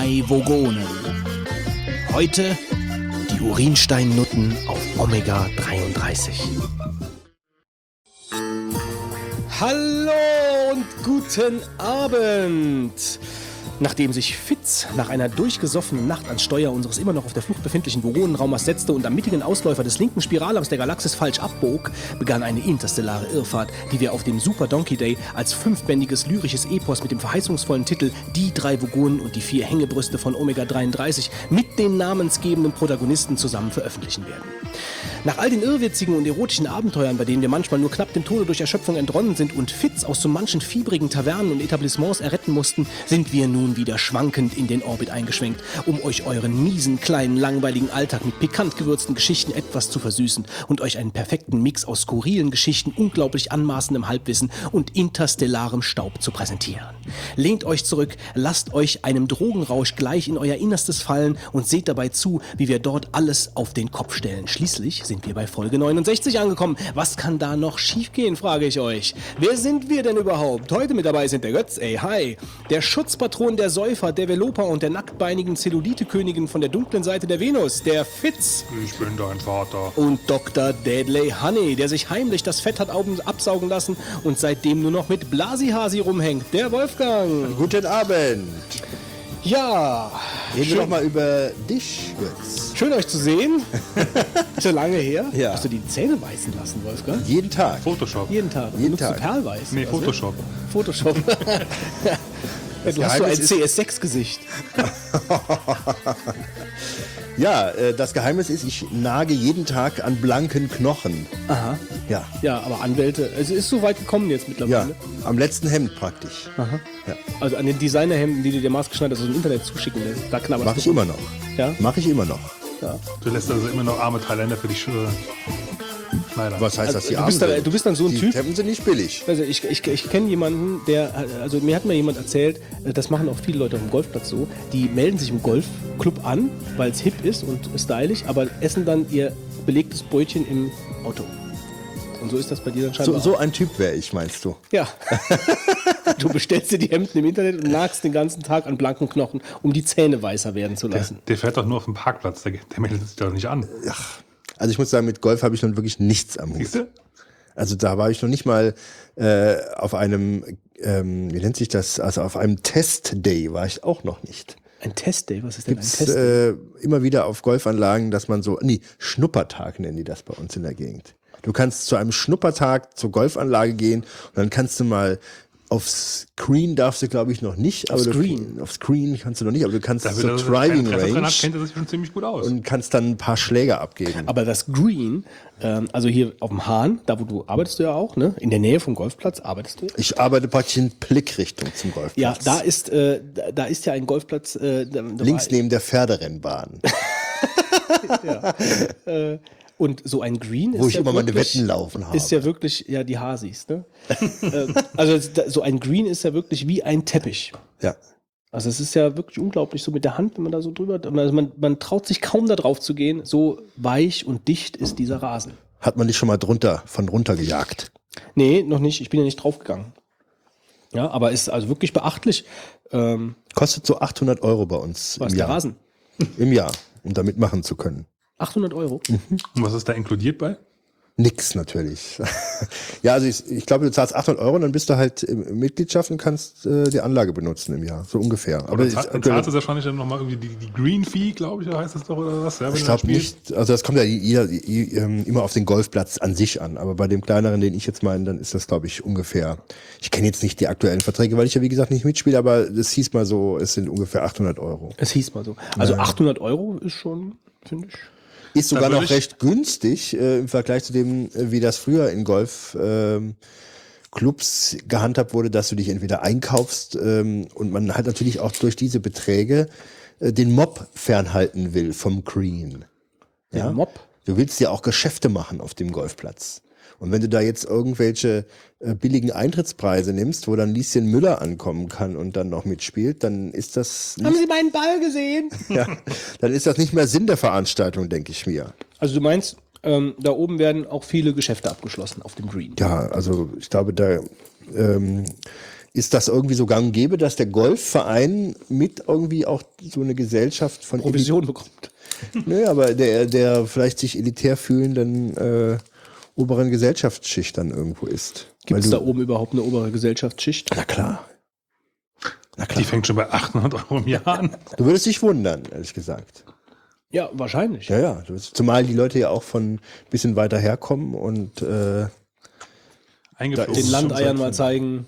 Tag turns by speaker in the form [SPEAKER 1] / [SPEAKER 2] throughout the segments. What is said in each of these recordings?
[SPEAKER 1] drei Vogonen. Heute die Urinsteinnutten auf Omega 33. Hallo und guten Abend. Nachdem sich Fitz nach einer durchgesoffenen Nacht ans Steuer unseres immer noch auf der Flucht befindlichen Vogonenraumers setzte und am mittigen Ausläufer des linken Spiralarms der Galaxis falsch abbog, begann eine interstellare Irrfahrt, die wir auf dem Super Donkey Day als fünfbändiges lyrisches Epos mit dem verheißungsvollen Titel Die drei Vogonen und die vier Hängebrüste von Omega 33 mit den namensgebenden Protagonisten zusammen veröffentlichen werden. Nach all den irrwitzigen und erotischen Abenteuern, bei denen wir manchmal nur knapp dem Tode durch Erschöpfung entronnen sind und Fitz aus so manchen fiebrigen Tavernen und Etablissements erretten mussten, sind wir nun wieder schwankend in den Orbit eingeschwenkt, um euch euren miesen, kleinen, langweiligen Alltag mit pikant gewürzten Geschichten etwas zu versüßen und euch einen perfekten Mix aus skurrilen Geschichten, unglaublich anmaßendem Halbwissen und interstellarem Staub zu präsentieren. Lehnt euch zurück, lasst euch einem Drogenrausch gleich in euer Innerstes fallen und seht dabei zu, wie wir dort alles auf den Kopf stellen. Schließlich sind wir bei Folge 69 angekommen. Was kann da noch schiefgehen, frage ich euch. Wer sind wir denn überhaupt? Heute mit dabei sind der Götz, ey, hi. Der Schutzpatron der Säufer, der Velopa und der nacktbeinigen Zellulite-Königin von der dunklen Seite der Venus, der Fitz.
[SPEAKER 2] Ich bin dein Vater.
[SPEAKER 1] Und Dr. Deadley Honey, der sich heimlich das Fett hat absaugen lassen und seitdem nur noch mit Blasihasi rumhängt, der Wolfgang.
[SPEAKER 3] Guten Abend.
[SPEAKER 1] Ja.
[SPEAKER 3] Reden wir doch mal über dich, Götz.
[SPEAKER 1] Schön euch zu sehen. so lange her.
[SPEAKER 3] Ja.
[SPEAKER 1] Hast du die Zähne weißen lassen, Wolfgang?
[SPEAKER 3] Jeden Tag.
[SPEAKER 2] Photoshop.
[SPEAKER 1] Jeden Tag.
[SPEAKER 3] Jeden Tag.
[SPEAKER 1] Du Perlweiß.
[SPEAKER 2] Nee,
[SPEAKER 1] Also?
[SPEAKER 2] Photoshop.
[SPEAKER 1] Photoshop. Ja, du hast so ein
[SPEAKER 3] Geheimnis ist-
[SPEAKER 1] CS6-Gesicht.
[SPEAKER 3] Ja, äh, das Geheimnis ist, ich nage jeden Tag an blanken Knochen.
[SPEAKER 1] Aha.
[SPEAKER 3] Ja.
[SPEAKER 1] Ja, aber Anwälte, es ist so weit gekommen jetzt
[SPEAKER 3] Ja,
[SPEAKER 1] mittlerweile.
[SPEAKER 3] am letzten Hemd praktisch.
[SPEAKER 1] Aha.
[SPEAKER 3] Ja.
[SPEAKER 1] Also an den Designerhemden, die du dir maßgeschneidert aus dem Internet zuschicken lässt. Da knabberst
[SPEAKER 3] Mache
[SPEAKER 1] du
[SPEAKER 3] ich immer noch.
[SPEAKER 1] Ja?
[SPEAKER 3] Mache ich immer noch.
[SPEAKER 1] Ja.
[SPEAKER 2] Du lässt also immer noch arme Thailänder für dich äh, schneidern.
[SPEAKER 3] Was heißt
[SPEAKER 1] Also,
[SPEAKER 3] das, die
[SPEAKER 1] du bist dann- du bist dann so ein
[SPEAKER 3] die
[SPEAKER 1] Typ-
[SPEAKER 3] Hemden sind nicht billig.
[SPEAKER 1] Also ich, ich, ich kenne jemanden, der, also mir hat mal jemand erzählt, äh, das machen auch viele Leute auf dem Golfplatz so, die melden sich im Golfclub an, weil es hip ist und stylisch, aber essen dann ihr belegtes Brötchen im Auto. Und so ist das bei dir dann
[SPEAKER 3] So,
[SPEAKER 1] scheinbar
[SPEAKER 3] so
[SPEAKER 1] auch.
[SPEAKER 3] ein Typ wäre ich, meinst du?
[SPEAKER 1] Ja. du bestellst dir die Hemden im Internet und nagst den ganzen Tag an blanken Knochen, um die Zähne weißer werden zu
[SPEAKER 2] der,
[SPEAKER 1] lassen.
[SPEAKER 2] der fährt doch nur auf dem Parkplatz, der, der meldet sich doch nicht an.
[SPEAKER 3] Also ich muss sagen, mit Golf habe ich nun wirklich nichts am Hut. Also da war ich noch nicht mal äh, auf einem, ähm, wie nennt sich das, also auf einem Test-Day war ich auch noch nicht.
[SPEAKER 1] Ein Testday, was ist denn
[SPEAKER 3] Gibt's
[SPEAKER 1] ein Testday?
[SPEAKER 3] äh, immer wieder auf Golfanlagen, dass man so, nee, Schnuppertag nennen die das bei uns in der Gegend. Du kannst zu einem Schnuppertag zur Golfanlage gehen und dann kannst du mal aufs Screen darfst du glaube ich noch nicht, aber
[SPEAKER 1] Aufs
[SPEAKER 3] du,
[SPEAKER 1] Screen?
[SPEAKER 3] auf Screen kannst du noch nicht, aber du kannst
[SPEAKER 2] Da er
[SPEAKER 3] Driving Range
[SPEAKER 2] hat, kennt sich schon ziemlich gut aus.
[SPEAKER 3] und kannst dann ein paar Schläger abgeben.
[SPEAKER 1] Aber das Green, ähm, also hier auf dem Hahn, da wo du arbeitest du ja auch, ne? In der Nähe vom Golfplatz arbeitest du.
[SPEAKER 3] Ich arbeite praktisch in Blickrichtung zum Golfplatz.
[SPEAKER 1] Ja, da ist, äh, da, ist ja ein Golfplatz. Äh, da, da
[SPEAKER 3] links neben der Pferderennbahn,
[SPEAKER 1] Und so ein Green
[SPEAKER 3] wo
[SPEAKER 1] ist
[SPEAKER 3] ich
[SPEAKER 1] ja
[SPEAKER 3] immer meine
[SPEAKER 1] wirklich,
[SPEAKER 3] Wetten laufen habe.
[SPEAKER 1] Ist ja wirklich, ja, die Hasis, ne? Ähm, also so ein Green ist ja wirklich wie ein Teppich.
[SPEAKER 3] ja.
[SPEAKER 1] Also es ist ja wirklich unglaublich, so mit der Hand, wenn man da so drüber, also man, man traut sich kaum da drauf zu gehen, so weich und dicht ist dieser Rasen.
[SPEAKER 3] Hat man dich schon mal drunter, von runter gejagt?
[SPEAKER 1] Nee, noch nicht, ich bin ja nicht draufgegangen. Ja, aber ist also wirklich beachtlich, ähm,
[SPEAKER 3] Kostet so 800 Euro bei uns
[SPEAKER 1] was
[SPEAKER 3] im
[SPEAKER 1] der
[SPEAKER 3] Jahr.
[SPEAKER 1] Rasen.
[SPEAKER 3] Im Jahr, um da mitmachen zu können.
[SPEAKER 1] 800 Euro.
[SPEAKER 2] Und was ist da inkludiert bei?
[SPEAKER 3] Nix natürlich. ja, also ich, ich glaube, du zahlst 800 Euro und dann bist du halt Mitgliedschaft und kannst äh, die Anlage benutzen im Jahr. So ungefähr. Aber
[SPEAKER 2] Aber
[SPEAKER 3] ich,
[SPEAKER 2] dann zahl- dann zahlst du wahrscheinlich dann nochmal irgendwie die, die Green Fee, glaube ich, oder heißt das doch, oder was? Ja,
[SPEAKER 3] ich glaube nicht, also das kommt ja jeder, i- ähm, immer auf den Golfplatz an sich an. Aber bei dem kleineren, den ich jetzt meine, dann ist das, glaube ich, ungefähr. Ich kenne jetzt nicht die aktuellen Verträge, weil ich ja, wie gesagt, nicht mitspiele, aber das hieß mal so, es sind ungefähr 800 Euro.
[SPEAKER 1] Es hieß mal so. Also 800 Euro ist schon, finde ich.
[SPEAKER 3] Ist sogar noch recht günstig äh, im Vergleich zu dem, äh, wie das früher in Golf ähm, Clubs gehandhabt wurde, dass du dich entweder einkaufst ähm, und man halt natürlich auch durch diese Beträge äh, den Mob fernhalten will vom Green.
[SPEAKER 1] Der Mob.
[SPEAKER 3] Du willst ja auch Geschäfte machen auf dem Golfplatz. Und wenn du da jetzt irgendwelche äh, billigen Eintrittspreise nimmst, wo dann Lieschen Müller ankommen kann und dann noch mitspielt, dann ist das
[SPEAKER 1] Haben
[SPEAKER 3] nicht,
[SPEAKER 1] Sie meinen Ball gesehen?
[SPEAKER 3] ja, dann ist das nicht mehr Sinn der Veranstaltung, denke ich mir.
[SPEAKER 1] Also du meinst, ähm, da oben werden auch viele Geschäfte abgeschlossen auf dem Green.
[SPEAKER 3] Ja, also ich glaube, da ähm, ist das irgendwie so gang und gäbe, dass der Golfverein mit irgendwie auch so eine Gesellschaft von
[SPEAKER 1] Provision bekommt.
[SPEAKER 3] Nö, aber der, der vielleicht sich elitär fühlenden äh, oberen Gesellschaftsschicht dann irgendwo ist.
[SPEAKER 1] Gibt es da oben überhaupt eine obere Gesellschaftsschicht?
[SPEAKER 3] Na klar. Na
[SPEAKER 2] Die
[SPEAKER 3] klar.
[SPEAKER 2] fängt schon bei 800 Euro im Jahr an.
[SPEAKER 3] Du würdest dich wundern, ehrlich gesagt.
[SPEAKER 1] Ja, wahrscheinlich.
[SPEAKER 3] Ja, ja. Zumal die Leute ja auch von ein bisschen weiter herkommen und äh.
[SPEAKER 1] Den Landeiern mal zeigen.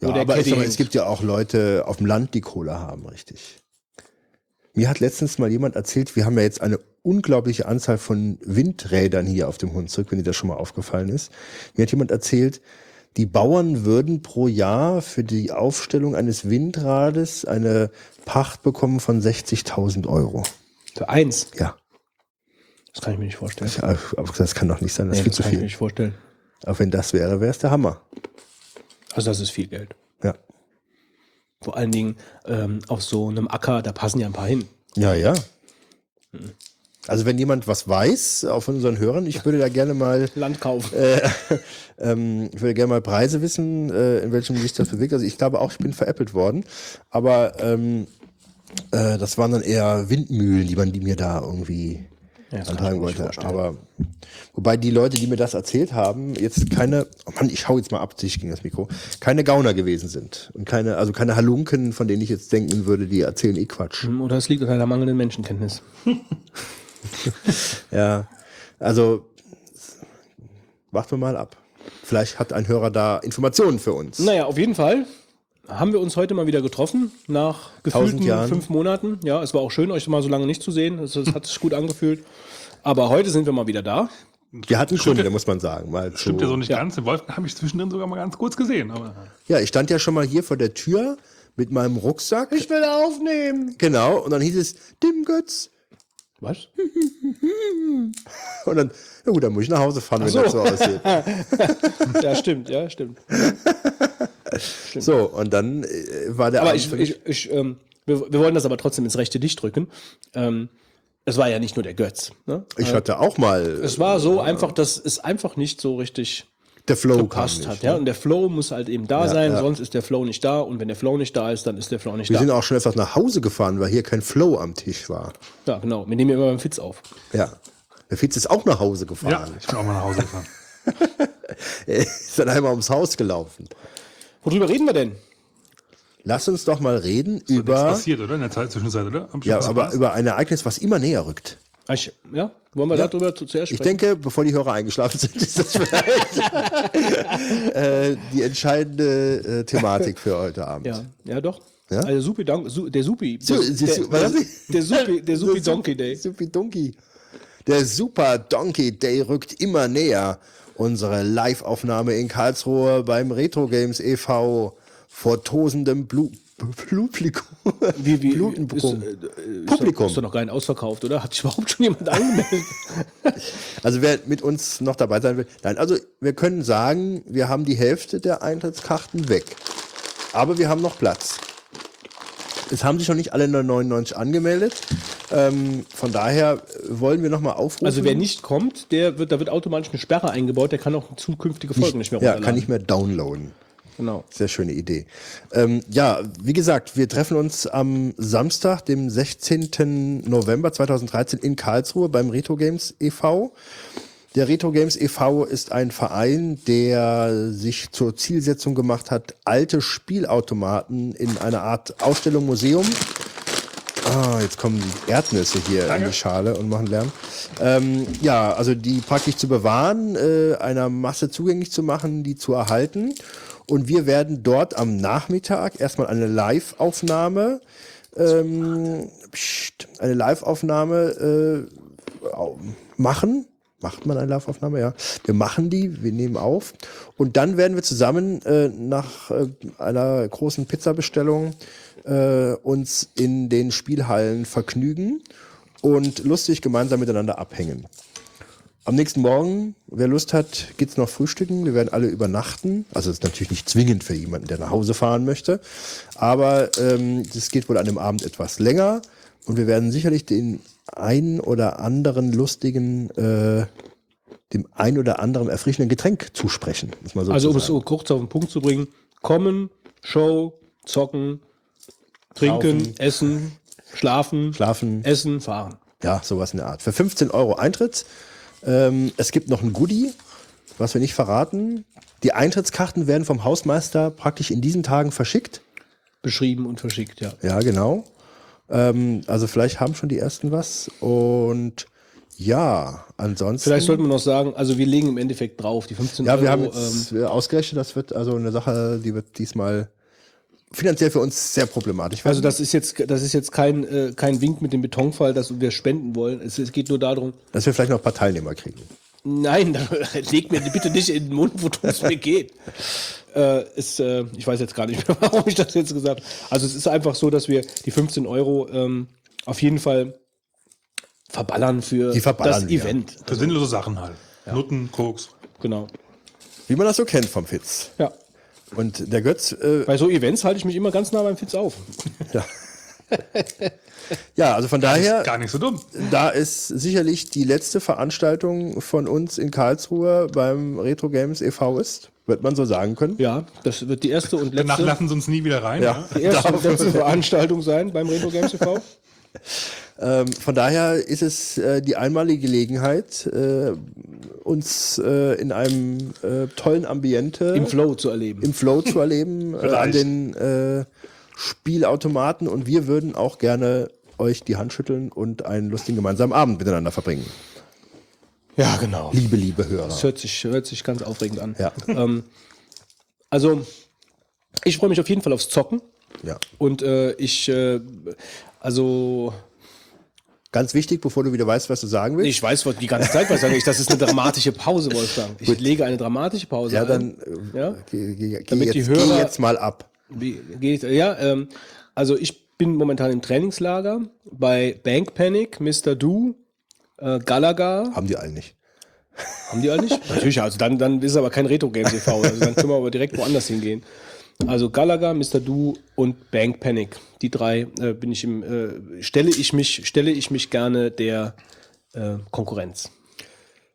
[SPEAKER 3] Ja,
[SPEAKER 1] Wo der
[SPEAKER 3] aber ich mal, es gibt ja auch Leute auf dem Land, die Kohle haben, richtig. Mir hat letztens mal jemand erzählt, wir haben ja jetzt eine unglaubliche Anzahl von Windrädern hier auf dem Hunsrück, wenn dir das schon mal aufgefallen ist. Mir hat jemand erzählt, die Bauern würden pro Jahr für die Aufstellung eines Windrades eine Pacht bekommen von 60.000 Euro.
[SPEAKER 1] Für eins.
[SPEAKER 3] Ja,
[SPEAKER 1] Das kann ich mir nicht vorstellen.
[SPEAKER 3] hab gesagt, das kann doch nicht sein, das ist
[SPEAKER 1] Nee,
[SPEAKER 3] viel
[SPEAKER 1] das
[SPEAKER 3] zu
[SPEAKER 1] kann ich mir
[SPEAKER 3] viel.
[SPEAKER 1] nicht vorstellen.
[SPEAKER 3] Auch wenn das wäre, wäre es der Hammer.
[SPEAKER 1] Also das ist viel Geld.
[SPEAKER 3] Ja,
[SPEAKER 1] Vor allen Dingen ähm, auf so einem Acker, da passen ja ein paar hin.
[SPEAKER 3] ja, ja. Also wenn jemand was weiß, auch von unseren Hörern, ich würde da gerne mal
[SPEAKER 1] Land kaufen.
[SPEAKER 3] Äh, ähm, ich würde gerne mal Preise wissen, äh, in welchem sich das bewegt. Also ich glaube auch, ich bin veräppelt worden. Aber ähm, äh, das waren dann eher Windmühlen, die man die mir da irgendwie
[SPEAKER 1] Ja, ich nicht
[SPEAKER 3] wollte. Aber wobei die Leute, die mir das erzählt haben, jetzt keine, oh Mann, ich hau jetzt mal ab sich gegen das Mikro, keine Gauner gewesen sind. Und keine, also keine Halunken, von denen ich jetzt denken würde, die erzählen eh Quatsch.
[SPEAKER 1] Oder es liegt an einer mangelnden Menschenkenntnis.
[SPEAKER 3] Ja, also warten wir mal ab. Vielleicht hat ein Hörer da Informationen für uns.
[SPEAKER 1] Naja, auf jeden Fall haben wir uns heute mal wieder getroffen, nach gefühlten fünf Monaten. Ja, es war auch schön, euch mal so lange nicht zu sehen. Es, es hat sich gut angefühlt. Aber heute sind wir mal wieder da.
[SPEAKER 3] Wir hatten Gründe, muss man sagen. Mal
[SPEAKER 2] Stimmt
[SPEAKER 3] zu-
[SPEAKER 2] ja so nicht
[SPEAKER 1] Ja.
[SPEAKER 2] ganz. Den Wolfgang habe ich zwischendrin sogar mal ganz kurz gesehen. Aber
[SPEAKER 3] Ja, ich stand ja schon mal hier vor der Tür mit meinem Rucksack.
[SPEAKER 1] will aufnehmen.
[SPEAKER 3] genau, und dann hieß es, Dim Götz.
[SPEAKER 1] Was?
[SPEAKER 3] Und dann, ja gut, dann muss ich nach Hause fahren, wenn
[SPEAKER 1] so.
[SPEAKER 3] das so aussieht.
[SPEAKER 1] Ja, stimmt, ja, stimmt.
[SPEAKER 3] So, und dann äh, war der
[SPEAKER 1] Aber
[SPEAKER 3] Abend
[SPEAKER 1] ich, ich, ich ähm, wir, wir wollen das aber trotzdem ins rechte Licht drücken. Ähm, es war ja nicht nur der Götz. Ne?
[SPEAKER 3] ich hatte auch mal,
[SPEAKER 1] Es war so einfach, dass es einfach nicht so richtig
[SPEAKER 3] der Flow
[SPEAKER 1] gepasst
[SPEAKER 3] nicht,
[SPEAKER 1] hat.
[SPEAKER 3] ne?
[SPEAKER 1] Ja? Und der Flow muss halt eben da
[SPEAKER 3] Ja,
[SPEAKER 1] sein,
[SPEAKER 3] ja.
[SPEAKER 1] sonst ist der Flow nicht da. Und wenn der Flow nicht da ist, dann ist der Flow nicht
[SPEAKER 3] Wir
[SPEAKER 1] da.
[SPEAKER 3] sind auch schon etwas nach Hause gefahren, weil hier kein Flow am Tisch war.
[SPEAKER 1] Ja, genau. Wir nehmen ja immer beim Fitz auf.
[SPEAKER 3] Ja. Der Fitz ist auch nach Hause
[SPEAKER 2] ja,
[SPEAKER 3] gefahren.
[SPEAKER 2] ich bin auch mal nach Hause gefahren.
[SPEAKER 3] Er ist dann einmal ums Haus gelaufen.
[SPEAKER 1] Worüber reden wir denn?
[SPEAKER 3] Lass uns doch mal reden
[SPEAKER 2] Nichts
[SPEAKER 3] über,
[SPEAKER 2] passiert, oder? In der Zeit Zwischenzeit, oder?
[SPEAKER 3] Ja, aber
[SPEAKER 2] was?
[SPEAKER 3] über ein Ereignis, was immer näher rückt.
[SPEAKER 1] Ich, ja, wollen wir darüber zu, zuerst
[SPEAKER 3] Ich
[SPEAKER 1] sprechen?
[SPEAKER 3] denke, bevor die Hörer eingeschlafen sind, ist das vielleicht äh, die entscheidende äh, Thematik für heute Abend.
[SPEAKER 1] ja, ja, doch.
[SPEAKER 3] Ja?
[SPEAKER 1] Also Supi, Don, Su, der Supi.
[SPEAKER 3] Su-
[SPEAKER 1] der, der, der Supi, der Supi Donkey Day.
[SPEAKER 3] Supi Donkey. Der Super Donkey Day rückt immer näher. Unsere Live-Aufnahme in Karlsruhe beim Retro Games e.V. vor tosendem Blu Publikum.
[SPEAKER 1] Wie, wie,
[SPEAKER 3] Blutenbrumm.
[SPEAKER 1] Ist, äh,
[SPEAKER 3] Publikum.
[SPEAKER 1] Ist doch noch gar nicht ausverkauft, oder? Hat sich überhaupt schon jemand angemeldet?
[SPEAKER 3] Also wer mit uns noch dabei sein will. Nein, also wir können sagen, wir haben die Hälfte der Eintrittskarten weg. Aber wir haben noch Platz. Es haben sich noch nicht alle 99 angemeldet. Ähm, von daher wollen wir nochmal aufrufen.
[SPEAKER 1] Also wer nicht kommt, der wird, da wird automatisch eine Sperre eingebaut, der kann auch zukünftige Folgen nicht mehr
[SPEAKER 3] ja,
[SPEAKER 1] runterladen.
[SPEAKER 3] kann nicht mehr downloaden.
[SPEAKER 1] Genau.
[SPEAKER 3] Sehr schöne Idee. Ähm, ja, wie gesagt, wir treffen uns am Samstag, dem 16. November 2013 in Karlsruhe beim Retro Games e.V. Der Retro Games e.V. ist ein Verein, der sich zur Zielsetzung gemacht hat, alte Spielautomaten in einer Art Ausstellung, Museum. Ah, jetzt kommen die Erdnüsse hier in die Schale und machen Lärm. Ähm, ja, also die praktisch zu bewahren, äh, einer Masse zugänglich zu machen, die zu erhalten. Und wir werden dort am Nachmittag erstmal eine Live-Aufnahme, ähm, pst, eine Live-Aufnahme äh, machen. Macht man eine Live-Aufnahme? Ja. Wir machen die, wir nehmen auf. Und dann werden wir zusammen äh, nach äh, einer großen Pizzabestellung äh, uns in den Spielhallen vergnügen und lustig gemeinsam miteinander abhängen. Am nächsten Morgen, wer Lust hat, geht's noch frühstücken. Wir werden alle übernachten. Also es ist natürlich nicht zwingend für jemanden, der nach Hause fahren möchte. Aber ähm, das geht wohl an dem Abend etwas länger. Und wir werden sicherlich den einen oder anderen lustigen, äh, dem ein oder anderen erfrischenden Getränk zusprechen. So
[SPEAKER 1] Also um es so kurz auf den Punkt zu bringen, kommen, Show, zocken, trinken,
[SPEAKER 3] Saufen.
[SPEAKER 1] essen, schlafen,
[SPEAKER 3] Schlafen.
[SPEAKER 1] essen, fahren.
[SPEAKER 3] Ja, sowas in der Art. Für 15 Euro Eintritt. Ähm, es gibt noch ein Goodie, was wir nicht verraten. Die Eintrittskarten werden vom Hausmeister praktisch in diesen Tagen verschickt.
[SPEAKER 1] Beschrieben und verschickt, ja.
[SPEAKER 3] Ja, genau. Ähm, also vielleicht haben schon die ersten was. Und ja, ansonsten.
[SPEAKER 1] Vielleicht sollten wir noch sagen, also wir legen im Endeffekt drauf, die 15
[SPEAKER 3] ja,
[SPEAKER 1] Euro.
[SPEAKER 3] wir haben
[SPEAKER 1] ähm,
[SPEAKER 3] jetzt äh, ausgerechnet, das wird also eine Sache, die wird diesmal finanziell für uns sehr problematisch
[SPEAKER 1] also das ist jetzt, das ist jetzt kein, äh, kein Wink mit dem Betonfall, dass wir spenden wollen. Es, es geht nur darum,
[SPEAKER 3] dass wir vielleicht noch ein paar Teilnehmer kriegen.
[SPEAKER 1] Nein, leg mir bitte nicht in den Mund, worum es mir geht. Äh, ist, äh, ich weiß jetzt gar nicht mehr, warum ich das jetzt gesagt habe. Also es ist einfach so, dass wir die 15 Euro ähm, auf jeden Fall verballern für
[SPEAKER 3] Die verballern
[SPEAKER 1] das
[SPEAKER 3] wir.
[SPEAKER 1] Event.
[SPEAKER 2] Für sinnlose Sachen halt. Nutten, Koks.
[SPEAKER 1] Genau.
[SPEAKER 3] Wie man das so kennt vom Fitz.
[SPEAKER 1] Ja.
[SPEAKER 3] Und der Götz, äh,
[SPEAKER 1] Bei so Events halte ich mich immer ganz nah beim Fitz auf.
[SPEAKER 3] ja. ja, also von daher,
[SPEAKER 2] Gar nicht so dumm.
[SPEAKER 3] da ist sicherlich die letzte Veranstaltung von uns in Karlsruhe beim Retro Games e.V. ist, wird man so sagen können.
[SPEAKER 1] Ja, das wird die erste und
[SPEAKER 2] Danach
[SPEAKER 1] letzte,
[SPEAKER 2] lassen sie uns nie wieder rein.
[SPEAKER 3] Ja.
[SPEAKER 1] die erste und letzte Veranstaltung sein beim Retro Games TV.
[SPEAKER 3] Ähm, von daher ist es äh, die einmalige Gelegenheit, äh, uns äh, in einem äh, tollen Ambiente
[SPEAKER 1] Im Flow zu erleben.
[SPEAKER 3] im Flow zu erleben, äh, an den äh, Spielautomaten und wir würden auch gerne euch die Hand schütteln und einen lustigen gemeinsamen Abend miteinander verbringen.
[SPEAKER 1] ja, genau.
[SPEAKER 3] Liebe, liebe Hörer.
[SPEAKER 1] Das hört sich, hört sich ganz aufregend an.
[SPEAKER 3] Ja.
[SPEAKER 1] Ähm, also, ich freue mich auf jeden Fall aufs Zocken.
[SPEAKER 3] Ja.
[SPEAKER 1] Und äh, ich, äh, also,
[SPEAKER 3] Ganz wichtig, bevor du wieder weißt, was du sagen willst.
[SPEAKER 1] ich weiß die ganze Zeit, was sage ich. Das ist eine dramatische Pause, Wolfgang. Ich lege eine dramatische Pause
[SPEAKER 3] ja,
[SPEAKER 1] ein.
[SPEAKER 3] dann äh,
[SPEAKER 1] Ja?
[SPEAKER 3] geh, geh, geh,
[SPEAKER 1] Damit
[SPEAKER 3] jetzt,
[SPEAKER 1] die
[SPEAKER 3] geh
[SPEAKER 1] Hörer-
[SPEAKER 3] jetzt mal ab.
[SPEAKER 1] Wie geht, ja, ähm, also ich bin momentan im Trainingslager bei Bank Panic, Mr. Do, äh, Gallagher.
[SPEAKER 3] Haben die alle nicht.
[SPEAKER 1] Haben die alle nicht? Natürlich, also dann, dann ist es aber kein Retro Games e.V. Also dann können wir aber direkt woanders hingehen. Also Gallagher, Mr. Do und Bank Panic. Die drei äh, bin ich im, äh, stelle ich mich, stelle ich mich gerne der äh, Konkurrenz.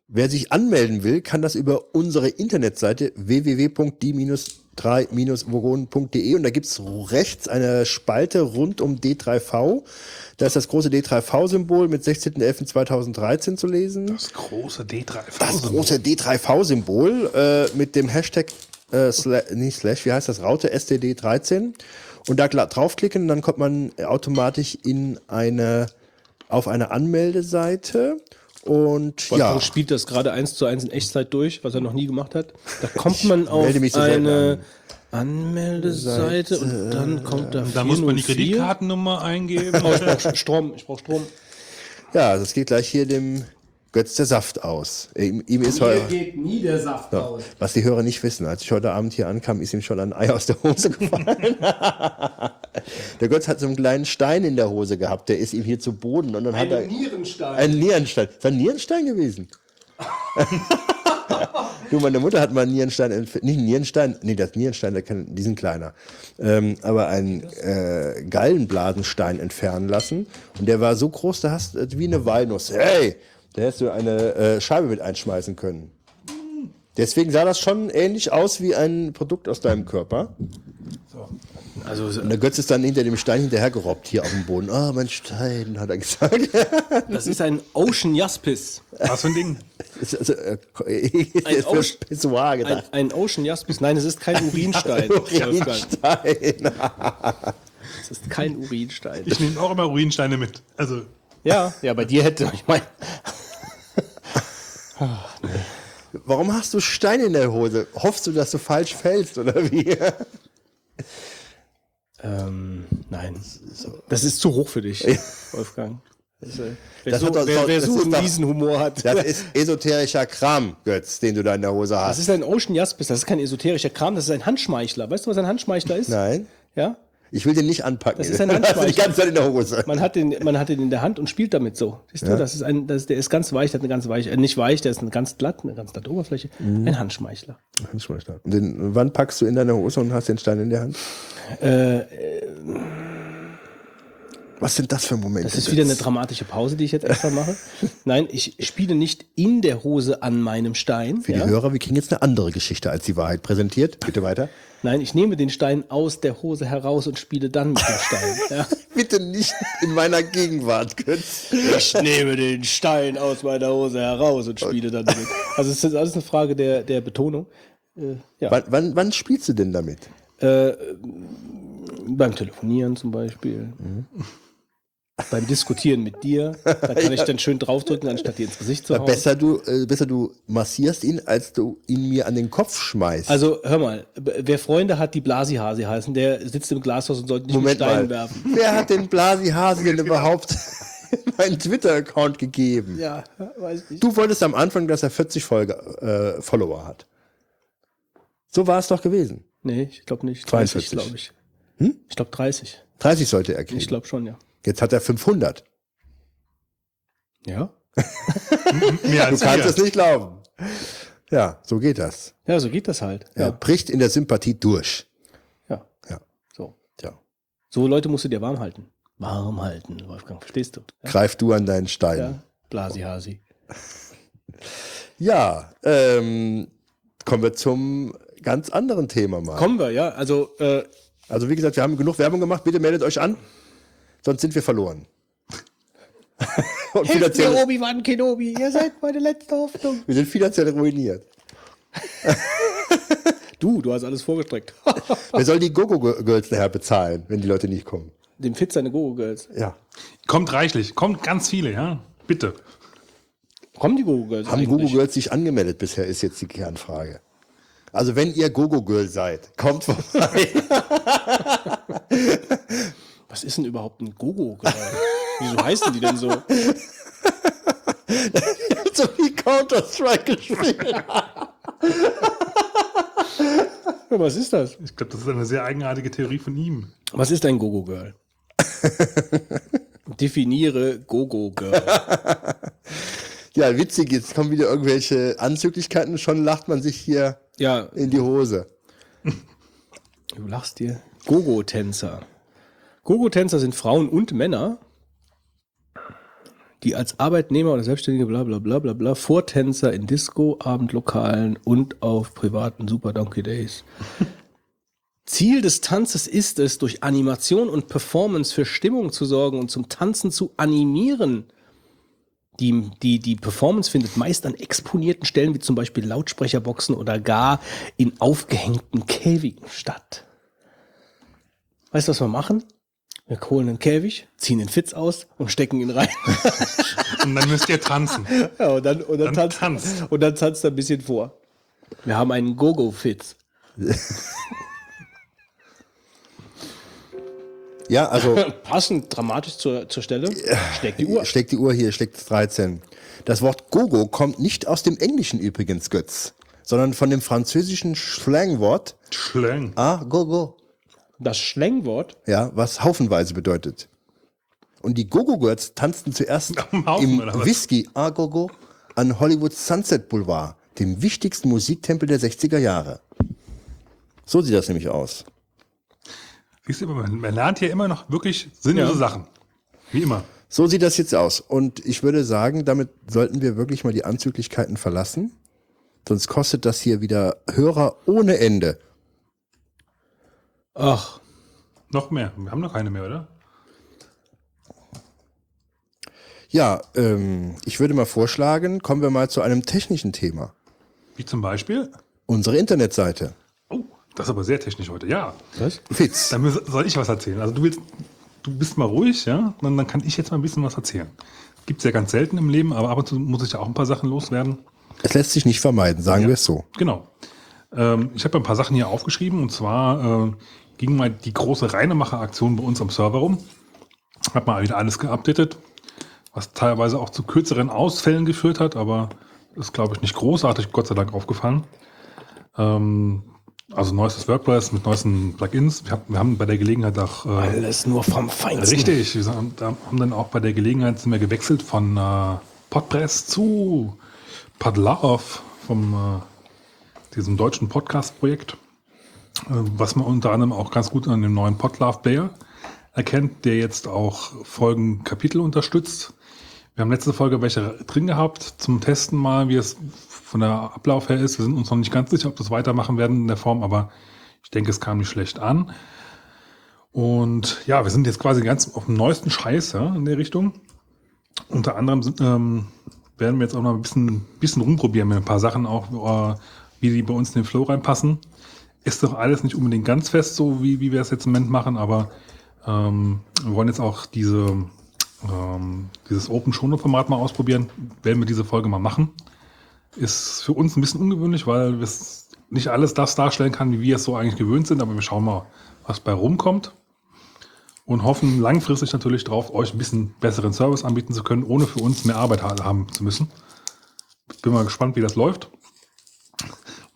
[SPEAKER 3] Wer sich anmelden will, kann das über unsere Internetseite www.die-3-vogonen.de und da gibt's rechts eine Spalte rund um D3V. Da ist das große D3V-Symbol mit 16.11.2013 zu lesen.
[SPEAKER 2] Das große D3.
[SPEAKER 3] Das große D3V-Symbol äh, mit dem Hashtag, äh, sla nicht Slash, wie heißt das, Raute STD13. Und da draufklicken, dann kommt man automatisch in eine, auf eine Anmeldeseite. Und ja,
[SPEAKER 1] Wolfgang spielt das gerade eins zu eins in Echtzeit durch, was er noch nie gemacht hat. Da kommt man auf eine Anmeldeseite und dann kommt da
[SPEAKER 2] Da muss man die
[SPEAKER 1] 404.
[SPEAKER 2] Kreditkartennummer eingeben.
[SPEAKER 1] Oh, ich brauche Strom, ich brauche Strom.
[SPEAKER 3] ja, das geht gleich hier dem Götz der Saft aus. Ihm, ihm ist heute,
[SPEAKER 1] geht nie der Saft
[SPEAKER 3] ja, was die Hörer nicht wissen, als ich heute Abend hier ankam, ist ihm schon ein Ei aus der Hose gefallen. der Götz hat so einen kleinen Stein in der Hose gehabt, der ist ihm hier zu Boden und dann hat er
[SPEAKER 1] Nierenstein.
[SPEAKER 3] ein Nierenstein. Ist ein Nierenstein gewesen? du, meine Mutter hat mal einen Nierenstein, nicht einen Nierenstein, nee, das Nierenstein, der kann, die sind kleiner, ähm, aber einen äh, Gallenblasenstein entfernen lassen und der war so groß, da hast du wie eine Walnuss. Hey, da hättest du eine äh, Scheibe mit einschmeißen können. Deswegen sah das schon ähnlich aus wie ein Produkt aus deinem Körper.
[SPEAKER 1] Also
[SPEAKER 3] Und der Götz ist dann hinter dem Stein hinterhergerobbt, hier auf dem Boden. Ah, mein Stein, hat er gesagt.
[SPEAKER 1] das ist ein Ocean Jaspis.
[SPEAKER 2] Was für ein Ding?
[SPEAKER 3] Das ist, also, äh, ist für
[SPEAKER 1] Ocean-
[SPEAKER 3] Pissoir
[SPEAKER 1] Ein,
[SPEAKER 3] gedacht.
[SPEAKER 1] ein Ocean Jaspis. Nein, es ist kein Urinstein.
[SPEAKER 3] Urinstein.
[SPEAKER 1] Es ist kein Urinstein.
[SPEAKER 2] Ich nehme auch immer Urinsteine mit. Also,
[SPEAKER 1] Ja, ja, bei dir hätte ich mein.
[SPEAKER 3] Warum hast du Steine in der Hose? Hoffst du, dass du falsch fällst oder wie?
[SPEAKER 1] Ähm, nein. Das ist zu hoch für dich, Wolfgang. Das, äh, wer
[SPEAKER 3] Das
[SPEAKER 1] so,
[SPEAKER 3] hat doch-
[SPEAKER 1] wer, wer
[SPEAKER 3] das
[SPEAKER 1] so
[SPEAKER 3] ist
[SPEAKER 1] einen miesen Humor hat.
[SPEAKER 3] Das ist esoterischer Kram, Götz, den du da in der Hose
[SPEAKER 1] Das
[SPEAKER 3] hast.
[SPEAKER 1] ist ein Ocean Jaspis, das ist kein esoterischer Kram, das ist ein Handschmeichler. Weißt du, was ein Handschmeichler ist?
[SPEAKER 3] Nein,
[SPEAKER 1] Ja?
[SPEAKER 3] Ich will den nicht anpacken.
[SPEAKER 1] Das ist ein
[SPEAKER 3] du die
[SPEAKER 1] Handschmeichler.
[SPEAKER 3] ganze Zeit in der Hose.
[SPEAKER 1] Man hat, den, man hat den in der Hand und spielt damit so. Siehst du, das ist ein, das, der ist ganz weich, der hat eine ganz weich, äh, nicht weich, der ist eine ganz glatt, eine ganz glatte Oberfläche.
[SPEAKER 3] Mhm.
[SPEAKER 1] Ein Handschmeichler.
[SPEAKER 3] Und den, wann packst du in deine Hose und hast den Stein in der Hand? Was sind das für Momente?
[SPEAKER 1] Das ist wieder eine dramatische Pause, die ich jetzt extra mache. Nein, ich spiele nicht in der Hose an meinem Stein.
[SPEAKER 3] Für
[SPEAKER 1] ja?
[SPEAKER 3] die Hörer, wir kriegen jetzt eine andere Geschichte als die Wahrheit präsentiert. Bitte weiter.
[SPEAKER 1] Nein, ich nehme den Stein aus der Hose heraus und spiele dann mit dem Stein. Ja?
[SPEAKER 3] Bitte nicht in meiner Gegenwart, Götz.
[SPEAKER 1] Ich nehme den Stein aus meiner Hose heraus und spiele dann damit. Also es ist alles eine Frage der, der Betonung. Äh, ja.
[SPEAKER 3] Wann, wann, wann spielst du denn damit?
[SPEAKER 1] Äh, beim Telefonieren zum Beispiel. Beim Diskutieren mit dir. Da kann ich dann schön draufdrücken, anstatt dir ins Gesicht zu hauen.
[SPEAKER 3] Besser du, äh, besser du massierst ihn, als du ihn mir an den Kopf schmeißt.
[SPEAKER 1] Also hör mal, wer Freunde hat, die Blasihasi heißen, der sitzt im Glashaus und sollte nicht
[SPEAKER 3] Moment
[SPEAKER 1] mit Steinen
[SPEAKER 3] mal.
[SPEAKER 1] werfen.
[SPEAKER 3] Wer hat den Blasi Hasi denn überhaupt meinen Twitter-Account gegeben?
[SPEAKER 1] Ja, weiß nicht.
[SPEAKER 3] Du wolltest am Anfang, dass er 40 Folge, äh, Follower hat. So war es doch gewesen.
[SPEAKER 1] Nee, ich glaube nicht. 30,
[SPEAKER 3] 42.
[SPEAKER 1] glaube ich. Hm? Ich glaube 30.
[SPEAKER 3] 30 sollte er kriegen.
[SPEAKER 1] Ich glaube schon, ja.
[SPEAKER 3] Jetzt hat er 500.
[SPEAKER 1] Ja?
[SPEAKER 2] Mehr
[SPEAKER 3] Du kannst es nicht glauben. Ja, so geht das.
[SPEAKER 1] Ja, so geht das halt.
[SPEAKER 3] Er
[SPEAKER 1] Ja.
[SPEAKER 3] bricht in der Sympathie durch.
[SPEAKER 1] ja.
[SPEAKER 3] Ja,
[SPEAKER 1] So.
[SPEAKER 3] tja.
[SPEAKER 1] So Leute musst du dir warm halten. Warm halten, Wolfgang, verstehst du? Ja,
[SPEAKER 3] Greif du an deinen Stein.
[SPEAKER 1] ja. Blasihasi.
[SPEAKER 3] Ja, ähm, kommen wir zum ganz anderen Thema mal.
[SPEAKER 1] Kommen wir, ja. Also, äh,
[SPEAKER 3] Also wie gesagt, wir haben genug Werbung gemacht. Bitte meldet euch an, sonst sind wir verloren. Und
[SPEAKER 1] Hilft mir
[SPEAKER 3] finanziell,
[SPEAKER 1] Obi-Wan Kenobi, ihr seid meine letzte Hoffnung.
[SPEAKER 3] wir sind finanziell ruiniert.
[SPEAKER 1] Du, du hast alles vorgestreckt.
[SPEAKER 3] Wer soll die Gogo-Girls nachher bezahlen, wenn die Leute nicht kommen?
[SPEAKER 1] Dem Fit seine Gogo-Girls.
[SPEAKER 3] Ja.
[SPEAKER 2] Kommt reichlich, kommt ganz viele, ja. Bitte.
[SPEAKER 1] Kommen die Gogo-Girls
[SPEAKER 3] Haben? Gogo-Girls sich angemeldet bisher, ist jetzt die Kernfrage. Also wenn ihr Gogo-Girl seid, kommt vorbei.
[SPEAKER 1] Was ist denn überhaupt ein Gogo-Girl? Wieso heißen die denn so?
[SPEAKER 3] so wie Counter-Strike gespielt.
[SPEAKER 1] Was ist das?
[SPEAKER 2] Ich glaube, das ist eine sehr eigenartige Theorie von ihm.
[SPEAKER 1] Was ist ein Gogo-Girl? Definiere Gogo-Girl.
[SPEAKER 3] Ja, witzig, jetzt kommen wieder irgendwelche Anzüglichkeiten, schon lacht man sich hier
[SPEAKER 1] Ja,
[SPEAKER 3] in die Hose.
[SPEAKER 1] du lachst dir. Gogo-Tänzer. Gogo-Tänzer sind Frauen und Männer, die als Arbeitnehmer oder Selbstständige bla bla bla bla bla Vortänzer in Disco, Abendlokalen und auf privaten Super Donkey Days. Ziel des Tanzes ist es, durch Animation und Performance für Stimmung zu sorgen und zum Tanzen zu animieren. Die, die, die Performance findet meist an exponierten Stellen wie zum Beispiel Lautsprecherboxen oder gar in aufgehängten Käfigen statt. Weißt du, was wir machen? Wir holen einen Käfig, ziehen den Fitz aus und stecken ihn rein.
[SPEAKER 2] Und dann müsst ihr tanzen.
[SPEAKER 1] Ja, und dann, und dann,
[SPEAKER 2] Dann
[SPEAKER 1] tanzt,
[SPEAKER 2] tanzt.
[SPEAKER 1] und dann tanzt er ein bisschen vor. Wir haben einen Gogo-Fitz.
[SPEAKER 3] Ja, also
[SPEAKER 1] Passend dramatisch zur, zur Stelle. Steckt die Uhr.
[SPEAKER 3] steckt die Uhr hier, steckt 13. Das Wort Gogo kommt nicht aus dem Englischen übrigens, Götz, sondern von dem französischen Slangwort
[SPEAKER 2] Schläng.
[SPEAKER 3] ah, Gogo,
[SPEAKER 1] Das Schlängwort.
[SPEAKER 3] ja, was haufenweise bedeutet. Und die Gogo-Girls tanzten zuerst
[SPEAKER 2] Haufen,
[SPEAKER 3] im? Whisky ah, Gogo an Hollywood Sunset Boulevard, dem wichtigsten Musiktempel der 60er Jahre. So sieht das nämlich aus.
[SPEAKER 2] Siehst du, man, man lernt hier immer noch wirklich sinnlose
[SPEAKER 1] Ja.
[SPEAKER 2] Sachen. Wie immer.
[SPEAKER 3] So sieht das jetzt aus. Und ich würde sagen, damit sollten wir wirklich mal die Anzüglichkeiten verlassen. Sonst kostet das hier wieder Hörer ohne Ende.
[SPEAKER 1] Ach,
[SPEAKER 2] Noch mehr. Wir haben noch keine mehr, oder?
[SPEAKER 3] Ja, ähm, ich würde mal vorschlagen, kommen wir mal zu einem technischen Thema.
[SPEAKER 2] Wie zum Beispiel.
[SPEAKER 3] Unsere Internetseite.
[SPEAKER 2] Oh, das ist aber sehr technisch heute. Ja.
[SPEAKER 1] was?
[SPEAKER 3] Fitz.
[SPEAKER 2] Dann soll ich was erzählen. Also du willst, du bist mal ruhig, ja? Dann, dann kann ich jetzt mal ein bisschen was erzählen. Gibt's ja ganz selten im Leben, aber ab und zu muss ich ja auch ein paar Sachen loswerden.
[SPEAKER 3] Es lässt sich nicht vermeiden, sagen wir es so.
[SPEAKER 2] Genau. Ähm, ich habe ein paar Sachen hier aufgeschrieben und zwar äh, ging mal die große Reinemacher-Aktion bei uns am Server rum. Hab mal wieder alles geupdatet, was teilweise auch zu kürzeren Ausfällen geführt hat, aber ist, glaube ich, nicht großartig, Gott sei Dank, aufgefallen. Ähm, also neuestes WordPress mit neuesten Plugins. Wir, hab, wir haben bei der Gelegenheit auch äh,
[SPEAKER 1] Alles nur vom Feinsten.
[SPEAKER 2] Richtig, wir haben da haben dann auch bei der Gelegenheit sind wir gewechselt von äh, Podpress zu Podlove vom äh, diesem deutschen Podcast-Projekt, was man unter anderem auch ganz gut an dem neuen Podlove Player erkennt, der jetzt auch Folgenkapitel unterstützt. Wir haben letzte Folge welche drin gehabt zum Testen mal, wie es von der Ablauf her ist. Wir sind uns noch nicht ganz sicher, ob das weitermachen werden in der Form, aber ich denke, es kam nicht schlecht an. Und ja, wir sind jetzt quasi ganz auf dem neuesten Scheiß ja, in der Richtung. Unter anderem ähm, werden wir jetzt auch noch ein bisschen, bisschen rumprobieren mit ein paar Sachen auch, äh, wie die bei uns in den Flow reinpassen. Ist doch alles nicht unbedingt ganz fest, so wie, wie wir es jetzt im Moment machen, aber ähm, wir wollen jetzt auch diese, ähm, dieses Open-Shono-Format mal ausprobieren. Werden wir diese Folge mal machen. Ist für uns ein bisschen ungewöhnlich, weil es nicht alles das darstellen kann, wie wir es so eigentlich gewöhnt sind, aber wir schauen mal, was bei rumkommt und hoffen langfristig natürlich darauf, euch ein bisschen besseren Service anbieten zu können, ohne für uns mehr Arbeit haben zu müssen. Bin mal gespannt, wie das läuft.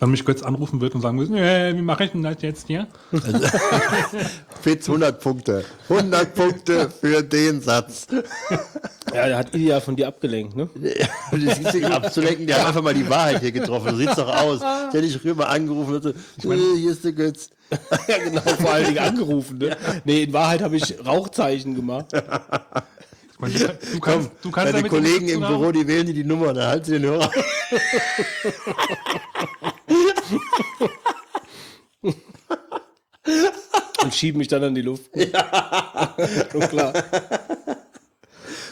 [SPEAKER 2] Wann mich Götz anrufen wird und sagen wird, äh, wie mache ich denn das jetzt hier?
[SPEAKER 3] Fitz 100 Punkte. 100 Punkte für den Satz.
[SPEAKER 1] Ja, der hat Ilja von dir abgelenkt, ne?
[SPEAKER 3] Das ist nicht abzulenken, der hat einfach mal die Wahrheit hier getroffen. So sieht's doch aus. Der hat dich rüber angerufen und so, äh, hier ist der Götz.
[SPEAKER 1] ja, genau, vor allen Dingen angerufen, ne? Nee, in Wahrheit habe ich Rauchzeichen gemacht.
[SPEAKER 2] Ich meine, du, du kannst, du kannst
[SPEAKER 3] Deine Kollegen im. Büro, die wählen dir die Nummer, da halten sie den Hörer.
[SPEAKER 1] Und schieben mich dann in die Luft. Ja. Klar.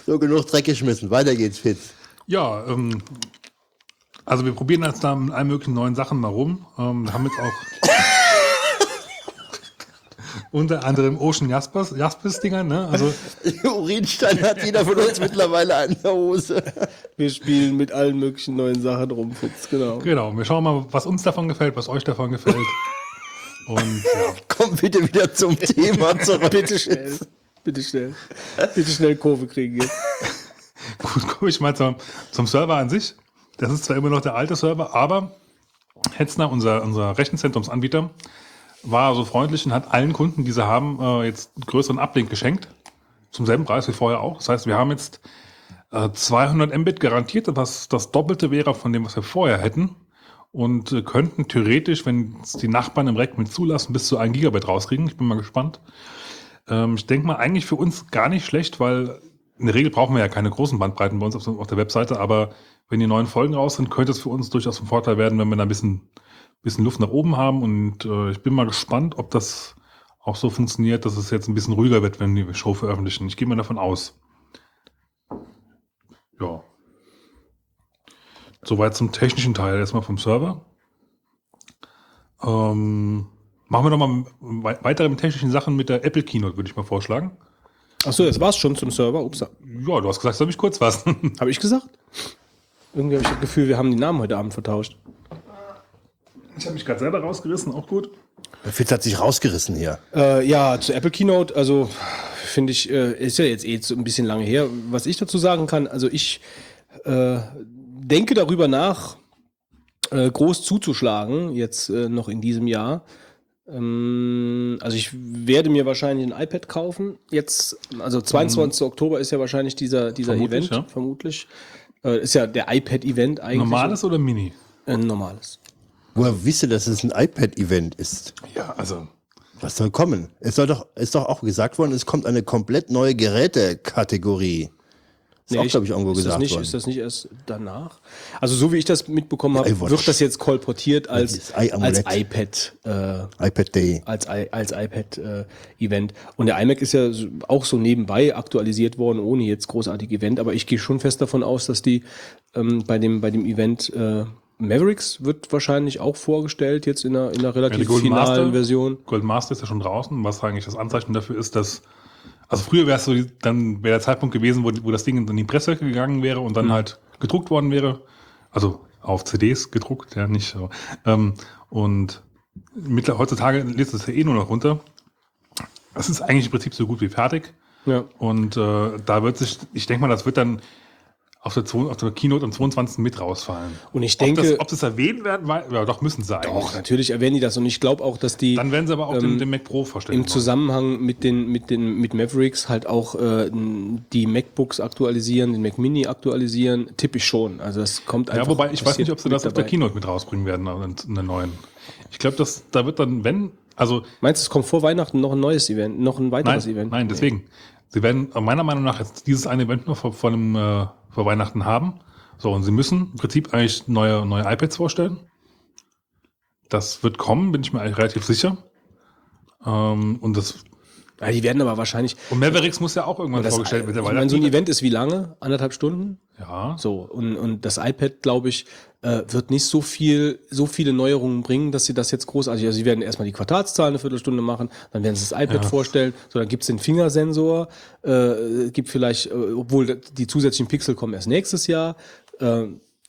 [SPEAKER 3] So, genug Dreck geschmissen. Weiter geht's, Fitz.
[SPEAKER 2] Ja, ähm, also wir probieren jetzt da mit allen möglichen neuen Sachen mal rum. Ähm, haben jetzt auch unter anderem Ocean Jaspers, Jaspers Dinger, ne? Also
[SPEAKER 3] Urinstein hat jeder von uns mittlerweile an der Hose.
[SPEAKER 1] Wir spielen mit allen möglichen neuen Sachen rum, Fitz, genau.
[SPEAKER 2] genau, wir schauen mal, was uns davon gefällt, was euch davon gefällt. Und ja,
[SPEAKER 3] Komm bitte wieder zum Thema zurück.
[SPEAKER 1] Bitte schnell. Bitte schnell. Bitte schnell Kurve kriegen jetzt.
[SPEAKER 2] gut, komme ich mal zum, zum Server an sich. Das ist zwar immer noch der alte Server, aber Hetzner, unser, unser Rechenzentrumsanbieter, war so freundlich und hat allen Kunden, die sie haben, äh, jetzt einen größeren Uplink geschenkt. Zum selben Preis wie vorher auch. Das heißt, wir haben jetzt äh, 200 Mbit garantiert, was das Doppelte wäre von dem, was wir vorher hätten. Und äh, könnten theoretisch, wenn die Nachbarn im Rack mit zulassen, bis zu 1 Gigabit rauskriegen. Ich bin mal gespannt. Ähm, ich denke mal, eigentlich für uns gar nicht schlecht, weil in der Regel brauchen wir ja keine großen Bandbreiten bei uns auf, auf der Webseite, aber wenn die neuen Folgen raus sind, könnte es für uns durchaus ein Vorteil werden, wenn wir da ein bisschen, bisschen Luft nach oben haben. Und äh, ich bin mal gespannt, ob das auch so funktioniert, dass es jetzt ein bisschen ruhiger wird, wenn die Show veröffentlichen. Ich gehe mal davon aus. Ja. Soweit zum technischen Teil erstmal vom Server. Ähm, machen wir doch mal wei- weitere technischen Sachen mit der Apple Keynote, würde ich mal vorschlagen.
[SPEAKER 1] Achso, das war's schon zum Server. Ups,
[SPEAKER 2] Ja, du hast gesagt, soll ich kurz was.
[SPEAKER 1] habe ich gesagt? Irgendwie habe ich das Gefühl, wir haben die Namen heute Abend vertauscht.
[SPEAKER 2] Ich habe mich gerade selber rausgerissen, auch gut.
[SPEAKER 3] Fitz hat sich rausgerissen hier.
[SPEAKER 1] Äh, ja, zur Apple Keynote, also finde ich, äh, ist ja jetzt eh so ein bisschen lange her. Was ich dazu sagen kann, also ich äh, denke darüber nach, äh, groß zuzuschlagen, jetzt äh, noch in diesem Jahr. Ähm, also ich werde mir wahrscheinlich ein iPad kaufen. Jetzt, also 22. Oktober ist ja wahrscheinlich dieser, dieser
[SPEAKER 2] Vermutlich,
[SPEAKER 1] Event,
[SPEAKER 2] ja.
[SPEAKER 1] vermutlich. Äh, ist ja der iPad-Event eigentlich.
[SPEAKER 2] Normales oder Mini?
[SPEAKER 1] Ein normales.
[SPEAKER 3] Woher wisse, dass es ein iPad-Event ist?
[SPEAKER 2] Ja, also.
[SPEAKER 3] Was soll kommen? Es soll doch, ist doch auch gesagt worden, es kommt eine komplett neue Gerätekategorie. Ist
[SPEAKER 1] Nee,
[SPEAKER 3] auch, glaube ich, irgendwo
[SPEAKER 1] ist das
[SPEAKER 3] gesagt
[SPEAKER 1] nicht,
[SPEAKER 3] worden.
[SPEAKER 1] Ist das nicht erst danach? Also so wie ich das mitbekommen habe, wird das jetzt kolportiert als, als iPad, äh,
[SPEAKER 3] iPad Day.
[SPEAKER 1] als, als iPad-Event. Und der iMac ist ja auch so nebenbei aktualisiert worden, ohne jetzt großartig Event. Aber ich gehe schon fest davon aus, dass die ähm, bei, dem, bei dem Event äh, Mavericks wird wahrscheinlich auch vorgestellt, jetzt in einer, in einer relativ finalen Version.
[SPEAKER 2] Golden Master ist ja schon draußen, was eigentlich das Anzeichen dafür ist, dass. Also früher wäre es so, dann wäre der Zeitpunkt gewesen, wo, wo das Ding in die Presse gegangen wäre und dann halt gedruckt worden wäre. Also auf CDs gedruckt, ja, nicht so. Ähm, und mittler, heutzutage lädt es ja eh nur noch runter. Es ist eigentlich im Prinzip so gut wie fertig.
[SPEAKER 1] Ja.
[SPEAKER 2] Und äh, da wird sich, ich denke mal, das wird dann auf der, auf der Keynote am 22. mit rausfallen.
[SPEAKER 1] Und ich
[SPEAKER 2] ob
[SPEAKER 1] denke-
[SPEAKER 2] das, ob das erwähnt werden, weil, ja, doch müssen sie eigentlich.
[SPEAKER 1] Doch, natürlich erwähnen die das. Und ich glaube auch, dass die
[SPEAKER 2] Dann werden sie aber auch den,
[SPEAKER 1] Ähm,
[SPEAKER 2] den Mac Pro vorstellen.
[SPEAKER 1] im
[SPEAKER 2] wollen.
[SPEAKER 1] Zusammenhang mit den mit den mit Mavericks halt auch äh, die MacBooks aktualisieren, den Mac Mini aktualisieren, tippe ich schon. Also das kommt einfach.
[SPEAKER 2] Ja, wobei ich weiß nicht, ob sie das auf der
[SPEAKER 1] dabei.
[SPEAKER 2] Keynote mit rausbringen werden, in in der neuen. Ich glaube, dass da wird dann, wenn Also
[SPEAKER 1] Meinst du, es kommt vor Weihnachten noch ein neues Event, noch ein weiteres
[SPEAKER 2] nein,
[SPEAKER 1] Event?
[SPEAKER 2] nein, deswegen. Sie werden meiner Meinung nach jetzt dieses eine Event nur vor, vor, dem, äh, vor Weihnachten haben. So, und sie müssen im Prinzip eigentlich neue, neue iPads vorstellen. Das wird kommen, bin ich mir eigentlich relativ sicher. Ähm, und das
[SPEAKER 1] Ja, die werden aber wahrscheinlich.
[SPEAKER 2] und Mavericks muss ja auch irgendwann
[SPEAKER 1] Das,
[SPEAKER 2] vorgestellt
[SPEAKER 1] ich
[SPEAKER 2] werden.
[SPEAKER 1] meine, so ein Event ist wie lange? Anderthalb Stunden?
[SPEAKER 2] Ja.
[SPEAKER 1] So, und, und das iPad, glaube ich, äh, wird nicht so viel, so viele Neuerungen bringen, dass sie das jetzt großartig, also sie werden erstmal die Quartalszahlen eine Viertelstunde machen, dann werden sie das iPad
[SPEAKER 2] Ja.
[SPEAKER 1] vorstellen, so, dann gibt's den Fingersensor, äh, gibt vielleicht, äh, obwohl die zusätzlichen Pixel kommen erst nächstes Jahr, äh,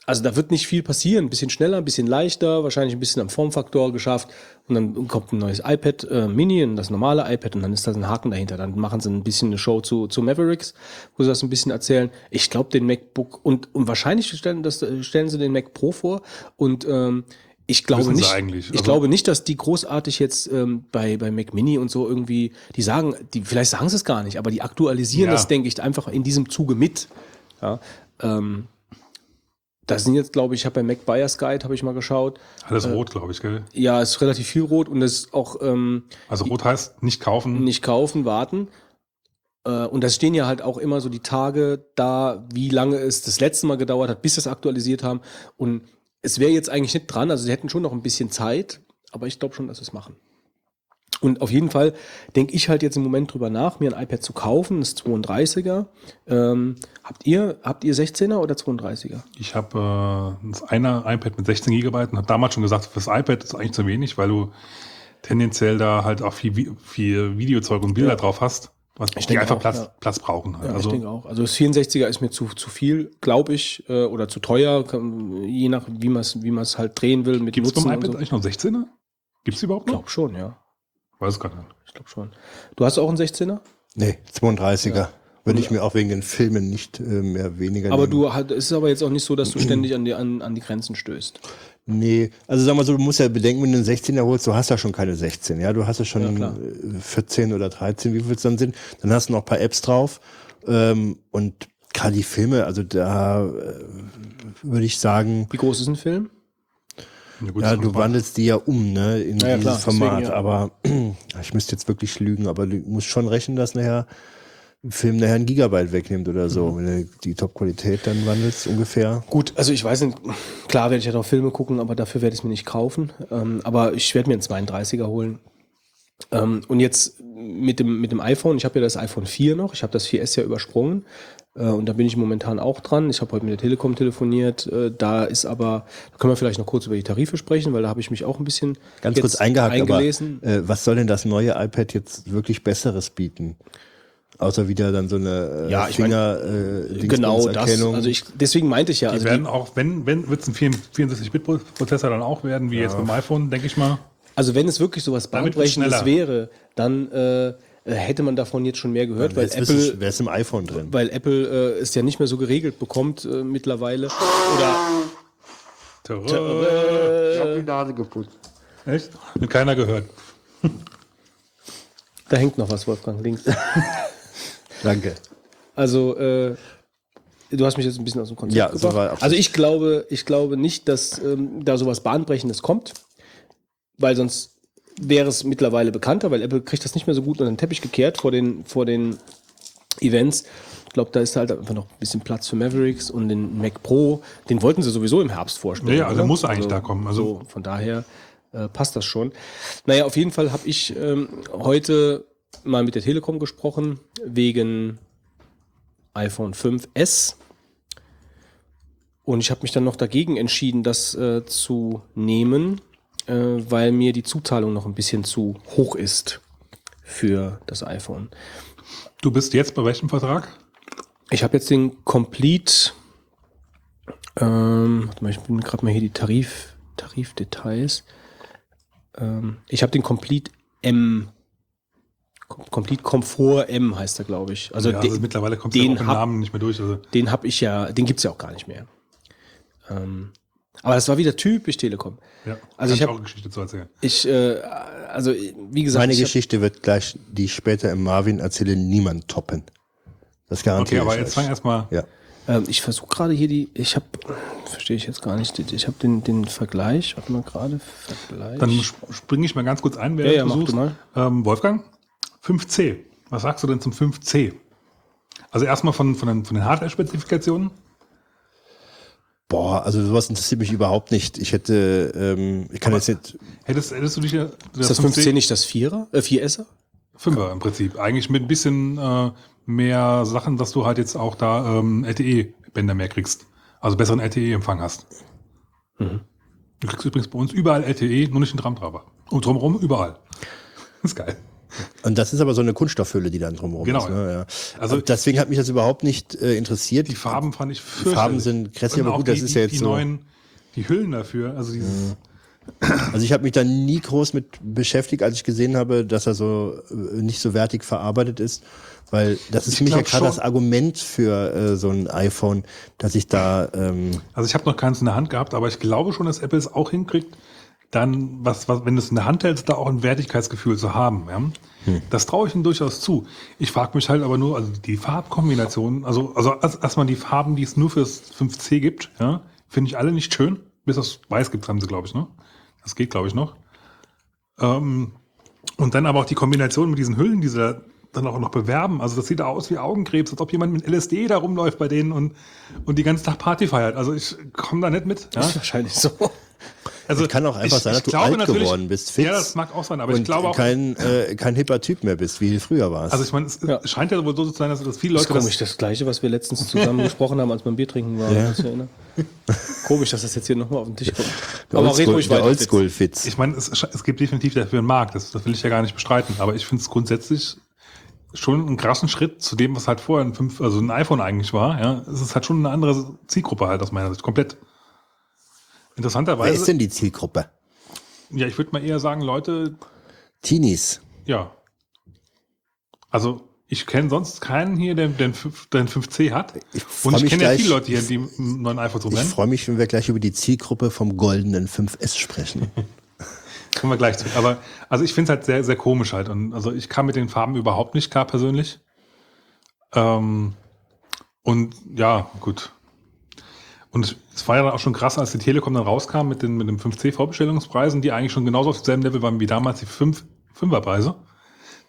[SPEAKER 1] also da wird nicht viel passieren, ein bisschen schneller, ein bisschen leichter, wahrscheinlich ein bisschen am Formfaktor geschafft und dann kommt ein neues iPad äh, Mini und das normale iPad und dann ist da ein Haken dahinter. Dann machen sie ein bisschen eine Show zu, zu Mavericks, wo sie das ein bisschen erzählen. Ich glaube den MacBook und, und wahrscheinlich stellen, das, stellen sie den Mac Pro vor und ähm, ich glaube nicht, ich
[SPEAKER 2] Also-
[SPEAKER 1] glaube nicht, dass die großartig jetzt ähm, bei, bei Mac Mini und so irgendwie, die sagen, die, vielleicht sagen sie es gar nicht, aber die aktualisieren
[SPEAKER 2] Ja.
[SPEAKER 1] das, denke ich, einfach in diesem Zuge mit. Ja, ähm, da sind jetzt, glaube ich, ich habe bei Mac Buyers Guide, habe ich mal geschaut.
[SPEAKER 2] Alles rot, glaube ich, gell?
[SPEAKER 1] Ja, es ist relativ viel rot und es ist auch ähm,
[SPEAKER 2] Also rot heißt nicht kaufen.
[SPEAKER 1] nicht kaufen, warten. Äh, und das stehen ja halt auch immer so die Tage da, wie lange es das letzte Mal gedauert hat, bis sie es aktualisiert haben. Und es wäre jetzt eigentlich nicht dran, also sie hätten schon noch ein bisschen Zeit, aber ich glaube schon, dass sie es machen. Und auf jeden Fall denke ich halt jetzt im Moment drüber nach, mir ein iPad zu kaufen, das 32er. Ähm, habt ihr, habt ihr 16er oder 32er?
[SPEAKER 2] Ich habe äh, das eine iPad mit 16 Gigabyte und habe damals schon gesagt, fürs iPad ist eigentlich zu wenig, weil du tendenziell da halt auch viel, Vi- viel Videozeug und Bilder
[SPEAKER 1] Ja.
[SPEAKER 2] drauf hast, was
[SPEAKER 1] Ich
[SPEAKER 2] die
[SPEAKER 1] denke
[SPEAKER 2] einfach
[SPEAKER 1] auch,
[SPEAKER 2] Platz,
[SPEAKER 1] ja.
[SPEAKER 2] Platz brauchen. Halt.
[SPEAKER 1] Ja,
[SPEAKER 2] also
[SPEAKER 1] ich denke auch. Also das 64er ist mir zu, zu viel, glaube ich, äh, oder zu teuer, kann, je nach wie man es wie man's halt drehen will mit
[SPEAKER 2] gibt es beim iPad
[SPEAKER 1] so.
[SPEAKER 2] eigentlich noch 16er? Gibt es überhaupt
[SPEAKER 1] Ich
[SPEAKER 2] noch?
[SPEAKER 1] glaube schon, ja.
[SPEAKER 2] Weiß gar nicht.
[SPEAKER 1] Ich glaube schon. Du hast auch einen 16er?
[SPEAKER 3] Nee, 32er. Würde ich mir auch wegen den Filmen nicht äh, mehr weniger
[SPEAKER 1] Aber
[SPEAKER 3] nehmen.
[SPEAKER 1] du es ist aber jetzt auch nicht so, dass du ständig an die, an, an die Grenzen stößt.
[SPEAKER 3] Nee, also sag mal so, du musst ja bedenken, wenn du einen 16er holst, du hast ja schon keine 16, ja, du hast ja schon
[SPEAKER 1] Ja, klar.
[SPEAKER 3] äh, 14 oder 13, wie viel es dann sind. Dann hast du noch ein paar Apps drauf ähm, und gerade die Filme, also da äh, würde ich sagen,
[SPEAKER 1] Wie groß ist ein Film?
[SPEAKER 2] Ja, gut,
[SPEAKER 3] ja, du wandelst die ja um, ne, in
[SPEAKER 1] Ja, ja,
[SPEAKER 3] dieses
[SPEAKER 1] klar,
[SPEAKER 3] Format.
[SPEAKER 1] deswegen, ja.
[SPEAKER 3] Aber ich müsste jetzt wirklich lügen, aber du musst schon rechnen, dass nachher ein Film nachher ein Gigabyte wegnimmt oder so.
[SPEAKER 1] Mhm.
[SPEAKER 3] Wenn du die Top-Qualität dann wandelst, ungefähr.
[SPEAKER 1] Gut, also ich weiß nicht, klar werde ich ja auch Filme gucken, aber dafür werde ich es mir nicht kaufen. Ähm, aber ich werde mir einen 32er holen. Ähm, und jetzt mit dem, mit dem iPhone, ich habe ja das iPhone 4 noch, ich habe das 4S ja übersprungen. Äh, und da bin ich momentan auch dran. Ich habe heute mit der Telekom telefoniert. Äh, da ist aber, da können wir vielleicht noch kurz über die Tarife sprechen, weil da habe ich mich auch ein bisschen
[SPEAKER 3] Ganz
[SPEAKER 1] jetzt
[SPEAKER 3] kurz eingehakt,
[SPEAKER 1] eingelesen.
[SPEAKER 3] aber äh, was soll denn das neue iPad jetzt wirklich Besseres bieten? Außer wieder dann so eine äh,
[SPEAKER 1] Ja, ich mein,
[SPEAKER 3] Finger äh,
[SPEAKER 1] genau das. Also ich, deswegen meinte ich ja,
[SPEAKER 2] Die
[SPEAKER 1] also die,
[SPEAKER 2] werden auch, wenn, wenn wird es ein 64-Bit-Prozessor dann auch werden, wie jetzt beim iPhone, denke ich mal.
[SPEAKER 1] Also wenn es wirklich sowas Bahnbrechendes wäre, dann äh, hätte man davon jetzt schon mehr gehört, weil Apple,
[SPEAKER 3] wäre es im iPhone drin.
[SPEAKER 1] weil Apple äh, es ja nicht mehr so geregelt bekommt äh, mittlerweile. Oder
[SPEAKER 2] Terror.
[SPEAKER 4] Ich hab die Nase geputzt.
[SPEAKER 2] Echt? Hat keiner gehört.
[SPEAKER 1] da hängt noch was, Wolfgang, links.
[SPEAKER 3] Danke.
[SPEAKER 1] Also äh, du hast mich jetzt ein bisschen aus dem Konzept
[SPEAKER 3] Ja, so
[SPEAKER 1] gebracht.
[SPEAKER 3] war absolut.
[SPEAKER 1] also ich glaube, ich glaube nicht, dass ähm, da sowas Bahnbrechendes kommt, weil sonst wäre es mittlerweile bekannter, weil Apple kriegt das nicht mehr so gut unter den Teppich gekehrt vor den, vor den Events. Ich glaube, da ist halt einfach noch ein bisschen Platz für Mavericks und den Mac Pro, den wollten sie sowieso im Herbst vorstellen.
[SPEAKER 2] Ja, ja, also muss eigentlich da kommen. Also-
[SPEAKER 1] so, von daher äh, passt das schon. Naja, auf jeden Fall habe ich ähm, heute mal mit der Telekom gesprochen, wegen iPhone 5S. Und ich habe mich dann noch dagegen entschieden, das äh, zu nehmen, äh, weil mir die Zuzahlung noch ein bisschen zu hoch ist für das iPhone.
[SPEAKER 2] Du bist jetzt bei welchem Vertrag?
[SPEAKER 1] Ich habe jetzt den Complete, ähm, warte mal, ich bin gerade mal hier die Tarif, Tarifdetails. Ähm, ich habe den Complete M, Com- Complete Comfort M heißt er, glaube ich. Also,
[SPEAKER 2] ja, also mittlerweile kommt ja auch im
[SPEAKER 1] hab-
[SPEAKER 2] Namen nicht mehr durch. Also
[SPEAKER 1] den habe ich ja, den gibt's ja auch gar nicht mehr. Ähm, aber das war wieder typisch Telekom.
[SPEAKER 2] ja,
[SPEAKER 1] Also ich
[SPEAKER 2] kann
[SPEAKER 1] hab-
[SPEAKER 2] auch eine Geschichte zu erzählen.
[SPEAKER 1] Ich, äh, also wie gesagt,
[SPEAKER 3] Meine Geschichte wird gleich, die ich später im Marvin erzähle, niemand toppen. Das
[SPEAKER 2] Okay,
[SPEAKER 3] garantiere
[SPEAKER 2] aber
[SPEAKER 3] ich
[SPEAKER 2] jetzt
[SPEAKER 3] euch.
[SPEAKER 2] fang erstmal.
[SPEAKER 3] Ja.
[SPEAKER 1] Ähm, ich versuche gerade hier die, ich habe, verstehe ich jetzt gar nicht, ich habe den, den Vergleich, warte mal gerade, Vergleich.
[SPEAKER 2] Dann sp- springe ich mal ganz kurz ein, wer
[SPEAKER 1] Ja, ja, mach du mal.
[SPEAKER 2] Ähm, Wolfgang, 5C. Was sagst du denn zum 5C? Also erstmal von, von den, von den Hardware-Spezifikationen.
[SPEAKER 3] Boah, also sowas interessiert mich überhaupt nicht. Ich hätte, ähm, ich kann jetzt nicht,
[SPEAKER 2] Hättest, hättest du dich ja-
[SPEAKER 1] ist das 5C nicht das Vierer, äh, 4S?
[SPEAKER 2] Fünfer im Prinzip. Eigentlich mit ein bisschen äh, mehr Sachen, dass du halt jetzt auch da ähm, LTE-Bänder mehr kriegst. Also besseren LTE-Empfang hast.
[SPEAKER 1] Mhm.
[SPEAKER 2] Du kriegst übrigens bei uns überall LTE, nur nicht den Tramtreiber. Und drumherum überall. ist geil.
[SPEAKER 3] Und das ist aber so eine Kunststoffhülle, die dann drumherum
[SPEAKER 2] Genau,
[SPEAKER 3] ist. Ne? Ja.
[SPEAKER 2] Also-
[SPEAKER 3] Also deswegen hat mich das überhaupt nicht äh, interessiert.
[SPEAKER 2] Die Farben fand ich
[SPEAKER 3] Die Farben sind grässlich, aber gut, das
[SPEAKER 2] die,
[SPEAKER 3] ist
[SPEAKER 2] die,
[SPEAKER 3] ja jetzt
[SPEAKER 2] die
[SPEAKER 3] so.
[SPEAKER 2] neuen, die Hüllen dafür, also dieses,
[SPEAKER 3] Also ich habe mich da nie groß mit beschäftigt, als ich gesehen habe, dass er so äh, nicht so wertig verarbeitet ist, weil das ist
[SPEAKER 2] Ich
[SPEAKER 3] für mich ja gerade das Argument für äh, so ein iPhone, dass ich da ähm,
[SPEAKER 2] also ich habe noch keins in der Hand gehabt, aber ich glaube schon, dass Apple es auch hinkriegt, dann, was, was, wenn du es in der Hand hältst, da auch ein Wertigkeitsgefühl zu haben. Ja? Das traue ich ihnen durchaus zu. Ich frage mich halt aber nur, also die Farbkombinationen, also, also erst- erstmal die Farben, die es nur fürs 5C gibt, ja, finde ich alle nicht schön. Bis das Weiß gibt, haben sie, glaube ich, ne? Das geht, glaube ich, noch. Ähm, und dann aber auch die Kombination mit diesen Hüllen, die sie da dann auch noch bewerben. Also das sieht aus wie Augenkrebs, als ob jemand mit LSD da rumläuft bei denen und, und die ganze Tag Party feiert. Also ich komme da nicht mit. Ja?
[SPEAKER 1] Ist wahrscheinlich so.
[SPEAKER 2] Also
[SPEAKER 3] kann auch einfach sein, dass du alt geworden bist, Fitz.
[SPEAKER 2] Ja, das mag auch sein, aber
[SPEAKER 3] und
[SPEAKER 2] ich glaube auch,
[SPEAKER 3] kein, äh, kein hipper Typ mehr bist, wie früher warst.
[SPEAKER 2] also ich meine, es
[SPEAKER 1] Ja.
[SPEAKER 2] scheint ja wohl so zu sein, dass, dass viele
[SPEAKER 1] Das ist
[SPEAKER 2] Leute
[SPEAKER 1] komisch, das gleiche, was wir letztens zusammen gesprochen haben, als wir ein Bier trinken waren.
[SPEAKER 3] Ja.
[SPEAKER 1] Erinnern? Komisch, dass das jetzt hier nochmal auf den Tisch kommt.
[SPEAKER 3] der
[SPEAKER 1] Aber red ruhig
[SPEAKER 3] der
[SPEAKER 1] weiter. Fitz.
[SPEAKER 3] Oldschool-Fitz.
[SPEAKER 2] Ich meine, es, es gibt definitiv dafür einen Markt, das, das will ich ja gar nicht bestreiten, aber ich finde es grundsätzlich schon einen krassen Schritt zu dem, was halt vorher ein, fünf, also ein iPhone eigentlich war. Ja, es ist halt schon eine andere Zielgruppe halt aus meiner Sicht, komplett.
[SPEAKER 3] Wer
[SPEAKER 2] Interessanterweise,
[SPEAKER 3] ist denn die Zielgruppe?
[SPEAKER 2] ja, ich würde mal eher sagen, Leute,
[SPEAKER 3] Teenies.
[SPEAKER 2] ja, also ich kenne sonst keinen hier, der den, fünf- der den 5C hat.
[SPEAKER 3] freu
[SPEAKER 2] Und ich kenne ja viele Leute hier, die einen neuen iPhone
[SPEAKER 3] Ich
[SPEAKER 2] rumrennen.
[SPEAKER 3] freue mich, wenn wir gleich über die Zielgruppe vom goldenen 5S sprechen.
[SPEAKER 2] Kommen wir gleich zu. Aber also ich finde es halt sehr, sehr komisch halt. Und also ich kam mit den Farben überhaupt nicht klar persönlich. Ähm, und ja, gut. Und es war ja dann auch schon krass, als die Telekom dann rauskam mit den, mit den 5C-Vorbestellungspreisen, die eigentlich schon genauso auf demselben Level waren wie damals die 5, 5er-Preise.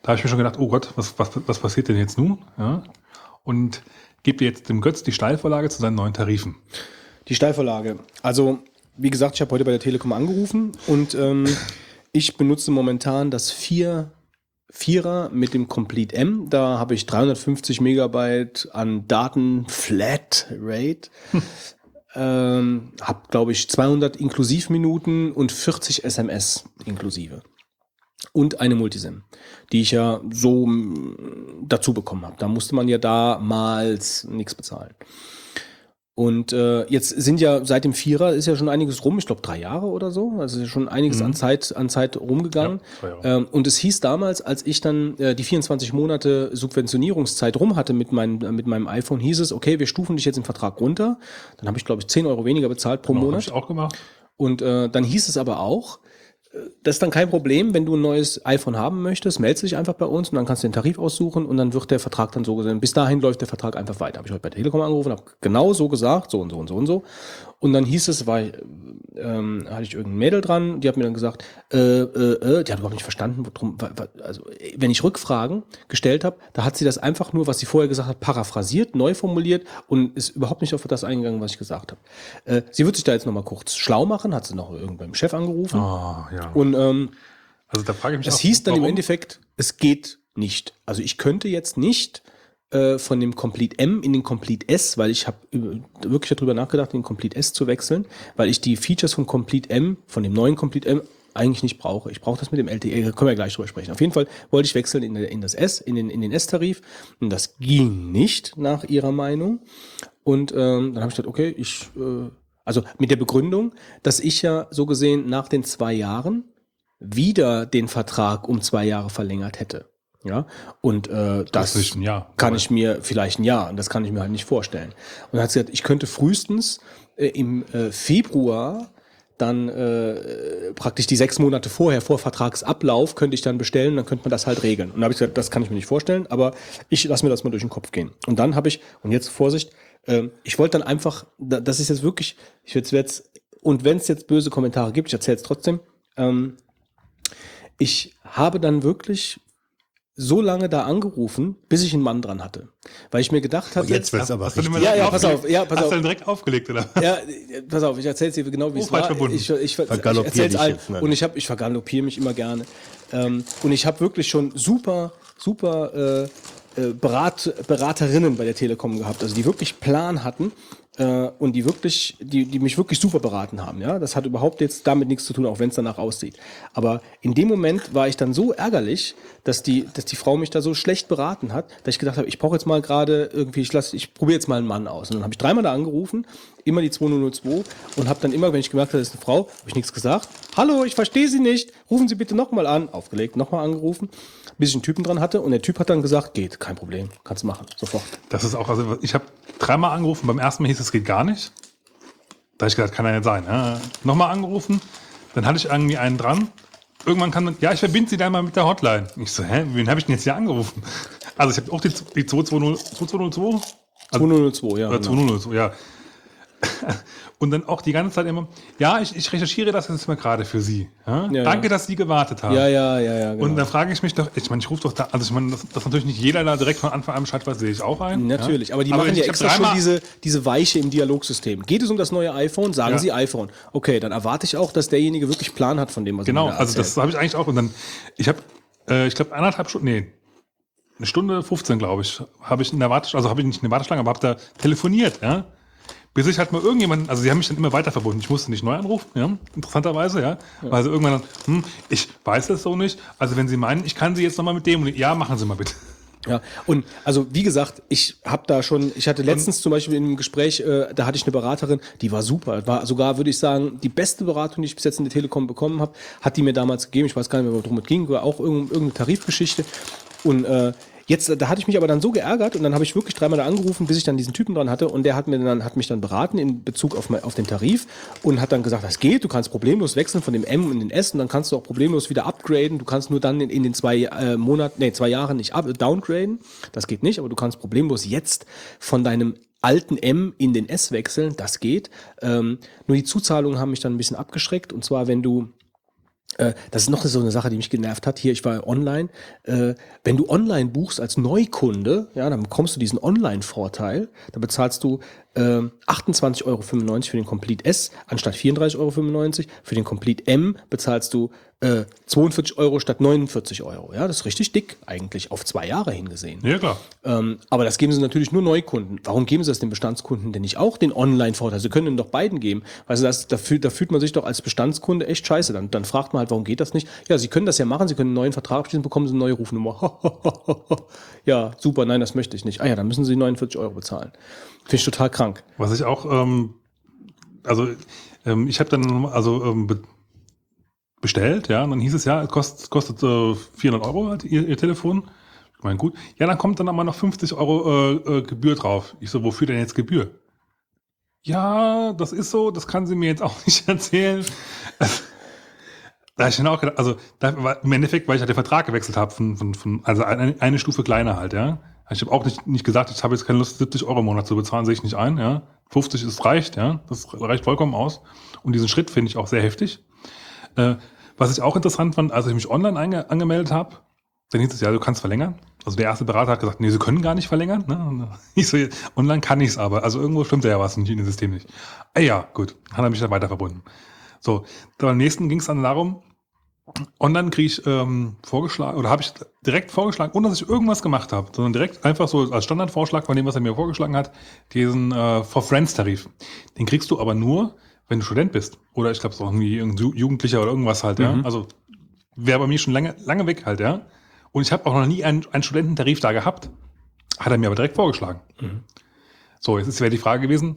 [SPEAKER 2] Da habe ich mir schon gedacht, oh Gott, was, was, was passiert denn jetzt nun? Ja. Und gebe jetzt dem Götz die Steilvorlage zu seinen neuen Tarifen.
[SPEAKER 1] Die Steilvorlage. Also, wie gesagt, ich habe heute bei der Telekom angerufen und ähm, ich benutze momentan das 4 Vierer mit dem Complete M. Da habe ich 350 Megabyte an Daten Flat Rate. Ähm, habe, glaube ich, 200 Inklusivminuten und 40 SMS inklusive. Und eine Multisim, die ich ja so dazu bekommen habe. Da musste man ja damals nichts bezahlen. Und äh, jetzt sind ja seit dem Vierer ist ja schon einiges rum, ich glaube drei Jahre oder so. Also schon einiges an Zeit an Zeit rumgegangen.
[SPEAKER 2] Ja,
[SPEAKER 1] ähm, und es hieß damals, als ich dann äh, die 24 Monate Subventionierungszeit rum hatte mit, mein, äh, mit meinem iPhone, hieß es, okay, wir stufen dich jetzt im Vertrag runter. Dann habe ich, glaube ich, 10 Euro weniger bezahlt pro
[SPEAKER 2] Habe
[SPEAKER 1] Monat.
[SPEAKER 2] ich auch gemacht.
[SPEAKER 1] Und äh, dann hieß es aber auch, das ist dann kein Problem, wenn du ein neues iPhone haben möchtest, meldest dich einfach bei uns und dann kannst du den Tarif aussuchen und dann wird der Vertrag dann so gesehen. Bis dahin läuft der Vertrag einfach weiter. Habe ich heute bei Telekom angerufen, habe genau so gesagt, so und so und so und so. Und dann hieß es, war, ähm, hatte ich irgendein Mädel dran, die hat mir dann gesagt, äh, äh, äh, die hat überhaupt nicht verstanden, worum, also wenn ich Rückfragen gestellt habe, da hat sie das einfach nur, was sie vorher gesagt hat, paraphrasiert, neu formuliert und ist überhaupt nicht auf das eingegangen, was ich gesagt habe. Äh, sie wird sich da jetzt nochmal kurz schlau machen, hat sie noch irgendeinem Chef angerufen.
[SPEAKER 2] Ah, ja.
[SPEAKER 1] Und ähm,
[SPEAKER 2] Also da frage ich mich
[SPEAKER 1] es
[SPEAKER 2] auch,
[SPEAKER 1] hieß dann im
[SPEAKER 2] warum?
[SPEAKER 1] Endeffekt, es geht nicht. Also ich könnte jetzt nicht äh, von dem Complete M in den Complete S, weil ich habe wirklich darüber nachgedacht, in den Complete S zu wechseln, weil ich die Features von Complete M, von dem neuen Complete M, eigentlich nicht brauche. Ich brauche das mit dem LTE, da können wir gleich drüber sprechen. Auf jeden Fall wollte ich wechseln in, in das S, in den, in den S-Tarif. Und das ging nicht nach ihrer Meinung. Und ähm, dann habe ich gedacht, okay, ich, äh, also mit der Begründung, dass ich ja so gesehen nach den zwei Jahren wieder den Vertrag um zwei Jahre verlängert hätte. Ja, und äh, das
[SPEAKER 2] ein Jahr.
[SPEAKER 1] kann ich mir vielleicht ein Jahr, und das kann ich mir halt nicht vorstellen. Und dann hat sie gesagt, ich könnte frühestens äh, im äh, Februar dann äh, praktisch die sechs Monate vorher, vor Vertragsablauf, könnte ich dann bestellen, dann könnte man das halt regeln. Und da habe ich gesagt, das kann ich mir nicht vorstellen, aber ich lasse mir das mal durch den Kopf gehen. Und dann habe ich, und jetzt Vorsicht, ähm, ich wollte dann einfach, da- das ist jetzt wirklich, ich werde jetzt, und wenn es jetzt böse Kommentare gibt, ich erzähle es trotzdem, ähm, ich habe dann wirklich so lange da angerufen, bis ich einen Mann dran hatte. Weil ich mir gedacht hatte,
[SPEAKER 3] Jetzt wird's aber
[SPEAKER 2] Hast du
[SPEAKER 3] richtig.
[SPEAKER 1] Ja,
[SPEAKER 2] direkt
[SPEAKER 1] ja, pass
[SPEAKER 2] aufgelegt?
[SPEAKER 1] auf, ja, pass
[SPEAKER 2] Hast
[SPEAKER 1] auf.
[SPEAKER 2] du dann direkt aufgelegt, oder?
[SPEAKER 1] ja, pass auf, ich erzähle dir genau, wie
[SPEAKER 2] Oh,
[SPEAKER 1] es war.
[SPEAKER 2] verbunden.
[SPEAKER 1] Ich, ich, ich, ich
[SPEAKER 3] Vergaloppier
[SPEAKER 1] erzähl's allen. Und ich, hab, ich vergaloppiere mich immer gerne. Ähm, und ich habe wirklich schon super, super äh, äh, Berat, Beraterinnen bei der Telekom gehabt, also die wirklich Plan hatten äh, und die wirklich, die, die mich wirklich super beraten haben. Ja, das hat überhaupt jetzt damit nichts zu tun, auch wenn es danach aussieht. Aber in dem Moment war ich dann so ärgerlich, dass die, dass die Frau mich da so schlecht beraten hat, dass ich gedacht habe, ich brauche jetzt mal gerade irgendwie, ich lass, ich probiere jetzt mal einen Mann aus. Und dann habe ich dreimal da angerufen, immer die 2002 und habe dann immer, wenn ich gemerkt habe, das ist eine Frau, habe ich nichts gesagt. Hallo, ich verstehe Sie nicht. Rufen Sie bitte nochmal an. Aufgelegt, nochmal angerufen, bis ich einen Typen dran hatte und der Typ hat dann gesagt, geht, kein Problem, kannst machen, sofort.
[SPEAKER 2] Das ist auch, also ich habe dreimal angerufen, beim ersten Mal hieß es, geht gar nicht. Da habe ich gedacht, kann ja nicht sein. Ja. Nochmal angerufen, dann hatte ich irgendwie einen dran. Irgendwann kann man, ja, ich verbinde Sie dann mal mit der Hotline. Ich so, hä, wen habe ich denn jetzt hier angerufen? Also ich habe auch die, die 2202, 2202
[SPEAKER 1] 2002, ja.
[SPEAKER 2] oder
[SPEAKER 1] Genau.
[SPEAKER 2] 202, ja. Und dann auch die ganze Zeit immer, ja, ich, ich recherchiere das jetzt mal gerade für Sie. Ja?
[SPEAKER 1] Ja,
[SPEAKER 2] Danke,
[SPEAKER 1] ja.
[SPEAKER 2] dass Sie gewartet haben.
[SPEAKER 1] Ja, ja, ja, ja. Genau.
[SPEAKER 2] Und dann frage ich mich doch, ich meine, ich rufe doch da, also ich meine, dass, dass natürlich nicht jeder da direkt von Anfang an Bescheid weiß, sehe ich auch ein.
[SPEAKER 1] Natürlich, aber die machen
[SPEAKER 2] ich
[SPEAKER 1] ja extra schon diese, diese Weiche im Dialogsystem. Geht es um das neue iPhone? Sagen. Sie iPhone. Okay, dann erwarte ich auch, dass derjenige wirklich Plan hat von dem, was er
[SPEAKER 2] Genau, also das habe ich eigentlich auch. Und dann, ich habe, äh, ich glaube, anderthalb Stunden, nee, eine Stunde 15, glaube ich, habe ich in der Warteschlange, also habe ich nicht in der Warteschlange, aber habe da telefoniert, ja. Bis ich halt mal irgendjemand, also sie haben mich dann immer weiter verbunden. Ich musste nicht neu anrufen, ja, interessanterweise, ja. Weil sie irgendwann dann, hm, ich weiß das so nicht. Also wenn Sie meinen, ich kann Sie jetzt nochmal mit dem, ja, machen Sie mal bitte.
[SPEAKER 1] Ja, und also wie gesagt, ich habe da schon, ich hatte letztens zum Beispiel in einem Gespräch, äh, da hatte ich eine Beraterin, die war super, war sogar, würde ich sagen, die beste Beratung, die ich bis jetzt in der Telekom bekommen habe, hat die mir damals gegeben. Ich weiß gar nicht mehr, worum es ging, war auch irgendeine, irgendeine Tarifgeschichte. Und äh, jetzt, da hatte ich mich aber dann so geärgert und dann habe ich wirklich dreimal angerufen, bis ich dann diesen Typen dran hatte und der hat mir dann hat mich dann beraten in Bezug auf, mein, auf den Tarif und hat dann gesagt, das geht, du kannst problemlos wechseln von dem M in den S und dann kannst du auch problemlos wieder upgraden. Du kannst nur dann in, in den zwei äh, Monaten, nee, zwei Jahren nicht up, downgraden. Das geht nicht, aber du kannst problemlos jetzt von deinem alten M in den S wechseln. Das geht. Ähm, nur die Zuzahlungen haben mich dann ein bisschen abgeschreckt und zwar, wenn du das ist noch so eine Sache, die mich genervt hat. Hier, ich war online. Äh, wenn du online buchst als Neukunde, ja, dann bekommst du diesen Online-Vorteil. Da bezahlst du äh, 28,95 Euro für den Complete S anstatt 34,95 Euro. Für den Complete M bezahlst du äh, 42 Euro statt 49 Euro. Ja, das ist richtig dick eigentlich auf zwei Jahre hingesehen.
[SPEAKER 2] Ja, klar.
[SPEAKER 1] Ähm, aber das geben sie natürlich nur Neukunden. Warum geben sie das den Bestandskunden denn nicht auch den Online-Vorteil? Sie können den doch beiden geben. Also das, da, fühlt, da fühlt man sich doch als Bestandskunde echt scheiße. Dann, dann fragt man halt, warum geht das nicht? Ja, sie können das ja machen, sie können einen neuen Vertrag abschließen, bekommen sie eine neue Rufnummer. ja, super, nein, das möchte ich nicht. Ah ja, dann müssen sie 49 Euro bezahlen. Finde ich total krank.
[SPEAKER 2] Was ich auch, ähm, also ähm, ich habe dann also ähm, bestellt, ja, und dann hieß es ja, es kostet, kostet äh, 400 Euro halt ihr, ihr Telefon. Ich meine, gut. Ja, dann kommt dann aber noch 50 Euro äh, äh, Gebühr drauf. Ich so, wofür denn jetzt Gebühr? Ja, das ist so, das kann sie mir jetzt auch nicht erzählen. Da hab ich dann auch gedacht, also da im Endeffekt, weil ich halt den Vertrag gewechselt habe, von, von, von, also eine, eine Stufe kleiner halt, ja. Ich habe auch nicht, nicht gesagt, ich habe jetzt keine Lust, 70 Euro im Monat zu bezahlen, sehe ich nicht ein, ja. 50 ist reicht, ja. Das reicht vollkommen aus. Und diesen Schritt finde ich auch sehr heftig. Äh, was ich auch interessant fand, als ich mich online ange angemeldet habe, dann hieß es ja, du kannst verlängern. Also der erste Berater hat gesagt, nee, sie können gar nicht verlängern. Ne? Ich so, online kann ich es aber. Also irgendwo stimmt ja was in dem System nicht. Ah ja, gut. Hat er mich dann weiter verbunden. So, beim nächsten ging es dann darum, online kriege ich ähm, vorgeschlagen, oder habe ich direkt vorgeschlagen, ohne dass ich irgendwas gemacht habe, sondern direkt einfach so als Standardvorschlag von dem, was er mir vorgeschlagen hat, diesen äh, For Friends Tarif. Den kriegst du aber nur, wenn du Student bist. Oder ich glaube, es ist auch irgendwie Jugendlicher oder irgendwas halt, ja. Also wäre bei mir schon lange, lange weg halt, ja. Und ich habe auch noch nie einen, einen Studententarif da gehabt. Hat er mir aber direkt vorgeschlagen. So, jetzt ist ja die Frage gewesen,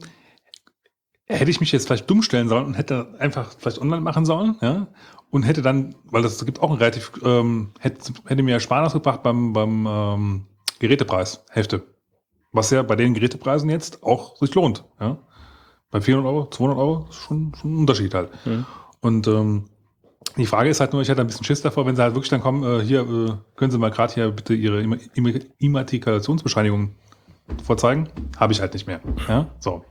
[SPEAKER 2] hätte ich mich jetzt vielleicht dumm stellen sollen und hätte einfach vielleicht online machen sollen, ja, und hätte dann, weil das gibt auch ein relativ, ähm, hätte, hätte mir Ersparnis gebracht beim, beim ähm, Gerätepreis, Hälfte. Was ja bei den Gerätepreisen jetzt auch sich lohnt, ja. Bei 400 Euro, 200 Euro ist schon, schon ein Unterschied halt. Und ähm, die Frage ist halt nur, ich hatte ein bisschen Schiss davor, wenn sie halt wirklich dann kommen, äh, hier, äh, können Sie mal gerade hier bitte Ihre Imma- Imma- Immatrikulationsbescheinigung vorzeigen? Habe ich halt nicht mehr. Ja, so.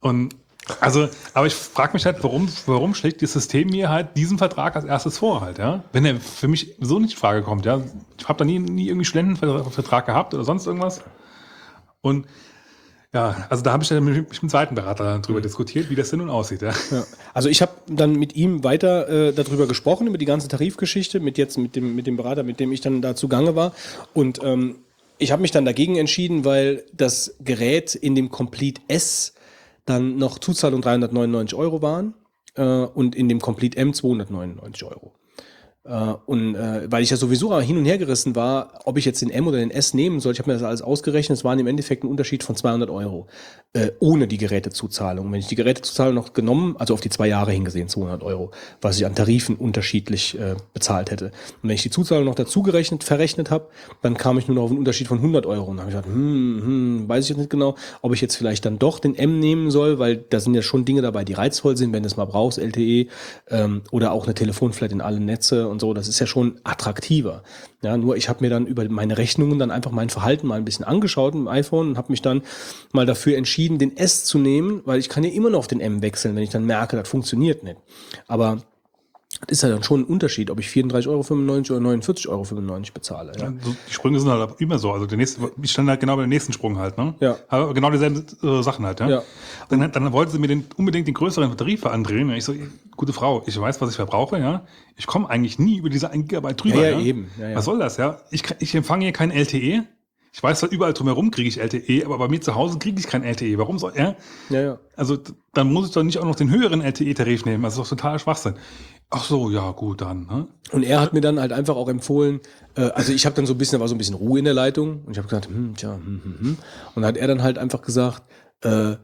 [SPEAKER 2] Und also, aber ich frage mich halt, warum, warum schlägt das System mir halt diesen Vertrag als erstes vor halt, ja? Wenn er für mich so nicht in Frage kommt, ja? Ich habe da nie, nie irgendwie Studentenvertrag gehabt oder sonst irgendwas. Und ja, also da habe ich dann mit, mit dem zweiten Berater drüber diskutiert, wie das denn nun aussieht, ja.
[SPEAKER 1] Ja. Also ich habe dann mit ihm weiter äh, darüber gesprochen, über die ganze Tarifgeschichte, mit jetzt mit dem, mit dem Berater, mit dem ich dann da zugange war. Und ähm, ich habe mich dann dagegen entschieden, weil das Gerät in dem Complete S dann noch Zuzahlung 399 Euro waren äh, und in dem Complete M 299 Euro. Äh, und äh, weil ich ja sowieso hin und her gerissen war, ob ich jetzt den M oder den S nehmen soll, ich habe mir das alles ausgerechnet, es waren im Endeffekt ein Unterschied von 200 Euro, äh, ohne die Gerätezuzahlung. Wenn ich die Gerätezuzahlung noch genommen, also auf die zwei Jahre hingesehen, 200 Euro, was ich an Tarifen unterschiedlich äh, bezahlt hätte. Und wenn ich die Zuzahlung noch dazu gerechnet, verrechnet habe, dann kam ich nur noch auf einen Unterschied von 100 Euro. Und habe ich gedacht, hm, hm, weiß ich jetzt nicht genau, ob ich jetzt vielleicht dann doch den M nehmen soll, weil da sind ja schon Dinge dabei, die reizvoll sind, wenn du es mal brauchst, LTE ähm, oder auch eine Telefonflat in alle Netze und so. Das ist ja schon attraktiver. Ja, nur ich habe mir dann über meine Rechnungen dann einfach mein Verhalten mal ein bisschen angeschaut im iPhone und habe mich dann mal dafür entschieden, den S zu nehmen, weil ich kann ja immer noch auf den M wechseln, wenn ich dann merke, das funktioniert nicht. Aber ist ja dann schon ein Unterschied, ob ich 34,95 Euro oder 49,95 Euro bezahle. Ja.
[SPEAKER 2] So, die Sprünge sind halt immer so. Also der nächste, ich stand halt genau beim nächsten Sprung halt, ne?
[SPEAKER 1] Ja.
[SPEAKER 2] Aber genau dieselben äh, Sachen halt, ja.
[SPEAKER 1] Ja.
[SPEAKER 2] Dann, dann wollte sie mir den, unbedingt den größeren Tarif andrehen. Und ich so, gute Frau, ich weiß, was ich verbrauche, ja. Ich komme eigentlich nie über diese 1 Gigabyte drüber.
[SPEAKER 1] Ja, ja, eben. Ja, ja.
[SPEAKER 2] Was soll das, ja? Ich, ich empfange hier kein LTE. Ich weiß zwar, überall drumherum kriege ich LTE, aber bei mir zu Hause kriege ich kein LTE. Warum soll, ja?
[SPEAKER 1] Ja, ja.
[SPEAKER 2] Also dann muss ich doch nicht auch noch den höheren LTE-Tarif nehmen. Das ist doch total Schwachsinn. Ach so, ja, gut, dann. Ne?
[SPEAKER 1] Und er hat mir dann halt einfach auch empfohlen, äh, also ich habe dann so ein bisschen, da war so ein bisschen Ruhe in der Leitung und ich habe gesagt, hm, tja, hm, hm, hm. Und dann hat er dann halt einfach gesagt, äh,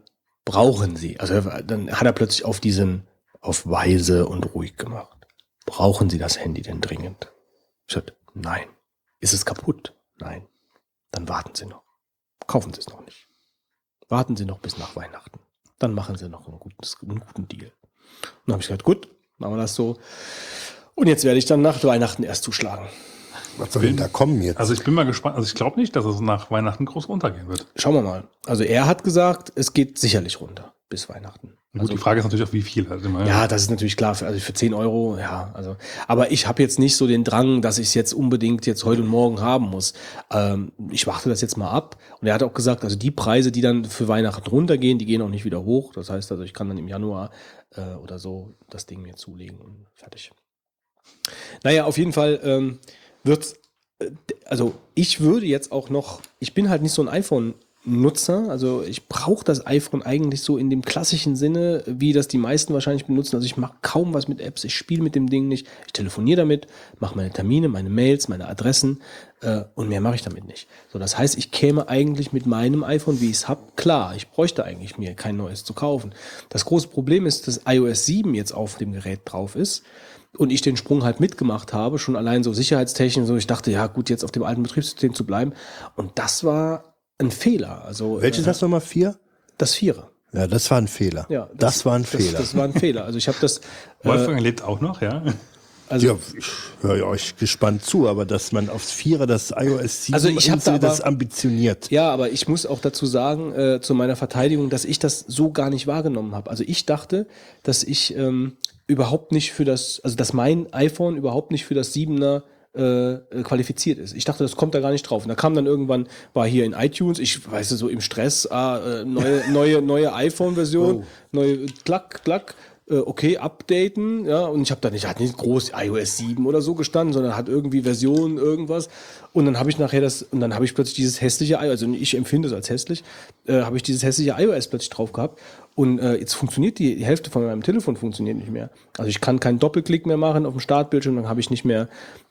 [SPEAKER 1] brauchen Sie, also er, dann hat er plötzlich auf diesen, auf weise und ruhig gemacht. Brauchen Sie das Handy denn dringend? Ich sagte, nein. Ist es kaputt? Nein. Dann warten Sie noch. Kaufen Sie es noch nicht. Warten Sie noch bis nach Weihnachten. Dann machen Sie noch einen, gutes, einen guten Deal. Und dann habe ich gesagt, gut, machen wir das so. Und jetzt werde ich dann nach Weihnachten erst zuschlagen.
[SPEAKER 3] Was soll denn da kommen jetzt?
[SPEAKER 2] Also ich bin mal gespannt. Also ich glaube nicht, dass es nach Weihnachten groß runtergehen wird.
[SPEAKER 1] Schauen wir mal. Also er hat gesagt, es geht sicherlich runter bis Weihnachten.
[SPEAKER 2] Gut,
[SPEAKER 1] Also,
[SPEAKER 2] die Frage ist natürlich auch, wie viel halt immer.
[SPEAKER 1] ja, das ist natürlich klar. Für, also für 10 Euro, ja. Also, aber ich habe jetzt nicht so den Drang, dass ich es jetzt unbedingt jetzt heute und morgen haben muss. Ähm, ich warte das jetzt mal ab. Und er hat auch gesagt, also die Preise, die dann für Weihnachten runtergehen, die gehen auch nicht wieder hoch. Das heißt also, ich kann dann im Januar äh, oder so das Ding mir zulegen und fertig. Naja, auf jeden Fall ähm, wird, äh, also ich würde jetzt auch noch, ich bin halt nicht so ein iPhone-Nutzer, also ich brauche das iPhone eigentlich so in dem klassischen Sinne, wie das die meisten wahrscheinlich benutzen. Also ich mache kaum was mit Apps, ich spiele mit dem Ding nicht, ich telefoniere damit, mache meine Termine, meine Mails, meine Adressen äh, und mehr mache ich damit nicht. So, das heißt, ich käme eigentlich mit meinem iPhone, wie ich es habe, klar, ich bräuchte eigentlich mir kein neues zu kaufen. Das große Problem ist, dass iOS 7 jetzt auf dem Gerät drauf ist und ich den Sprung halt mitgemacht habe, schon allein so sicherheitstechnisch, so ich dachte, ja gut, jetzt auf dem alten Betriebssystem zu bleiben. Und das war ein Fehler. Also
[SPEAKER 3] Welches
[SPEAKER 1] äh,
[SPEAKER 3] hast du nochmal? Vier?
[SPEAKER 1] das Vierer.
[SPEAKER 3] Ja, das war ein Fehler.
[SPEAKER 1] Ja,
[SPEAKER 3] das, war ein
[SPEAKER 1] das,
[SPEAKER 3] Fehler.
[SPEAKER 1] Das war ein Fehler. Also ich habe das. Äh,
[SPEAKER 2] Wolfgang lebt auch noch, ja.
[SPEAKER 1] also
[SPEAKER 3] ja, ich höre ja euch gespannt zu, aber dass man aufs Vierer das iOS 7
[SPEAKER 1] Also ich hab da
[SPEAKER 3] das ambitioniert.
[SPEAKER 1] Ja, aber ich muss auch dazu sagen, äh, zu meiner Verteidigung, dass ich das so gar nicht wahrgenommen habe. Also ich dachte, dass ich ähm, überhaupt nicht für das, also dass mein iPhone überhaupt nicht für das 7er äh, äh, qualifiziert ist. Ich dachte, das kommt da gar nicht drauf. Und da kam dann irgendwann, war hier in iTunes, ich weiß so im Stress, ah, äh, neue, neue, neue iPhone-Version, neue klack, klack, äh, okay, updaten, ja, und ich habe da nicht, hat nicht groß iOS 7 oder so gestanden, sondern hat irgendwie Version irgendwas. Und dann habe ich nachher das, und dann habe ich plötzlich dieses hässliche iOS, also ich empfinde es als hässlich, äh, habe ich dieses hässliche iOS plötzlich drauf gehabt. Und äh, jetzt funktioniert die, die Hälfte von meinem Telefon funktioniert nicht mehr. Also ich kann keinen Doppelklick mehr machen auf dem Startbildschirm, dann habe ich nicht mehr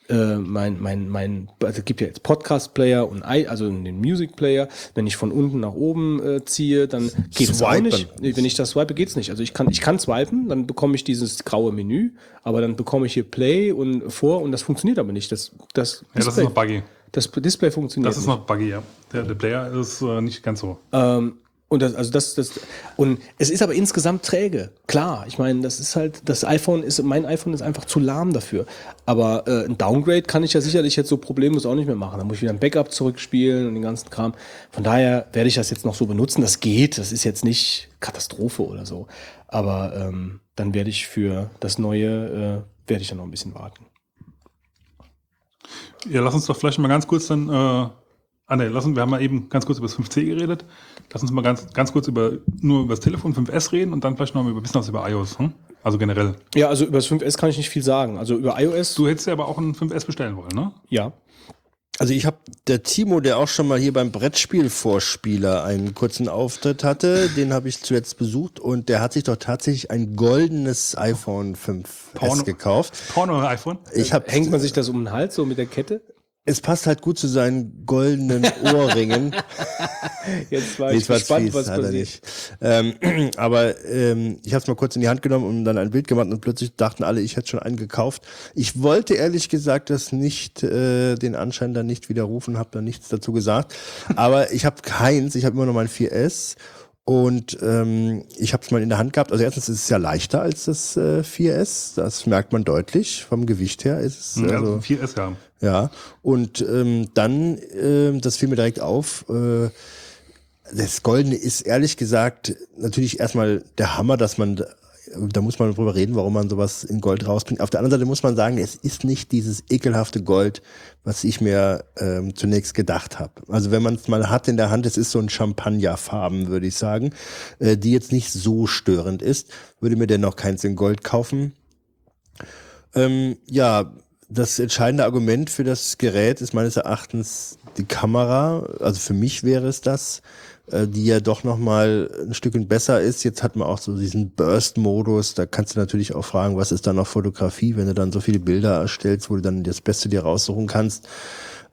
[SPEAKER 1] äh, mein, mein, mein, also es gibt ja jetzt Podcast-Player und I, also den Music-Player. Wenn ich von unten nach oben äh, ziehe, dann geht es auch nicht. Wenn ich das swipe, geht's nicht. Also ich kann, ich kann swipen, dann bekomme ich dieses graue Menü, aber dann bekomme ich hier Play und vor und das funktioniert aber nicht. Das, das,
[SPEAKER 2] Ja, das ist noch buggy.
[SPEAKER 1] das Display funktioniert
[SPEAKER 2] Das ist noch buggy, ja. Der, der Player ist äh, nicht ganz so.
[SPEAKER 1] Ähm, Und das, also das, das, und es ist aber insgesamt träge. Klar, ich meine, das ist halt, das iPhone ist, mein iPhone ist einfach zu lahm dafür. Aber äh, ein Downgrade kann ich ja sicherlich jetzt so problemlos auch nicht mehr machen. Da muss ich wieder ein Backup zurückspielen und den ganzen Kram. Von daher werde ich das jetzt noch so benutzen. Das geht. Das ist jetzt nicht Katastrophe oder so. Aber ähm, dann werde ich für das Neue, äh, werde ich dann noch ein bisschen warten.
[SPEAKER 2] Ja, lass uns doch vielleicht mal ganz kurz dann äh, Ah ne, lassen wir haben mal eben ganz kurz über das 5C geredet. Lass uns mal ganz, ganz kurz über nur über das Telefon 5S reden und dann vielleicht noch ein bisschen was über iOS. Hm? Also generell.
[SPEAKER 1] Ja, also über das 5S kann ich nicht viel sagen. Also über iOS.
[SPEAKER 2] Du hättest ja aber auch ein 5S bestellen wollen, ne?
[SPEAKER 1] Ja.
[SPEAKER 3] Also ich habe der Timo, der auch schon mal hier beim Brettspielvorspieler einen kurzen Auftritt hatte, den habe ich zuletzt besucht und der hat sich doch tatsächlich ein goldenes iPhone 5S
[SPEAKER 2] Porno,
[SPEAKER 3] gekauft.
[SPEAKER 2] Porno iPhone?
[SPEAKER 3] Ich hab,
[SPEAKER 1] Hängt man sich das um den Hals so mit der Kette?
[SPEAKER 3] Es passt halt gut zu seinen goldenen Ohrringen.
[SPEAKER 1] Jetzt war
[SPEAKER 3] Nee,
[SPEAKER 1] ich
[SPEAKER 3] war
[SPEAKER 1] gespannt,
[SPEAKER 3] fies,
[SPEAKER 1] was
[SPEAKER 3] er
[SPEAKER 1] passiert.
[SPEAKER 3] nicht. Ähm, aber ähm, ich habe es mal kurz in die Hand genommen und dann ein Bild gemacht und plötzlich dachten alle, ich hätte schon einen gekauft. Ich wollte ehrlich gesagt das nicht, äh, den Anschein dann nicht widerrufen, habe da nichts dazu gesagt. Aber ich habe keins, ich habe immer noch mein 4S und ähm, ich habe es mal in der Hand gehabt. Also erstens ist es ja leichter als das äh, 4S, das merkt man deutlich. Vom Gewicht her ist es
[SPEAKER 2] Ja,
[SPEAKER 3] also,
[SPEAKER 2] 4S, ja.
[SPEAKER 3] Ja, und ähm, dann, ähm, das fiel mir direkt auf, äh, das Goldene ist ehrlich gesagt natürlich erstmal der Hammer, dass man, da- muss man drüber reden, warum man sowas in Gold rausbringt. Auf der anderen Seite muss man sagen, es ist nicht dieses ekelhafte Gold, was ich mir ähm, zunächst gedacht habe. Also wenn man es mal hat in der Hand, es ist so ein Champagnerfarben, würde ich sagen, äh, die jetzt nicht so störend ist, würde mir dennoch keins in Gold kaufen. Ähm, ja, das entscheidende Argument für das Gerät ist meines Erachtens die Kamera. Also für mich wäre es das, äh, die ja doch noch mal ein Stückchen besser ist. Jetzt hat man auch so diesen Burst-Modus. Da kannst du natürlich auch fragen, was ist dann noch Fotografie, wenn du dann so viele Bilder erstellst, wo du dann das Beste dir raussuchen kannst.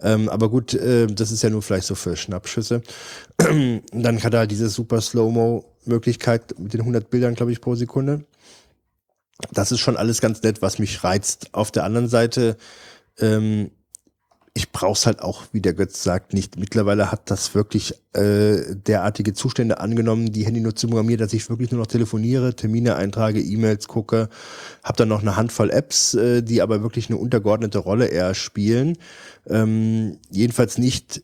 [SPEAKER 3] Ähm, aber gut, äh, das ist ja nur vielleicht so für Schnappschüsse. dann hat er halt diese super Slow-Mo-Möglichkeit mit den 100 Bildern, glaube ich, pro Sekunde das ist schon alles ganz nett, was mich reizt. Auf der anderen Seite, ähm, ich brauch's halt auch, wie der Götz sagt, nicht. Mittlerweile hat das wirklich äh, derartige Zustände angenommen, die Handynutzung bei mir, dass ich wirklich nur noch telefoniere, Termine eintrage, E-Mails gucke, habe dann noch eine Handvoll Apps, äh, die aber wirklich eine untergeordnete Rolle eher spielen. Ähm, jedenfalls nicht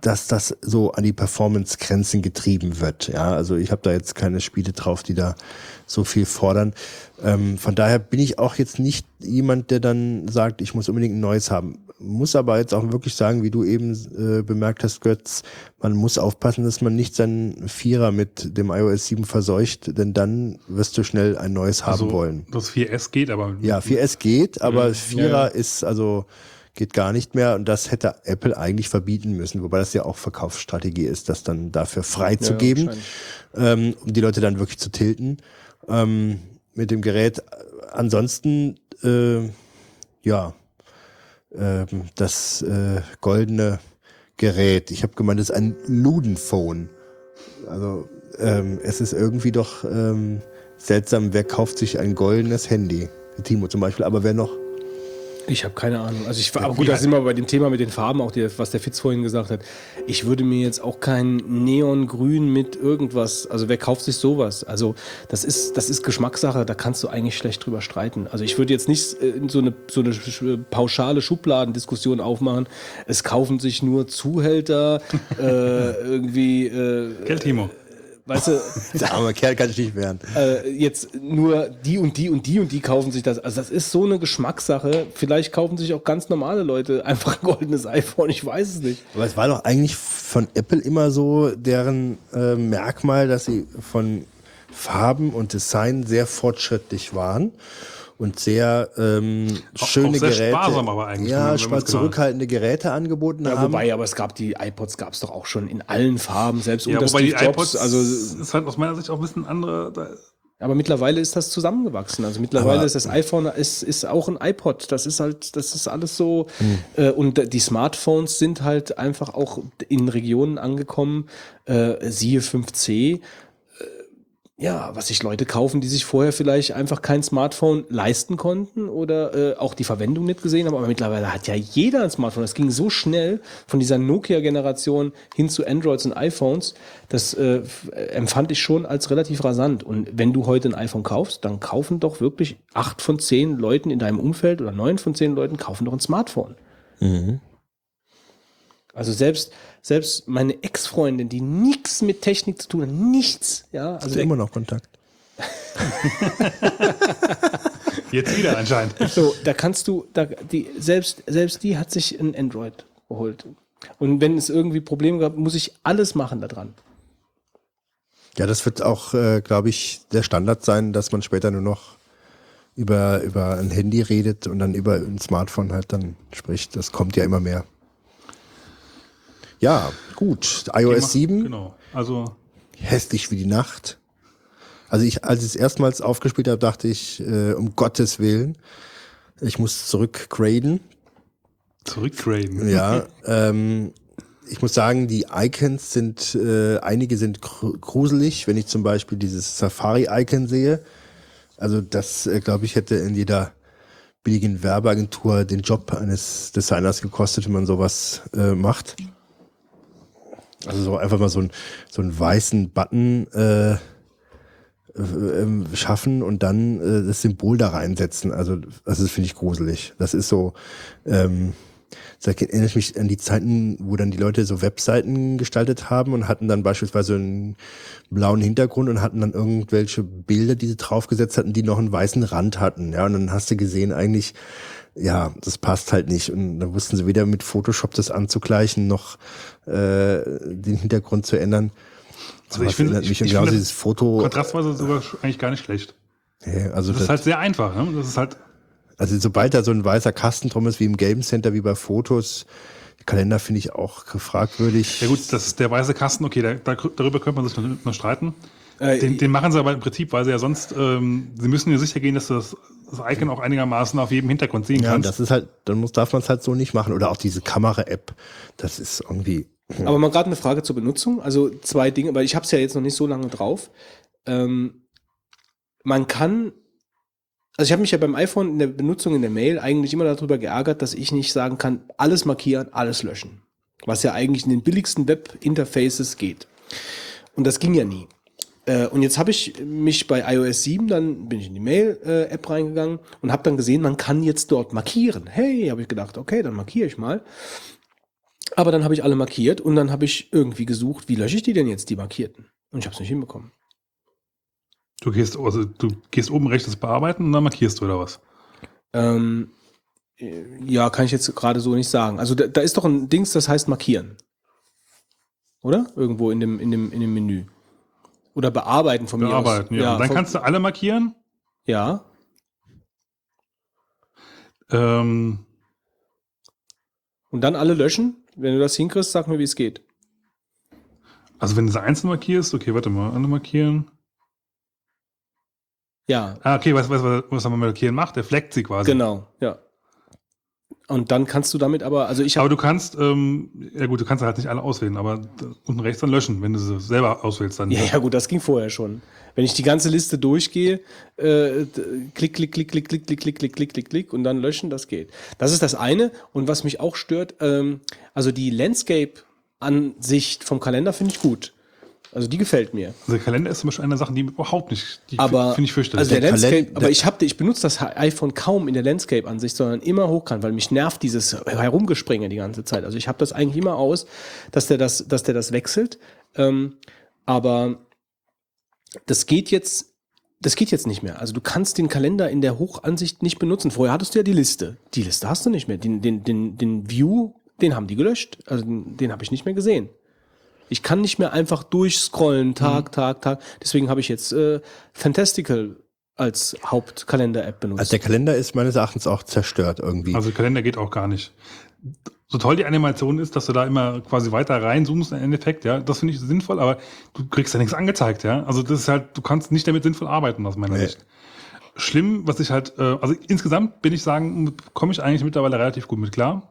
[SPEAKER 3] dass das so an die Performance-Grenzen getrieben wird. Ja, also ich habe da jetzt keine Spiele drauf, die da so viel fordern. Ähm, von daher bin ich auch jetzt nicht jemand, der dann sagt, ich muss unbedingt ein neues haben. Muss aber jetzt auch wirklich sagen, wie du eben äh, bemerkt hast, Götz, man muss aufpassen, dass man nicht seinen Vierer mit dem iOS 7 verseucht, denn dann wirst du schnell ein neues haben
[SPEAKER 2] Also,
[SPEAKER 3] wollen.
[SPEAKER 2] Das 4S geht, aber
[SPEAKER 3] Ja, 4S geht, aber
[SPEAKER 2] Mhm.
[SPEAKER 3] Vierer
[SPEAKER 1] Ja, ja.
[SPEAKER 3] ist also geht gar nicht mehr und das hätte Apple eigentlich verbieten müssen, wobei das ja auch Verkaufsstrategie ist, das dann dafür freizugeben,
[SPEAKER 1] wahrscheinlich.
[SPEAKER 3] ähm, um die Leute dann wirklich zu tilten ähm, mit dem Gerät. Ansonsten, äh, ja, ähm, das äh, goldene Gerät. Ich habe gemeint, das ist ein Ludenphone. Also ähm, es ist irgendwie doch ähm, seltsam, wer kauft sich ein goldenes Handy? Timo zum Beispiel, aber wer noch?
[SPEAKER 1] Ich habe keine Ahnung. Also ich aber gut, da sind wir bei dem Thema mit den Farben, auch die, was der Fitz vorhin gesagt hat. Ich würde mir jetzt auch kein Neongrün mit irgendwas, also wer kauft sich sowas? Also das ist, das ist Geschmackssache, da kannst du eigentlich schlecht drüber streiten. Also ich würde jetzt nicht äh, so eine, so eine sch- pauschale Schubladendiskussion aufmachen. Es kaufen sich nur Zuhälter, äh, irgendwie, äh,
[SPEAKER 2] Geld, Timo.
[SPEAKER 1] Weißt du,
[SPEAKER 3] Der arme Kerl kann sich nicht wehren.
[SPEAKER 1] äh, jetzt nur die und die und die und die kaufen sich das. Also das ist so eine Geschmackssache. Vielleicht kaufen sich auch ganz normale Leute einfach ein goldenes iPhone. Ich weiß es nicht.
[SPEAKER 3] Aber es war doch eigentlich von Apple immer so deren äh, Merkmal, dass sie von Farben und Design sehr fortschrittlich waren und sehr ähm, schöne
[SPEAKER 2] auch sehr
[SPEAKER 3] Geräte.
[SPEAKER 2] sparsam aber eigentlich,
[SPEAKER 3] ja,
[SPEAKER 2] man- wenn
[SPEAKER 3] spa-
[SPEAKER 2] man's genau
[SPEAKER 3] zurückhaltende Geräte angeboten
[SPEAKER 1] Ja,
[SPEAKER 3] haben.
[SPEAKER 1] wobei, aber es gab die iPods, gab es doch auch schon in allen Farben, selbst
[SPEAKER 2] Ja,
[SPEAKER 1] unter
[SPEAKER 2] wobei die
[SPEAKER 1] Steve Jobs.
[SPEAKER 2] iPods
[SPEAKER 1] Also,
[SPEAKER 2] ist halt aus meiner Sicht auch ein bisschen andere. Da,
[SPEAKER 1] aber mittlerweile ist das zusammengewachsen. Also mittlerweile
[SPEAKER 3] Aber-
[SPEAKER 1] ist das iPhone ist, ist auch ein iPod. Das ist halt, das ist alles so.
[SPEAKER 3] Hm.
[SPEAKER 1] Äh, und die Smartphones sind halt einfach auch in Regionen angekommen. Äh, siehe 5C. Ja, was sich Leute kaufen, die sich vorher vielleicht einfach kein Smartphone leisten konnten oder äh, auch die Verwendung nicht gesehen haben. Aber mittlerweile hat ja jeder ein Smartphone. Das ging so schnell von dieser Nokia-Generation hin zu Androids und iPhones. Das äh, empfand ich schon als relativ rasant. Und wenn du heute ein iPhone kaufst, dann kaufen doch wirklich acht von zehn Leuten in deinem Umfeld oder neun von zehn Leuten kaufen doch ein Smartphone. Also selbst, selbst meine Ex-Freundin, die nichts mit Technik zu tun hat, nichts, ja,
[SPEAKER 3] Hast
[SPEAKER 1] also
[SPEAKER 3] du immer noch Kontakt?
[SPEAKER 2] Jetzt wieder anscheinend.
[SPEAKER 1] so, da kannst du, da, die, selbst, selbst die hat sich ein Android geholt. Und wenn es irgendwie Probleme gab, muss ich alles machen da dran.
[SPEAKER 3] Ja, das wird auch, äh, glaube ich, der Standard sein, dass man später nur noch über, über ein Handy redet und dann über ein Smartphone halt dann spricht. Das kommt ja immer mehr. Ja, gut. iOS 7,
[SPEAKER 2] Genau. Also,
[SPEAKER 3] hässlich wie die Nacht. Also ich, als ich es erstmals aufgespielt habe, dachte ich, äh, um Gottes Willen, ich muss zurückgraden.
[SPEAKER 2] zurückgraden.
[SPEAKER 3] Ja, ähm, ich muss sagen, die Icons sind, äh, einige sind gru- gruselig, wenn ich zum Beispiel dieses Safari-Icon sehe. Also das, äh, glaube ich, hätte in jeder billigen Werbeagentur den Job eines Designers gekostet, wenn man sowas äh, macht. Also so einfach mal so, ein, so einen weißen Button äh, äh, ähm, schaffen und dann äh, das Symbol da reinsetzen. Also, also das finde ich gruselig. Das ist so, ähm, das erinnere ich mich an die Zeiten, wo dann die Leute so Webseiten gestaltet haben und hatten dann beispielsweise einen blauen Hintergrund und hatten dann irgendwelche Bilder, die sie draufgesetzt hatten, die noch einen weißen Rand hatten. Ja, und dann hast du gesehen, eigentlich, ja, das passt halt nicht. Und dann wussten sie weder mit Photoshop das anzugleichen, noch äh, den Hintergrund zu ändern.
[SPEAKER 2] Also
[SPEAKER 3] Aber
[SPEAKER 2] ich finde, ich,
[SPEAKER 3] mich
[SPEAKER 2] ich
[SPEAKER 3] genau
[SPEAKER 2] finde
[SPEAKER 3] dieses Foto.
[SPEAKER 2] kontrastweise sogar sch- eigentlich gar nicht schlecht.
[SPEAKER 3] Ja, also
[SPEAKER 2] Das ist halt sehr einfach. Ne? Das ist halt,
[SPEAKER 3] Also sobald da so ein weißer Kasten drum ist, wie im Game Center, wie bei Fotos, Kalender finde ich auch fragwürdig.
[SPEAKER 2] ja gut, das ist der weiße Kasten, okay, da, da, darüber könnte man sich noch, noch streiten.
[SPEAKER 1] Äh,
[SPEAKER 2] Den, den machen sie aber im Prinzip, weil sie ja sonst, ähm, sie müssen ja sicher gehen, dass du das, das Icon auch einigermaßen auf jedem Hintergrund sehen
[SPEAKER 3] Ja,
[SPEAKER 2] kannst.
[SPEAKER 3] das ist halt, dann muss, darf man es halt so nicht machen. Oder auch diese Kamera-App, das ist irgendwie.
[SPEAKER 1] Aber mal gerade eine Frage zur Benutzung. Also zwei Dinge, weil ich habe es ja jetzt noch nicht so lange drauf. Ähm, man kann, also ich habe mich ja beim iPhone in der Benutzung in der Mail eigentlich immer darüber geärgert, dass ich nicht sagen kann, alles markieren, alles löschen. Was ja eigentlich in den billigsten Web-Interfaces geht. Und das ging ja nie. Äh, und jetzt habe ich mich bei iOS 7, dann bin ich in die Mail-App reingegangen und habe dann gesehen, man kann jetzt dort markieren. Hey, habe ich gedacht, okay, dann markiere ich mal. Aber dann habe ich alle markiert und dann habe ich irgendwie gesucht, wie lösche ich die denn jetzt, die markierten? Und ich habe es nicht hinbekommen.
[SPEAKER 2] Du gehst, also du gehst oben rechts das bearbeiten und dann markierst du oder was?
[SPEAKER 1] Ähm, äh, ja, kann ich jetzt gerade so nicht sagen. Also da, da ist doch ein Dings, das heißt markieren. Oder? Irgendwo in dem, in dem, in dem Menü. Oder bearbeiten von
[SPEAKER 2] Bearbeiten,
[SPEAKER 1] mir aus.
[SPEAKER 2] ja. Und dann kannst du alle markieren.
[SPEAKER 1] ja.
[SPEAKER 2] Ähm,
[SPEAKER 1] Und dann alle löschen. Wenn du das hinkriegst, sag mir, wie es geht.
[SPEAKER 2] also wenn du sie einzeln markierst, okay, warte mal, alle markieren.
[SPEAKER 1] Ja,
[SPEAKER 2] Ah, okay, was, was, was man markieren macht, der fleckt sie quasi.
[SPEAKER 1] genau, ja. Und dann kannst du damit aber, also ich
[SPEAKER 2] Aber du kannst, ähm, ja gut, du kannst halt nicht alle auswählen, aber unten rechts dann löschen, wenn du sie selber auswählst dann.
[SPEAKER 1] ja, ja gut, das ging vorher schon. Wenn ich die ganze Liste durchgehe, äh, klick, klick, klick, klick, klick, klick, klick, klick, klick, klick, klick und dann löschen, das geht. Das ist das eine. Und was mich auch stört, ähm, also die Landscape-Ansicht vom Kalender finde ich gut. Also die gefällt mir.
[SPEAKER 2] Also der Kalender ist zum Beispiel eine Sache, die überhaupt nicht, die
[SPEAKER 1] Aber
[SPEAKER 2] finde ich fürchterlich.
[SPEAKER 1] Also der,
[SPEAKER 3] Der
[SPEAKER 1] Landscape,
[SPEAKER 3] Kalend-
[SPEAKER 1] aber ich habe, ich benutze das iPhone kaum in der Landscape-Ansicht, sondern immer hochkant, weil mich nervt dieses Herumgespringe die ganze Zeit. Also ich habe das eigentlich immer aus, dass der das, dass der das wechselt. Ähm, aber das geht jetzt, das geht jetzt nicht mehr. Also du kannst den Kalender in der Hochansicht nicht benutzen. Vorher hattest du ja die Liste. Die Liste hast du nicht mehr. Den, den, den, den View, den haben die gelöscht. Also den, den habe ich nicht mehr gesehen. Ich kann nicht mehr einfach durchscrollen, Tag, Tag, Tag. Deswegen habe ich jetzt äh, Fantastical als Hauptkalender-App benutzt.
[SPEAKER 3] Also der Kalender ist meines Erachtens auch zerstört irgendwie.
[SPEAKER 2] Also Kalender geht auch gar nicht. So toll die Animation ist, dass du da immer quasi weiter reinzoomst im Endeffekt, ja, das finde ich sinnvoll, aber du kriegst ja nichts angezeigt, ja. Also das ist halt, du kannst nicht damit sinnvoll arbeiten, aus meiner
[SPEAKER 3] Nee.
[SPEAKER 2] Sicht. Schlimm, was ich halt, äh, also insgesamt bin ich sagen, komme ich eigentlich mittlerweile relativ gut mit klar.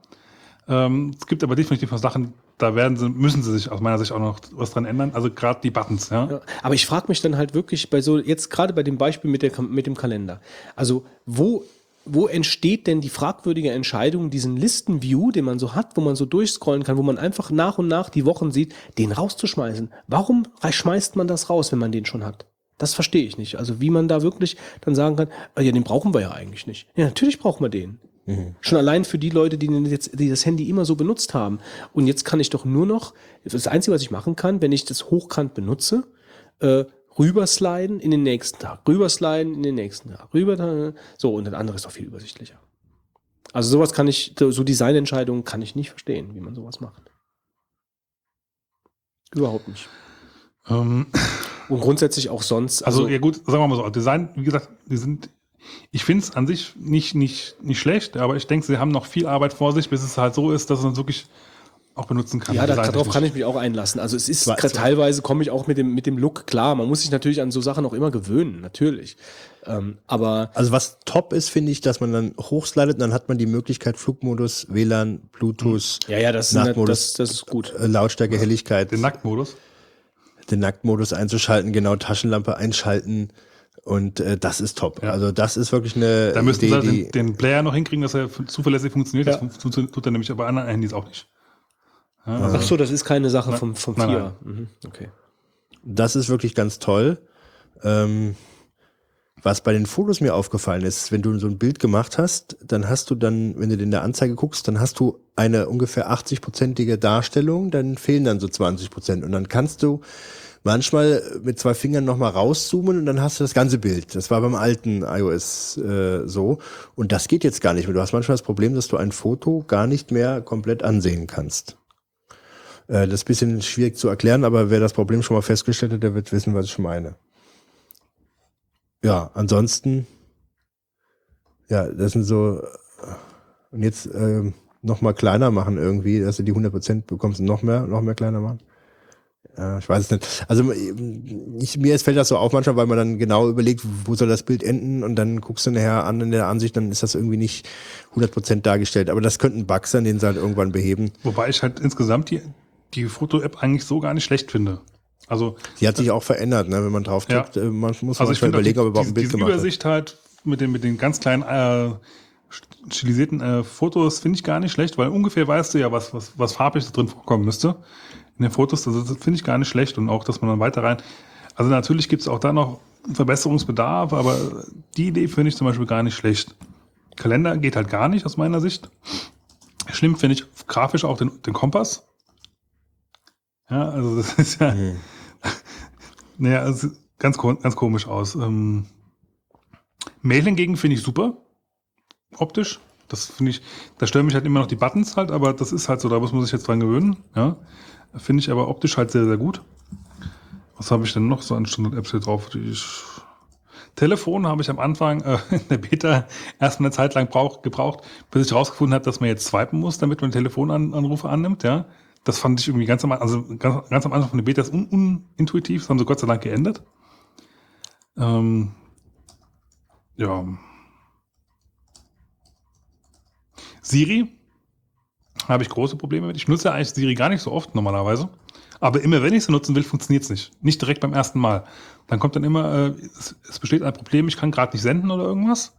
[SPEAKER 2] Ähm, es gibt aber definitiv noch Sachen, da werden sie, müssen sie sich aus meiner Sicht auch noch was dran ändern. Also gerade die Buttons, ja.
[SPEAKER 1] Ja, aber ich frage mich dann halt wirklich bei so, jetzt gerade bei dem Beispiel mit, der, mit dem Kalender. Also, wo, wo entsteht denn die fragwürdige Entscheidung, diesen Listenview, den man so hat, wo man so durchscrollen kann, wo man einfach nach und nach die Wochen sieht, den rauszuschmeißen? Warum schmeißt man das raus, wenn man den schon hat? Das verstehe ich nicht. Also, wie man da wirklich dann sagen kann, ah ja, den brauchen wir ja eigentlich nicht. Ja, natürlich brauchen wir den. Schon allein für die Leute, die, jetzt, die das Handy immer so benutzt haben. Und jetzt kann ich doch nur noch, das Einzige, was ich machen kann, wenn ich das hochkant benutze, äh, rübersliden in den nächsten Tag, rübersliden in den nächsten Tag, rüber, so, und das andere ist doch viel übersichtlicher. Also sowas kann ich, so Designentscheidungen kann ich nicht verstehen, wie man sowas macht. Überhaupt nicht.
[SPEAKER 2] Ähm,
[SPEAKER 1] Und grundsätzlich auch sonst.
[SPEAKER 2] also, ja gut, sagen wir mal so, Design, wie gesagt, die sind, ich finde es an sich nicht, nicht, nicht schlecht, aber ich denke, sie haben noch viel Arbeit vor sich, bis es halt so ist, dass man es wirklich auch benutzen kann.
[SPEAKER 1] Ja, darauf kann ich mich auch einlassen. Also es ist
[SPEAKER 3] Zwar-
[SPEAKER 1] teilweise komme ich auch mit dem mit dem Look klar. Man muss sich natürlich an so Sachen auch immer gewöhnen, natürlich. Ähm, aber
[SPEAKER 3] Also was top ist, finde ich, dass man dann hochslidet und dann hat man die Möglichkeit Flugmodus, WLAN, Bluetooth,
[SPEAKER 1] ja, ja, das, ist,
[SPEAKER 3] Nachtmodus.
[SPEAKER 1] das, das ist gut.
[SPEAKER 3] äh, Lautstärke, Helligkeit,
[SPEAKER 2] Den Nacktmodus.
[SPEAKER 3] den Nacktmodus einzuschalten, genau Taschenlampe einschalten und äh, das ist top.
[SPEAKER 2] Ja.
[SPEAKER 3] Also das ist wirklich eine
[SPEAKER 2] Da müssten
[SPEAKER 3] Idee,
[SPEAKER 2] sie
[SPEAKER 3] die,
[SPEAKER 2] den, den Player noch hinkriegen, dass er zuverlässig funktioniert.
[SPEAKER 1] Ja.
[SPEAKER 2] Das fun- tut, er nämlich aber bei anderen Handys auch nicht. Ja, also,
[SPEAKER 1] Ach so, das ist keine Sache vom vom
[SPEAKER 2] Nein,
[SPEAKER 1] Vier. Mhm, okay.
[SPEAKER 3] das ist wirklich ganz toll. Ähm, was bei den Fotos mir aufgefallen ist, wenn du so ein Bild gemacht hast, dann hast du dann, wenn du in der Anzeige guckst, dann hast du eine ungefähr 80-prozentige Darstellung, dann fehlen dann so 20 Prozent. Und dann kannst du manchmal mit zwei Fingern nochmal rauszoomen und dann hast du das ganze Bild. Das war beim alten iOS äh, so. Und das geht jetzt gar nicht mehr. Du hast manchmal das Problem, dass du ein Foto gar nicht mehr komplett ansehen kannst. Äh, das ist ein bisschen schwierig zu erklären, aber wer das Problem schon mal festgestellt hat, der wird wissen, was ich meine. Ja, ansonsten, ja, das sind so, und jetzt ähm, noch mal kleiner machen irgendwie, dass du die 100% bekommst und noch mehr, noch mehr kleiner machen. Ja, ich weiß es nicht. Also ich, mir fällt das so auf manchmal, weil man dann genau überlegt, wo soll das Bild enden und dann guckst du nachher an in der Ansicht, dann ist das irgendwie nicht 100% dargestellt. Aber das könnten Bugs sein, den sie halt irgendwann beheben.
[SPEAKER 2] wobei ich halt insgesamt die, die Foto-App eigentlich so gar nicht schlecht finde. Also,
[SPEAKER 3] Die hat sich auch verändert, ne, wenn man drauf
[SPEAKER 2] Ja.
[SPEAKER 3] drückt. Äh, Man muss
[SPEAKER 2] also
[SPEAKER 3] manchmal überlegen,
[SPEAKER 2] die,
[SPEAKER 3] ob er überhaupt ein Bild gemacht hat.
[SPEAKER 2] Übersicht halt mit den, mit den ganz kleinen äh, stilisierten äh, Fotos finde ich gar nicht schlecht, weil ungefähr weißt du ja, was, was, was farbig da drin vorkommen müsste. In den Fotos, also das finde ich gar nicht schlecht und auch, dass man dann weiter rein. Also natürlich gibt es auch da noch Verbesserungsbedarf, aber die Idee finde ich zum Beispiel gar nicht schlecht. Kalender geht halt gar nicht aus meiner Sicht. Schlimm finde ich grafisch auch den, den Kompass. Ja, also das ist ja,
[SPEAKER 3] Mhm.
[SPEAKER 2] naja, es sieht ganz, ganz komisch aus. Ähm, Mail hingegen finde ich super. Optisch. Das finde ich, da stören mich halt immer noch die Buttons halt, aber das ist halt so, da muss man sich jetzt dran gewöhnen. Ja. Finde ich aber optisch halt sehr, sehr gut. Was habe ich denn noch so an Standard-Apps hier drauf? Ich Telefon habe ich am Anfang äh, in der Beta erstmal eine Zeit lang brauch, gebraucht, bis ich rausgefunden habe, dass man jetzt swipen muss, damit man Telefonanrufe annimmt. Ja, das fand ich irgendwie ganz am, also ganz, ganz am Anfang von der Beta ist un, unintuitiv. Das haben sie Gott sei Dank geändert. Ähm, ja. Siri habe ich große Probleme mit. Ich nutze eigentlich Siri gar nicht so oft normalerweise. Aber immer wenn ich sie nutzen will, funktioniert es nicht. Nicht direkt beim ersten Mal. Dann kommt dann immer, äh, es, es besteht ein Problem, ich kann gerade nicht senden oder irgendwas.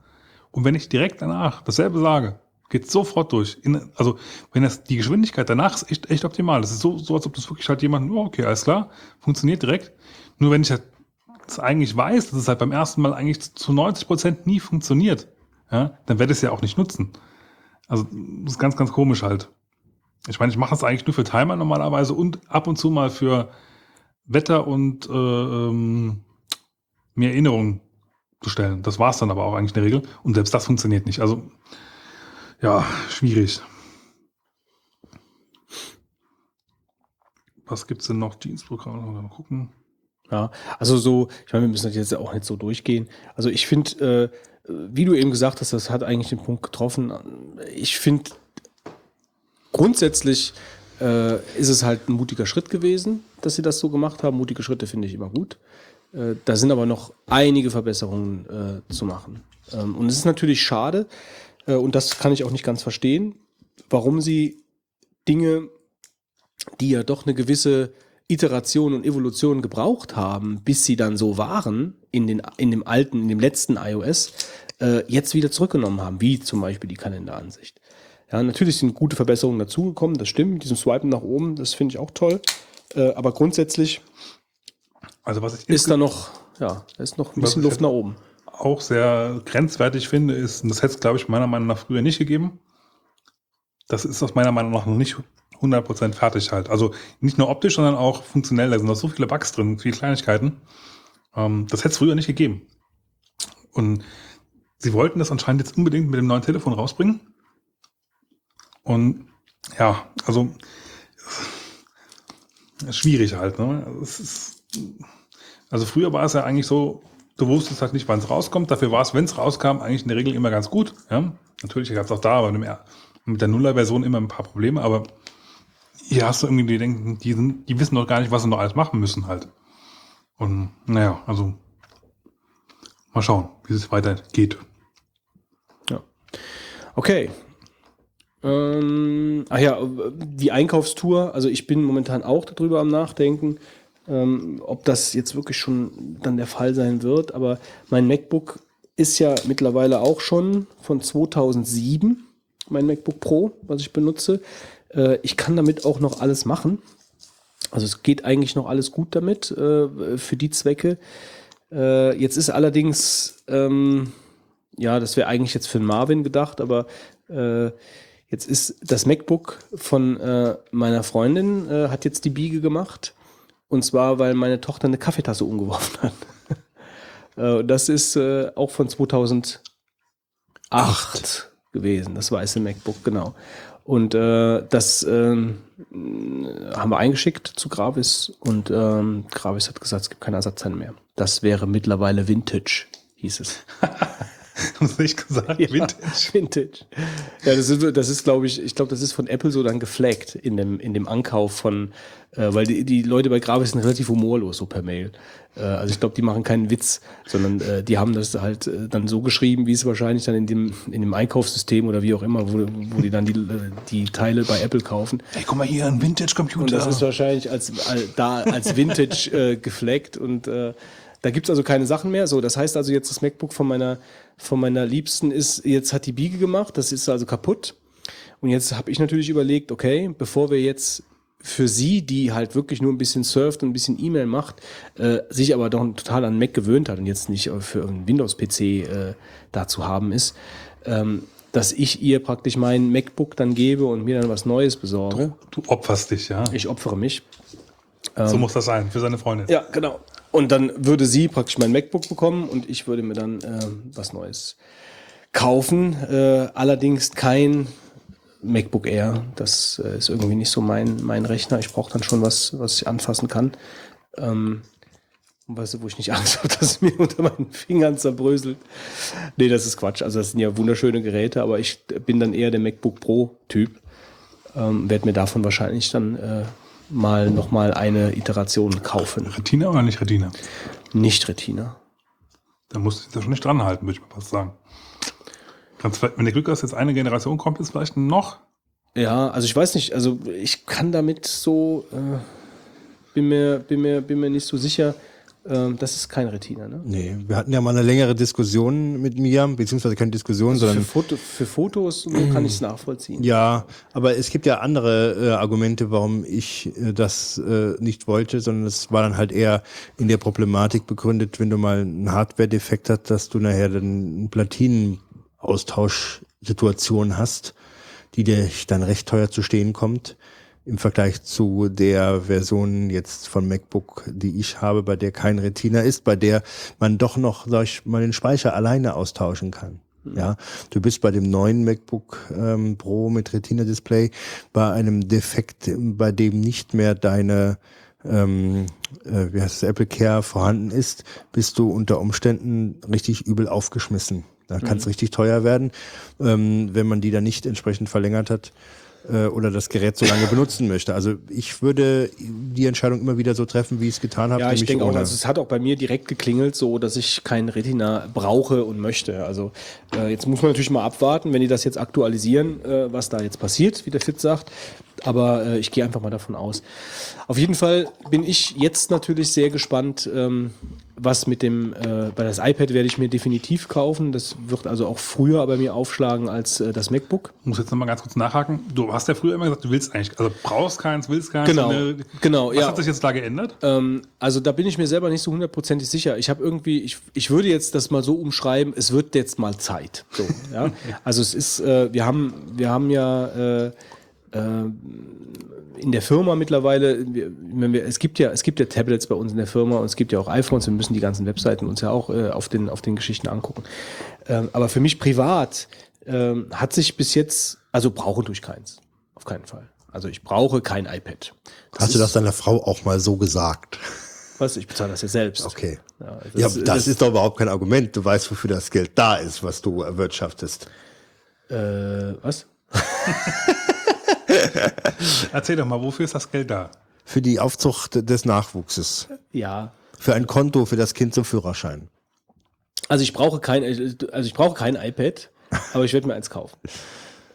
[SPEAKER 2] Und wenn ich direkt danach dasselbe sage, geht sofort durch. In, also wenn das die Geschwindigkeit danach ist echt, echt optimal. Das ist so, so, als ob das wirklich halt jemand, oh, okay, alles klar, funktioniert direkt. Nur wenn ich halt das eigentlich weiß, dass es halt beim ersten Mal eigentlich zu 90 Prozent nie funktioniert, ja, dann werde ich es ja auch nicht nutzen. Also das ist ganz, ganz komisch halt. Ich meine, ich mache das eigentlich nur für Timer normalerweise und ab und zu mal für Wetter und äh, ähm, mir Erinnerungen zu stellen. Das war es dann aber auch eigentlich in der Regel. Und selbst das funktioniert nicht. Also ja, schwierig. Was gibt's denn noch? Dienstprogramm, mal gucken.
[SPEAKER 1] Ja, also so, ich meine, wir müssen das jetzt auch nicht so durchgehen. Also ich finde, äh, wie du eben gesagt hast, das hat eigentlich den Punkt getroffen. Ich finde, grundsätzlich äh, ist es halt ein mutiger Schritt gewesen, dass sie das so gemacht haben. Mutige Schritte finde ich immer gut. Äh, da sind aber noch einige Verbesserungen äh, zu machen. Ähm, und es ist natürlich schade, äh, und das kann ich auch nicht ganz verstehen, warum sie Dinge die ja doch eine gewisse Iteration und Evolution gebraucht haben, bis sie dann so waren in, den, in dem alten, in dem letzten iOS, äh, jetzt wieder zurückgenommen haben, wie zum Beispiel die Kalenderansicht. Ja, natürlich sind gute Verbesserungen dazugekommen, das stimmt, mit diesem Swipen nach oben, das finde ich auch toll. Äh, aber grundsätzlich
[SPEAKER 2] Also was ich
[SPEAKER 1] ist da noch, ja, da ist noch ein bisschen Luft nach oben.
[SPEAKER 2] auch sehr grenzwertig finde, ist, und das hätte es, glaube ich, meiner Meinung nach früher nicht gegeben. Das ist aus meiner Meinung nach noch nicht 100% fertig halt. Also nicht nur optisch, sondern auch funktionell. Da sind noch so viele Bugs drin, viele Kleinigkeiten. Ähm, das hätte es früher nicht gegeben. Und sie wollten das anscheinend jetzt unbedingt mit dem neuen Telefon rausbringen. Und ja, also schwierig halt. Ne? Also, ist, also früher war es ja eigentlich so, du wusstest halt nicht, wann es rauskommt. Dafür war es, wenn es rauskam, eigentlich in der Regel immer ganz gut. Ja? Natürlich gab es auch da, aber mit der Nuller-Version immer ein paar Probleme. Aber hier hast du irgendwie die denken, die, sind, die wissen doch gar nicht, was sie noch alles machen müssen halt. Und naja, also mal schauen, wie es weitergeht.
[SPEAKER 1] Ja. Okay. Ähm, ach ja, die Einkaufstour, also ich bin momentan auch darüber am Nachdenken, ähm, ob das jetzt wirklich schon dann der Fall sein wird. Aber mein MacBook ist ja mittlerweile auch schon von 2007, mein MacBook Pro, was ich benutze. Äh, ich kann damit auch noch alles machen. Also es geht eigentlich noch alles gut damit äh, für die Zwecke. Äh, jetzt ist allerdings, ähm, ja, das wäre eigentlich jetzt für Marvin gedacht, aber äh, jetzt ist das MacBook von äh, meiner Freundin, äh, hat jetzt die Biege gemacht. Und zwar, weil meine Tochter eine Kaffeetasse umgeworfen hat. äh, das ist äh, auch von 2008 gewesen, das weiße MacBook, genau. Und äh, das ähm, haben wir eingeschickt zu Gravis und ähm, Gravis hat gesagt, es gibt keine Ersatzteile mehr. Das wäre mittlerweile Vintage, hieß es.
[SPEAKER 2] Haben sie nicht gesagt? Vintage.
[SPEAKER 1] Vintage. Ja, das ist, das ist glaube ich, ich glaube, das ist von Apple so dann geflaggt in dem, in dem Ankauf von, äh, weil die, die Leute bei Gravis sind relativ humorlos, so per Mail. Äh, also ich glaube, die machen keinen Witz, sondern äh, die haben das halt äh, dann so geschrieben, wie es wahrscheinlich dann in dem, in dem Einkaufssystem oder wie auch immer, wo, wo die dann die, äh, die Teile bei Apple kaufen.
[SPEAKER 2] Hey, guck mal hier, ein
[SPEAKER 1] Und
[SPEAKER 2] Vintage-Computer.
[SPEAKER 1] das ist wahrscheinlich als, als da als Vintage äh, gefleckt und äh, da gibt's also keine Sachen mehr. So, das heißt also jetzt das MacBook von meiner von meiner Liebsten ist jetzt hat die Biege gemacht, das ist also kaputt. Und jetzt habe ich natürlich überlegt, okay, bevor wir jetzt für sie, die halt wirklich nur ein bisschen surft und ein bisschen E-Mail macht, äh, sich aber doch total an Mac gewöhnt hat und jetzt nicht für einen Windows-PC äh, da zu haben ist, ähm, dass ich ihr praktisch mein MacBook dann gebe und mir dann was Neues besorge.
[SPEAKER 2] Du opferst dich, ja.
[SPEAKER 1] Ich opfere mich.
[SPEAKER 2] so muss das sein, für seine Freundin.
[SPEAKER 1] Ja, genau. Und dann würde sie praktisch mein MacBook bekommen und ich würde mir dann äh, was Neues kaufen. Äh, allerdings kein MacBook Air. Das äh, ist irgendwie nicht so mein, mein Rechner. Ich brauche dann schon was, was ich anfassen kann. Ähm, weißt du, wo ich nicht Angst habe, dass es mir unter meinen Fingern zerbröselt. Nee, das ist Quatsch. Also das sind ja wunderschöne Geräte, aber ich bin dann eher der MacBook Pro-Typ. Ähm, Werde mir davon wahrscheinlich dann äh, mal nochmal eine Iteration kaufen.
[SPEAKER 2] Retina oder nicht Retina?
[SPEAKER 1] Nicht Retina.
[SPEAKER 2] Da musst du dich da schon nicht dran halten, würde ich mal fast sagen. Kannst, vielleicht- wenn du Glück hast, jetzt eine Generation kommt, ist vielleicht noch.
[SPEAKER 1] Ja, also ich weiß nicht, also ich kann damit so, äh, bin, mir, bin, mir, bin mir nicht so sicher, das ist kein Retina, ne?
[SPEAKER 3] Nee, wir hatten ja mal eine längere Diskussion mit mir, beziehungsweise keine Diskussion,
[SPEAKER 1] Für,
[SPEAKER 3] sondern
[SPEAKER 1] Foto, für Fotos kann ich es nachvollziehen.
[SPEAKER 3] ja, aber es gibt ja andere äh, Argumente, warum ich äh, das äh, nicht wollte, sondern es war dann halt eher in der Problematik begründet, wenn du mal einen Hardware-Defekt hast, dass du nachher dann eine Platinenaustauschsituation hast, die dir dann recht teuer zu stehen kommt im Vergleich zu der Version jetzt von MacBook, die ich habe, bei der kein Retina ist, bei der man doch noch, sag ich mal, den Speicher alleine austauschen kann. Ja, du bist bei dem neuen MacBook ähm, Pro mit Retina-Display bei einem Defekt, bei dem nicht mehr deine ähm, äh, wie heißt es, Apple Care vorhanden ist, bist du unter Umständen richtig übel aufgeschmissen. Da kann es richtig teuer werden, ähm, wenn man die dann nicht entsprechend verlängert hat äh, oder das Gerät so lange benutzen möchte. Also ich würde die Entscheidung immer wieder so treffen, wie ich es getan habe.
[SPEAKER 1] Ja, ich denke auch, also es hat auch bei mir direkt geklingelt, so dass ich kein Retina brauche und möchte. Also äh, jetzt muss man natürlich mal abwarten, wenn die das jetzt aktualisieren, äh, was da jetzt passiert, wie der Fit sagt. Aber äh, ich gehe einfach mal davon aus. Auf jeden Fall bin ich jetzt natürlich sehr gespannt, ähm, was mit dem, äh, bei das iPad werde ich mir definitiv kaufen. Das wird also auch früher bei mir aufschlagen als äh, das MacBook.
[SPEAKER 2] Ich muss jetzt nochmal ganz kurz nachhaken. Du hast ja früher immer gesagt, du willst eigentlich, also brauchst keins, willst keins.
[SPEAKER 1] Genau,
[SPEAKER 2] Eine-
[SPEAKER 1] genau,
[SPEAKER 2] Was
[SPEAKER 1] ja.
[SPEAKER 2] hat sich jetzt da geändert?
[SPEAKER 1] Ähm, also da bin ich mir selber nicht so hundertprozentig sicher. Ich habe irgendwie, ich, ich würde jetzt das mal so umschreiben, es wird jetzt mal Zeit. So, ja? Also es ist, äh, wir haben, wir haben ja äh, in der Firma mittlerweile, wir, wenn wir, es gibt ja, es gibt ja Tablets bei uns in der Firma und es gibt ja auch iPhones, wir müssen die ganzen Webseiten uns ja auch äh, auf, den, auf den Geschichten angucken. Ähm, aber für mich privat ähm, hat sich bis jetzt, also brauche durch keins. Auf keinen Fall. Also ich brauche kein iPad.
[SPEAKER 3] Hast du das deiner Frau auch mal so gesagt?
[SPEAKER 1] Was? Ich bezahle das ja selbst.
[SPEAKER 3] Okay.
[SPEAKER 1] Ja,
[SPEAKER 3] Ja, das, ist doch überhaupt kein Argument. Du weißt, wofür das Geld da ist, was du erwirtschaftest.
[SPEAKER 1] Äh, was?
[SPEAKER 2] Erzähl doch mal, wofür ist das Geld da?
[SPEAKER 3] Für die Aufzucht des Nachwuchses.
[SPEAKER 1] Ja.
[SPEAKER 3] Für ein Konto für das Kind zum Führerschein.
[SPEAKER 1] Also ich brauche kein, also ich brauche kein iPad, aber ich werde mir eins kaufen.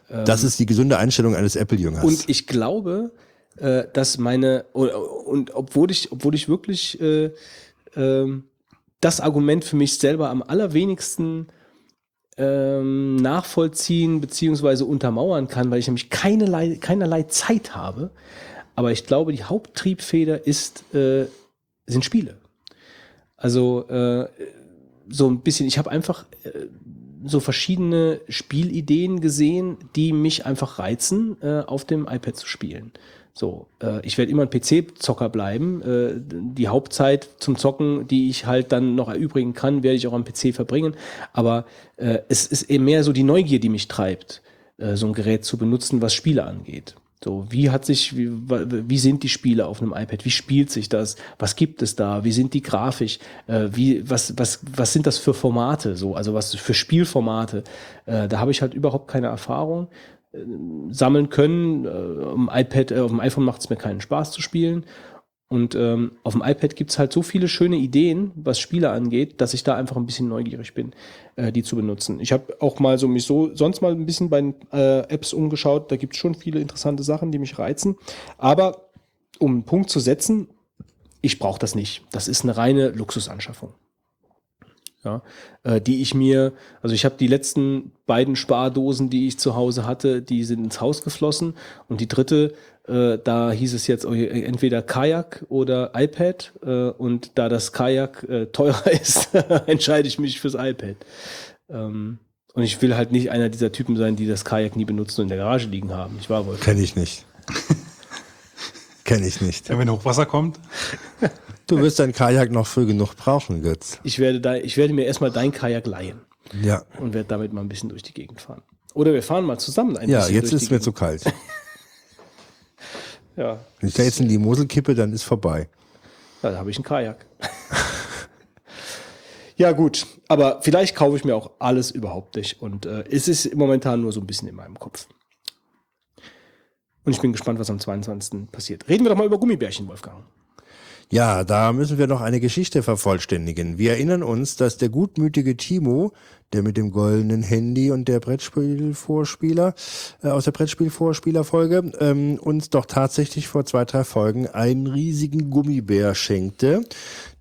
[SPEAKER 3] Das ist die gesunde Einstellung eines Apple-Jüngers.
[SPEAKER 1] Und ich glaube, äh, dass meine und, und obwohl ich, obwohl ich wirklich äh, ähm, das Argument für mich selber am allerwenigsten ähm, nachvollziehen beziehungsweise untermauern kann, weil ich nämlich keinerlei, keinerlei Zeit habe. Aber ich glaube, die Haupttriebfeder ist, äh, sind Spiele. Also äh, so ein bisschen, ich habe einfach äh, so verschiedene Spielideen gesehen, die mich einfach reizen, äh, auf dem iPad zu spielen. So, äh, ich werde immer ein PC-Zocker bleiben. Äh, die Hauptzeit zum Zocken, die ich halt dann noch erübrigen kann, werde ich auch am PC verbringen. Aber äh, es ist eben mehr so die Neugier, die mich treibt, äh, so ein Gerät zu benutzen, was Spiele angeht. So, wie hat sich, wie, wie sind die Spiele auf einem iPad? Wie spielt sich das? Was gibt es da? Wie sind die grafisch? Äh, wie, was, was, was sind das für Formate? So, also was für Spielformate? Äh, da habe ich halt überhaupt keine Erfahrung sammeln können. Äh, auf dem iPad, äh, auf dem iPhone macht es mir keinen Spaß zu spielen. Und ähm, auf dem iPad gibt's halt so viele schöne Ideen, was Spiele angeht, dass ich da einfach ein bisschen neugierig bin, äh, die zu benutzen. Ich habe auch mal so mich so sonst mal ein bisschen bei äh, Apps umgeschaut. Da gibt's schon viele interessante Sachen, die mich reizen. Aber um einen Punkt zu setzen, ich brauche das nicht. Das ist eine reine Luxusanschaffung. Ja, äh, die ich mir, also ich habe die letzten beiden Spardosen, die ich zu Hause hatte, die sind ins Haus geflossen und die dritte, äh, da hieß es jetzt äh, entweder Kajak oder iPad äh, und da das Kajak äh, teurer ist, entscheide ich mich fürs iPad. Ähm, und ich will halt nicht einer dieser Typen sein, die das Kajak nie benutzen und in der Garage liegen haben. Ich war wohl.
[SPEAKER 3] Kenne ich nicht. Kenne ich nicht.
[SPEAKER 2] Ja, wenn Hochwasser kommt,
[SPEAKER 3] Du wirst dein Kajak noch früh genug brauchen, Götz.
[SPEAKER 1] Ich werde da, ich werde mir erstmal dein Kajak leihen
[SPEAKER 3] Ja.
[SPEAKER 1] und werde damit mal ein bisschen durch die Gegend fahren. Oder wir fahren mal zusammen ein
[SPEAKER 3] Ja,
[SPEAKER 1] bisschen
[SPEAKER 3] jetzt
[SPEAKER 1] durch
[SPEAKER 3] ist mir zu kalt.
[SPEAKER 1] Ja,
[SPEAKER 3] Wenn ich da jetzt in die Mosel kippe, dann ist vorbei.
[SPEAKER 1] Ja, da habe ich einen Kajak. ja, gut. Aber vielleicht kaufe ich mir auch alles überhaupt nicht. Und äh, es ist momentan nur so ein bisschen in meinem Kopf. Und ich bin gespannt, was am 22. passiert. Reden wir doch mal über Gummibärchen, Wolfgang.
[SPEAKER 3] Ja, da müssen wir noch eine Geschichte vervollständigen. Wir erinnern uns, dass der gutmütige Timo, der mit dem goldenen Handy und der Brettspielvorspieler äh, aus der Brettspielvorspielerfolge ähm, uns doch tatsächlich vor zwei, drei Folgen einen riesigen Gummibär schenkte,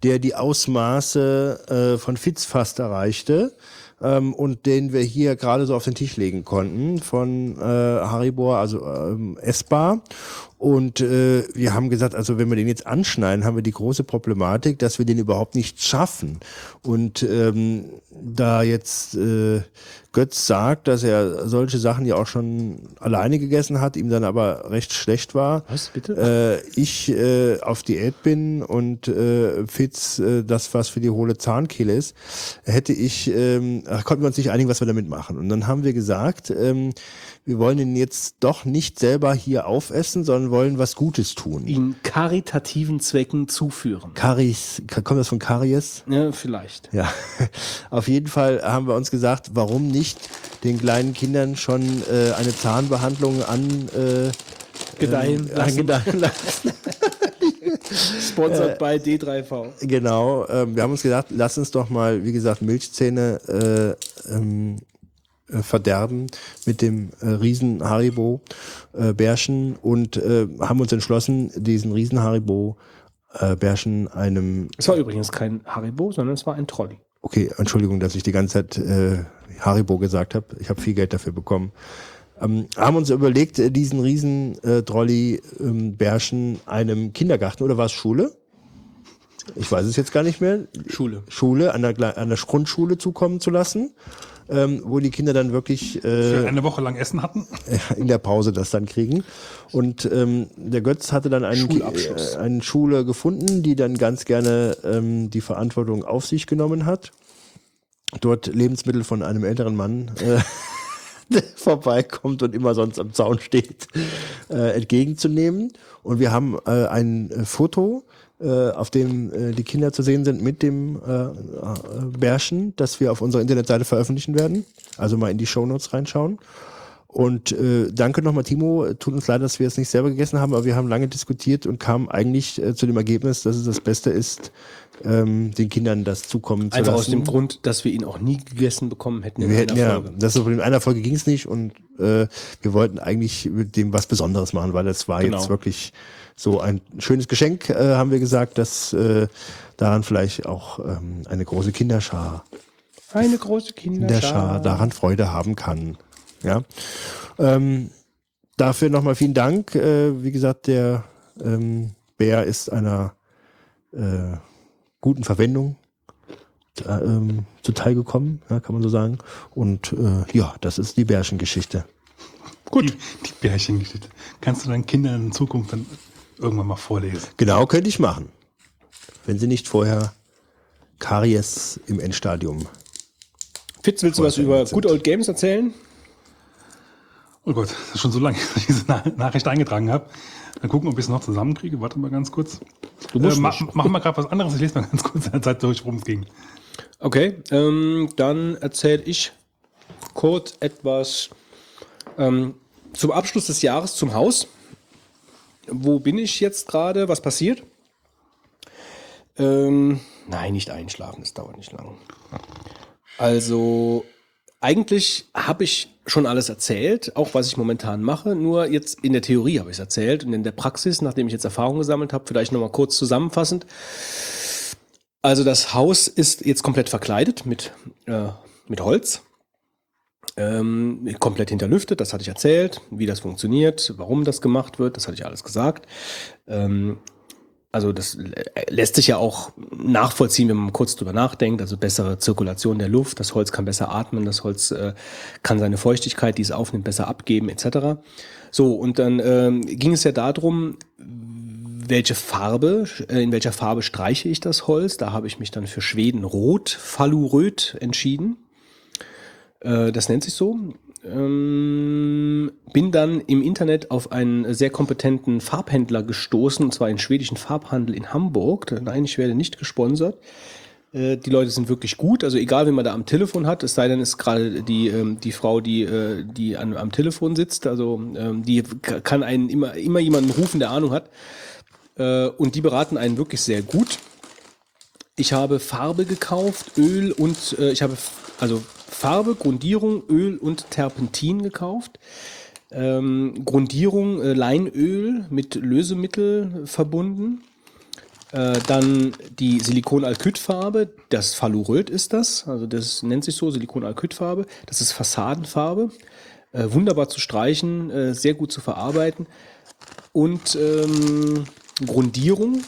[SPEAKER 3] der die Ausmaße äh, von Fitz fast erreichte ähm, und den wir hier gerade so auf den Tisch legen konnten von äh, Haribo, also ähm, essbar. Und äh, wir haben gesagt, also wenn wir den jetzt anschneiden, haben wir die große Problematik, dass wir den überhaupt nicht schaffen. Und ähm, da jetzt äh, Götz sagt, dass er solche Sachen ja auch schon alleine gegessen hat, ihm dann aber recht schlecht war,
[SPEAKER 1] Was, bitte?
[SPEAKER 3] äh, ich äh, auf Diät bin und äh, Fitz äh, das, was für die hohle Zahnkehle ist, hätte ich, ähm, konnten wir uns nicht einigen, was wir damit machen. Und dann haben wir gesagt, ähm, wir wollen ihn jetzt doch nicht selber hier aufessen, sondern wollen was Gutes tun.
[SPEAKER 1] In karitativen Zwecken zuführen.
[SPEAKER 3] Karies, kommt das von Karies?
[SPEAKER 1] Ja, vielleicht.
[SPEAKER 3] Ja, auf jeden Fall haben wir uns gesagt, warum nicht den kleinen Kindern schon äh, eine Zahnbehandlung an äh,
[SPEAKER 1] Gedeihen
[SPEAKER 3] äh,
[SPEAKER 1] lassen.
[SPEAKER 3] angedeihen lassen.
[SPEAKER 1] Sponsored bei D3V.
[SPEAKER 3] Genau, ähm, wir haben uns gedacht, lass uns doch mal, wie gesagt, Milchzähne äh, ähm, äh, verderben mit dem äh, Riesen Haribo äh, Bärchen und äh, haben uns entschlossen, diesen Riesen Haribo äh, Bärchen einem
[SPEAKER 1] Es war übrigens kein Haribo, sondern es war ein Trolley.
[SPEAKER 3] Okay, Entschuldigung, dass ich die ganze Zeit äh, Haribo gesagt habe. Ich habe viel Geld dafür bekommen. Ähm, haben uns überlegt, äh, diesen riesen äh, Trolley ähm, Bärchen einem Kindergarten oder war es Schule? Ich weiß es jetzt gar nicht mehr.
[SPEAKER 1] Schule.
[SPEAKER 3] Schule an der, an der Grundschule zukommen zu lassen, ähm, wo die Kinder dann wirklich äh,
[SPEAKER 2] eine Woche lang Essen hatten.
[SPEAKER 3] in der Pause das dann kriegen. Und ähm, der Götz hatte dann einen, äh, eine Schule gefunden, die dann ganz gerne ähm, die Verantwortung auf sich genommen hat. Dort Lebensmittel von einem älteren Mann äh, vorbeikommt und immer sonst am Zaun steht, äh, entgegenzunehmen. Und wir haben äh, ein äh, Foto, äh, auf dem äh, die Kinder zu sehen sind mit dem äh, äh, Bärchen, das wir auf unserer Internetseite veröffentlichen werden. Also mal in die Shownotes reinschauen. Und äh, danke nochmal, Timo. Tut uns leid, dass wir es nicht selber gegessen haben, aber wir haben lange diskutiert und kamen eigentlich äh, zu dem Ergebnis, dass es das Beste ist, ähm, den Kindern das zukommen zu
[SPEAKER 1] Einfach
[SPEAKER 3] lassen.
[SPEAKER 1] aus dem Grund, dass wir ihn auch nie gegessen bekommen hätten in
[SPEAKER 3] Wir hätten
[SPEAKER 1] einer
[SPEAKER 3] ja,
[SPEAKER 1] Folge.
[SPEAKER 3] das ist. In einer Folge ging es nicht und äh, wir wollten eigentlich mit dem was Besonderes machen, weil das war
[SPEAKER 1] Genau.
[SPEAKER 3] jetzt wirklich so ein schönes Geschenk, äh, haben wir gesagt, dass äh, daran vielleicht auch ähm, eine große Kinderschar,
[SPEAKER 1] Eine große
[SPEAKER 3] Kinderschar
[SPEAKER 1] Kinderschar.
[SPEAKER 3] daran Freude haben kann. Ja. Ähm, dafür nochmal vielen Dank. Äh, wie gesagt, der ähm, Bär ist einer äh, guten Verwendung äh, ähm, zuteil gekommen, ja, kann man so sagen. Und äh, ja, das ist die Bärchengeschichte.
[SPEAKER 2] Gut. Die, die Bärchengeschichte. Kannst du deinen Kindern in Zukunft dann irgendwann mal vorlesen?
[SPEAKER 3] Genau, könnte ich machen. Wenn sie nicht vorher Karies im Endstadium.
[SPEAKER 1] Fitz, willst du was über Good Old Games erzählen?
[SPEAKER 2] Oh Gott, das ist schon so lange, dass ich diese Na Nachricht eingetragen habe. Dann gucken, ob ich es noch zusammenkriege. Warte mal ganz kurz.
[SPEAKER 1] Du musst
[SPEAKER 2] äh, ma
[SPEAKER 1] nicht.
[SPEAKER 2] Machen wir gerade was anderes. Ich lese mal ganz kurz in der Zeit durch, worum es ging.
[SPEAKER 1] Okay, ähm, dann erzähle ich kurz etwas ähm, zum Abschluss des Jahres zum Haus. Wo bin ich jetzt gerade? Was passiert? Ähm, nein, nicht einschlafen, das dauert nicht lang. Also, eigentlich habe ich schon alles erzählt, auch was ich momentan mache. Nur jetzt in der Theorie habe ich es erzählt und in der Praxis, nachdem ich jetzt Erfahrung gesammelt habe, vielleicht nochmal kurz zusammenfassend. Also das Haus ist jetzt komplett verkleidet mit, äh, mit Holz. Ähm, komplett hinterlüftet, das hatte ich erzählt, wie das funktioniert, warum das gemacht wird, das hatte ich alles gesagt. Ähm, also das lä- lässt sich ja auch nachvollziehen, wenn man kurz drüber nachdenkt. Also bessere Zirkulation der Luft, das Holz kann besser atmen, das Holz äh, kann seine Feuchtigkeit, die es aufnimmt, besser abgeben, etc. So, und dann ähm, ging es ja darum, welche Farbe, äh, in welcher Farbe streiche ich das Holz. Da habe ich mich dann für Schweden Rot, Falluröd entschieden. Äh, das nennt sich so. Ähm, bin dann im Internet auf einen sehr kompetenten Farbhändler gestoßen, und zwar einen schwedischen Farbhandel in Hamburg. Nein, ich werde nicht gesponsert. Äh, Die Leute sind wirklich gut, also egal, wen man da am Telefon hat, es sei denn, es ist gerade die, ähm, die Frau, die, äh, die an, am Telefon sitzt, also ähm, die kann einen immer, immer jemanden rufen, der Ahnung hat. Und die beraten einen wirklich sehr gut. Ich habe Farbe gekauft, Öl und ich habe also Farbe, Grundierung, Öl und Terpentin gekauft. Ähm, Grundierung äh, Leinöl mit Lösemittel verbunden. Äh, dann die Silikonalkydfarbe, das Falluröd ist das, also das nennt sich so, Silikonalkydfarbe. Das ist Fassadenfarbe. Äh, wunderbar zu streichen, äh, sehr gut zu verarbeiten. Und ähm, Grundierung,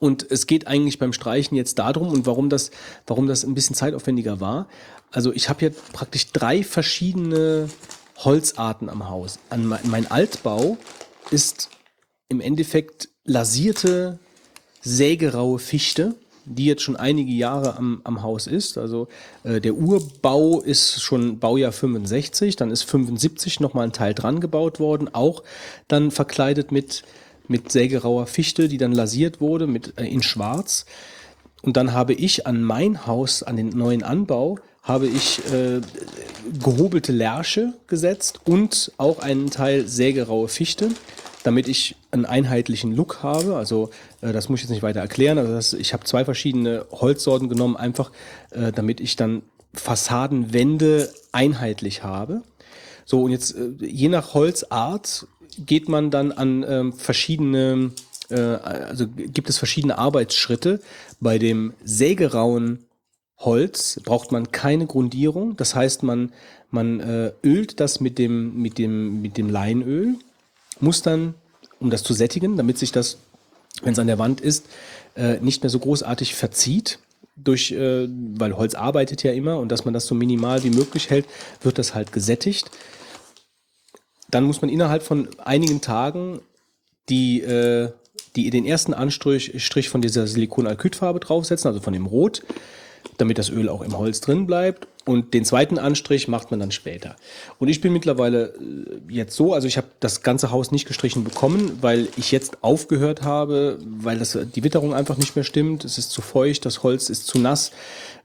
[SPEAKER 1] und es geht eigentlich beim Streichen jetzt darum und warum das, warum das ein bisschen zeitaufwendiger war. Also ich habe jetzt praktisch drei verschiedene Holzarten am Haus. An mein, mein Altbau ist im Endeffekt lasierte, sägeraue Fichte, die jetzt schon einige Jahre am, am Haus ist. Also äh, der Urbau ist schon Baujahr 65, dann ist 75 nochmal ein Teil dran gebaut worden, auch dann verkleidet mit, mit sägerauer Fichte, die dann lasiert wurde mit, äh, in schwarz. Und dann habe ich an mein Haus, an den neuen Anbau, habe ich äh, gehobelte Lärche gesetzt und auch einen Teil sägeraue Fichte, damit ich einen einheitlichen Look habe. Also äh, das muss ich jetzt nicht weiter erklären. Also das, ich habe zwei verschiedene Holzsorten genommen, einfach äh, damit ich dann Fassadenwände einheitlich habe. So, und jetzt äh, je nach Holzart geht man dann an ähm, verschiedene, äh, also gibt es verschiedene Arbeitsschritte. Bei dem sägerauen Holz braucht man keine Grundierung. Das heißt, man, man äh, ölt das mit dem, mit, dem, mit dem Leinöl, muss dann, um das zu sättigen, damit sich das, wenn es an der Wand ist, äh, nicht mehr so großartig verzieht. Durch, äh, weil Holz arbeitet ja immer und dass man das so minimal wie möglich hält, wird das halt gesättigt. Dann muss man innerhalb von einigen Tagen die, äh, die den ersten Anstrich Strich von dieser Silikonalkydfarbe draufsetzen, also von dem Rot damit das Öl auch im Holz drin bleibt. Und den zweiten Anstrich macht man dann später. Und ich bin mittlerweile äh, jetzt so, also ich habe das ganze Haus nicht gestrichen bekommen, weil ich jetzt aufgehört habe, weil das, die Witterung einfach nicht mehr stimmt. Es ist zu feucht, das Holz ist zu nass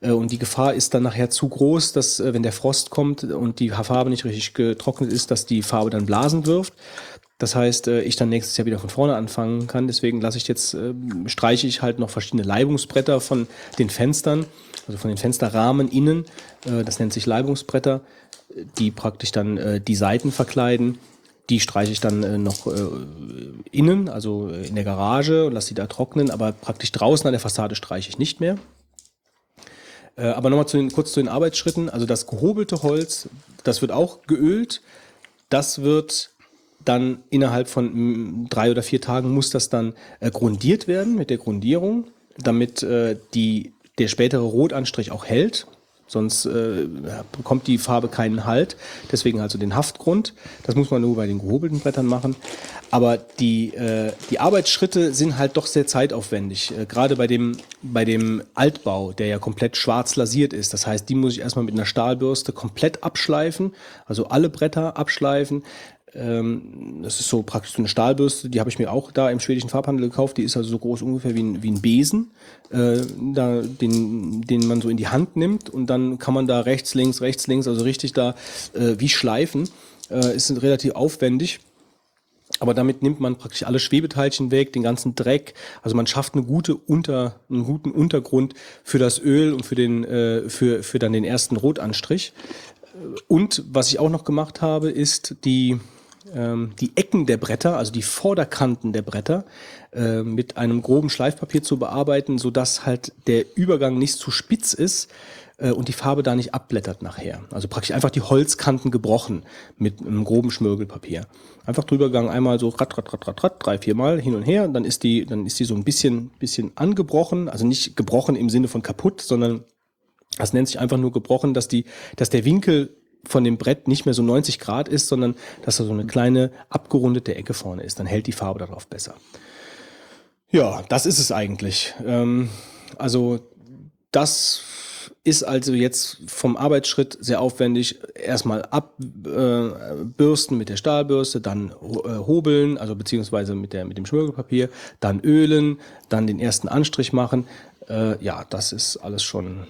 [SPEAKER 1] äh, und die Gefahr ist dann nachher zu groß, dass äh, wenn der Frost kommt und die Farbe nicht richtig getrocknet ist, dass die Farbe dann Blasen wirft. Das heißt, ich dann nächstes Jahr wieder von vorne anfangen kann. Deswegen lasse ich jetzt, streiche ich halt noch verschiedene Leibungsbretter von den Fenstern also von den Fensterrahmen innen. Äh, das nennt sich Leibungsbretter, die praktisch dann äh, die Seiten verkleiden. Die streiche ich dann äh, noch äh, innen, also in der Garage und lasse sie da trocknen, aber praktisch draußen an der Fassade streiche ich nicht mehr. Äh, aber nochmal zu den, kurz zu den Arbeitsschritten. Also das gehobelte Holz, das wird auch geölt. Das wird dann innerhalb von mm, drei oder vier Tagen muss das dann äh, grundiert werden mit der Grundierung, damit äh, die der spätere Rotanstrich auch hält. Sonst äh, bekommt die Farbe keinen Halt. Deswegen also den Haftgrund. Das muss man nur bei den gehobelten Brettern machen. Aber die, äh, die Arbeitsschritte sind halt doch sehr zeitaufwendig. Äh, Gerade bei dem, bei dem Altbau, der ja komplett schwarz lasiert ist. Das heißt, die muss ich erstmal mit einer Stahlbürste komplett abschleifen. Also alle Bretter abschleifen. Ähm, das ist so praktisch so eine Stahlbürste, die habe ich mir auch da im schwedischen Farbhandel gekauft. Die ist also so groß ungefähr wie ein, wie ein Besen, äh, da, den, den man so in die Hand nimmt und dann kann man da rechts, links, rechts, links, also richtig da äh, wie schleifen. Äh, ist relativ aufwendig. Aber damit nimmt man praktisch alle Schwebeteilchen weg, den ganzen Dreck. Also man schafft eine gute Unter, einen guten Untergrund für das Öl und für den, äh, für, für dann den ersten Rotanstrich. Und was ich auch noch gemacht habe, ist die, die Ecken der Bretter, also die Vorderkanten der Bretter, äh, mit einem groben Schleifpapier zu bearbeiten, so dass halt der Übergang nicht zu spitz ist äh, und die Farbe da nicht abblättert nachher. Also praktisch einfach die Holzkanten gebrochen mit einem groben Schmirgelpapier. Einfach drüber gegangen, einmal so rat, rat, rat, rat, rat, drei, vier Mal hin und her, dann ist die, dann ist die so ein bisschen, bisschen angebrochen, also nicht gebrochen im Sinne von kaputt, sondern das nennt sich einfach nur gebrochen, dass die, dass der Winkel von dem Brett nicht mehr so 90 Grad ist, sondern dass da so eine kleine abgerundete Ecke vorne ist. Dann hält die Farbe darauf besser. Ja, das ist es eigentlich. Ähm, also das ist also jetzt vom Arbeitsschritt sehr aufwendig. Erstmal abbürsten äh, mit der Stahlbürste, dann äh, hobeln, also beziehungsweise mit, der, mit dem Schmirgelpapier, dann ölen, dann den ersten Anstrich machen. Äh, ja, das ist alles schon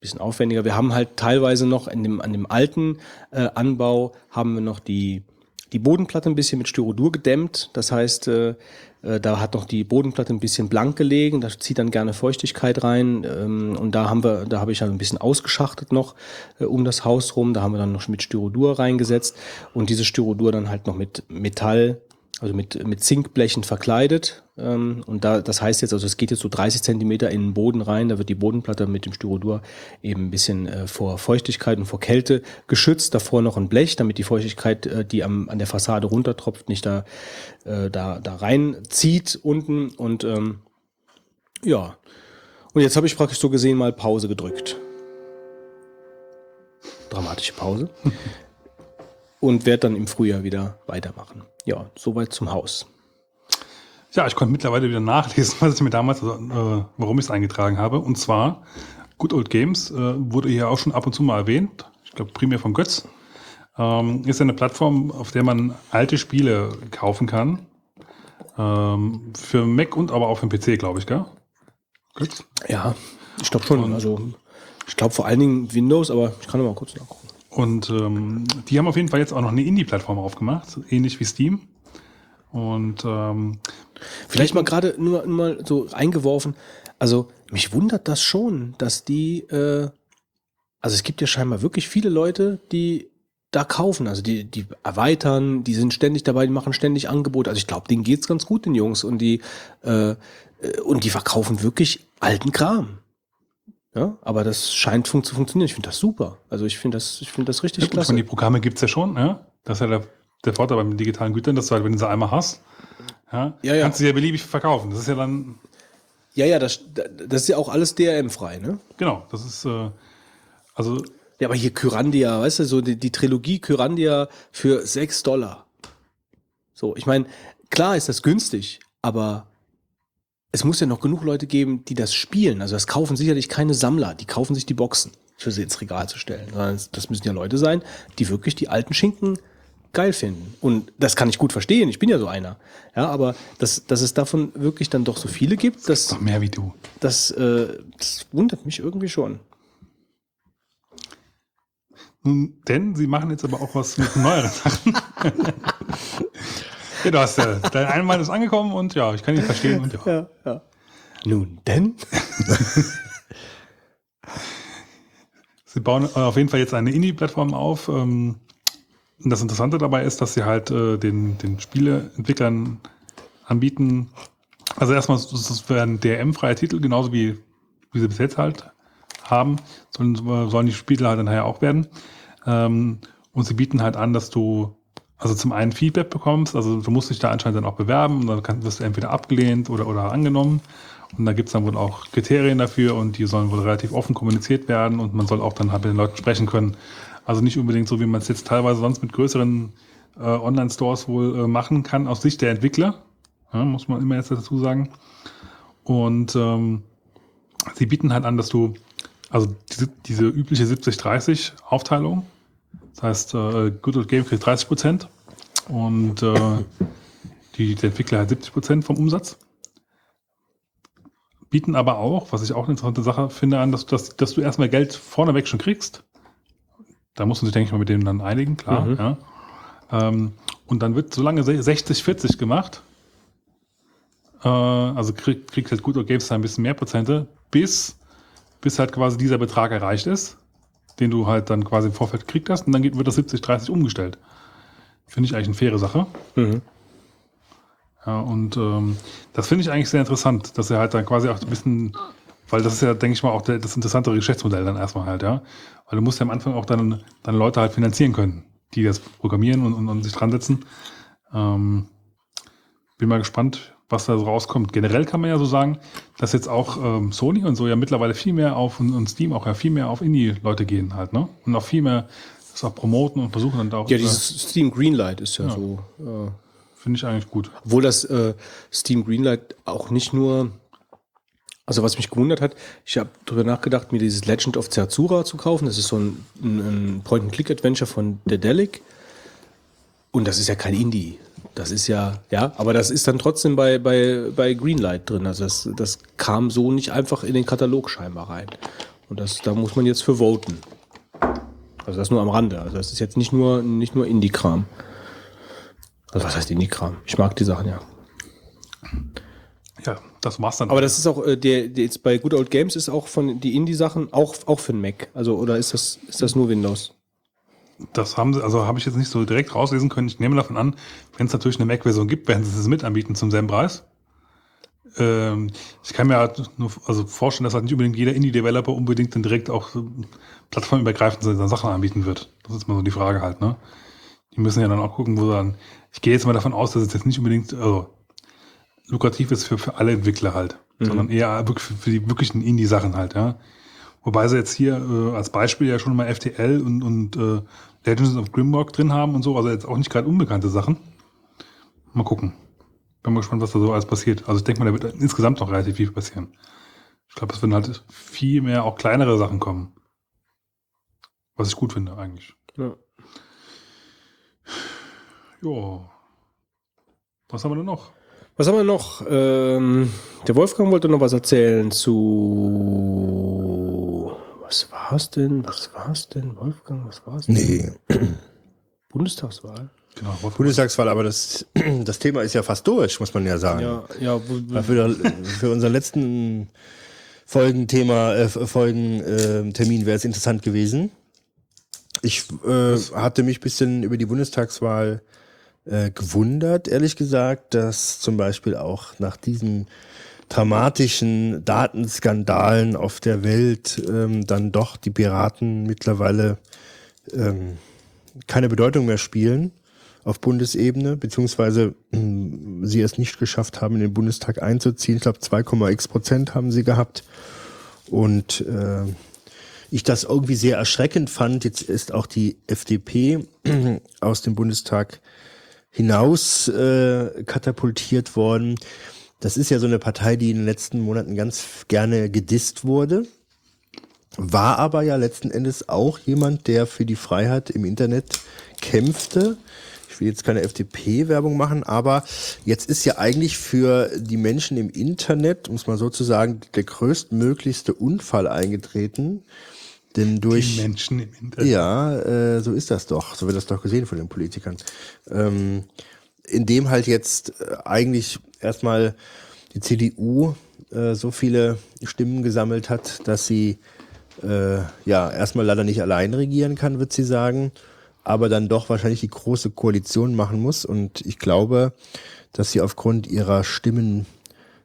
[SPEAKER 1] bisschen aufwendiger. Wir haben halt teilweise noch in dem, an dem alten äh, Anbau haben wir noch die, die Bodenplatte ein bisschen mit Styrodur gedämmt. Das heißt, äh, äh, da hat noch die Bodenplatte ein bisschen blank gelegen. Da zieht dann gerne Feuchtigkeit rein. Ähm, und da haben wir, da habe ich dann ein bisschen ausgeschachtet noch äh, um das Haus rum. Da haben wir dann noch mit Styrodur reingesetzt und diese Styrodur dann halt noch mit Metall also mit, mit Zinkblechen verkleidet. Ähm, und da, das heißt jetzt, also es geht jetzt so 30 Zentimeter in den Boden rein, da wird die Bodenplatte mit dem Styrodur eben ein bisschen äh, vor Feuchtigkeit und vor Kälte geschützt. Davor noch ein Blech, damit die Feuchtigkeit, äh, die am, an der Fassade runtertropft, nicht da, äh, da, da reinzieht unten. Und ähm, ja, und jetzt habe ich praktisch so gesehen mal Pause gedrückt. Dramatische Pause. und werde dann im Frühjahr wieder weitermachen. Ja, soweit zum Haus.
[SPEAKER 2] Ja, ich konnte mittlerweile wieder nachlesen, was ich mir damals, also, äh, warum ich es eingetragen habe. Und zwar, Good Old Games äh, wurde hier auch schon ab und zu mal erwähnt. Ich glaube, primär von Götz. Ähm, ist eine Plattform, auf der man alte Spiele kaufen kann. Ähm, für Mac und aber auch für den PC, glaube ich, gell?
[SPEAKER 1] Götz? Ja, ich glaube schon. Und also, ich glaube vor allen Dingen Windows, aber ich kann noch mal kurz nachgucken.
[SPEAKER 2] Und ähm, die haben auf jeden Fall jetzt auch noch eine Indie-Plattform aufgemacht, ähnlich wie Steam. Und ähm,
[SPEAKER 1] vielleicht mal gerade nur, mal so eingeworfen. Also mich wundert das schon, dass die äh, also es gibt ja scheinbar wirklich viele Leute, die da kaufen. Also die, die erweitern, die sind ständig dabei, die machen ständig Angebote. Also ich glaube, denen geht's ganz gut, den Jungs. Und die, äh, äh, und die verkaufen wirklich alten Kram. Ja, aber das scheint fun zu funktionieren. Ich finde das super. Also ich finde das, ich finde das richtig
[SPEAKER 2] Ja, gut,
[SPEAKER 1] klasse.
[SPEAKER 2] meine, die Programme gibt's ja schon, ja. Das ist ja der, der Vorteil beim digitalen Gütern, dass du halt, wenn du sie einmal hast, ja,
[SPEAKER 1] Ja, ja.
[SPEAKER 2] kannst du sie ja beliebig verkaufen. Das ist ja dann,
[SPEAKER 1] Ja, ja, das, das ist ja auch alles DRM-frei, ne?
[SPEAKER 2] genau, das ist, äh, also
[SPEAKER 1] Ja, aber hier Kyrandia, weißt du, so die, die Trilogie Kyrandia für 6 Dollar. So, ich meine, klar ist das günstig, aber es muss ja noch genug Leute geben, die das spielen. Also das kaufen sicherlich keine Sammler, die kaufen sich die Boxen, für sie ins Regal zu stellen. Sondern Das müssen ja Leute sein, die wirklich die alten Schinken geil finden. Und das kann ich gut verstehen, ich bin ja so einer. Ja, aber dass, dass es davon wirklich dann doch so viele gibt, das,
[SPEAKER 2] noch mehr wie du.
[SPEAKER 1] das, äh, das wundert mich irgendwie schon.
[SPEAKER 2] Nun, denn sie machen jetzt aber auch was mit neueren Sachen. ja, du hast ja, dein Einwand ist angekommen und ja, ich kann ihn verstehen und ja.
[SPEAKER 1] Ja, ja. Nun denn?
[SPEAKER 2] Sie bauen auf jeden Fall jetzt eine Indie-Plattform auf. ähm, Und das Interessante dabei ist, dass sie halt äh, den, den Spieleentwicklern anbieten. Also erstmal, das das werden DRM-freie Titel, genauso wie, wie sie bis jetzt halt haben. Sollen, sollen die Spiele halt dann nachher auch werden. Ähm, und sie bieten halt an, dass du also zum einen Feedback bekommst, also du musst dich da anscheinend dann auch bewerben und dann kann, wirst du entweder abgelehnt oder, oder angenommen. Und da gibt's dann wohl auch Kriterien dafür und die sollen wohl relativ offen kommuniziert werden und man soll auch dann halt mit den Leuten sprechen können. Also nicht unbedingt so, wie man es jetzt teilweise sonst mit größeren äh, Online-Stores wohl äh, machen kann, aus Sicht der Entwickler, ja, muss man immer jetzt dazu sagen. Und ähm, sie bieten halt an, dass du, also diese, diese übliche 70-30 Aufteilung, das heißt, äh, Good Old Game kriegt 30 Prozent und äh, die, der Entwickler hat 70 Prozent vom Umsatz. Bieten aber auch, was ich auch eine interessante Sache finde, an, dass, dass, dass du erstmal Geld vorneweg schon kriegst. Da muss man sich, denke ich mal, mit denen dann einigen, klar.
[SPEAKER 1] Mhm.
[SPEAKER 2] Ja. Ähm, und dann wird so lange 60-40 gemacht. Äh, also krieg, kriegt halt Good Old Games ein bisschen mehr Prozente, bis, bis halt quasi dieser Betrag erreicht ist, den du halt dann quasi im Vorfeld gekriegt hast. Und dann wird das 70-30 umgestellt. Finde ich eigentlich eine faire Sache.
[SPEAKER 1] Mhm.
[SPEAKER 2] Ja, und ähm, das finde ich eigentlich sehr interessant, dass er halt dann quasi auch ein bisschen, weil das ist ja, denke ich mal, auch der, das interessantere Geschäftsmodell dann erstmal halt, ja. Weil du musst ja am Anfang auch dann, dann Leute halt finanzieren können, die das programmieren und, und, und sich dran setzen. Ähm, bin mal gespannt, was da so rauskommt. Generell kann man ja so sagen, dass jetzt auch ähm, Sony und so ja mittlerweile viel mehr auf und, und Steam auch ja viel mehr auf Indie-Leute gehen halt, ne? Und auch viel mehr das auch promoten und versuchen dann da auch.
[SPEAKER 1] Ja, dieses Steam Greenlight ist ja, so. Äh,
[SPEAKER 2] finde ich eigentlich gut.
[SPEAKER 1] obwohl das äh, Steam Greenlight auch nicht nur. Also was mich gewundert hat, ich habe darüber nachgedacht, mir dieses Legend of Zerzura zu kaufen. Das ist so ein, ein, ein Point-and-Click-Adventure von Dedelic. Und das ist ja kein Indie. Das ist ja, ja, aber das ist dann trotzdem bei, bei, bei Greenlight drin. Also das, das kam so nicht einfach in den Katalog scheinbar rein. Und das, da muss man jetzt für voten. Also das nur am Rande. Also das ist jetzt nicht nur, nicht nur Indie-Kram. Also was heißt Indie-Kram? Ich mag die Sachen ja.
[SPEAKER 2] Ja, das war's dann.
[SPEAKER 1] Aber das ist auch, äh, der, der jetzt bei Good Old Games ist auch von die Indie-Sachen auch, auch für den Mac. Also, oder ist das, ist das nur Windows?
[SPEAKER 2] Das haben sie, also habe ich jetzt nicht so direkt rauslesen können. Ich nehme davon an, wenn es natürlich eine Mac-Version gibt, werden sie es mit anbieten zum selben Preis. Ähm, ich kann mir halt nur also vorstellen, dass halt nicht unbedingt jeder Indie-Developer unbedingt dann direkt auch so plattformübergreifend seine Sachen anbieten wird. Das ist mal so die Frage halt, ne? Die müssen ja dann auch gucken, wo sie dann. Ich gehe jetzt mal davon aus, dass es jetzt nicht unbedingt also, lukrativ ist für, für alle Entwickler halt, sondern eher wirklich für, für die wirklichen Indie-Sachen halt, ja. Wobei sie jetzt hier äh, als Beispiel ja schon mal FTL und, und äh, Legends of Grimrock drin haben und so, also jetzt auch nicht gerade unbekannte Sachen. Mal gucken. Bin mal gespannt, was da so alles passiert. Also ich denke mal, da wird insgesamt noch relativ viel passieren. Ich glaube, es werden halt viel mehr auch kleinere Sachen kommen. Was ich gut finde eigentlich.
[SPEAKER 1] Ja.
[SPEAKER 2] Jo. Was haben wir denn noch?
[SPEAKER 1] Was haben wir noch? Ähm, der Wolfgang wollte noch was erzählen zu. Was war's denn? Was war's denn, Wolfgang? Was war's denn?
[SPEAKER 3] Nee,
[SPEAKER 1] Bundestagswahl?
[SPEAKER 2] Genau, Wolfgang.
[SPEAKER 3] Bundestagswahl, aber das, das Thema ist ja fast durch, muss man ja sagen.
[SPEAKER 1] Ja, ja,
[SPEAKER 3] Für, für unseren letzten Folgenthema, äh, Folgentermin äh, wäre es interessant gewesen. Ich äh, hatte mich bisschen über die Bundestagswahl äh, gewundert, ehrlich gesagt, dass zum Beispiel auch nach diesen dramatischen Datenskandalen auf der Welt ähm, dann doch die Piraten mittlerweile ähm, keine Bedeutung mehr spielen auf Bundesebene, beziehungsweise mh, sie es nicht geschafft haben, in den Bundestag einzuziehen. Ich glaube, 2,x Prozent haben sie gehabt. Und äh, ich das irgendwie sehr erschreckend fand. Jetzt ist auch die FDP aus dem Bundestag hinaus äh, katapultiert worden. Das ist ja so eine Partei, die in den letzten Monaten ganz gerne gedisst wurde, war aber ja letzten Endes auch jemand, der für die Freiheit im Internet kämpfte. Ich will jetzt keine FDP-Werbung machen, aber jetzt ist ja eigentlich für die Menschen im Internet, muss man sozusagen, der größtmöglichste Unfall eingetreten. Denn durch
[SPEAKER 2] Die Menschen im Internet.
[SPEAKER 3] ja, äh, so ist das doch. So wird das doch gesehen von den Politikern. Ähm, in dem halt jetzt äh, eigentlich erstmal die CDU äh, so viele Stimmen gesammelt hat, dass sie äh, ja erstmal leider nicht allein regieren kann, wird sie sagen, aber dann doch wahrscheinlich die große Koalition machen muss. Und ich glaube, dass sie aufgrund ihrer Stimmen,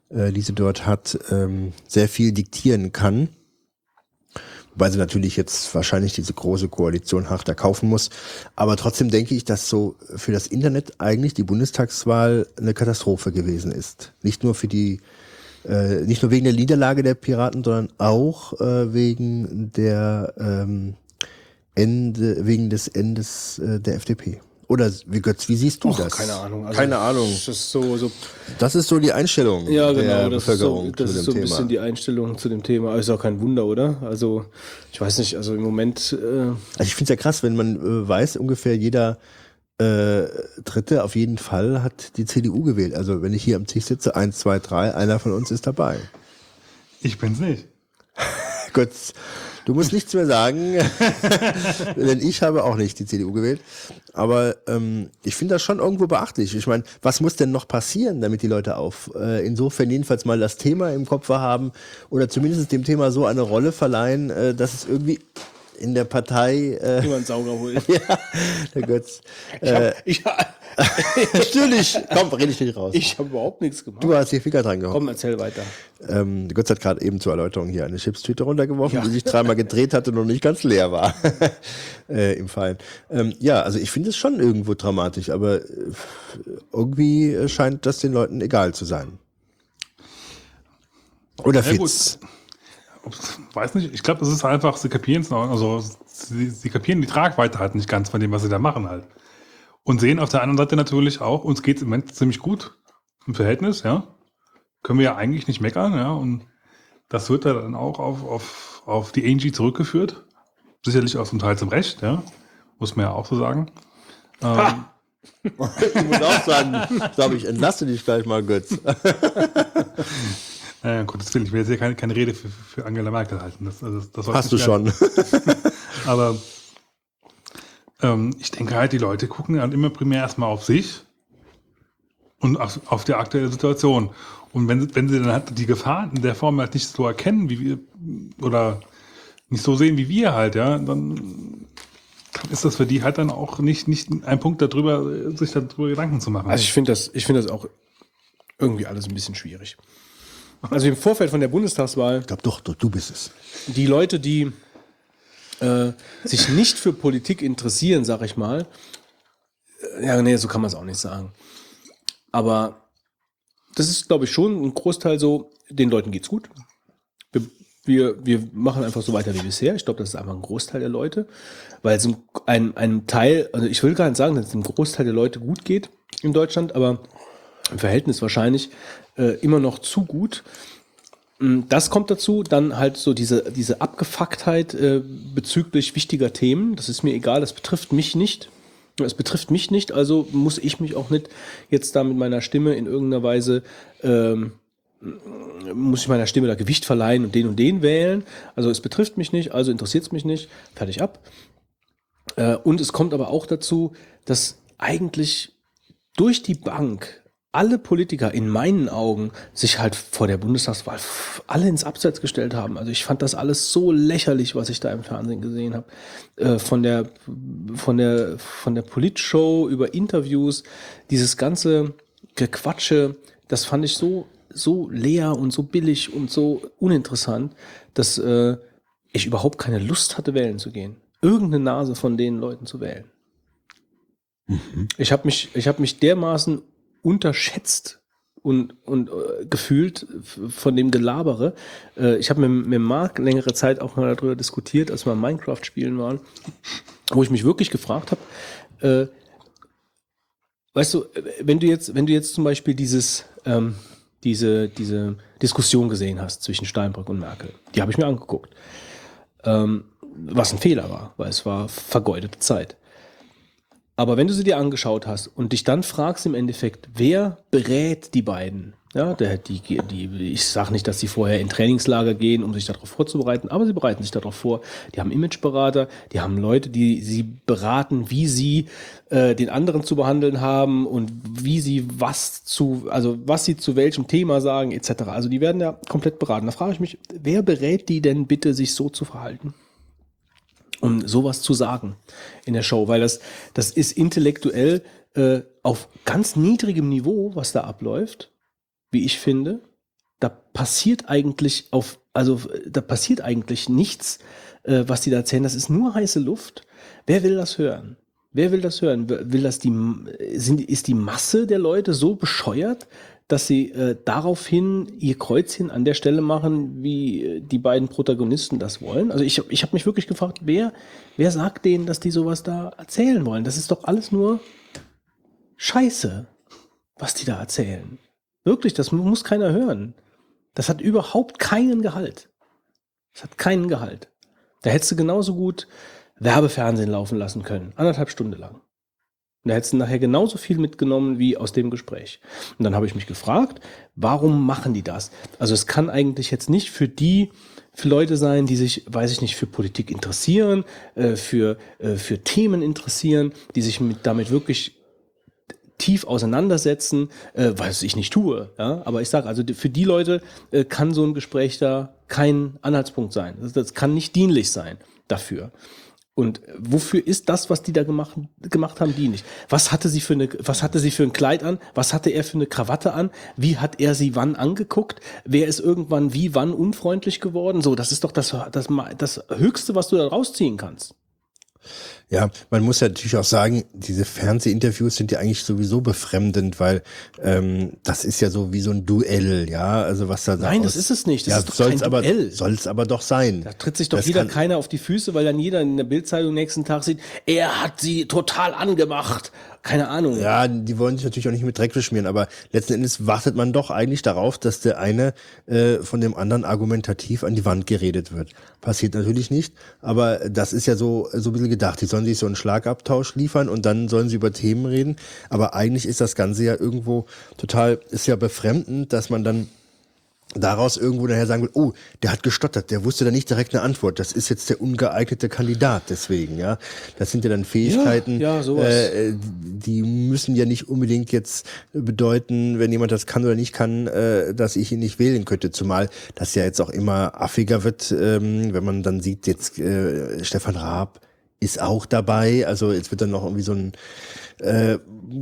[SPEAKER 3] äh, die sie dort hat, ähm, sehr viel diktieren kann. Wobei sie natürlich jetzt wahrscheinlich diese große Koalition hart erkaufen muss. Aber trotzdem denke ich, dass so für das Internet eigentlich die Bundestagswahl eine Katastrophe gewesen ist. Nicht nur für die, äh, nicht nur wegen der Niederlage der Piraten, sondern auch äh, wegen der ähm, Ende, wegen des Endes äh, der FDP. Oder wie Götz, wie siehst du
[SPEAKER 1] Och,
[SPEAKER 3] das?
[SPEAKER 1] keine Ahnung. Also,
[SPEAKER 3] keine Ahnung.
[SPEAKER 1] Das ist so, so
[SPEAKER 3] Das ist so die Einstellung
[SPEAKER 1] ja, genau,
[SPEAKER 3] der
[SPEAKER 1] das ist so,
[SPEAKER 3] Bevölkerung
[SPEAKER 1] das
[SPEAKER 3] zu
[SPEAKER 1] ist
[SPEAKER 3] dem
[SPEAKER 1] so ein
[SPEAKER 3] Thema.
[SPEAKER 1] bisschen die Einstellung zu dem Thema. Aber Ist auch kein Wunder, oder? Also, ich weiß nicht, also im Moment, äh,
[SPEAKER 3] Also ich finde es ja krass, wenn man äh, weiß, ungefähr jeder äh, Dritte auf jeden Fall hat die CDU gewählt. Also wenn ich hier am Tisch sitze, eins, zwei, drei, einer von uns ist dabei.
[SPEAKER 2] Ich bin's nicht.
[SPEAKER 3] Gott, du musst nichts mehr sagen, denn ich habe auch nicht die CDU gewählt. Aber ähm, ich finde das schon irgendwo beachtlich. Ich meine, was muss denn noch passieren, damit die Leute auf äh, insofern jedenfalls mal das Thema im Kopf haben oder zumindest dem Thema so eine Rolle verleihen, äh, dass es irgendwie in der Partei äh,
[SPEAKER 1] jemand sauger holt.
[SPEAKER 3] ja, der Götz.
[SPEAKER 1] Ich hab, ich,
[SPEAKER 3] Natürlich, komm, rede ich nicht raus.
[SPEAKER 1] ich habe überhaupt nichts gemacht.
[SPEAKER 3] du hast die Finger dran gehauen.
[SPEAKER 1] Komm, erzähl weiter.
[SPEAKER 3] Ähm, Götz hat gerade eben zur Erläuterung hier eine Chipstüte runtergeworfen,
[SPEAKER 1] Ja.
[SPEAKER 3] die sich dreimal gedreht hatte und noch nicht ganz leer war. äh, Im Fallen. Ähm, ja, also ich finde es schon irgendwo dramatisch, aber äh, irgendwie äh, scheint das den Leuten egal zu sein. Oder
[SPEAKER 2] Ja, gut.
[SPEAKER 3] Fitz.
[SPEAKER 2] Ob's- Weiß nicht, ich glaube, das ist einfach, sie kapieren es noch, also sie, sie kapieren die Tragweite halt nicht ganz von dem, was sie da machen halt. Und sehen auf der anderen Seite natürlich auch, uns geht es im Moment ziemlich gut im Verhältnis, ja. Können wir ja eigentlich nicht meckern, ja. Und das wird ja dann auch auf, auf, auf die Angie zurückgeführt. Sicherlich auch zum Teil zum Recht, ja. Muss man ja auch so sagen. Ähm,
[SPEAKER 3] Ich muss auch sagen, ich glaube, ich entlasse dich gleich mal, Götz.
[SPEAKER 2] Äh, um Gottes Willen, ich will jetzt hier keine, keine Rede für, für Angela Merkel halten. Das, also, das soll
[SPEAKER 3] Hast du schon.
[SPEAKER 2] Aber ähm, ich denke halt, die Leute gucken halt immer primär erstmal auf sich und auf, auf die aktuelle Situation. Und wenn, wenn sie dann halt die Gefahr in der Form halt nicht so erkennen, wie wir, oder nicht so sehen wie wir halt, ja, dann ist das für die halt dann auch nicht, nicht ein Punkt darüber, sich darüber Gedanken zu machen.
[SPEAKER 1] Also ich finde das, ich finde das auch irgendwie alles ein bisschen schwierig. Also im Vorfeld von der Bundestagswahl
[SPEAKER 3] Ich glaube, doch, doch, du bist es.
[SPEAKER 1] die Leute, die äh, sich nicht für Politik interessieren, sag ich mal, äh, ja, nee, so kann man es auch nicht sagen. Aber das ist, glaube ich, schon ein Großteil so, den Leuten geht's gut. Wir, wir, wir machen einfach so weiter wie bisher. Ich glaube, das ist einfach ein Großteil der Leute, weil es einem- ein, einem Teil, also ich will gar nicht sagen, dass es einem Großteil der Leute gut geht in Deutschland, aber im Verhältnis wahrscheinlich äh, immer noch zu gut. Mm, Das kommt dazu, dann halt so diese, diese Abgefucktheit äh, bezüglich wichtiger Themen. Das ist mir egal, das betrifft mich nicht. Es betrifft mich nicht, also muss ich mich auch nicht jetzt da mit meiner Stimme in irgendeiner Weise, ähm, muss ich meiner Stimme da Gewicht verleihen und den und den wählen. Also es betrifft mich nicht, also interessiert es mich nicht. Fertig ab. Äh, und es kommt aber auch dazu, dass eigentlich durch die Bank alle Politiker in meinen Augen sich halt vor der Bundestagswahl alle ins Abseits gestellt haben. Also ich fand das alles so lächerlich, was ich da im Fernsehen gesehen habe. Äh, von der von der von der Politshow über Interviews, dieses ganze Gequatsche, das fand ich so so leer und so billig und so uninteressant, dass äh, ich überhaupt keine Lust hatte, wählen zu gehen. Irgendeine Nase von den Leuten zu wählen. Mhm. Ich habe mich, ich habe mich dermaßen unterschätzt und, und äh, gefühlt von dem Gelabere. Äh, ich habe mit, mit Marc längere Zeit auch mal darüber diskutiert, als wir Minecraft spielen waren, wo ich mich wirklich gefragt habe, äh, weißt du, wenn du jetzt, wenn du jetzt zum Beispiel dieses, ähm, diese, diese Diskussion gesehen hast zwischen Steinbrück und Merkel, die habe ich mir angeguckt. Ähm, was ein Fehler war, weil es war vergeudete Zeit. Aber wenn du sie dir angeschaut hast und dich dann fragst im Endeffekt, wer berät die beiden? Ja, der, die, die, ich sage nicht, dass sie vorher in Trainingslager gehen, um sich darauf vorzubereiten, aber sie bereiten sich darauf vor. Die haben Imageberater, die haben Leute, die sie beraten, wie sie äh, den anderen zu behandeln haben und wie sie was zu, also was sie zu welchem Thema sagen, etc. Also die werden ja komplett beraten. Da frage ich mich, wer berät die denn bitte, sich so zu verhalten? Um sowas zu sagen in der Show, weil das, das ist intellektuell äh, auf ganz niedrigem Niveau, was da abläuft, wie ich finde. Da passiert eigentlich auf, also da passiert eigentlich nichts, äh, was die da erzählen. Das ist nur heiße Luft. Wer will das hören? Wer will das hören? Will das die, sind, ist die Masse der Leute so bescheuert, dass sie äh, daraufhin ihr Kreuzchen an der Stelle machen, wie äh, die beiden Protagonisten das wollen. Also ich, ich habe mich wirklich gefragt, wer, wer sagt denen, dass die sowas da erzählen wollen? Das ist doch alles nur Scheiße, was die da erzählen. Wirklich, das muss keiner hören. Das hat überhaupt keinen Gehalt. Das hat keinen Gehalt. Da hättest du genauso gut Werbefernsehen laufen lassen können, anderthalb Stunden lang. Und da hättest du nachher genauso viel mitgenommen wie aus dem Gespräch. Und dann habe ich mich gefragt, warum machen die das? Also es kann eigentlich jetzt nicht für die, für Leute sein, die sich, weiß ich nicht, für Politik interessieren, äh, für, äh, für Themen interessieren, die sich mit, damit wirklich tief auseinandersetzen, äh, was ich nicht tue. Ja? Aber ich sage, also für die Leute äh, kann so ein Gespräch da kein Anhaltspunkt sein. Das, das kann nicht dienlich sein dafür. Und wofür ist das, was die da gemacht, gemacht haben, dienlich? Was hatte sie für eine, was hatte sie für ein Kleid an? Was hatte er für eine Krawatte an? Wie hat er sie wann angeguckt? Wer ist irgendwann wie wann unfreundlich geworden? So, das ist doch das, das, das Höchste, was du da rausziehen kannst.
[SPEAKER 3] Ja, man muss ja natürlich auch sagen, diese Fernsehinterviews sind ja eigentlich sowieso befremdend, weil ähm, das ist ja so wie so ein Duell, ja, also was da
[SPEAKER 1] Nein, das ist es nicht. Das
[SPEAKER 3] ja,
[SPEAKER 1] ist doch
[SPEAKER 3] soll's
[SPEAKER 1] kein
[SPEAKER 3] aber,
[SPEAKER 1] Duell.
[SPEAKER 3] Soll es aber doch sein.
[SPEAKER 1] Da tritt sich doch
[SPEAKER 3] Das
[SPEAKER 1] wieder keiner auf die Füße, weil dann jeder in der Bildzeitung nächsten Tag sieht, er hat sie total angemacht. Keine Ahnung.
[SPEAKER 3] Ja, die wollen sich natürlich auch nicht mit Dreck beschmieren, aber letzten Endes wartet man doch eigentlich darauf, dass der eine äh, von dem anderen argumentativ an die Wand geredet wird. Passiert natürlich nicht, aber das ist ja so, so ein bisschen gedacht. Die sollen sich so einen Schlagabtausch liefern und dann sollen sie über Themen reden. Aber eigentlich ist das Ganze ja irgendwo total, ist ja befremdend, dass man dann daraus irgendwo daher sagen will, oh, der hat gestottert, der wusste da nicht direkt eine Antwort. Das ist jetzt der ungeeignete Kandidat deswegen, ja. Das sind ja dann Fähigkeiten,
[SPEAKER 1] Ja, ja,
[SPEAKER 3] äh, die müssen ja nicht unbedingt jetzt bedeuten, wenn jemand das kann oder nicht kann, äh, dass ich ihn nicht wählen könnte. Zumal das ja jetzt auch immer affiger wird, ähm, wenn man dann sieht, jetzt äh, Stefan Raab ist auch dabei. Also jetzt wird dann noch irgendwie so ein äh,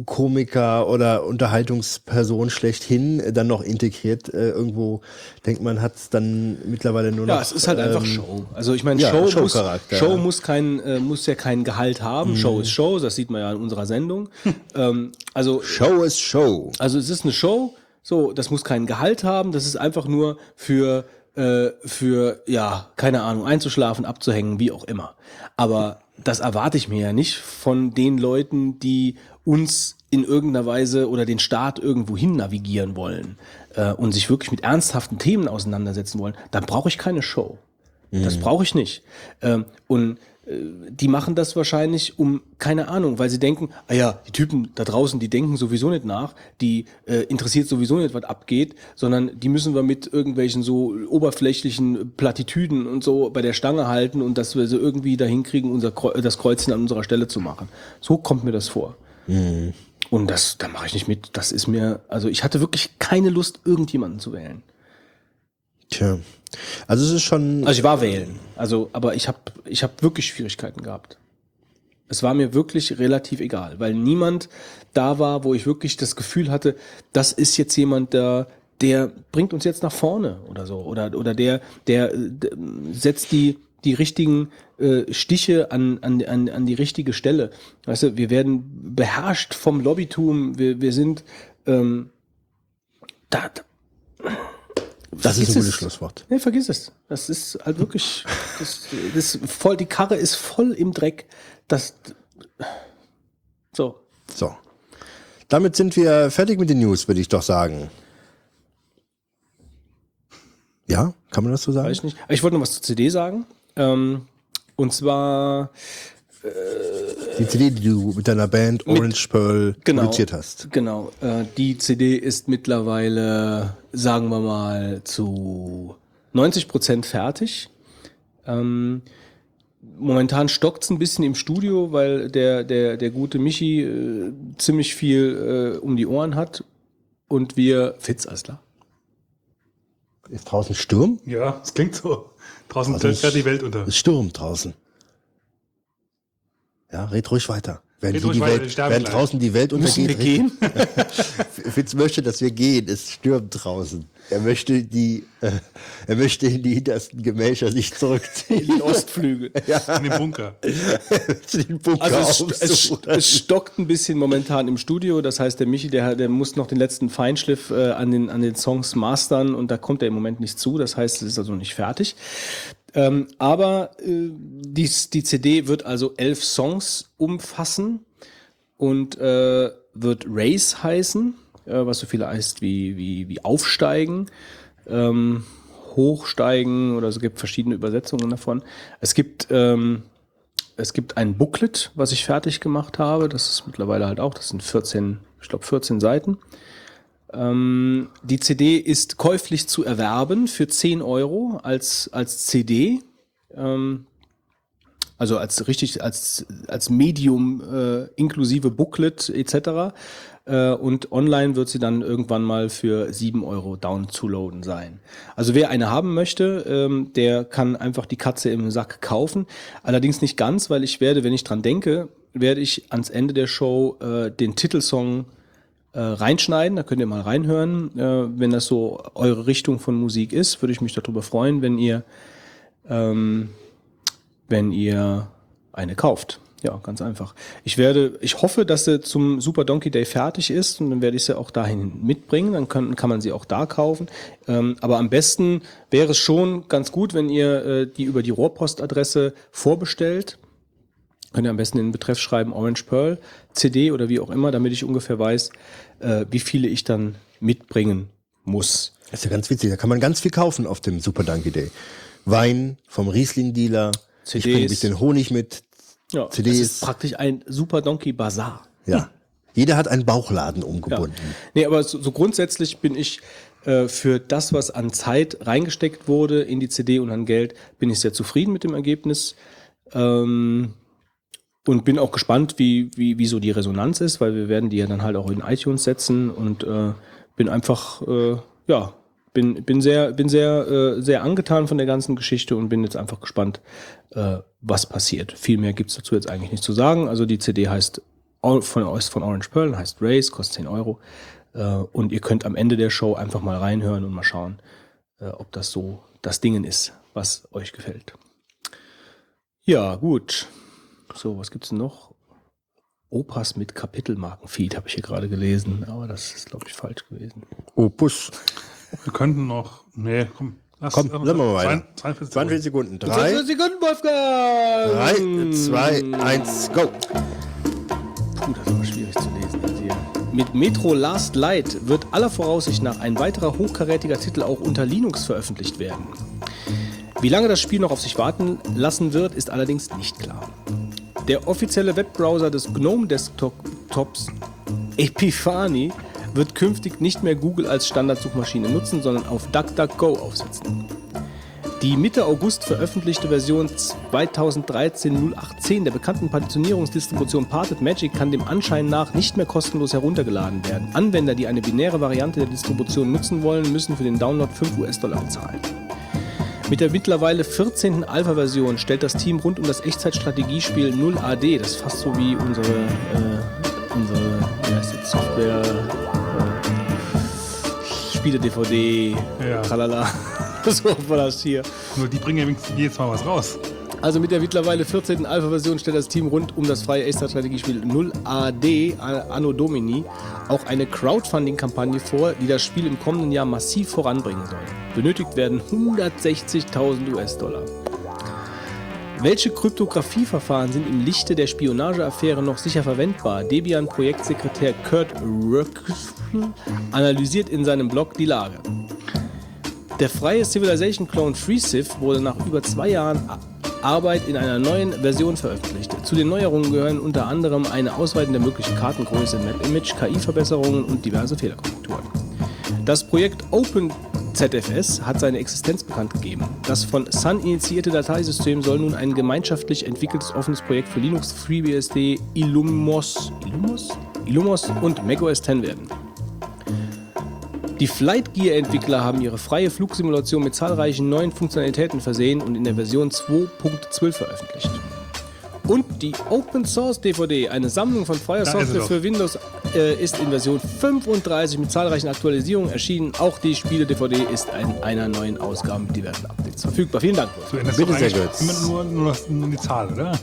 [SPEAKER 3] Komiker oder Unterhaltungsperson schlechthin äh, dann noch integriert. Äh, irgendwo denkt man, hat es dann mittlerweile nur noch.
[SPEAKER 1] Ja, es ist halt einfach
[SPEAKER 3] ähm,
[SPEAKER 1] Show. Also ich meine,
[SPEAKER 3] ja,
[SPEAKER 1] Show, muss,
[SPEAKER 3] Showcharakter,
[SPEAKER 1] Show
[SPEAKER 3] ja.
[SPEAKER 1] muss kein, äh, muss ja kein Gehalt haben. Show ist Show, das sieht man ja in unserer Sendung. ähm, also
[SPEAKER 3] Show ist Show.
[SPEAKER 1] Also es ist eine Show, so, das muss keinen Gehalt haben, das ist einfach nur für, äh, für, ja, keine Ahnung, einzuschlafen, abzuhängen, wie auch immer. Aber das erwarte ich mir ja nicht von den Leuten, die uns in irgendeiner Weise oder den Staat irgendwo hin navigieren wollen äh, und sich wirklich mit ernsthaften Themen auseinandersetzen wollen. Dann brauche ich keine Show. Das brauche ich nicht. Ähm, und die machen das wahrscheinlich um, keine Ahnung, weil sie denken, ah ja, die Typen da draußen, die denken sowieso nicht nach, die äh, interessiert sowieso nicht, was abgeht, sondern die müssen wir mit irgendwelchen so oberflächlichen Plattitüden und so bei der Stange halten und dass wir so irgendwie dahin kriegen, unser Kreu das Kreuzchen an unserer Stelle zu machen. So kommt mir das vor. Und das, da mache ich nicht mit. Das ist mir, also ich hatte wirklich keine Lust, irgendjemanden zu wählen.
[SPEAKER 3] Tja. Also es ist schon.
[SPEAKER 1] Also ich war wählen. Also, aber ich habe ich hab wirklich Schwierigkeiten gehabt. Es war mir wirklich relativ egal, weil niemand da war, wo ich wirklich das Gefühl hatte, das ist jetzt jemand, der, der bringt uns jetzt nach vorne oder so. Oder, oder der, der, der setzt die, die richtigen äh, Stiche an, an, an, an die richtige Stelle. Weißt du, wir werden beherrscht vom Lobbytum, wir, wir sind ähm, da,
[SPEAKER 3] das ist ein
[SPEAKER 1] Vergiss
[SPEAKER 3] gutes
[SPEAKER 1] es.
[SPEAKER 3] Schlusswort.
[SPEAKER 1] Nee, vergiss es. Das ist halt wirklich, das, das ist voll, die Karre ist voll im Dreck. Das, so.
[SPEAKER 3] So. Damit sind wir fertig mit den News, würde ich doch sagen. Ja, kann man das so sagen?
[SPEAKER 1] Weiß ich nicht. Ich wollte noch was zur CD sagen. Ähm, und zwar,
[SPEAKER 3] Die CD, die du mit deiner Band Orange Pearl
[SPEAKER 1] genau,
[SPEAKER 3] produziert hast.
[SPEAKER 1] Genau. Äh, die CD ist mittlerweile, sagen wir mal, zu 90 Prozent fertig. Ähm, momentan stockt es ein bisschen im Studio, weil der, der, der gute Michi äh, ziemlich viel äh, um die Ohren hat. Und wir, Fitz, alles klar.
[SPEAKER 3] Ist draußen Sturm?
[SPEAKER 2] Ja, es klingt so. Draußen fährt die Welt unter.
[SPEAKER 3] Ist Sturm draußen. Ja, red ruhig weiter. Wenn,
[SPEAKER 2] Red
[SPEAKER 3] die,
[SPEAKER 2] weiter, wir
[SPEAKER 3] Welt, wenn draußen die Welt
[SPEAKER 1] Müssen wir
[SPEAKER 3] untergeht,
[SPEAKER 1] gehen?
[SPEAKER 3] Fitz möchte, dass wir gehen. Es stürmt draußen. Er möchte die, äh, er möchte in die hintersten Gemächer sich zurückziehen.
[SPEAKER 1] Die Ostflügel.
[SPEAKER 2] In dem Bunker.
[SPEAKER 3] den Bunker
[SPEAKER 1] Also es, es, es stockt ein bisschen momentan im Studio. Das heißt, der Michi, der, der muss noch den letzten Feinschliff äh, an, den, an den Songs mastern und da kommt er im Moment nicht zu. Das heißt, es ist also nicht fertig. Ähm, aber äh, die, die CD wird also elf Songs umfassen und äh, wird Race heißen, äh, was so viel heißt wie, wie, wie aufsteigen, ähm, hochsteigen oder es gibt verschiedene Übersetzungen davon. Es gibt ähm, es gibt ein Booklet, was ich fertig gemacht habe. Das ist mittlerweile halt auch, das sind 14, ich glaube 14 Seiten. Ähm, die CD ist käuflich zu erwerben für 10 Euro als, als CD. Ähm, also als richtig, als, als Medium äh, inklusive Booklet etc. Äh, und online wird sie dann irgendwann mal für 7 Euro down zu loaden sein. Also wer eine haben möchte, ähm, der kann einfach die Katze im Sack kaufen. Allerdings nicht ganz, weil ich werde, wenn ich dran denke, werde ich ans Ende der Show äh, den Titelsong äh, reinschneiden. Da könnt ihr mal reinhören. Äh, wenn das so eure Richtung von Musik ist, würde ich mich darüber freuen, wenn ihr ähm, wenn ihr eine kauft. Ja, ganz einfach. Ich werde, ich hoffe, dass sie zum Super Donkey Day fertig ist und dann werde ich sie auch dahin mitbringen. Dann kann, kann man sie auch da kaufen. Ähm, aber am besten wäre es schon ganz gut, wenn ihr äh, die über die Rohrpostadresse vorbestellt. Könnt ihr am besten in den Betreff schreiben Orange Pearl CD oder wie auch immer, damit ich ungefähr weiß, äh, wie viele ich dann mitbringen muss.
[SPEAKER 3] Das ist ja ganz witzig. Da kann man ganz viel kaufen auf dem Super Donkey Day. Wein vom Riesling-Dealer. Ich
[SPEAKER 1] CDs.
[SPEAKER 3] bringe ein bisschen Honig mit.
[SPEAKER 1] Ja,
[SPEAKER 3] CDs.
[SPEAKER 1] Das ist praktisch ein Super Donkey Bazaar.
[SPEAKER 3] Ja. Jeder hat einen Bauchladen umgebunden.
[SPEAKER 1] Nee, aber so, so grundsätzlich bin ich äh, für das, was an Zeit reingesteckt wurde in die CD und an Geld, bin ich sehr zufrieden mit dem Ergebnis. Ähm, und bin auch gespannt, wie, wie, wie so die Resonanz ist, weil wir werden die ja dann halt auch in iTunes setzen und äh, bin einfach, äh, ja, bin, bin sehr, bin sehr, äh, sehr angetan von der ganzen Geschichte und bin jetzt einfach gespannt, äh, was passiert. Viel mehr gibt's dazu jetzt eigentlich nicht zu sagen. Also die CD heißt von, von Orange Pearl, heißt Race, kostet 10 Euro. Äh, und ihr könnt am Ende der Show einfach mal reinhören und mal schauen, äh, ob das so das Dingen ist, was euch gefällt. Ja, gut. So, was gibt's denn noch? Opas mit Kapitelmarkenfeed habe ich hier gerade gelesen, aber das ist, glaube ich, falsch gewesen.
[SPEAKER 3] Opus.
[SPEAKER 2] Wir könnten noch. Nee, komm. Lass,
[SPEAKER 3] Komm, sagen wir mal weiter.
[SPEAKER 2] 42
[SPEAKER 3] 20 Sekunden. Drei,
[SPEAKER 1] 20 Sekunden, Wolfgang!
[SPEAKER 3] drei, zwei, eins, go.
[SPEAKER 1] Puh, das aber schwierig zu lesen. Mit Metro Last Light wird aller Voraussicht nach ein weiterer hochkarätiger Titel auch unter Linux veröffentlicht werden. Wie lange das Spiel noch auf sich warten lassen wird, ist allerdings nicht klar. Der offizielle Webbrowser des GNOME Desktops Epiphany wird künftig nicht mehr Google als Standardsuchmaschine nutzen, sondern auf DuckDuckGo aufsetzen. Die Mitte August veröffentlichte Version 2013-018 der bekannten Partitionierungsdistribution Parted Magic kann dem Anschein nach nicht mehr kostenlos heruntergeladen werden. Anwender, die eine binäre Variante der Distribution nutzen wollen, müssen für den Download 5 US-Dollar bezahlen. Mit der mittlerweile 14. Alpha-Version stellt das Team rund um das Echtzeitstrategiespiel 0AD, das ist fast so wie unsere, äh, unsere wie heißt das, Software, äh, Spiele-DVD,
[SPEAKER 2] Ja.
[SPEAKER 1] tralala. so war das hier.
[SPEAKER 2] Nur die bringen ja wenigstens jedes Mal was raus.
[SPEAKER 1] Also mit der mittlerweile 14. Alpha-Version stellt das Team rund um das freie Echtzeit-Strategiespiel 0AD Anno Domini auch eine Crowdfunding-Kampagne vor, die das Spiel im kommenden Jahr massiv voranbringen soll. Benötigt werden 160.000 US-Dollar. Welche Kryptographieverfahren sind im Lichte der Spionageaffäre noch sicher verwendbar? Debian-Projektsekretär Kurt Röckl analysiert in seinem Blog die Lage. Der freie Civilization-Clone FreeCiv wurde nach über zwei Jahren Arbeit in einer neuen Version veröffentlicht. Zu den Neuerungen gehören unter anderem eine Ausweitung der möglichen Kartengröße, Map-Image, KI-Verbesserungen und diverse Fehlerkorrekturen. Das Projekt OpenZFS hat seine Existenz bekannt gegeben. Das von Sun initiierte Dateisystem soll nun ein gemeinschaftlich entwickeltes offenes Projekt für Linux, FreeBSD, Illumos, Illumos? Illumos und macOS X werden. Die Flight Gear Entwickler haben ihre freie Flugsimulation mit zahlreichen neuen Funktionalitäten versehen und in der Version 2.12 veröffentlicht. Und die Open Source DVD, eine Sammlung von freier Software für Windows, äh, ist in Version 35 mit zahlreichen Aktualisierungen erschienen. Auch die Spiele-DVD ist in einer neuen Ausgabe mit diversen Updates verfügbar. Vielen Dank.
[SPEAKER 2] Du änderst
[SPEAKER 3] Bitte sehr gut.
[SPEAKER 2] immer nur, nur, nur die Zahl, oder?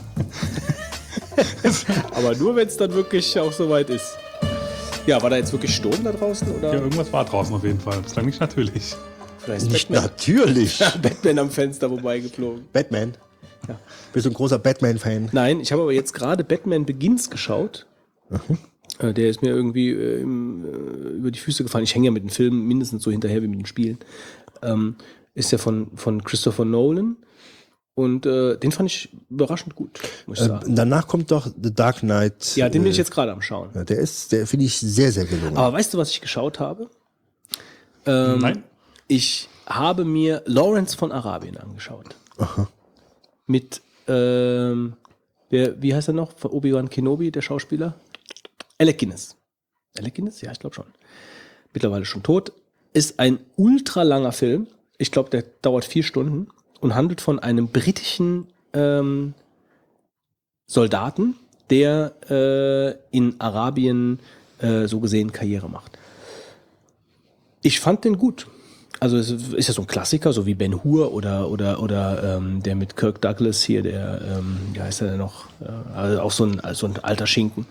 [SPEAKER 1] Aber nur, wenn es dann wirklich auch soweit ist. Ja, war da jetzt wirklich Sturm da draußen? Oder
[SPEAKER 2] Ja, irgendwas war draußen auf jeden Fall. Bislang nicht natürlich.
[SPEAKER 1] vielleicht ist
[SPEAKER 3] Nicht
[SPEAKER 1] Batman,
[SPEAKER 3] natürlich.
[SPEAKER 1] Batman am Fenster vorbeigeflogen?
[SPEAKER 3] Batman. Bist du ein großer Batman-Fan?
[SPEAKER 1] Nein, ich habe aber jetzt gerade Batman Begins geschaut. Äh, Der ist mir irgendwie äh, im, äh, über die Füße gefallen. Ich hänge ja mit den Filmen mindestens so hinterher wie mit den Spielen. Ähm, ist ja von, von Christopher Nolan. Und äh, den fand ich überraschend gut, muss ich
[SPEAKER 3] Äh,
[SPEAKER 1] sagen.
[SPEAKER 3] danach kommt doch The Dark Knight.
[SPEAKER 1] Ja, den bin ich
[SPEAKER 3] äh,
[SPEAKER 1] jetzt gerade am Schauen.
[SPEAKER 3] ja, Der ist, der finde ich sehr, sehr gelungen.
[SPEAKER 1] Aber weißt du, was ich geschaut habe? Ähm,
[SPEAKER 2] Nein?
[SPEAKER 1] Ich habe mir Lawrence von Arabien angeschaut. Mit, ähm, wer, wie heißt er noch? Von Obi-Wan Kenobi, der Schauspieler? Alec Guinness. Alec Guinness? Ja, ich glaube schon. Mittlerweile schon tot. Ist ein ultra langer Film. Ich glaube, der dauert vier Stunden und handelt von einem britischen ähm, Soldaten, der äh, in Arabien äh, so gesehen Karriere macht. Ich fand den gut. Also es ist ja so ein Klassiker, so wie Ben Hur oder oder oder ähm, der mit Kirk Douglas hier, der ähm, wie heißt er denn noch? Äh, also auch so ein so ein alter Schinken.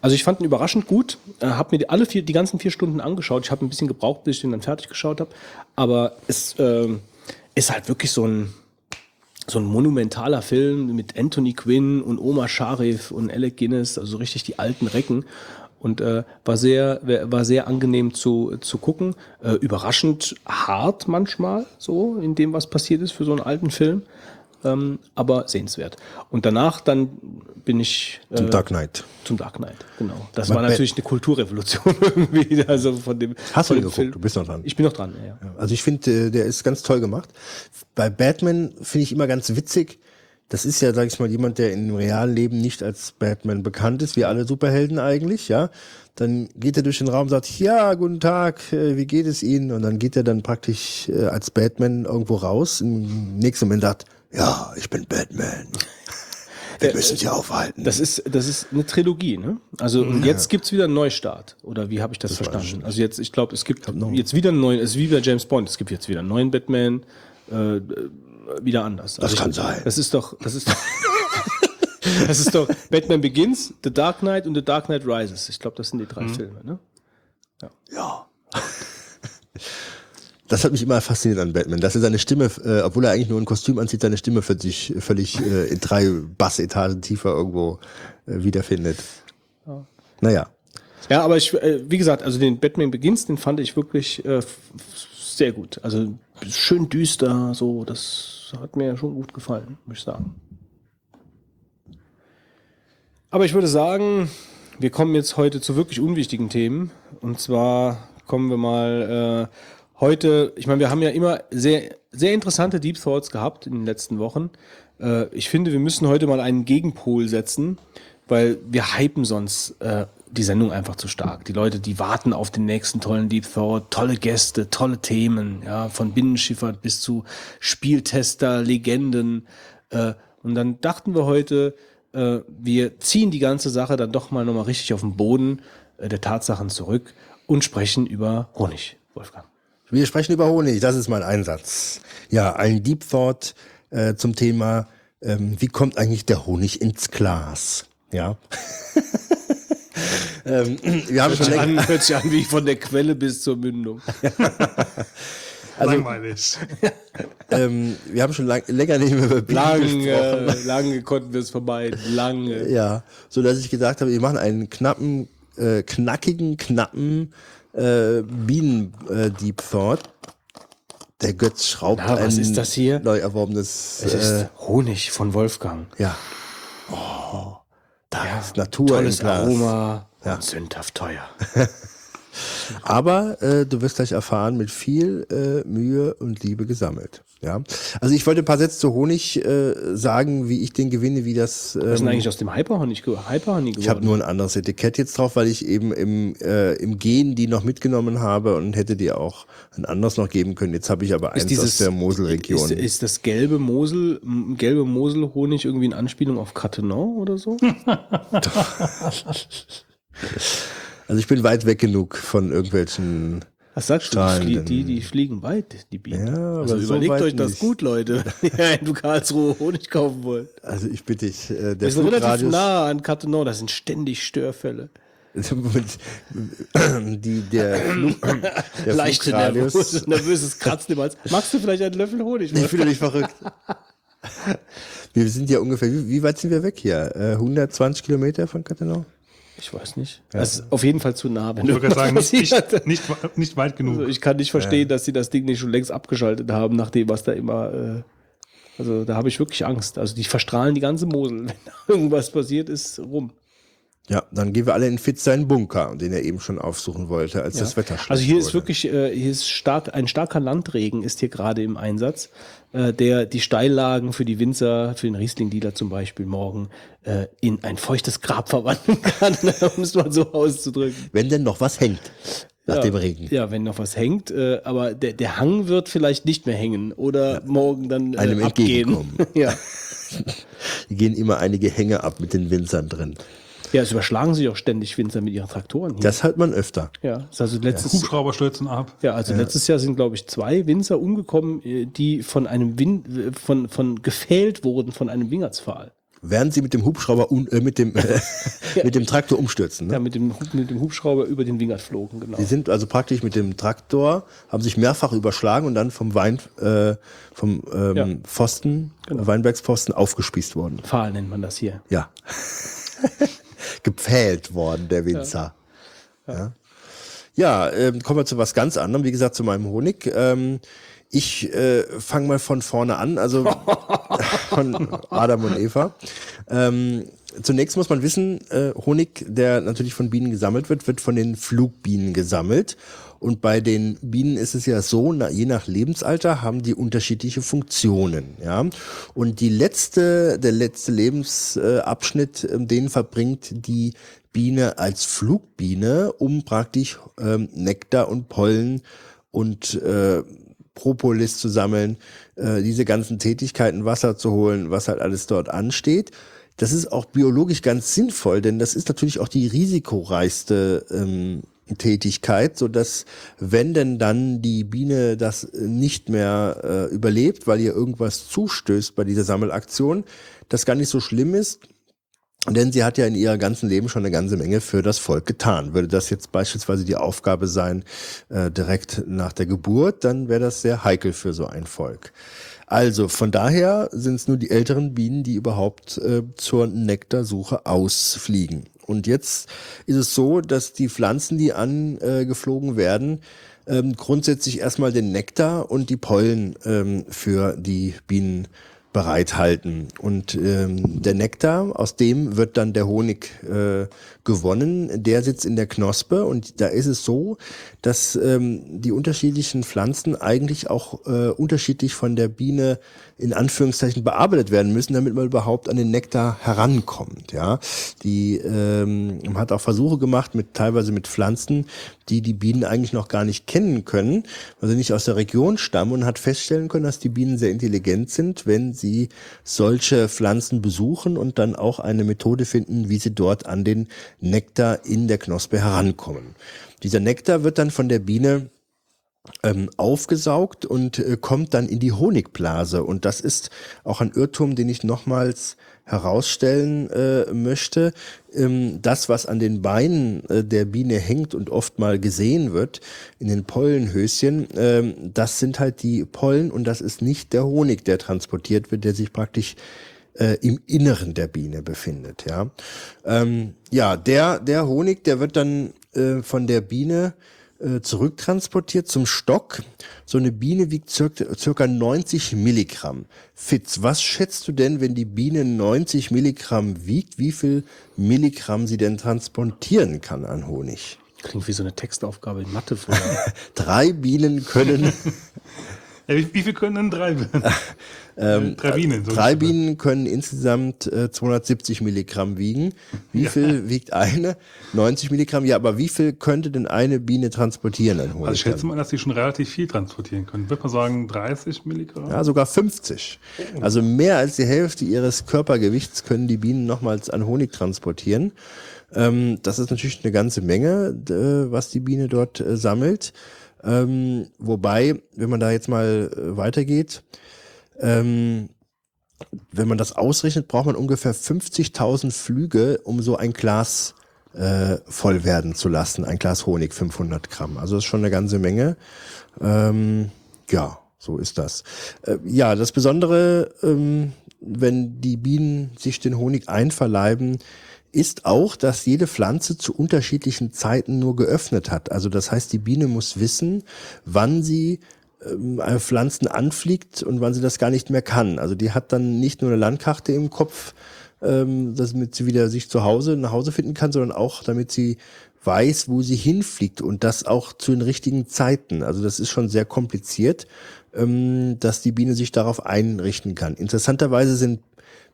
[SPEAKER 1] Also ich fand ihn überraschend gut. Äh, habe mir alle vier die ganzen vier Stunden angeschaut. Ich habe ein bisschen gebraucht, bis ich den dann fertig geschaut habe. Aber es ähm, ist halt wirklich so ein so ein monumentaler Film mit Anthony Quinn und Omar Sharif und Alec Guinness, also so richtig die alten Recken. Und äh, war sehr, war sehr angenehm zu, zu gucken. Äh, überraschend hart manchmal, so in dem, was passiert ist für so einen alten Film. Ähm, aber sehenswert. Und danach dann bin ich äh,
[SPEAKER 3] Zum Dark Knight.
[SPEAKER 1] zum Dark Knight, genau. Das
[SPEAKER 3] Aber
[SPEAKER 1] war natürlich eine Kulturrevolution irgendwie. Also von dem.
[SPEAKER 3] Hast du ihn geguckt? Du bist noch dran.
[SPEAKER 1] Ich bin noch dran, ja.
[SPEAKER 3] Also ich finde, äh, der ist ganz toll gemacht. Bei Batman finde ich immer ganz witzig. Das ist ja, sag ich mal, jemand, der im realen Leben nicht als Batman bekannt ist, wie alle Superhelden eigentlich, ja. Dann geht er durch den Raum und sagt, ja, guten Tag, äh, wie geht es Ihnen? Und dann geht er dann praktisch äh, als Batman irgendwo raus. Im nächsten Moment sagt, ja, ich bin Batman. Wir müssen Sie aufhalten.
[SPEAKER 1] Das ist, das ist eine Trilogie, ne? Also und jetzt gibt's wieder einen Neustart. Oder wie habe ich das,
[SPEAKER 3] ich
[SPEAKER 1] verstanden? Also jetzt, ich glaube, es gibt
[SPEAKER 3] noch-
[SPEAKER 1] jetzt wieder einen neuen, es ist wie bei James Bond, es gibt jetzt wieder einen neuen Batman, äh, äh, wieder anders.
[SPEAKER 3] Das
[SPEAKER 1] also
[SPEAKER 3] kann
[SPEAKER 1] ich,
[SPEAKER 3] sein.
[SPEAKER 1] Das ist doch, das ist doch, das ist doch Batman Begins, The Dark Knight und The Dark Knight Rises. Ich glaube, das sind die drei Filme, ne?
[SPEAKER 3] Ja. Das hat mich immer fasziniert an Batman, dass er seine Stimme, äh, obwohl er eigentlich nur ein Kostüm anzieht, seine Stimme für sich völlig äh, in drei Bassetagen tiefer irgendwo äh, wiederfindet. Naja.
[SPEAKER 1] Ja, aber ich, äh, wie gesagt, also den Batman Begins, den fand ich wirklich äh, sehr gut. Also schön düster, so, das hat mir schon gut gefallen, muss ich sagen. Aber ich würde sagen, wir kommen jetzt heute zu wirklich unwichtigen Themen. Und zwar kommen wir mal äh, heute, ich meine, wir haben ja immer sehr, sehr interessante Deep Thoughts gehabt in den letzten Wochen. Äh, ich finde, wir müssen heute mal einen Gegenpol setzen, weil wir hypen sonst äh, die Sendung einfach zu stark. Die Leute, die warten auf den nächsten tollen Deep Thought, tolle Gäste, tolle Themen, ja, von Binnenschifffahrt bis zu Spieltester, Legenden. Äh, und dann dachten wir heute, äh, wir ziehen die ganze Sache dann doch mal nochmal richtig auf den Boden äh, der Tatsachen zurück und sprechen über Honig, Wolfgang.
[SPEAKER 3] Wir sprechen über Honig, das ist mein Einsatz. Ja, ein Deep Thought äh, zum Thema, ähm, wie kommt eigentlich der Honig ins Glas? Ja. ähm, wir haben
[SPEAKER 1] Hört
[SPEAKER 3] schon
[SPEAKER 1] an, hört sich an wie von der Quelle bis zur Mündung.
[SPEAKER 3] Also-
[SPEAKER 2] Langweilig.
[SPEAKER 3] ähm, wir haben schon lang, länger nicht mehr über Bienen gesprochen.
[SPEAKER 1] Lange, lange konnten wir es vermeiden. Lange.
[SPEAKER 3] Ja, so dass ich gesagt habe, wir machen einen knappen, äh, knackigen, knappen äh, Bienen äh, Deep Thought. Der Götz schraubt
[SPEAKER 1] Na, was
[SPEAKER 3] ein
[SPEAKER 1] ist das hier?
[SPEAKER 3] neu erworbenes.
[SPEAKER 1] Es
[SPEAKER 3] Äh,
[SPEAKER 1] ist Honig von Wolfgang.
[SPEAKER 3] ja. Oh, da ist Natur
[SPEAKER 1] Tolles. Aroma
[SPEAKER 3] Ja.
[SPEAKER 1] und sündhaft teuer.
[SPEAKER 3] Aber äh, du wirst gleich erfahren, mit viel äh, Mühe und Liebe gesammelt. Ja, also ich wollte ein paar Sätze zu Honig äh, sagen, wie ich den gewinne, wie das.
[SPEAKER 1] Was ist denn
[SPEAKER 3] Ähm,
[SPEAKER 1] eigentlich aus dem Hyperhonig Hyperhonig geworden?
[SPEAKER 3] ich habe nur ein anderes Etikett jetzt drauf, weil ich eben im, äh, im Gen die noch mitgenommen habe und hätte dir auch ein anderes noch geben können. Jetzt habe ich aber eins aus der Moselregion.
[SPEAKER 1] Ist, ist das gelbe Mosel, gelbe Moselhonig irgendwie in Anspielung auf Catenon oder so?
[SPEAKER 3] Also ich bin weit weg genug von irgendwelchen.
[SPEAKER 1] Was sagst du? Die, die, die fliegen weit, die Bienen.
[SPEAKER 3] Ja,
[SPEAKER 1] also
[SPEAKER 3] so
[SPEAKER 1] überlegt
[SPEAKER 3] weit
[SPEAKER 1] euch das
[SPEAKER 3] nicht.
[SPEAKER 1] gut, Leute, wenn ihr in Karlsruhe Honig kaufen wollt.
[SPEAKER 3] Also ich bitte dich, äh, der
[SPEAKER 1] Wir sind relativ nah an Catenon, das sind ständig Störfälle.
[SPEAKER 3] die, der, Flug, der
[SPEAKER 1] Leichte
[SPEAKER 3] Flugradius.
[SPEAKER 1] nervös, nervöses Kratzen im Hals. Magst du vielleicht einen Löffel Honig?
[SPEAKER 3] Ich bin doch nicht verrückt. Wir sind ja ungefähr, wie, wie weit sind wir weg hier? Äh, 120 Kilometer von Cattenom?
[SPEAKER 1] Ich weiß nicht. Das ist auf jeden Fall zu nah, wenn
[SPEAKER 2] Ich würde sagen, nicht, nicht, nicht, nicht weit genug.
[SPEAKER 1] Also ich kann nicht verstehen, dass sie das Ding nicht schon längst abgeschaltet haben, nachdem was da immer. Äh, also da habe ich wirklich Angst. Also die verstrahlen die ganze Mosel. Wenn da irgendwas passiert, ist rum.
[SPEAKER 3] Ja, dann gehen wir alle in Fitz seinen Bunker, den er eben schon aufsuchen wollte, als das Wetter schlecht
[SPEAKER 1] Also hier ist
[SPEAKER 3] wurde.
[SPEAKER 1] wirklich, äh, hier ist stark, ein starker Landregen ist hier gerade im Einsatz, äh, der die Steillagen für die Winzer, für den Riesling-Dealer zum Beispiel morgen äh, in ein feuchtes Grab verwandeln kann, um es mal so auszudrücken.
[SPEAKER 3] Wenn denn noch was hängt nach
[SPEAKER 1] ja,
[SPEAKER 3] dem Regen.
[SPEAKER 1] Ja, wenn noch was hängt, äh, aber der, der Hang wird vielleicht nicht mehr hängen oder morgen dann äh,
[SPEAKER 3] Einem
[SPEAKER 1] abgehen. ja.
[SPEAKER 3] Hier gehen immer einige Hänge ab mit den Winzern drin.
[SPEAKER 1] Ja, es überschlagen sich auch ständig Winzer mit ihren Traktoren. Hier.
[SPEAKER 3] Das hört man öfter.
[SPEAKER 1] ja, also letztes,
[SPEAKER 2] Hubschrauber stürzen ab.
[SPEAKER 1] Ja, also letztes Jahr sind, glaube ich, zwei Winzer umgekommen, äh, die von einem Win äh, von, von gefällt wurden von einem Wingertsfall.
[SPEAKER 3] Während sie mit dem Hubschrauber, un, äh, mit, dem, äh, mit dem Traktor umstürzen. Ne?
[SPEAKER 1] Ja, mit dem, mit dem Hubschrauber über den Wingert flogen, genau.
[SPEAKER 3] Die sind also praktisch mit dem Traktor, haben sich mehrfach überschlagen und dann vom Wein, äh, vom ähm,
[SPEAKER 1] Ja.
[SPEAKER 3] Pfosten, Weinbergspfosten aufgespießt worden.
[SPEAKER 1] Pfahl nennt man das hier.
[SPEAKER 3] Ja. Gepfählt worden, der Winzer. Ja, ja ähm, kommen wir zu was ganz anderem. Wie gesagt, zu meinem Honig. Ähm, ich äh, fange mal von vorne an, also von Adam und Eva. Ähm, zunächst muss man wissen, äh, Honig, der natürlich von Bienen gesammelt wird, wird von den Flugbienen gesammelt. Und bei den Bienen ist es ja so, na, je nach Lebensalter haben die unterschiedliche Funktionen. Ja? Und die letzte, der letzte Lebensabschnitt, ähm, den verbringt die Biene als Flugbiene, um praktisch ähm, Nektar und Pollen und äh, Propolis zu sammeln, äh, diese ganzen Tätigkeiten, Wasser zu holen, was halt alles dort ansteht. Das ist auch biologisch ganz sinnvoll, denn das ist natürlich auch die risikoreichste ähm, Tätigkeit, so dass wenn denn dann die Biene das nicht mehr äh, überlebt, weil ihr irgendwas zustößt bei dieser Sammelaktion, das gar nicht so schlimm ist, denn sie hat ja in ihrem ganzen Leben schon eine ganze Menge für das Volk getan. Würde das jetzt beispielsweise die Aufgabe sein, äh, direkt nach der Geburt, dann wäre das sehr heikel für so ein Volk. Also von daher sind es nur die älteren Bienen, die überhaupt äh, zur Nektarsuche ausfliegen. Und jetzt ist es so, dass die Pflanzen, die angeflogen werden, ähm, grundsätzlich erstmal den Nektar und die Pollen ähm, für die Bienen bereithalten. Und ähm, der Nektar, aus dem wird dann der Honig äh, gewonnen, der sitzt in der Knospe und da ist es so, dass ähm, die unterschiedlichen Pflanzen eigentlich auch äh, unterschiedlich von der Biene in Anführungszeichen bearbeitet werden müssen, damit man überhaupt an den Nektar herankommt. Ja, die ähm, hat auch Versuche gemacht mit teilweise mit Pflanzen, die die Bienen eigentlich noch gar nicht kennen können, weil sie nicht aus der Region stammen und hat feststellen können, dass die Bienen sehr intelligent sind, wenn sie solche Pflanzen besuchen und dann auch eine Methode finden, wie sie dort an den Nektar in der Knospe herankommen. Dieser Nektar wird dann von der Biene ähm, aufgesaugt und äh, kommt dann in die Honigblase. Und das ist auch ein Irrtum, den ich nochmals herausstellen äh, möchte. Ähm, das, was an den Beinen äh, der Biene hängt und oft mal gesehen wird, in den Pollenhöschen, ähm, das sind halt die Pollen und das ist nicht der Honig, der transportiert wird, der sich praktisch äh, im Inneren der Biene befindet. Ja, ähm, ja der, der Honig, der wird dann äh, von der Biene äh, zurücktransportiert zum Stock. So eine Biene wiegt circa, circa 90 Milligramm. Fitz, was schätzt du denn, wenn die Biene 90 Milligramm wiegt, wie viel Milligramm sie denn transportieren kann an Honig?
[SPEAKER 1] Klingt wie so eine Textaufgabe in Mathe.
[SPEAKER 3] Drei Bienen können
[SPEAKER 2] wie, wie viel können denn drei?
[SPEAKER 3] Ähm,
[SPEAKER 2] drei Bienen. So
[SPEAKER 3] Drei Bienen können insgesamt äh, 270 Milligramm wiegen. Wie viel wiegt eine? 90 Milligramm. Ja, aber wie viel könnte denn eine Biene transportieren an Honig?
[SPEAKER 2] Also ich schätze mal, dass die schon relativ viel transportieren können. Würde man sagen 30 Milligramm?
[SPEAKER 3] Ja, sogar 50. Also mehr als die Hälfte ihres Körpergewichts können die Bienen nochmals an Honig transportieren. Ähm, das ist natürlich eine ganze Menge, äh, was die Biene dort äh, sammelt. Ähm, wobei, wenn man da jetzt mal äh, weitergeht, ähm, wenn man das ausrechnet, braucht man ungefähr 50.000 Flüge, um so ein Glas äh, voll werden zu lassen. Ein Glas Honig, 500 Gramm. Also das ist schon eine ganze Menge. Ähm, ja, so ist das. Äh, ja, das Besondere, ähm, wenn die Bienen sich den Honig einverleiben, ist auch, dass jede Pflanze zu unterschiedlichen Zeiten nur geöffnet hat. Also das heißt, die Biene muss wissen, wann sie ähm, Pflanzen anfliegt und wann sie das gar nicht mehr kann. Also die hat dann nicht nur eine Landkarte im Kopf, ähm, damit sie wieder sich zu Hause nach Hause finden kann, sondern auch damit sie weiß, wo sie hinfliegt und das auch zu den richtigen Zeiten. Also das ist schon sehr kompliziert, ähm, dass die Biene sich darauf einrichten kann. Interessanterweise sind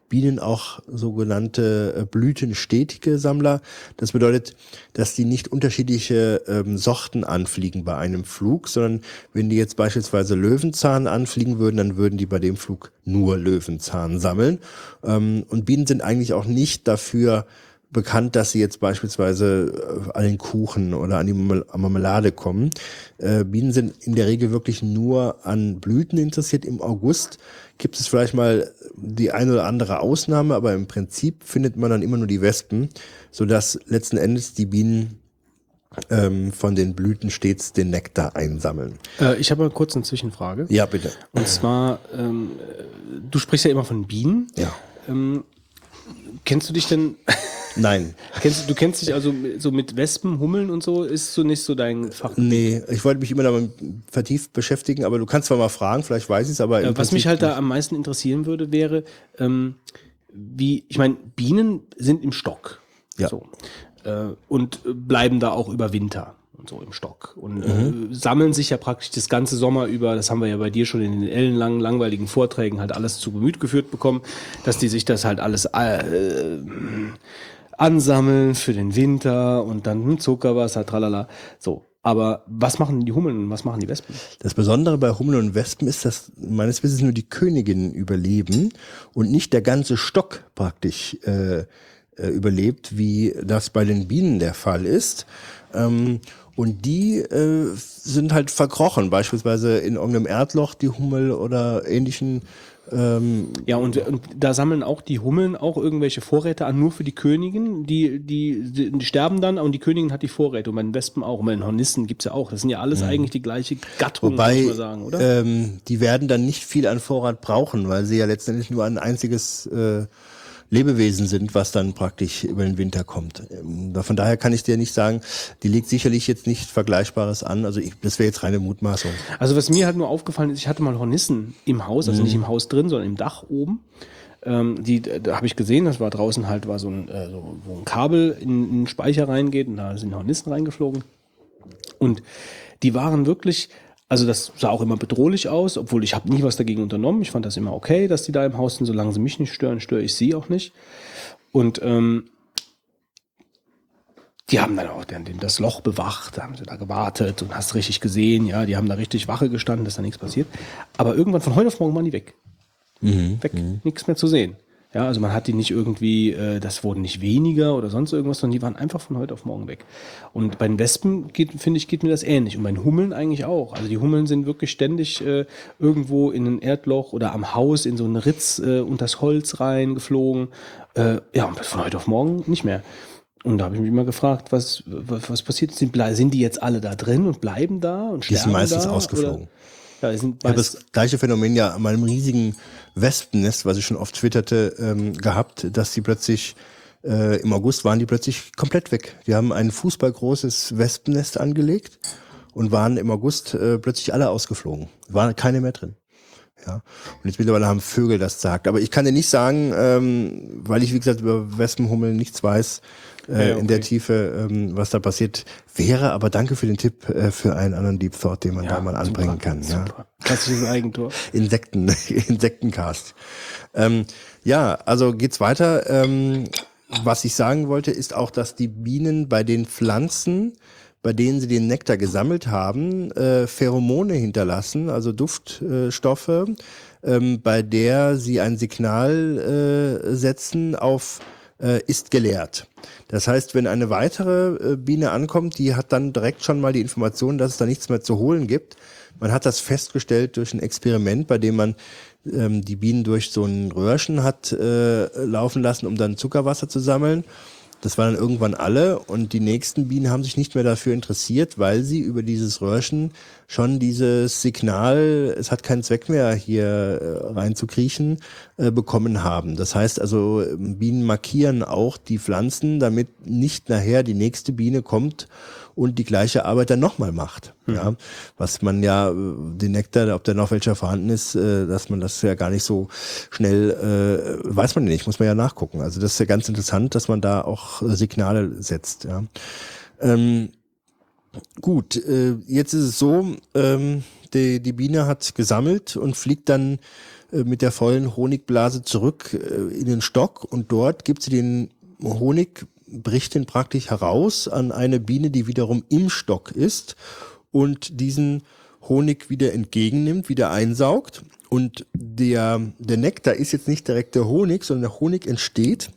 [SPEAKER 3] Bienen auch sogenannte äh, blütenstetige Sammler. Das bedeutet, dass die nicht unterschiedliche ähm, Sorten anfliegen bei einem Flug, sondern wenn die jetzt beispielsweise Löwenzahn anfliegen würden, dann würden die bei dem Flug nur Löwenzahn sammeln. Ähm, und Bienen sind eigentlich auch nicht dafür bekannt, dass sie jetzt beispielsweise äh, an den Kuchen oder an die Marmelade kommen. Äh, Bienen sind in der Regel wirklich nur an Blüten interessiert. Im August gibt es vielleicht mal die eine oder andere Ausnahme, aber im Prinzip findet man dann immer nur die Wespen, sodass letzten Endes die Bienen ähm, von den Blüten stets den Nektar einsammeln.
[SPEAKER 1] Äh, ich habe mal kurz eine Zwischenfrage.
[SPEAKER 3] Ja, bitte.
[SPEAKER 1] Und zwar, ähm, du sprichst ja immer von Bienen.
[SPEAKER 3] Ja.
[SPEAKER 1] Ähm, kennst du dich denn,
[SPEAKER 3] Nein.
[SPEAKER 1] kennst, du kennst dich also so mit Wespen, Hummeln und so, ist so nicht so dein Fach?
[SPEAKER 3] Nee, ich wollte mich immer damit vertieft beschäftigen, aber du kannst zwar mal fragen, vielleicht weiß ich es, aber
[SPEAKER 1] Äh, was
[SPEAKER 3] Prinzip
[SPEAKER 1] mich halt da
[SPEAKER 3] nicht.
[SPEAKER 1] am meisten interessieren würde, wäre, ähm, wie, ich meine, Bienen sind im Stock.
[SPEAKER 3] Ja.
[SPEAKER 1] So. Äh, und äh, bleiben da auch über Winter und so im Stock. Und
[SPEAKER 3] Mhm.
[SPEAKER 1] äh, sammeln sich ja praktisch das ganze Sommer über, das haben wir ja bei dir schon in den ellenlangen, langweiligen Vorträgen halt alles zu Gemüt geführt bekommen, dass die sich das halt alles äh, ansammeln für den Winter und dann hm, Zuckerwasser, tralala. So. Aber was machen die Hummeln und was machen die Wespen?
[SPEAKER 3] Das Besondere bei Hummeln und Wespen ist, dass meines Wissens nur die Königinnen überleben und nicht der ganze Stock praktisch äh, äh, überlebt, wie das bei den Bienen der Fall ist. Ähm, und die äh, sind halt verkrochen, beispielsweise in irgendeinem Erdloch, die Hummel oder ähnlichen. Ähm,
[SPEAKER 1] Ja, und, und da sammeln auch die Hummeln auch irgendwelche Vorräte an, nur für die Königin. Die, die, die, die sterben dann und die Königin hat die Vorräte. Und bei den Wespen auch. Und bei den Hornissen gibt's ja auch. Das sind ja alles eigentlich die gleiche Gattung,
[SPEAKER 3] Wobei,
[SPEAKER 1] muss man sagen, oder?
[SPEAKER 3] Ähm, die werden dann nicht viel an Vorrat brauchen, weil sie ja letztendlich nur ein einziges äh, Lebewesen sind, was dann praktisch über den Winter kommt. Ähm, Von daher kann ich dir nicht sagen, die legt sicherlich jetzt nicht Vergleichbares an. Also ich, das wäre jetzt reine Mutmaßung.
[SPEAKER 1] Also was mir halt nur aufgefallen ist, ich hatte mal Hornissen im Haus, also nicht im Haus drin, sondern im Dach oben. Ähm, die, da habe ich gesehen, das war draußen halt war so ein, äh, so, wo ein Kabel in, in den Speicher reingeht und da sind Hornissen reingeflogen. Und die waren wirklich, also das sah auch immer bedrohlich aus, obwohl ich habe nie was dagegen unternommen. Ich fand das immer okay, dass die da im Haus sind. Solange sie mich nicht stören, störe ich sie auch nicht. Und ähm, die haben dann auch dann das Loch bewacht, da haben sie da gewartet und hast richtig gesehen, ja, die haben da richtig Wache gestanden, dass da nichts passiert. Aber irgendwann von heute auf morgen waren die weg. weg, nichts mehr zu sehen. Ja, also man hat die nicht irgendwie, äh, das wurden nicht weniger oder sonst irgendwas, sondern die waren einfach von heute auf morgen weg. Und bei den Wespen finde ich, geht mir das ähnlich. Und bei den Hummeln eigentlich auch. Also die Hummeln sind wirklich ständig äh, irgendwo in ein Erdloch oder am Haus in so einen Ritz äh, unter das Holz reingeflogen. Äh, ja, und von heute auf morgen nicht mehr. Und da habe ich mich immer gefragt, was, was, was passiert? Sind, sind die jetzt alle da drin und bleiben da und
[SPEAKER 3] Die
[SPEAKER 1] sterben
[SPEAKER 3] sind meistens
[SPEAKER 1] da,
[SPEAKER 3] ausgeflogen.
[SPEAKER 1] Oder? Ja, die sind
[SPEAKER 3] Ich habe
[SPEAKER 1] meist,
[SPEAKER 3] das gleiche Phänomen ja an meinem riesigen Wespennest, was ich schon oft twitterte, ähm, gehabt, dass die plötzlich äh, im August waren die plötzlich komplett weg. Die haben ein fußballgroßes Wespennest angelegt und waren im August äh, plötzlich alle ausgeflogen. War keine mehr drin. Ja. Und jetzt mittlerweile haben Vögel das gesagt. Aber ich kann dir nicht sagen, ähm, weil ich, wie gesagt, über Wespenhummeln nichts weiß, äh,
[SPEAKER 1] Ja,
[SPEAKER 3] in der
[SPEAKER 1] okay.
[SPEAKER 3] Tiefe, ähm, was da passiert wäre. Aber danke für den Tipp äh, für einen anderen Deep Thought, den man da mal anbringen
[SPEAKER 1] super,
[SPEAKER 3] kann. Ja.
[SPEAKER 1] Super. Klassisches Eigentor.
[SPEAKER 3] Insekten, Insektencast. Ähm, ja, also geht's weiter. Ähm, was ich sagen wollte, ist auch, dass die Bienen bei den Pflanzen, bei denen sie den Nektar gesammelt haben, äh, Pheromone hinterlassen, also Duftstoffe, ähm, bei der sie ein Signal äh, setzen auf äh, ist geleert. Das heißt, wenn eine weitere äh, Biene ankommt, die hat dann direkt schon mal die Information, dass es da nichts mehr zu holen gibt. Man hat das festgestellt durch ein Experiment, bei dem man ähm, die Bienen durch so ein Röhrchen hat äh, laufen lassen, um dann Zuckerwasser zu sammeln. Das waren dann irgendwann alle und die nächsten Bienen haben sich nicht mehr dafür interessiert, weil sie über dieses Röhrchen schon dieses Signal, es hat keinen Zweck mehr hier äh, reinzukriechen, äh, bekommen haben. Das heißt also, Bienen markieren auch die Pflanzen, damit nicht nachher die nächste Biene kommt und die gleiche Arbeit dann nochmal macht. Ja, was man ja, äh, den Nektar, ob da noch welcher vorhanden ist, dass man das ja gar nicht so schnell, äh, weiß man nicht, muss man ja nachgucken. Also das ist ja ganz interessant, dass man da auch Signale setzt. Ja. Ähm, gut, äh, jetzt ist es so, ähm, die, die Biene hat gesammelt und fliegt dann äh, mit der vollen Honigblase zurück äh, in den Stock und dort gibt sie den Honig, bricht den praktisch heraus an eine Biene, die wiederum im Stock ist und diesen Honig wieder entgegennimmt, wieder einsaugt. Und der, der Nektar ist jetzt nicht direkt der Honig, sondern der Honig entsteht,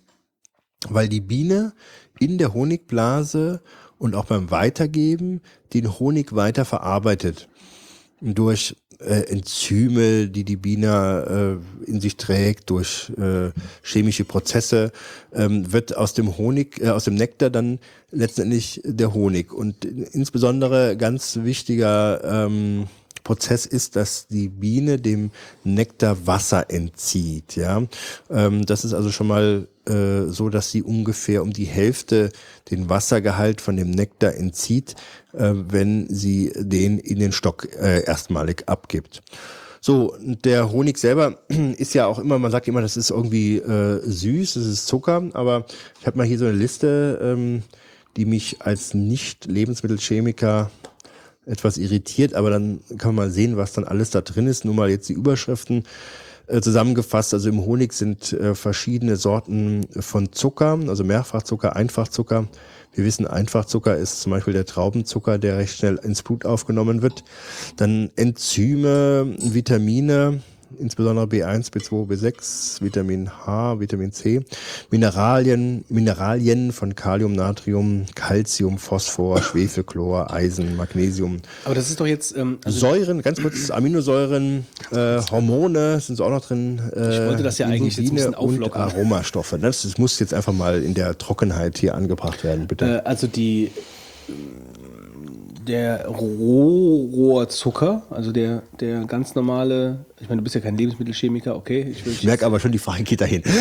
[SPEAKER 3] weil die Biene in der Honigblase und auch beim Weitergeben den Honig weiter verarbeitet. Durch äh, Enzyme, die die Biene äh, in sich trägt, durch äh, chemische Prozesse, ähm, wird aus dem Honig, äh, aus dem Nektar dann letztendlich der Honig. Und insbesondere ganz wichtiger ähm, Prozess ist, dass die Biene dem Nektar Wasser entzieht. Ja, ähm, das ist also schon mal äh, so, dass sie ungefähr um die Hälfte den Wassergehalt von dem Nektar entzieht, äh, wenn sie den in den Stock äh, erstmalig abgibt. So, der Honig selber ist ja auch immer, man sagt immer, das ist irgendwie äh, süß, das ist Zucker, aber ich habe mal hier so eine Liste, ähm, die mich als Nicht-Lebensmittelchemiker etwas irritiert, aber dann kann man mal sehen, was dann alles da drin ist. Nur mal jetzt die Überschriften zusammengefasst. Also im Honig sind äh, verschiedene Sorten von Zucker, also Mehrfachzucker, Einfachzucker. Wir wissen, Einfachzucker ist zum Beispiel der Traubenzucker, der recht schnell ins Blut aufgenommen wird. Dann Enzyme, Vitamine, insbesondere B1, B2, B6, Vitamin H, Vitamin C, Mineralien, Mineralien von Kalium, Natrium, Calcium, Phosphor, Schwefel, Chlor, Eisen, Magnesium,
[SPEAKER 1] Aber das ist doch jetzt, ähm, also
[SPEAKER 3] Säuren, ganz kurz, Aminosäuren, äh, Hormone sind so auch noch drin. Äh,
[SPEAKER 1] Ich wollte das ja eigentlich jetzt ein bisschen
[SPEAKER 3] Insuline und
[SPEAKER 1] auflockern.
[SPEAKER 3] Aromastoffe. ne? Das, das muss jetzt einfach mal in der Trockenheit hier angebracht werden, bitte.
[SPEAKER 1] Äh, also die der Rohrohrzucker, also der, der ganz normale, ich meine, du bist ja kein Lebensmittelchemiker, okay, ich
[SPEAKER 3] ich merke aber schon, die Frage geht dahin.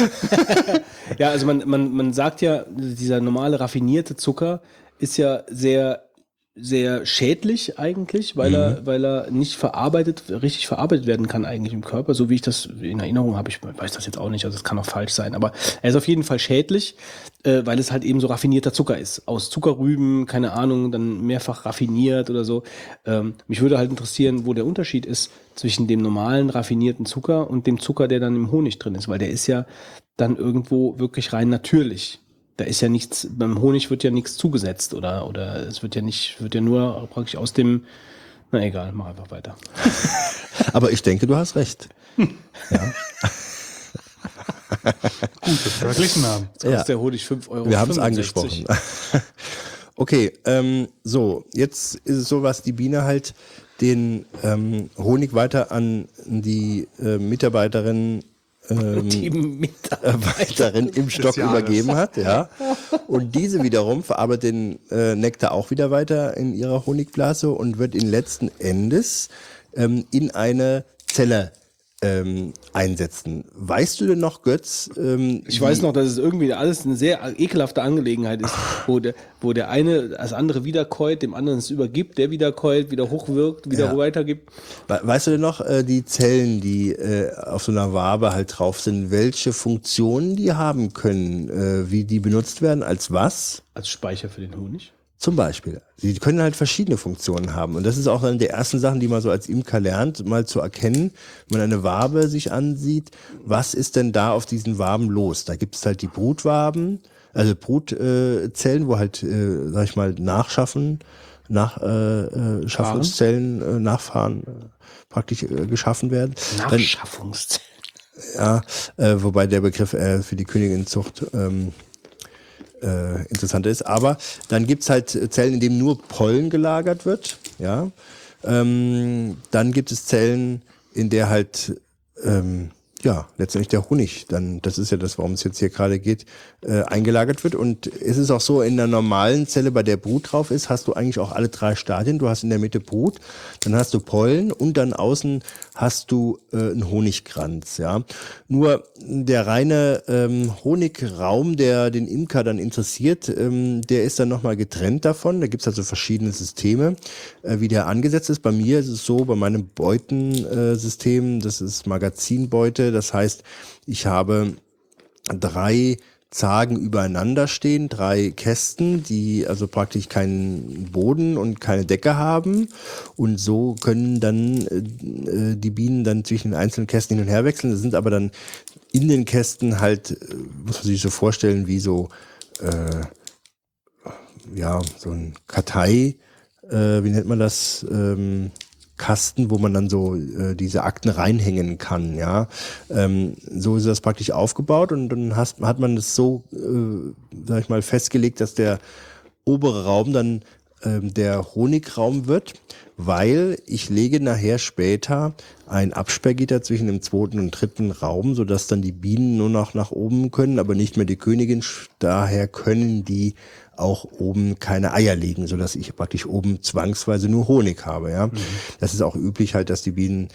[SPEAKER 1] Ja, also man, man, man sagt ja, dieser normale raffinierte Zucker ist ja sehr sehr schädlich eigentlich, weil er, weil er nicht verarbeitet, richtig verarbeitet werden kann eigentlich im Körper, so wie ich das in Erinnerung habe. Ich weiß das jetzt auch nicht, also es kann auch falsch sein, aber er ist auf jeden Fall schädlich, äh, weil es halt eben so raffinierter Zucker ist. Aus Zuckerrüben, keine Ahnung, dann mehrfach raffiniert oder so. Ähm, mich würde halt interessieren, wo der Unterschied ist zwischen dem normalen raffinierten Zucker und dem Zucker, der dann im Honig drin ist, weil der ist ja dann irgendwo wirklich rein natürlich da ist ja nichts, beim Honig wird ja nichts zugesetzt oder, oder es wird ja nicht, wird ja nur praktisch aus dem, na egal, mach einfach weiter.
[SPEAKER 3] Aber ich denke, du hast recht. Ja.
[SPEAKER 2] Gut, dass wir verglichen haben.
[SPEAKER 1] Jetzt kostet der Honig 5 Euro.
[SPEAKER 3] Wir haben es angesprochen. okay, ähm, so, jetzt ist es so, was die Biene halt den ähm, Honig weiter an die äh, Mitarbeiterinnen ähm,
[SPEAKER 1] Die
[SPEAKER 3] Mitarbeiterin im Stock übergeben hat, ja. Und diese wiederum verarbeitet den äh, Nektar auch wieder weiter in ihrer Honigblase und wird ihn letzten Endes ähm, in eine Zelle ähm, einsetzen. Weißt du denn noch, Götz? Ähm,
[SPEAKER 1] Ich weiß noch, dass es irgendwie alles eine sehr ekelhafte Angelegenheit ist, wo der, wo der eine das andere wiederkäut, dem anderen es übergibt, der wiederkäut, wieder hochwirkt, wieder
[SPEAKER 3] Ja.
[SPEAKER 1] weitergibt.
[SPEAKER 3] We- Weißt du denn noch, äh, die Zellen, die äh, auf so einer Wabe halt drauf sind, welche Funktionen die haben können, äh, wie die benutzt werden, als was?
[SPEAKER 1] Als Speicher für den Honig.
[SPEAKER 3] Zum Beispiel. Sie können halt verschiedene Funktionen haben. Und das ist auch eine der ersten Sachen, die man so als Imker lernt, mal zu erkennen, wenn man eine Wabe sich ansieht, was ist denn da auf diesen Waben los? Da gibt es halt die Brutwaben, also Brutzellen, äh, wo halt, äh, sag ich mal, Nachschaffen, nach, äh, äh, Schaffungszellen, äh, Nachfahren äh, praktisch äh, geschaffen werden. Dann,
[SPEAKER 1] Nachschaffungszellen.
[SPEAKER 3] ja, äh, wobei der Begriff für die Königinzucht ähm, äh, interessanter ist. Aber dann gibt's halt Zellen, in denen nur Pollen gelagert wird. Ja. Ähm, dann gibt es Zellen, in der halt ähm, ja letztendlich der Honig, dann das ist ja das, warum es jetzt hier gerade geht, äh, eingelagert wird. Und es ist auch so, in der normalen Zelle, bei der Brut drauf ist, hast du eigentlich auch alle drei Stadien. Du hast in der Mitte Brut, dann hast du Pollen und dann außen hast du äh, einen Honigkranz. Ja, nur der reine ähm, Honigraum, der den Imker dann interessiert, ähm, der ist dann nochmal getrennt davon. Da gibt's also verschiedene Systeme, äh, wie der angesetzt ist. Bei mir ist es so, bei meinem Beutensystem, System, das ist Magazinbeute, das heißt, ich habe drei Zagen übereinander stehen, drei Kästen, die also praktisch keinen Boden und keine Decke haben. Und so können dann äh, die Bienen dann zwischen den einzelnen Kästen hin und her wechseln. Das sind aber dann in den Kästen halt, äh, muss man sich so vorstellen, wie so, äh, ja, so ein Kartei, äh, wie nennt man das? Ähm, Kasten, wo man dann so äh, diese Akten reinhängen kann, ja. Ähm, so ist das praktisch aufgebaut und dann hast, hat man das so, äh, sag ich mal, festgelegt, dass der obere Raum dann ähm, der Honigraum wird, weil ich lege nachher später ein Absperrgitter zwischen dem zweiten und dritten Raum, sodass dann die Bienen nur noch nach oben können, aber nicht mehr die Königin. Daher können die auch oben keine Eier legen, sodass ich praktisch oben zwangsweise nur Honig habe. Ja, das ist auch üblich halt, dass die Bienen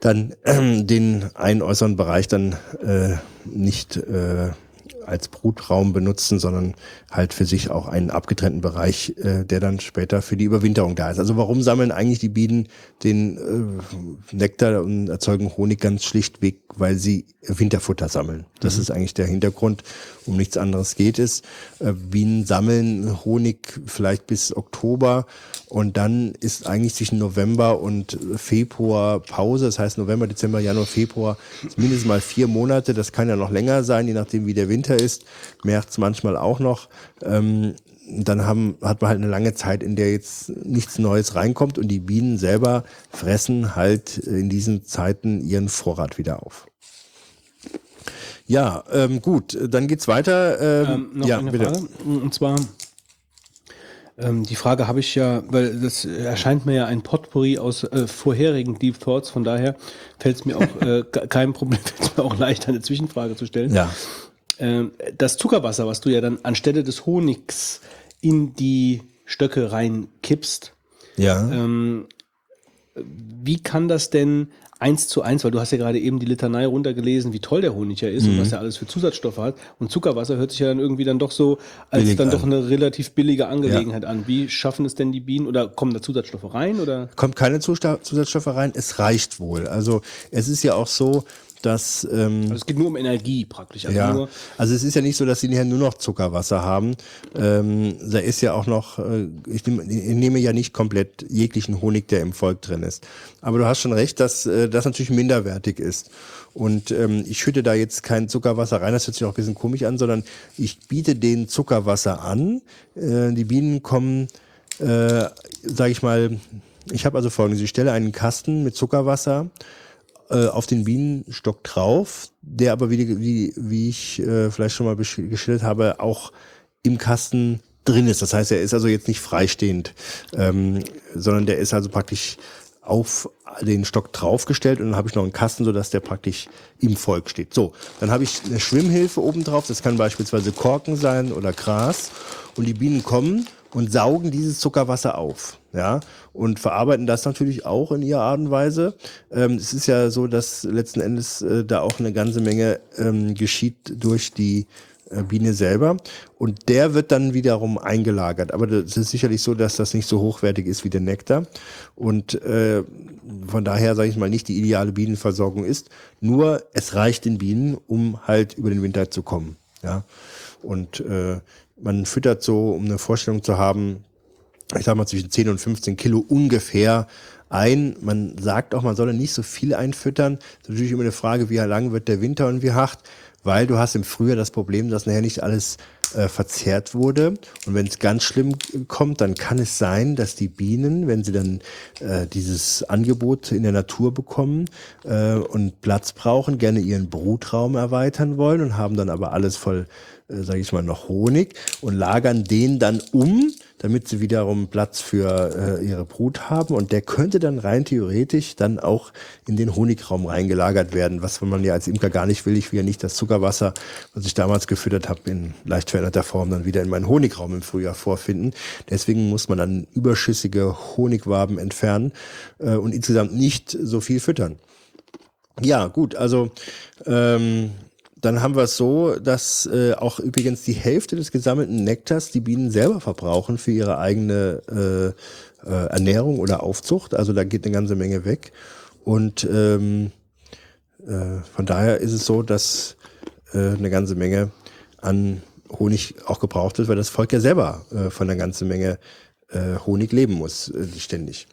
[SPEAKER 3] dann ähm, den einen äußeren Bereich dann äh, nicht äh, als Brutraum benutzen, sondern halt für sich auch einen abgetrennten Bereich, äh, der dann später für die Überwinterung da ist. Also warum sammeln eigentlich die Bienen den äh, Nektar und erzeugen Honig ganz schlichtweg, weil sie Winterfutter sammeln. Das ist eigentlich der Hintergrund. Um nichts anderes geht es. Äh, Bienen sammeln Honig vielleicht bis Oktober und dann ist eigentlich zwischen November und Februar Pause. Das heißt November, Dezember, Januar, Februar mindestens mal vier Monate. Das kann ja noch länger sein, je nachdem wie der Winter ist. März manchmal auch noch. Ähm, dann haben, hat man halt eine lange Zeit, in der jetzt nichts Neues reinkommt und die Bienen selber fressen halt in diesen Zeiten ihren Vorrat wieder auf. Ja, ähm, gut, dann geht's weiter. Ähm,
[SPEAKER 1] Ähm, noch
[SPEAKER 3] ja,
[SPEAKER 1] eine
[SPEAKER 3] bitte.
[SPEAKER 1] Frage. Und zwar, ähm, die Frage habe ich ja, weil das erscheint mir ja ein Potpourri aus äh, vorherigen Deep Thoughts, von daher fällt es mir auch äh, ke- kein Problem, fällt es mir auch leicht, eine Zwischenfrage zu stellen.
[SPEAKER 3] Ja,
[SPEAKER 1] das Zuckerwasser, was du ja dann anstelle des Honigs in die Stöcke reinkippst,
[SPEAKER 3] ja.
[SPEAKER 1] ähm, wie kann das denn eins zu eins, weil du hast ja gerade eben die Litanei runtergelesen, wie toll der Honig ja ist und was er alles für Zusatzstoffe hat. Und Zuckerwasser hört sich ja dann irgendwie dann doch so als
[SPEAKER 3] Billig
[SPEAKER 1] dann
[SPEAKER 3] an.
[SPEAKER 1] doch eine relativ billige Angelegenheit an. Wie schaffen es denn die Bienen oder kommen da Zusatzstoffe rein oder?
[SPEAKER 3] kommt keine Zusatzstoffe rein, es reicht wohl. Also es ist ja auch so, dass ähm,
[SPEAKER 1] Also es geht nur um Energie praktisch. Also
[SPEAKER 3] ja, also es ist ja nicht so, dass sie nachher nur noch Zuckerwasser haben. Ähm, da ist ja auch noch, äh, ich, nehme, ich nehme ja nicht komplett jeglichen Honig, der im Volk drin ist. Aber du hast schon recht, dass äh, das natürlich minderwertig ist. Und ähm, ich schütte da jetzt kein Zuckerwasser rein, das hört sich auch ein bisschen komisch an, sondern ich biete denen Zuckerwasser an. Äh, die Bienen kommen, äh, sage ich mal, ich habe also folgendes, ich stelle einen Kasten mit Zuckerwasser äh, auf den Bienenstock drauf, der aber wie, wie, wie ich äh, vielleicht schon mal geschildert habe, auch im Kasten drin ist. Das heißt, er ist also jetzt nicht freistehend, ähm, sondern der ist also praktisch auf den Stock draufgestellt und dann habe ich noch einen Kasten, sodass der praktisch im Volk steht. So, dann habe ich eine Schwimmhilfe oben drauf. Das kann beispielsweise Korken sein oder Gras. Und die Bienen kommen und saugen dieses Zuckerwasser auf, ja, und verarbeiten das natürlich auch in ihrer Art und Weise. Ähm, es ist ja so, dass letzten Endes äh, da auch eine ganze Menge ähm, geschieht durch die äh, Biene selber und der wird dann wiederum eingelagert. Aber das ist sicherlich so, dass das nicht so hochwertig ist wie der Nektar und äh, von daher sage ich mal nicht die ideale Bienenversorgung ist. Nur es reicht den Bienen, um halt über den Winter zu kommen, ja. Und äh, man füttert so, um eine Vorstellung zu haben, ich sag mal zwischen 10 und 15 Kilo ungefähr ein. Man sagt auch, man solle nicht so viel einfüttern. Das ist natürlich immer eine Frage, wie lang wird der Winter und wie hart, weil du hast im Frühjahr das Problem, dass nachher nicht alles äh, verzehrt wurde. Und wenn es ganz schlimm kommt, dann kann es sein, dass die Bienen, wenn sie dann äh, dieses Angebot in der Natur bekommen äh, und Platz brauchen, gerne ihren Brutraum erweitern wollen und haben dann aber alles voll, äh, sage ich mal, noch Honig und lagern den dann um, damit sie wiederum Platz für äh, ihre Brut haben. Und der könnte dann rein theoretisch dann auch in den Honigraum reingelagert werden, was man ja als Imker gar nicht will. Ich will ja nicht das Zuckerwasser, was ich damals gefüttert habe, in leicht veränderter Form dann wieder in meinen Honigraum im Frühjahr vorfinden. Deswegen muss man dann überschüssige Honigwaben entfernen äh, und insgesamt nicht so viel füttern. Ja, gut, also ähm, dann haben wir es so, dass äh, auch übrigens die Hälfte des gesammelten Nektars die Bienen selber verbrauchen für ihre eigene äh, äh, Ernährung oder Aufzucht. Also da geht eine ganze Menge weg. Und ähm, äh, von daher ist es so, dass äh, eine ganze Menge an Honig auch gebraucht wird, weil das Volk ja selber äh, von einer ganzen Menge äh, Honig leben muss, äh, ständig.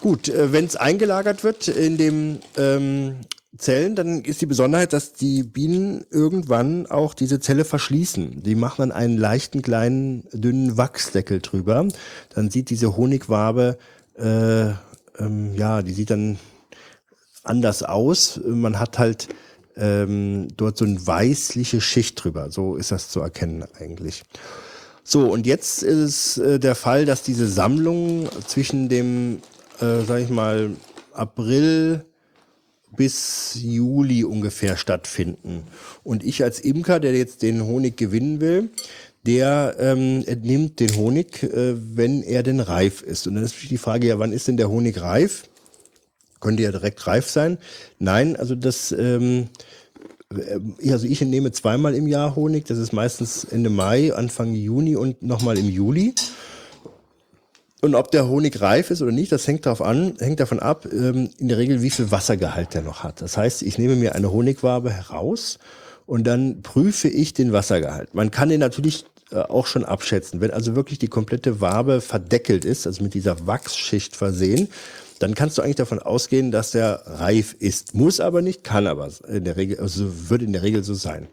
[SPEAKER 3] Gut, äh, wenn es eingelagert wird in dem ähm, Zellen, dann ist die Besonderheit, dass die Bienen irgendwann auch diese Zelle verschließen. Die machen dann einen leichten, kleinen, dünnen Wachsdeckel drüber. Dann sieht diese Honigwabe, äh, ähm, ja, die sieht dann anders aus. Man hat halt ähm, dort so eine weißliche Schicht drüber. So ist das zu erkennen eigentlich. So, und jetzt ist es äh, der Fall, dass diese Sammlung zwischen dem, äh, sag ich mal, April bis Juli ungefähr stattfinden. Und ich als Imker, der jetzt den Honig gewinnen will, der ähm, entnimmt den Honig, äh, wenn er denn reif ist. Und dann ist natürlich die Frage, ja, wann ist denn der Honig reif? Könnte ja direkt reif sein. Nein, also das, ähm, äh, also ich entnehme zweimal im Jahr Honig. Das ist meistens Ende Mai, Anfang Juni und nochmal im Juli. Und ob der Honig reif ist oder nicht, das hängt darauf an, hängt davon ab, ähm, in der Regel, wie viel Wassergehalt der noch hat. Das heißt, ich nehme mir eine Honigwabe heraus und dann prüfe ich den Wassergehalt. Man kann den natürlich äh, auch schon abschätzen. Wenn also wirklich die komplette Wabe verdeckelt ist, also mit dieser Wachsschicht versehen, dann kannst du eigentlich davon ausgehen, dass der reif ist. Muss aber nicht, kann aber in der Regel, also wird in der Regel so sein.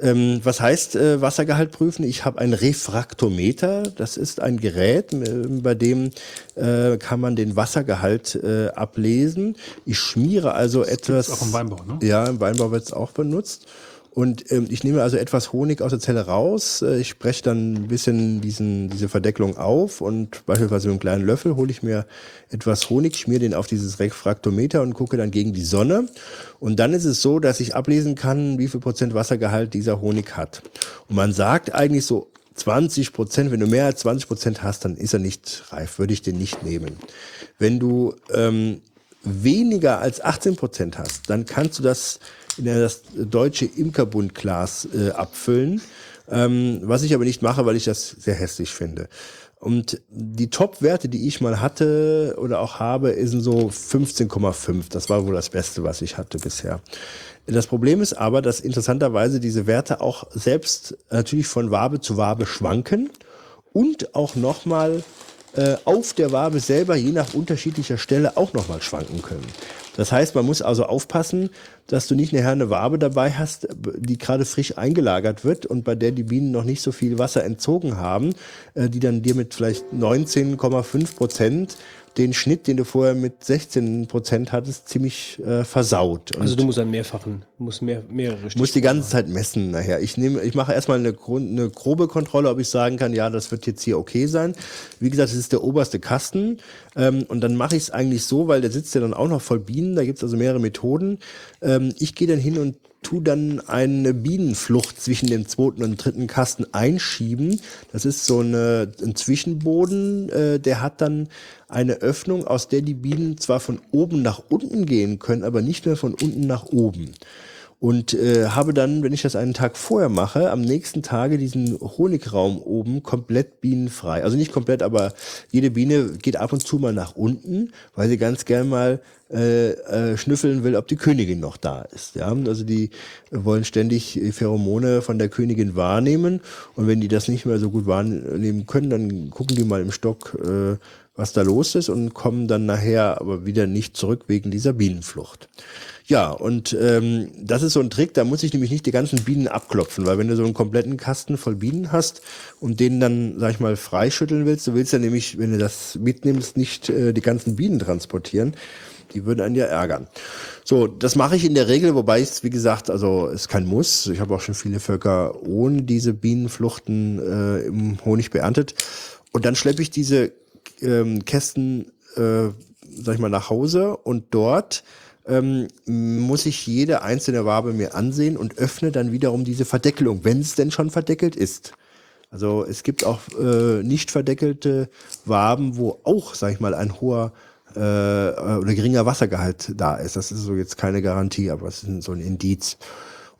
[SPEAKER 3] Ähm, was heißt äh, Wassergehalt prüfen? Ich habe ein Refraktometer. Das ist ein Gerät, äh, bei dem äh, kann man den Wassergehalt äh, ablesen. Ich schmiere also etwas.
[SPEAKER 2] auch im Weinbau, ne?
[SPEAKER 3] Ja, im Weinbau wird es auch benutzt. Und ähm, ich nehme also etwas Honig aus der Zelle raus. Äh, ich breche dann ein bisschen diesen, diese Verdeckelung auf und beispielsweise mit einem kleinen Löffel hole ich mir etwas Honig, schmiere den auf dieses Refraktometer und gucke dann gegen die Sonne. Und dann ist es so, dass ich ablesen kann, wie viel Prozent Wassergehalt dieser Honig hat. Und man sagt eigentlich so 20 Prozent, wenn du mehr als 20 Prozent hast, dann ist er nicht reif, würde ich den nicht nehmen. Wenn du ähm, weniger als 18 Prozent hast, dann kannst du das das deutsche Imkerbundglas äh, abfüllen, ähm, was ich aber nicht mache, weil ich das sehr hässlich finde. Und die Top-Werte, die ich mal hatte oder auch habe, sind so 15,5. Das war wohl das Beste, was ich hatte bisher. Das Problem ist aber, dass interessanterweise diese Werte auch selbst natürlich von Wabe zu Wabe schwanken und auch nochmal äh, auf der Wabe selber je nach unterschiedlicher Stelle auch nochmal schwanken können. Das heißt, man muss also aufpassen, dass du nicht nachher eine Wabe dabei hast, die gerade frisch eingelagert wird und bei der die Bienen noch nicht so viel Wasser entzogen haben, äh, die dann dir mit vielleicht 19,5 Prozent den Schnitt, den du vorher mit 16 Prozent hattest, ziemlich äh, versaut.
[SPEAKER 1] Und also du musst einen mehrfachen, musst mehr, mehrere
[SPEAKER 3] Stiche Muss die ganze Zeit messen nachher. Ich nehme, ich mache erstmal eine, eine grobe Kontrolle, ob ich sagen kann, ja, das wird jetzt hier okay sein. Wie gesagt, das ist der oberste Kasten. Ähm, und dann mache ich es eigentlich so, weil der sitzt ja dann auch noch voll Bienen, da gibt es also mehrere Methoden. Ähm, ich gehe dann hin und tu dann eine Bienenflucht zwischen dem zweiten und dritten Kasten einschieben. Das ist so eine, ein Zwischenboden, äh, der hat dann eine Öffnung, aus der die Bienen zwar von oben nach unten gehen können, aber nicht mehr von unten nach oben und äh, habe dann, wenn ich das einen Tag vorher mache, am nächsten Tage diesen Honigraum oben komplett bienenfrei. Also nicht komplett, aber jede Biene geht ab und zu mal nach unten, weil sie ganz gern mal äh, äh, schnüffeln will, ob die Königin noch da ist. Ja? Also die wollen ständig Pheromone von der Königin wahrnehmen und wenn die das nicht mehr so gut wahrnehmen können, dann gucken die mal im Stock, äh, was da los ist und kommen dann nachher aber wieder nicht zurück wegen dieser Bienenflucht. Ja, und ähm, das ist so ein Trick, da muss ich nämlich nicht die ganzen Bienen abklopfen, weil wenn du so einen kompletten Kasten voll Bienen hast und den dann, sag ich mal, freischütteln willst, du willst ja nämlich, wenn du das mitnimmst, nicht äh, die ganzen Bienen transportieren. Die würden einen ja ärgern. So, das mache ich in der Regel, wobei es, wie gesagt, also es kein Muss. Ich habe auch schon viele Völker ohne diese Bienenfluchten äh, im Honig beerntet. Und dann schleppe ich diese ähm, Kästen, äh, sag ich mal, nach Hause und dort ähm, muss ich jede einzelne Wabe mir ansehen und öffne dann wiederum diese Verdeckelung, wenn es denn schon verdeckelt ist. Also es gibt auch äh, nicht verdeckelte Waben, wo auch, sag ich mal, ein hoher äh, oder geringer Wassergehalt da ist. Das ist so jetzt keine Garantie, aber es ist so ein Indiz.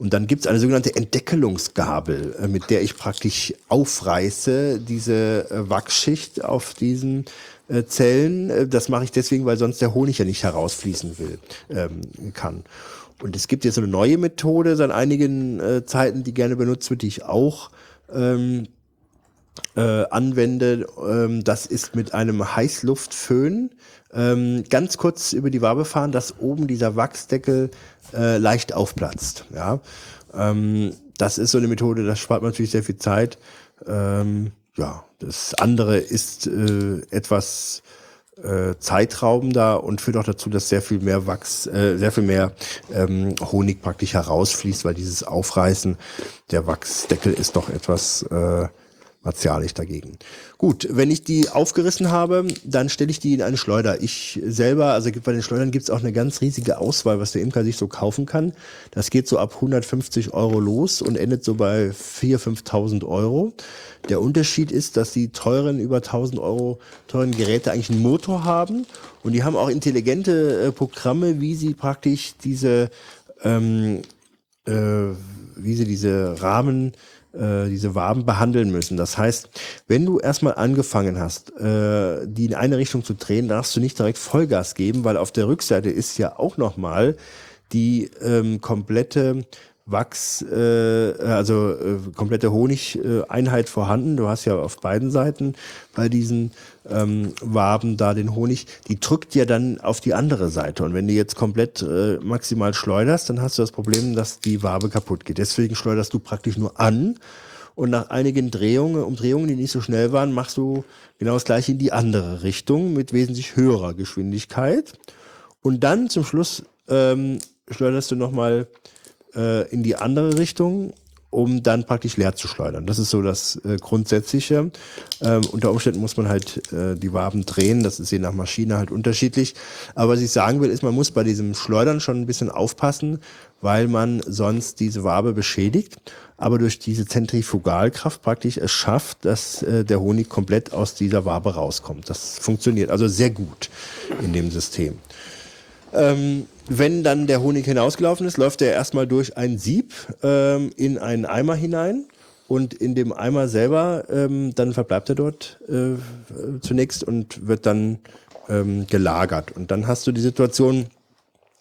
[SPEAKER 3] Und dann gibt es eine sogenannte Entdeckelungsgabel, äh, mit der ich praktisch aufreiße diese äh, Wachsschicht auf diesen äh, Zellen. Das mache ich deswegen, weil sonst der Honig ja nicht herausfließen will, ähm, kann. Und es gibt jetzt eine neue Methode seit einigen äh, Zeiten, die gerne benutzt wird, die ich auch ähm, äh, anwende. Ähm, das ist mit einem Heißluftföhn ähm, ganz kurz über die Wabe fahren, dass oben dieser Wachsdeckel äh, leicht aufplatzt. Ja, ähm, das ist so eine Methode, das spart natürlich sehr viel Zeit. Ähm, ja, das andere ist äh, etwas äh, zeitraubender und führt auch dazu, dass sehr viel mehr Wachs, äh, sehr viel mehr ähm, Honig praktisch herausfließt, weil dieses Aufreißen der Wachsdeckel ist doch etwas äh, martialisch dagegen. Gut, wenn ich die aufgerissen habe, dann stelle ich die in eine Schleuder. Ich selber, also bei den Schleudern gibt es auch eine ganz riesige Auswahl, was der Imker sich so kaufen kann. Das geht so ab 150 Euro los und endet so bei 4.000, 5.000 Euro. Der Unterschied ist, dass die teuren, über 1000 Euro teuren Geräte eigentlich einen Motor haben und die haben auch intelligente äh, Programme, wie sie praktisch diese, ähm, äh, wie sie diese Rahmen äh, diese Waben behandeln müssen. Das heißt, wenn du erstmal angefangen hast, äh, die in eine Richtung zu drehen, darfst du nicht direkt Vollgas geben, weil auf der Rückseite ist ja auch nochmal die ähm, komplette Wachs, äh, also äh, komplette Honigeinheit vorhanden. Du hast ja auf beiden Seiten bei diesen ähm, Waben da den Honig. Die drückt ja dann auf die andere Seite. Und wenn du jetzt komplett äh, maximal schleuderst, dann hast du das Problem, dass die Wabe kaputt geht. Deswegen schleuderst du praktisch nur an. Und nach einigen Drehungen, Umdrehungen, die nicht so schnell waren, machst du genau das gleiche in die andere Richtung mit wesentlich höherer Geschwindigkeit. Und dann zum Schluss ähm, schleuderst du nochmal äh, in die andere Richtung um dann praktisch leer zu schleudern. Das ist so das äh, Grundsätzliche. Ähm, unter Umständen muss man halt äh, die Waben drehen, das ist je nach Maschine halt unterschiedlich. Aber was ich sagen will, ist, man muss bei diesem Schleudern schon ein bisschen aufpassen, weil man sonst diese Wabe beschädigt, aber durch diese Zentrifugalkraft praktisch es schafft, dass äh, der Honig komplett aus dieser Wabe rauskommt. Das funktioniert also sehr gut in dem System. Ähm, wenn dann der Honig hinausgelaufen ist, läuft er erstmal durch ein Sieb ähm, in einen Eimer hinein. Und in dem Eimer selber, ähm, dann verbleibt er dort äh, zunächst und wird dann ähm, gelagert. Und dann hast du die Situation,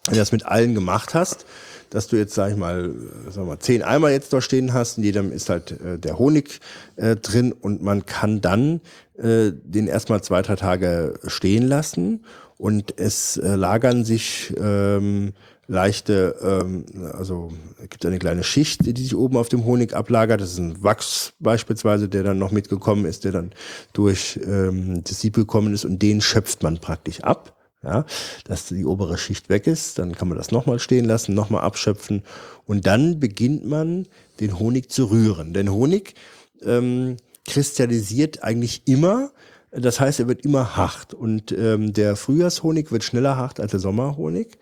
[SPEAKER 3] wenn du das mit allen gemacht hast, dass du jetzt, sag ich mal, sag mal, zehn Eimer jetzt da stehen hast, in jedem ist halt äh, der Honig äh, drin. Und man kann dann äh, den erstmal zwei, drei Tage stehen lassen und es äh, lagern sich ähm, leichte, ähm, also es gibt eine kleine Schicht, die sich oben auf dem Honig ablagert. Das ist ein Wachs beispielsweise, der dann noch mitgekommen ist, der dann durch ähm, das Sieb gekommen ist und den schöpft man praktisch ab ja, dass die obere Schicht weg ist. Dann kann man das nochmal stehen lassen, nochmal abschöpfen und dann beginnt man den Honig zu rühren. Denn Honig ähm, kristallisiert eigentlich immer. Das heißt, er wird immer hart und ähm, der Frühjahrshonig wird schneller hart als der Sommerhonig.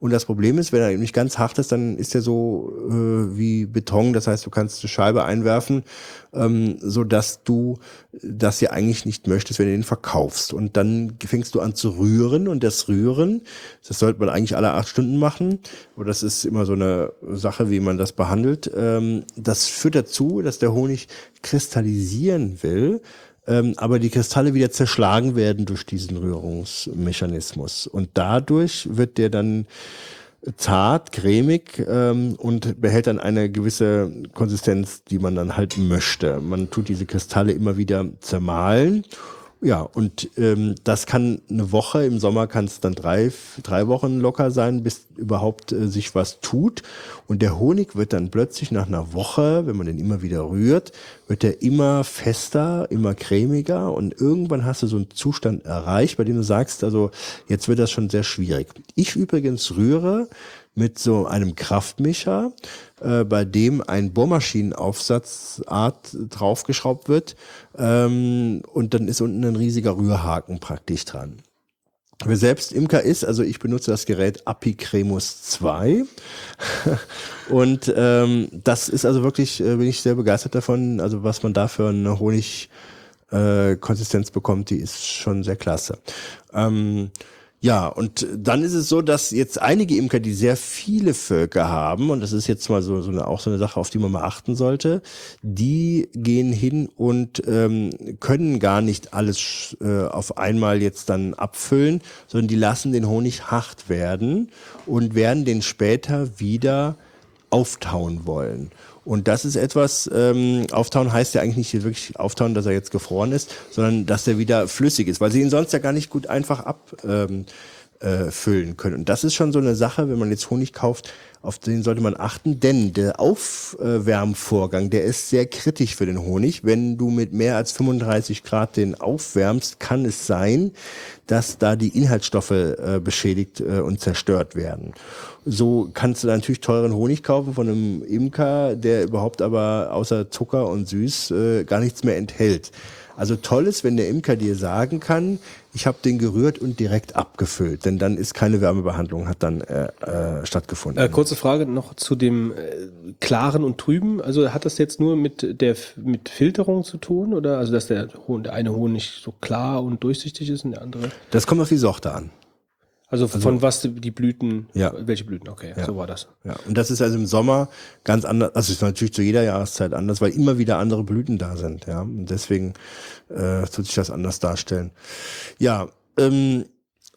[SPEAKER 3] Und das Problem ist, wenn er nicht ganz hart ist, dann ist er so äh, wie Beton. Das heißt, du kannst eine Scheibe einwerfen, ähm, so dass du das ja eigentlich nicht möchtest, wenn du den verkaufst. Und dann fängst du an zu rühren und das Rühren, das sollte man eigentlich alle acht Stunden machen. Und das ist immer so eine Sache, wie man das behandelt. Ähm, das führt dazu, dass der Honig kristallisieren will ähm, aber die Kristalle wieder zerschlagen werden durch diesen Rührungsmechanismus. Und dadurch wird der dann zart, cremig ähm, und behält dann eine gewisse Konsistenz, die man dann halt möchte. Man tut diese Kristalle immer wieder zermahlen ja, und ähm, das kann eine Woche, im Sommer kann es dann drei, drei Wochen locker sein, bis überhaupt äh, sich was tut. Und der Honig wird dann plötzlich nach einer Woche, wenn man den immer wieder rührt, wird er immer fester, immer cremiger und irgendwann hast du so einen Zustand erreicht, bei dem du sagst, also jetzt wird das schon sehr schwierig. Ich übrigens rühre mit so einem Kraftmischer, äh, bei dem ein Bohrmaschinenaufsatzart draufgeschraubt wird ähm, und dann ist unten ein riesiger Rührhaken praktisch dran. Wer selbst Imker ist, also ich benutze das Gerät Apicremus 2 und ähm, das ist also wirklich, äh, bin ich sehr begeistert davon, also was man da für eine Honigkonsistenz äh, bekommt, die ist schon sehr klasse. Ähm, ja, und dann ist es so, dass jetzt einige Imker, die sehr viele Völker haben, und das ist jetzt mal so, so eine, auch so eine Sache, auf die man mal achten sollte, die gehen hin und ähm, können gar nicht alles äh, auf einmal jetzt dann abfüllen, sondern die lassen den Honig hart werden und werden den später wieder auftauen wollen. Und das ist etwas, ähm, auftauen heißt ja eigentlich nicht wirklich auftauen, dass er jetzt gefroren ist, sondern dass er wieder flüssig ist, weil sie ihn sonst ja gar nicht gut einfach abfüllen ähm, äh, können. Und das ist schon so eine Sache, wenn man jetzt Honig kauft, auf den sollte man achten, denn der Aufwärmvorgang, der ist sehr kritisch für den Honig. Wenn du mit mehr als 35 Grad den aufwärmst, kann es sein, dass da die Inhaltsstoffe äh, beschädigt äh, und zerstört werden. So kannst du natürlich teuren Honig kaufen von einem Imker, der überhaupt aber außer Zucker und Süß äh, gar nichts mehr enthält. Also toll ist, wenn der Imker dir sagen kann, ich habe den gerührt und direkt abgefüllt, denn dann ist keine Wärmebehandlung, hat dann äh, äh, stattgefunden.
[SPEAKER 1] Äh, kurze Frage noch zu dem äh, klaren und trüben. Also hat das jetzt nur mit der mit Filterung zu tun oder also dass der, der eine Honig so klar und durchsichtig ist und der andere?
[SPEAKER 3] Das kommt auf die Sorte an.
[SPEAKER 1] Also, also von was die Blüten,
[SPEAKER 3] ja.
[SPEAKER 1] welche Blüten, okay,
[SPEAKER 3] ja.
[SPEAKER 1] so war das.
[SPEAKER 3] Ja, und das ist also im Sommer ganz anders, also ist natürlich zu jeder Jahreszeit anders, weil immer wieder andere Blüten da sind, ja. Und deswegen äh, tut sich das anders darstellen. Ja, ähm,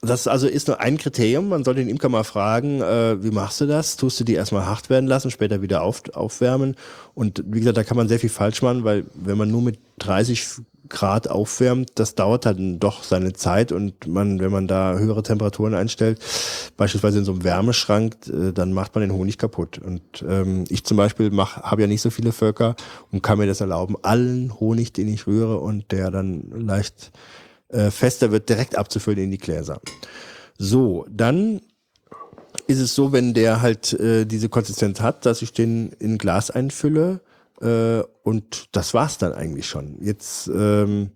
[SPEAKER 3] das also ist nur ein Kriterium. Man soll den Imker mal fragen, äh, wie machst du das? Tust du die erstmal hart werden lassen, später wieder auf, aufwärmen? Und wie gesagt, da kann man sehr viel falsch machen, weil wenn man nur mit 30 Grad aufwärmt, das dauert halt doch seine Zeit und man, wenn man da höhere Temperaturen einstellt, beispielsweise in so einem Wärmeschrank, äh, dann macht man den Honig kaputt. Und ähm, ich zum Beispiel habe ja nicht so viele Völker und kann mir das erlauben, allen Honig, den ich rühre und der dann leicht äh, fester wird, direkt abzufüllen in die Gläser. So, dann ist es so, wenn der halt äh, diese Konsistenz hat, dass ich den in Glas einfülle, Äh, und das war's dann eigentlich schon. Jetzt ähm,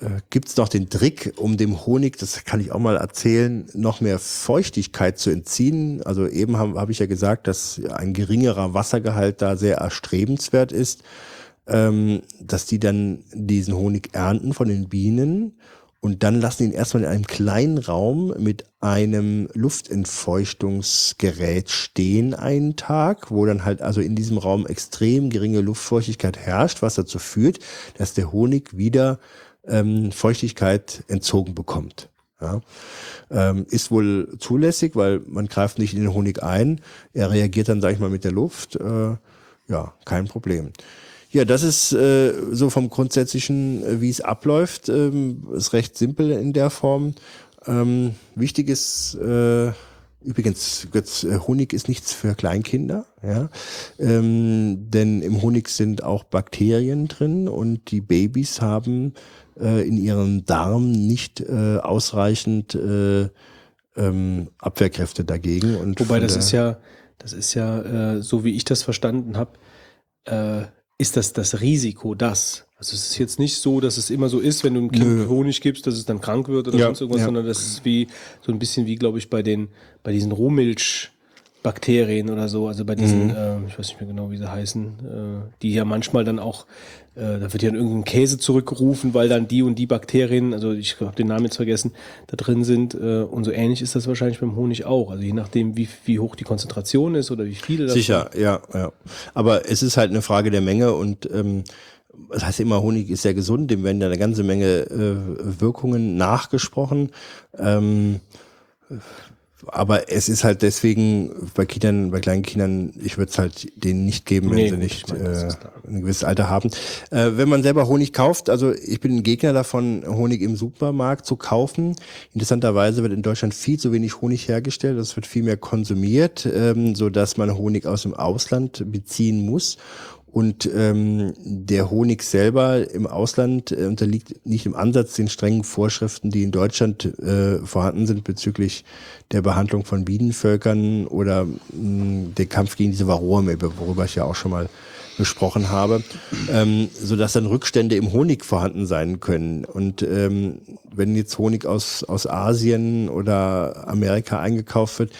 [SPEAKER 3] äh, gibt es noch den Trick, um dem Honig, das kann ich auch mal erzählen, noch mehr Feuchtigkeit zu entziehen. Also eben habe hab ich ja gesagt, dass ein geringerer Wassergehalt da sehr erstrebenswert ist, ähm, dass die dann diesen Honig ernten von den Bienen und dann lassen ihn erstmal in einem kleinen Raum mit einem Luftentfeuchtungsgerät stehen einen Tag, wo dann halt also in diesem Raum extrem geringe Luftfeuchtigkeit herrscht, was dazu führt, dass der Honig wieder ähm, Feuchtigkeit entzogen bekommt. Ja. Ähm, ist wohl zulässig, weil man greift nicht in den Honig ein. Er reagiert dann, sag ich mal, mit der Luft. Äh, ja, kein Problem. Ja, das ist äh, so vom Grundsätzlichen, äh, wie es abläuft, ähm, ist recht simpel in der Form. Ähm, wichtig ist, äh, übrigens, Götz, äh, Honig ist nichts für Kleinkinder, ja, ähm, denn im Honig sind auch Bakterien drin und die Babys haben äh, in ihrem Darm nicht äh, ausreichend äh, ähm, Abwehrkräfte dagegen. Und
[SPEAKER 1] Wobei das ist ja, das ist ja, äh, so wie ich das verstanden habe, äh, ist das das Risiko, das. Also es ist jetzt nicht so, dass es immer so ist, wenn du einem Kind
[SPEAKER 3] Nö.
[SPEAKER 1] Honig gibst, dass es dann krank wird oder
[SPEAKER 3] Ja,
[SPEAKER 1] sonst irgendwas,
[SPEAKER 3] ja.
[SPEAKER 1] sondern das ist wie so ein bisschen wie, glaube ich, bei den bei diesen Rohmilchbakterien oder so, also bei diesen,
[SPEAKER 3] Mhm.
[SPEAKER 1] äh, ich weiß nicht mehr genau, wie sie heißen, äh, die ja manchmal dann auch, äh, da wird ja irgendein Käse zurückgerufen, weil dann die und die Bakterien, also ich habe den Namen jetzt vergessen, da drin sind äh, und so ähnlich ist das wahrscheinlich beim Honig auch. Also je nachdem, wie, wie hoch die Konzentration ist oder wie viele.
[SPEAKER 3] Sicher, ja, ja. Aber es ist halt eine Frage der Menge und ähm, das heißt immer, Honig ist sehr gesund, dem werden ja eine ganze Menge äh, Wirkungen nachgesprochen. Ähm, aber es ist halt deswegen bei Kindern, bei kleinen Kindern, ich würde es halt denen nicht geben, wenn
[SPEAKER 1] Nee,
[SPEAKER 3] sie
[SPEAKER 1] gut,
[SPEAKER 3] nicht
[SPEAKER 1] ich meine,
[SPEAKER 3] äh, ein gewisses Alter haben. Äh, wenn man selber Honig kauft, also ich bin ein Gegner davon, Honig im Supermarkt zu kaufen. Interessanterweise wird in Deutschland viel zu wenig Honig hergestellt, es wird viel mehr konsumiert, ähm, so dass man Honig aus dem Ausland beziehen muss. Und ähm, der Honig selber im Ausland äh, unterliegt nicht im Ansatz den strengen Vorschriften, die in Deutschland äh, vorhanden sind bezüglich der Behandlung von Bienenvölkern oder mh, der Kampf gegen diese Varroamilbe, worüber ich ja auch schon mal besprochen habe, ähm, so dass dann Rückstände im Honig vorhanden sein können. Und ähm, wenn jetzt Honig aus aus Asien oder Amerika eingekauft wird,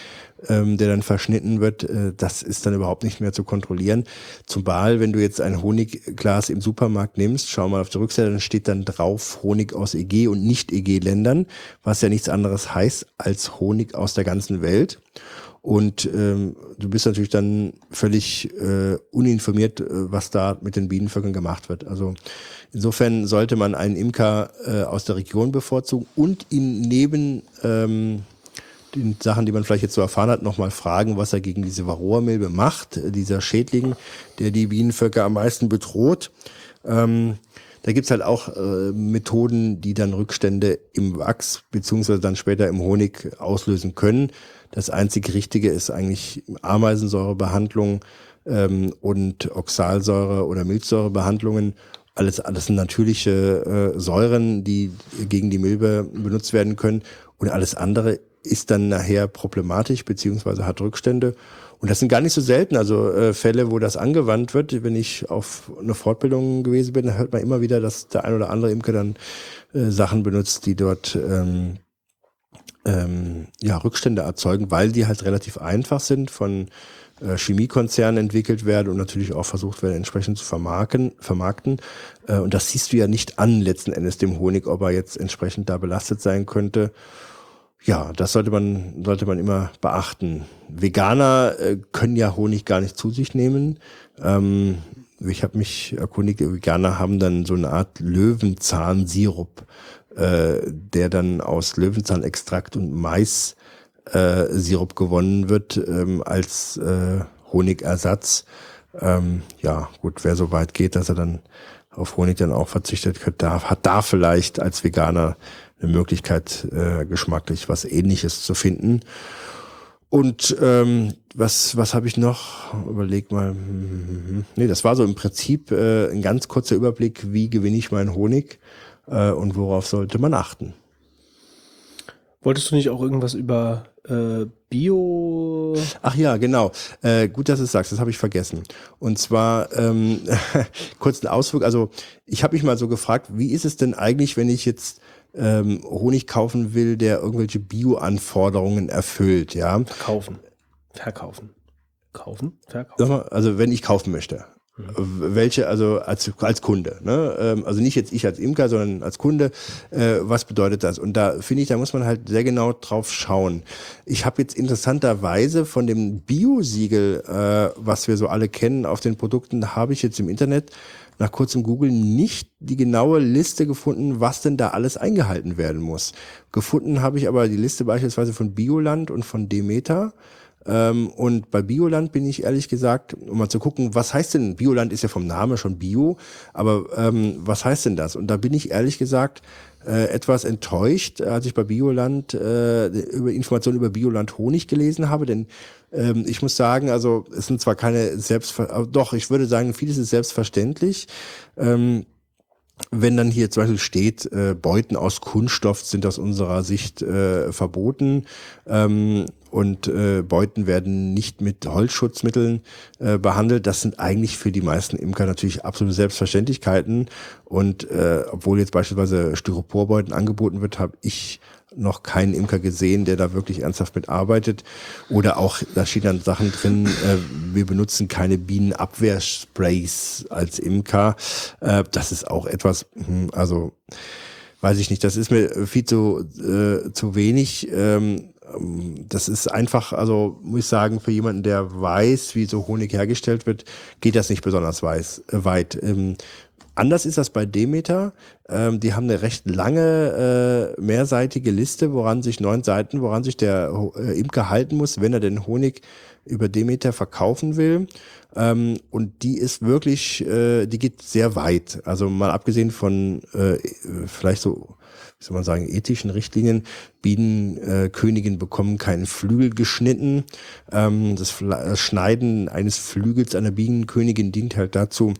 [SPEAKER 3] ähm, der dann verschnitten wird, äh, das ist dann überhaupt nicht mehr zu kontrollieren. Zumal, wenn du jetzt ein Honigglas im Supermarkt nimmst, schau mal auf der Rückseite, dann steht dann drauf Honig aus EG und Nicht-EG-Ländern, was ja nichts anderes heißt als Honig aus der ganzen Welt. Und ähm, du bist natürlich dann völlig äh, uninformiert, äh, was da mit den Bienenvölkern gemacht wird. Also insofern sollte man einen Imker äh, aus der Region bevorzugen und ihn neben ähm, den Sachen, die man vielleicht jetzt so erfahren hat, nochmal fragen, was er gegen diese Varroamilbe macht, äh, dieser Schädling, der die Bienenvölker am meisten bedroht. Ähm, da gibt's halt auch äh, Methoden, die dann Rückstände im Wachs beziehungsweise dann später im Honig auslösen können. Das einzig Richtige ist eigentlich Ameisensäurebehandlung ähm, und Oxalsäure- oder Milchsäurebehandlungen. Alles, alles sind natürliche äh, Säuren, die gegen die Milbe benutzt werden können. Und alles andere ist dann nachher problematisch beziehungsweise hat Rückstände. Und das sind gar nicht so selten. Also äh, Fälle, wo das angewandt wird. Wenn ich auf eine Fortbildung gewesen bin, hört man immer wieder, dass der ein oder andere Imker dann äh, Sachen benutzt, die dort ähm, ähm, ja, Rückstände erzeugen, weil die halt relativ einfach sind, von äh, Chemiekonzernen entwickelt werden und natürlich auch versucht werden, entsprechend zu vermarkten. vermarkten. Äh, und das siehst du ja nicht an, letzten Endes dem Honig, ob er jetzt entsprechend da belastet sein könnte. Ja, das sollte man, sollte man immer beachten. Veganer äh, können ja Honig gar nicht zu sich nehmen. Ähm, ich habe mich erkundigt, Veganer haben dann so eine Art Löwenzahnsirup, äh, der dann aus Löwenzahnextrakt und Mais äh, Sirup gewonnen wird ähm, als äh, Honigersatz. Ähm, ja, gut, wer so weit geht, dass er dann auf Honig dann auch verzichtet hat, da, hat da vielleicht als Veganer eine Möglichkeit, äh, geschmacklich was ähnliches zu finden. Und ähm, was, was habe ich noch? Überleg mal. hm, Nee, das war so im Prinzip äh, ein ganz kurzer Überblick, wie gewinne ich meinen Honig äh, und worauf sollte man achten.
[SPEAKER 1] Wolltest du nicht auch irgendwas über äh, Bio.
[SPEAKER 3] Ach ja, genau. Äh, gut, dass du es sagst, das habe ich vergessen. Und zwar ähm, kurz ein Ausflug. Also ich habe mich mal so gefragt, wie ist es denn eigentlich, wenn ich jetzt ähm, Honig kaufen will, der irgendwelche Bio-Anforderungen erfüllt, ja?
[SPEAKER 1] Kaufen. Verkaufen. Kaufen? Verkaufen.
[SPEAKER 3] Mal, also wenn ich kaufen möchte. Welche, also als, als Kunde, ne? Ähm, also nicht jetzt ich als Imker, sondern als Kunde, äh, was bedeutet das? Und da finde ich, da muss man halt sehr genau drauf schauen. Ich habe jetzt interessanterweise von dem Bio-Siegel, äh, was wir so alle kennen auf den Produkten, habe ich jetzt im Internet nach kurzem Google nicht die genaue Liste gefunden, was denn da alles eingehalten werden muss. Gefunden habe ich aber die Liste beispielsweise von Bioland und von Demeter. Ähm, und bei Bioland bin ich ehrlich gesagt, um mal zu gucken, was heißt denn, Bioland ist ja vom Namen schon Bio, aber ähm, was heißt denn das? Und da bin ich ehrlich gesagt äh, etwas enttäuscht, als ich bei Bioland äh, über Informationen über Bioland Honig gelesen habe, denn ähm, ich muss sagen, also es sind zwar keine Selbstver doch, ich würde sagen, vieles ist selbstverständlich. Ähm, wenn dann hier zum Beispiel steht, äh, Beuten aus Kunststoff sind aus unserer Sicht äh, verboten ähm, und äh, Beuten werden nicht mit Holzschutzmitteln äh, behandelt. Das sind eigentlich für die meisten Imker natürlich absolute Selbstverständlichkeiten. Und äh, obwohl jetzt beispielsweise Styroporbeuten angeboten wird, habe ich noch keinen Imker gesehen, der da wirklich ernsthaft mitarbeitet. Oder auch, da stehen dann Sachen drin, äh, wir benutzen keine Bienenabwehrsprays als Imker. Äh, das ist auch etwas, hm, also weiß ich nicht, das ist mir viel zu, äh, zu wenig. Ähm, das ist einfach, also muss ich sagen, für jemanden, der weiß, wie so Honig hergestellt wird, geht das nicht besonders weiß, äh, weit. Ähm, Anders ist das bei Demeter. Ähm, die haben eine recht lange, äh, mehrseitige Liste, woran sich neun Seiten, woran sich der äh, Imker halten muss, wenn er den Honig über Demeter verkaufen will. Ähm, und die ist wirklich, äh, die geht sehr weit. Also mal abgesehen von äh, vielleicht so wie soll man sagen, ethischen Richtlinien. Bienenköniginnen äh, bekommen keinen Flügel geschnitten. Ähm, das, das Schneiden eines Flügels einer Bienenkönigin dient halt dazu,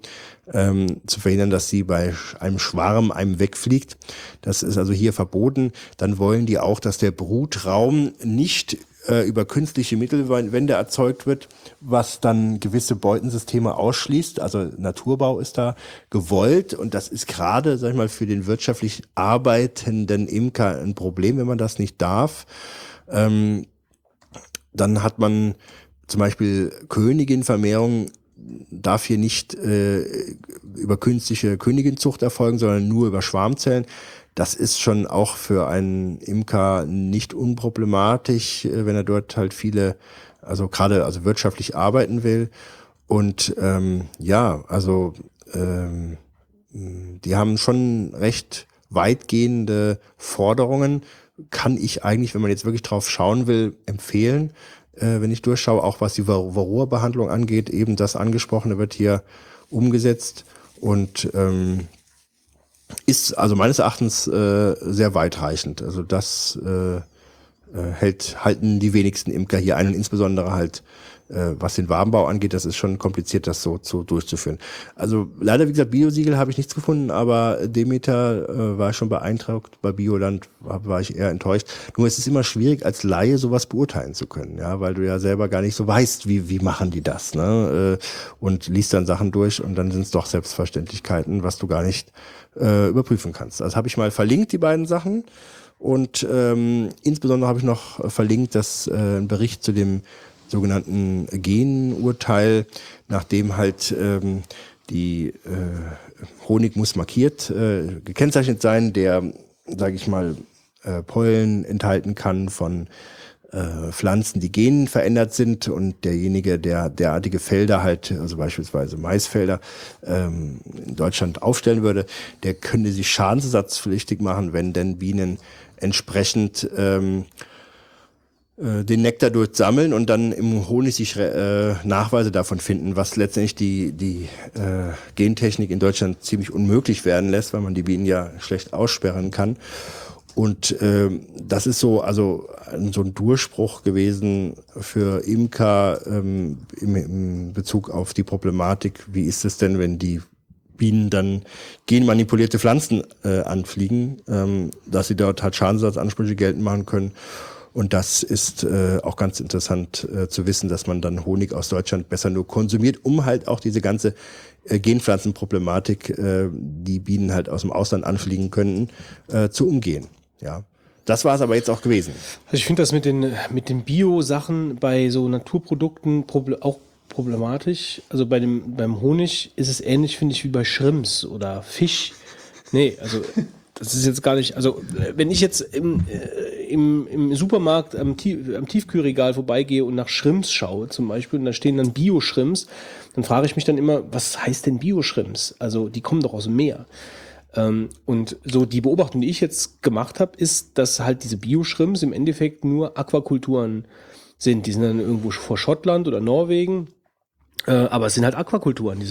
[SPEAKER 3] ähm, zu verhindern, dass sie bei einem Schwarm einem wegfliegt. Das ist also hier verboten. Dann wollen die auch, dass der Brutraum nicht äh, über künstliche Mittelwände erzeugt wird, was dann gewisse Beutensysteme ausschließt. Also Naturbau ist da gewollt und das ist gerade, sag ich mal, für den wirtschaftlich arbeitenden Imker ein Problem, wenn man das nicht darf. Ähm, dann hat man zum Beispiel Königinvermehrung darf hier nicht äh, über künstliche Königinzucht erfolgen, sondern nur über Schwarmzellen. Das ist schon auch für einen Imker nicht unproblematisch, äh, wenn er dort halt viele, also gerade also wirtschaftlich arbeiten will. Und ähm, ja, also ähm, die haben schon recht weitgehende Forderungen. Kann ich eigentlich, wenn man jetzt wirklich drauf schauen will, empfehlen äh, wenn ich durchschaue, auch was die Varroa-Behandlung angeht, eben das angesprochene wird hier umgesetzt und ähm, ist also meines Erachtens äh, sehr weitreichend. Also das äh, äh, hält, halten die wenigsten Imker hier ein und insbesondere halt äh, was den Wabenbau angeht, das ist schon kompliziert, das so, so durchzuführen. Also leider, wie gesagt, Biosiegel habe ich nichts gefunden, aber Demeter äh, war schon beeindruckt. Bei Bioland war, war ich eher enttäuscht. Nur es ist immer schwierig, als Laie sowas beurteilen zu können, ja, weil du ja selber gar nicht so weißt, wie, wie machen die das, ne? Äh, und liest dann Sachen durch und dann sind es doch Selbstverständlichkeiten, was du gar nicht äh, überprüfen kannst. Also habe ich mal verlinkt, die beiden Sachen. Und ähm, insbesondere habe ich noch verlinkt, dass äh, ein Bericht zu dem sogenannten Genurteil, nachdem halt ähm, die äh, Honig muss markiert, äh, gekennzeichnet sein, der, sage ich mal, äh, Pollen enthalten kann von äh, Pflanzen, die Genen verändert sind und derjenige, der derartige Felder halt, also beispielsweise Maisfelder, ähm, in Deutschland aufstellen würde, der könnte sich schadensersatzpflichtig machen, wenn denn Bienen entsprechend ähm, äh, den Nektar durchsammeln und dann im Honig sich äh, Nachweise davon finden, was letztendlich die, die äh, Gentechnik in Deutschland ziemlich unmöglich werden lässt, weil man die Bienen ja schlecht aussperren kann. Und äh, das ist so, also so ein Durchbruch gewesen für Imker ähm, im, im Bezug auf die Problematik, wie ist es denn, wenn die Bienen dann genmanipulierte Pflanzen äh, anfliegen, ähm, dass sie dort halt Schadensersatzansprüche geltend machen können Und das ist äh, auch ganz interessant äh, zu wissen, dass man dann Honig aus Deutschland besser nur konsumiert, um halt auch diese ganze äh, Genpflanzenproblematik, äh, die Bienen halt aus dem Ausland anfliegen könnten, äh, zu umgehen. Ja. Das war es aber jetzt auch gewesen.
[SPEAKER 1] Also ich finde das mit den, mit den Bio-Sachen bei so Naturprodukten auch problematisch. Also bei dem, beim Honig ist es ähnlich, finde ich, wie bei Shrimps oder Fisch. Nee, also das ist jetzt gar nicht, also wenn ich jetzt im, äh, im, im Supermarkt am, Tief, am Tiefkühlregal vorbeigehe und nach Shrimps schaue zum Beispiel und da stehen dann Bio-Shrimps, dann frage ich mich dann immer, was heißt denn Bio-Shrimps? Also die kommen doch aus dem Meer. Ähm, und so die Beobachtung, die ich jetzt gemacht habe, ist, dass halt diese Bio-Shrimps im Endeffekt nur Aquakulturen sind. Die sind dann irgendwo vor Schottland oder Norwegen äh, aber es sind halt Aquakulturen, die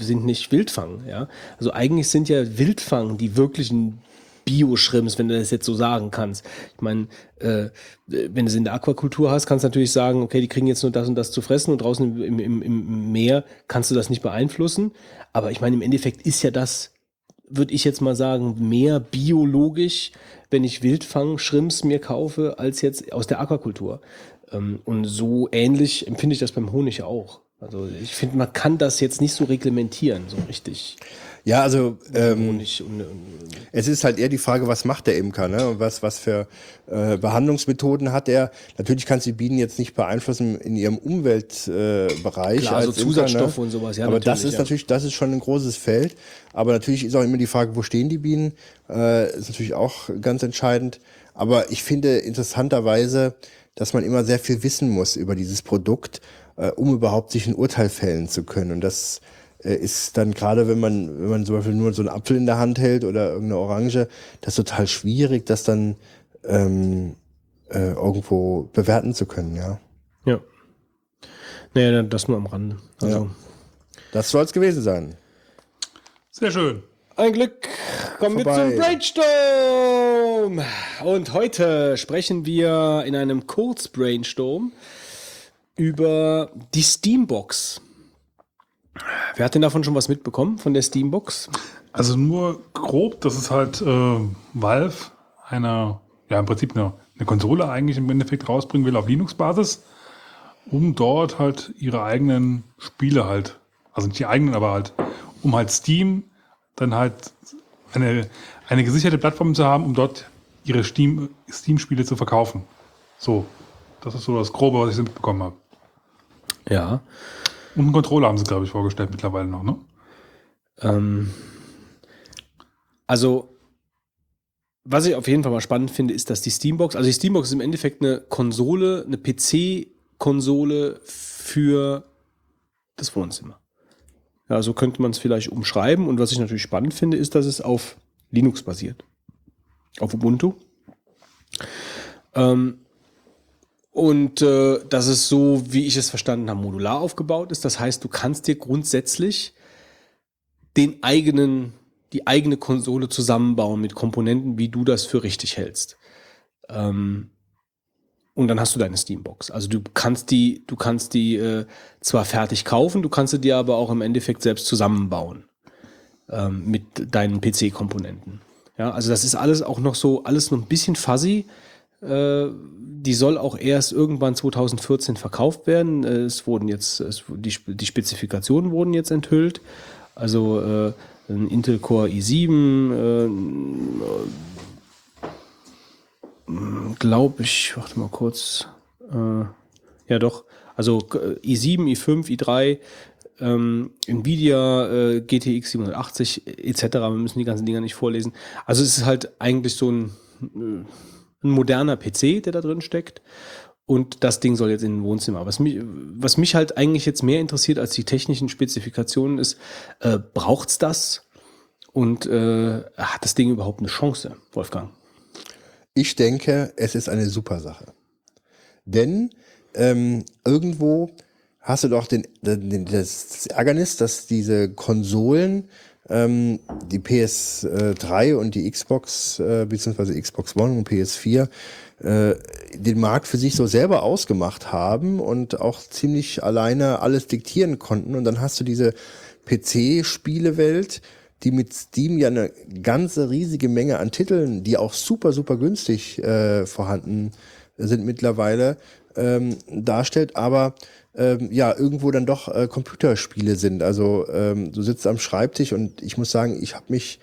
[SPEAKER 1] sind nicht Wildfang, ja. Also eigentlich sind ja Wildfang die wirklichen Bio-Schrimps, wenn du das jetzt so sagen kannst. Ich meine, äh, wenn du es in der Aquakultur hast, kannst du natürlich sagen, okay, die kriegen jetzt nur das und das zu fressen und draußen im, im, im Meer kannst du das nicht beeinflussen. Aber ich meine, im Endeffekt ist ja das, würde ich jetzt mal sagen, mehr biologisch, wenn ich Wildfang-Schrimps mir kaufe, als jetzt aus der Aquakultur. Ähm, und so ähnlich empfinde ich das beim Honig auch. Also ich finde, man kann das jetzt nicht so reglementieren, so richtig.
[SPEAKER 3] Ja, also ähm, es ist halt eher die Frage, was macht der Imker, ne? Was was für äh, Behandlungsmethoden hat er? Natürlich kannst du die Bienen jetzt nicht beeinflussen in ihrem Umweltbereich. Äh,
[SPEAKER 1] Klar, als so Zusatzstoffe ne? und sowas.
[SPEAKER 3] Ja, Aber das ist ja. natürlich, das ist schon ein großes Feld. Aber natürlich ist auch immer die Frage, wo stehen die Bienen? Äh, ist natürlich auch ganz entscheidend. Aber ich finde interessanterweise, dass man immer sehr viel wissen muss über dieses Produkt äh, um überhaupt sich ein Urteil fällen zu können. Und das ist dann gerade, wenn man, wenn man zum Beispiel nur so einen Apfel in der Hand hält oder irgendeine Orange, das ist total schwierig, das dann ähm, äh, irgendwo bewerten zu können, ja.
[SPEAKER 1] Ja. Naja, das nur am Rande. Also. Ja.
[SPEAKER 3] Das soll es gewesen sein.
[SPEAKER 2] Sehr schön.
[SPEAKER 1] Ein Glück. Kommen Vorbei. wir zum Brainstorm. Und heute sprechen wir in einem Kurzbrainstorm über die Steambox. Wer hat denn davon schon was mitbekommen, von der Steambox?
[SPEAKER 2] Also nur grob, das ist halt äh, Valve, einer, ja im Prinzip eine, eine Konsole eigentlich im Endeffekt rausbringen will auf Linux-Basis, um dort halt ihre eigenen Spiele halt, also nicht die eigenen, aber halt, um halt Steam dann halt eine, eine gesicherte Plattform zu haben, um dort ihre Steam, Steam-Spiele zu verkaufen. So, das ist so das Grobe, was ich mitbekommen habe.
[SPEAKER 1] Ja.
[SPEAKER 2] Und einen Controller haben sie, glaube ich, vorgestellt mittlerweile noch, ne?
[SPEAKER 1] Ähm, also, was ich auf jeden Fall mal spannend finde, ist, dass die Steambox, also die Steambox ist im Endeffekt eine Konsole, eine PC-Konsole für das Wohnzimmer. Ja, so könnte man es vielleicht umschreiben. Und was ich natürlich spannend finde, ist, dass es auf Linux basiert. Auf Ubuntu. Ähm, und äh, dass es so, wie ich es verstanden habe, modular aufgebaut ist. Das heißt, du kannst dir grundsätzlich den eigenen, die eigene Konsole zusammenbauen mit Komponenten, wie du das für richtig hältst. Ähm, und dann hast du deine Steambox. Also du kannst die, du kannst die äh, zwar fertig kaufen, du kannst sie dir aber auch im Endeffekt selbst zusammenbauen ähm, mit deinen PC-Komponenten. Ja, also das ist alles auch noch so, alles noch ein bisschen fuzzy. Äh, die soll auch erst irgendwann 2014 verkauft werden. Äh, es wurden jetzt, es, die, die Spezifikationen wurden jetzt enthüllt. Also äh, ein Intel Core i7, äh, glaube ich, warte mal kurz. Äh, ja doch, also i7, i5, i3, ähm, Nvidia, äh, GTX 780 etc. Wir müssen die ganzen Dinger nicht vorlesen. Also es ist halt eigentlich so ein äh, ein moderner PC, der da drin steckt. Und das Ding soll jetzt in ein Wohnzimmer. Was mich, was mich halt eigentlich jetzt mehr interessiert als die technischen Spezifikationen ist, äh, braucht's das? Und äh, hat das Ding überhaupt eine Chance, Wolfgang?
[SPEAKER 3] Ich denke, es ist eine super Sache. Denn ähm, irgendwo hast du doch den, den, das Ärgernis, dass diese Konsolen ähm, die PS3 und die Xbox, äh, beziehungsweise Xbox One und PS4, äh, den Markt für sich so selber ausgemacht haben und auch ziemlich alleine alles diktieren konnten. Und dann hast du diese PC-Spielewelt, die mit Steam ja eine ganze riesige Menge an Titeln, die auch super, super günstig äh, vorhanden sind mittlerweile ähm, darstellt, aber ähm, ja, irgendwo dann doch äh, Computerspiele sind. Also ähm, du sitzt am Schreibtisch und ich muss sagen, ich habe mich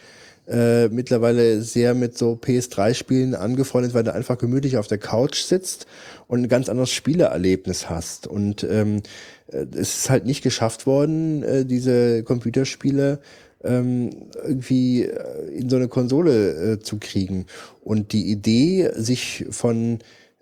[SPEAKER 3] äh, mittlerweile sehr mit so PS3-Spielen angefreundet, weil du einfach gemütlich auf der Couch sitzt und ein ganz anderes Spielerlebnis hast. Und ähm, äh, es ist halt nicht geschafft worden, äh, diese Computerspiele ähm, irgendwie äh, in so eine Konsole äh, zu kriegen. Und die Idee, sich von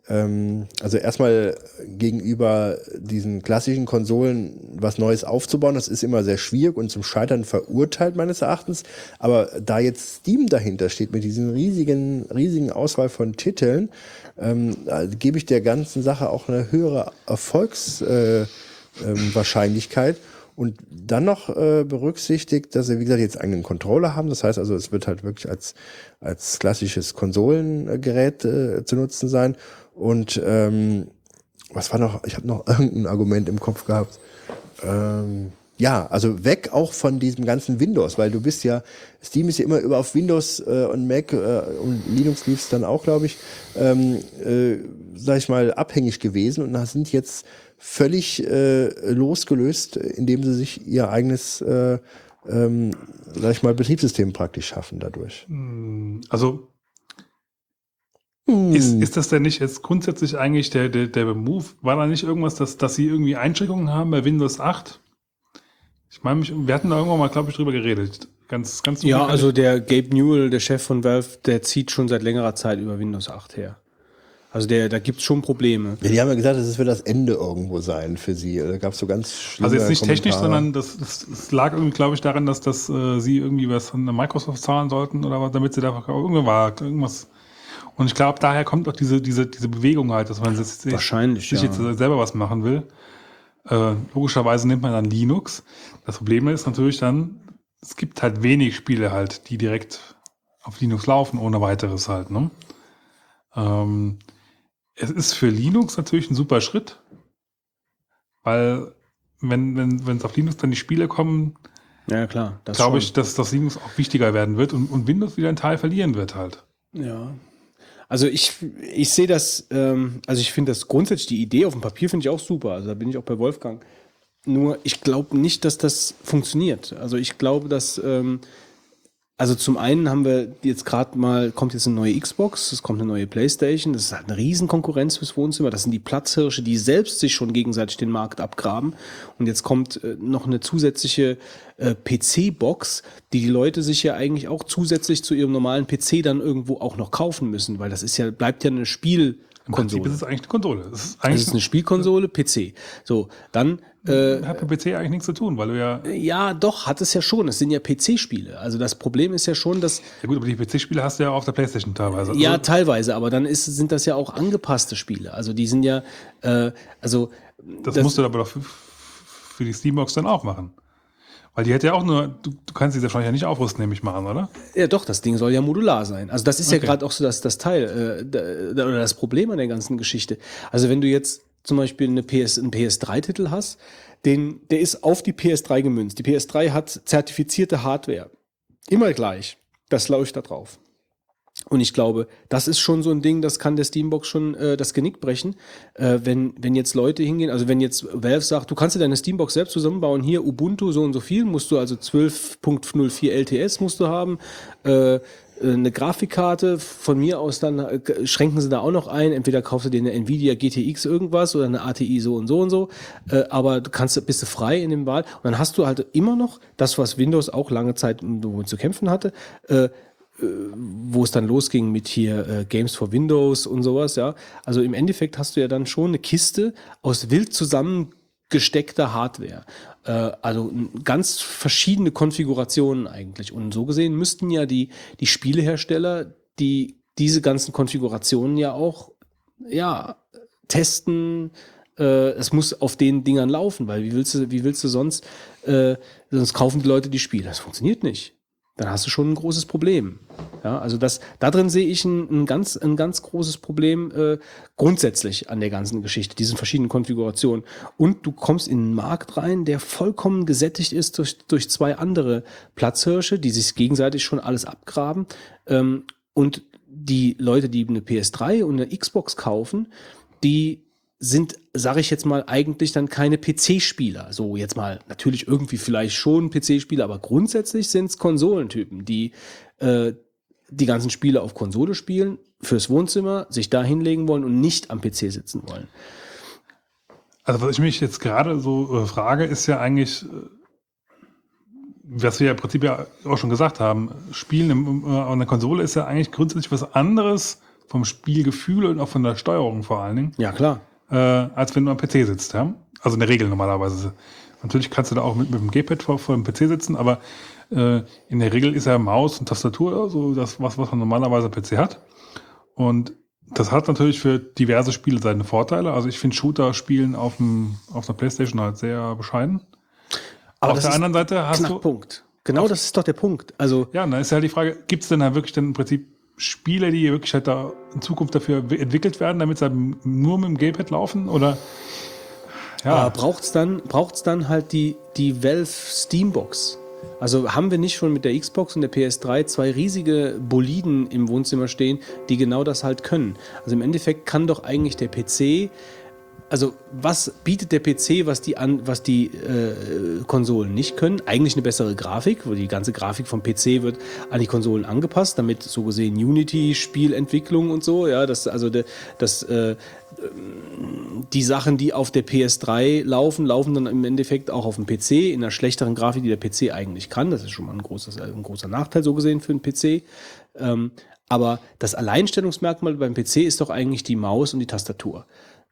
[SPEAKER 3] also erstmal gegenüber diesen klassischen Konsolen was Neues aufzubauen, das ist immer sehr schwierig und zum Scheitern verurteilt meines Erachtens. Aber da jetzt Steam dahinter steht mit diesen riesigen, riesigen Auswahl von Titeln, ähm, gebe ich der ganzen Sache auch eine höhere Erfolgswahrscheinlichkeit. Äh, ähm, und dann noch äh, berücksichtigt, dass sie, wie gesagt, jetzt einen Controller haben. Das heißt also, es wird halt wirklich als, als klassisches Konsolengerät äh, zu nutzen sein. Und ähm, was war noch? Ich habe noch irgendein Argument im Kopf gehabt. Ähm, ja, also weg auch von diesem ganzen Windows, weil du bist ja, Steam ist ja immer über auf Windows äh, und Mac äh, und Linux lief dann auch, glaube ich, ähm, äh, sag ich mal, abhängig gewesen und sind jetzt völlig äh, losgelöst, indem sie sich ihr eigenes, äh, ähm, sag ich mal, Betriebssystem praktisch schaffen dadurch.
[SPEAKER 2] Also Ist, ist das denn nicht jetzt grundsätzlich eigentlich der, der, der Move? War da nicht irgendwas, dass, dass sie irgendwie Einschränkungen haben bei Windows 8? Ich meine, wir hatten da irgendwann mal, glaube ich, drüber geredet. Ganz, ganz
[SPEAKER 1] Ja, also der Gabe Newell, der Chef von Valve, der zieht schon seit längerer Zeit über Windows 8 her. Also der, da gibt's schon Probleme.
[SPEAKER 3] Ja, die haben ja gesagt, das wird das Ende irgendwo sein für sie. Da gab's so ganz schlimme
[SPEAKER 2] Also jetzt nicht
[SPEAKER 3] Kommentare.
[SPEAKER 2] technisch, sondern das, das, das lag irgendwie, glaube ich, daran, dass, dass äh, sie irgendwie was von der Microsoft zahlen sollten oder was, damit sie da irgendwas irgendwas und ich glaube, daher kommt auch diese, diese, diese Bewegung halt, dass man sich,
[SPEAKER 1] Wahrscheinlich,
[SPEAKER 2] sich
[SPEAKER 1] ja.
[SPEAKER 2] jetzt selber was machen will. Äh, logischerweise nimmt man dann Linux. Das Problem ist natürlich dann, es gibt halt wenig Spiele halt, die direkt auf Linux laufen, ohne weiteres halt. Ne? Ähm, es ist für Linux natürlich ein super Schritt, weil wenn wenn wenn es auf Linux dann die Spiele kommen,
[SPEAKER 1] Ja, klar.
[SPEAKER 2] glaube ich, dass das Linux auch wichtiger werden wird und, und Windows wieder einen Teil verlieren wird halt.
[SPEAKER 1] Ja. Also ich, ich sehe das, ähm, also ich finde das grundsätzlich, die Idee auf dem Papier finde ich auch super. Also da bin ich auch bei Wolfgang. Nur ich glaube nicht, dass das funktioniert. Also ich glaube, dass, ähm, also zum einen haben wir jetzt gerade mal, kommt jetzt eine neue Xbox, es kommt eine neue Playstation, das ist halt eine riesen Konkurrenz fürs Wohnzimmer. Das sind die Platzhirsche, die selbst sich schon gegenseitig den Markt abgraben. Und jetzt kommt äh, noch eine zusätzliche äh, PC-Box, die die Leute sich ja eigentlich auch zusätzlich zu ihrem normalen PC dann irgendwo auch noch kaufen müssen, weil das ist ja, bleibt ja eine
[SPEAKER 2] Im Prinzip
[SPEAKER 1] Spielkonsole.
[SPEAKER 2] ist es eigentlich eine Konsole. Es ist
[SPEAKER 1] Es
[SPEAKER 2] eigentlich
[SPEAKER 1] ist eine Spielkonsole, PC. So, dann äh,
[SPEAKER 2] hat mit PC eigentlich nichts zu tun, weil du ja,
[SPEAKER 1] ja, doch, hat es ja schon. Es sind ja PC-Spiele. Also das Problem ist ja schon, dass
[SPEAKER 2] ja gut, aber die PC-Spiele hast du ja auf der Playstation teilweise. Also,
[SPEAKER 1] Ja, teilweise, aber dann ist, sind das ja auch angepasste Spiele. Also die sind ja, äh, also
[SPEAKER 2] das,
[SPEAKER 1] das-
[SPEAKER 2] musst du aber doch für, für die Steambox dann auch machen. Weil die hätte ja auch nur, du, du kannst sie wahrscheinlich ja nicht aufrüsten, nehme ich mal an, oder?
[SPEAKER 1] ja doch, das Ding soll ja modular sein. Also das ist ja
[SPEAKER 2] Okay.
[SPEAKER 1] gerade auch so das, das Teil äh, da, oder das Problem an der ganzen Geschichte. Also wenn du jetzt zum Beispiel eine PS, einen PS3-Titel hast, den, der ist auf die PS3 gemünzt. Die PS3 hat zertifizierte Hardware. Immer gleich. Das läuft da drauf. Und ich glaube, das ist schon so ein Ding, das kann der Steambox schon äh, das Genick brechen. Äh, wenn, wenn jetzt Leute hingehen, also wenn jetzt Valve sagt, du kannst dir deine Steambox selbst zusammenbauen, hier Ubuntu so und so viel, musst du also 12.04 LTS musst du haben, äh, eine Grafikkarte, von mir aus dann äh, schränken sie da auch noch ein, entweder kaufst du dir eine Nvidia GTX irgendwas oder eine ATI so und so und so, äh, aber du kannst, bist du frei in dem Wahl. Und dann hast du halt immer noch das, was Windows auch lange Zeit um, zu kämpfen hatte, äh, wo es dann losging mit hier äh, Games for Windows und sowas, ja. Also im Endeffekt hast du ja dann schon eine Kiste aus wild zusammengesteckter Hardware. Äh, also ganz verschiedene Konfigurationen eigentlich. Und so gesehen müssten ja die, die Spielehersteller, die diese ganzen Konfigurationen ja auch, ja, testen, äh, es muss auf den Dingern laufen, weil wie willst du, wie willst du sonst, äh, sonst kaufen die Leute die Spiele. Das funktioniert nicht dann hast du schon ein großes Problem. Ja, also das, da drin sehe ich ein, ein, ganz, ein ganz großes Problem äh, grundsätzlich an der ganzen Geschichte, diesen verschiedenen Konfigurationen. Und du kommst in einen Markt rein, der vollkommen gesättigt ist durch, durch zwei andere Platzhirsche, die sich gegenseitig schon alles abgraben. Ähm, und die Leute, die eine PS3 und eine Xbox kaufen, die sind, sage ich jetzt mal, eigentlich dann keine PC-Spieler. So jetzt mal natürlich irgendwie vielleicht schon PC-Spieler, aber grundsätzlich sind es Konsolentypen, die äh, die ganzen Spiele auf Konsole spielen, fürs Wohnzimmer, sich da hinlegen wollen und nicht am PC sitzen wollen.
[SPEAKER 2] Also was ich mich jetzt gerade so äh, frage, ist ja eigentlich, äh, was wir ja im Prinzip ja auch schon gesagt haben, Spielen im, äh, auf einer Konsole ist ja eigentlich grundsätzlich was anderes vom Spielgefühl und auch von der Steuerung vor allen Dingen,
[SPEAKER 1] Ja, klar.
[SPEAKER 2] Äh, als wenn du am PC sitzt. Ja? Also in der Regel normalerweise. Natürlich kannst du da auch mit, mit dem Gamepad vor, vor dem PC sitzen, aber äh, in der Regel ist ja Maus und Tastatur so das, was, was man normalerweise am PC hat. Und das hat natürlich für diverse Spiele seine Vorteile. Also ich finde Shooter-Spielen auf, dem, auf der Playstation halt sehr bescheiden.
[SPEAKER 1] Aber
[SPEAKER 2] auf
[SPEAKER 1] das
[SPEAKER 2] der
[SPEAKER 1] ist
[SPEAKER 2] anderen Seite hast du.
[SPEAKER 1] Knackpunkt. Genau das ist doch der Punkt. Also
[SPEAKER 2] Ja, dann ist ja halt die Frage, gibt es denn da wirklich dann im Prinzip Spiele, die wirklich halt da in Zukunft dafür entwickelt werden, damit sie halt nur mit dem Gamepad laufen? Oder ja,
[SPEAKER 1] äh, braucht's dann, braucht's dann halt die, die Valve Steambox. Also haben wir nicht schon mit der Xbox und der PS3 zwei riesige Boliden im Wohnzimmer stehen, die genau das halt können. Also im Endeffekt kann doch eigentlich der PC, also was bietet der PC, was die, an, was die äh, Konsolen nicht können? Eigentlich eine bessere Grafik, wo die ganze Grafik vom PC wird an die Konsolen angepasst, damit so gesehen Unity-Spielentwicklung und so, ja, das, also de, das, äh, die Sachen, die auf der PS3 laufen, laufen dann im Endeffekt auch auf dem PC in einer schlechteren Grafik, die der PC eigentlich kann. Das ist schon mal ein, großes, ein großer Nachteil so gesehen für einen PC. Ähm, aber das Alleinstellungsmerkmal beim PC ist doch eigentlich die Maus und die Tastatur.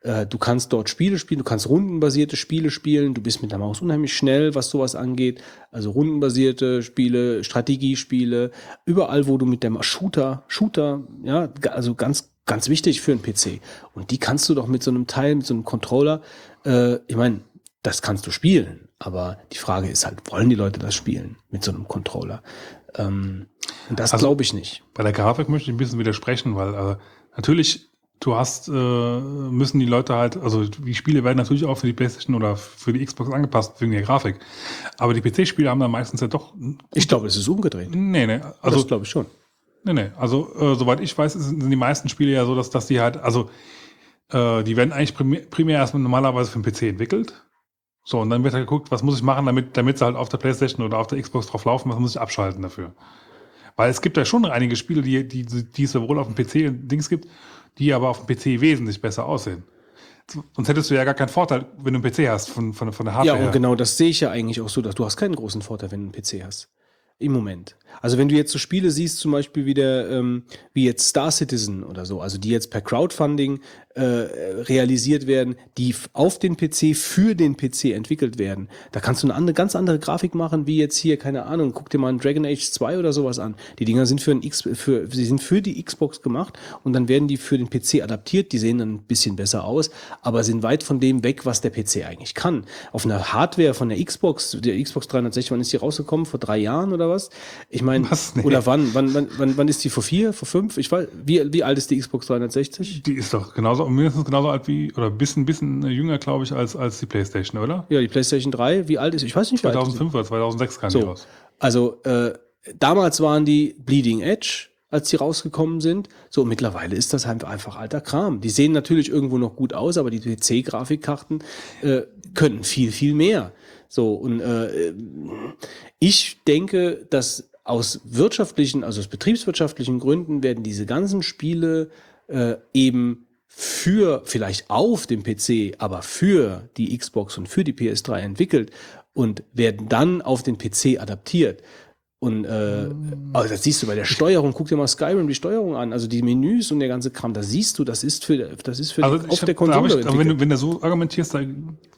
[SPEAKER 1] Äh, Du kannst dort Spiele spielen, du kannst rundenbasierte Spiele spielen, du bist mit der Maus unheimlich schnell, was sowas angeht. Also rundenbasierte Spiele, Strategiespiele, überall, wo du mit dem Shooter, Shooter, ja, also ganz, ganz wichtig für einen PC. Und die kannst du doch mit so einem Teil, mit so einem Controller, äh, ich meine, das kannst du spielen, aber die Frage ist halt, wollen die Leute das spielen mit so einem Controller? Ähm, und das
[SPEAKER 2] Also-
[SPEAKER 1] glaube ich nicht.
[SPEAKER 2] bei der Grafik möchte ich ein bisschen widersprechen, weil äh, natürlich, du hast, äh, müssen die Leute halt, also die Spiele werden natürlich auch für die Playstation oder für die Xbox angepasst wegen der Grafik. Aber die PC-Spiele haben dann meistens ja doch.
[SPEAKER 1] Ich glaube, es ist umgedreht.
[SPEAKER 2] Nee, nee.
[SPEAKER 1] Also, das glaube ich schon.
[SPEAKER 2] Nee, nee. Also, äh, soweit ich weiß, sind die meisten Spiele ja so, dass, dass die halt, also, äh, die werden eigentlich primär, primär erstmal normalerweise für den PC entwickelt. So, und dann wird halt geguckt, was muss ich machen, damit, damit sie halt auf der Playstation oder auf der Xbox drauf laufen, was muss ich abschalten dafür. Weil es gibt ja schon einige Spiele, die, die, die es sowohl auf dem PC Dings gibt, die aber auf dem PC wesentlich besser aussehen. Sonst hättest du ja gar keinen Vorteil, wenn du einen PC hast von, von, von der
[SPEAKER 1] Ja,
[SPEAKER 2] Hardware.
[SPEAKER 1] und
[SPEAKER 2] her.
[SPEAKER 1] genau das sehe ich ja eigentlich auch so, dass du hast keinen großen Vorteil, wenn du einen PC hast. Im Moment. Also wenn du jetzt so Spiele siehst, zum Beispiel wie, der, ähm, wie jetzt Star Citizen oder so, also die jetzt per Crowdfunding äh, realisiert werden, die auf den PC für den PC entwickelt werden, da kannst du eine andere, ganz andere Grafik machen, wie jetzt hier, keine Ahnung, guck dir mal ein Dragon Age 2 oder sowas an. Die Dinger sind für, ein X, für, sie sind für die Xbox gemacht und dann werden die für den PC adaptiert, die sehen dann ein bisschen besser aus, aber sind weit von dem weg, was der PC eigentlich kann. Auf einer Hardware von der Xbox, der Xbox 360, wann ist die rausgekommen? Vor drei Jahren oder was? Ich meine?
[SPEAKER 2] Nee.
[SPEAKER 1] oder wann, wann, wann, wann, wann ist die? Vor vier, vor fünf? Ich weiß, wie, wie alt ist die Xbox 360?
[SPEAKER 2] Die ist doch genauso, mindestens genauso alt wie, oder ein bisschen, bisschen jünger, glaube ich, als, als die Playstation, oder?
[SPEAKER 1] Ja, die PlayStation 3, wie alt ist? Ich weiß nicht, wie alt ist die?
[SPEAKER 2] 2005 oder 2006 kam die
[SPEAKER 1] So,
[SPEAKER 2] raus.
[SPEAKER 1] also äh, damals waren die Bleeding Edge, als die rausgekommen sind. So, mittlerweile ist das halt einfach alter Kram. Die sehen natürlich irgendwo noch gut aus, aber die PC-Grafikkarten äh, können viel, viel mehr. So, und äh, ich denke, dass aus wirtschaftlichen, also aus betriebswirtschaftlichen Gründen werden diese ganzen Spiele äh, eben für, vielleicht auf dem PC, aber für die Xbox und für die PS3 entwickelt und werden dann auf den PC adaptiert. Und äh, also das siehst du bei der Steuerung, guck dir mal Skyrim die Steuerung an, also die Menüs und der ganze Kram, da siehst du, das ist für, das ist für
[SPEAKER 2] Also
[SPEAKER 1] die, auf
[SPEAKER 2] hab,
[SPEAKER 1] der Konsole.
[SPEAKER 2] ich, aber wenn, du, wenn du so argumentierst, da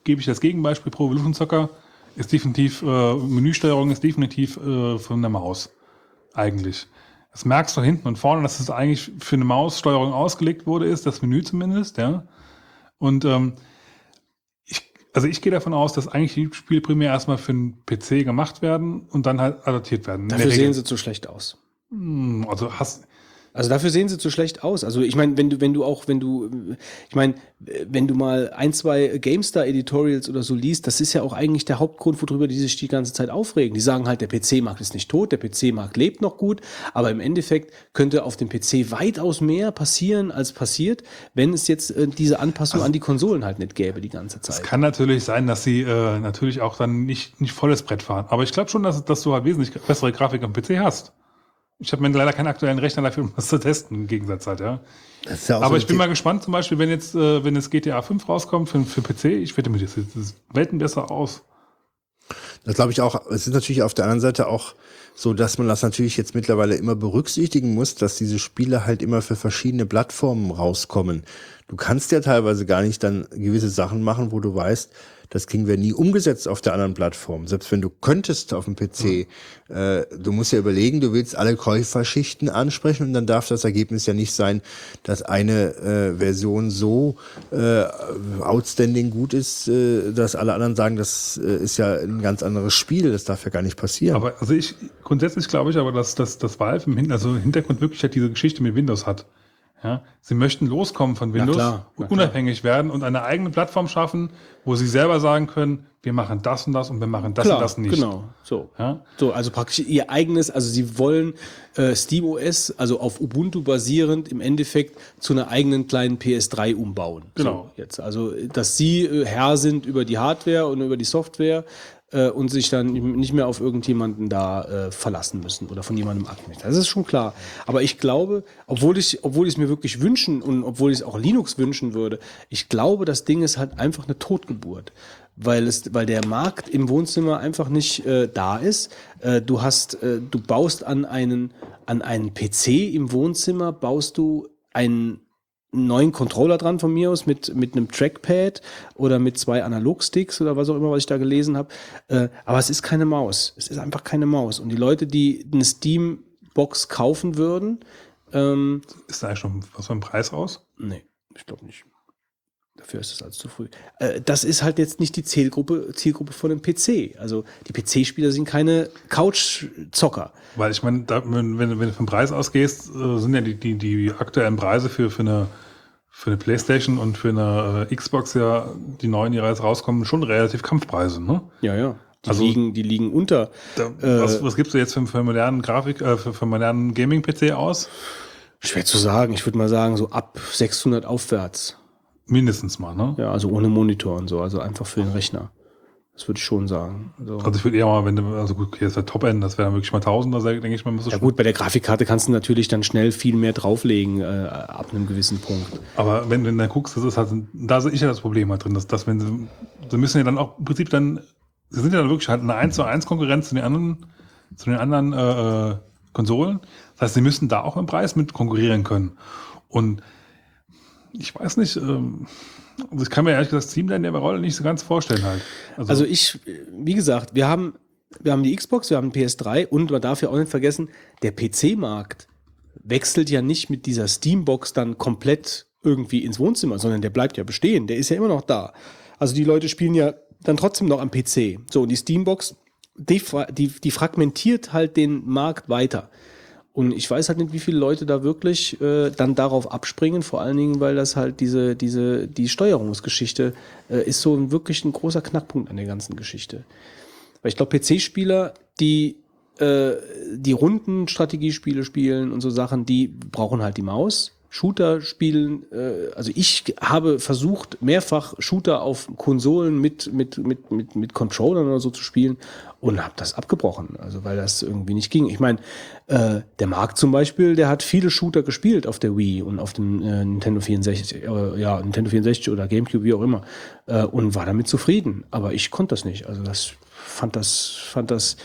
[SPEAKER 2] gebe ich das Gegenbeispiel. Pro Evolution Soccer ist definitiv, äh, Menüsteuerung ist definitiv äh, von der Maus. Eigentlich. Das merkst du hinten und vorne, dass es eigentlich für eine Maussteuerung ausgelegt wurde, ist, das Menü zumindest, ja. Und ähm, ich, also ich gehe davon aus, dass eigentlich die Spiele primär erstmal für den PC gemacht werden und dann halt adaptiert werden.
[SPEAKER 1] Dafür sehen sie zu schlecht aus.
[SPEAKER 2] Hm, Also hast,
[SPEAKER 1] Also dafür sehen sie zu schlecht aus. Also ich meine, wenn du, wenn du auch, wenn du, ich meine, wenn du mal ein, zwei GameStar-Editorials oder so liest, das ist ja auch eigentlich der Hauptgrund, worüber die sich die ganze Zeit aufregen. Die sagen halt, der PC-Markt ist nicht tot, der PC-Markt lebt noch gut, aber im Endeffekt könnte auf dem PC weitaus mehr passieren, als passiert, wenn es jetzt äh, diese Anpassung also, an die Konsolen halt nicht gäbe die ganze Zeit.
[SPEAKER 2] Es kann natürlich sein, dass sie äh, natürlich auch dann nicht, nicht volles Brett fahren. Aber ich glaube schon, dass, dass du halt wesentlich bessere Grafik am PC hast. Ich habe mir leider keinen aktuellen Rechner dafür, um das zu testen, im Gegensatz halt, ja. ja Aber so ich bin mal gespannt, zum Beispiel, wenn jetzt, äh, wenn jetzt GTA 5 rauskommt für, für PC, ich wette mir das, das Welten besser aus.
[SPEAKER 3] Das glaube ich auch. Es ist natürlich auf der anderen Seite auch so, dass man das natürlich jetzt mittlerweile immer berücksichtigen muss, dass diese Spiele halt immer für verschiedene Plattformen rauskommen. Du kannst ja teilweise gar nicht dann gewisse Sachen machen, wo du weißt, das kriegen wir nie umgesetzt auf der anderen Plattform. Selbst wenn du könntest auf dem PC, mhm. äh, du musst ja überlegen, du willst alle Käuferschichten ansprechen und dann darf das Ergebnis ja nicht sein, dass eine äh, Version so äh, outstanding gut ist, äh, dass alle anderen sagen, das äh, ist ja ein ganz anderes Spiel, das darf ja gar nicht passieren.
[SPEAKER 2] Aber also ich grundsätzlich glaube ich aber, dass, dass, dass Valve im Hin also im Hintergrund wirklich halt diese Geschichte mit Windows hat. Ja, sie möchten loskommen von Windows, klar, unabhängig werden und eine eigene Plattform schaffen, wo sie selber sagen können, wir machen das und das und wir machen das
[SPEAKER 1] klar,
[SPEAKER 2] und das nicht.
[SPEAKER 1] Genau, so. Ja? So, also praktisch ihr eigenes, also sie wollen äh, SteamOS, also auf Ubuntu basierend, im Endeffekt zu einer eigenen kleinen PS3 umbauen.
[SPEAKER 2] Genau.
[SPEAKER 1] So, jetzt, also dass sie äh, Herr sind über die Hardware und über die Software äh, und sich dann nicht mehr auf irgendjemanden da äh, verlassen müssen oder von jemandem abhängig. Das ist schon klar. Aber ich glaube, obwohl ich, obwohl ich es mir wirklich wünschen und obwohl ich es auch Linux wünschen würde, ich glaube, das Ding ist halt einfach eine Totgeburt weil es, weil der Markt im Wohnzimmer einfach nicht äh, da ist. Äh, du hast, äh, du baust an einen, an einen PC im Wohnzimmer, baust du einen neuen Controller dran von mir aus mit, mit einem Trackpad oder mit zwei Analogsticks oder was auch immer, was ich da gelesen habe. Äh, aber es ist keine Maus. Es ist einfach keine Maus. Und die Leute, die eine Steam-Box kaufen würden. Ähm,
[SPEAKER 2] ist da eigentlich schon was für ein Preis raus?
[SPEAKER 1] Nee, ich glaube nicht. Dafür ist es also zu früh. Äh, das ist halt jetzt nicht die Zielgruppe, Zielgruppe von einem PC. Also die PC-Spieler sind keine Couch-Zocker.
[SPEAKER 2] Weil ich meine, wenn, wenn, wenn du vom Preis ausgehst, äh, sind ja die, die, die aktuellen Preise für, für eine für eine Playstation und für eine äh, Xbox ja die neuen, die jetzt rauskommen, schon relativ Kampfpreise, ne?
[SPEAKER 1] Ja, ja. Die also, liegen, die liegen unter.
[SPEAKER 2] Da, äh, was, was gibst du jetzt für, für modernen Grafik, äh, für, für modernen Gaming-PC aus?
[SPEAKER 1] Schwer zu sagen. Ich würde mal sagen, so ab 600 aufwärts.
[SPEAKER 2] Mindestens mal, ne?
[SPEAKER 1] Ja, also ohne Monitor und so, also einfach für den Rechner. Das würde ich schon sagen.
[SPEAKER 2] Also, also ich würde eher mal, wenn du, also gut, hier ist der Top-End, das wäre dann wirklich mal 1000, da denke ich mal,
[SPEAKER 1] muss Ja gut, bei der Grafikkarte kannst du natürlich dann schnell viel mehr drauflegen, äh, ab einem gewissen Punkt.
[SPEAKER 2] Aber wenn du dann guckst, das ist halt, da sehe ich ja das Problem halt drin, dass, dass wenn sie, sie müssen ja dann auch im Prinzip dann, sie sind ja dann wirklich halt eine 1 zu 1 Konkurrenz zu den anderen, zu den anderen äh, äh, Konsolen. Das heißt, sie müssen da auch im Preis mit konkurrieren können. Und ich weiß nicht, ähm, also ich kann mir ehrlich gesagt Steam in der Rolle nicht so ganz vorstellen halt.
[SPEAKER 1] Also, also ich, wie gesagt, wir haben, wir haben die Xbox, wir haben PS3 und man darf ja auch nicht vergessen, der PC-Markt wechselt ja nicht mit dieser Steambox dann komplett irgendwie ins Wohnzimmer, sondern der bleibt ja bestehen, der ist ja immer noch da. Also die Leute spielen ja dann trotzdem noch am PC. So, und die Steambox, die, die, die fragmentiert halt den Markt weiter. Und ich weiß halt nicht, wie viele Leute da wirklich äh, dann darauf abspringen, vor allen Dingen, weil das halt diese, diese, die Steuerungsgeschichte äh, ist so ein, wirklich ein großer Knackpunkt an der ganzen Geschichte. Weil ich glaube, PC-Spieler, die äh, die runden Strategiespiele spielen und so Sachen, die brauchen halt die Maus. Shooter spielen, äh, also ich habe versucht, mehrfach Shooter auf Konsolen mit, mit, mit, mit, mit Controllern oder so zu spielen und habe das abgebrochen, also weil das irgendwie nicht ging. Ich meine, äh, der Marc zum Beispiel, der hat viele Shooter gespielt auf der Wii und auf dem äh, Nintendo 64, äh, ja, Nintendo 64 oder GameCube, wie auch immer, äh, und war damit zufrieden. Aber ich konnte das nicht. Also das fand das, fand das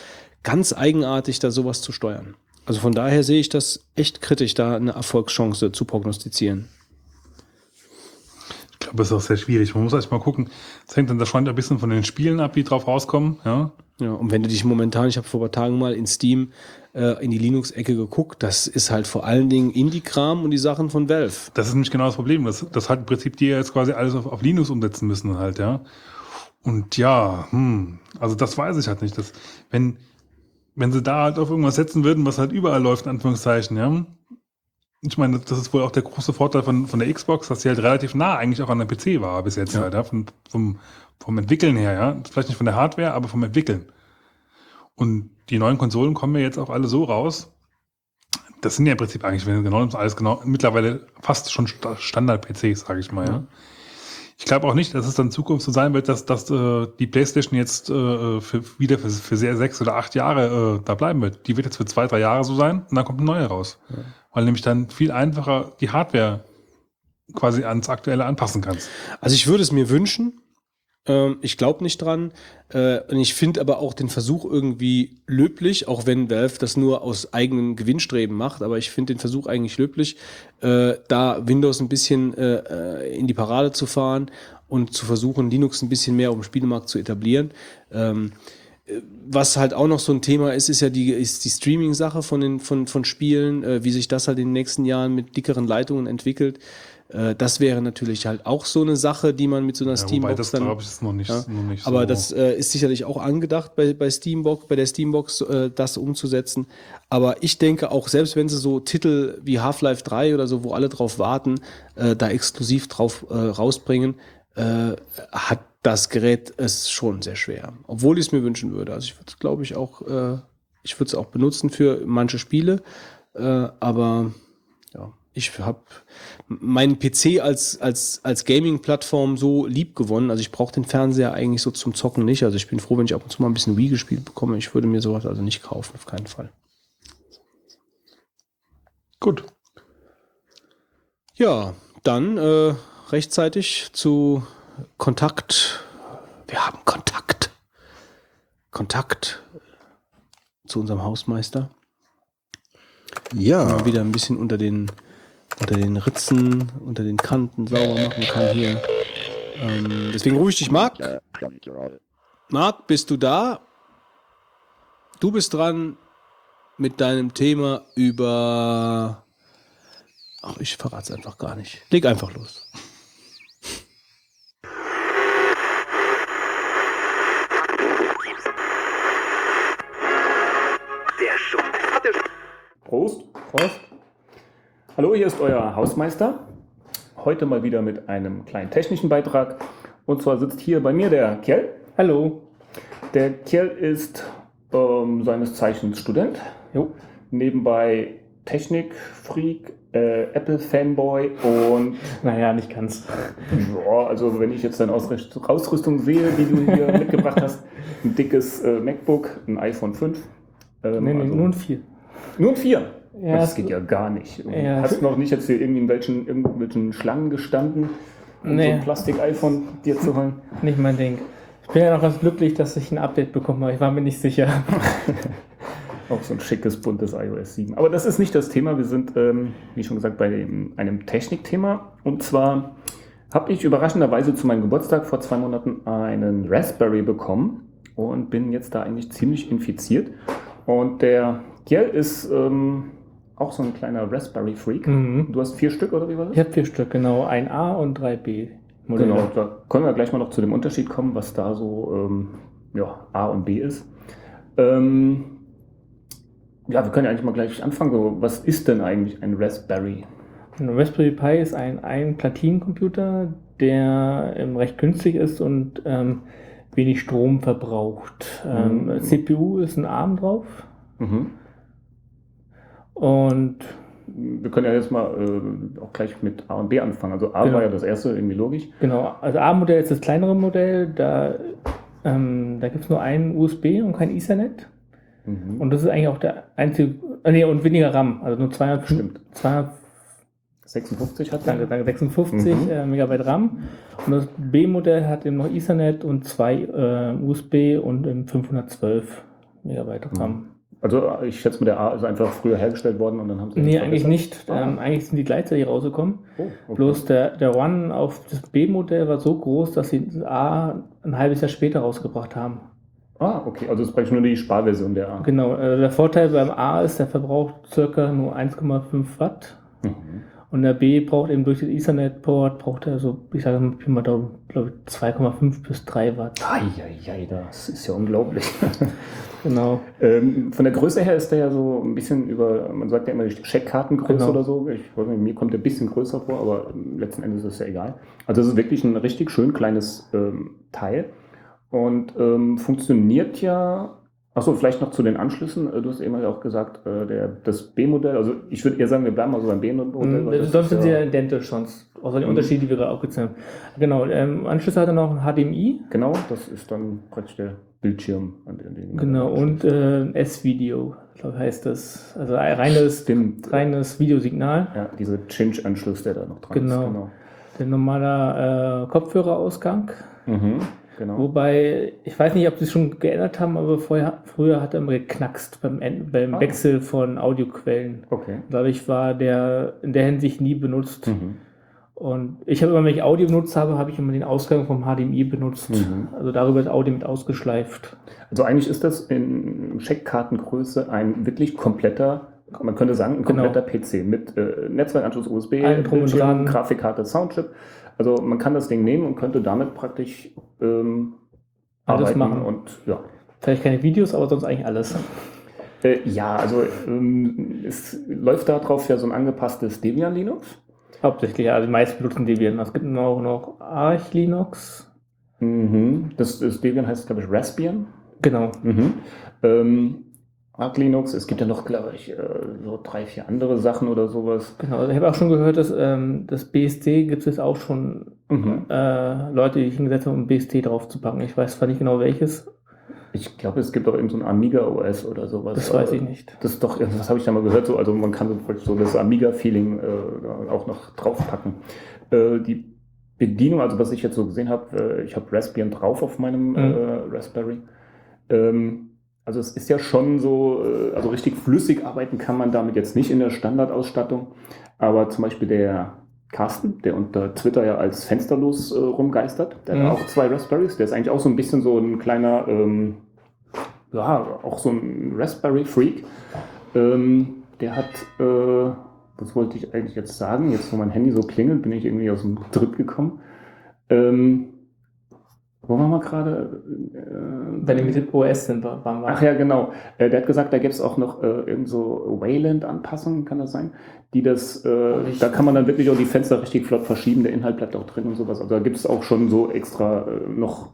[SPEAKER 1] ganz eigenartig, da sowas zu steuern. Also von daher sehe ich das echt kritisch, da eine Erfolgschance zu prognostizieren.
[SPEAKER 2] Glaube, das ist auch sehr schwierig. Man muss erst mal gucken. Das hängt dann da schon ein bisschen von den Spielen ab, die drauf rauskommen. Ja.
[SPEAKER 1] Ja, und wenn du dich momentan, ich habe vor ein paar Tagen mal in Steam äh, in die Linux-Ecke geguckt, das ist halt vor allen Dingen Indie-Kram und die Sachen von Valve.
[SPEAKER 2] Das ist nämlich genau das Problem. Das, das hat im Prinzip die jetzt quasi alles auf, auf Linux umsetzen müssen halt, ja. Und ja, hm, also das weiß ich halt nicht. Dass, wenn, wenn sie da halt auf irgendwas setzen würden, was halt überall läuft, in Anführungszeichen, ja, ich meine, das ist wohl auch der große Vorteil von, von der Xbox, dass sie halt relativ nah eigentlich auch an der PC war bis jetzt
[SPEAKER 1] Ja.
[SPEAKER 2] halt, ja, vom, vom, vom Entwickeln her, ja. Vielleicht nicht von der Hardware, aber vom Entwickeln. Und die neuen Konsolen kommen ja jetzt auch alle so raus. Das sind ja im Prinzip eigentlich, wenn genau alles genau, mittlerweile fast schon Sta- Standard-PCs, sage ich mal, ja. Ich glaube auch nicht, dass es dann in Zukunft so sein wird, dass, dass äh, die PlayStation jetzt äh, für, wieder für, für sehr sechs oder acht Jahre äh, da bleiben wird. Die wird jetzt für zwei, drei Jahre so sein und dann kommt eine neue raus. Weil nämlich dann viel einfacher die Hardware quasi ans Aktuelle anpassen kannst.
[SPEAKER 1] Also ich würde es mir wünschen. Ähm, ich glaube nicht dran. Äh, und ich finde aber auch den Versuch irgendwie löblich, auch wenn Valve das nur aus eigenem Gewinnstreben macht. Aber ich finde den Versuch eigentlich löblich, äh, da Windows ein bisschen äh, in die Parade zu fahren und zu versuchen, Linux ein bisschen mehr auf dem Spielemarkt zu etablieren. Ähm, was halt auch noch so ein Thema ist, ist ja die, ist die Streaming-Sache von, den, von, von Spielen, äh, wie sich das halt in den nächsten Jahren mit dickeren Leitungen entwickelt. Äh, das wäre natürlich halt auch so eine Sache, die man mit so einer
[SPEAKER 2] Ja,
[SPEAKER 1] Steambox
[SPEAKER 2] das
[SPEAKER 1] dann.
[SPEAKER 2] ich ist noch nicht,
[SPEAKER 1] Ja,
[SPEAKER 2] noch nicht
[SPEAKER 1] aber
[SPEAKER 2] so.
[SPEAKER 1] das äh, ist sicherlich auch angedacht bei, bei Steambox, bei der Steambox, äh, das umzusetzen. Aber ich denke auch, selbst wenn sie so Titel wie Half-Life 3 oder so, wo alle drauf warten, äh, da exklusiv drauf äh, rausbringen, hat das Gerät es schon sehr schwer. Obwohl ich es mir wünschen würde. Also ich würde es, glaube ich, auch, äh, ich würde es auch benutzen für manche Spiele. Äh, aber ja, ich habe meinen PC als, als, als Gaming-Plattform so lieb gewonnen. Also ich brauche den Fernseher eigentlich so zum Zocken nicht. Also ich bin froh, wenn ich ab und zu mal ein bisschen Wii gespielt bekomme. Ich würde mir sowas also nicht kaufen, auf keinen Fall.
[SPEAKER 2] Gut.
[SPEAKER 1] Ja, dann äh, rechtzeitig zu Kontakt. Wir haben Kontakt. Kontakt zu unserem Hausmeister.
[SPEAKER 3] Ja,
[SPEAKER 1] Mal wieder ein bisschen unter den, unter den Ritzen, unter den Kanten sauber machen kann hier. Ähm, deswegen ich dich, Marc. Marc, bist du da? Du bist dran mit deinem Thema über. Ach, ich verrate es einfach gar nicht. Leg einfach los.
[SPEAKER 4] Prost. Prost. Hallo, hier ist euer Hausmeister. Heute mal wieder mit einem kleinen technischen Beitrag. Und zwar sitzt hier bei mir der Kjell. Hallo. Der Kjell ist ähm, seines Zeichens Student. Jo. Nebenbei Technik-Freak, äh, Apple-Fanboy und
[SPEAKER 5] Naja, nicht ganz.
[SPEAKER 4] ja, also wenn ich jetzt deine Ausrüst- Ausrüstung sehe, die du hier mitgebracht hast, ein dickes äh, MacBook, ein iPhone 5. Ähm,
[SPEAKER 5] Nee, nee,
[SPEAKER 4] also-
[SPEAKER 5] nur ein vier.
[SPEAKER 4] Nur ein Vier.
[SPEAKER 5] Ja,
[SPEAKER 4] das geht ja gar nicht.
[SPEAKER 5] Ja.
[SPEAKER 4] Hast du noch nicht jetzt hier irgendwie in welchen, irgendwelchen Schlangen gestanden, um so
[SPEAKER 5] Nee.
[SPEAKER 4] ein Plastik-iPhone dir zu holen?
[SPEAKER 5] Nicht mein Ding. Ich bin ja noch ganz glücklich, dass ich ein Update bekommen habe. Ich war mir nicht sicher.
[SPEAKER 4] Auch so ein schickes, buntes iOS 7. Aber das ist nicht das Thema. Wir sind, ähm, wie schon gesagt, bei dem, einem Technikthema. Und zwar habe ich überraschenderweise zu meinem Geburtstag vor zwei Monaten einen Raspberry bekommen und bin jetzt da eigentlich ziemlich infiziert. Und der Kjell ist ähm, auch so ein kleiner Raspberry-Freak.
[SPEAKER 5] Mhm.
[SPEAKER 4] Du hast vier Stück oder wie war das?
[SPEAKER 5] Ich habe vier Stück, genau. Ein A und drei B. Modelle.
[SPEAKER 4] Genau, da können wir gleich mal noch zu dem Unterschied kommen, was da so ähm, ja, A und B ist. Ähm, ja, wir können ja eigentlich mal gleich anfangen. So, was ist denn eigentlich ein Raspberry?
[SPEAKER 5] Ein Raspberry Pi ist ein, ein Platinencomputer, der ähm, recht günstig ist und ähm, wenig Strom verbraucht. Ähm,
[SPEAKER 4] Mhm.
[SPEAKER 5] CPU ist ein ARM drauf
[SPEAKER 4] Mhm.
[SPEAKER 5] Und
[SPEAKER 4] Wir können ja jetzt mal äh, auch gleich mit A und B anfangen. Also A
[SPEAKER 5] Genau.
[SPEAKER 4] war ja das erste, irgendwie logisch.
[SPEAKER 5] genau, also ARM-Modell ist das kleinere Modell, da, ähm, da gibt es nur einen USB und kein Ethernet.
[SPEAKER 4] Mhm.
[SPEAKER 5] Und das ist eigentlich auch der einzige, äh, nee, und weniger RAM, also nur 200,
[SPEAKER 4] Stimmt.
[SPEAKER 5] 200
[SPEAKER 4] 56 hat
[SPEAKER 5] danke, danke, 56
[SPEAKER 4] Mhm.
[SPEAKER 5] äh, Megabyte RAM. Und das B-Modell hat eben noch Ethernet und zwei äh, USB und im 512 Megabyte RAM.
[SPEAKER 4] Also ich schätze mal, der A ist einfach früher hergestellt worden und dann haben sie
[SPEAKER 5] Nee, eigentlich nicht.
[SPEAKER 4] Ah.
[SPEAKER 5] Ähm, eigentlich sind die gleichzeitig rausgekommen.
[SPEAKER 4] Oh, okay.
[SPEAKER 5] Bloß der, der One auf das B-Modell war so groß, dass sie das A ein halbes Jahr später rausgebracht haben.
[SPEAKER 4] Ah, okay. Also es ist praktisch nur die Sparversion der A.
[SPEAKER 5] Genau, äh, der Vorteil beim A ist, der verbraucht circa nur 1,5 Watt.
[SPEAKER 4] Mhm.
[SPEAKER 5] Und der B braucht eben durch das Ethernet-Port, braucht er so, ich sage mal, glaube ich, 2,5 bis 3 Watt.
[SPEAKER 4] Eieiei, das ist ja unglaublich.
[SPEAKER 5] Genau.
[SPEAKER 4] ähm, von der Größe her ist der ja so ein bisschen über, man sagt ja immer die Scheckkartengröße
[SPEAKER 5] Genau.
[SPEAKER 4] oder so. Ich weiß nicht, mir kommt der ein bisschen größer vor, aber letzten Endes ist es ja egal. Also es ist wirklich ein richtig schön kleines ähm, Teil und ähm, funktioniert ja. Achso, vielleicht noch zu den Anschlüssen. Äh, Du hast eben ja auch gesagt, äh, der, das B-Modell, also ich würde eher sagen, wir bleiben mal so beim B-Modell.
[SPEAKER 5] Mhm,
[SPEAKER 4] das
[SPEAKER 5] Sonst sind sie
[SPEAKER 4] ja-
[SPEAKER 5] identisch, sonst. Außer die
[SPEAKER 4] Mhm.
[SPEAKER 5] Unterschiede, die wir gerade aufgezählt haben. Genau, ähm, Anschlüsse hat er noch ein HDMI.
[SPEAKER 4] Genau, das ist dann praktisch der Bildschirm. An den, den
[SPEAKER 5] Genau, und äh, S-Video, glaube ich, heißt das. Also ein reines,
[SPEAKER 4] Stimmt.
[SPEAKER 5] reines Videosignal.
[SPEAKER 4] Ja, dieser Cinch-Anschluss, der da noch dran
[SPEAKER 5] Genau.
[SPEAKER 4] ist.
[SPEAKER 5] Der normaler äh, Kopfhörerausgang.
[SPEAKER 4] Genau. Mhm, genau.
[SPEAKER 5] Wobei, ich weiß nicht, ob sie es schon geändert haben, aber vorher, früher hat er immer geknackst beim, beim
[SPEAKER 4] Ah.
[SPEAKER 5] Wechsel von Audioquellen.
[SPEAKER 4] Okay.
[SPEAKER 5] Dadurch war der in der Hinsicht nie benutzt.
[SPEAKER 4] Mhm.
[SPEAKER 5] Und ich habe immer, wenn ich Audio benutzt habe, habe ich immer den Ausgang vom HDMI benutzt.
[SPEAKER 4] Mhm.
[SPEAKER 5] Also darüber ist Audio mit ausgeschleift.
[SPEAKER 4] Also eigentlich ist das in Scheckkartengröße ein wirklich kompletter, man könnte sagen, ein
[SPEAKER 5] Genau.
[SPEAKER 4] kompletter PC mit äh, Netzwerkanschluss USB, Bildschirm. Grafikkarte, Soundchip. Also man kann das Ding nehmen und könnte damit praktisch ähm,
[SPEAKER 5] Alles machen.
[SPEAKER 4] und ja.
[SPEAKER 5] Vielleicht keine Videos, aber sonst eigentlich alles.
[SPEAKER 4] Äh, ja, also ähm, es läuft darauf ja so ein angepasstes Debian Linux.
[SPEAKER 5] Hauptsächlich, ja, also die meisten benutzen Debian. Es gibt noch, noch Arch Linux.
[SPEAKER 4] Mhm. Das, das Debian heißt, glaube ich, Raspbian.
[SPEAKER 5] Genau.
[SPEAKER 4] Mhm. Ähm, Arch Linux, es gibt ja noch, glaube ich, äh, so drei, vier andere Sachen oder sowas.
[SPEAKER 5] Genau. Also ich habe auch schon gehört, dass ähm, das BSD gibt es jetzt auch schon
[SPEAKER 4] Mhm.
[SPEAKER 5] äh, Leute, die sich hingesetzt haben, um BSD draufzupacken. Ich weiß zwar nicht genau welches.
[SPEAKER 4] Ich glaube, es gibt auch eben so ein Amiga OS oder sowas.
[SPEAKER 5] Das weiß ich nicht.
[SPEAKER 4] Das ist doch, das habe ich da mal gehört, so, also man kann so, so das Amiga-Feeling äh, auch noch draufpacken. Äh, die Bedienung, also was ich jetzt so gesehen habe, äh, ich habe Raspbian drauf auf meinem
[SPEAKER 5] Mhm.
[SPEAKER 4] äh, Raspberry. Ähm, also es ist ja schon so, äh, also richtig flüssig arbeiten kann man damit jetzt nicht in der Standardausstattung, aber zum Beispiel der Carsten, der unter Twitter ja als fensterlos äh, rumgeistert, der
[SPEAKER 5] Mhm.
[SPEAKER 4] hat auch zwei Raspberries, der ist eigentlich auch so ein bisschen so ein kleiner, ähm, ja, auch so ein Raspberry-Freak. Ähm, der hat, äh, was wollte ich eigentlich jetzt sagen? Jetzt, wo mein Handy so klingelt, bin ich irgendwie aus dem Trip gekommen. Ähm, wo waren wir gerade? Äh,
[SPEAKER 5] Bei dem mit dem OS sind wir, waren wir.
[SPEAKER 4] Ach ja, genau. Äh, der hat gesagt, da gibt es auch noch äh, irgend so Wayland-Anpassungen, kann das sein? Die das, äh, da kann man dann wirklich auch die Fenster richtig flott verschieben, der Inhalt bleibt auch drin und sowas. Also da gibt es auch schon so extra äh, noch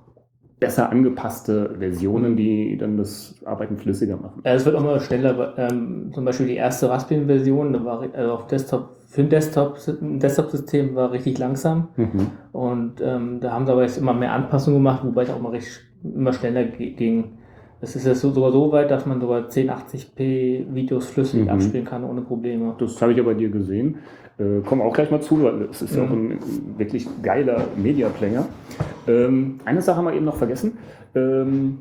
[SPEAKER 4] besser angepasste Versionen, die dann das Arbeiten flüssiger machen.
[SPEAKER 5] Ja, es wird auch mal schneller. Ähm, zum Beispiel die erste Raspbian-Version, da war also auf Desktop, für ein Desktop, Desktop-System war richtig langsam.
[SPEAKER 4] Mhm.
[SPEAKER 5] Und ähm, da haben sie aber jetzt immer mehr Anpassungen gemacht, wobei es auch mal richtig, immer schneller ging. Es ist jetzt so, sogar so weit, dass man sogar 1080p Videos flüssig
[SPEAKER 4] Mhm.
[SPEAKER 5] abspielen kann ohne Probleme.
[SPEAKER 4] Das habe ich ja bei dir gesehen. Äh, kommen auch gleich mal zu, weil es ist ja
[SPEAKER 5] Mhm.
[SPEAKER 4] auch ein wirklich geiler Media-Player. Ähm, eine Sache haben wir eben noch vergessen. Ähm,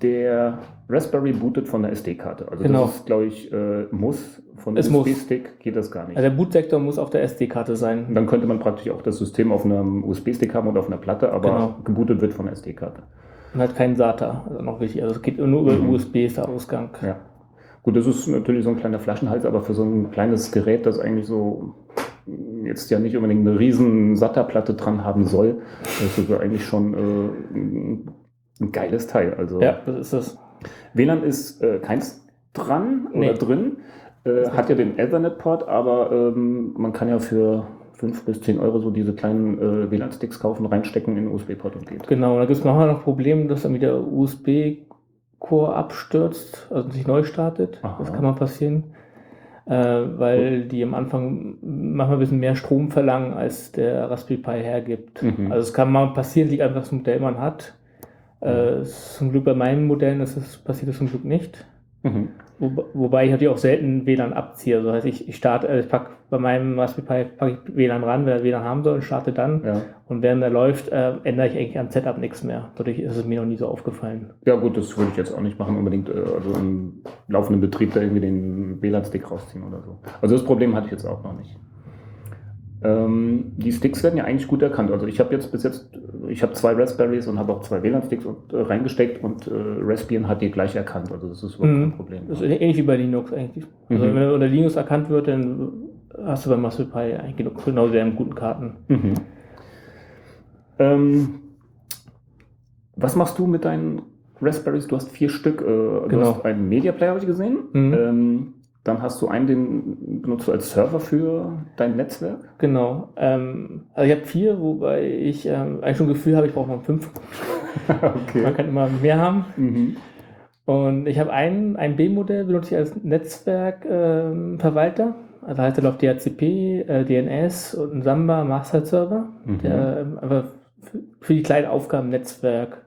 [SPEAKER 4] der Raspberry bootet von der SD-Karte. Also
[SPEAKER 5] Genau.
[SPEAKER 4] das ist, glaube ich, äh, muss. Von. USB-Stick geht das gar nicht.
[SPEAKER 5] Also der Bootsektor muss auf der SD-Karte
[SPEAKER 4] Und
[SPEAKER 5] sein.
[SPEAKER 4] dann könnte man praktisch auch das System auf einem USB-Stick haben oder auf einer Platte, aber
[SPEAKER 5] Genau.
[SPEAKER 4] gebootet wird von der SD-Karte.
[SPEAKER 5] Und hat keinen SATA, also noch wichtig. Also es geht nur über
[SPEAKER 4] Mhm.
[SPEAKER 5] USB ist der Ausgang.
[SPEAKER 4] Ja. Gut, das ist natürlich so ein kleiner Flaschenhals, aber für so ein kleines Gerät, das eigentlich so jetzt ja nicht unbedingt eine riesen SATA-Platte dran haben soll, das ist eigentlich schon äh, ein, ein geiles Teil. Also
[SPEAKER 5] Ja, das ist das.
[SPEAKER 4] WLAN ist äh, keins dran
[SPEAKER 5] Nee.
[SPEAKER 4] oder drin, äh, hat ja den Ethernet-Port, aber ähm, man kann ja für 5 bis 10 Euro so diese kleinen äh, WLAN-Sticks kaufen, reinstecken in den USB-Port und geht.
[SPEAKER 5] Genau, da gibt es manchmal noch Probleme, dass dann wieder USB-Core abstürzt, also sich neu startet.
[SPEAKER 4] Aha.
[SPEAKER 5] Das kann mal passieren. Äh, weil die am Anfang manchmal ein bisschen mehr Strom verlangen, als der Raspberry Pi hergibt.
[SPEAKER 4] Mhm.
[SPEAKER 5] Also es kann mal passieren, liegt einfach das Modell man hat. Äh, zum Glück bei meinen Modellen ist es, passiert das zum Glück nicht.
[SPEAKER 4] Mhm.
[SPEAKER 5] Wo, wobei ich natürlich auch selten WLAN abziehe. Also heißt, ich, ich starte, äh, ich pack bei meinem Raspberry Pi packe ich WLAN ran, wer WLAN haben soll, und starte dann.
[SPEAKER 4] Ja.
[SPEAKER 5] Und während er läuft, äh, ändere ich eigentlich am Setup nichts mehr. Dadurch ist es mir noch nie so aufgefallen.
[SPEAKER 4] Ja gut, das würde ich jetzt auch nicht machen, unbedingt äh, also im laufenden Betrieb da irgendwie den WLAN-Stick rausziehen oder so. Also das Problem hatte ich jetzt auch noch nicht. Ähm, die Sticks werden ja eigentlich gut erkannt. Also ich habe jetzt bis jetzt, ich habe zwei Raspberries und habe auch zwei WLAN-Sticks äh, reingesteckt und äh, Raspbian hat die gleich erkannt. Also das ist überhaupt kein
[SPEAKER 5] Mhm.
[SPEAKER 4] Problem.
[SPEAKER 5] Das ist ähnlich wie bei Linux eigentlich. Also
[SPEAKER 4] Mhm.
[SPEAKER 5] wenn er unter Linux erkannt wird, dann hast du bei Pi eigentlich genau, dieselben guten Karten.
[SPEAKER 4] Mhm. Ähm, was machst du mit deinen Raspberries? Du hast vier Stück. Äh, Du
[SPEAKER 5] Genau.
[SPEAKER 4] hast einen Media Player, habe ich gesehen.
[SPEAKER 5] Mhm.
[SPEAKER 4] Ähm, dann hast du einen, den benutzt du als Server für dein Netzwerk.
[SPEAKER 5] Genau. Ähm, also ich habe vier, wobei ich ähm, eigentlich schon ein Gefühl habe, ich brauche noch fünf.
[SPEAKER 4] okay.
[SPEAKER 5] Man kann immer mehr haben.
[SPEAKER 4] Mhm.
[SPEAKER 5] Und ich habe ein, ein B-Modell, benutze ich als Netzwerkverwalter. also heißt er läuft DHCP, äh, DNS und ein Samba Master Server,
[SPEAKER 4] Mhm.
[SPEAKER 5] der ähm, einfach für- die kleinen Aufgaben Netzwerk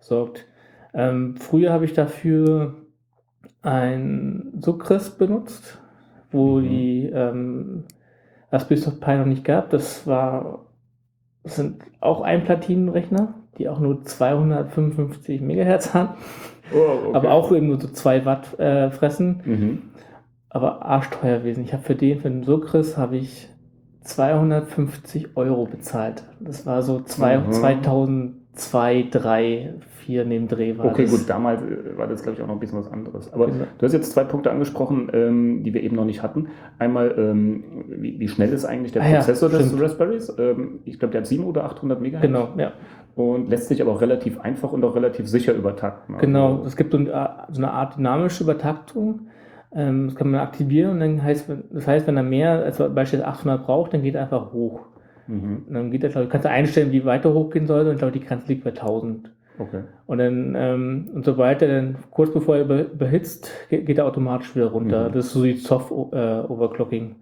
[SPEAKER 5] sorgt. Ähm, früher habe ich dafür ein Sucris benutzt, wo
[SPEAKER 4] Mhm.
[SPEAKER 5] die ähm, Raspberry Pi noch nicht gab. Das war das sind auch ein Platinenrechner, die auch nur 255 Megahertz haben,
[SPEAKER 4] Oh, okay.
[SPEAKER 5] aber auch eben nur so 2 Watt äh, fressen,
[SPEAKER 4] Mhm.
[SPEAKER 5] aber arschteuer gewesen. Ich habe für den, für den Sucris habe ich 250 Euro bezahlt. Das war so zwei,
[SPEAKER 4] Mhm.
[SPEAKER 5] 2002, 3, 4 neben Dreh war
[SPEAKER 4] Okay,
[SPEAKER 5] das.
[SPEAKER 4] gut, damals äh, war das, glaube ich, auch noch ein bisschen was anderes. Aber
[SPEAKER 5] Genau.
[SPEAKER 4] du hast jetzt zwei Punkte angesprochen, ähm, die wir eben noch nicht hatten. Einmal, ähm, wie, wie schnell ist eigentlich der
[SPEAKER 5] Ah ja,
[SPEAKER 4] Prozessor des
[SPEAKER 5] stimmt.
[SPEAKER 4] Raspberries? Ähm, ich glaube, der hat 700 oder 800 Megahertz.
[SPEAKER 5] Genau, ja.
[SPEAKER 4] Und lässt sich aber auch relativ einfach und auch relativ sicher übertakten. Also-
[SPEAKER 5] Genau, es gibt so eine, Art- so eine Art dynamische Übertaktung. Ähm, das kann man aktivieren und dann heißt, das heißt, wenn er mehr als beispielsweise 800 braucht, dann geht er einfach hoch.
[SPEAKER 4] Mhm.
[SPEAKER 5] Dann geht er, ich, kannst du einstellen, wie weiter hochgehen soll und ich glaube, die Grenze liegt bei 1000.
[SPEAKER 4] Okay.
[SPEAKER 5] Und dann, ähm, und sobald er dann kurz bevor er über, überhitzt, geht, geht er automatisch wieder runter.
[SPEAKER 4] Mhm.
[SPEAKER 5] Das ist so die Soft äh, Overclocking.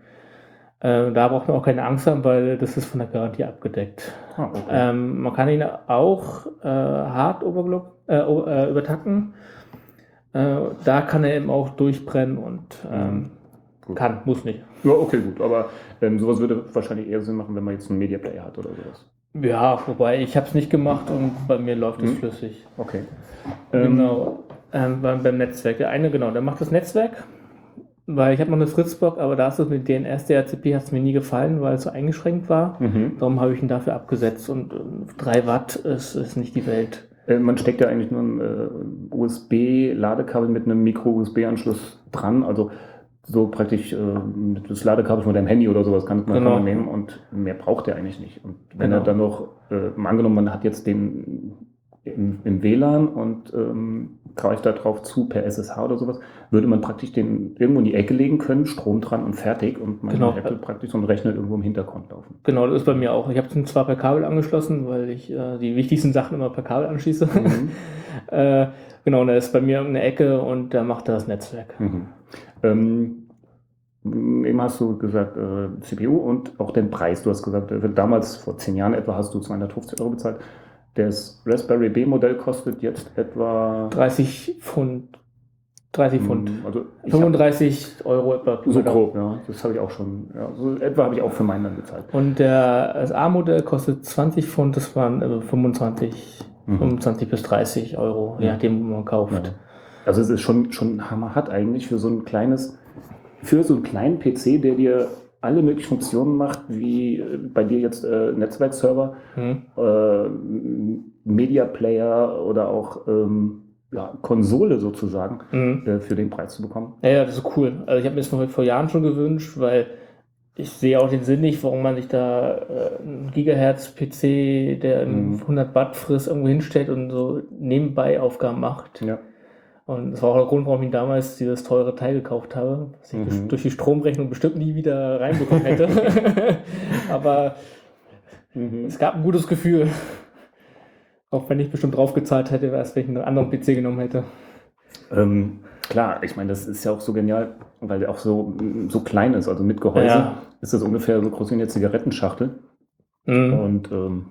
[SPEAKER 5] Äh, da braucht man auch keine Angst haben, weil das ist von der Garantie abgedeckt.
[SPEAKER 4] Ah, okay.
[SPEAKER 5] Ähm, man kann ihn auch äh, hart overclock, äh, äh, übertacken. Äh, da kann er eben auch durchbrennen und ähm,
[SPEAKER 4] Mhm.
[SPEAKER 5] Kann, muss nicht.
[SPEAKER 4] Ja, okay, gut. Aber ähm, sowas würde wahrscheinlich eher Sinn machen, wenn man jetzt einen Media Player hat oder sowas.
[SPEAKER 5] Ja, wobei ich habe es nicht gemacht und bei mir läuft es
[SPEAKER 4] Mhm.
[SPEAKER 5] flüssig.
[SPEAKER 4] Okay. Ähm,
[SPEAKER 5] Genau. Ähm, beim, beim Netzwerk. Der eine, genau, der macht das Netzwerk. Weil ich habe noch eine Fritzbox, aber da ist es mit DNS, DHCP hat es mir nie gefallen, weil es so eingeschränkt war.
[SPEAKER 4] Mhm.
[SPEAKER 5] Darum habe ich ihn dafür abgesetzt und 3 Watt ist, ist nicht die Welt.
[SPEAKER 4] Äh, Man steckt ja eigentlich nur ein äh, USB-Ladekabel mit einem Micro-USB-Anschluss dran. Also so praktisch äh, das Ladekabel von deinem Handy oder sowas kann man,
[SPEAKER 5] Genau.
[SPEAKER 4] kann man nehmen und mehr braucht er eigentlich nicht. Und wenn
[SPEAKER 5] Genau.
[SPEAKER 4] er dann noch, äh, mal angenommen, man hat jetzt den im, im WLAN und ähm, greift da drauf zu per SSH oder sowas, würde man praktisch den irgendwo in die Ecke legen können, Strom dran und fertig und man
[SPEAKER 5] Genau.
[SPEAKER 4] hätte praktisch so einen Rechner irgendwo im Hintergrund laufen.
[SPEAKER 5] Genau, das ist bei mir auch. Ich habe es zwar per Kabel angeschlossen, weil ich äh, die wichtigsten Sachen immer per Kabel anschließe.
[SPEAKER 4] Mhm.
[SPEAKER 5] äh, genau, und er ist bei mir in der Ecke und da macht er das Netzwerk.
[SPEAKER 4] Mhm. Ähm, eben hast du gesagt, äh, CPU und auch den Preis. Du hast gesagt, äh, damals vor zehn Jahren etwa hast du 250 Euro bezahlt. Das Raspberry B-Modell kostet jetzt etwa
[SPEAKER 5] 30 Pfund. 30 Pfund.
[SPEAKER 4] Mm, Also ich hab,
[SPEAKER 5] 35 Euro etwa.
[SPEAKER 4] so grob, ja. Das habe ich auch schon. Ja, so etwa habe ich auch für meinen dann bezahlt.
[SPEAKER 5] Und der das A-Modell kostet 20 Pfund, das waren äh, 25,
[SPEAKER 4] Mhm.
[SPEAKER 5] 25 bis 30 Euro, je
[SPEAKER 4] Ja.
[SPEAKER 5] nachdem, wo man kauft.
[SPEAKER 4] Ja. Also es ist schon, schon hammerhart eigentlich für so ein kleines, für so einen kleinen PC, der dir alle möglichen Funktionen macht, wie äh, bei dir jetzt äh, Netzwerkserver,
[SPEAKER 5] Hm.
[SPEAKER 4] äh, Media Player oder auch ähm, ja, Konsole sozusagen
[SPEAKER 5] Mhm.
[SPEAKER 4] äh, für den Preis zu bekommen.
[SPEAKER 5] Ja, ja, das ist cool. Also ich habe mir das vor, vor Jahren schon gewünscht, weil ich sehe auch den Sinn nicht, warum man sich da äh, einen Gigahertz-PC, der
[SPEAKER 4] Mhm.
[SPEAKER 5] 100 Watt frisst, irgendwo hinstellt und so nebenbei Aufgaben macht.
[SPEAKER 4] Ja.
[SPEAKER 5] Und das war auch der Grund, warum ich damals dieses teure Teil gekauft habe, was ich
[SPEAKER 4] Mhm.
[SPEAKER 5] durch die Stromrechnung bestimmt nie wieder reinbekommen hätte. Aber es gab ein gutes Gefühl. Auch wenn ich bestimmt draufgezahlt hätte, erst wenn ich einen anderen PC genommen hätte.
[SPEAKER 4] Ähm, klar, ich meine, das ist ja auch so genial, weil der auch so, so klein ist. Also mit Gehäuse
[SPEAKER 5] Ja.
[SPEAKER 4] ist das ungefähr so groß wie eine Zigarettenschachtel.
[SPEAKER 5] Mhm.
[SPEAKER 4] Und ähm,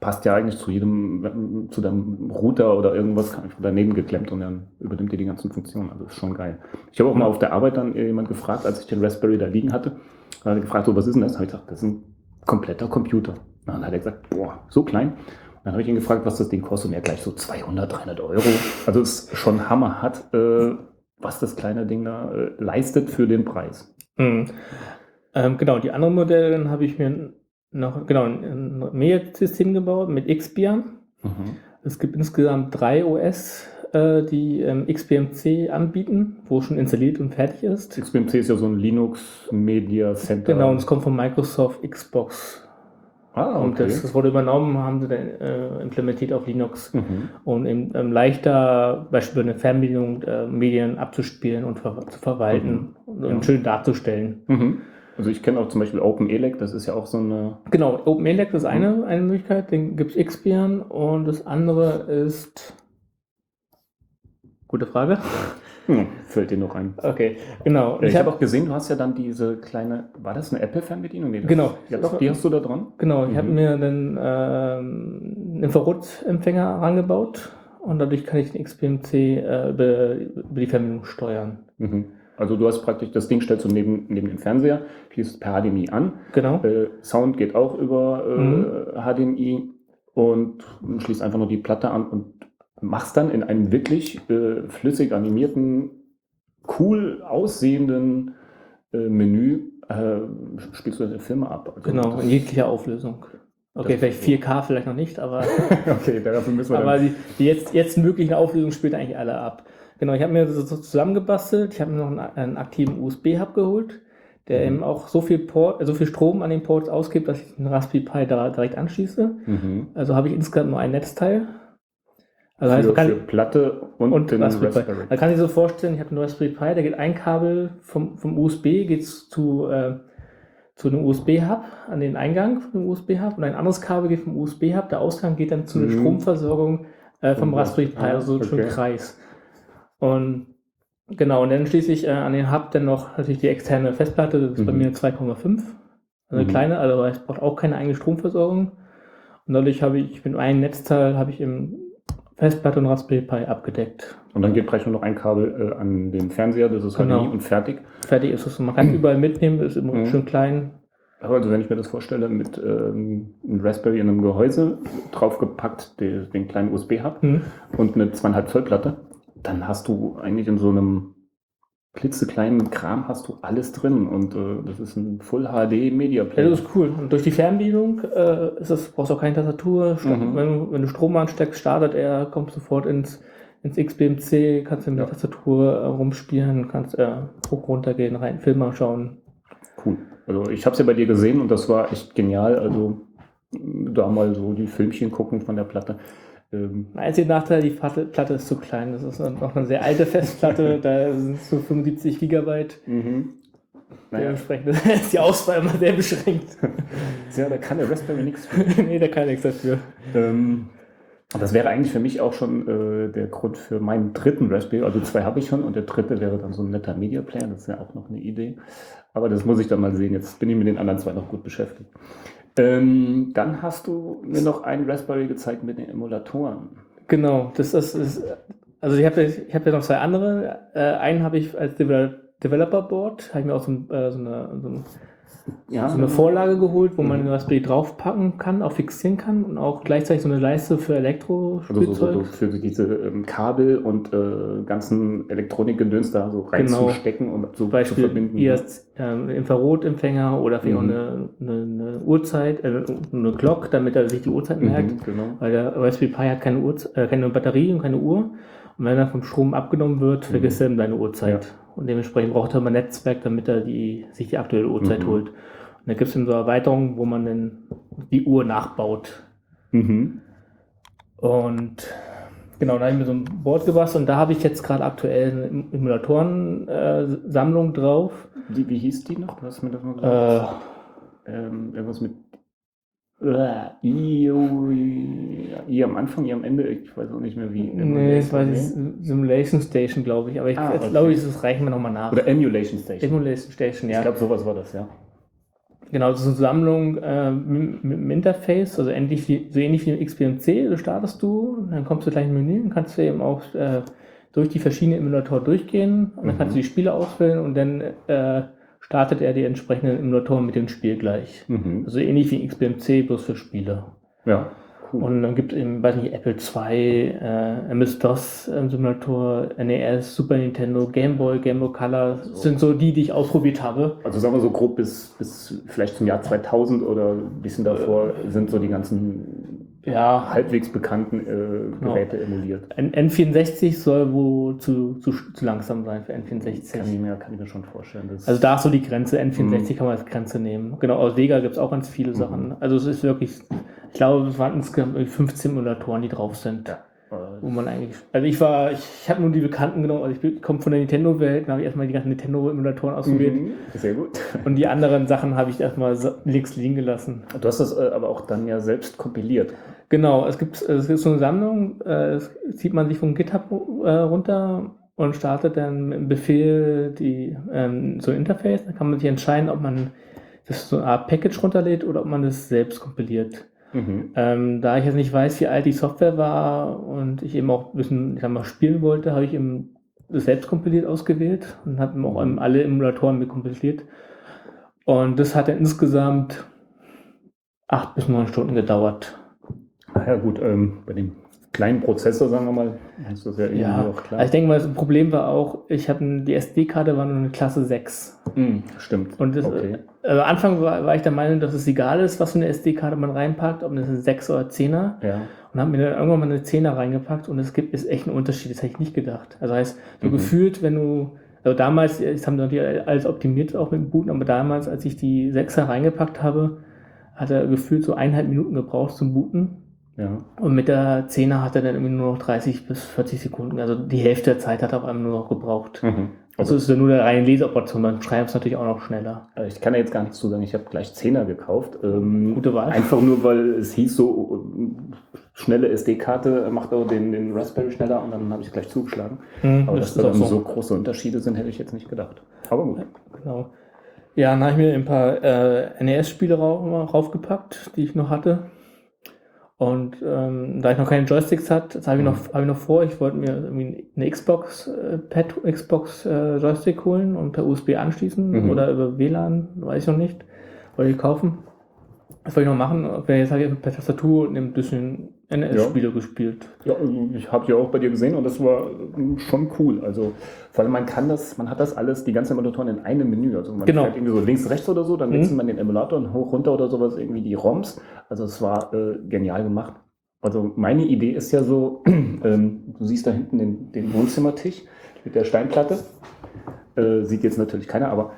[SPEAKER 4] passt ja eigentlich zu jedem, zu deinem Router oder irgendwas, daneben geklemmt und dann übernimmt ihr die ganzen Funktionen. Also ist schon geil. Ich habe auch mal auf der Arbeit dann jemand gefragt, als ich den Raspberry da liegen hatte, hat er gefragt, so, was ist denn das? Habe ich gesagt, das ist ein kompletter Computer. Und dann hat er gesagt, boah, so klein. Und dann habe ich ihn gefragt, was das Ding kostet und er gleich so 200, 300 Euro. Also ist schon hammerhart, äh, was das kleine Ding da äh, leistet für den Preis.
[SPEAKER 5] Mhm. Ähm, genau, die anderen Modelle dann habe ich mir noch genau ein, ein Media-System gebaut mit Xbian.
[SPEAKER 4] Mhm.
[SPEAKER 5] Es gibt insgesamt drei OS äh, die ähm, XBMC anbieten, wo schon installiert und fertig ist.
[SPEAKER 4] XBMC ist ja so ein Linux Media Center.
[SPEAKER 5] Genau, und es kommt von Microsoft Xbox.
[SPEAKER 4] Ah,
[SPEAKER 5] Und
[SPEAKER 4] okay.
[SPEAKER 5] das, das wurde übernommen, haben sie dann äh, implementiert auf Linux.
[SPEAKER 4] Mhm.
[SPEAKER 5] Und eben, ähm, leichter, beispielsweise eine Fernbedienung, äh, Medien abzuspielen und ver zu verwalten und,
[SPEAKER 4] Ja.
[SPEAKER 5] schön darzustellen.
[SPEAKER 4] Mhm. Also ich kenne auch zum Beispiel OpenELEC, das ist ja auch so eine.
[SPEAKER 5] Genau, OpenELEC ist
[SPEAKER 4] Mhm.
[SPEAKER 5] eine, eine Möglichkeit, den gibt es Xbian und das andere ist. Gute Frage.
[SPEAKER 4] Hm, fällt dir noch ein.
[SPEAKER 5] Okay, genau.
[SPEAKER 4] Ich,
[SPEAKER 5] ich
[SPEAKER 4] habe auch gesehen, du hast ja dann diese kleine, war das eine Apple-Fernbedienung? Nee,
[SPEAKER 5] Genau.
[SPEAKER 4] Ja, doch, die hast du da dran.
[SPEAKER 5] genau, ich
[SPEAKER 4] Mhm.
[SPEAKER 5] habe mir einen ähm, Infrarotempfänger rangebaut und dadurch kann ich den XBMC äh, über, über die Fernbedienung steuern.
[SPEAKER 4] Mhm. Also du hast praktisch, das Ding stellst du neben, neben den Fernseher, schließt per HDMI an.
[SPEAKER 5] Genau.
[SPEAKER 4] Äh, Sound geht auch über äh,
[SPEAKER 5] Mhm.
[SPEAKER 4] HDMI und schließt einfach nur die Platte an und machst dann in einem wirklich äh, flüssig animierten, cool aussehenden äh, Menü, äh, spielst du deine Filme ab. Also
[SPEAKER 5] Genau, in jeglicher Auflösung. Okay,
[SPEAKER 4] Das
[SPEAKER 5] vielleicht
[SPEAKER 4] ist
[SPEAKER 5] 4K vielleicht noch nicht, aber,
[SPEAKER 4] okay, dafür müssen wir
[SPEAKER 5] aber die, die jetzt, jetzt möglichen Auflösungen spielt eigentlich alle ab. Genau, ich habe mir so zusammengebastelt. Ich habe mir noch einen, einen aktiven USB-Hub geholt, der
[SPEAKER 4] Mhm.
[SPEAKER 5] eben auch so viel, Port, so viel Strom an den Ports ausgibt, dass ich den Raspberry Pi da direkt anschließe.
[SPEAKER 4] mhm.
[SPEAKER 5] Also habe ich insgesamt nur ein Netzteil. Also heißt,
[SPEAKER 4] für,
[SPEAKER 5] man kann,
[SPEAKER 4] für Platte und,
[SPEAKER 5] und
[SPEAKER 4] den
[SPEAKER 5] Raspberry Pi.
[SPEAKER 4] Raspberry.
[SPEAKER 5] Man kann sich so vorstellen, ich habe einen Raspberry Pi, da geht ein Kabel vom, vom USB geht's zu, äh, zu einem USB-Hub an den Eingang von dem USB-Hub und ein anderes Kabel geht vom USB-Hub, der Ausgang geht dann zu einer
[SPEAKER 4] Mhm.
[SPEAKER 5] Stromversorgung äh, vom Raspberry Pi,
[SPEAKER 4] Ah,
[SPEAKER 5] also so ein
[SPEAKER 4] okay.
[SPEAKER 5] Kreis. Und genau, und dann schließe ich äh, an den Hub dann noch natürlich die externe Festplatte, das ist bei
[SPEAKER 4] Mhm.
[SPEAKER 5] mir 2,5. Also eine
[SPEAKER 4] Mhm.
[SPEAKER 5] kleine, also es braucht auch keine eigene Stromversorgung. Und dadurch habe ich mit einem Netzteil habe ich im Festplatte und Raspberry Pi abgedeckt.
[SPEAKER 4] Und dann geht praktisch nur noch ein Kabel äh, an den Fernseher, das ist
[SPEAKER 5] Genau.
[SPEAKER 4] HDMI und fertig.
[SPEAKER 5] Fertig ist es. Man kann überall mitnehmen, ist immer
[SPEAKER 4] Mhm.
[SPEAKER 5] schön klein.
[SPEAKER 4] Aber also wenn ich mir das vorstelle, mit ähm, einem Raspberry in einem Gehäuse, draufgepackt den, den kleinen USB-Hub
[SPEAKER 5] Mhm.
[SPEAKER 4] und eine 2,5 Zoll Platte, dann hast du eigentlich in so einem klitzekleinen Kram hast du alles drin und äh, das ist ein Full HD Media
[SPEAKER 5] Ja,
[SPEAKER 4] Player.
[SPEAKER 5] das ist cool. Und durch die Fernbedienung äh, ist es, brauchst du auch keine Tastatur. Sta-
[SPEAKER 4] Mhm.
[SPEAKER 5] Wenn, du- wenn du Strom ansteckst, startet er, kommst sofort ins, ins XBMC, kannst du mit
[SPEAKER 4] Ja.
[SPEAKER 5] der Tastatur äh, rumspielen, kannst äh, hoch runtergehen, rein Film anschauen.
[SPEAKER 4] Cool. Also ich habe es ja bei dir gesehen und das war echt genial. Also da mal so die Filmchen gucken von der Platte. Ähm,
[SPEAKER 5] Der einzige Nachteil, die Platte, Platte ist zu klein. Das ist noch eine sehr alte Festplatte, da sind es so 75 Gigabyte.
[SPEAKER 4] mhm. Naja,
[SPEAKER 5] Dementsprechend ist die Auswahl immer sehr beschränkt.
[SPEAKER 4] ja, da kann der Raspberry nichts für.
[SPEAKER 5] nee, da kann nichts dafür.
[SPEAKER 4] Ähm, das wäre eigentlich für mich auch schon äh, der Grund für meinen dritten Raspberry. Also zwei habe ich schon und der dritte wäre dann so ein netter Media Player. Das ist ja auch noch eine Idee. Aber das muss ich dann mal sehen. Jetzt bin ich mit den anderen zwei noch gut beschäftigt. Ähm, dann hast du mir noch einen Raspberry gezeigt mit den Emulatoren.
[SPEAKER 5] Genau, das ist, ist also ich habe ich hab ja noch zwei andere. Äh, einen habe ich als Devel Developer Board, habe ich mir auch so, äh, so, eine, so, ein,
[SPEAKER 4] Ja,
[SPEAKER 5] so eine Vorlage geholt, wo man
[SPEAKER 4] Mhm.
[SPEAKER 5] den Raspberry draufpacken kann, auch fixieren kann und auch gleichzeitig so eine Leiste für
[SPEAKER 4] Also so, so, so für diese ähm, Kabel und äh, ganzen Elektronikgedöns da so
[SPEAKER 5] Genau.
[SPEAKER 4] reinzustecken und so
[SPEAKER 5] Beispiel
[SPEAKER 4] zu verbinden.
[SPEAKER 5] erst ähm, Infrarotempfänger oder vielleicht
[SPEAKER 4] Mhm.
[SPEAKER 5] auch eine, eine, eine Uhrzeit, äh, eine Glock, damit er sich die Uhrzeit merkt.
[SPEAKER 4] Mhm, genau.
[SPEAKER 5] Weil der Raspberry Pi hat keine, Uhr, äh, keine Batterie und keine Uhr. Und wenn er vom Strom abgenommen wird,
[SPEAKER 4] Mhm.
[SPEAKER 5] vergisst er seine Uhrzeit. Und dementsprechend braucht er mal ein Netzwerk, damit er die, sich die aktuelle Uhrzeit
[SPEAKER 4] Mhm.
[SPEAKER 5] holt. Und da gibt es dann so Erweiterungen, wo man dann die Uhr nachbaut.
[SPEAKER 4] Mhm.
[SPEAKER 5] Und genau, da habe ich mir so ein Board gebastelt und da habe ich jetzt gerade aktuell eine Emulatoren-Sammlung drauf.
[SPEAKER 4] Wie, wie hieß die noch? Du hast mir das mal gesagt.
[SPEAKER 5] Äh,
[SPEAKER 4] ähm, irgendwas mit äh, I, O, I, am Anfang, I am Ende, ich weiß auch nicht mehr wie.
[SPEAKER 5] nee, das war die Simulation Station, glaube ich. Aber ich
[SPEAKER 4] Ah, okay.
[SPEAKER 5] glaube das reichen wir nochmal nach.
[SPEAKER 4] Oder Emulation Station.
[SPEAKER 5] Simulation Station, ja.
[SPEAKER 4] Ich glaube, sowas war das, ja.
[SPEAKER 5] Genau, das ist eine Sammlung äh, mit, mit dem Interface, also ähnlich wie, so ähnlich wie im XBMC. Da startest du, dann kommst du gleich im Menü und kannst du eben auch äh, durch die verschiedenen Emulatoren durchgehen und dann
[SPEAKER 4] Mhm.
[SPEAKER 5] kannst du die Spiele auswählen und dann äh, startet er die entsprechenden Emulatoren mit dem Spiel gleich.
[SPEAKER 4] Mhm.
[SPEAKER 5] Also ähnlich wie XBMC, bloß für Spiele.
[SPEAKER 4] Ja, cool.
[SPEAKER 5] Und dann gibt es eben, weiß nicht, Apple II, äh, MS-DOS-Simulator, NES, Super Nintendo, Game Boy, Game Boy Color, das sind so die, die ich ausprobiert habe.
[SPEAKER 4] also sagen wir so grob bis, bis vielleicht zum Jahr 2000 oder ein bisschen davor sind so die ganzen
[SPEAKER 5] Ja,
[SPEAKER 4] halbwegs bekannten äh,
[SPEAKER 5] Genau.
[SPEAKER 4] Geräte emuliert.
[SPEAKER 5] N N64 soll wohl zu, zu, zu langsam sein für
[SPEAKER 4] Kann ich,
[SPEAKER 5] N64.
[SPEAKER 4] mir, kann ich mir schon vorstellen.
[SPEAKER 5] Also da ist so die Grenze. N64
[SPEAKER 4] Mhm.
[SPEAKER 5] kann man als Grenze nehmen. Genau, aus Vega gibt es auch ganz viele Sachen. Also es ist wirklich, ich glaube, es waren insgesamt irgendwie 15 Emulatoren, die drauf sind.
[SPEAKER 4] äh,
[SPEAKER 5] Wo man eigentlich. Also ich war, ich, ich habe nur die bekannten genommen, also ich komme von der Nintendo-Welt, da habe ich erstmal die ganzen Nintendo-Emulatoren ausprobiert.
[SPEAKER 4] mhm, sehr gut.
[SPEAKER 5] Und die anderen Sachen habe ich erstmal links liegen gelassen.
[SPEAKER 4] Du hast das äh, aber auch dann ja selbst kompiliert.
[SPEAKER 5] Genau, es gibt, es gibt so eine Sammlung, äh, es zieht man sich vom GitHub äh, runter und startet dann mit einem Befehl die, ähm, so ein Interface. Da kann man sich entscheiden, ob man das so eine Art Package runterlädt oder ob man das selbst kompiliert.
[SPEAKER 4] Mhm.
[SPEAKER 5] Ähm, da ich jetzt nicht weiß, wie alt die Software war und ich eben auch ein bisschen, ich sag mal, spielen wollte, habe ich eben das selbst kompiliert ausgewählt und habe auch eben alle Emulatoren mit kompiliert. Und das hat dann insgesamt acht bis neun Stunden gedauert.
[SPEAKER 4] Ah ja gut, ähm, bei dem kleinen Prozessor, sagen wir mal, ist das ja irgendwie
[SPEAKER 5] Ja,
[SPEAKER 4] auch klar.
[SPEAKER 5] also ich denke mal, das Problem war auch, ich habe die SD-Karte war nur eine Klasse 6.
[SPEAKER 4] Mhm, stimmt.
[SPEAKER 5] Und das,
[SPEAKER 4] okay.
[SPEAKER 5] Äh, am Anfang war, war ich der Meinung, dass es egal ist, was für eine SD-Karte man reinpackt, ob das ein 6 oder 10er.
[SPEAKER 4] Ja.
[SPEAKER 5] Und habe mir dann irgendwann mal eine 10er reingepackt und es gibt ist echt ein Unterschied, das hätte ich nicht gedacht. Also heißt, so
[SPEAKER 4] Mhm.
[SPEAKER 5] gefühlt, wenn du, also damals, das haben natürlich alles optimiert auch mit dem Booten, aber damals, als ich die 6er reingepackt habe, hat er gefühlt so eineinhalb Minuten gebraucht zum Booten.
[SPEAKER 4] Ja.
[SPEAKER 5] Und mit der 10er hat er dann irgendwie nur noch 30 bis 40 Sekunden. Also die Hälfte der Zeit hat er auf einmal nur noch gebraucht.
[SPEAKER 4] Mhm.
[SPEAKER 5] Also es ist ja nur eine reine Leseoperation. Beim Schreiben ist es natürlich auch noch schneller.
[SPEAKER 4] Äh, Ich kann ja jetzt gar nichts zu sagen. Ich habe gleich 10er gekauft. Ähm,
[SPEAKER 5] Gute Wahl.
[SPEAKER 4] Einfach nur, weil es hieß so, schnelle SD-Karte macht auch den, den Raspberry schneller und dann habe ich gleich zugeschlagen.
[SPEAKER 5] Mhm,
[SPEAKER 4] Aber
[SPEAKER 5] das
[SPEAKER 4] dass da
[SPEAKER 5] so.
[SPEAKER 4] so große Unterschiede sind, hätte ich jetzt nicht gedacht. Aber gut.
[SPEAKER 5] Genau. Ja, dann habe ich mir ein paar äh, NES-Spiele ra raufgepackt, die ich noch hatte. Und ähm, da ich noch keine Joysticks hatte, das habe ich, noch- habe ich noch vor, ich wollte mir irgendwie eine Xbox, äh, Pad, Xbox äh, Joystick holen und per USB anschließen
[SPEAKER 4] Mhm.
[SPEAKER 5] oder über WLAN, weiß ich noch nicht. Wollte ich kaufen. Das wollte ich noch machen. Jetzt habe ich per Tastatur und ein bisschen NES-Spiele gespielt.
[SPEAKER 4] Ja, ich habe ja auch bei dir gesehen und das war ähm, schon cool. Also vor allem man kann das, man hat das alles, die ganzen Emulatoren in einem Menü. Also man
[SPEAKER 5] Genau.
[SPEAKER 4] fährt irgendwie so links, rechts oder so, dann
[SPEAKER 5] Mhm.
[SPEAKER 4] wechselt man den Emulator und hoch, runter oder sowas, irgendwie die ROMs. Also es war äh, genial gemacht. Also meine Idee ist ja so, ähm, du siehst da hinten den, den Wohnzimmertisch mit der Steinplatte. Äh, sieht jetzt natürlich keiner, aber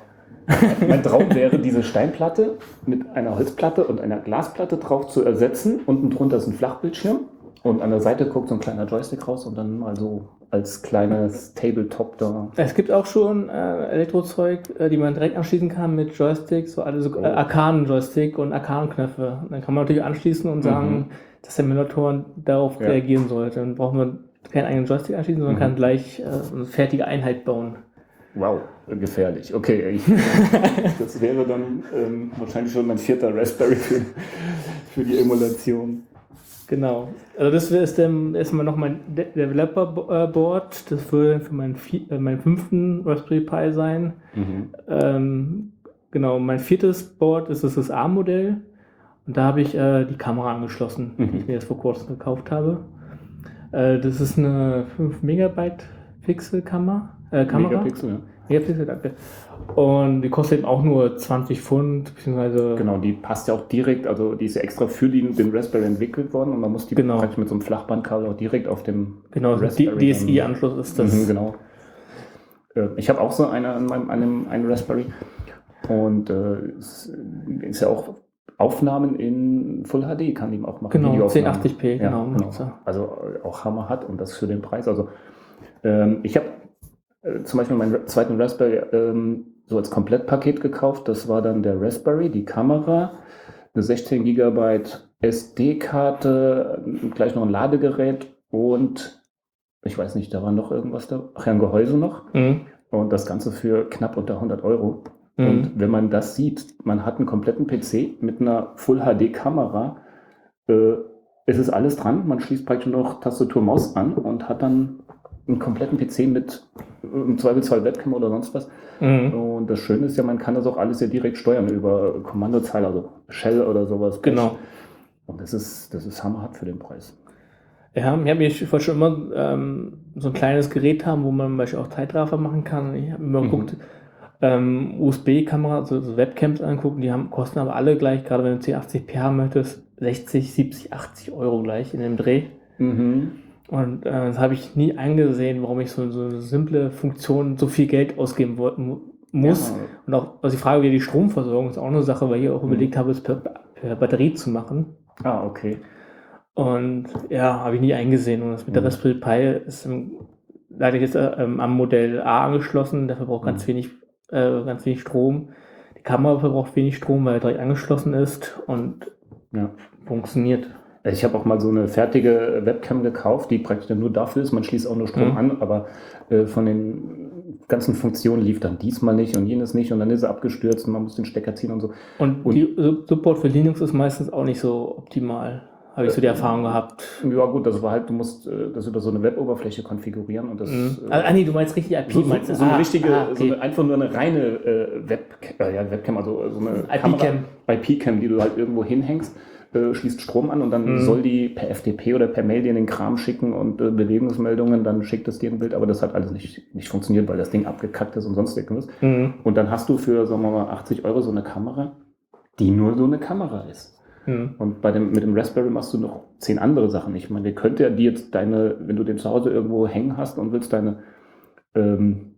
[SPEAKER 4] mein Traum wäre, diese Steinplatte mit einer Holzplatte und einer Glasplatte drauf zu ersetzen. Unten drunter ist ein Flachbildschirm und an der Seite guckt so ein kleiner Joystick raus und dann mal so als kleines Tabletop da.
[SPEAKER 5] Es gibt auch schon äh, Elektrozeug, äh, die man direkt anschließen kann mit Joysticks, so alle so
[SPEAKER 4] Oh.
[SPEAKER 5] äh, Arkanen-Joystick und Arkanenknöpfe. Dann kann man natürlich anschließen und sagen, dass der Emulator darauf
[SPEAKER 4] Ja.
[SPEAKER 5] reagieren sollte. Dann braucht man keinen eigenen Joystick anschließen, sondern
[SPEAKER 4] Mhm.
[SPEAKER 5] kann gleich äh, eine fertige Einheit bauen.
[SPEAKER 4] Wow, gefährlich. Okay, das wäre dann ähm, wahrscheinlich schon mein vierter Raspberry für, für die Emulation.
[SPEAKER 5] Genau. Also das ist dann erstmal noch mein De Developer-Board. Das würde für meinen, vier, äh, meinen fünften Raspberry Pi sein. Ähm, genau, mein viertes Board ist das, das A-Modell. Und da habe ich äh, die Kamera angeschlossen,
[SPEAKER 4] Mhm.
[SPEAKER 5] die ich mir jetzt vor kurzem gekauft habe. Äh, das ist eine 5 Megabyte Pixel Kamera. Äh, Kamera.
[SPEAKER 4] Megapixel, ja.
[SPEAKER 5] Megapixel, danke. Und die kostet eben auch nur 20 Pfund, beziehungsweise
[SPEAKER 4] Genau, die passt ja auch direkt, also die ist ja extra für die, den Raspberry entwickelt worden und man muss die
[SPEAKER 5] Genau.
[SPEAKER 4] praktisch mit so einem Flachbandkabel auch direkt auf dem
[SPEAKER 5] genau, so
[SPEAKER 4] Raspberry
[SPEAKER 5] DSI-Anschluss ist das.
[SPEAKER 4] Mhm, genau. Äh, Ich habe auch so eine an meinem einem, einen Raspberry und äh, es ist ja auch Aufnahmen in Full HD kann die auch machen.
[SPEAKER 5] Genau,
[SPEAKER 4] Videoaufnahmen.
[SPEAKER 5] 1080p,
[SPEAKER 4] Ja,
[SPEAKER 5] genau.
[SPEAKER 4] genau. Also äh, auch Hammer hat und das für den Preis. Also ähm, ich habe äh, zum Beispiel meinen zweiten Raspberry ähm, so als Komplettpaket gekauft. Das war dann der Raspberry, die Kamera, eine 16 GB SD-Karte, gleich noch ein Ladegerät und ich weiß nicht, da war noch irgendwas da. Ach ja, ein Gehäuse noch.
[SPEAKER 5] Mhm.
[SPEAKER 4] Und das Ganze für knapp unter 100 Euro.
[SPEAKER 5] Mhm.
[SPEAKER 4] Und wenn man das sieht, man hat einen kompletten PC mit einer Full-HD-Kamera. Äh, es ist alles dran. Man schließt praktisch noch Tastatur, Maus an und hat dann einen kompletten PC mit äh, im Zweifelsfall Webcam oder sonst was.
[SPEAKER 5] Mhm.
[SPEAKER 4] Und das Schöne ist ja, man kann das auch alles ja direkt steuern über Kommandozeile, also Shell oder sowas.
[SPEAKER 5] Genau.
[SPEAKER 4] Und das ist, das ist hammerhart für den Preis.
[SPEAKER 5] Ja, ich habe mir ich wollte schon immer ähm, so ein kleines Gerät haben, wo man zum Beispiel auch Zeitraffer machen kann. Ich habe mal
[SPEAKER 4] Mhm.
[SPEAKER 5] geguckt, ähm, USB-Kamera, also so Webcams angucken, die haben, kosten aber alle gleich, gerade wenn du 1080p haben möchtest, 60, 70, 80 Euro gleich in dem Dreh.
[SPEAKER 4] Mhm.
[SPEAKER 5] Und äh, das habe ich nie eingesehen, warum ich so, so eine simple Funktion so viel Geld ausgeben muss.
[SPEAKER 4] Ja.
[SPEAKER 5] Und auch also die Frage, wie die Stromversorgung ist auch eine Sache, weil ich auch überlegt habe, es per, per Batterie zu machen.
[SPEAKER 4] Ah, okay.
[SPEAKER 5] Und ja, habe ich nie eingesehen. Und das mit der
[SPEAKER 4] Mhm.
[SPEAKER 5] Raspberry Pi ist ähm, leider jetzt äh, ähm, am Modell A angeschlossen. Der verbraucht ganz
[SPEAKER 4] Mhm.
[SPEAKER 5] wenig, äh, ganz wenig Strom. Die Kamera verbraucht wenig Strom, weil er direkt angeschlossen ist und
[SPEAKER 4] Ja.
[SPEAKER 5] funktioniert.
[SPEAKER 4] Ich habe auch mal so eine fertige Webcam gekauft, die praktisch dann nur dafür ist. Man schließt auch nur Strom
[SPEAKER 5] Mhm.
[SPEAKER 4] an, aber äh, von den ganzen Funktionen lief dann diesmal nicht und jenes nicht und dann ist er abgestürzt und man muss den Stecker ziehen und so.
[SPEAKER 5] Und,
[SPEAKER 4] Und-
[SPEAKER 5] die Su- Support für Linux ist meistens auch nicht so optimal. Habe ich so die Erfahrung gehabt.
[SPEAKER 4] Ja gut, das war halt, du musst äh, das über so eine Web-Oberfläche konfigurieren und das
[SPEAKER 5] Mhm.
[SPEAKER 4] äh,
[SPEAKER 5] Ah, nee, du meinst richtig IP,
[SPEAKER 4] so,
[SPEAKER 5] meinst du?
[SPEAKER 4] so eine
[SPEAKER 5] Ah,
[SPEAKER 4] richtige,
[SPEAKER 5] ah,
[SPEAKER 4] so
[SPEAKER 5] okay.
[SPEAKER 4] eine, einfach nur eine reine äh, Webcam, äh, ja, Webcam, also so eine
[SPEAKER 5] IP-Cam.
[SPEAKER 4] IP-Cam, die du halt irgendwo hinhängst, äh, schließt Strom an und dann
[SPEAKER 5] Mhm.
[SPEAKER 4] soll die per FTP oder per Mail dir den Kram schicken und äh, Bewegungsmeldungen, dann schickt es dir ein Bild, aber das hat alles nicht, nicht funktioniert, weil das Ding abgekackt ist und sonst irgendwas.
[SPEAKER 5] Mhm.
[SPEAKER 4] Und dann hast du für, sagen wir mal, 80 Euro so eine Kamera, die nur so eine Kamera ist.
[SPEAKER 5] Mhm.
[SPEAKER 4] Und bei dem, mit dem Raspberry machst du noch zehn andere Sachen. Ich meine, der könnte ja dir jetzt deine, wenn du den zu Hause irgendwo hängen hast und willst deine, ähm,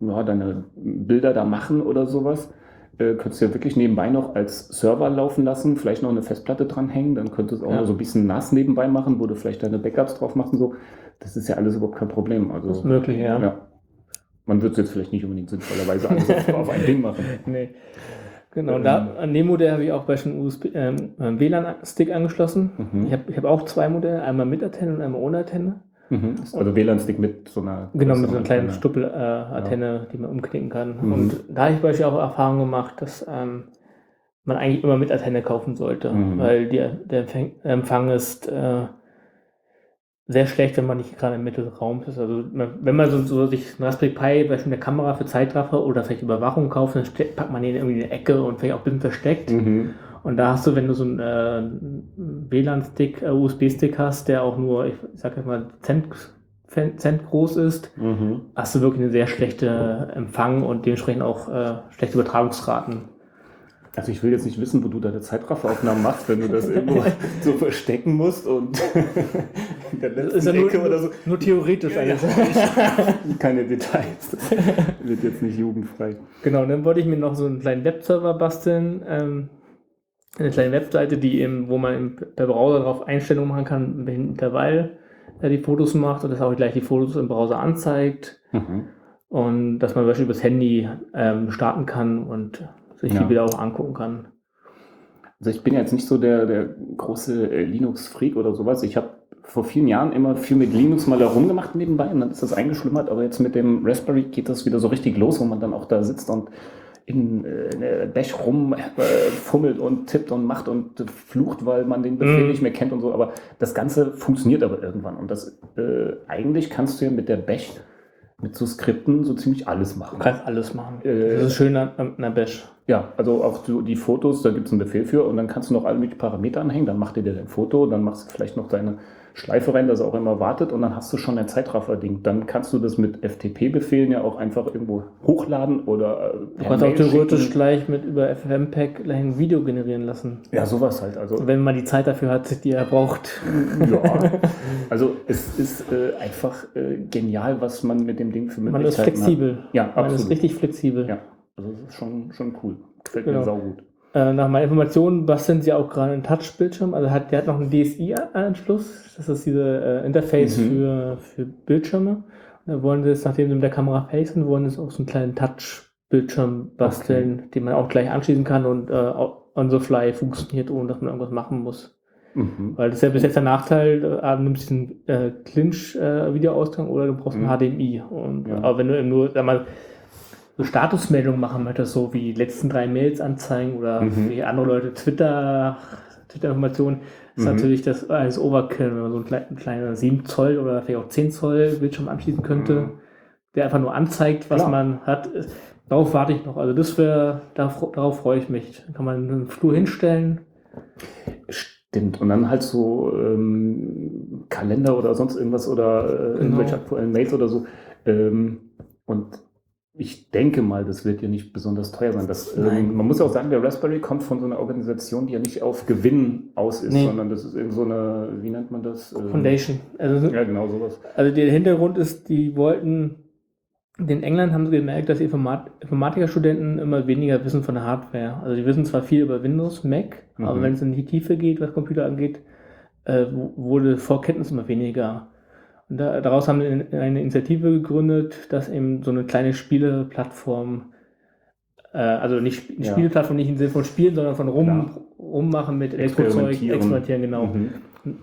[SPEAKER 4] ja, deine Bilder da machen oder sowas, äh, könntest du ja wirklich nebenbei noch als Server laufen lassen, vielleicht noch eine Festplatte dranhängen, dann könntest du auch
[SPEAKER 5] Ja.
[SPEAKER 4] noch so ein bisschen nass nebenbei machen, wo du vielleicht deine Backups drauf machst und so. Das ist ja alles überhaupt kein Problem. Also,
[SPEAKER 5] Das ist möglich, ja.
[SPEAKER 4] ja. Man wird es jetzt vielleicht nicht unbedingt sinnvollerweise alles auf, ein Ding machen.
[SPEAKER 5] Nee. Genau, und
[SPEAKER 4] Ähm.
[SPEAKER 5] da, an dem Modell habe ich auch bei schon USB, ähm, einen WLAN-Stick angeschlossen.
[SPEAKER 4] Mhm.
[SPEAKER 5] Ich habe ich hab auch zwei Modelle, einmal mit Antenne und einmal ohne Antenne.
[SPEAKER 4] Mhm. Also WLAN-Stick mit so einer.
[SPEAKER 5] Genau, mit so einer kleinen
[SPEAKER 4] Antenne.
[SPEAKER 5] Stuppel-Antenne, die man umknicken kann.
[SPEAKER 4] Mhm.
[SPEAKER 5] Und da habe ich beispielsweise auch Erfahrung gemacht, dass ähm, man eigentlich immer mit Antenne kaufen sollte,
[SPEAKER 4] Mhm.
[SPEAKER 5] weil die, der Empfang, ist äh, sehr schlecht, wenn man nicht gerade im Mitte des Raums ist. Also wenn man so, so sich ein Raspberry Pi beispielsweise eine Kamera für Zeitraffer oder vielleicht Überwachung kauft, dann packt man den irgendwie in die Ecke und vielleicht auch ein bisschen versteckt.
[SPEAKER 4] Mhm.
[SPEAKER 5] Und da hast du, wenn du so einen äh, WLAN-Stick, äh, USB-Stick hast, der auch nur, ich sag jetzt mal, Cent, Cent groß ist,
[SPEAKER 4] Mhm.
[SPEAKER 5] hast du wirklich eine sehr schlechte Empfang und dementsprechend auch äh, schlechte Übertragungsraten.
[SPEAKER 4] Also ich will jetzt nicht wissen, wo du deine Zeitrafferaufnahmen machst, wenn du das irgendwo so verstecken musst und in der letzten
[SPEAKER 5] Ist ja nur,
[SPEAKER 4] Ecke oder so.
[SPEAKER 5] nur theoretisch
[SPEAKER 4] Ja, ja.
[SPEAKER 5] alles.
[SPEAKER 4] Keine Details. Wird jetzt nicht jugendfrei.
[SPEAKER 5] Genau, dann wollte ich mir noch so einen kleinen Webserver basteln. Ähm, eine kleine Webseite, die eben, wo man im, per Browser drauf Einstellungen machen kann, in welchem Intervall er die Fotos macht und das auch gleich die Fotos im Browser anzeigt.
[SPEAKER 4] Mhm.
[SPEAKER 5] Und dass man beispielsweise übers Handy ähm, starten kann und sich
[SPEAKER 4] Ja.
[SPEAKER 5] die Bilder auch angucken kann.
[SPEAKER 4] Also ich bin jetzt nicht so der, der große äh, Linux-Freak oder sowas. Ich habe vor vielen Jahren immer viel mit Linux mal herumgemacht nebenbei und dann ist das eingeschlummert. Aber jetzt mit dem Raspberry geht das wieder so richtig los, wo man dann auch da sitzt und in, äh, in der Bash rum äh, fummelt und tippt und macht und flucht, weil man den Befehl
[SPEAKER 5] Mhm.
[SPEAKER 4] nicht mehr kennt und so. Aber das Ganze funktioniert aber irgendwann. Und das äh, eigentlich kannst du ja mit der Bash, mit so Skripten, so ziemlich alles machen.
[SPEAKER 5] Du kannst alles machen.
[SPEAKER 4] Äh,
[SPEAKER 5] das ist schön an, einer Bash.
[SPEAKER 4] Ja, also auch so die Fotos, da gibt es einen Befehl für und dann kannst du noch alle möglichen Parameter anhängen, dann macht ihr dir dein Foto, dann machst du vielleicht noch deine Schleife rein, dass er auch immer wartet und dann hast du schon ein Zeitraffer-Ding. Dann kannst du das mit FTP-Befehlen ja auch einfach irgendwo hochladen oder äh,
[SPEAKER 5] Du kannst auch theoretisch
[SPEAKER 4] schicken.
[SPEAKER 5] gleich mit über gleich ein Video generieren lassen.
[SPEAKER 4] Ja, sowas halt. Also,
[SPEAKER 5] Wenn man die Zeit dafür hat, die er braucht.
[SPEAKER 4] ja. also es ist äh, einfach äh, genial, was man mit dem Ding für
[SPEAKER 5] Man ist
[SPEAKER 4] Möglichkeiten
[SPEAKER 5] flexibel.
[SPEAKER 4] Hat. Ja,
[SPEAKER 5] Man
[SPEAKER 4] absolut.
[SPEAKER 5] ist richtig flexibel.
[SPEAKER 4] Ja, also das ist schon, schon cool. Gefällt
[SPEAKER 5] Genau.
[SPEAKER 4] mir saugut.
[SPEAKER 5] Äh, nach meinen Informationen basteln sie auch gerade einen Touch-Bildschirm. Also hat, der hat noch einen DSI-Anschluss. Das ist diese äh, Interface
[SPEAKER 4] Mhm.
[SPEAKER 5] für, für Bildschirme. Und da wollen sie jetzt, nachdem sie mit der Kamera facen, wollen sie jetzt auch so einen kleinen Touch-Bildschirm basteln, den man auch gleich anschließen kann und äh, on the fly funktioniert, ohne dass man irgendwas machen muss.
[SPEAKER 4] Mhm.
[SPEAKER 5] Weil das ist ja bis jetzt der Nachteil, äh, du nimmst diesen äh, Clinch-Videoausgang oder du brauchst
[SPEAKER 4] Mhm.
[SPEAKER 5] ein HDMI. Und,
[SPEAKER 4] Ja.
[SPEAKER 5] Aber wenn du eben nur, sag mal, so Statusmeldungen machen möchtest, so wie die letzten drei Mails anzeigen oder
[SPEAKER 4] Mhm.
[SPEAKER 5] wie andere Leute Twitter, Twitter-Informationen, ist
[SPEAKER 4] Mhm.
[SPEAKER 5] natürlich das als Overkill, wenn man so einen kleinen, kleinen 7 Zoll oder vielleicht auch 10 Zoll Bildschirm anschließen könnte,
[SPEAKER 4] Mhm.
[SPEAKER 5] der einfach nur anzeigt, was
[SPEAKER 4] Klar.
[SPEAKER 5] man hat. Darauf warte ich noch. Also das wäre, darauf, darauf freue ich mich. Dann kann man einen Flur hinstellen.
[SPEAKER 4] Stimmt. Und dann halt so ähm, Kalender oder sonst irgendwas oder äh,
[SPEAKER 5] Genau.
[SPEAKER 4] irgendwelche aktuellen Mails oder so. Ähm, und ich denke mal, das wird ja nicht besonders teuer sein. Das, ähm, man muss auch sagen, der Raspberry kommt von so einer Organisation, die ja nicht auf Gewinn aus ist,
[SPEAKER 5] Nee.
[SPEAKER 4] sondern das ist irgend so eine, wie nennt man das? Ähm,
[SPEAKER 5] Foundation. Also,
[SPEAKER 4] Ja, genau sowas.
[SPEAKER 5] also der Hintergrund ist, die wollten, in England haben sie gemerkt, dass Informat Informatikerstudenten immer weniger wissen von der Hardware. Also die wissen zwar viel über Windows, Mac, aber
[SPEAKER 4] Mhm.
[SPEAKER 5] wenn es in die Tiefe geht, was Computer angeht, äh, wurde Vorkenntnis immer weniger. Und da, daraus haben sie eine Initiative gegründet, dass eben so eine kleine Spieleplattform, äh, also nicht
[SPEAKER 4] Ja.
[SPEAKER 5] Spieleplattform nicht im Sinne von Spielen, sondern von rum,
[SPEAKER 4] Klar.
[SPEAKER 5] rummachen mit Elektrozeug,
[SPEAKER 4] Experimentieren.
[SPEAKER 5] experimentieren, genau.
[SPEAKER 4] Mhm.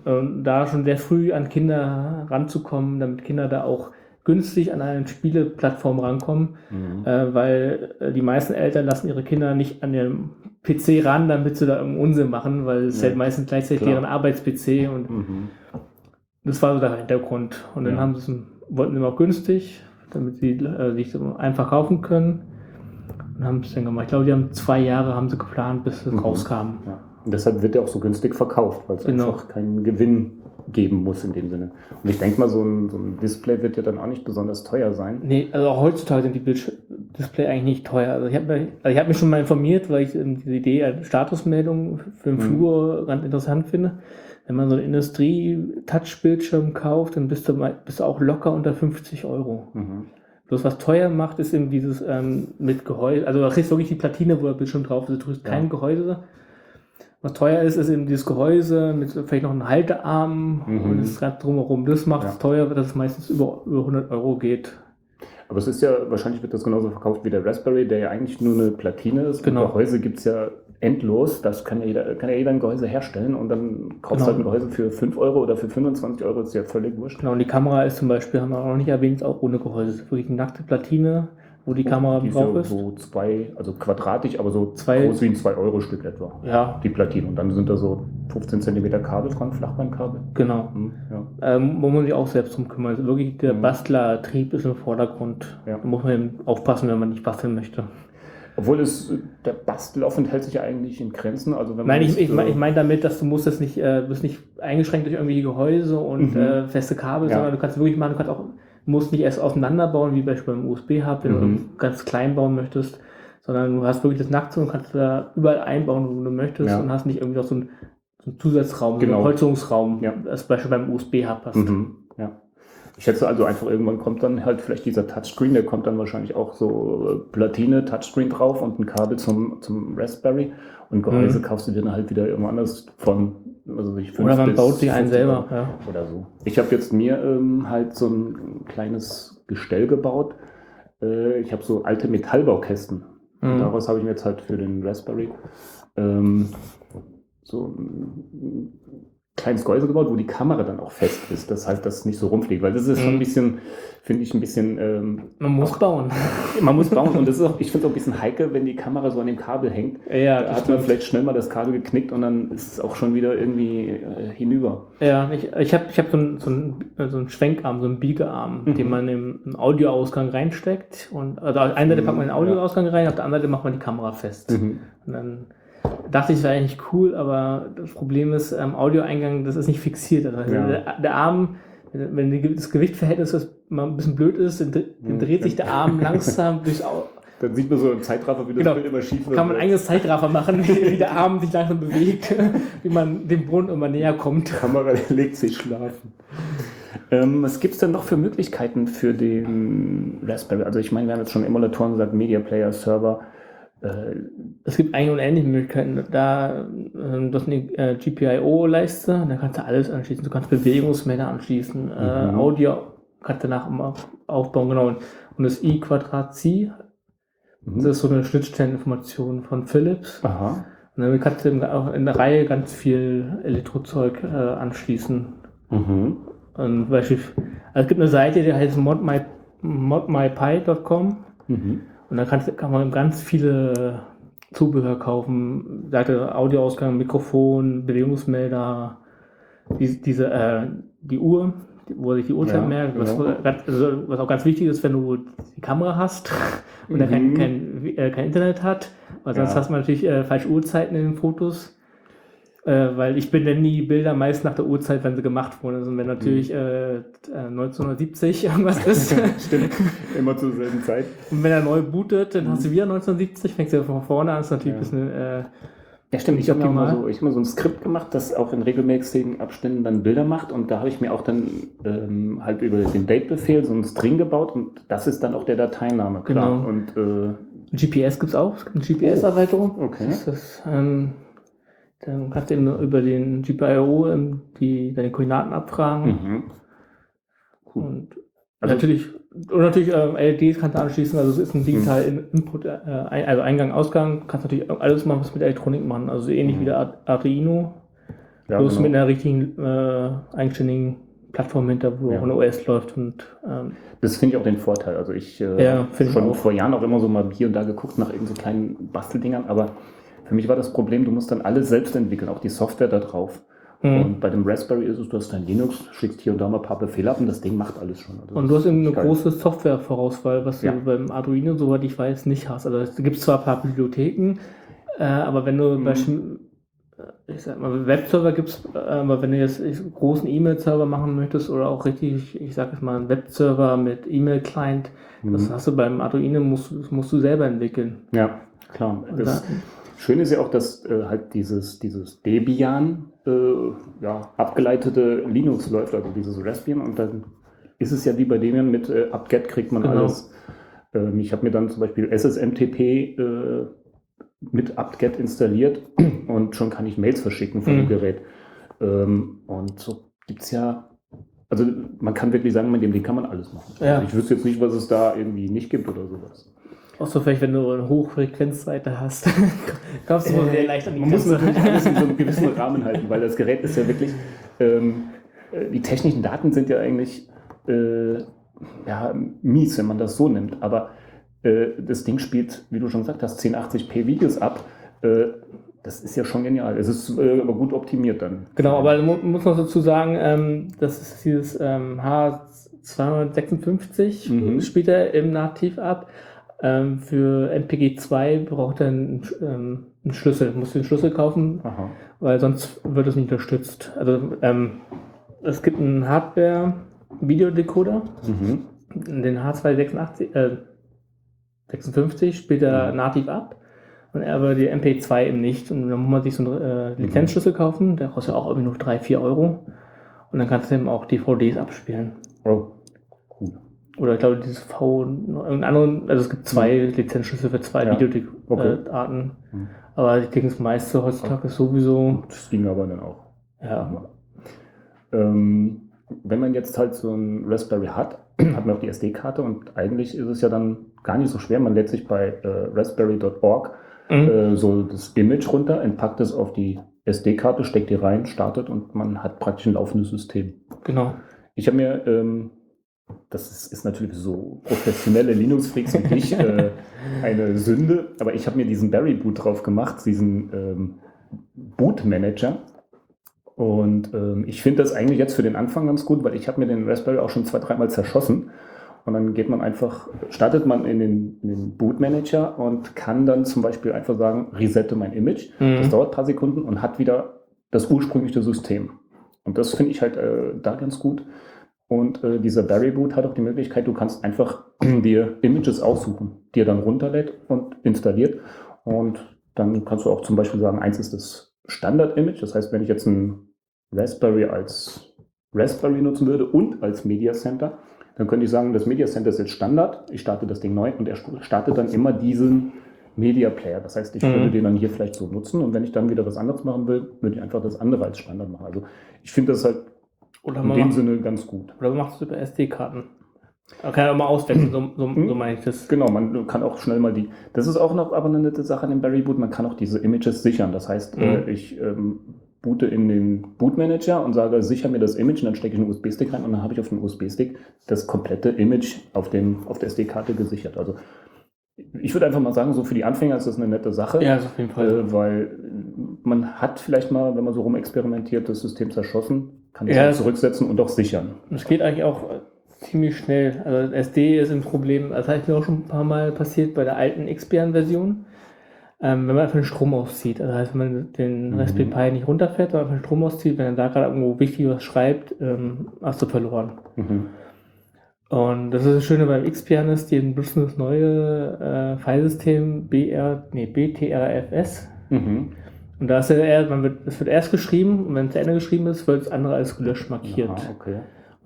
[SPEAKER 5] Und da schon sehr früh an Kinder ranzukommen, damit Kinder da auch günstig an eine Spieleplattform rankommen,
[SPEAKER 4] Mhm.
[SPEAKER 5] äh, weil äh, die meisten Eltern lassen ihre Kinder nicht an den PC ran, damit sie da irgendeinen Unsinn machen, weil es
[SPEAKER 4] Ja,
[SPEAKER 5] halt meistens gleichzeitig
[SPEAKER 4] klar.
[SPEAKER 5] deren Arbeits-PC und
[SPEAKER 4] Mhm.
[SPEAKER 5] Das war so der Hintergrund. Und dann
[SPEAKER 4] Ja.
[SPEAKER 5] haben sie es, wollten sie auch günstig, damit sie äh, sich so einfach kaufen können. Und haben es dann gemacht. Ich glaube, die haben zwei Jahre haben sie geplant, bis es
[SPEAKER 4] Mhm.
[SPEAKER 5] rauskam.
[SPEAKER 4] Ja. Und deshalb wird er auch so günstig verkauft, weil es
[SPEAKER 5] Genau.
[SPEAKER 4] einfach keinen Gewinn geben muss in dem Sinne. Und ich denke mal, so ein, so ein Display wird ja dann auch nicht besonders teuer sein.
[SPEAKER 5] Nee, also auch heutzutage sind die Bildsch Display eigentlich nicht teuer. Also ich habe mich, also ich hab mich schon mal informiert, weil ich ähm, diese Idee als Statusmeldung für den
[SPEAKER 4] Mhm.
[SPEAKER 5] Flur ganz interessant finde. Wenn man so einen Industrie-Touch-Bildschirm kauft, dann bist du, mal, bist du auch locker unter 50 Euro.
[SPEAKER 4] Mhm.
[SPEAKER 5] Bloß was teuer macht, ist eben dieses ähm, mit Gehäuse. Also da kriegst du wirklich die Platine, wo der Bildschirm drauf ist. Du kriegst
[SPEAKER 4] Ja.
[SPEAKER 5] kein Gehäuse. Was teuer ist, ist eben dieses Gehäuse mit vielleicht noch einem Haltearm
[SPEAKER 4] Mhm.
[SPEAKER 5] und das Ganze drumherum. Das macht es
[SPEAKER 4] Ja.
[SPEAKER 5] teuer, dass es meistens über, über 100 Euro geht.
[SPEAKER 4] Aber es ist ja, wahrscheinlich wird das genauso verkauft wie der Raspberry, der ja eigentlich nur eine Platine ist.
[SPEAKER 5] Genau.
[SPEAKER 4] Und Gehäuse gibt es ja endlos. Das kann ja, jeder, kann ja jeder ein Gehäuse herstellen und dann kaufst du
[SPEAKER 5] Genau.
[SPEAKER 4] halt ein Gehäuse für 5 Euro oder für 25 Euro, ist ja völlig wurscht.
[SPEAKER 5] Genau, und die Kamera ist zum Beispiel, haben wir auch noch nicht erwähnt, auch ohne Gehäuse. Es ist wirklich eine nackte Platine, wo die Kamera
[SPEAKER 4] Die ist
[SPEAKER 5] drauf ist.
[SPEAKER 4] so zwei, also quadratisch, aber so
[SPEAKER 5] Zwei-
[SPEAKER 4] groß wie ein 2-Euro-Stück etwa.
[SPEAKER 5] Ja,
[SPEAKER 4] Die Platine. Und dann sind da so 15 cm Kabel dran, Flachbandkabel.
[SPEAKER 5] genau.
[SPEAKER 4] Hm, ja.
[SPEAKER 5] Ähm, muss man sich auch selbst drum kümmern. Also wirklich der
[SPEAKER 4] Mhm.
[SPEAKER 5] Bastlertrieb ist im Vordergrund.
[SPEAKER 4] Ja.
[SPEAKER 5] Da muss man eben aufpassen, wenn man nicht basteln möchte.
[SPEAKER 4] Obwohl es, der Bastelaufwand hält sich ja eigentlich in Grenzen. Also wenn man
[SPEAKER 5] Nein, ich, ich, mein-
[SPEAKER 4] äh,
[SPEAKER 5] ich meine damit, dass du musst das nicht, äh, bist nicht eingeschränkt durch irgendwelche Gehäuse und
[SPEAKER 4] Mhm.
[SPEAKER 5] äh, feste Kabel,
[SPEAKER 4] Ja.
[SPEAKER 5] sondern du kannst wirklich machen, du kannst auch, musst nicht erst auseinanderbauen, wie beispielsweise beim USB-Hub, wenn
[SPEAKER 4] Mhm.
[SPEAKER 5] du ganz klein bauen möchtest, sondern du hast wirklich das Nackte und kannst da überall einbauen, wo du möchtest
[SPEAKER 4] Ja.
[SPEAKER 5] und hast nicht irgendwie noch so einen, so einen Zusatzraum, so
[SPEAKER 4] Genau.
[SPEAKER 5] einen Holzungsraum,
[SPEAKER 4] Ja.
[SPEAKER 5] das beispielsweise beim USB-Hub hast.
[SPEAKER 4] Mhm. Ich schätze also einfach, irgendwann kommt dann halt vielleicht dieser Touchscreen, der kommt dann wahrscheinlich auch so äh, Platine, Touchscreen drauf und ein Kabel zum, zum Raspberry und Gehäuse
[SPEAKER 5] Mhm.
[SPEAKER 4] kaufst du dir dann halt wieder irgendwo anders von, also sich fünf
[SPEAKER 5] Oder man baut sich einen
[SPEAKER 4] 15
[SPEAKER 5] selber. Ja.
[SPEAKER 4] Oder so. Ich habe jetzt mir ähm, halt so ein kleines Gestell gebaut. Äh, ich habe so alte Metallbaukästen.
[SPEAKER 5] Mhm.
[SPEAKER 4] Daraus habe ich mir jetzt halt für den Raspberry ähm, so ein kleines Gehäuse gebaut, wo die Kamera dann auch fest ist. Das heißt, dass es nicht so rumfliegt. Weil das ist schon ein
[SPEAKER 5] Mhm.
[SPEAKER 4] bisschen, finde ich, ein bisschen, ähm,
[SPEAKER 5] Man muss bauen.
[SPEAKER 4] man muss bauen. Und das ist auch, ich finde es auch ein bisschen heikel, wenn die Kamera so an dem Kabel hängt.
[SPEAKER 5] ja,
[SPEAKER 4] Da hat man vielleicht schnell mal das Kabel geknickt und dann ist es auch schon wieder irgendwie äh, hinüber.
[SPEAKER 5] Ja, ich, ich habe ich hab so einen so einen- so einen Schwenkarm, so einen Biegearm,
[SPEAKER 4] Mhm.
[SPEAKER 5] den man im, im Audioausgang reinsteckt. Und also auf einer Seite packt man den
[SPEAKER 4] Ja.
[SPEAKER 5] Audioausgang rein, auf der anderen Seite macht man die Kamera fest.
[SPEAKER 4] Mhm.
[SPEAKER 5] Und dann dachte ich, das wäre eigentlich cool, aber das Problem ist, am Audioeingang, das ist nicht fixiert. Also
[SPEAKER 4] Ja.
[SPEAKER 5] der, der Arm, wenn das Gewichtverhältnis das mal ein bisschen blöd ist, dann, dann dreht sich der Arm langsam durchs Au
[SPEAKER 4] Dann sieht man so im Zeitraffer, wie das
[SPEAKER 5] Genau.
[SPEAKER 4] Bild immer schief wird.
[SPEAKER 5] kann man ein eigenes Zeitraffer machen, wie, wie der Arm sich langsam bewegt, wie man dem Brunnen immer näher kommt.
[SPEAKER 4] Die Kamera legt sich schlafen. Ähm, was gibt es denn noch für Möglichkeiten für den Raspberry? Also ich meine, wir haben jetzt schon Emulatoren gesagt, Media Player, Server. Äh,
[SPEAKER 5] Es gibt eigentlich unendliche Möglichkeiten. Da, ähm, das ist eine äh, GPIO-Leiste, da kannst du alles anschließen. Du kannst Bewegungsmelder anschließen, äh,
[SPEAKER 4] Mhm.
[SPEAKER 5] Audio kannst du danach immer aufbauen, genau. Und das I Quadrat C, das ist so eine Schnittstelleninformation von Philips.
[SPEAKER 4] Aha.
[SPEAKER 5] Und damit kannst du auch in der Reihe ganz viel Elektrozeug anschließen.
[SPEAKER 4] Mhm.
[SPEAKER 5] Und Beispiel, also es gibt eine Seite, die heißt modmy, modmypi.com.
[SPEAKER 4] Mhm.
[SPEAKER 5] Und da kannst, kann man ganz viele Zubehör kaufen. Seite Audioausgang, Mikrofon, Bewegungsmelder, die, diese, äh, die Uhr, wo sich die Uhrzeit
[SPEAKER 4] Ja,
[SPEAKER 5] merkt. Was,
[SPEAKER 4] genau.
[SPEAKER 5] ganz- also, was auch ganz wichtig ist, wenn du die Kamera hast und er kein,
[SPEAKER 4] Mhm.
[SPEAKER 5] kein, äh, kein Internet hat, weil sonst
[SPEAKER 4] Ja.
[SPEAKER 5] hast du natürlich äh, falsche Uhrzeiten in den Fotos. Äh, weil ich benenne die Bilder meist nach der Uhrzeit, wenn sie gemacht wurden. Also wenn natürlich äh, äh, 1970 irgendwas ist.
[SPEAKER 4] Stimmt, immer zur selben Zeit.
[SPEAKER 5] Und wenn er neu bootet, dann hast du wieder 1970, fängst du von vorne an, ist natürlich
[SPEAKER 4] Ja.
[SPEAKER 5] ein bisschen. Äh,
[SPEAKER 4] Ja, stimmt. Ich habe mir mal so, ich hab mal so ein Skript gemacht, das auch in regelmäßigen Abständen dann Bilder macht. Und da habe ich mir auch dann ähm, halt über den Date-Befehl so ein String gebaut. Und das ist dann auch der Dateiname, klar.
[SPEAKER 5] Genau.
[SPEAKER 4] Und äh,
[SPEAKER 5] GPS gibt es auch, es gibt eine GPS-Erweiterung.
[SPEAKER 4] okay.
[SPEAKER 5] Das ist, ähm, dann kannst du eben über den GPIO ähm, die, deine Koordinaten abfragen.
[SPEAKER 4] Mhm. Cool.
[SPEAKER 5] Und
[SPEAKER 4] Also-
[SPEAKER 5] natürlich, und natürlich ähm, LEDs kannst du anschließen, also es ist ein digitaler In- Input, äh, also Eingang, Ausgang, kannst natürlich alles machen, was mit Elektronik machen, also ähnlich
[SPEAKER 4] Mhm.
[SPEAKER 5] wie der Ar- Arduino,
[SPEAKER 4] Ja,
[SPEAKER 5] bloß
[SPEAKER 4] genau.
[SPEAKER 5] mit einer richtigen äh, eigenständigen Plattform hinter, wo
[SPEAKER 4] Ja.
[SPEAKER 5] auch ein OS läuft und ähm,
[SPEAKER 4] Das finde ich auch den Vorteil. Also ich äh,
[SPEAKER 5] Ja, ich
[SPEAKER 4] schon
[SPEAKER 5] auch.
[SPEAKER 4] vor Jahren auch immer so mal hier und da geguckt nach irgend so kleinen Basteldingern, aber für mich war das Problem, du musst dann alles selbst entwickeln, auch die Software da drauf.
[SPEAKER 5] Mhm.
[SPEAKER 4] Und bei dem Raspberry ist es, du hast dein Linux, schickst hier und da mal ein paar Befehle ab und das Ding macht alles schon. Also
[SPEAKER 5] Und
[SPEAKER 4] das
[SPEAKER 5] du hast eben eine
[SPEAKER 4] geil.
[SPEAKER 5] große Softwarevorauswahl, was
[SPEAKER 4] Ja.
[SPEAKER 5] du beim Arduino, soweit ich weiß, nicht hast. Also es gibt zwar ein paar Bibliotheken, äh, aber wenn du
[SPEAKER 4] Mhm.
[SPEAKER 5] beispielsweise, ich sag mal, Webserver gibt's, äh, aber wenn du jetzt einen großen E-Mail-Server machen möchtest oder auch richtig, ich sag jetzt mal, einen Webserver mit E-Mail-Client, das
[SPEAKER 4] Mhm.
[SPEAKER 5] hast du beim Arduino, musst, musst du selber entwickeln.
[SPEAKER 4] Ja, klar. Das Schöne ist ja auch, dass äh, halt dieses, dieses Debian äh, ja, abgeleitete Linux läuft, also dieses Raspbian und dann ist es ja wie bei Debian mit äh, apt-get kriegt man
[SPEAKER 5] Genau.
[SPEAKER 4] alles. Ähm, ich habe mir dann zum Beispiel SSMTP äh, mit apt-get installiert und schon kann ich Mails verschicken von dem
[SPEAKER 5] Mhm.
[SPEAKER 4] Gerät. Ähm, und so gibt es ja, also man kann wirklich sagen, mit dem Ding kann man alles machen.
[SPEAKER 5] Ja.
[SPEAKER 4] Also ich wüsste jetzt nicht, was es da irgendwie nicht gibt oder sowas.
[SPEAKER 5] Auch so vielleicht, wenn du eine Hochfrequenzseite hast, kommst du wohl sehr leicht an die
[SPEAKER 4] Man muss
[SPEAKER 5] Grenze.
[SPEAKER 4] natürlich alles in so einem gewissen Rahmen halten, weil das Gerät ist ja wirklich, ähm, äh, die technischen Daten sind ja eigentlich äh, ja, mies, wenn man das so nimmt. Aber äh, das Ding spielt, wie du schon gesagt hast, 1080p Videos ab. Äh, das ist ja schon genial. Es ist äh, aber gut optimiert dann.
[SPEAKER 5] Genau, aber man muss noch dazu sagen, ähm, das ist dieses ähm, H256
[SPEAKER 4] Mhm.
[SPEAKER 5] spielt er im Nativ ab. Ähm, für MPG2 braucht er einen, ähm, einen Schlüssel, muss den Schlüssel kaufen,
[SPEAKER 4] Aha.
[SPEAKER 5] weil sonst wird es nicht unterstützt. Also ähm, es gibt einen Hardware-Videodecoder,
[SPEAKER 4] Mhm.
[SPEAKER 5] den H286, äh, 56 spielt er
[SPEAKER 4] Mhm.
[SPEAKER 5] nativ ab. Und er aber die MP2 eben nicht. Und dann muss man sich so einen äh, Lizenzschlüssel kaufen, der kostet auch irgendwie noch 3, 4 Euro. Und dann kannst du eben auch DVDs abspielen.
[SPEAKER 4] Oh.
[SPEAKER 5] Oder ich glaube, dieses V, irgendeinen anderen, also es gibt zwei Lizenzschlüssel für zwei
[SPEAKER 4] Mhm. Ja. Okay.
[SPEAKER 5] Videoarten.
[SPEAKER 4] Mhm.
[SPEAKER 5] Aber ich denke, das meiste heutzutage ist sowieso,
[SPEAKER 4] Das ging aber dann auch.
[SPEAKER 5] ja,
[SPEAKER 4] Ähm, wenn man jetzt halt so ein Raspberry hat, hat man auch die SD-Karte und eigentlich ist es ja dann gar nicht so schwer. Man lädt sich bei äh, raspberry.org
[SPEAKER 5] Mhm.
[SPEAKER 4] äh, so das Image runter, entpackt es auf die SD-Karte, steckt die rein, startet und man hat praktisch ein laufendes System.
[SPEAKER 5] genau.
[SPEAKER 4] Ich habe mir, ähm, das ist, ist natürlich so professionelle Linux-Freaks wie ich, äh, eine Sünde, aber ich habe mir diesen Barry Boot drauf gemacht, diesen ähm, Boot Manager. Und ähm, ich finde das eigentlich jetzt für den Anfang ganz gut, weil ich habe mir den Raspberry auch schon zwei, dreimal zerschossen. Und dann geht man einfach, startet man in den, in den Boot Manager und kann dann zum Beispiel einfach sagen, resette mein Image. Das
[SPEAKER 5] Mhm.
[SPEAKER 4] dauert ein paar Sekunden und hat wieder das ursprüngliche System. Und das finde ich halt äh, da ganz gut. Und äh, dieser Barry Boot hat auch die Möglichkeit, du kannst einfach dir Images aussuchen, die er dann runterlädt und installiert. Und dann kannst du auch zum Beispiel sagen, eins ist das Standard-Image. Das heißt, wenn ich jetzt ein Raspberry als Raspberry nutzen würde und als Media Center, dann könnte ich sagen, das Media Center ist jetzt Standard. Ich starte das Ding neu und er startet dann immer diesen Media Player. Das heißt, ich
[SPEAKER 5] Mhm.
[SPEAKER 4] würde den dann hier vielleicht so nutzen und wenn ich dann wieder was anderes machen will, würde ich einfach das andere als Standard machen. Also ich finde das halt
[SPEAKER 5] Oder
[SPEAKER 4] in dem
[SPEAKER 5] macht,
[SPEAKER 4] Sinne ganz gut.
[SPEAKER 5] oder man macht es über SD-Karten. Man kann ja auch mal auswechseln, so, so,
[SPEAKER 4] Mhm.
[SPEAKER 5] so meine ich das.
[SPEAKER 4] Genau, man kann auch schnell mal die. Das ist auch noch aber eine nette Sache an dem Barry Boot. Man kann auch diese Images sichern. Das heißt,
[SPEAKER 5] Mhm.
[SPEAKER 4] äh, ich ähm, boote in den Bootmanager und sage, sicher mir das Image und dann stecke ich einen USB-Stick rein und dann habe ich auf dem USB-Stick das komplette Image auf, dem, auf der SD-Karte gesichert. Also ich würde einfach mal sagen, so für die Anfänger ist das eine nette Sache.
[SPEAKER 5] Ja, auf jeden Fall.
[SPEAKER 4] Äh, weil man hat vielleicht mal, wenn man so rumexperimentiert, das System zerschossen, kann
[SPEAKER 5] Ja,
[SPEAKER 4] zurücksetzen und auch sichern.
[SPEAKER 5] Es geht eigentlich auch ziemlich schnell. Also SD ist ein Problem, das hat mir auch schon ein paar Mal passiert bei der alten Xbian-Version. Ähm, wenn man einfach den Strom auszieht, also heißt, wenn man den
[SPEAKER 4] Mhm.
[SPEAKER 5] Raspberry Pi nicht runterfährt, sondern einfach den Strom auszieht, wenn er da gerade irgendwo wichtig was schreibt, ähm, hast du verloren.
[SPEAKER 4] Mhm.
[SPEAKER 5] Und das ist das Schöne beim Xpianis, die benutzen das neue äh, Filesystem BR, nee, BTRFS.
[SPEAKER 4] Mhm.
[SPEAKER 5] Und da ist ja eher, man wird, es wird erst geschrieben und wenn es zu Ende geschrieben ist, wird das andere als gelöscht markiert.
[SPEAKER 4] Ah, okay.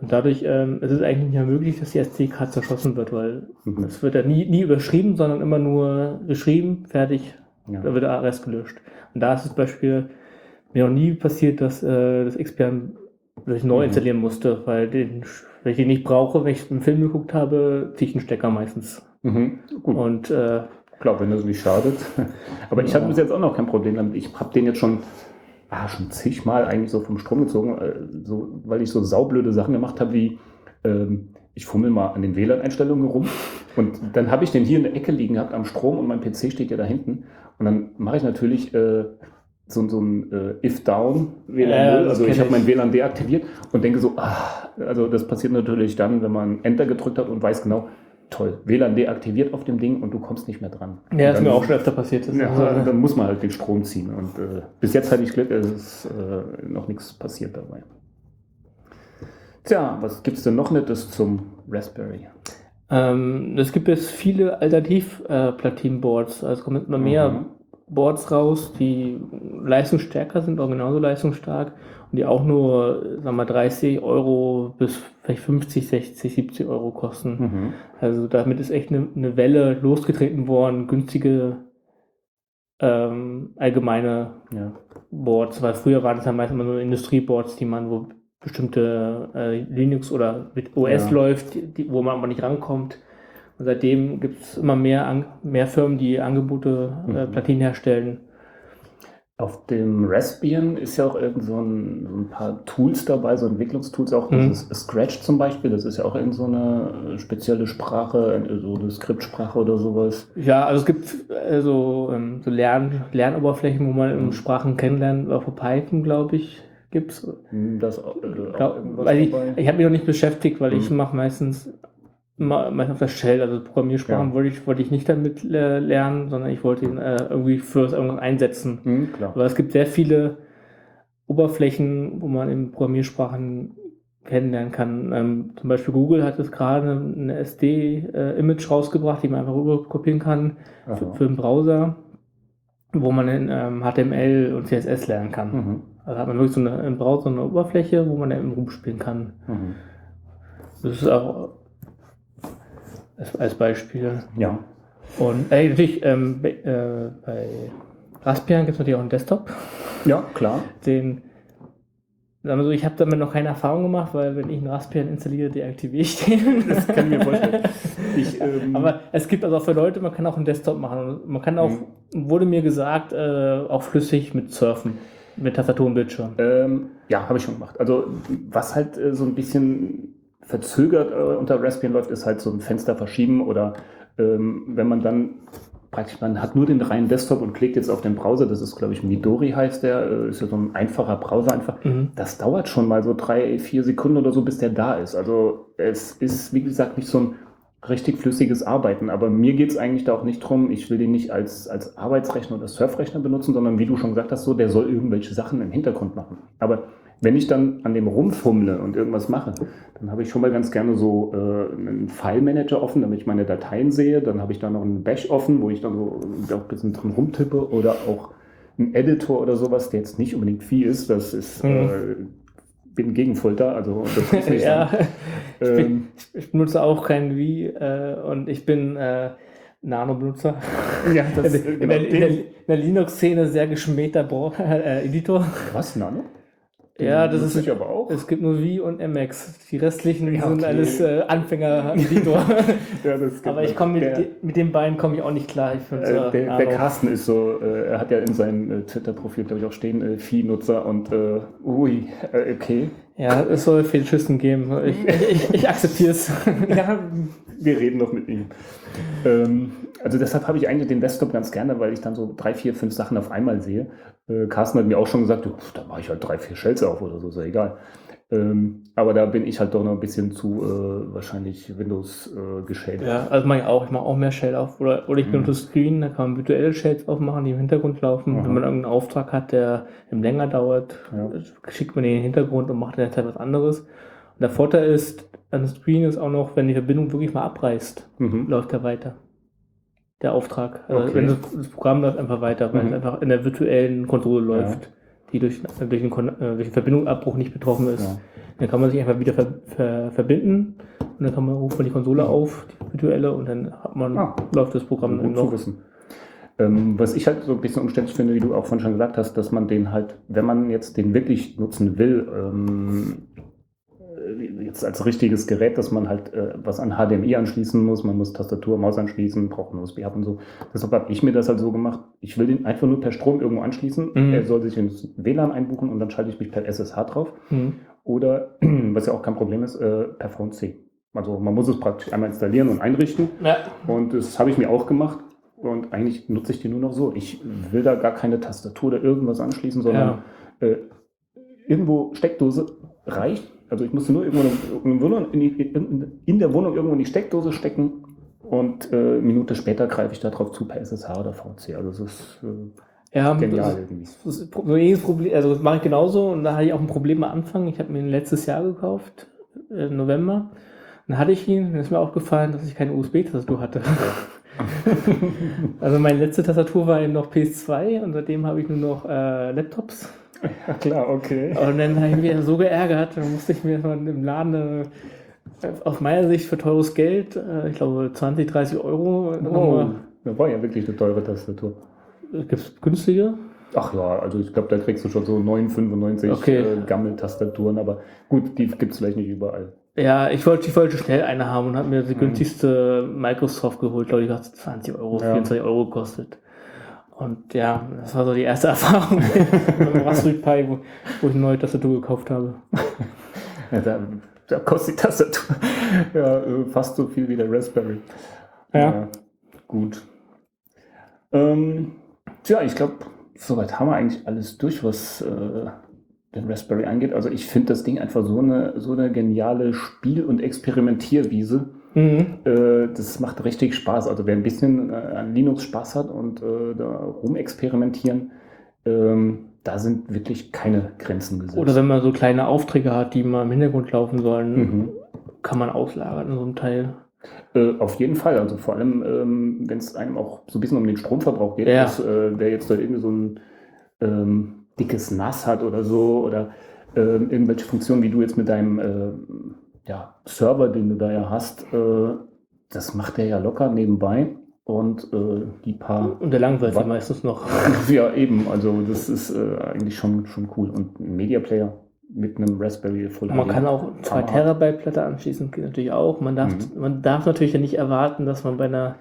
[SPEAKER 5] Und dadurch ähm, es ist es eigentlich nicht mehr möglich, dass die SD-Karte zerschossen wird, weil
[SPEAKER 4] Mhm.
[SPEAKER 5] es wird ja nie, nie überschrieben, sondern immer nur geschrieben, fertig,
[SPEAKER 4] Ja.
[SPEAKER 5] da wird der Rest gelöscht. Und da ist zum Beispiel mir noch nie passiert, dass äh, das dass ich neu
[SPEAKER 4] Mhm.
[SPEAKER 5] installieren musste, weil den, wenn ich den nicht brauche, wenn ich einen Film geguckt habe, ziehe ich einen Stecker meistens.
[SPEAKER 4] Mhm. Gut.
[SPEAKER 5] Und äh,
[SPEAKER 4] Klar, wenn das nicht schadet. Aber ich hatte bis jetzt auch noch kein Problem damit. Ich habe den jetzt schon, ah, schon zigmal eigentlich so vom Strom gezogen, äh, so, weil ich so saublöde Sachen gemacht habe, wie ähm, ich fummel mal an den WLAN-Einstellungen rum. Und dann habe ich den hier in der Ecke liegen gehabt am Strom und mein PC steht ja da hinten. Und dann mache ich natürlich äh, so, so ein äh, If-Down WLAN
[SPEAKER 5] Ja,
[SPEAKER 4] 0,
[SPEAKER 5] das
[SPEAKER 4] also ich habe mein WLAN deaktiviert und denke so, ah, also das passiert natürlich dann, wenn man Enter gedrückt hat und weiß genau, toll, WLAN deaktiviert auf dem Ding und du kommst nicht mehr dran.
[SPEAKER 5] ja, ist mir auch schon öfter passiert. Das
[SPEAKER 4] ja,
[SPEAKER 5] ist, äh,
[SPEAKER 4] dann muss man halt den Strom ziehen. Und äh, bis jetzt hatte ich Glück, es ist äh, noch nichts passiert dabei. Tja, was gibt es denn noch Nettes zum Raspberry?
[SPEAKER 5] Ähm, es gibt jetzt viele Alternativ-Platin-Boards. Also es kommen immer mehr
[SPEAKER 4] Mhm.
[SPEAKER 5] Boards raus, die leistungsstärker sind, auch genauso leistungsstark und die auch nur, sagen wir mal, 30 Euro bis vielleicht 50, 60, 70 Euro kosten.
[SPEAKER 4] Mhm.
[SPEAKER 5] Also damit ist echt eine, eine Welle losgetreten worden, günstige ähm, allgemeine
[SPEAKER 4] Ja.
[SPEAKER 5] Boards, weil früher waren es ja meistens immer nur Industrieboards, die man, wo bestimmte äh, Linux oder mit OS
[SPEAKER 4] Ja.
[SPEAKER 5] läuft, die, wo man aber nicht rankommt. Und seitdem gibt es immer mehr, an, mehr Firmen, die Angebote äh,
[SPEAKER 4] Mhm.
[SPEAKER 5] Platinen herstellen.
[SPEAKER 4] Auf dem Raspbian ist ja auch irgend so ein, so ein paar Tools dabei, so Entwicklungstools auch.
[SPEAKER 5] Mhm.
[SPEAKER 4] Das ist Scratch zum Beispiel, das ist ja auch irgend so eine spezielle Sprache, so eine Skriptsprache oder sowas.
[SPEAKER 5] Ja, also es gibt äh, so, Lern, Lernoberflächen, wo man
[SPEAKER 4] Mhm.
[SPEAKER 5] Sprachen kennenlernt, auch für Python, glaube ich, gibt es.
[SPEAKER 4] Hm, Das äh, auch
[SPEAKER 5] Glaub, ich ich habe mich noch nicht beschäftigt, weil ich
[SPEAKER 4] Mhm.
[SPEAKER 5] mache meistens der Shell, also Programmiersprachen
[SPEAKER 4] Ja.
[SPEAKER 5] wollte, ich, wollte ich nicht damit äh, lernen, sondern ich wollte ihn äh, irgendwie für irgendwas einsetzen.
[SPEAKER 4] Hm, klar.
[SPEAKER 5] Aber es gibt sehr viele Oberflächen, wo man in Programmiersprachen kennenlernen kann. Ähm, zum Beispiel Google hat jetzt gerade eine SD-Image rausgebracht, die man einfach rüber kopieren kann für, für den Browser, wo man in ähm, HTML und CSS lernen kann.
[SPEAKER 4] Mhm.
[SPEAKER 5] Also hat man wirklich so eine, im Browser eine Oberfläche, wo man dann rumspielen kann.
[SPEAKER 4] Mhm.
[SPEAKER 5] Das ist auch als, Beispiel.
[SPEAKER 4] Ja.
[SPEAKER 5] Und äh, natürlich ähm, bei, äh, bei Raspbian gibt es natürlich auch einen Desktop.
[SPEAKER 4] Ja, klar.
[SPEAKER 5] Den, sagen wir so, ich habe damit noch keine Erfahrung gemacht, weil wenn ich einen Raspbian installiere, deaktiviere ich den.
[SPEAKER 4] Das kann ich mir vorstellen. Ich, ähm,
[SPEAKER 5] Aber es gibt also auch für Leute, man kann auch einen Desktop machen. Man kann auch,
[SPEAKER 4] Mhm.
[SPEAKER 5] wurde mir gesagt, äh, auch flüssig mit Surfen, mit Tastatur und Bildschirm.
[SPEAKER 4] Ähm, ja, habe ich schon gemacht. Also was halt äh, so ein bisschen verzögert äh, unter Raspbian läuft, ist halt so ein Fenster verschieben oder ähm, wenn man dann praktisch, man hat nur den reinen Desktop und klickt jetzt auf den Browser, das ist glaube ich Midori heißt der, äh, ist ja so ein einfacher Browser einfach.
[SPEAKER 5] Mhm.
[SPEAKER 4] Das dauert schon mal so drei, vier Sekunden oder so, bis der da ist. Also es ist, wie gesagt, nicht so ein richtig flüssiges Arbeiten. Aber mir geht es eigentlich da auch nicht drum, ich will den nicht als, als Arbeitsrechner oder Surfrechner benutzen, sondern wie du schon gesagt hast, so, der soll irgendwelche Sachen im Hintergrund machen. Aber wenn ich dann an dem rumfummle und irgendwas mache, dann habe ich schon mal ganz gerne so äh, einen File-Manager offen, damit ich meine Dateien sehe. Dann habe ich da noch einen Bash offen, wo ich dann so auch ein bisschen drin rumtippe oder auch einen Editor oder sowas, der jetzt nicht unbedingt viel ist. Das ist,
[SPEAKER 5] Mhm.
[SPEAKER 4] äh, bin gegen Folter, also das muss nicht
[SPEAKER 5] ja,
[SPEAKER 4] sein.
[SPEAKER 5] ich, bin,
[SPEAKER 4] Ähm,
[SPEAKER 5] ich benutze auch kein Wii äh, und ich bin äh, Nano-Benutzer.
[SPEAKER 4] ja, das,
[SPEAKER 5] in,
[SPEAKER 4] genau,
[SPEAKER 5] der, in, der, in der Linux-Szene sehr geschmähter Bro äh, Editor.
[SPEAKER 4] was, Nano?
[SPEAKER 5] Ja,
[SPEAKER 4] Den
[SPEAKER 5] das ist.
[SPEAKER 4] ich aber auch.
[SPEAKER 5] Es gibt nur Wii und MX. Die restlichen
[SPEAKER 4] Ja,
[SPEAKER 5] sind
[SPEAKER 4] okay.
[SPEAKER 5] alles äh, Anfänger-Editor.
[SPEAKER 4] Ja, das
[SPEAKER 5] Aber ich komme mit,
[SPEAKER 4] der,
[SPEAKER 5] mit den beiden komme ich auch nicht klar. Ich finde
[SPEAKER 4] äh, der, der Carsten ist so, äh, er hat ja in seinem äh, Twitter-Profil, glaube ich, auch stehen, äh, Vieh-Nutzer und äh, ui, äh, okay.
[SPEAKER 5] Ja, es soll Fehlschüssen geben. Ich, ich, ich akzeptiere es.
[SPEAKER 4] ja, wir reden noch mit ihm. Ähm, also deshalb habe ich eigentlich den Desktop ganz gerne, weil ich dann so drei, vier, fünf Sachen auf einmal sehe. Äh, Carsten hat mir auch schon gesagt, da mache ich halt drei, vier Shells auf oder so, ist ja egal. Ähm, aber da bin ich halt doch noch ein bisschen zu äh, wahrscheinlich Windows äh, geschädigt.
[SPEAKER 5] Ja, also mache ich auch. Ich mache auch mehr Shell auf. Oder, oder ich
[SPEAKER 4] Mhm.
[SPEAKER 5] benutze Screen, da kann man virtuelle Shells aufmachen, die im Hintergrund laufen.
[SPEAKER 4] Aha.
[SPEAKER 5] Wenn man irgendeinen Auftrag hat, der länger dauert,
[SPEAKER 4] Ja.
[SPEAKER 5] schickt man den in den Hintergrund und macht in der Zeit was anderes. Und der Vorteil ist, an Screen ist auch noch, wenn die Verbindung wirklich mal abreißt,
[SPEAKER 4] Mhm.
[SPEAKER 5] läuft er weiter. Der Auftrag. Also
[SPEAKER 4] Okay.
[SPEAKER 5] wenn das, das Programm läuft einfach weiter, weil
[SPEAKER 4] Mhm.
[SPEAKER 5] es einfach in der virtuellen Konsole läuft, die durch, durch, den, Kon- äh, durch den Verbindungsabbruch nicht betroffen ist.
[SPEAKER 4] Ja.
[SPEAKER 5] Dann kann man sich einfach wieder ver, ver, verbinden und dann kann man ruft man die Konsole auf, die virtuelle, und dann hat man,
[SPEAKER 4] Ah.
[SPEAKER 5] läuft das Programm
[SPEAKER 4] Gut zu
[SPEAKER 5] noch.
[SPEAKER 4] wissen. Ähm, was ich halt so ein bisschen umständlich finde, wie du auch vorhin schon gesagt hast, dass man den halt, wenn man jetzt den wirklich nutzen will, ähm, äh, jetzt als richtiges Gerät, dass man halt äh, was an HDMI anschließen muss, man muss Tastatur, Maus anschließen, braucht einen USB-Hub und so. Deshalb habe ich mir das halt so gemacht, ich will den einfach nur per Strom irgendwo anschließen,
[SPEAKER 5] Mhm.
[SPEAKER 4] er soll sich ins WLAN einbuchen und dann schalte ich mich per SSH drauf.
[SPEAKER 5] Mhm.
[SPEAKER 4] Oder, was ja auch kein Problem ist, äh, per VNC. Also man muss es praktisch einmal installieren und einrichten.
[SPEAKER 5] Ja.
[SPEAKER 4] Und das habe ich mir auch gemacht. Und eigentlich nutze ich die nur noch so. Ich will da gar keine Tastatur oder irgendwas anschließen, sondern äh, irgendwo Steckdose reicht. Also ich musste nur irgendwo in, der Wohnung- irgendwo in die Steckdose stecken und äh, eine Minute später greife ich darauf zu per SSH oder VC. Also das ist äh,
[SPEAKER 5] Ja,
[SPEAKER 4] genial
[SPEAKER 5] das,
[SPEAKER 4] irgendwie.
[SPEAKER 5] das ist Problem, also das mache ich genauso und da hatte ich auch ein Problem am Anfang. Ich habe mir ihn letztes Jahr gekauft, äh, im November. Dann hatte ich ihn, dann ist mir aufgefallen, dass ich keine USB-Tastatur hatte. also meine letzte Tastatur war eben noch PS2 und seitdem habe ich nur noch äh, Laptops.
[SPEAKER 4] Ja klar, okay.
[SPEAKER 5] Und dann habe ich mich so geärgert, dann musste ich mir im Laden äh, aus meiner Sicht für teures Geld, äh, ich glaube 20, 30 Euro,
[SPEAKER 4] Oh, das war ja wirklich eine teure Tastatur.
[SPEAKER 5] gibt es günstige?
[SPEAKER 4] Ach ja, also ich glaube, da kriegst du schon so 9,95
[SPEAKER 5] Okay.
[SPEAKER 4] äh, Gammel-Tastaturen, aber gut, die gibt es vielleicht nicht überall.
[SPEAKER 5] Ja, ich wollte, ich wollte schnell eine haben und habe mir die günstigste Microsoft geholt, glaube ich, hat 20 Euro,
[SPEAKER 4] Ja.
[SPEAKER 5] 24 Euro gekostet. Und ja, das war so die erste Erfahrung mit dem Raspberry Pi, wo, wo ich eine neue Tastatur gekauft habe.
[SPEAKER 4] Ja, da, da kostet die Tastatur ja, äh, fast so viel wie der Raspberry.
[SPEAKER 5] Ja.
[SPEAKER 4] gut. Ähm, tja, ich glaube, soweit haben wir eigentlich alles durch, was äh, den Raspberry angeht. Also ich finde das Ding einfach so eine, so eine geniale Spiel- und Experimentierwiese.
[SPEAKER 5] Mhm.
[SPEAKER 4] Äh, das macht richtig Spaß. Also wer ein bisschen äh, an Linux Spaß hat und äh, da rumexperimentieren, ähm, da sind wirklich keine Grenzen gesetzt.
[SPEAKER 5] Oder wenn man so kleine Aufträge hat, die mal im Hintergrund laufen sollen,
[SPEAKER 4] Mhm.
[SPEAKER 5] kann man auslagern in so einem Teil.
[SPEAKER 4] Äh, auf jeden Fall, also vor allem, ähm, wenn es einem auch so ein bisschen um den Stromverbrauch geht,
[SPEAKER 5] Ja.
[SPEAKER 4] dass, äh, wer jetzt da irgendwie so ein ähm, dickes NAS hat oder so oder ähm, irgendwelche Funktionen, wie du jetzt mit deinem ähm, ja, Server, den du da ja hast, äh, das macht er ja locker nebenbei und äh, die paar,
[SPEAKER 5] Und der langweilt sich meistens noch.
[SPEAKER 4] ja eben, also das ist äh, eigentlich schon, schon cool und ein Media Player mit einem Raspberry Full
[SPEAKER 5] Man
[SPEAKER 4] HD.
[SPEAKER 5] kann auch 2
[SPEAKER 4] Hammer.
[SPEAKER 5] Terabyte Platte anschließen, geht natürlich auch. Man darf,
[SPEAKER 4] Mhm.
[SPEAKER 5] man darf natürlich ja nicht erwarten, dass man bei einer,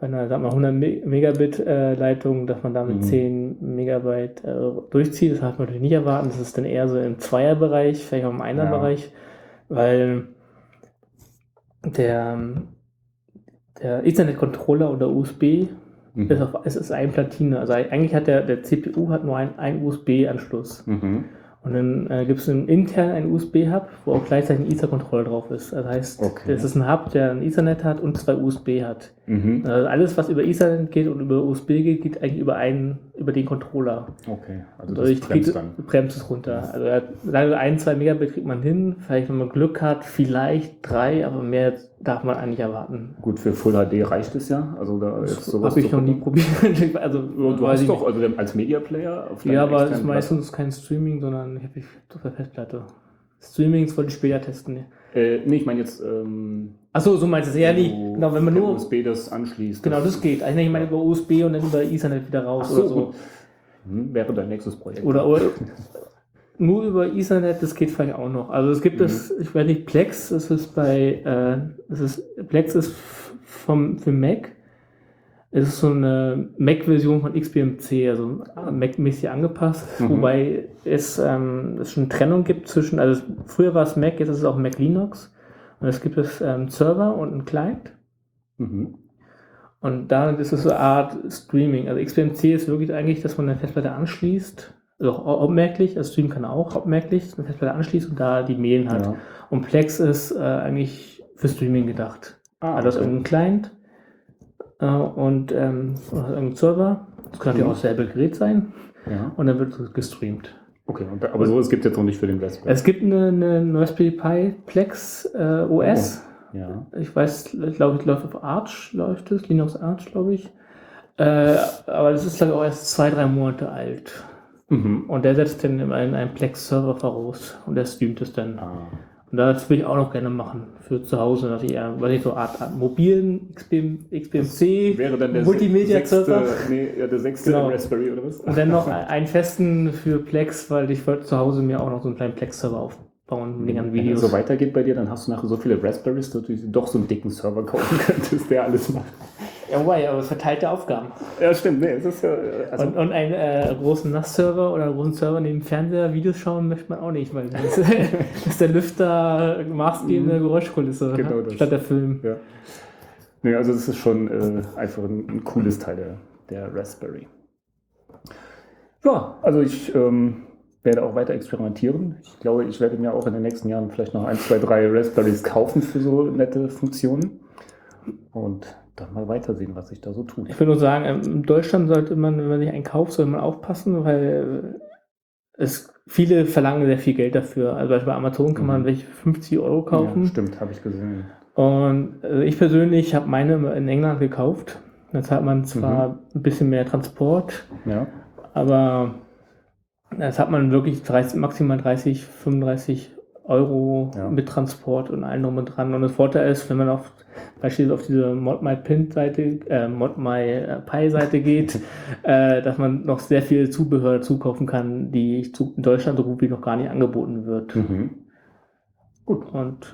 [SPEAKER 5] bei einer sag mal, 100 Me- Megabit äh, Leitung, dass man damit
[SPEAKER 4] Mhm.
[SPEAKER 5] 10 Megabyte äh, durchzieht. Das darf man natürlich nicht erwarten. Das ist dann eher so im Zweierbereich, vielleicht auch im Einerbereich, weil der, der Ethernet-Controller oder USB
[SPEAKER 4] Mhm.
[SPEAKER 5] ist, auf, es ist ein Platine. Also eigentlich hat der, der CPU hat nur einen, einen USB-Anschluss.
[SPEAKER 4] Mhm.
[SPEAKER 5] Und dann äh, gibt es intern einen USB-Hub, wo auch gleichzeitig ein Ether-Controller drauf ist. Das heißt,
[SPEAKER 4] Okay.
[SPEAKER 5] es ist ein Hub, der ein Ethernet hat und zwei USB hat.
[SPEAKER 4] Mhm.
[SPEAKER 5] Also alles, was über Ethernet geht und über USB geht, geht eigentlich über einen, über den Controller.
[SPEAKER 4] Okay, also das
[SPEAKER 5] Dadurch
[SPEAKER 4] bremst
[SPEAKER 5] kriegt-
[SPEAKER 4] dann.
[SPEAKER 5] bremst es runter. Also er hat- leider ein, zwei Megabit kriegt man hin. Vielleicht, wenn man Glück hat, vielleicht drei, aber mehr darf man eigentlich erwarten.
[SPEAKER 4] Gut, für Full HD reicht es ja. Also da
[SPEAKER 5] Das
[SPEAKER 4] sowas
[SPEAKER 5] habe ich noch nie probiert. also,
[SPEAKER 4] du hast
[SPEAKER 5] ich
[SPEAKER 4] doch, also als Media Player auf
[SPEAKER 5] nicht. Ja, aber es ist meistens kein Streaming, sondern ich habe auf der Festplatte. Streamings wollte ich später testen.
[SPEAKER 4] Platte. Äh, nee, ich meine jetzt. Ähm,
[SPEAKER 5] Achso, so meinst du es. Ja,
[SPEAKER 4] wo
[SPEAKER 5] Genau, wenn man nur.
[SPEAKER 4] USB das anschließt.
[SPEAKER 5] Genau, das geht. Also ich meine über USB und dann über Ethernet wieder raus
[SPEAKER 4] so,
[SPEAKER 5] oder so.
[SPEAKER 4] Hm, wäre dein nächstes Projekt.
[SPEAKER 5] Oder, oder nur über Ethernet, das geht vielleicht auch noch. Also es gibt
[SPEAKER 4] Mhm.
[SPEAKER 5] das, ich weiß nicht, Plex, das ist bei, äh, das ist, Plex ist vom, für Mac. Es ist so eine Mac-Version von XBMC, also Mac-mäßig angepasst,
[SPEAKER 4] Mhm.
[SPEAKER 5] wobei es, ähm, es schon Trennung gibt zwischen, also früher war es Mac, jetzt ist es auch Mac Linux. Und es gibt es ähm, Server und einen Client.
[SPEAKER 4] Mhm.
[SPEAKER 5] Und da ist es so eine Art Streaming. Also XBMC ist wirklich eigentlich, dass man eine Festplatte anschließt Also hau- hauptmerklich, also Stream kann auch hauptmerklich eine Festplatte anschließen und da die Mail hat.
[SPEAKER 4] Ja.
[SPEAKER 5] Und Plex ist äh, eigentlich für Streaming gedacht.
[SPEAKER 4] Ah,
[SPEAKER 5] Also
[SPEAKER 4] okay.
[SPEAKER 5] irgendein Client äh, und ähm, irgendein Server. Das kann natürlich
[SPEAKER 4] Mhm.
[SPEAKER 5] auch dasselbe Gerät sein.
[SPEAKER 4] Ja.
[SPEAKER 5] Und dann wird es gestreamt.
[SPEAKER 4] Okay, da- aber so, es gibt jetzt noch nicht für den Raspberry.
[SPEAKER 5] Es gibt eine, eine Raspberry Pi Plex äh, OS.
[SPEAKER 4] ja.
[SPEAKER 5] Ich weiß, ich glaube, ich läuft auf Arch, läuft es, Linux Arch, glaube ich. Äh, aber das ist, glaube ich, auch erst zwei, drei Monate alt.
[SPEAKER 4] Mhm.
[SPEAKER 5] Und der setzt dann in einen, Plex-Server voraus und der streamt es dann.
[SPEAKER 4] Ah.
[SPEAKER 5] Und das will ich auch noch gerne machen für zu Hause, dass ich eher, weiß ich, so Art, Art mobilen XP, XPMC,
[SPEAKER 4] Wäre dann der
[SPEAKER 5] Multimedia-Server.
[SPEAKER 4] sechste, nee, ja, der sechste
[SPEAKER 5] Genau.
[SPEAKER 4] Raspberry oder was?
[SPEAKER 5] Und dann noch einen festen für Plex, weil ich wollte zu Hause mir auch noch so einen kleinen Plex-Server aufbauen mit den ganzen
[SPEAKER 4] Wenn
[SPEAKER 5] Videos.
[SPEAKER 4] es so weitergeht bei dir, dann hast du nachher so viele Raspberries, dass du doch so einen dicken Server kaufen könntest, der alles macht.
[SPEAKER 5] Ja, wobei, aber verteilte Aufgaben.
[SPEAKER 4] Ja, stimmt. Nee, es ist ja. äh, Also,
[SPEAKER 5] und, und einen äh, großen NAS-Server oder einen großen Server neben dem Fernseher Videos schauen möchte man auch nicht, weil das ist der Lüfter maßgebende Geräuschkulisse
[SPEAKER 4] Genau das.
[SPEAKER 5] statt der Film.
[SPEAKER 4] ja. Nee, also es ist schon äh, einfach ein, ein cooles Teil der, der Raspberry. Ja, also ich ähm, werde auch weiter experimentieren. Ich glaube, ich werde mir auch in den nächsten Jahren vielleicht noch ein, zwei, drei Raspberries kaufen für so nette Funktionen. Und dann mal weitersehen, was sich da so tut.
[SPEAKER 5] Ich würde nur sagen, ähm, in Deutschland sollte man, wenn man sich einen kauft, sollte man aufpassen, weil es viele verlangen sehr viel Geld dafür. Also bei Amazon kann man
[SPEAKER 4] Mhm.
[SPEAKER 5] welche für 50 Euro kaufen.
[SPEAKER 4] Ja, stimmt, habe ich gesehen.
[SPEAKER 5] Und äh, ich persönlich habe meine in England gekauft. Da zahlt man zwar
[SPEAKER 4] Mhm.
[SPEAKER 5] ein bisschen mehr Transport,
[SPEAKER 4] Ja.
[SPEAKER 5] aber das hat man wirklich 30, maximal 30, 35 Euro
[SPEAKER 4] Ja.
[SPEAKER 5] mit Transport und allem drum und dran. Und das Vorteil ist, wenn man auf beispielsweise auf diese ModMyPin-Seite, äh, ModMyPi-Seite geht, äh, dass man noch sehr viel Zubehör zukaufen kann, die in Deutschland so gut wie noch gar nicht angeboten wird.
[SPEAKER 4] Mhm.
[SPEAKER 5] Und
[SPEAKER 4] Also,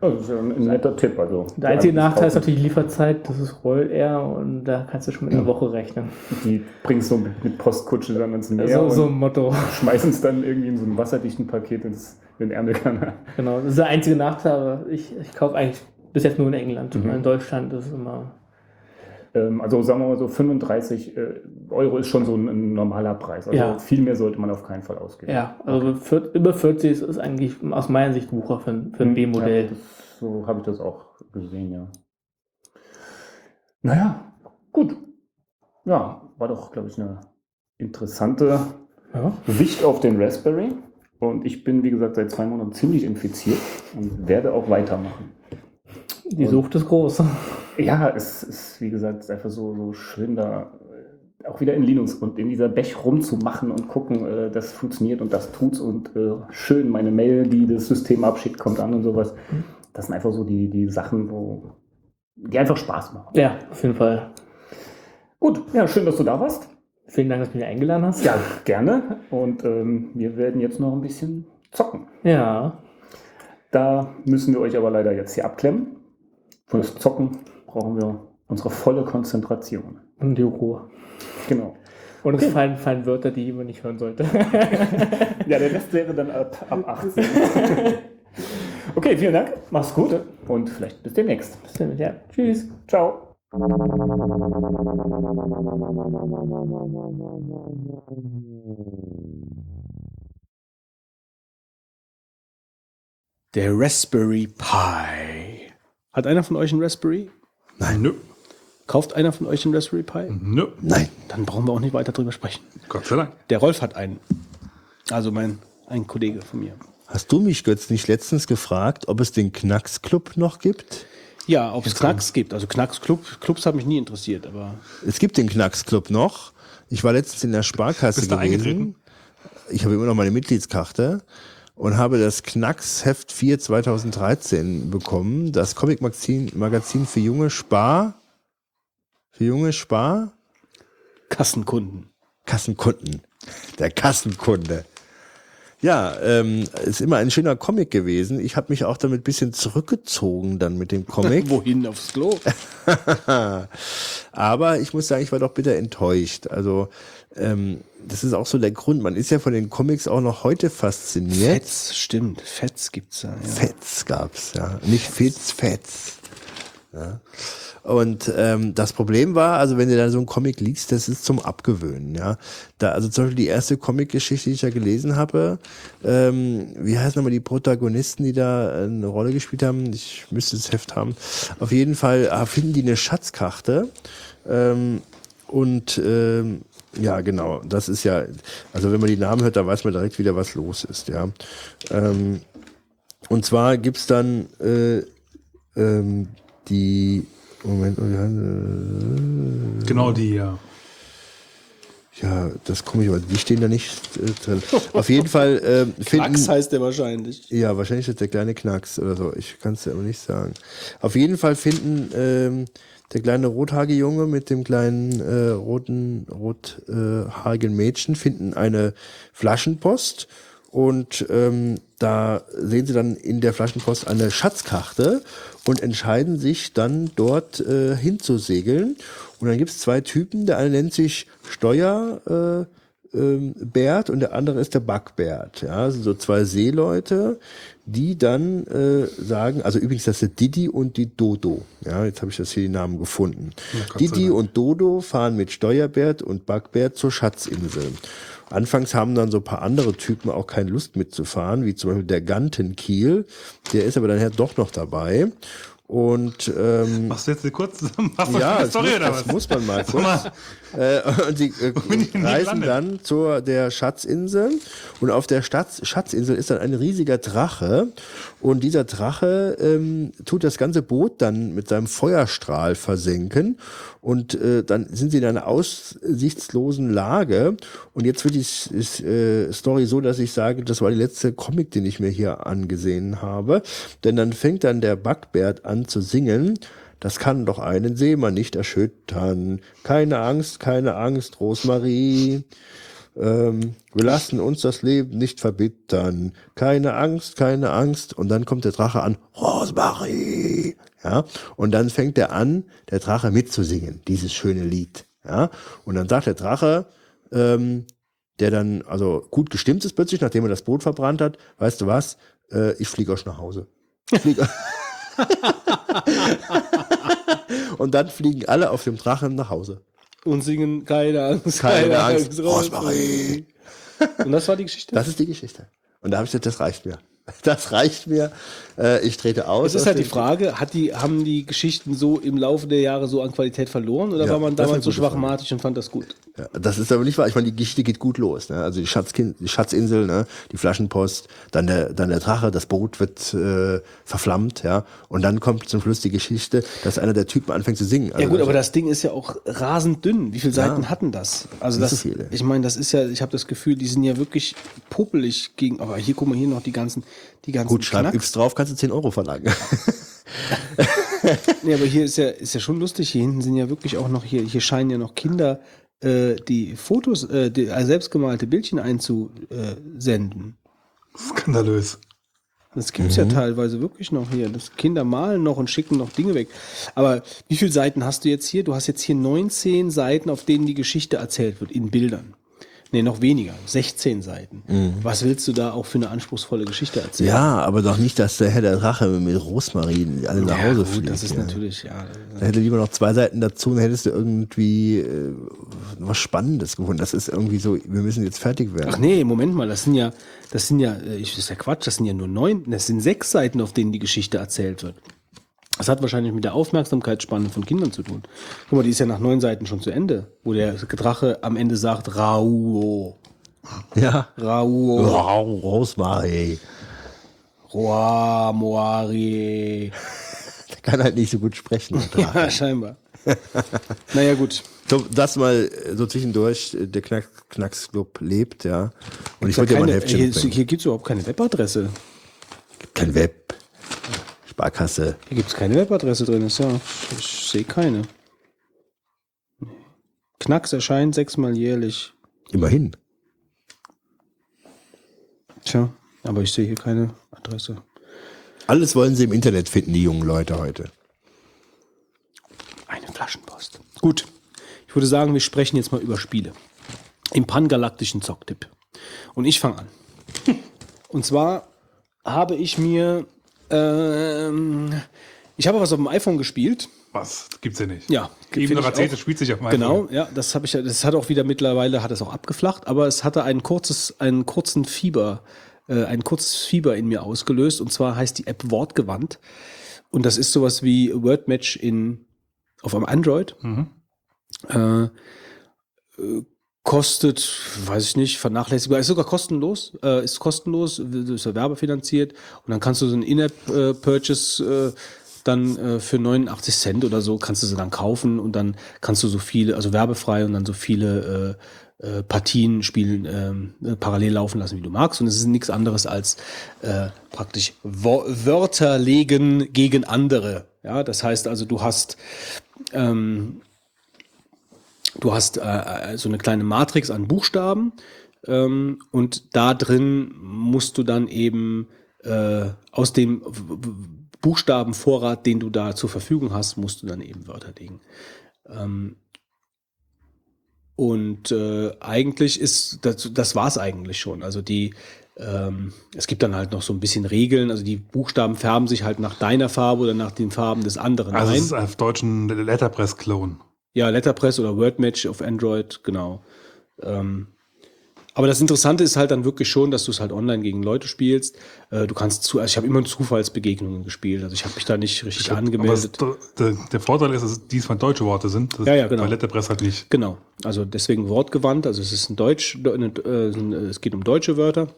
[SPEAKER 4] das ist ja ein, netter Tipp. Also,
[SPEAKER 5] der einzige Nachteil ist natürlich Lieferzeit, das ist Roll Air und da kannst du schon mit einer Woche rechnen.
[SPEAKER 4] Die bringst du mit, mit Postkutsche dann ins Meer
[SPEAKER 5] so,
[SPEAKER 4] und
[SPEAKER 5] so ein Motto.
[SPEAKER 4] schmeißen es dann irgendwie in so einem wasserdichten Paket ins, in den Ärmelkanal.
[SPEAKER 5] Genau, das ist der einzige Nachteil, aber ich, ich kaufe eigentlich bis jetzt nur in England.
[SPEAKER 4] Mhm.
[SPEAKER 5] In Deutschland ist es immer.
[SPEAKER 4] Ähm, also sagen wir mal so 35 äh, Euro ist schon so ein, normaler Preis. Also
[SPEAKER 5] Ja.
[SPEAKER 4] viel mehr sollte man auf keinen Fall ausgeben.
[SPEAKER 5] Ja, also vier- über 40 ist, ist eigentlich aus meiner Sicht Wucher für, ein- für ein
[SPEAKER 4] Hm,
[SPEAKER 5] B-Modell.
[SPEAKER 4] Ja, so habe ich das auch gesehen, ja. Naja, gut. Ja, war doch, glaube ich, eine interessante
[SPEAKER 5] Ja.
[SPEAKER 4] Sicht auf den Raspberry. Und ich bin, wie gesagt, seit zwei Monaten ziemlich infiziert und werde auch weitermachen.
[SPEAKER 5] Die Sucht ist groß.
[SPEAKER 4] Ja, es ist, wie gesagt, einfach so, so schön da äh, auch wieder in Linux und in dieser Bech rumzumachen und gucken, äh, das funktioniert und das tut's und äh, schön meine Mail, die das System abschickt, kommt an und sowas. Das sind einfach so die, die Sachen, wo die einfach Spaß machen.
[SPEAKER 5] Ja, auf jeden Fall.
[SPEAKER 4] Gut, ja, schön, dass du da warst.
[SPEAKER 5] Vielen Dank, dass du mich eingeladen hast.
[SPEAKER 4] Ja, gerne. Und ähm, wir werden jetzt noch ein bisschen zocken.
[SPEAKER 5] Ja.
[SPEAKER 4] Da müssen wir euch aber leider jetzt hier abklemmen. Fürs Zocken brauchen wir unsere volle Konzentration.
[SPEAKER 5] Und die Ruhe.
[SPEAKER 4] Genau.
[SPEAKER 5] Und es fallen, fallen Wörter, die man nicht hören sollte.
[SPEAKER 4] Ja, der Rest wäre dann ab, ab 18. okay, vielen Dank. Mach's gut und vielleicht bis demnächst.
[SPEAKER 5] ja. Tschüss.
[SPEAKER 4] Ciao.
[SPEAKER 1] Der Raspberry Pi. Hat einer von euch einen Raspberry?
[SPEAKER 2] Nein. Nö.
[SPEAKER 1] Kauft einer von euch einen Raspberry Pi?
[SPEAKER 2] Nö.
[SPEAKER 3] Nein.
[SPEAKER 1] Dann brauchen wir auch nicht weiter drüber sprechen.
[SPEAKER 2] Gott sei Dank.
[SPEAKER 1] Der Rolf hat einen. Also mein ein Kollege von mir.
[SPEAKER 3] Hast du mich, Götz, nicht letztens gefragt, ob es den Knacks-Club noch gibt?
[SPEAKER 1] Ja, ob es Knacks gibt. Also Knacks Club, Clubs haben mich nie interessiert, aber
[SPEAKER 3] Es gibt den Knacks-Club noch. Ich war letztens in der Sparkasse
[SPEAKER 2] Bist
[SPEAKER 3] gewesen.
[SPEAKER 2] eingetreten?
[SPEAKER 3] Ich habe immer noch meine Mitgliedskarte und habe das Knacks Heft 4 2013 bekommen. Das Comic-Magazin Magazin für junge Spar. Für junge Spar.
[SPEAKER 1] Kassenkunden.
[SPEAKER 3] Kassenkunden. Der Kassenkunde. Ja, ähm, ist immer ein schöner Comic gewesen. Ich habe mich auch damit ein bisschen zurückgezogen dann mit dem Comic.
[SPEAKER 1] Wohin aufs Klo?
[SPEAKER 3] Aber ich muss sagen, ich war doch bitter enttäuscht. Also ähm, das ist auch so der Grund. Man ist ja von den Comics auch noch heute fasziniert.
[SPEAKER 1] Fetz, stimmt. Fetz gibt's da. Ja.
[SPEAKER 3] Fetz gab's, ja. Nicht Fitz, Fetz. Ja. Und ähm, das Problem war, also wenn du da so einen Comic liest, das ist zum Abgewöhnen, ja. Da, also zum Beispiel die erste Comic-Geschichte, die ich ja gelesen habe, ähm, wie heißen nochmal die Protagonisten, die da eine Rolle gespielt haben? Ich müsste das Heft haben. Auf jeden Fall äh, finden die eine Schatzkarte. Ähm, und ähm, ja, genau, das ist ja, also wenn man die Namen hört, da weiß man direkt wieder, was los ist, ja. Ähm, und zwar gibt's dann äh, ähm, die Moment, oh, ja, äh,
[SPEAKER 2] Genau die, ja.
[SPEAKER 3] ja, das komme ich aber, die stehen da nicht äh, drin. Auf jeden Fall äh, finden.
[SPEAKER 1] Knacks heißt der wahrscheinlich.
[SPEAKER 3] Ja, wahrscheinlich ist der kleine Knacks oder so. Ich kann es dir aber nicht sagen. Auf jeden Fall finden ähm, der kleine rothaarige Junge mit dem kleinen äh, roten rothaarigen Mädchen finden eine Flaschenpost und ähm, da sehen sie dann in der Flaschenpost eine Schatzkarte und entscheiden sich dann dort äh, hinzusegeln. Und dann gibt es zwei Typen, der eine nennt sich Steuer. Äh, ähm, Bert und der andere ist der Backbert. Ja, also so zwei Seeleute, die dann äh, sagen, also übrigens das sind Didi und die Dodo. Ja, jetzt habe ich das hier die Namen gefunden.
[SPEAKER 2] Sei
[SPEAKER 3] Didi
[SPEAKER 2] Dank.
[SPEAKER 3] und Dodo fahren mit Steuerbert und Backbert zur Schatzinsel. Anfangs haben dann so ein paar andere Typen auch keine Lust mitzufahren, wie zum Beispiel der Gantenkiel. Der ist aber dann doch noch dabei. Und ähm,
[SPEAKER 2] Machst du jetzt eine kurze Zusammenfassung
[SPEAKER 3] ja, das,
[SPEAKER 2] Story
[SPEAKER 3] muss,
[SPEAKER 2] oder
[SPEAKER 3] das
[SPEAKER 2] was?
[SPEAKER 3] muss man mal kurz.
[SPEAKER 2] mal.
[SPEAKER 3] Äh, und die äh, reisen dann zur der Schatzinsel und auf der Stadt, Schatzinsel ist dann ein riesiger Drache und dieser Drache ähm, tut das ganze Boot dann mit seinem Feuerstrahl versenken und äh, dann sind sie in einer aussichtslosen Lage und jetzt wird die ist, äh, Story so, dass ich sage, das war die letzte Comic, den ich mir hier angesehen habe, denn dann fängt dann der Backbert an zu singen das kann doch einen Seemann nicht erschüttern. Keine Angst, keine Angst, Rosmarie. Ähm, wir lassen uns das Leben nicht verbittern. Keine Angst, keine Angst. Und dann kommt der Drache an, Rosmarie. Ja, und dann fängt er an, der Drache mitzusingen, dieses schöne Lied. Ja, und dann sagt der Drache, ähm, der dann also gut gestimmt ist plötzlich, nachdem er das Boot verbrannt hat, weißt du was, äh, ich fliege euch nach Hause. Ich flieg und dann fliegen alle auf dem Drachen nach Hause.
[SPEAKER 1] Und singen keine Angst,
[SPEAKER 3] Keine Angst,
[SPEAKER 1] Rosmarie. Und das war die Geschichte.
[SPEAKER 3] Das ist die Geschichte. Und da habe ich gesagt, das reicht mir. Das reicht mir. Äh, ich trete aus.
[SPEAKER 1] Es ist
[SPEAKER 3] aus
[SPEAKER 1] halt die Frage, hat die, haben die Geschichten so im Laufe der Jahre so an Qualität verloren oder
[SPEAKER 3] Ja,
[SPEAKER 1] war man damals so
[SPEAKER 3] Frage.
[SPEAKER 1] schwachmatisch und fand das gut?
[SPEAKER 3] Ja, das ist aber nicht wahr. Ich meine, die Geschichte geht gut los. Ne? Also die, Schatzkin die Schatzinsel, ne? die Flaschenpost, dann der, dann der Drache, das Boot wird äh, verflammt, ja. Und dann kommt zum Schluss die Geschichte, dass einer der Typen anfängt zu singen.
[SPEAKER 1] Ja
[SPEAKER 3] Also
[SPEAKER 1] gut,
[SPEAKER 3] das-
[SPEAKER 1] aber das Ding ist ja auch rasend dünn. Wie viele Seiten hatten das? Also das,
[SPEAKER 3] viele.
[SPEAKER 1] ich meine, das ist ja, ich habe das Gefühl, die sind ja wirklich puppelig gegen. Aber hier guck mal hier noch die ganzen, die ganzen
[SPEAKER 3] Gut, schreib
[SPEAKER 1] Knacks.
[SPEAKER 3] X drauf, kannst du 10 Euro verlangen.
[SPEAKER 1] Nee, aber hier ist ja, ist ja schon lustig. Hier hinten sind ja wirklich auch noch, hier, hier scheinen ja noch Kinder äh, die Fotos, äh, die äh, selbstgemalte Bildchen einzusenden.
[SPEAKER 2] Skandalös.
[SPEAKER 1] Das gibt's ja teilweise wirklich noch hier. Das Kinder malen noch und schicken noch Dinge weg. Aber wie viele Seiten hast du jetzt hier? Du hast jetzt hier 19 Seiten, auf denen die Geschichte erzählt wird, in Bildern. Nee, noch weniger. 16 Seiten. Was willst du da auch für eine anspruchsvolle Geschichte erzählen?
[SPEAKER 3] ja, aber doch nicht, dass der Herr der Drache mit Rosmarin alle nach Hause
[SPEAKER 1] gut,
[SPEAKER 3] fliegt.
[SPEAKER 1] das ist
[SPEAKER 3] ja.
[SPEAKER 1] natürlich, ja.
[SPEAKER 3] Da hätte lieber noch zwei Seiten dazu und hättest du irgendwie äh, was Spannendes gefunden. Das ist irgendwie so, wir müssen jetzt fertig werden.
[SPEAKER 1] Ach nee, Moment mal, das sind ja, das sind ja, äh, ich, das ist ja Quatsch, das sind ja nur neun, das sind sechs Seiten, auf denen die Geschichte erzählt wird. Das hat wahrscheinlich mit der Aufmerksamkeitsspanne von Kindern zu tun. Guck mal, die ist ja nach neun Seiten schon zu Ende, wo der Drache am Ende sagt, Rauo,
[SPEAKER 3] Ja.
[SPEAKER 1] Rauo,
[SPEAKER 3] Wow, Rosmarin.
[SPEAKER 1] Roa, Moari.
[SPEAKER 3] Der kann halt nicht so gut sprechen.
[SPEAKER 1] Ja, scheinbar. naja, gut.
[SPEAKER 3] So, das mal äh, so zwischendurch, äh, der Knack, Knacksclub lebt, ja. Und ich wollte dir mal ein Heftchen
[SPEAKER 1] hier hier gibt es überhaupt keine Webadresse.
[SPEAKER 3] Kein Web. Sparkasse.
[SPEAKER 1] Hier gibt es keine Webadresse drin, ist ja. Ich sehe keine. Knacks erscheint sechsmal jährlich.
[SPEAKER 3] Immerhin.
[SPEAKER 1] Tja, aber ich sehe hier keine Adresse.
[SPEAKER 3] Alles wollen sie im Internet finden, die jungen Leute heute.
[SPEAKER 1] Eine Flaschenpost. Gut. Ich würde sagen, wir sprechen jetzt mal über Spiele. Im pangalaktischen Zocktipp. Und ich fange an. Und zwar habe ich mir ähm, Ich habe was auf dem iPhone gespielt.
[SPEAKER 2] Was? Gibt's ja nicht.
[SPEAKER 1] Ja,
[SPEAKER 2] Eben noch erzählt, das spielt sich auf meinem
[SPEAKER 1] Genau, ja, das habe ich ja, das hat auch wieder mittlerweile, hat es auch abgeflacht, aber es hatte ein kurzes, einen kurzen Fieber, äh, ein kurzes Fieber in mir ausgelöst und zwar heißt die App Wortgewandt und das ist sowas wie Wordmatch in, auf einem Android.
[SPEAKER 2] Mhm.
[SPEAKER 1] Äh, äh, kostet, weiß ich nicht, vernachlässigbar, ist sogar kostenlos, äh, ist kostenlos, ist ja werbefinanziert und dann kannst du so einen In-App-Purchase äh, dann äh, für 89 Cent oder so kannst du sie dann kaufen und dann kannst du so viele, also werbefrei und dann so viele äh, äh, Partien spielen, ähm, äh, parallel laufen lassen, wie du magst. Und es ist nichts anderes als äh, praktisch Wo Wörter legen gegen andere. Ja, das heißt also, du hast ähm, du hast äh, so eine kleine Matrix an Buchstaben ähm, und da drin musst du dann eben äh, aus dem Buchstabenvorrat, den du da zur Verfügung hast, musst du dann eben Wörter legen. Ähm, und äh, eigentlich ist, das, das war es eigentlich schon. Also die, ähm, es gibt dann halt noch so ein bisschen Regeln. Also die Buchstaben färben sich halt nach deiner Farbe oder nach den Farben des anderen
[SPEAKER 2] Also
[SPEAKER 1] ein.
[SPEAKER 2] es ist auf deutschen Letterpress-Clone.
[SPEAKER 1] Ja, Letterpress oder Wordmatch auf Android, genau. Ähm, aber das Interessante ist halt dann wirklich schon, dass du es halt online gegen Leute spielst. Äh, du kannst zu, also ich habe immer Zufallsbegegnungen gespielt. Also ich habe mich da nicht richtig
[SPEAKER 2] Aber
[SPEAKER 1] angemeldet.
[SPEAKER 2] es, der, der Vorteil ist, dass dies von deutsche Worte sind. Das
[SPEAKER 1] Ja, ja, genau.
[SPEAKER 2] Bei Letterpress halt nicht.
[SPEAKER 1] Genau, also deswegen wortgewandt. Also es ist ein Deutsch, äh, es geht um deutsche Wörter.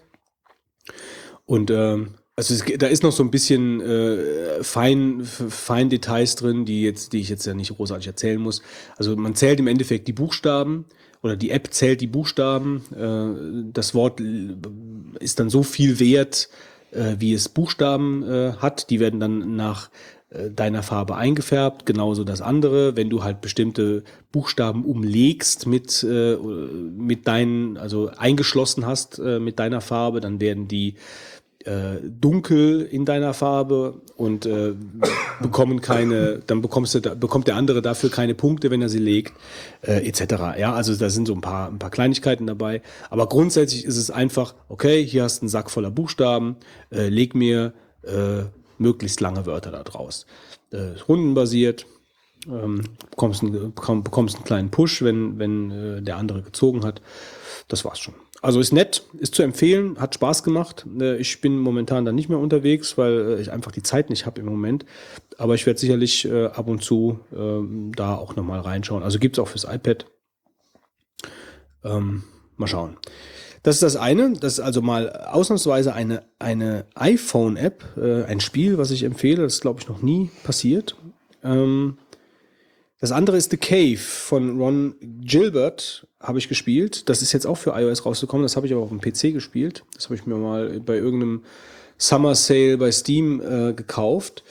[SPEAKER 1] Und ähm, also es, da ist noch so ein bisschen äh, fein, fein Details drin, die jetzt, die ich jetzt ja nicht großartig erzählen muss. Also man zählt im Endeffekt die Buchstaben oder die App zählt die Buchstaben. Äh, das Wort ist dann so viel wert, äh, wie es Buchstaben äh, hat. Die werden dann nach äh, deiner Farbe eingefärbt, genauso das andere. Wenn du halt bestimmte Buchstaben umlegst mit, äh, mit deinen, also eingeschlossen hast äh, mit deiner Farbe, dann werden die äh, dunkel in deiner Farbe und äh, bekommen keine, dann bekommst du, bekommt der andere dafür keine Punkte, wenn er sie legt, äh, etc. Ja, also da sind so ein paar, ein paar Kleinigkeiten dabei. Aber grundsätzlich ist es einfach, okay, hier hast du einen Sack voller Buchstaben, äh, leg mir äh, möglichst lange Wörter da draus. Äh, rundenbasiert, ähm, bekommst, einen, bekomm- bekommst einen kleinen Push, wenn, wenn äh, der andere gezogen hat. Das war's schon. Also ist nett, ist zu empfehlen, hat Spaß gemacht. Äh, ich bin momentan dann nicht mehr unterwegs, weil äh, ich einfach die Zeit nicht habe im Moment. Aber ich werde sicherlich äh, ab und zu ähm, da auch nochmal reinschauen. Also gibt's auch fürs iPad. Ähm, mal schauen. Das ist das eine. Das ist also mal ausnahmsweise eine, eine iPhone-App, ein Spiel, was ich empfehle. Das ist, glaube ich, noch nie passiert. Ähm, das andere ist The Cave von Ron Gilbert, habe ich gespielt. Das ist jetzt auch für iOS rausgekommen. Das habe ich aber auf dem PC gespielt. Das habe ich mir mal bei irgendeinem Summer Sale bei Steam äh, gekauft.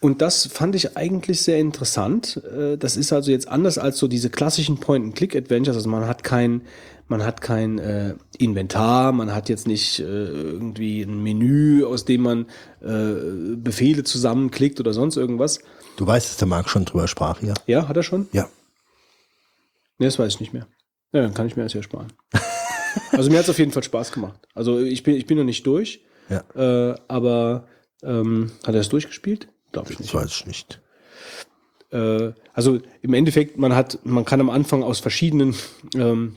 [SPEAKER 1] Und das fand ich eigentlich sehr interessant. Äh, Das ist also jetzt anders als so diese klassischen Point-and-Click-Adventures. Also man hat kein, man hat kein äh, Inventar, man hat jetzt nicht äh, irgendwie ein Menü, aus dem man äh, Befehle zusammenklickt oder sonst irgendwas.
[SPEAKER 3] Du weißt, dass der Marc schon drüber sprach, ja?
[SPEAKER 1] Ja, hat er schon?
[SPEAKER 3] Ja.
[SPEAKER 1] Ne, das weiß ich nicht mehr. Ja, dann kann ich mir das ja sparen. also mir hat es auf jeden Fall Spaß gemacht. Also ich bin, ich bin noch nicht durch,
[SPEAKER 3] Ja.
[SPEAKER 1] äh, aber ähm, hat er es durchgespielt? Glaube ich
[SPEAKER 3] Das
[SPEAKER 1] nicht.
[SPEAKER 3] weiß ich nicht.
[SPEAKER 1] Äh, also im Endeffekt, man hat, man kann am Anfang aus verschiedenen ähm,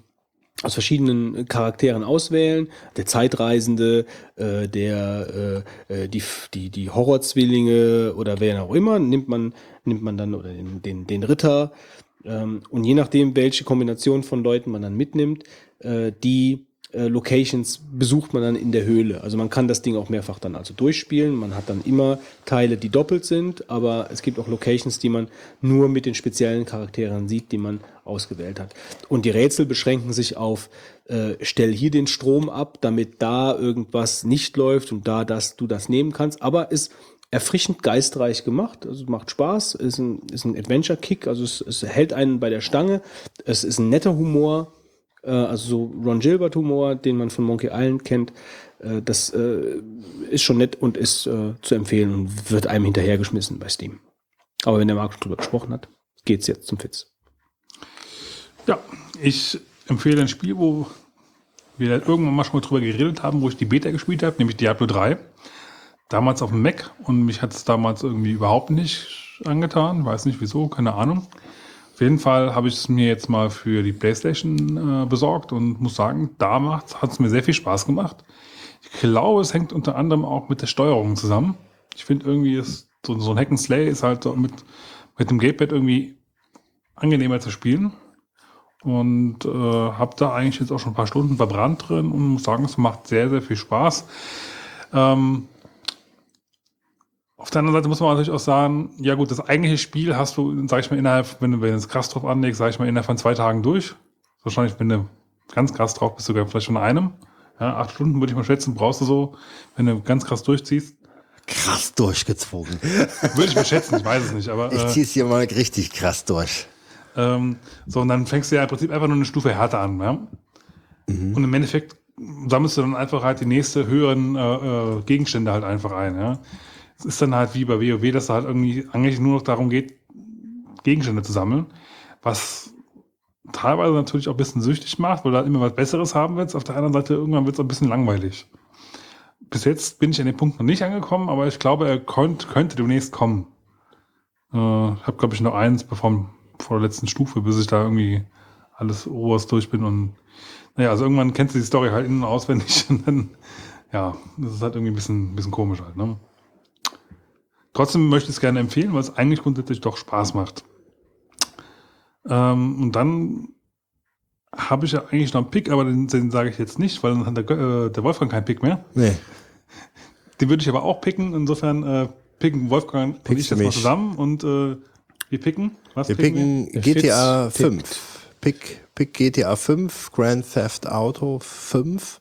[SPEAKER 1] aus verschiedenen Charakteren auswählen. Der Zeitreisende, äh, der äh, äh, die, die, die Horrorzwillinge oder wer auch immer, nimmt man, nimmt man dann oder den, den, den Ritter. Ähm, und je nachdem, welche Kombination von Leuten man dann mitnimmt, äh, die äh, Locations besucht man dann in der Höhle. Also man kann das Ding auch mehrfach dann also durchspielen. Man hat dann immer Teile, die doppelt sind, aber es gibt auch Locations, die man nur mit den speziellen Charakteren sieht, die man ausgewählt hat. Und die Rätsel beschränken sich auf, äh, stell hier den Strom ab, damit da irgendwas nicht läuft und da dass du das nehmen kannst. Aber ist erfrischend geistreich gemacht, also macht Spaß, ist ein, ist ein Adventure-Kick, also es, es hält einen bei der Stange, es ist ein netter Humor, äh, also so Ron Gilbert Humor, den man von Monkey Island kennt, äh, das äh, ist schon nett und ist äh, zu empfehlen und wird einem hinterhergeschmissen bei Steam. Aber wenn der Marc drüber gesprochen hat, geht's jetzt zum Fitz.
[SPEAKER 2] Ja, ich empfehle ein Spiel, wo wir irgendwann mal schon mal drüber geredet haben, wo ich die Beta gespielt habe, nämlich Diablo 3. damals auf dem Mac und mich hat es damals irgendwie überhaupt nicht angetan. Weiß nicht wieso, keine Ahnung. Auf jeden Fall habe ich es mir jetzt mal für die PlayStation äh, besorgt und muss sagen, da hat es mir sehr viel Spaß gemacht. Ich glaube, es hängt unter anderem auch mit der Steuerung zusammen. Ich finde irgendwie, ist so, so ein Hack and Slay ist halt so mit, mit dem Gamepad irgendwie angenehmer zu spielen. Und äh, habe da eigentlich jetzt auch schon ein paar Stunden verbrannt drin und muss sagen, es macht sehr, sehr viel Spaß. Ähm, auf der anderen Seite muss man natürlich auch sagen, ja gut, das eigentliche Spiel hast du, sag ich mal, innerhalb, wenn du, wenn du jetzt krass drauf anlegst, sag ich mal, innerhalb von zwei Tagen durch. Wahrscheinlich, wenn du ganz krass drauf bist, sogar vielleicht schon einem. Ja, acht Stunden würde ich mal schätzen, brauchst du so, wenn du ganz krass durchziehst.
[SPEAKER 3] Krass durchgezogen.
[SPEAKER 2] Würde ich mal schätzen, ich weiß es nicht, aber.
[SPEAKER 3] Ich
[SPEAKER 2] äh,
[SPEAKER 3] zieh's hier mal richtig krass durch.
[SPEAKER 2] Ähm, so, und dann fängst du ja im Prinzip einfach nur eine Stufe härter an. Ja?
[SPEAKER 3] Mhm.
[SPEAKER 2] Und im Endeffekt sammelst du dann einfach halt die nächste höheren äh, äh, Gegenstände halt einfach ein. Ja? Es ist dann halt wie bei WoW, dass es halt irgendwie eigentlich nur noch darum geht, Gegenstände zu sammeln, was teilweise natürlich auch ein bisschen süchtig macht, weil du halt immer was Besseres haben willst. Auf der anderen Seite irgendwann wird es ein bisschen langweilig. Bis jetzt bin ich an dem Punkt noch nicht angekommen, aber ich glaube, er könnt, könnte demnächst kommen. Äh, ich habe, glaube ich, noch eins bevor, vor der letzten Stufe, bis ich da irgendwie alles oberst durch bin und naja, also irgendwann kennst du die Story halt innen auswendig und dann, ja, das ist halt irgendwie ein bisschen, ein bisschen komisch halt, ne? Trotzdem möchte ich es gerne empfehlen, weil es eigentlich grundsätzlich doch Spaß macht. Ähm, und dann habe ich ja eigentlich noch einen Pick, aber den, den sage ich jetzt nicht, weil dann hat der, äh, der Wolfgang keinen Pick mehr.
[SPEAKER 3] Nee.
[SPEAKER 2] Den würde ich aber auch picken. Insofern äh, picken Wolfgang und
[SPEAKER 3] Pickst
[SPEAKER 2] ich das
[SPEAKER 3] du
[SPEAKER 2] mal
[SPEAKER 3] mich?
[SPEAKER 2] zusammen und äh, wir picken. Was
[SPEAKER 3] Wir picken
[SPEAKER 1] Der
[SPEAKER 3] GTA
[SPEAKER 1] Fitz
[SPEAKER 3] 5. Pick, pick GTA 5, Grand Theft Auto 5.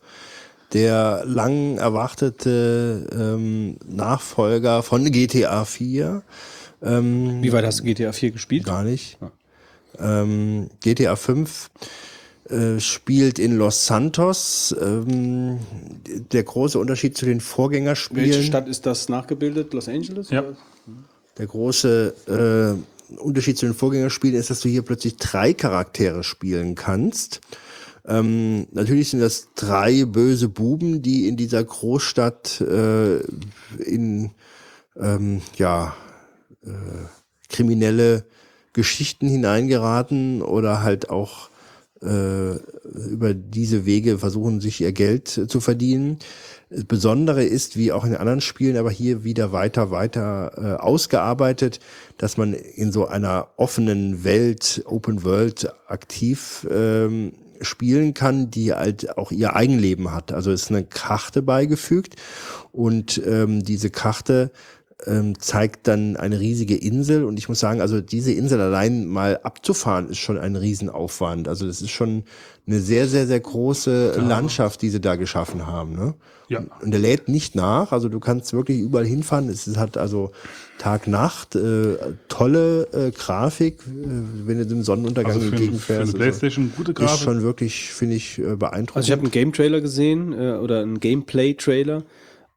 [SPEAKER 3] Der lang erwartete ähm, Nachfolger von GTA 4. Ähm,
[SPEAKER 1] Wie weit hast du GTA 4 gespielt?
[SPEAKER 3] Gar nicht. Ähm, GTA 5 äh, spielt in Los Santos. Ähm, der große Unterschied zu den Vorgängerspielen.
[SPEAKER 1] Welche Stadt ist das nachgebildet? Los Angeles?
[SPEAKER 2] Ja.
[SPEAKER 1] oder?
[SPEAKER 3] Der große äh, Unterschied zu den Vorgängerspielen ist, dass du hier plötzlich drei Charaktere spielen kannst. Ähm, natürlich sind das drei böse Buben, die in dieser Großstadt äh, in ähm, ja äh, kriminelle Geschichten hineingeraten oder halt auch äh, über diese Wege versuchen, sich ihr Geld zu verdienen. Das Besondere ist, wie auch in anderen Spielen, aber hier wieder weiter, weiter äh, ausgearbeitet, dass man in so einer offenen Welt, Open World aktiv ähm, spielen kann, die halt auch ihr Eigenleben hat. Also es ist eine Karte beigefügt und ähm, diese Karte ähm, zeigt dann eine riesige Insel und ich muss sagen, also diese Insel allein mal abzufahren ist schon ein Riesenaufwand. Also das ist schon eine sehr, sehr, sehr große Landschaft, die sie da geschaffen haben. Ne?
[SPEAKER 2] Ja.
[SPEAKER 3] Und der lädt nicht nach, also du kannst wirklich überall hinfahren. Es halt also Tag, Nacht, äh, tolle äh, Grafik, äh, wenn du dem Sonnenuntergang
[SPEAKER 2] Also für, für eine
[SPEAKER 3] entgegenfährst. Also
[SPEAKER 2] Playstation gute
[SPEAKER 3] ist
[SPEAKER 2] Grafik.
[SPEAKER 3] schon wirklich, finde ich, äh, beeindruckend.
[SPEAKER 1] Also ich habe einen Game-Trailer gesehen äh, oder einen Gameplay-Trailer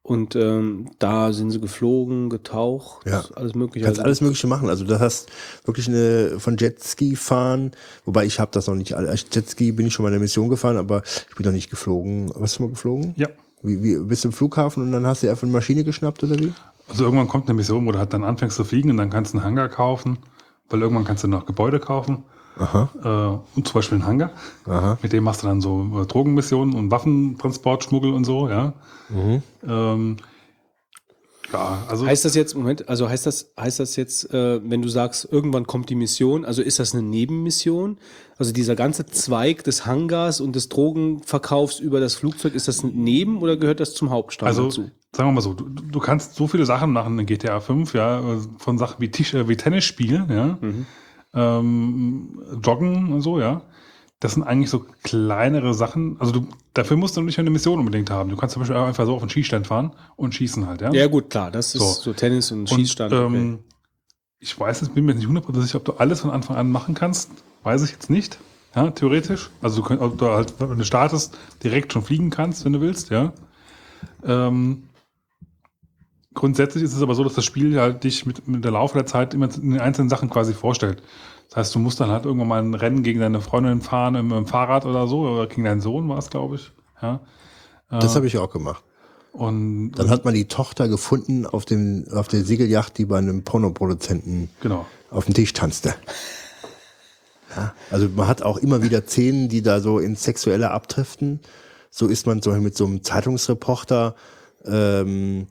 [SPEAKER 1] und ähm, da sind sie geflogen, getaucht,
[SPEAKER 3] Ja.
[SPEAKER 1] alles mögliche.
[SPEAKER 3] kannst
[SPEAKER 1] Also-
[SPEAKER 3] alles Mögliche machen. Also du hast wirklich eine von Jetski fahren, wobei ich habe das noch nicht. Als Jetski bin ich schon mal in der Mission gefahren, aber ich bin noch nicht geflogen. Was du mal geflogen?
[SPEAKER 2] Ja.
[SPEAKER 3] Wie, wie bist du im Flughafen und dann hast du einfach eine Maschine geschnappt oder wie?
[SPEAKER 2] Also irgendwann kommt eine Mission, wo du halt dann anfängst zu fliegen und dann kannst du einen Hangar kaufen, weil irgendwann kannst du noch Gebäude kaufen.
[SPEAKER 3] Aha.
[SPEAKER 2] Äh, und zum Beispiel einen Hangar.
[SPEAKER 3] Aha.
[SPEAKER 2] Mit dem machst du dann so äh, Drogenmissionen und Waffentransport, Schmuggel und so, ja.
[SPEAKER 3] Mhm.
[SPEAKER 2] Ähm, ja, also
[SPEAKER 1] Heißt das jetzt, Moment, also heißt das, heißt das jetzt, äh, wenn du sagst, irgendwann kommt die Mission, also ist das eine Nebenmission? Also dieser ganze Zweig des Hangars und des Drogenverkaufs über das Flugzeug, ist das ein Neben oder gehört das zum Hauptstrang
[SPEAKER 2] Also,
[SPEAKER 1] dazu?
[SPEAKER 2] sagen wir mal so, du, du kannst so viele Sachen machen in GTA 5, ja, von Sachen wie, Tisch, äh, wie Tennis spielen, ja, ähm, Joggen und so, ja. Das sind eigentlich so kleinere Sachen. Also du, dafür musst du nicht eine Mission unbedingt haben. Du kannst zum Beispiel einfach so auf den Skistand fahren und schießen halt, ja.
[SPEAKER 1] Ja gut, klar, das ist
[SPEAKER 2] So.
[SPEAKER 1] so, Tennis und
[SPEAKER 2] Und,
[SPEAKER 1] Schießstand.
[SPEAKER 2] ähm, Ich weiß es, bin mir nicht hundertprozentig sicher, ob du alles von Anfang an machen kannst. Weiß ich jetzt nicht. Ja, theoretisch. Also du könnt, ob du halt, wenn du startest, direkt schon fliegen kannst, wenn du willst, ja. Ähm, grundsätzlich ist es aber so, dass das Spiel halt dich mit, mit der Laufe der Zeit immer in den einzelnen Sachen quasi vorstellt. Das heißt, du musst dann halt irgendwann mal ein Rennen gegen deine Freundin fahren im, im Fahrrad oder so, oder gegen deinen Sohn war es, glaube ich. Ja.
[SPEAKER 3] Das habe ich auch gemacht.
[SPEAKER 2] Und
[SPEAKER 3] Dann hat man die Tochter gefunden auf, dem, auf der Segelyacht, die bei einem Pornoproduzenten
[SPEAKER 2] genau.
[SPEAKER 3] auf dem Tisch tanzte. Ja, also man hat auch immer wieder Szenen, die da so ins Sexuelle abdriften. So ist man zum Beispiel mit so einem Zeitungsreporter ähm,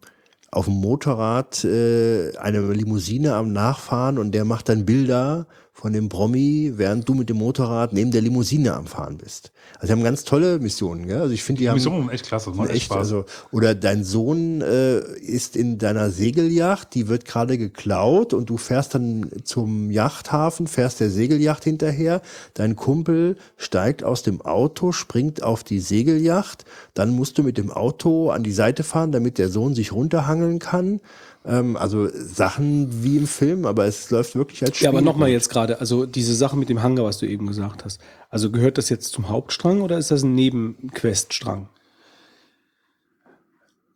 [SPEAKER 3] auf dem Motorrad äh, eine Limousine am Nachfahren und der macht dann Bilder von dem Promi, während du mit dem Motorrad neben der Limousine am Fahren bist. Also die haben ganz tolle Missionen, gell? Also ich finde, die,
[SPEAKER 2] Die
[SPEAKER 3] haben
[SPEAKER 2] Mission echt klasse, macht echt Spaß.
[SPEAKER 3] also oder dein Sohn äh, ist in deiner Segelyacht, die wird gerade geklaut und du fährst dann zum Yachthafen, fährst der Segelyacht hinterher, dein Kumpel steigt aus dem Auto, springt auf die Segelyacht, dann musst du mit dem Auto an die Seite fahren, damit der Sohn sich runterhangeln kann. Ähm, also Sachen wie im Film, aber es läuft wirklich als Spiel.
[SPEAKER 1] Ja, aber nochmal jetzt gerade, also diese Sache mit dem Hangar, was du eben gesagt hast. Also gehört das jetzt zum Hauptstrang oder ist das ein Nebenqueststrang?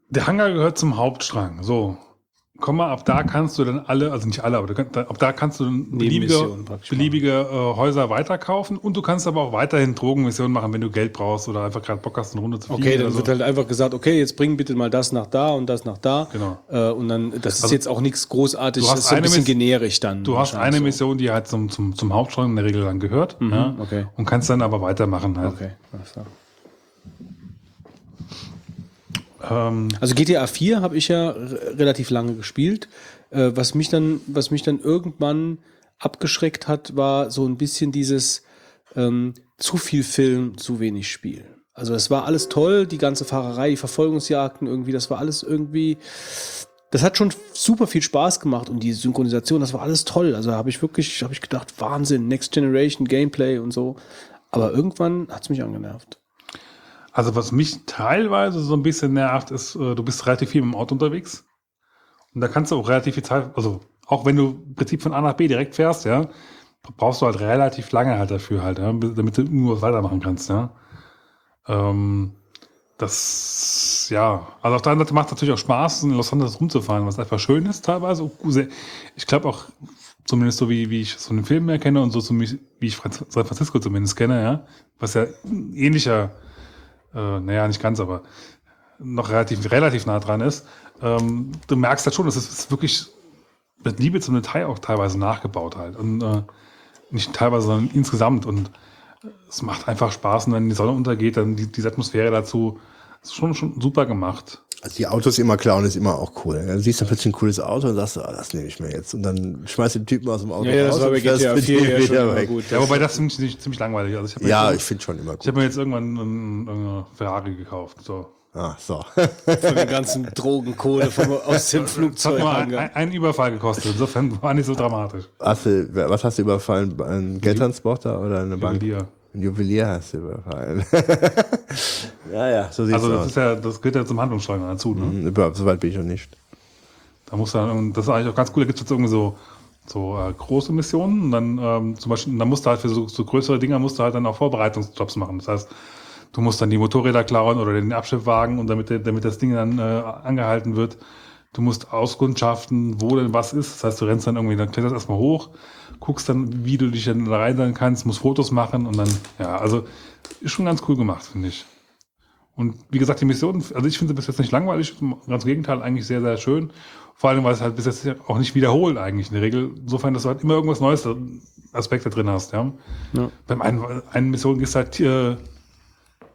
[SPEAKER 2] Der Hangar gehört zum Hauptstrang. So. Komm mal, ab da kannst du dann alle, also nicht alle, aber du kannst, ab da kannst du dann beliebige, beliebige äh, Häuser weiterkaufen und du kannst aber auch weiterhin Drogenmissionen machen, wenn du Geld brauchst oder einfach gerade Bock hast, eine Runde zu fliegen.
[SPEAKER 1] Okay, dann
[SPEAKER 2] so.
[SPEAKER 1] wird halt einfach gesagt, okay, jetzt bring bitte mal das nach da und das nach da.
[SPEAKER 2] Genau.
[SPEAKER 1] Äh, und dann, das ist
[SPEAKER 2] Also,
[SPEAKER 1] jetzt auch nichts großartig,
[SPEAKER 2] du hast
[SPEAKER 1] das ist so ein
[SPEAKER 2] eine
[SPEAKER 1] bisschen
[SPEAKER 2] Miss-
[SPEAKER 1] generisch dann.
[SPEAKER 2] Du hast eine
[SPEAKER 1] wahrscheinlich
[SPEAKER 2] Mission, die halt zum, zum, zum Hauptstrang in der Regel dann gehört. ja,
[SPEAKER 1] okay.
[SPEAKER 2] Und kannst dann aber weitermachen halt.
[SPEAKER 1] So. Okay, alles klar.
[SPEAKER 2] Ähm,
[SPEAKER 1] Also GTA 4 habe ich ja re- relativ lange gespielt. Äh, was mich dann, was mich dann irgendwann abgeschreckt hat, war so ein bisschen dieses ähm, zu viel Film, zu wenig Spiel. Also es war alles toll, die ganze Fahrerei, die Verfolgungsjagden irgendwie, das war alles irgendwie, das hat schon super viel Spaß gemacht und die Synchronisation, das war alles toll. Also habe ich wirklich, habe ich gedacht, Wahnsinn, Next Generation Gameplay und so. Aber irgendwann hat es mich angenervt.
[SPEAKER 2] Also was mich teilweise so ein bisschen nervt, ist, äh, du bist relativ viel dem Auto unterwegs. Und da kannst du auch relativ viel Zeit, also auch wenn du im Prinzip von A nach B direkt fährst, ja, brauchst du halt relativ lange halt dafür halt, ja, damit du nur weitermachen kannst, ja. Ähm, das, ja, also auf der anderen Seite macht es natürlich auch Spaß, in Los Angeles rumzufahren, was einfach schön ist teilweise. Ich glaube auch, zumindest so wie, wie ich es von den Filmen her kenne und so wie ich San Francisco zumindest kenne, ja, was ja ähnlicher äh, naja, nicht ganz, aber noch relativ, relativ nah dran ist, ähm, du merkst halt schon, dass es ist wirklich mit Liebe zum Detail auch teilweise nachgebaut halt. Und äh, nicht teilweise, sondern insgesamt. Und es macht einfach Spaß, und wenn die Sonne untergeht, dann die, diese Atmosphäre dazu ist schon, schon super gemacht.
[SPEAKER 3] Also die Autos immer klauen ist immer auch cool. Dann siehst du plötzlich ein cooles Auto und sagst, ah, das nehme ich mir jetzt. Und dann schmeißt du den Typen aus dem Auto
[SPEAKER 1] Ja, ja, das
[SPEAKER 3] raus
[SPEAKER 1] war
[SPEAKER 3] und
[SPEAKER 1] bei GTA
[SPEAKER 3] mit
[SPEAKER 1] 4
[SPEAKER 3] ihm
[SPEAKER 1] ja schon
[SPEAKER 3] weg.
[SPEAKER 1] gut.
[SPEAKER 2] Ja, wobei das ziemlich, ziemlich, ziemlich langweilig. Also ich habe
[SPEAKER 3] Ja,
[SPEAKER 2] jetzt-
[SPEAKER 3] ich finde schon immer
[SPEAKER 2] ich
[SPEAKER 3] gut.
[SPEAKER 2] hab mir jetzt irgendwann einen, einen Ferrari gekauft. So.
[SPEAKER 3] Ah, so.
[SPEAKER 1] Von der ganzen Drogenkohle vom, aus dem
[SPEAKER 2] Das hat
[SPEAKER 1] Flugzeug.
[SPEAKER 2] nur ein, ein, einen Überfall gekostet. Insofern war nicht so dramatisch.
[SPEAKER 3] Hast du, was hast du überfallen? Ein Geldtransporter oder eine Bank?
[SPEAKER 2] Juwelier.
[SPEAKER 3] Ein Juwelier hast du überfallen. ja, ja, so sieht's
[SPEAKER 2] Also das
[SPEAKER 3] aus.
[SPEAKER 2] ist ja, das gehört ja zum Handlungssteuer dazu. Ne?
[SPEAKER 3] Hm, Überhaupt, so weit bin ich noch nicht.
[SPEAKER 2] Da muss dann, und das ist eigentlich auch ganz cool, da gibt es jetzt irgendwie so, so äh, große Missionen und dann ähm, zum Beispiel, dann musst du halt für so, so größere Dinger musst du halt dann auch Vorbereitungsjobs machen. Das heißt, du musst dann die Motorräder klauen oder den Abschleppwagen und damit, damit das Ding dann äh, angehalten wird. Du musst auskundschaften, wo denn was ist. Das heißt, du rennst dann irgendwie, dann kletterst erstmal hoch, guckst dann, wie du dich dann da rein sein kannst, musst Fotos machen und dann, ja, also ist schon ganz cool gemacht, finde ich. Und wie gesagt, die Mission, also ich finde sie bis jetzt nicht langweilig, ganz im Gegenteil, eigentlich sehr, sehr schön. Vor allem, weil es halt bis jetzt auch nicht wiederholt eigentlich in der Regel. Insofern, dass du halt immer irgendwas Neues Aspekte drin hast, ja.
[SPEAKER 1] Ja.
[SPEAKER 2] Beim einen, einen Mission gehst du halt, äh,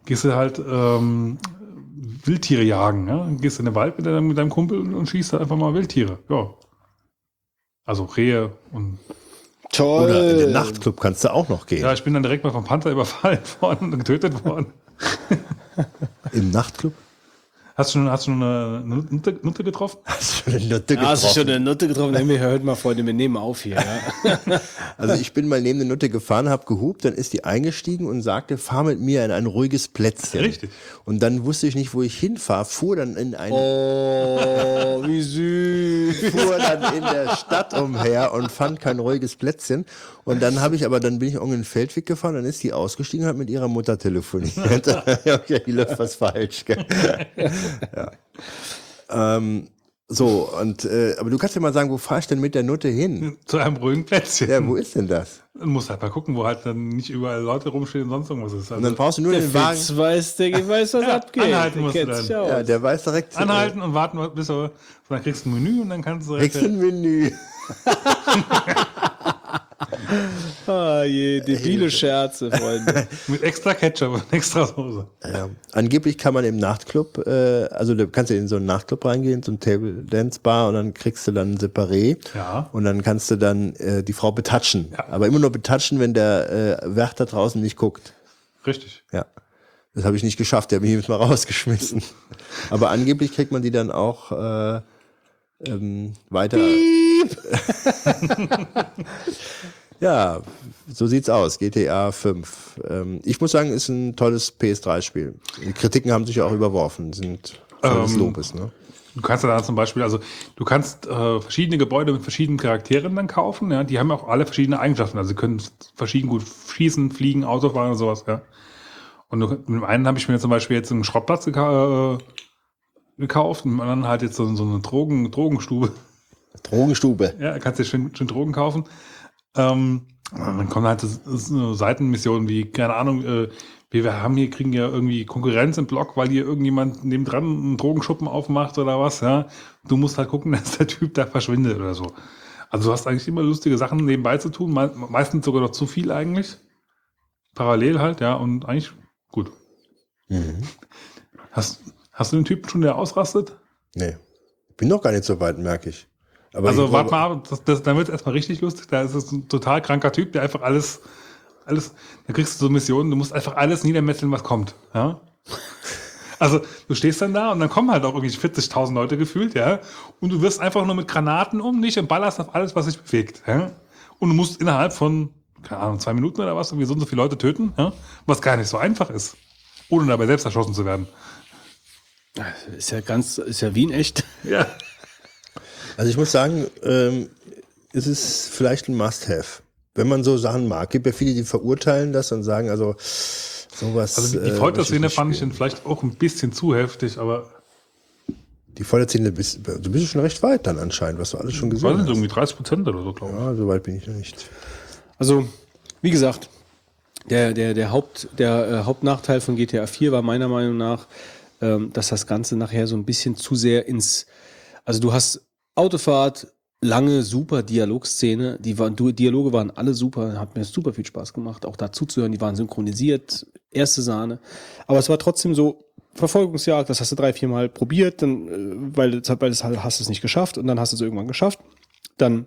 [SPEAKER 2] gehst du halt ähm, Wildtiere jagen, ja. Gehst in den Wald mit deinem, mit deinem Kumpel und, und schießt halt einfach mal Wildtiere, ja. Also Rehe und
[SPEAKER 1] Toll.
[SPEAKER 3] Oder in den Nachtclub kannst du auch noch gehen.
[SPEAKER 2] ja, ich bin dann direkt mal vom Panther überfallen worden und getötet worden.
[SPEAKER 3] Im Nachtclub?
[SPEAKER 2] Hast du schon, hast du schon eine Nutte, Nutte getroffen?
[SPEAKER 3] Hast du eine Nutte
[SPEAKER 1] Ja, hast du schon
[SPEAKER 3] getroffen?
[SPEAKER 1] eine Note getroffen? Nein, wir hört mal, Freunde, wir nehmen auf hier. Ja.
[SPEAKER 3] Also ich bin mal neben der Nutte gefahren, habe gehupt, dann ist die eingestiegen und sagte, fahr mit mir in ein ruhiges Plätzchen.
[SPEAKER 2] Richtig.
[SPEAKER 3] Und dann wusste ich nicht, wo ich hinfahre, fuhr dann in eine
[SPEAKER 1] Oh, wie süß.
[SPEAKER 3] fuhr dann in der Stadt umher und fand kein ruhiges Plätzchen. Und dann habe ich aber, dann bin ich irgendeinen Feldweg gefahren, dann ist die ausgestiegen und hat mit ihrer Mutter telefoniert. okay, hier läuft was falsch. Gell? ja. ähm, So, und äh, aber du kannst ja mal sagen, wo fahr ich denn mit der Nutte hin?
[SPEAKER 2] Zu einem ruhigen Plätzchen.
[SPEAKER 3] Ja, wo ist denn das?
[SPEAKER 2] Du musst halt mal gucken, wo halt dann nicht überall Leute rumstehen und sonst irgendwas ist.
[SPEAKER 3] Und dann
[SPEAKER 2] Also
[SPEAKER 3] brauchst du nur
[SPEAKER 1] Der
[SPEAKER 3] den Wagen.
[SPEAKER 1] Fitz weiß, der weiß, was
[SPEAKER 2] Ja,
[SPEAKER 1] abgeht.
[SPEAKER 2] anhalten
[SPEAKER 1] Der
[SPEAKER 2] musst du dann.
[SPEAKER 3] Ja, der weiß direkt.
[SPEAKER 2] anhalten und warten, bis du, dann kriegst du ein Menü und dann kannst du
[SPEAKER 3] Äh, kriegst ein Menü.
[SPEAKER 1] Ah, je, debile Scherze, Freunde.
[SPEAKER 2] mit extra Ketchup und extra Soße.
[SPEAKER 3] Ja. Angeblich kann man im Nachtclub, äh, also du kannst ja in so einen Nachtclub reingehen, so ein Table Dance Bar und dann kriegst du dann ein Separé.
[SPEAKER 2] Ja.
[SPEAKER 3] Und dann kannst du dann äh, die Frau betatschen.
[SPEAKER 2] Ja.
[SPEAKER 3] Aber immer nur betatschen, wenn der äh, Wärter draußen nicht guckt.
[SPEAKER 2] Richtig.
[SPEAKER 3] Ja. Das habe ich nicht geschafft, der hat mich jedes Mal rausgeschmissen. Aber angeblich kriegt man die dann auch äh, ähm, weiter. ja, so sieht's aus. GTA 5. Ähm, ich muss sagen, ist ein tolles PS3-Spiel. Die Kritiken haben sich ja auch überworfen, sind voll des
[SPEAKER 2] Ähm,
[SPEAKER 3] Lobes. Ne?
[SPEAKER 2] Du kannst ja da zum Beispiel, also du kannst äh, verschiedene Gebäude mit verschiedenen Charakteren dann kaufen, ja, die haben auch alle verschiedene Eigenschaften. Also sie können verschieden gut schießen, fliegen, Auto fahren und sowas, ja. Und du, mit dem einen habe ich mir zum Beispiel jetzt einen Schrottplatz äh, gekauft, dem anderen halt jetzt so, so eine Drogen, Drogenstube.
[SPEAKER 3] Drogenstube.
[SPEAKER 2] Ja, kannst dir schön, schön Drogen kaufen. Ähm, dann kommen halt so Seitenmissionen wie, keine Ahnung, äh, wir haben hier, kriegen ja irgendwie Konkurrenz im Blog, weil hier irgendjemand nebendran einen Drogenschuppen aufmacht oder was, ja. Du musst halt gucken, dass der Typ da verschwindet oder so. Also du hast eigentlich immer lustige Sachen nebenbei zu tun, me meistens sogar noch zu viel eigentlich. Parallel halt, ja, und eigentlich gut.
[SPEAKER 3] Mhm.
[SPEAKER 2] Hast, hast du den Typen schon, der ausrastet?
[SPEAKER 3] Nee. Bin noch gar nicht so weit, merke ich. Aber
[SPEAKER 2] also
[SPEAKER 3] ich
[SPEAKER 2] warte mal, ab, das, das, dann wird es erstmal richtig lustig. Da ist es ein total kranker Typ, der einfach alles, alles, da kriegst du so Missionen, du musst einfach alles niedermetzeln, was kommt. Ja? Also du stehst dann da und dann kommen halt auch irgendwie 40.000 Leute gefühlt, ja. Und du wirst einfach nur mit Granaten um dich und ballerst auf alles, was sich bewegt. Ja? Und du musst innerhalb von, keine Ahnung, zwei Minuten oder was, irgendwie so und so viele Leute töten, ja? was gar nicht so einfach ist. Ohne dabei selbst erschossen zu werden.
[SPEAKER 1] Ist ja ganz, ist ja wie in echt.
[SPEAKER 2] Ja.
[SPEAKER 3] Also ich muss sagen, ähm, es ist vielleicht ein Must-Have. Wenn man so Sachen mag. Gibt ja viele, die verurteilen das und sagen, also sowas.
[SPEAKER 2] Also die, die
[SPEAKER 3] äh,
[SPEAKER 2] Folterszene fand ich dann vielleicht auch ein bisschen zu heftig, aber.
[SPEAKER 3] Die Folterszene, bist, du bist schon recht weit dann anscheinend, was du alles schon gesehen
[SPEAKER 2] weiß nicht,
[SPEAKER 3] hast.
[SPEAKER 2] irgendwie 30 Prozent oder so, glaube ich.
[SPEAKER 3] Ja, so weit bin ich noch nicht.
[SPEAKER 1] Also, wie gesagt, der, der, der, Haupt, der äh, Hauptnachteil von GTA 4 war meiner Meinung nach, ähm, dass das Ganze nachher so ein bisschen zu sehr ins. Also, du hast Autofahrt, lange, super Dialogszene. Die waren, du- Dialoge waren alle super, hat mir super viel Spaß gemacht, auch dazu zu hören. Die waren synchronisiert, erste Sahne. Aber es war trotzdem so, Verfolgungsjagd, das hast du drei, vier Mal probiert, dann, äh, weil, das- weil das halt, hast du es nicht geschafft und dann hast du es irgendwann geschafft. Dann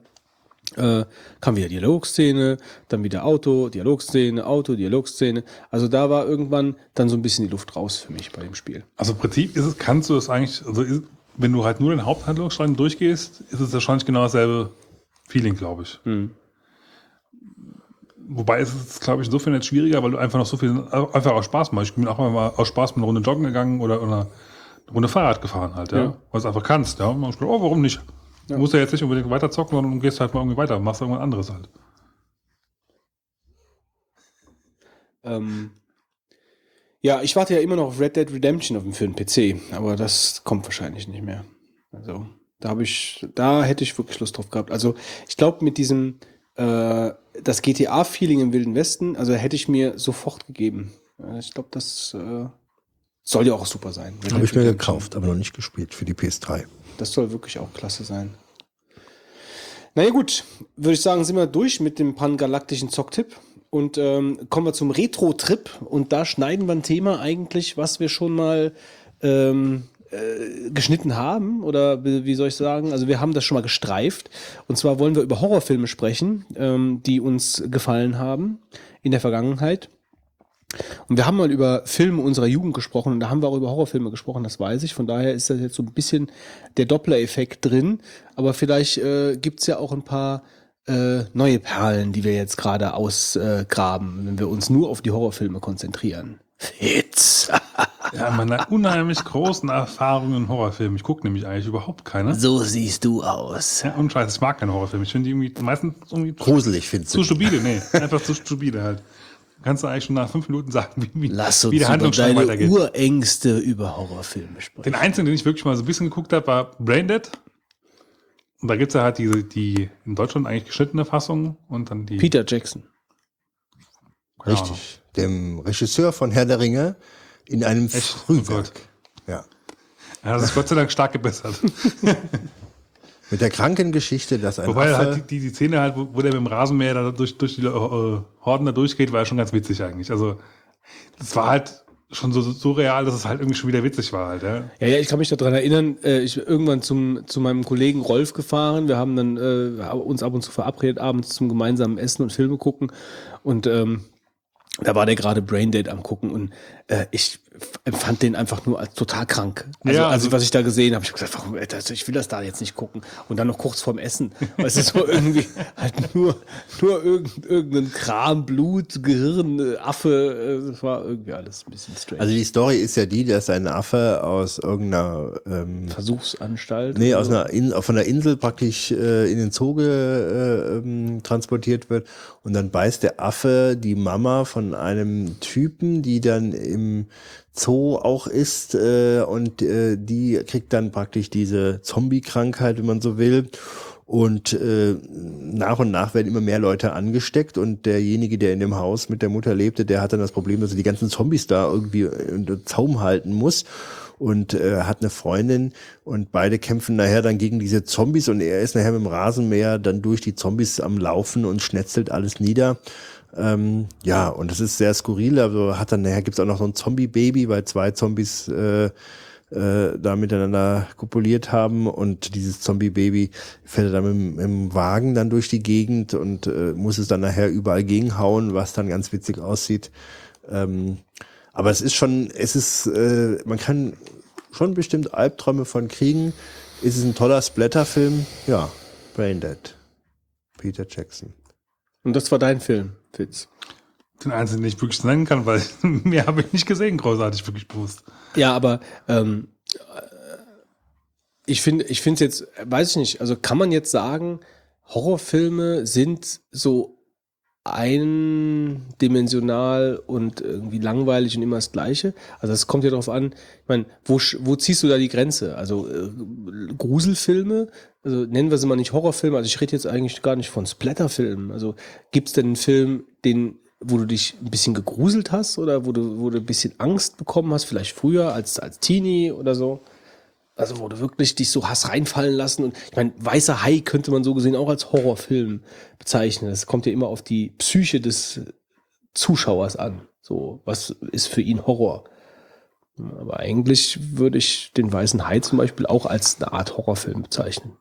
[SPEAKER 1] äh, kam wieder Dialogszene, dann wieder Auto, Dialogszene, Auto, Dialogszene. Also da war irgendwann dann so ein bisschen die Luft raus für mich bei dem Spiel.
[SPEAKER 2] Also im Prinzip ist es, kannst du es eigentlich, also ist, wenn du halt nur den Haupthandlungsstrang durchgehst, ist es wahrscheinlich genau dasselbe Feeling, glaube ich. Wobei ist es, glaube ich, insofern jetzt schwieriger, weil du einfach noch so viel, einfach aus Spaß machst. Ich bin auch mal aus Spaß mit einer Runde joggen gegangen oder eine Runde Fahrrad gefahren halt, ja.
[SPEAKER 1] Ja.
[SPEAKER 2] Weil du es einfach kannst, ja. Und man oh, warum nicht? Du musst ja jetzt nicht unbedingt weiter zocken, sondern du gehst halt mal irgendwie weiter, machst irgendwas anderes halt.
[SPEAKER 1] Ähm, ja, ich warte ja immer noch auf Red Dead Redemption auf dem, für den PC, aber das kommt wahrscheinlich nicht mehr. Also da habe ich, da hätte ich wirklich Lust drauf gehabt. Also ich glaube mit diesem äh, das GTA-Feeling im Wilden Westen, also hätte ich mir sofort gegeben. Äh, Ich glaube, das äh, soll ja auch super sein.
[SPEAKER 3] Habe ich mir gekauft, aber noch nicht gespielt für die PS3.
[SPEAKER 1] Das soll wirklich auch klasse sein. Naja gut, würde ich sagen, sind wir durch mit dem pangalaktischen Zocktipp. Und ähm, kommen wir zum Retro-Trip. Und da schneiden wir ein Thema eigentlich, was wir schon mal ähm, äh, geschnitten haben. Oder wie soll ich sagen? Also wir haben das schon mal gestreift. Und zwar wollen wir über Horrorfilme sprechen, ähm, die uns gefallen haben in der Vergangenheit. Und wir haben mal über Filme unserer Jugend gesprochen und da haben wir auch über Horrorfilme gesprochen, das weiß ich. Von daher ist das jetzt so ein bisschen der Doppler-Effekt drin. Aber vielleicht äh, gibt's ja auch ein paar äh, neue Perlen, die wir jetzt gerade ausgraben, wenn wir uns nur auf die Horrorfilme konzentrieren. Fitz!
[SPEAKER 2] Ja, meine unheimlich großen Erfahrungen in Horrorfilmen. Ich gucke nämlich eigentlich überhaupt keine.
[SPEAKER 1] so siehst du aus.
[SPEAKER 2] Ja, und Scheiß, ich mag keine Horrorfilme. Ich finde die irgendwie meistens irgendwie
[SPEAKER 3] Gruselig findest
[SPEAKER 2] zu
[SPEAKER 3] du.
[SPEAKER 2] stupide. Nee, einfach zu stupide halt. Kannst du eigentlich schon nach fünf Minuten sagen, wie, wie,
[SPEAKER 1] Lass
[SPEAKER 2] wie
[SPEAKER 1] uns
[SPEAKER 2] der
[SPEAKER 1] über
[SPEAKER 2] Handlungsstrang weitergeht.
[SPEAKER 1] Urängste über Horrorfilme sprechen.
[SPEAKER 2] Den einzigen, den ich wirklich mal so ein bisschen geguckt habe, war Braindead. Und da gibt es ja halt diese, die in Deutschland eigentlich geschnittene Fassung und dann die.
[SPEAKER 1] Peter Jackson.
[SPEAKER 2] Keine
[SPEAKER 3] Richtig. Dem Regisseur von Herr der Ringe in einem
[SPEAKER 2] Echt? Oh
[SPEAKER 3] Frühwerk.
[SPEAKER 2] Gott.
[SPEAKER 3] ja.
[SPEAKER 2] Ja, das ist Gott sei Dank stark gebessert.
[SPEAKER 3] Mit der kranken Geschichte, dass ein
[SPEAKER 2] Wobei
[SPEAKER 3] Affe,
[SPEAKER 2] halt die, die, die Szene halt, wo, wo der mit dem Rasenmäher da durch, durch die äh, Horden da durchgeht, war ja schon ganz witzig eigentlich. Also, das war halt schon so, so real, dass es halt irgendwie schon wieder witzig war halt, ja.
[SPEAKER 1] Ja, ja, ich kann mich daran erinnern, äh, ich bin irgendwann zum, zu meinem Kollegen Rolf gefahren. Wir haben dann äh, uns ab und zu verabredet, abends zum gemeinsamen Essen und Filme gucken. Und ähm, da war der gerade Braindate am gucken und äh, ich empfand den einfach nur als total krank. Also,
[SPEAKER 2] Ja,
[SPEAKER 1] also
[SPEAKER 2] also-
[SPEAKER 1] was ich da gesehen habe, ich hab gesagt, warum, Alter, ich will das da jetzt nicht gucken. Und dann noch kurz vorm Essen. Weißt du, so irgendwie halt nur, nur irgendein, irgendein Kram, Blut, Gehirn, äh, Affe, äh, das war irgendwie alles ein bisschen strange.
[SPEAKER 3] also die Story ist ja die, dass ein Affe aus irgendeiner ähm,
[SPEAKER 1] Versuchsanstalt.
[SPEAKER 3] Nee, aus
[SPEAKER 1] so.
[SPEAKER 3] einer In von der Insel praktisch äh, in den Zoo äh, ähm, transportiert wird und dann beißt der Affe die Mama von einem Typen, die dann im Zoo auch ist äh, und äh, die kriegt dann praktisch diese Zombie-Krankheit, wenn man so will. Und äh, nach und nach werden immer mehr Leute angesteckt und derjenige, der in dem Haus mit der Mutter lebte, der hat dann das Problem, dass er die ganzen Zombies da irgendwie unter Zaum halten muss und äh, hat eine Freundin und beide kämpfen nachher dann gegen diese Zombies und er ist nachher mit dem Rasenmäher dann durch die Zombies am Laufen und schnetzelt alles nieder. Ähm, ja, und das ist sehr skurril, also hat dann nachher gibt's auch noch so ein Zombie-Baby, weil zwei Zombies äh, äh, da miteinander kopuliert haben und dieses Zombie-Baby fährt dann mit dem Wagen dann durch die Gegend und äh, muss es dann nachher überall gegenhauen, was dann ganz witzig aussieht. Ähm, aber es ist schon, es ist, äh, man kann schon bestimmt Albträume von kriegen. Ist es ein toller Splatterfilm? Ja, Braindead. Peter Jackson.
[SPEAKER 1] Und das war dein Film, Fitz.
[SPEAKER 2] Den einzigen, den ich wirklich nennen kann, weil mehr habe ich nicht gesehen, großartig, wirklich bewusst.
[SPEAKER 1] Ja, aber ähm, äh, ich finde, ich finde es jetzt, weiß ich nicht, also kann man jetzt sagen, Horrorfilme sind so eindimensional und irgendwie langweilig und immer das Gleiche. Also es kommt ja darauf an, ich meine, wo, wo ziehst du da die Grenze? Also äh, Gruselfilme, also nennen wir sie mal nicht Horrorfilme, also ich rede jetzt eigentlich gar nicht von Splatterfilmen. Also gibt es denn einen Film, den, wo du dich ein bisschen gegruselt hast oder wo du, wo du ein bisschen Angst bekommen hast, vielleicht früher als, als Teenie oder so? Also wo du wirklich dich so hast reinfallen lassen und ich meine, Weißer Hai könnte man so gesehen auch als Horrorfilm bezeichnen. Das kommt ja immer auf die Psyche des Zuschauers an. So, was ist für ihn Horror? Aber eigentlich würde ich den Weißen Hai zum Beispiel auch als eine Art Horrorfilm bezeichnen.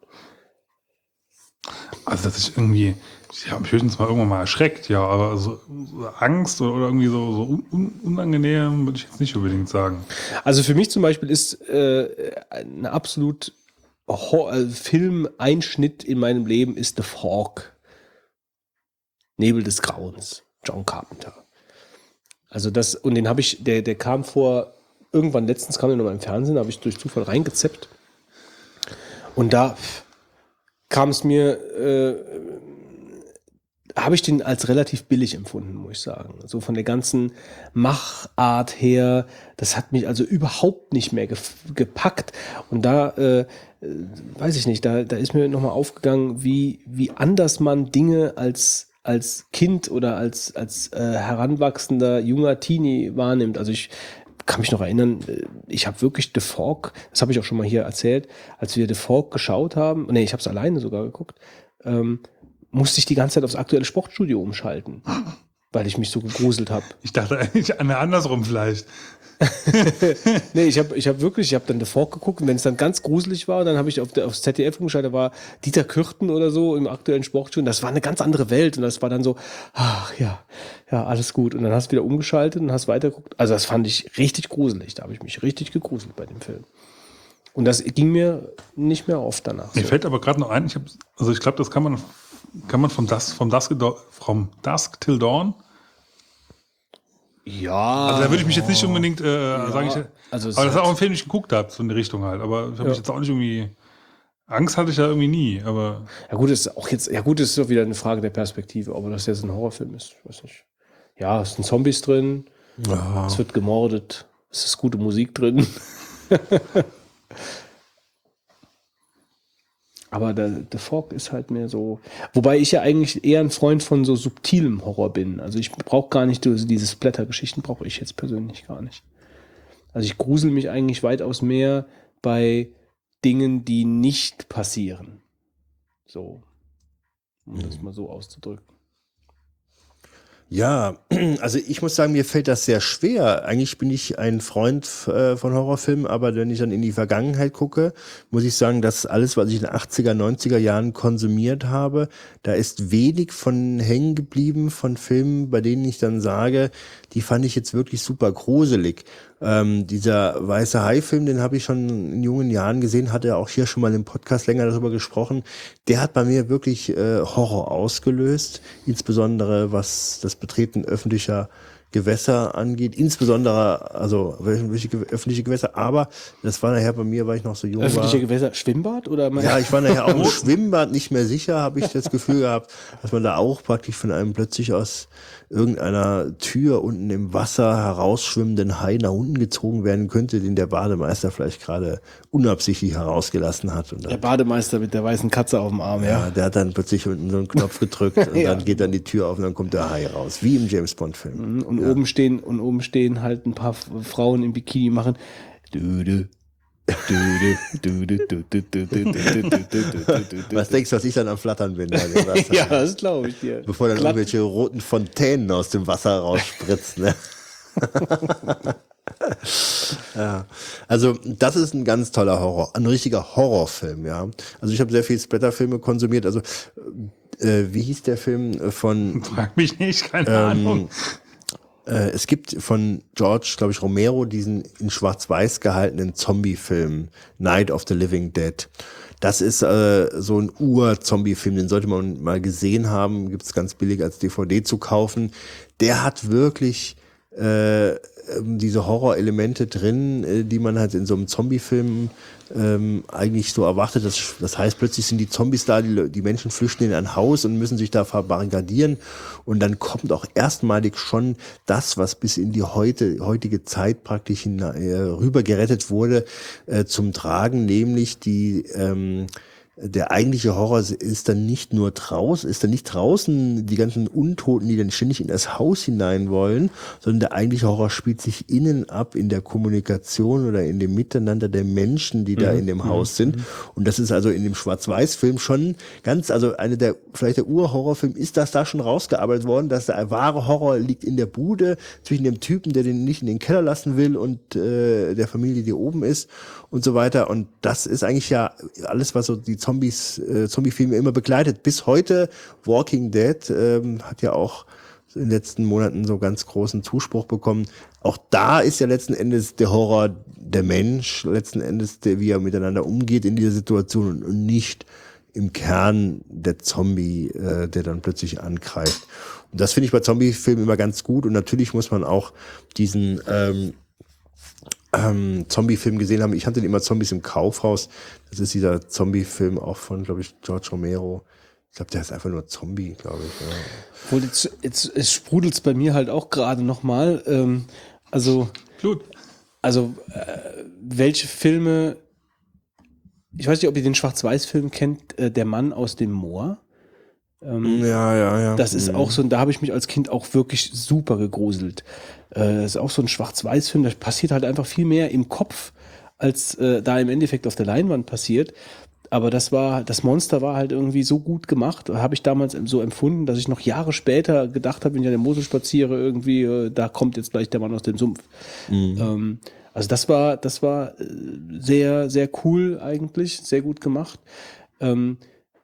[SPEAKER 2] Also, dass ich irgendwie, ich habe mich höchstens mal irgendwann mal erschreckt, ja, aber so, so Angst oder, oder irgendwie so, so un, un, unangenehm würde ich jetzt nicht unbedingt sagen.
[SPEAKER 1] Also für mich zum Beispiel ist äh, ein absolut äh, Filmeinschnitt in meinem Leben ist The Fog. Nebel des Grauens, John Carpenter. Also das, und den habe ich, der, der kam vor, irgendwann letztens kam der nochmal im Fernsehen, da habe ich durch Zufall reingezeppt. Und da kam es mir, äh, habe ich den als relativ billig empfunden, muss ich sagen. So von der ganzen Machart her, das hat mich also überhaupt nicht mehr gef- gepackt. Und da, äh, äh, weiß ich nicht, da, da ist mir nochmal aufgegangen, wie, wie anders man Dinge als, als Kind oder als, als äh, heranwachsender junger Teenie wahrnimmt. Also ich kann mich noch erinnern, äh, ich habe wirklich The Fork, das habe ich auch schon mal hier erzählt, als wir The Fork geschaut haben, nee, ich habe es alleine sogar geguckt, ähm, musste ich die ganze Zeit aufs aktuelle Sportstudio umschalten, weil ich mich so gegruselt habe.
[SPEAKER 2] Ich dachte eigentlich an andersrum vielleicht.
[SPEAKER 1] Nee, ich habe ich hab wirklich, ich habe dann Fork geguckt und wenn es dann ganz gruselig war, dann habe ich auf der, aufs ZDF umgeschaltet, da war Dieter Kürten oder so im aktuellen Sportstudio das war eine ganz andere Welt und das war dann so, ach ja, ja, alles gut. Und dann hast du wieder umgeschaltet und hast weitergeguckt. Also das fand ich richtig gruselig, da habe ich mich richtig gegruselt bei dem Film. Und das ging mir nicht mehr oft danach.
[SPEAKER 2] Mir
[SPEAKER 1] So.
[SPEAKER 2] fällt aber gerade noch ein, ich hab, also ich glaube, das kann man, kann man vom Dusk, vom Dusk, vom Dusk till Dawn.
[SPEAKER 1] Ja.
[SPEAKER 2] Also da würde ich mich jetzt nicht unbedingt äh, sagen, ich,
[SPEAKER 1] also es
[SPEAKER 2] aber das ist auch ein Film, den ich geguckt habe, so in die Richtung halt. Aber ich habe
[SPEAKER 1] Ja.
[SPEAKER 2] mich jetzt auch nicht irgendwie. Angst hatte ich da irgendwie nie, aber
[SPEAKER 1] Ja gut, ist auch jetzt, ja gut, ist doch wieder eine Frage der Perspektive, ob das jetzt ein Horrorfilm ist. Ich weiß nicht. Ja, es sind Zombies drin,
[SPEAKER 3] Ja.
[SPEAKER 1] es wird gemordet, es ist gute Musik drin. Aber der, der Fog ist halt mehr so. Wobei ich ja eigentlich eher ein Freund von so subtilem Horror bin. Also ich brauche gar nicht, also diese Splatter-Geschichten brauche ich jetzt persönlich gar nicht. Also ich grusel mich eigentlich weitaus mehr bei Dingen, die nicht passieren. So. Um das mal so auszudrücken.
[SPEAKER 3] Ja, also ich muss sagen, mir fällt das sehr schwer. Eigentlich bin ich ein Freund äh, von Horrorfilmen, aber wenn ich dann in die Vergangenheit gucke, muss ich sagen, dass alles, was ich in den 80er, 90er Jahren konsumiert habe, da ist wenig von hängen geblieben von Filmen, bei denen ich dann sage, die fand ich jetzt wirklich super gruselig. Ähm, dieser weiße Hai-Film, den habe ich schon in jungen Jahren gesehen, hatte auch hier schon mal im Podcast länger darüber gesprochen. Der hat bei mir wirklich äh, Horror ausgelöst, insbesondere was das Betreten öffentlicher Gewässer angeht, insbesondere also öffentliche, öffentliche Gewässer, aber das war nachher bei mir, weil ich noch so jung
[SPEAKER 1] Öffentliche
[SPEAKER 3] war.
[SPEAKER 1] Gewässer, Schwimmbad oder
[SPEAKER 3] Ja, ich war nachher auch im Schwimmbad nicht mehr sicher, habe ich das Gefühl gehabt, dass man da auch praktisch von einem plötzlich aus irgendeiner Tür unten im Wasser herausschwimmenden Hai nach unten gezogen werden könnte, den der Bademeister vielleicht gerade unabsichtlich herausgelassen hat. Und
[SPEAKER 1] Der Bademeister mit der weißen Katze auf dem Arm, ja.
[SPEAKER 3] ja, der hat dann plötzlich unten so einen Knopf gedrückt und
[SPEAKER 1] Ja.
[SPEAKER 3] dann geht dann die Tür auf und dann kommt der Hai raus, wie im James Bond Film.
[SPEAKER 1] Und oben stehen und oben stehen halt ein paar Frauen im Bikini machen. Düde.
[SPEAKER 3] Was denkst du, was ich dann am Flattern bin?
[SPEAKER 1] Ja, das glaube ich dir.
[SPEAKER 3] Bevor dann
[SPEAKER 1] Glatt-
[SPEAKER 3] irgendwelche roten Fontänen aus dem Wasser rausspritzen. Ne? ja. Also das ist ein ganz toller Horror, ein richtiger Horrorfilm, ja. Also ich habe sehr viel Splatterfilme konsumiert. Also äh, wie hieß der Film von
[SPEAKER 2] Frag mich nicht, keine
[SPEAKER 3] Ähm,
[SPEAKER 2] Ahnung.
[SPEAKER 3] Äh, es gibt von George, glaube ich, Romero diesen in Schwarz-Weiß gehaltenen Zombie-Film Night of the Living Dead. Das ist äh, so ein Ur-Zombie-Film, den sollte man mal gesehen haben. Gibt es ganz billig als DVD zu kaufen. Der hat wirklich äh, ähm, diese Horrorelemente drin, äh, die man halt in so einem Zombie-Film ähm, eigentlich so erwartet. Das, das heißt, plötzlich sind die Zombies da, die, die Menschen flüchten in ein Haus und müssen sich da verbarrikadieren. Und dann kommt auch erstmalig schon das, was bis in die heute, heutige Zeit praktisch hin, äh, rüber gerettet wurde, äh, zum Tragen, nämlich die ähm, der eigentliche Horror ist dann nicht nur draußen, ist dann nicht draußen die ganzen Untoten, die dann ständig in das Haus hinein wollen, sondern der eigentliche Horror spielt sich innen ab in der Kommunikation oder in dem Miteinander der Menschen, die da in dem Haus sind. Und das ist also in dem Schwarz-Weiß-Film schon ganz, also eine der, vielleicht der Ur-Horrorfilm ist das da schon rausgearbeitet worden, dass der wahre Horror liegt in der Bude zwischen dem Typen, der den nicht in den Keller lassen will und äh, der Familie, die oben ist und so weiter. Und das ist eigentlich ja alles, was so die Zombies, äh, Zombie-Filme immer begleitet. Bis heute Walking Dead ähm, hat ja auch in den letzten Monaten so ganz großen Zuspruch bekommen. Auch da ist ja letzten Endes der Horror der Mensch, letzten Endes, der, wie er miteinander umgeht in dieser Situation und, nicht im Kern der Zombie, äh, der dann plötzlich angreift. Und das finde ich bei Zombie-Filmen immer ganz gut. Und natürlich muss man auch diesen ähm, ähm, Zombie-Film gesehen haben. Ich hatte immer Zombies im Kaufhaus. Das ist dieser Zombie-Film auch von, glaube ich, George Romero. Ich glaube, der ist einfach nur Zombie, glaube ich. Ja.
[SPEAKER 1] Obwohl, jetzt, jetzt es sprudelt bei mir halt auch gerade nochmal. Ähm, also,
[SPEAKER 2] Blut.
[SPEAKER 1] also äh, welche Filme, ich weiß nicht, ob ihr den Schwarz-Weiß-Film kennt, äh, Der Mann aus dem Moor. Ähm,
[SPEAKER 3] Ja, ja, ja.
[SPEAKER 1] Das ist auch so, und da habe ich mich als Kind auch wirklich super gegruselt. Äh, das ist auch so ein Schwarz-Weiß-Film, da passiert halt einfach viel mehr im Kopf, als äh, da im Endeffekt auf der Leinwand passiert. Aber das war, das Monster war halt irgendwie so gut gemacht, habe ich damals so empfunden, dass ich noch Jahre später gedacht habe, wenn ich an der Mosel spaziere, irgendwie, äh, da kommt jetzt gleich der Mann aus dem Sumpf. Ähm, also das war, das war äh, sehr, sehr cool eigentlich, sehr gut gemacht. Ähm,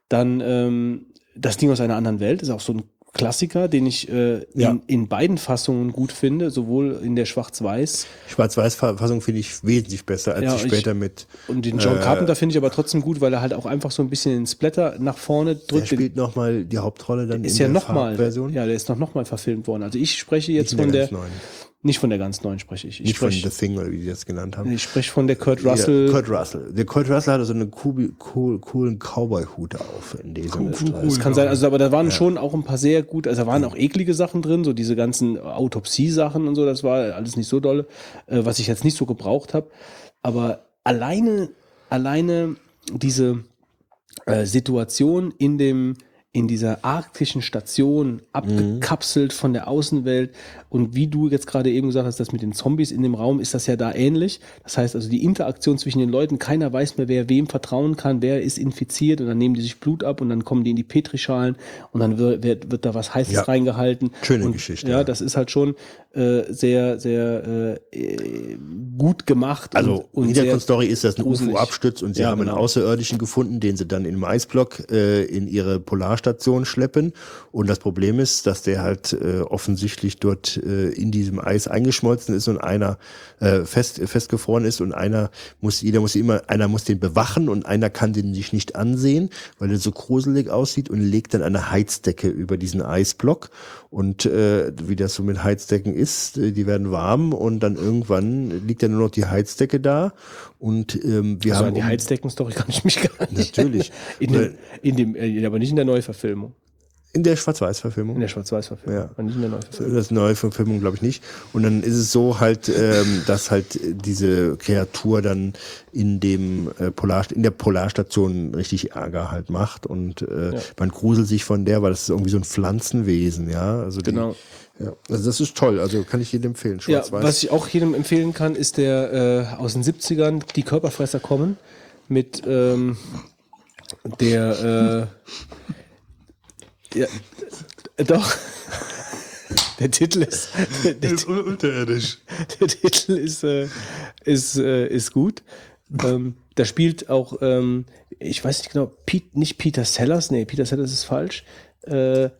[SPEAKER 1] dann ähm, das Ding aus einer anderen Welt ist auch so ein Klassiker, den ich äh,
[SPEAKER 3] Ja.
[SPEAKER 1] in, in beiden Fassungen gut finde, sowohl in der Schwarz-Weiß
[SPEAKER 3] Schwarz-Weiß-Fassung finde ich wesentlich besser, als
[SPEAKER 1] Ja,
[SPEAKER 3] ich
[SPEAKER 1] ich-
[SPEAKER 3] später mit.
[SPEAKER 1] und den John
[SPEAKER 3] Äh,
[SPEAKER 1] Carpenter finde ich aber trotzdem gut, weil er halt auch einfach so ein bisschen den Splatter nach vorne
[SPEAKER 3] Der
[SPEAKER 1] drückt. Den-
[SPEAKER 3] spielt nochmal die Hauptrolle dann
[SPEAKER 1] ist
[SPEAKER 3] in
[SPEAKER 1] ja
[SPEAKER 3] der
[SPEAKER 1] nochmal,
[SPEAKER 3] Version.
[SPEAKER 1] ja, der ist noch nochmal verfilmt worden. Also ich spreche jetzt von der. Nicht von der ganz neuen spreche ich. Ich
[SPEAKER 3] Nicht von
[SPEAKER 1] spreche,
[SPEAKER 3] The Thing oder wie die das genannt haben.
[SPEAKER 1] ich spreche von der Kurt Russell.
[SPEAKER 3] Ja, Kurt Russell. Der Kurt Russell hatte so einen cool, cool, coolen Cowboy-Hut auf in diesem
[SPEAKER 2] Cool,
[SPEAKER 3] Streifen.
[SPEAKER 2] cool.
[SPEAKER 1] Das kann sein, also aber da waren schon auch ein paar sehr gut, also da waren auch eklige Sachen drin, so diese ganzen Autopsie-Sachen und so, das war alles nicht so dolle, äh, was ich jetzt nicht so gebraucht habe. Aber alleine, alleine diese, äh, Situation in dem in dieser arktischen Station abgekapselt von der Außenwelt und wie du jetzt gerade eben gesagt hast, das mit den Zombies in dem Raum ist das ja da ähnlich. Das heißt also die Interaktion zwischen den Leuten, keiner weiß mehr, wer wem vertrauen kann, wer ist infiziert und dann nehmen die sich Blut ab und dann kommen die in die Petrischalen und dann wird, wird, wird da was Heißes
[SPEAKER 3] Ja.
[SPEAKER 1] reingehalten.
[SPEAKER 3] Schöne
[SPEAKER 1] und,
[SPEAKER 3] Geschichte,
[SPEAKER 1] Ja,
[SPEAKER 3] ja.
[SPEAKER 1] das ist halt schon äh, sehr, sehr äh, gut gemacht.
[SPEAKER 3] Also
[SPEAKER 1] und, und
[SPEAKER 3] Hintergrundstory ist, dass ein
[SPEAKER 1] gruselig.
[SPEAKER 3] UFO abstürzt und sie
[SPEAKER 1] Ja,
[SPEAKER 3] haben einen
[SPEAKER 1] genau.
[SPEAKER 3] Außerirdischen gefunden, den sie dann im Eisblock äh, in ihre Polarstation schleppen. Und das Problem ist, dass der halt äh, offensichtlich dort äh, in diesem Eis eingeschmolzen ist und einer äh, fest, festgefroren ist und einer muss, jeder muss immer, einer muss den bewachen und einer kann den sich nicht ansehen, weil er so gruselig aussieht und legt dann eine Heizdecke über diesen Eisblock. Und äh, wie das so mit Heizdecken ist, äh, die werden warm und dann irgendwann liegt dann nur noch die Heizdecke da. Und ähm, wir
[SPEAKER 1] Also
[SPEAKER 3] haben
[SPEAKER 1] an die Heizdecken-Story kann ich mich gar nicht.
[SPEAKER 3] Natürlich.
[SPEAKER 1] In dem, in dem, äh, aber nicht in der Neuverfilmung.
[SPEAKER 3] In der
[SPEAKER 1] In
[SPEAKER 3] Schwarz-Weiß-Verfilmung.
[SPEAKER 1] der Schwarz-Weiß-Verfilmung.
[SPEAKER 3] Ja.
[SPEAKER 1] aber Nicht in der Neuverfilmung.
[SPEAKER 3] Das neue Verfilmung glaube ich nicht. Und dann ist es so halt, ähm, dass halt diese Kreatur dann in dem äh, Polar, in der Polarstation richtig Ärger halt macht und äh,
[SPEAKER 1] Ja.
[SPEAKER 3] man gruselt sich von der, weil das ist irgendwie so ein Pflanzenwesen, ja. Also die,
[SPEAKER 1] Genau.
[SPEAKER 3] Ja. Also das ist toll. Also kann ich jedem empfehlen.
[SPEAKER 1] Ja, was ich auch jedem empfehlen kann, ist der äh, aus den 70ern, Die Körperfresser kommen, mit ähm, der, äh, ja, doch, der Titel ist, der, der,
[SPEAKER 2] ist un- unterirdisch.
[SPEAKER 1] der Titel ist, äh, ist, äh, ist gut. Ähm, da spielt auch, ähm, ich weiß nicht genau, Pete, nicht Peter Sellers, nee, Peter Sellers ist falsch. Äh,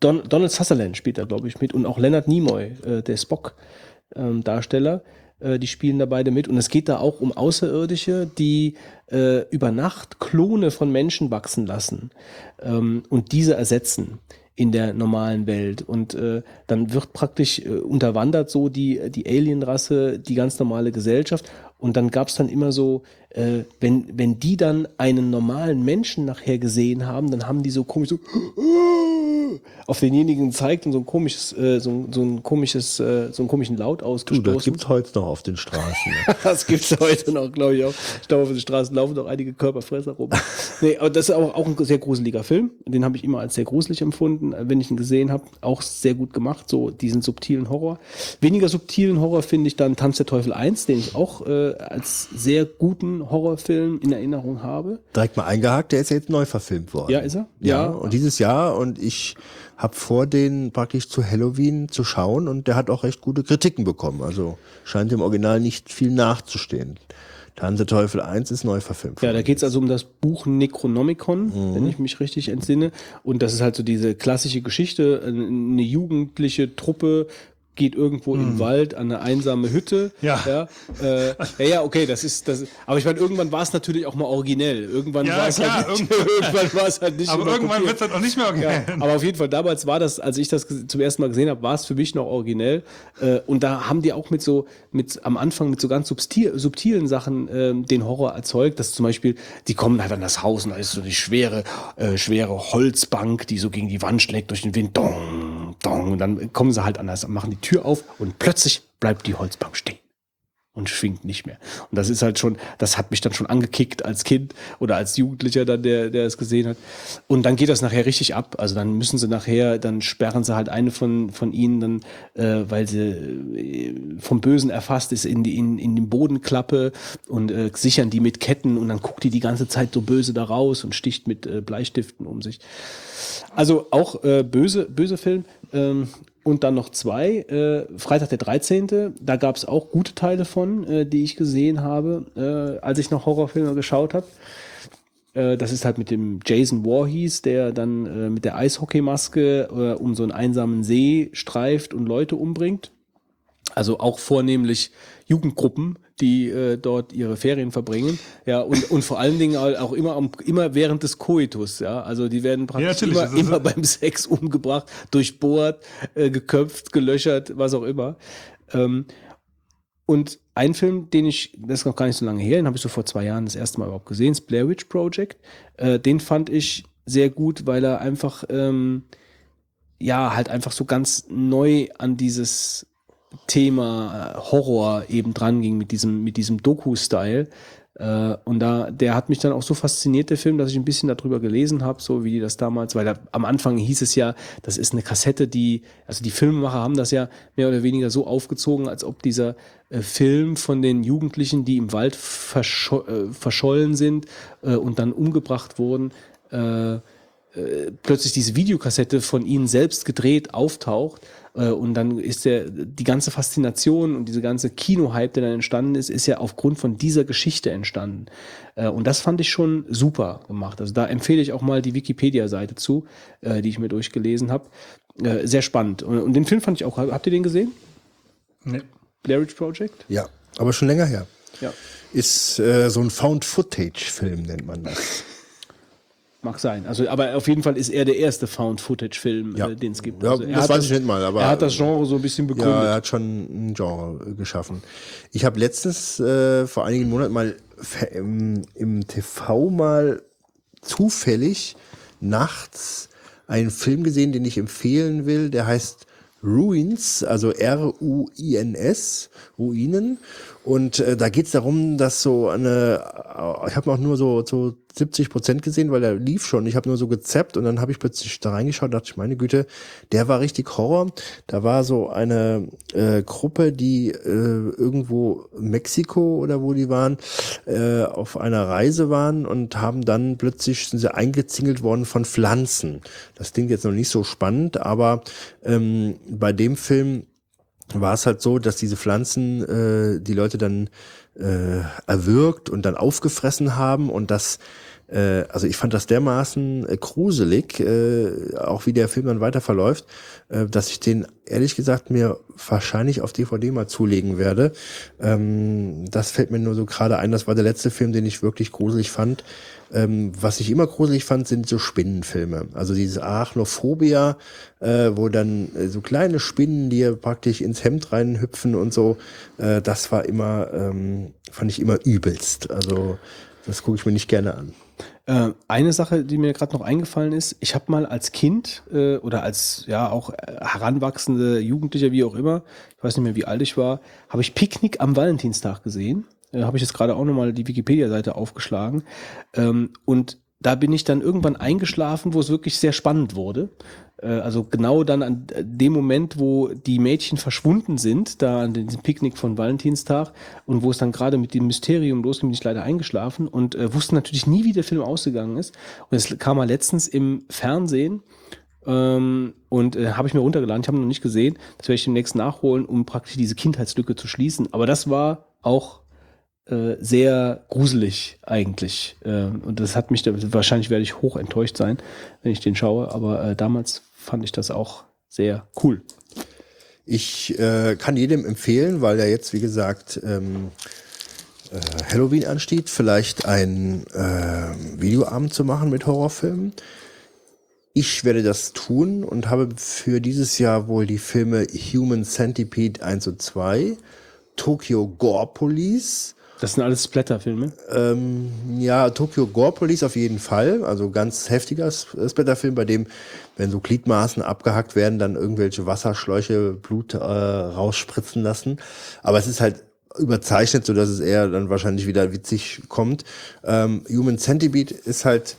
[SPEAKER 1] Don, Donald Sutherland spielt da, glaube ich, mit und auch Leonard Nimoy, äh, der Spock-Darsteller. äh, die spielen da beide mit. Und es geht da auch um Außerirdische, die äh, über Nacht Klone von Menschen wachsen lassen ähm, und diese ersetzen in der normalen Welt. Und äh, dann wird praktisch äh, unterwandert so die, die Alienrasse, die ganz normale Gesellschaft. Und dann gab es dann immer so, äh, wenn, wenn die dann einen normalen Menschen nachher gesehen haben, dann haben die so komisch so auf denjenigen gezeigt und so ein komisches, äh, so, ein- so ein komisches, äh, so einen komischen Laut
[SPEAKER 3] Du,
[SPEAKER 1] ausgestoßen.
[SPEAKER 3] das gibt's heute noch auf den Straßen.
[SPEAKER 1] Das gibt's heute noch, glaube ich auch. Ich glaube, auf den Straßen laufen noch einige Körperfresser rum. nee, aber das ist auch, auch ein sehr gruseliger Film. Den habe ich immer als sehr gruselig empfunden, äh, wenn ich ihn gesehen habe. Auch sehr gut gemacht, so diesen subtilen Horror. Weniger subtilen Horror finde ich dann Tanz der Teufel 1, den ich auch äh, als sehr guten Horrorfilm in Erinnerung habe.
[SPEAKER 3] Direkt mal eingehakt, der ist ja jetzt neu verfilmt worden.
[SPEAKER 1] Ja, ist er?
[SPEAKER 3] Ja,
[SPEAKER 1] Ja.
[SPEAKER 3] und dieses Jahr und ich habe vor, den praktisch zu Halloween zu schauen und der hat auch recht gute Kritiken bekommen. Also scheint dem Original nicht viel nachzustehen. Tanz der Teufel 1 ist neu verfilmt.
[SPEAKER 1] Ja, da
[SPEAKER 3] worden.
[SPEAKER 1] geht's also um das Buch Necronomicon, wenn ich mich richtig entsinne. Und das ist halt so diese klassische Geschichte. Eine jugendliche Truppe geht irgendwo im Wald an eine einsame Hütte.
[SPEAKER 2] Ja.
[SPEAKER 1] Ja, äh, ja, ja, okay, das ist das. Aber ich meine, irgendwann war es natürlich auch mal originell. Irgendwann
[SPEAKER 2] Ja,
[SPEAKER 1] war es halt nicht,
[SPEAKER 2] irgendwann-
[SPEAKER 1] war es halt nicht
[SPEAKER 2] Aber irgendwann wird es dann auch nicht mehr
[SPEAKER 1] Ja,
[SPEAKER 2] originell.
[SPEAKER 1] aber auf jeden Fall, damals war das, als ich das zum ersten Mal gesehen habe, war es für mich noch originell. Äh, und da haben die auch mit so, mit am Anfang mit so ganz subtil, subtilen Sachen ähm, den Horror erzeugt. Dass zum Beispiel, die kommen halt an das Haus und da ist so die schwere, äh, schwere Holzbank, die so gegen die Wand schlägt durch den Wind. Dong, dong. Und dann kommen sie halt an das, machen die Tür auf und plötzlich bleibt die Holzbank stehen und schwingt nicht mehr. Und das ist halt schon, das hat mich dann schon angekickt als Kind oder als Jugendlicher dann, der, der es gesehen hat. Und dann geht das nachher richtig ab. Also dann müssen sie nachher, dann sperren sie halt eine von, von ihnen dann, äh, weil sie äh, vom Bösen erfasst ist, in die, in, in den Bodenklappe und äh, sichern die mit Ketten und dann guckt die die ganze Zeit so böse da raus und sticht mit äh, Bleistiften um sich. Also auch äh, böse, böse Film. Ähm, und dann noch zwei. Äh, Freitag der 13. Da gab es auch gute Teile von, äh, die ich gesehen habe, äh, als ich noch Horrorfilme geschaut habe. Äh, das ist halt mit dem Jason Voorhees, der dann äh, mit der Eishockeymaske äh, um so einen einsamen See streift und Leute umbringt. Also auch vornehmlich Jugendgruppen, die äh, dort ihre Ferien verbringen. Ja, und, und vor allen Dingen auch immer, am, immer während des Koitus. Ja, also die werden praktisch
[SPEAKER 2] natürlich,
[SPEAKER 1] immer, immer beim Sex umgebracht, durchbohrt, äh, geköpft, gelöchert, was auch immer. Ähm, und ein Film, den ich, das ist noch gar nicht so lange her, den habe ich so vor zwei Jahren das erste Mal überhaupt gesehen, das Blair Witch Project. Äh, den fand ich sehr gut, weil er einfach, ähm, ja, halt einfach so ganz neu an dieses Thema äh, Horror eben dran ging mit diesem, mit diesem Doku-Style. Äh, und da, der hat mich dann auch so fasziniert, der Film, dass ich ein bisschen darüber gelesen habe, so wie die das damals, weil da, am Anfang hieß es ja, das ist eine Kassette, die, also die Filmemacher haben das ja mehr oder weniger so aufgezogen, als ob dieser äh, Film von den Jugendlichen, die im Wald verscho äh, verschollen sind äh, und dann umgebracht wurden, äh, äh, plötzlich diese Videokassette von ihnen selbst gedreht auftaucht und dann ist der die ganze Faszination und diese ganze Kino-Hype, der dann entstanden ist, ist ja aufgrund von dieser Geschichte entstanden. Äh, und das fand ich schon super gemacht. Also da empfehle ich auch mal die Wikipedia-Seite zu, äh, die ich mir durchgelesen habe. Äh, sehr spannend. Und, und den Film fand ich auch. Habt ihr den gesehen?
[SPEAKER 2] Nee.
[SPEAKER 1] Blair Witch Project?
[SPEAKER 3] Ja, aber schon länger her.
[SPEAKER 1] Ja.
[SPEAKER 3] Ist äh, so ein Found-Footage-Film, nennt man das.
[SPEAKER 1] Mag sein. Also, aber auf jeden Fall ist er der erste Found-Footage-Film,
[SPEAKER 3] Ja.
[SPEAKER 1] äh, den es gibt.
[SPEAKER 3] Ja,
[SPEAKER 1] also, er
[SPEAKER 3] das
[SPEAKER 1] hat
[SPEAKER 3] weiß ich nicht mal, aber-
[SPEAKER 1] er hat das Genre so ein bisschen begründet.
[SPEAKER 3] Ja, er hat schon ein Genre geschaffen. Ich habe letztens äh, vor einigen Monaten mal im, im TV mal zufällig nachts einen Film gesehen, den ich empfehlen will. Der heißt Ruins, also R-U-I-N-S, Ruinen. Und äh, da geht es darum, dass so eine, äh, ich habe auch nur so, so 70 Prozent gesehen, weil der lief schon. Ich habe nur so gezappt und dann habe ich plötzlich da reingeschaut, dachte ich, meine Güte, der war richtig Horror. Da war so eine äh, Gruppe, die äh, irgendwo Mexiko oder wo die waren, äh, auf einer Reise waren und haben dann plötzlich sind sie eingezingelt worden von Pflanzen. Das klingt jetzt noch nicht so spannend, aber ähm, bei dem Film war es halt so, dass diese Pflanzen äh, die Leute dann äh, erwürgt und dann aufgefressen haben und das äh, also ich fand das dermaßen äh, gruselig, äh, auch wie der Film dann weiter verläuft, äh, dass ich den ehrlich gesagt mir wahrscheinlich auf DVD mal zulegen werde. Ähm, das fällt mir nur so gerade ein. Das war der letzte Film, den ich wirklich gruselig fand. Ähm, was ich immer gruselig fand, sind so Spinnenfilme. Also dieses Arachnophobia, äh, wo dann äh, so kleine Spinnen dir praktisch ins Hemd reinhüpfen und so. Äh, das war immer, ähm, fand ich immer übelst. Also das gucke ich mir nicht gerne an.
[SPEAKER 1] Äh, eine Sache, die mir gerade noch eingefallen ist, ich habe mal als Kind äh, oder als ja auch äh, heranwachsende Jugendlicher, wie auch immer, ich weiß nicht mehr, wie alt ich war, habe ich Picknick am Valentinstag gesehen. Äh, habe ich jetzt gerade auch nochmal die Wikipedia-Seite aufgeschlagen. Ähm, und da bin ich dann irgendwann eingeschlafen, wo es wirklich sehr spannend wurde. Äh, Also genau dann an dem Moment, wo die Mädchen verschwunden sind, da an diesem Picknick von Valentinstag und wo es dann gerade mit dem Mysterium losging, bin ich leider eingeschlafen und äh, wusste natürlich nie, wie der Film ausgegangen ist. Und es kam mal letztens im Fernsehen ähm, und äh, habe ich mir runtergeladen. Ich habe ihn noch nicht gesehen. Das werde ich demnächst nachholen, um praktisch diese Kindheitslücke zu schließen. Aber das war auch äh, sehr gruselig eigentlich. Äh, und das hat mich, wahrscheinlich werde ich hoch enttäuscht sein, wenn ich den schaue, aber äh, damals fand ich das auch sehr cool.
[SPEAKER 3] Ich äh, kann jedem empfehlen, weil ja jetzt, wie gesagt, ähm, äh, Halloween ansteht, vielleicht einen äh, Videoabend zu machen mit Horrorfilmen. Ich werde das tun und habe für dieses Jahr wohl die Filme Human Centipede 1 und 2, Tokyo Gore Police,
[SPEAKER 1] Das sind alles Splatterfilme.
[SPEAKER 3] ähm, ja, Tokyo Gore Police auf jeden Fall. Also ganz heftiger Splatterfilm, bei dem, wenn so Gliedmaßen abgehackt werden, dann irgendwelche Wasserschläuche Blut äh, rausspritzen lassen. Aber es ist halt überzeichnet, so dass es eher dann wahrscheinlich wieder witzig kommt. Ähm, Human Centipede ist halt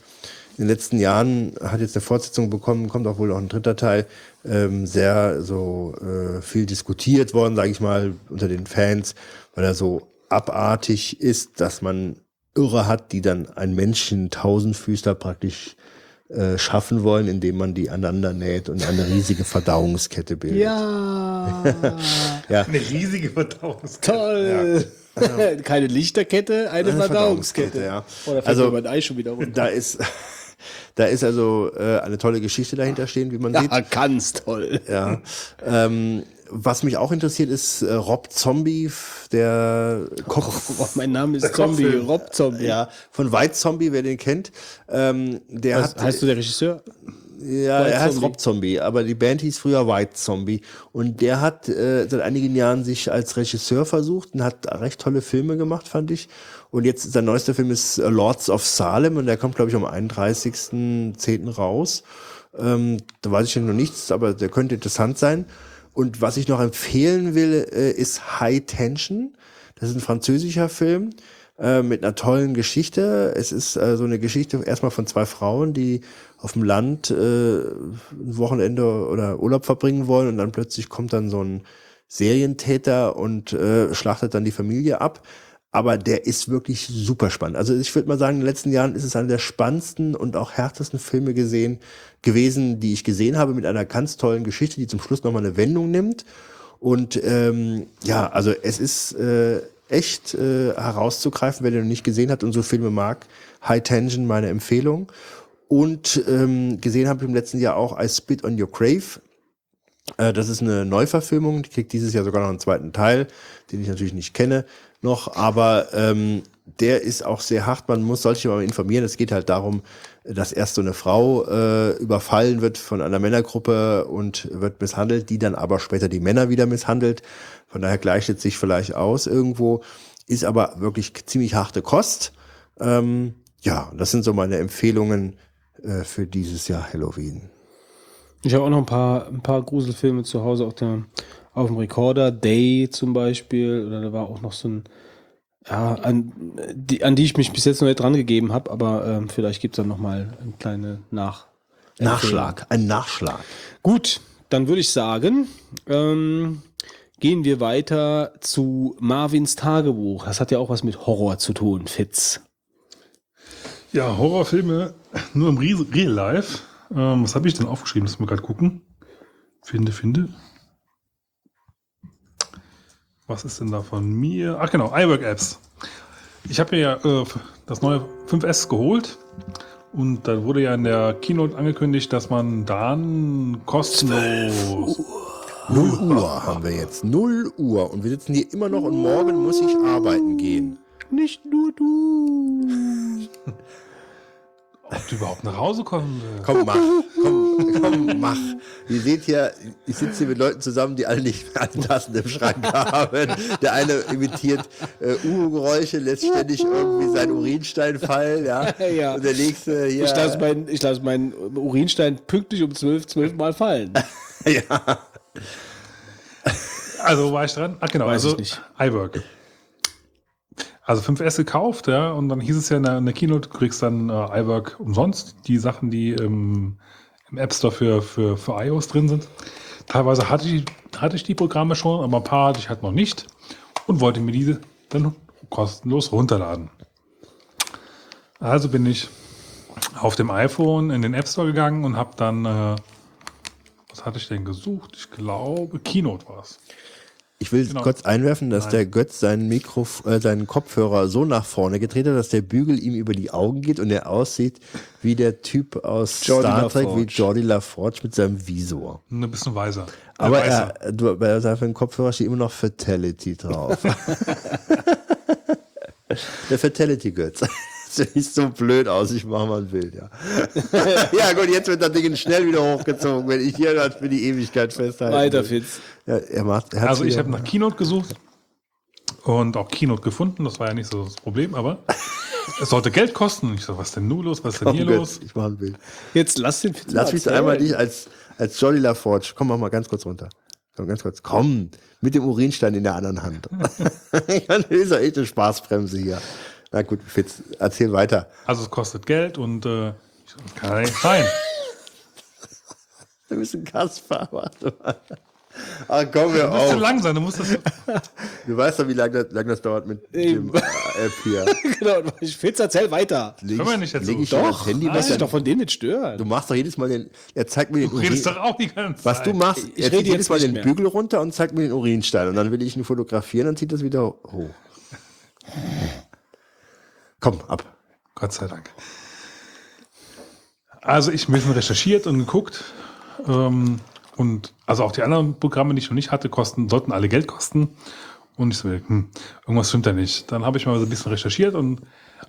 [SPEAKER 3] in den letzten Jahren hat jetzt eine Fortsetzung bekommen, kommt auch wohl noch ein dritter Teil, ähm, sehr so äh, viel diskutiert worden, sage ich mal, unter den Fans, weil er so abartig ist, dass man Irre hat, die dann ein Männchen Tausendfüßler praktisch äh, schaffen wollen, indem man die aneinander näht und eine riesige Verdauungskette bildet.
[SPEAKER 1] Ja,
[SPEAKER 3] Ja,
[SPEAKER 2] Eine riesige Verdauungskette.
[SPEAKER 1] toll. Keine Lichterkette, eine
[SPEAKER 3] Verdauungskette,
[SPEAKER 1] Verdauungskette.
[SPEAKER 3] ja.
[SPEAKER 1] Oh, da fällt
[SPEAKER 3] Also-
[SPEAKER 1] mir mein Ei schon wieder runter.
[SPEAKER 3] da ist, da ist also äh, eine tolle Geschichte dahinter stehen, wie man sieht.
[SPEAKER 1] Ja, ganz toll.
[SPEAKER 3] Ja. ähm, was mich auch interessiert, ist äh, Rob Zombie, der Kopf.
[SPEAKER 1] Oh, mein Name ist Zombie,
[SPEAKER 2] Kopffilm.
[SPEAKER 1] Rob Zombie.
[SPEAKER 3] Ja, von White Zombie, wer den kennt. Ähm, der
[SPEAKER 1] Was,
[SPEAKER 3] hat,
[SPEAKER 1] heißt du der Regisseur?
[SPEAKER 3] ja,
[SPEAKER 1] White
[SPEAKER 3] er heißt
[SPEAKER 1] Zombie?
[SPEAKER 3] Rob Zombie, aber die Band hieß früher White Zombie. Und der hat äh, seit einigen Jahren sich als Regisseur versucht und hat recht tolle Filme gemacht, fand ich. Und jetzt sein neuester Film ist äh, Lords of Salem und der kommt, glaube ich, am 31.10. raus. Ähm, da weiß ich noch nichts, aber der könnte interessant sein. Und was ich noch empfehlen will, äh, ist High Tension. Das ist ein französischer Film äh, mit einer tollen Geschichte. Es ist äh, so eine Geschichte erstmal von zwei Frauen, die auf dem Land äh, ein Wochenende oder Urlaub verbringen wollen und dann plötzlich kommt dann so ein Serientäter und äh, schlachtet dann die Familie ab. Aber der ist wirklich super spannend. Also ich würde mal sagen, in den letzten Jahren ist es einer der spannendsten und auch härtesten Filme gesehen gewesen, die ich gesehen habe, mit einer ganz tollen Geschichte, die zum Schluss nochmal eine Wendung nimmt. Und ähm, ja, also es ist äh, echt äh, herauszugreifen, wer den noch nicht gesehen hat und so Filme mag. High Tension, meine Empfehlung. Und ähm, gesehen habe ich im letzten Jahr auch I Spit on Your Grave. Äh, das ist eine Neuverfilmung, die kriegt dieses Jahr sogar noch einen zweiten Teil, den ich natürlich nicht kenne noch, aber ähm, der ist auch sehr hart. Man muss solche mal informieren. Es geht halt darum, dass erst so eine Frau äh, überfallen wird von einer Männergruppe und wird misshandelt, die dann aber später die Männer wieder misshandelt. Von daher gleicht es sich vielleicht aus irgendwo, ist aber wirklich ziemlich harte Kost. Ähm, ja, das sind so meine Empfehlungen äh, für dieses Jahr Halloween.
[SPEAKER 1] Ich habe auch noch ein paar, ein paar Gruselfilme zu Hause auf, der, auf dem Recorder. Day zum Beispiel. Oder da war auch noch so ein, ja, an die, an die ich mich bis jetzt noch nicht dran gegeben habe, aber ähm, vielleicht gibt es dann nochmal eine kleine Nach
[SPEAKER 3] Nachschlag, ein Nachschlag.
[SPEAKER 1] Gut, dann würde ich sagen, ähm, gehen wir weiter zu Marvins Tagebuch. Das hat ja auch was mit Horror zu tun, Fitz.
[SPEAKER 2] Ja, Horrorfilme nur im Re Real Life. Ähm, was habe ich denn aufgeschrieben? Lass mal gerade gucken. Finde, finde. Was ist denn da von mir? Ach genau, iWork Apps. Ich habe mir ja äh, das neue 5S geholt und da wurde ja in der Keynote angekündigt, dass man dann kostenlos.
[SPEAKER 3] Null Uhr haben wir jetzt. Null Uhr. Und wir sitzen hier immer noch und morgen muss ich arbeiten gehen.
[SPEAKER 1] Nicht nur du.
[SPEAKER 2] Ob du überhaupt nach Hause kommen willst.
[SPEAKER 3] Komm, mach. Komm, komm, mach. Ihr seht hier, ich sitze hier mit Leuten zusammen, die alle nicht alle Tassen im Schrank haben. Der eine imitiert äh, Uhu-Geräusche, lässt ständig irgendwie seinen Urinstein fallen, ja.
[SPEAKER 1] Ja.
[SPEAKER 3] Und der nächste hier.
[SPEAKER 1] Ich lasse meinen ich lass meinen Urinstein pünktlich um zwölf, zwölf Mal fallen.
[SPEAKER 3] ja.
[SPEAKER 2] Also wo war ich dran? Ach genau,
[SPEAKER 1] Weiß
[SPEAKER 2] also
[SPEAKER 1] ich nicht.
[SPEAKER 2] iWork. Also 5S gekauft, ja, und dann hieß es ja in der, in der Keynote, du kriegst dann äh, iWork umsonst, die Sachen, die im, im App Store für, für, für iOS drin sind. Teilweise hatte ich, hatte ich die Programme schon, aber ein paar hatte ich halt noch nicht und wollte mir diese dann kostenlos runterladen. Also bin ich auf dem iPhone in den App Store gegangen und habe dann, äh, was hatte ich denn gesucht? Ich glaube, Keynote war es.
[SPEAKER 3] Ich will
[SPEAKER 2] Genau.
[SPEAKER 3] kurz einwerfen, dass
[SPEAKER 2] Nein.
[SPEAKER 3] der Götz seinen Mikro, äh, seinen Kopfhörer so nach vorne gedreht hat, dass der Bügel ihm über die Augen geht und er aussieht wie der Typ aus
[SPEAKER 1] Geordie
[SPEAKER 3] Star Trek, wie. Jordi LaForge mit seinem Visor.
[SPEAKER 2] Ein bisschen weiser. Äh,
[SPEAKER 3] Aber er, du, bei seinem Kopfhörer steht immer noch Fatality drauf. der Fatality Sieht so blöd aus, ich mache mal ein Bild, ja. ja gut, jetzt wird das Ding schnell wieder hochgezogen, wenn ich hier das für die Ewigkeit festhalte.
[SPEAKER 1] Weiter, Fitz.
[SPEAKER 3] Ja, er macht, er
[SPEAKER 2] Also ich habe nach Keynote gesucht und auch Keynote gefunden. Das war ja nicht so das Problem, aber es sollte Geld kosten. Ich so, was ist denn nun los? Was ist denn
[SPEAKER 3] Komm,
[SPEAKER 2] hier
[SPEAKER 3] Götz,
[SPEAKER 2] los?
[SPEAKER 3] Ich mache ein Bild.
[SPEAKER 1] Jetzt lass den Fitz
[SPEAKER 3] Lass mich einmal dich als, als Jolly LaForge. Komm, mach mal ganz kurz runter. Komm, ganz kurz. Komm, mit dem Urinstein in der anderen Hand. das ist ja echt eine Spaßbremse hier. Na gut, Fitz, erzähl weiter.
[SPEAKER 2] Also es kostet Geld und äh, ich kann ja nicht sein.
[SPEAKER 3] Du bist ein Kasper, warte mal. Ach komm, hör
[SPEAKER 2] Du bist zu
[SPEAKER 3] auf.
[SPEAKER 2] langsam, du musst das.
[SPEAKER 3] Du weißt doch, wie lange das, lang das dauert mit
[SPEAKER 1] Eben.
[SPEAKER 3] dem äh, App hier.
[SPEAKER 1] genau, ich Fitz, erzähl weiter.
[SPEAKER 3] Leg
[SPEAKER 2] Können wir nicht jetzt
[SPEAKER 3] leg
[SPEAKER 2] so.
[SPEAKER 3] ich
[SPEAKER 1] Doch,
[SPEAKER 3] das Handy,
[SPEAKER 1] lass
[SPEAKER 3] was
[SPEAKER 1] dich doch von denen nicht stören.
[SPEAKER 3] Du machst doch jedes Mal den, er zeigt mir den
[SPEAKER 2] Du redest
[SPEAKER 3] Urin,
[SPEAKER 2] doch auch die ganze
[SPEAKER 3] was
[SPEAKER 2] Zeit.
[SPEAKER 3] du machst,
[SPEAKER 1] Ich
[SPEAKER 3] er
[SPEAKER 1] rede
[SPEAKER 3] zieht jedes Mal den
[SPEAKER 1] mehr.
[SPEAKER 3] Bügel runter und zeigt mir den Urinstein und dann will ich ihn fotografieren und zieht das wieder hoch. Komm, ab.
[SPEAKER 2] Gott sei Dank. Also ich ein bisschen recherchiert und geguckt. Ähm, und also auch die anderen Programme, die ich noch nicht hatte, kosten, sollten alle Geld kosten. Und ich so, hm, irgendwas stimmt da nicht. Dann habe ich mal so ein bisschen recherchiert und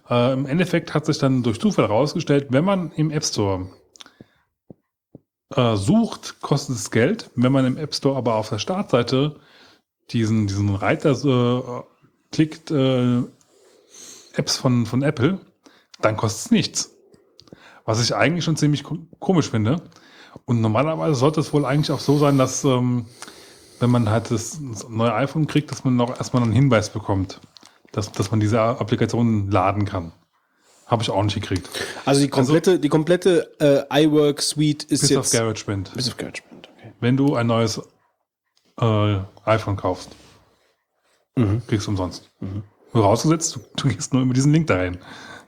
[SPEAKER 2] äh, im Endeffekt hat sich dann durch Zufall herausgestellt, wenn man im App Store äh, sucht, kostet es Geld. Wenn man im App Store aber auf der Startseite diesen, diesen Reiter äh, klickt, äh, Apps von, von Apple, dann kostet es nichts. Was ich eigentlich schon ziemlich ko- komisch finde. Und normalerweise sollte es wohl eigentlich auch so sein, dass ähm, wenn man halt das, das neue iPhone kriegt, dass man noch erstmal einen Hinweis bekommt, dass, dass man diese Applikation laden kann. Habe ich auch nicht gekriegt.
[SPEAKER 1] Also die komplette, die komplette äh, iWork Suite ist
[SPEAKER 2] Bis auf
[SPEAKER 1] jetzt.
[SPEAKER 2] GarageBand.
[SPEAKER 1] Bis auf GarageBand, okay.
[SPEAKER 2] Wenn du ein neues äh, iPhone kaufst,
[SPEAKER 1] Mhm.
[SPEAKER 2] kriegst du umsonst. Vorausgesetzt, du, du gehst nur über diesen Link da rein.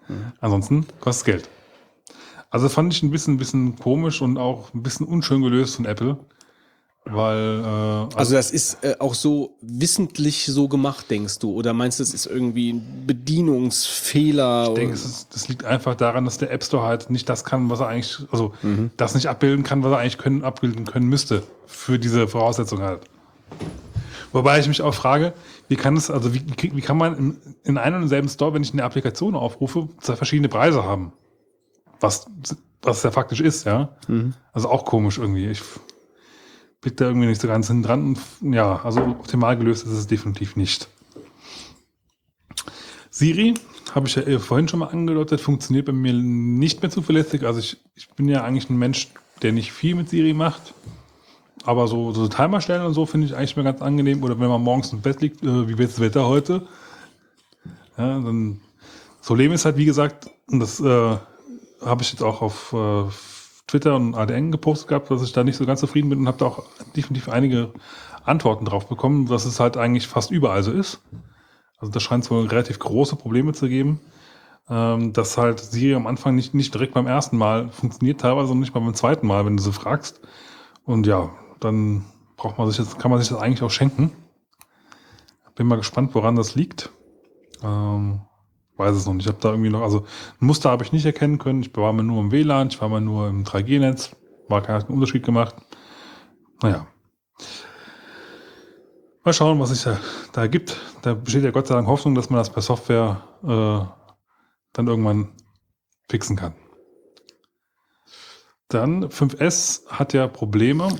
[SPEAKER 1] Mhm.
[SPEAKER 2] Ansonsten kostet es Geld. Also fand ich ein bisschen, bisschen komisch und auch ein bisschen unschön gelöst von Apple. Weil, äh,
[SPEAKER 1] Also das ist äh, auch so wissentlich so gemacht, denkst du? Oder meinst du, es ist irgendwie ein Bedienungsfehler?
[SPEAKER 2] Ich denke, ist, das liegt einfach daran, dass der App Store halt nicht das kann, was er eigentlich, also
[SPEAKER 1] Mhm.
[SPEAKER 2] das nicht abbilden kann, was er eigentlich können, abbilden können müsste für diese Voraussetzung halt. Wobei ich mich auch frage, wie kann es, also wie, wie kann man in, in einem und demselben Store, wenn ich eine Applikation aufrufe, zwei verschiedene Preise haben? Was, was ja faktisch ist, ja.
[SPEAKER 1] Mhm.
[SPEAKER 2] Also auch komisch irgendwie. Ich blick da irgendwie nicht so ganz hin dran. Ja, also optimal gelöst ist es definitiv nicht. Siri, habe ich ja eh vorhin schon mal angedeutet, funktioniert bei mir nicht mehr zuverlässig. Also ich, ich bin ja eigentlich ein Mensch, der nicht viel mit Siri macht. Aber so, so Timer stellen und so finde ich eigentlich mal ganz angenehm. Oder wenn man morgens im Bett liegt, äh, wie wird das Wetter heute? Ja, dann so leben ist halt, wie gesagt, und das äh, habe ich jetzt auch auf äh, Twitter und ADN gepostet gehabt, dass ich da nicht so ganz zufrieden bin und habe da auch definitiv einige Antworten drauf bekommen, dass es halt eigentlich fast überall so ist. Also da scheint es wohl relativ große Probleme zu geben, ähm, dass halt Siri am Anfang nicht, nicht direkt beim ersten Mal funktioniert, teilweise nicht mal beim zweiten Mal, wenn du sie fragst. Und ja, dann braucht man sich das, kann man sich das eigentlich auch schenken. Bin mal gespannt, woran das liegt. Ähm, weiß es noch nicht. Ich habe da irgendwie noch, also ein Muster habe ich nicht erkennen können. Ich war mir nur im WLAN, ich war mir nur im 3G-Netz, war kein Unterschied gemacht. Naja. Mal schauen, was sich da, da gibt. Da besteht ja Gott sei Dank Hoffnung, dass man das per Software äh, dann irgendwann fixen kann. Dann 5S hat ja Probleme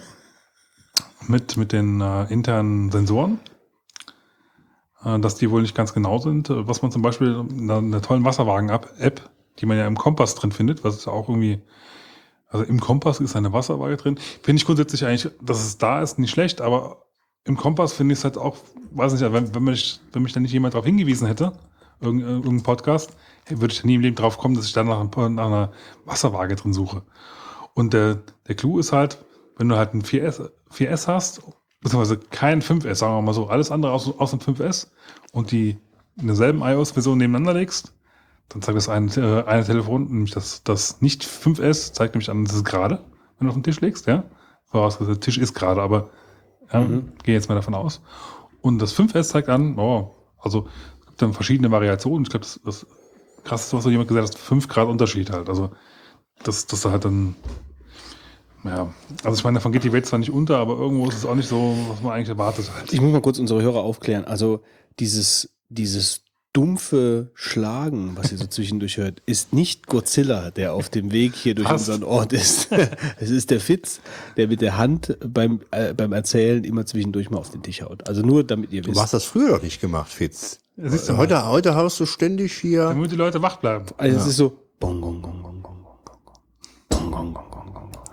[SPEAKER 2] mit, mit den äh, internen Sensoren, äh, dass die wohl nicht ganz genau sind. Äh, Was man zum Beispiel in einer, tollen Wasserwagen-App, die man ja im Kompass drin findet, was ist auch irgendwie, also im Kompass ist eine Wasserwaage drin. Finde ich grundsätzlich eigentlich, dass es da ist, nicht schlecht, aber im Kompass finde ich es halt auch, weiß nicht, wenn, wenn, mich, wenn mich da nicht jemand darauf hingewiesen hätte, irgendein, irgendein Podcast, würde ich da nie im Leben drauf kommen, dass ich da nach, nach einer Wasserwaage drin suche. Und der, der Clou ist halt, wenn du halt ein 4S, 4S hast, beziehungsweise kein 5S, sagen wir mal so, alles andere aus, aus dem 5S und die in derselben iOS-Version nebeneinander legst, dann zeigt das ein, äh, eine Telefon, nämlich das, das nicht 5S, zeigt nämlich an, das ist gerade, wenn du auf den Tisch legst, ja. Vorausgesetzt, der Tisch ist gerade, aber ja, gehe jetzt mal davon aus. Und das 5S zeigt an, oh, also es gibt dann verschiedene Variationen. Ich glaube, das, das krasseste, was so jemand gesagt hat, ist 5 Grad Unterschied halt. Also das, das halt dann, ja, also ich meine, davon geht die Welt zwar nicht unter, aber irgendwo ist es auch nicht so, was man eigentlich erwartet halt.
[SPEAKER 1] Ich muss mal kurz unsere Hörer aufklären. Also dieses, dieses dumpfe Schlagen, was ihr so zwischendurch hört, ist nicht Godzilla, der auf dem Weg hier durch
[SPEAKER 2] Passt.
[SPEAKER 1] unseren Ort ist. Es ist der Fitz, der mit der Hand beim, äh, beim Erzählen immer zwischendurch mal auf den Tisch haut. Also nur, damit ihr
[SPEAKER 3] Du
[SPEAKER 1] wisst.
[SPEAKER 3] hast das früher doch nicht gemacht, Fitz.
[SPEAKER 2] Ja, du mal.
[SPEAKER 3] heute, heute haust du ständig hier.
[SPEAKER 2] Damit die Leute wach bleiben.
[SPEAKER 1] Also es ist so bong, gong, gong, gong, gong, gong, gong, gong, gong, gong.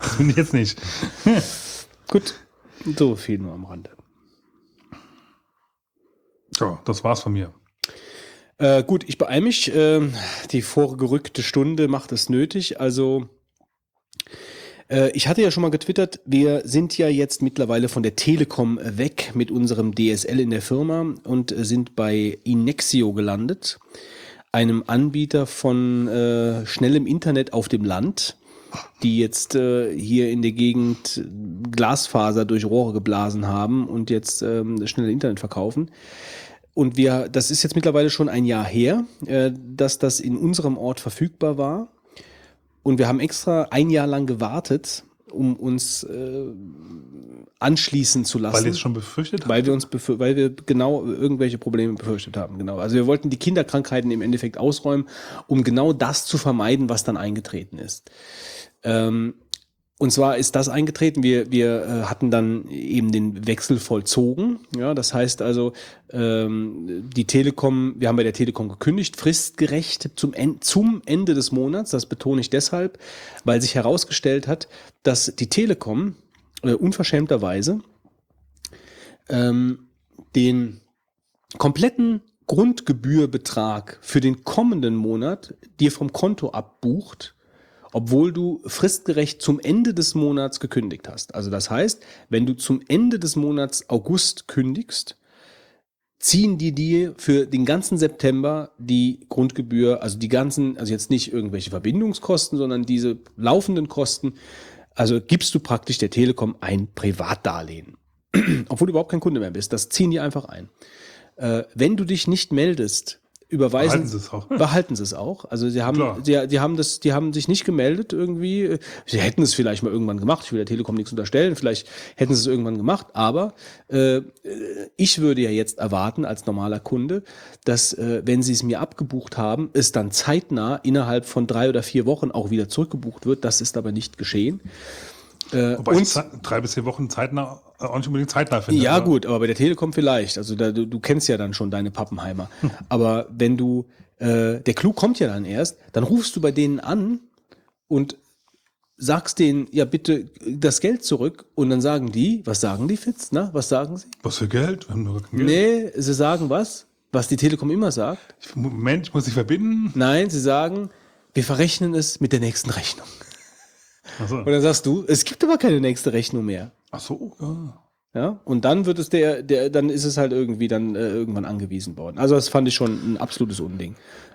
[SPEAKER 2] Das bin ich jetzt nicht.
[SPEAKER 1] Gut, so viel nur am Rande.
[SPEAKER 2] So, das war's von mir.
[SPEAKER 1] Äh, gut, ich beeile mich. Ähm, die vorgerückte Stunde macht es nötig. Also, äh, ich hatte ja schon mal getwittert, wir sind ja jetzt mittlerweile von der Telekom weg mit unserem DSL in der Firma und äh, sind bei Inexio gelandet, einem Anbieter von äh, schnellem Internet auf dem Land, die jetzt äh, hier in der Gegend Glasfaser durch Rohre geblasen haben und jetzt ähm, schnelle Internet verkaufen. Und wir, das ist jetzt mittlerweile schon ein Jahr her, äh, dass das in unserem Ort verfügbar war. Und wir haben extra ein Jahr lang gewartet, um uns äh, anschließen zu lassen.
[SPEAKER 2] Weil ihr es schon befürchtet
[SPEAKER 1] Weil wir uns, befür weil wir genau irgendwelche Probleme befürchtet haben, genau. Also wir wollten die Kinderkrankheiten im Endeffekt ausräumen, um genau das zu vermeiden, was dann eingetreten ist. Ähm, und zwar ist das eingetreten, wir, wir äh, hatten dann eben den Wechsel vollzogen. Ja, das heißt also, ähm, die Telekom, wir haben bei der Telekom gekündigt, fristgerecht zum, En zum Ende des Monats. Das betone ich deshalb, weil sich herausgestellt hat, dass die Telekom äh, unverschämterweise ähm, den kompletten Grundgebührbetrag für den kommenden Monat dir vom Konto abbucht, obwohl du fristgerecht zum Ende des Monats gekündigt hast. Also das heißt, wenn du zum Ende des Monats August kündigst, ziehen die dir für den ganzen September die Grundgebühr, also die ganzen, also jetzt nicht irgendwelche Verbindungskosten, sondern diese laufenden Kosten, also gibst du praktisch der Telekom ein Privatdarlehen. Obwohl du überhaupt kein Kunde mehr bist. Das ziehen die einfach ein. Äh, wenn du dich nicht meldest, überweisen.
[SPEAKER 2] Behalten sie es auch.
[SPEAKER 1] Behalten sie es auch. Also sie haben,
[SPEAKER 2] Klar.
[SPEAKER 1] die, die haben das, die haben sich nicht gemeldet irgendwie. Sie hätten es vielleicht mal irgendwann gemacht. Ich will der Telekom nichts unterstellen. Vielleicht hätten sie es irgendwann gemacht. Aber äh, ich würde ja jetzt erwarten als normaler Kunde, dass äh, wenn sie es mir abgebucht haben, es dann zeitnah innerhalb von drei oder vier Wochen auch wieder zurückgebucht wird. Das ist aber nicht geschehen. Äh,
[SPEAKER 2] Wobei ich
[SPEAKER 1] und-
[SPEAKER 2] ze- drei bis vier Wochen zeitnah, äh, auch nicht unbedingt zeitnah finde.
[SPEAKER 1] ja,
[SPEAKER 2] aber-
[SPEAKER 1] gut, aber bei der Telekom vielleicht. Also da, du, du kennst ja dann schon deine Pappenheimer. aber wenn du, äh, der Clou kommt ja dann erst, dann rufst du bei denen an und sagst denen, ja bitte das Geld zurück und dann sagen die, was sagen die Fitz, na, was sagen sie?
[SPEAKER 2] Was für Geld? Wir haben Geld.
[SPEAKER 1] Nee, sie sagen was? Was die Telekom immer sagt?
[SPEAKER 2] Ich, Moment, ich muss dich verbinden.
[SPEAKER 1] Nein, sie sagen, wir verrechnen es mit der nächsten Rechnung.
[SPEAKER 2] Achso.
[SPEAKER 1] Und dann sagst du, es gibt aber keine nächste Rechnung mehr.
[SPEAKER 2] Ach so, ja.
[SPEAKER 1] Ja, und dann wird es der, der, dann ist es halt irgendwie dann äh, irgendwann angewiesen worden. Also das fand ich schon ein absolutes Unding.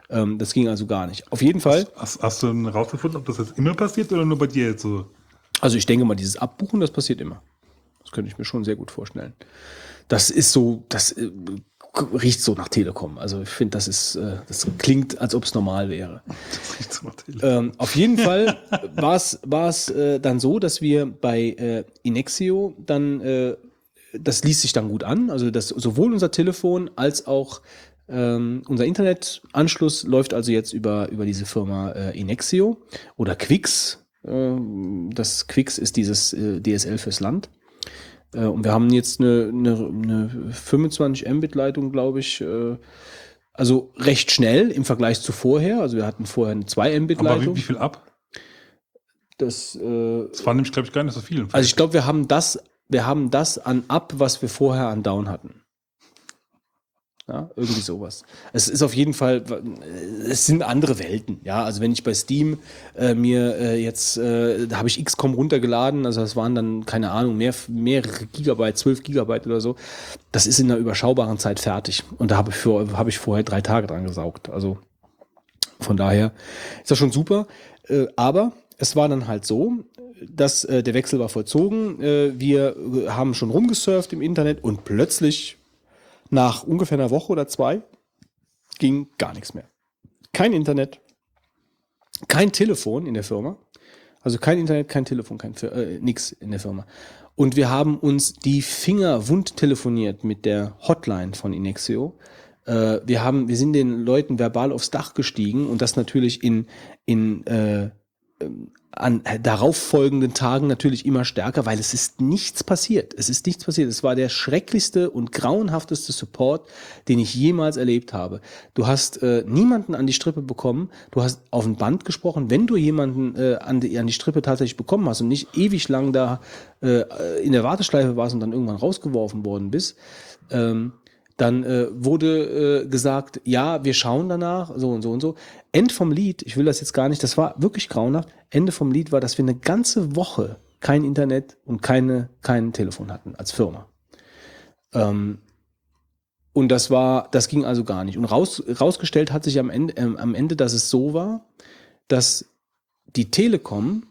[SPEAKER 1] Ähm, das ging also gar nicht. Auf jeden Fall,
[SPEAKER 2] Hast, hast du denn rausgefunden, ob das jetzt immer passiert oder nur bei dir jetzt so?
[SPEAKER 1] also ich denke mal, dieses Abbuchen, das passiert immer. Das könnte ich mir schon sehr gut vorstellen. Das ist so, das äh, riecht so nach Telekom. Also ich finde, das ist, äh, das klingt, als ob es normal wäre.
[SPEAKER 2] Das riecht so
[SPEAKER 1] Ähm, auf jeden Fall war es war es äh, dann so, dass wir bei äh, Inexio dann äh, das ließ sich dann gut an. Also das sowohl unser Telefon als auch ähm, unser Internetanschluss läuft also jetzt über über diese Firma äh, Inexio oder Quix. Ähm, das Quix ist dieses äh, DSL fürs Land. Äh, und wir haben jetzt eine, eine, eine 25 Mbit Leitung, glaube ich. Äh, also recht schnell im Vergleich zu vorher. Also wir hatten vorher eine 2 Mbit
[SPEAKER 2] Aber wie, wie viel ab?
[SPEAKER 1] Das, äh,
[SPEAKER 2] Das war nämlich, glaube ich, gar nicht so viel.
[SPEAKER 1] also ich glaube, wir haben das, wir haben das an Up, was wir vorher an Down hatten. Ja, irgendwie sowas. Es ist auf jeden Fall, es sind andere Welten. Ja, also wenn ich bei Steam äh, mir äh, jetzt, äh, da habe ich XCOM runtergeladen, also das waren dann, keine Ahnung, mehr, mehrere Gigabyte, 12 Gigabyte oder so. Das ist in einer überschaubaren Zeit fertig. Und da habe ich, für, habe ich vorher drei Tage dran gesaugt. Also von daher ist das schon super. Äh, aber es war dann halt so, dass äh, der Wechsel war vollzogen. Äh, wir äh, haben schon rumgesurft im Internet und plötzlich nach ungefähr einer Woche oder zwei ging gar nichts mehr. Kein Internet, kein Telefon in der Firma. Also kein Internet, kein Telefon, kein äh, nix in der Firma. Und wir haben uns die Finger wund telefoniert mit der Hotline von Inexio. Äh, wir haben, wir sind den Leuten verbal aufs Dach gestiegen und das natürlich in, in äh, ähm, an darauffolgenden Tagen natürlich immer stärker, weil es ist nichts passiert. Es ist nichts passiert. Es war der schrecklichste und grauenhafteste Support, den ich jemals erlebt habe. Du hast äh, niemanden an die Strippe bekommen. Du hast auf ein Band gesprochen. Wenn du jemanden äh, an, die, an die Strippe tatsächlich bekommen hast und nicht ewig lang da äh, in der Warteschleife warst und dann irgendwann rausgeworfen worden bist, ähm, dann äh, wurde äh, gesagt, ja, wir schauen danach, so und so und so. End vom Lied, ich will das jetzt gar nicht, das war wirklich grauenhaft. Ende vom Lied war, dass wir eine ganze Woche kein Internet und keine, kein Telefon hatten als Firma. Ähm, und das war, das ging also gar nicht. Und raus, rausgestellt hat sich am Ende, ähm, am Ende, dass es so war, dass die Telekom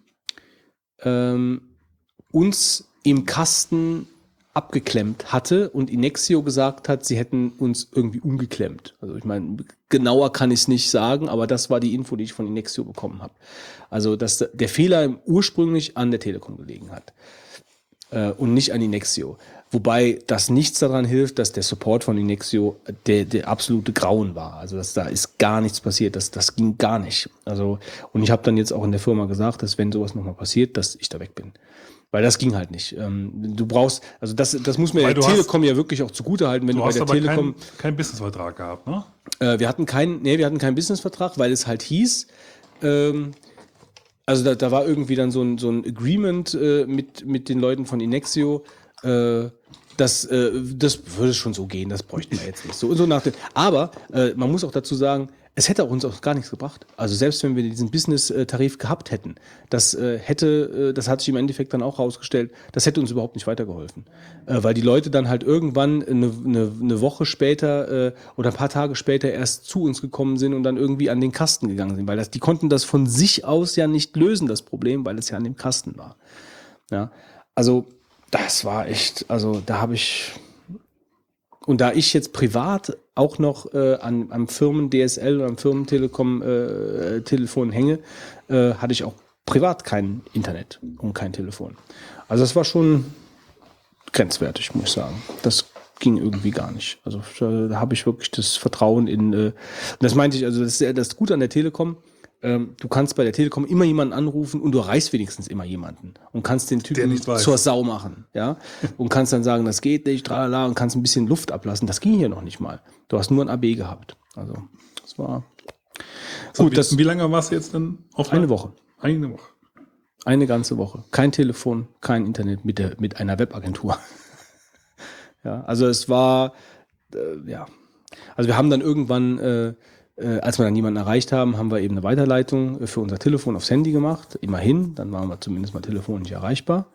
[SPEAKER 1] ähm, uns im Kasten abgeklemmt hatte und Inexio gesagt hat, sie hätten uns irgendwie umgeklemmt. Also ich meine, genauer kann ich es nicht sagen, aber das war die Info, die ich von Inexio bekommen habe. Also dass der Fehler ursprünglich an der Telekom gelegen hat äh, und nicht an Inexio. Wobei das nichts daran hilft, dass der Support von Inexio der, der absolute Grauen war. Also dass da ist gar nichts passiert. Das, das ging gar nicht. Also und ich habe dann jetzt auch in der Firma gesagt, dass wenn sowas nochmal passiert, dass ich da weg bin. Weil das ging halt nicht. Ähm, du brauchst, also das, das muss mir
[SPEAKER 2] Weil
[SPEAKER 1] der
[SPEAKER 2] du hast-
[SPEAKER 1] Telekom ja wirklich auch zugute halten, wenn du,
[SPEAKER 2] Du
[SPEAKER 1] bei der Telekom.
[SPEAKER 2] keinen kein Businessvertrag gehabt, ne?
[SPEAKER 1] Äh, wir hatten keinen, nee, wir hatten keinen Businessvertrag, weil es halt hieß, ähm, also da, da war irgendwie dann so ein, so ein Agreement äh, mit, mit den Leuten von Inexio, Äh, das, äh, das würde schon so gehen, das bräuchten wir jetzt nicht. So, so nach dem, aber äh, man muss auch dazu sagen, es hätte uns auch gar nichts gebracht. Also selbst wenn wir diesen Business-Tarif gehabt hätten, das äh, hätte, äh, das hat sich im Endeffekt dann auch herausgestellt, das hätte uns überhaupt nicht weitergeholfen. Äh, weil die Leute dann halt irgendwann eine, eine, eine Woche später oder ein paar Tage später erst zu uns gekommen sind und dann irgendwie an den Kasten gegangen sind. Weil das, die konnten das von sich aus ja nicht lösen, das Problem, weil es ja an dem Kasten war. Ja, also das war echt, also da habe ich, und da ich jetzt privat auch noch äh, an, am Firmen DSL oder am Firmentelekom äh, Telefon hänge, äh, hatte ich auch privat kein Internet und kein Telefon. Also das war schon grenzwertig, muss ich sagen. Das ging irgendwie gar nicht. Also da, da habe ich wirklich das Vertrauen in, äh, das meinte ich, also das ist das Gute an der Telekom, ähm, du kannst bei der Telekom immer jemanden anrufen und du erreichst wenigstens immer jemanden und kannst den Typen zur Sau machen, ja, und kannst dann sagen, das geht nicht, tralala, und kannst ein bisschen Luft ablassen. Das ging hier noch nicht mal. Du hast nur ein AB gehabt. Also, das war
[SPEAKER 2] So,
[SPEAKER 1] gut.
[SPEAKER 2] wie,
[SPEAKER 1] Das
[SPEAKER 2] wie lange warst du jetzt dann auf
[SPEAKER 1] eine Woche.
[SPEAKER 2] Eine Woche.
[SPEAKER 1] Eine ganze Woche. Kein Telefon, kein Internet mit, der, mit einer Webagentur. ja, also es war, äh, ja. Also wir haben dann irgendwann, äh, äh, als wir dann jemanden erreicht haben, haben wir eben eine Weiterleitung äh, für unser Telefon aufs Handy gemacht. Immerhin, dann waren wir zumindest mal telefonisch erreichbar.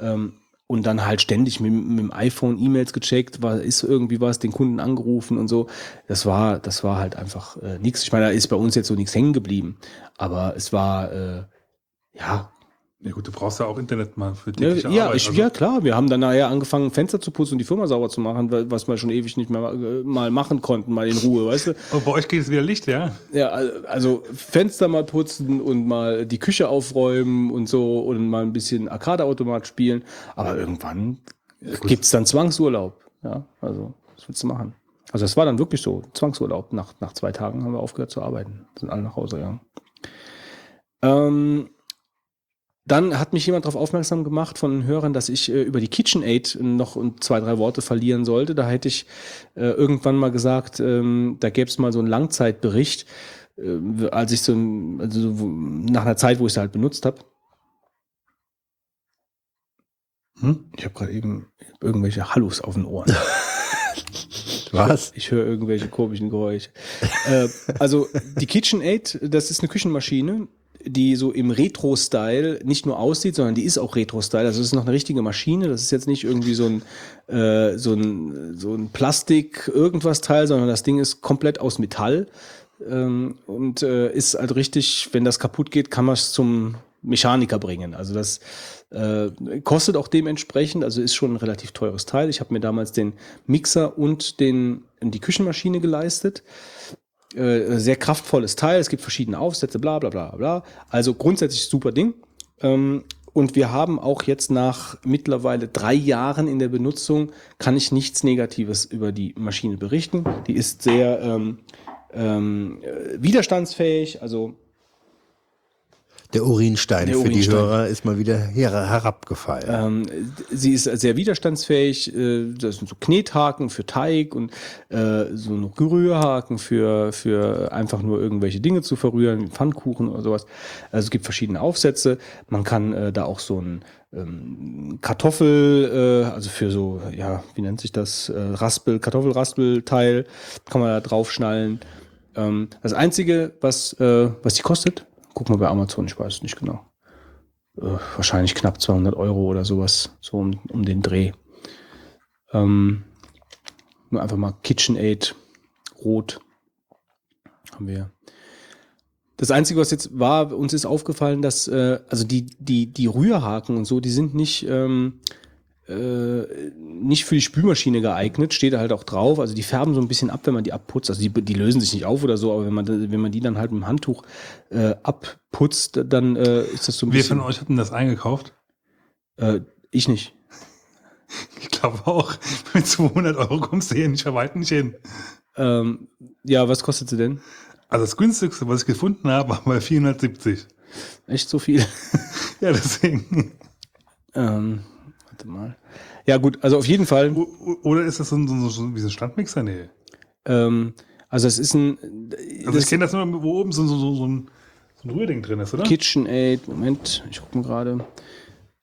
[SPEAKER 1] Ähm, und dann halt ständig mit, mit dem iPhone E-Mails gecheckt, war, ist irgendwie was, den Kunden angerufen und so. Das war, das war halt einfach äh, nichts. Ich meine, da ist bei uns jetzt so nichts hängen geblieben. Aber es war, äh, ja,
[SPEAKER 2] Ja gut, du brauchst ja auch Internet mal für
[SPEAKER 1] ja,
[SPEAKER 2] tägliche
[SPEAKER 1] ja,
[SPEAKER 2] Arbeit.
[SPEAKER 1] ich,
[SPEAKER 2] also-
[SPEAKER 1] ja, klar. Wir haben dann nachher angefangen, Fenster zu putzen und die Firma sauber zu machen, wa- was wir schon ewig nicht mehr äh, mal machen konnten, mal in Ruhe, weißt du?
[SPEAKER 2] Oh, bei euch geht es wieder Licht, ja?
[SPEAKER 1] Ja, al- also Fenster mal putzen und mal die Küche aufräumen und so und mal ein bisschen Arcade-Automat spielen. Aber irgendwann gibt's dann Zwangsurlaub. Ja, also, was willst du machen? Also, das war dann wirklich so. Zwangsurlaub. Nach, nach zwei Tagen haben wir aufgehört zu arbeiten. Sind alle nach Hause gegangen. Ähm, dann hat mich jemand darauf aufmerksam gemacht von den Hörern, dass ich äh, über die KitchenAid noch zwei, drei Worte verlieren sollte. Da hätte ich äh, irgendwann mal gesagt, ähm, da gäbe es mal so einen Langzeitbericht, äh, als ich so, ein- also nach einer Zeit, wo ich es halt benutzt habe. Hm? Ich habe gerade eben irgendwelche Hallus auf den Ohren.
[SPEAKER 3] Was?
[SPEAKER 1] Ich höre irgendwelche komischen Geräusche. äh, also die KitchenAid, das ist eine Küchenmaschine, die so im Retro-Style nicht nur aussieht, sondern die ist auch Retro-Style. Also es ist noch eine richtige Maschine. Das ist jetzt nicht irgendwie so ein, äh, so ein, so ein Plastik-Irgendwas-Teil, sondern das Ding ist komplett aus Metall. Ähm, und äh, ist halt richtig, wenn das kaputt geht, kann man es zum Mechaniker bringen. Also das äh, kostet auch dementsprechend, also ist schon ein relativ teures Teil. Ich habe mir damals den Mixer und den, die Küchenmaschine geleistet. Äh, sehr kraftvolles Teil, es gibt verschiedene Aufsätze, bla bla bla bla. Also grundsätzlich super Ding. Ähm, und wir haben auch jetzt nach mittlerweile drei Jahren in der Benutzung, kann ich nichts Negatives über die Maschine berichten. Die ist sehr ähm, ähm, äh, widerstandsfähig, also
[SPEAKER 3] Der Urinstein
[SPEAKER 1] Der
[SPEAKER 3] für die
[SPEAKER 1] Urinstein.
[SPEAKER 3] Hörer ist mal wieder her herabgefallen.
[SPEAKER 1] Ähm, sie ist sehr widerstandsfähig. Äh, das sind so Knethaken für Teig und äh, so ein Rührhaken für, für einfach nur irgendwelche Dinge zu verrühren, wie Pfannkuchen oder sowas. Also es gibt verschiedene Aufsätze. Man kann äh, da auch so ein ähm, Kartoffel, äh, also für so, ja, wie nennt sich das? Äh, Raspel, Kartoffelraspelteil, kann man da draufschnallen. Ähm, das Einzige, was, was die kostet, guck mal bei Amazon, ich weiß es nicht genau äh, wahrscheinlich knapp 200 Euro oder sowas, so um, um den Dreh. Ähm, nur einfach mal KitchenAid rot haben wir. Das Einzige, was jetzt war, uns ist aufgefallen, dass äh, also die, die, die Rührhaken und so, die sind nicht, ähm, äh, nicht für die Spülmaschine geeignet, steht da halt auch drauf. Also die färben so ein bisschen ab, wenn man die abputzt. Also die, die lösen sich nicht auf oder so, aber wenn man, wenn man die dann halt mit dem Handtuch äh, abputzt, dann äh, ist das so ein
[SPEAKER 2] Wer
[SPEAKER 1] bisschen.
[SPEAKER 2] von euch hat denn das eingekauft?
[SPEAKER 1] Äh, ich nicht.
[SPEAKER 2] Ich glaube auch, mit 200 Euro kommst du hier nicht weitem nicht hin.
[SPEAKER 1] Ähm, ja, was kostet sie denn?
[SPEAKER 2] Also das günstigste, was ich gefunden habe, war bei 470.
[SPEAKER 1] Echt so viel?
[SPEAKER 2] Ja, deswegen.
[SPEAKER 1] ähm, warte mal. Ja, gut, also auf jeden Fall.
[SPEAKER 2] Oder ist das so ein, so ein, so wie so ein Standmixer? Nee.
[SPEAKER 1] Ähm, also es ist ein
[SPEAKER 2] Also ich kenne das nur, wo oben so, so, so, so, ein, so ein Rührding drin ist, oder?
[SPEAKER 1] KitchenAid. Moment, ich gucke mal gerade.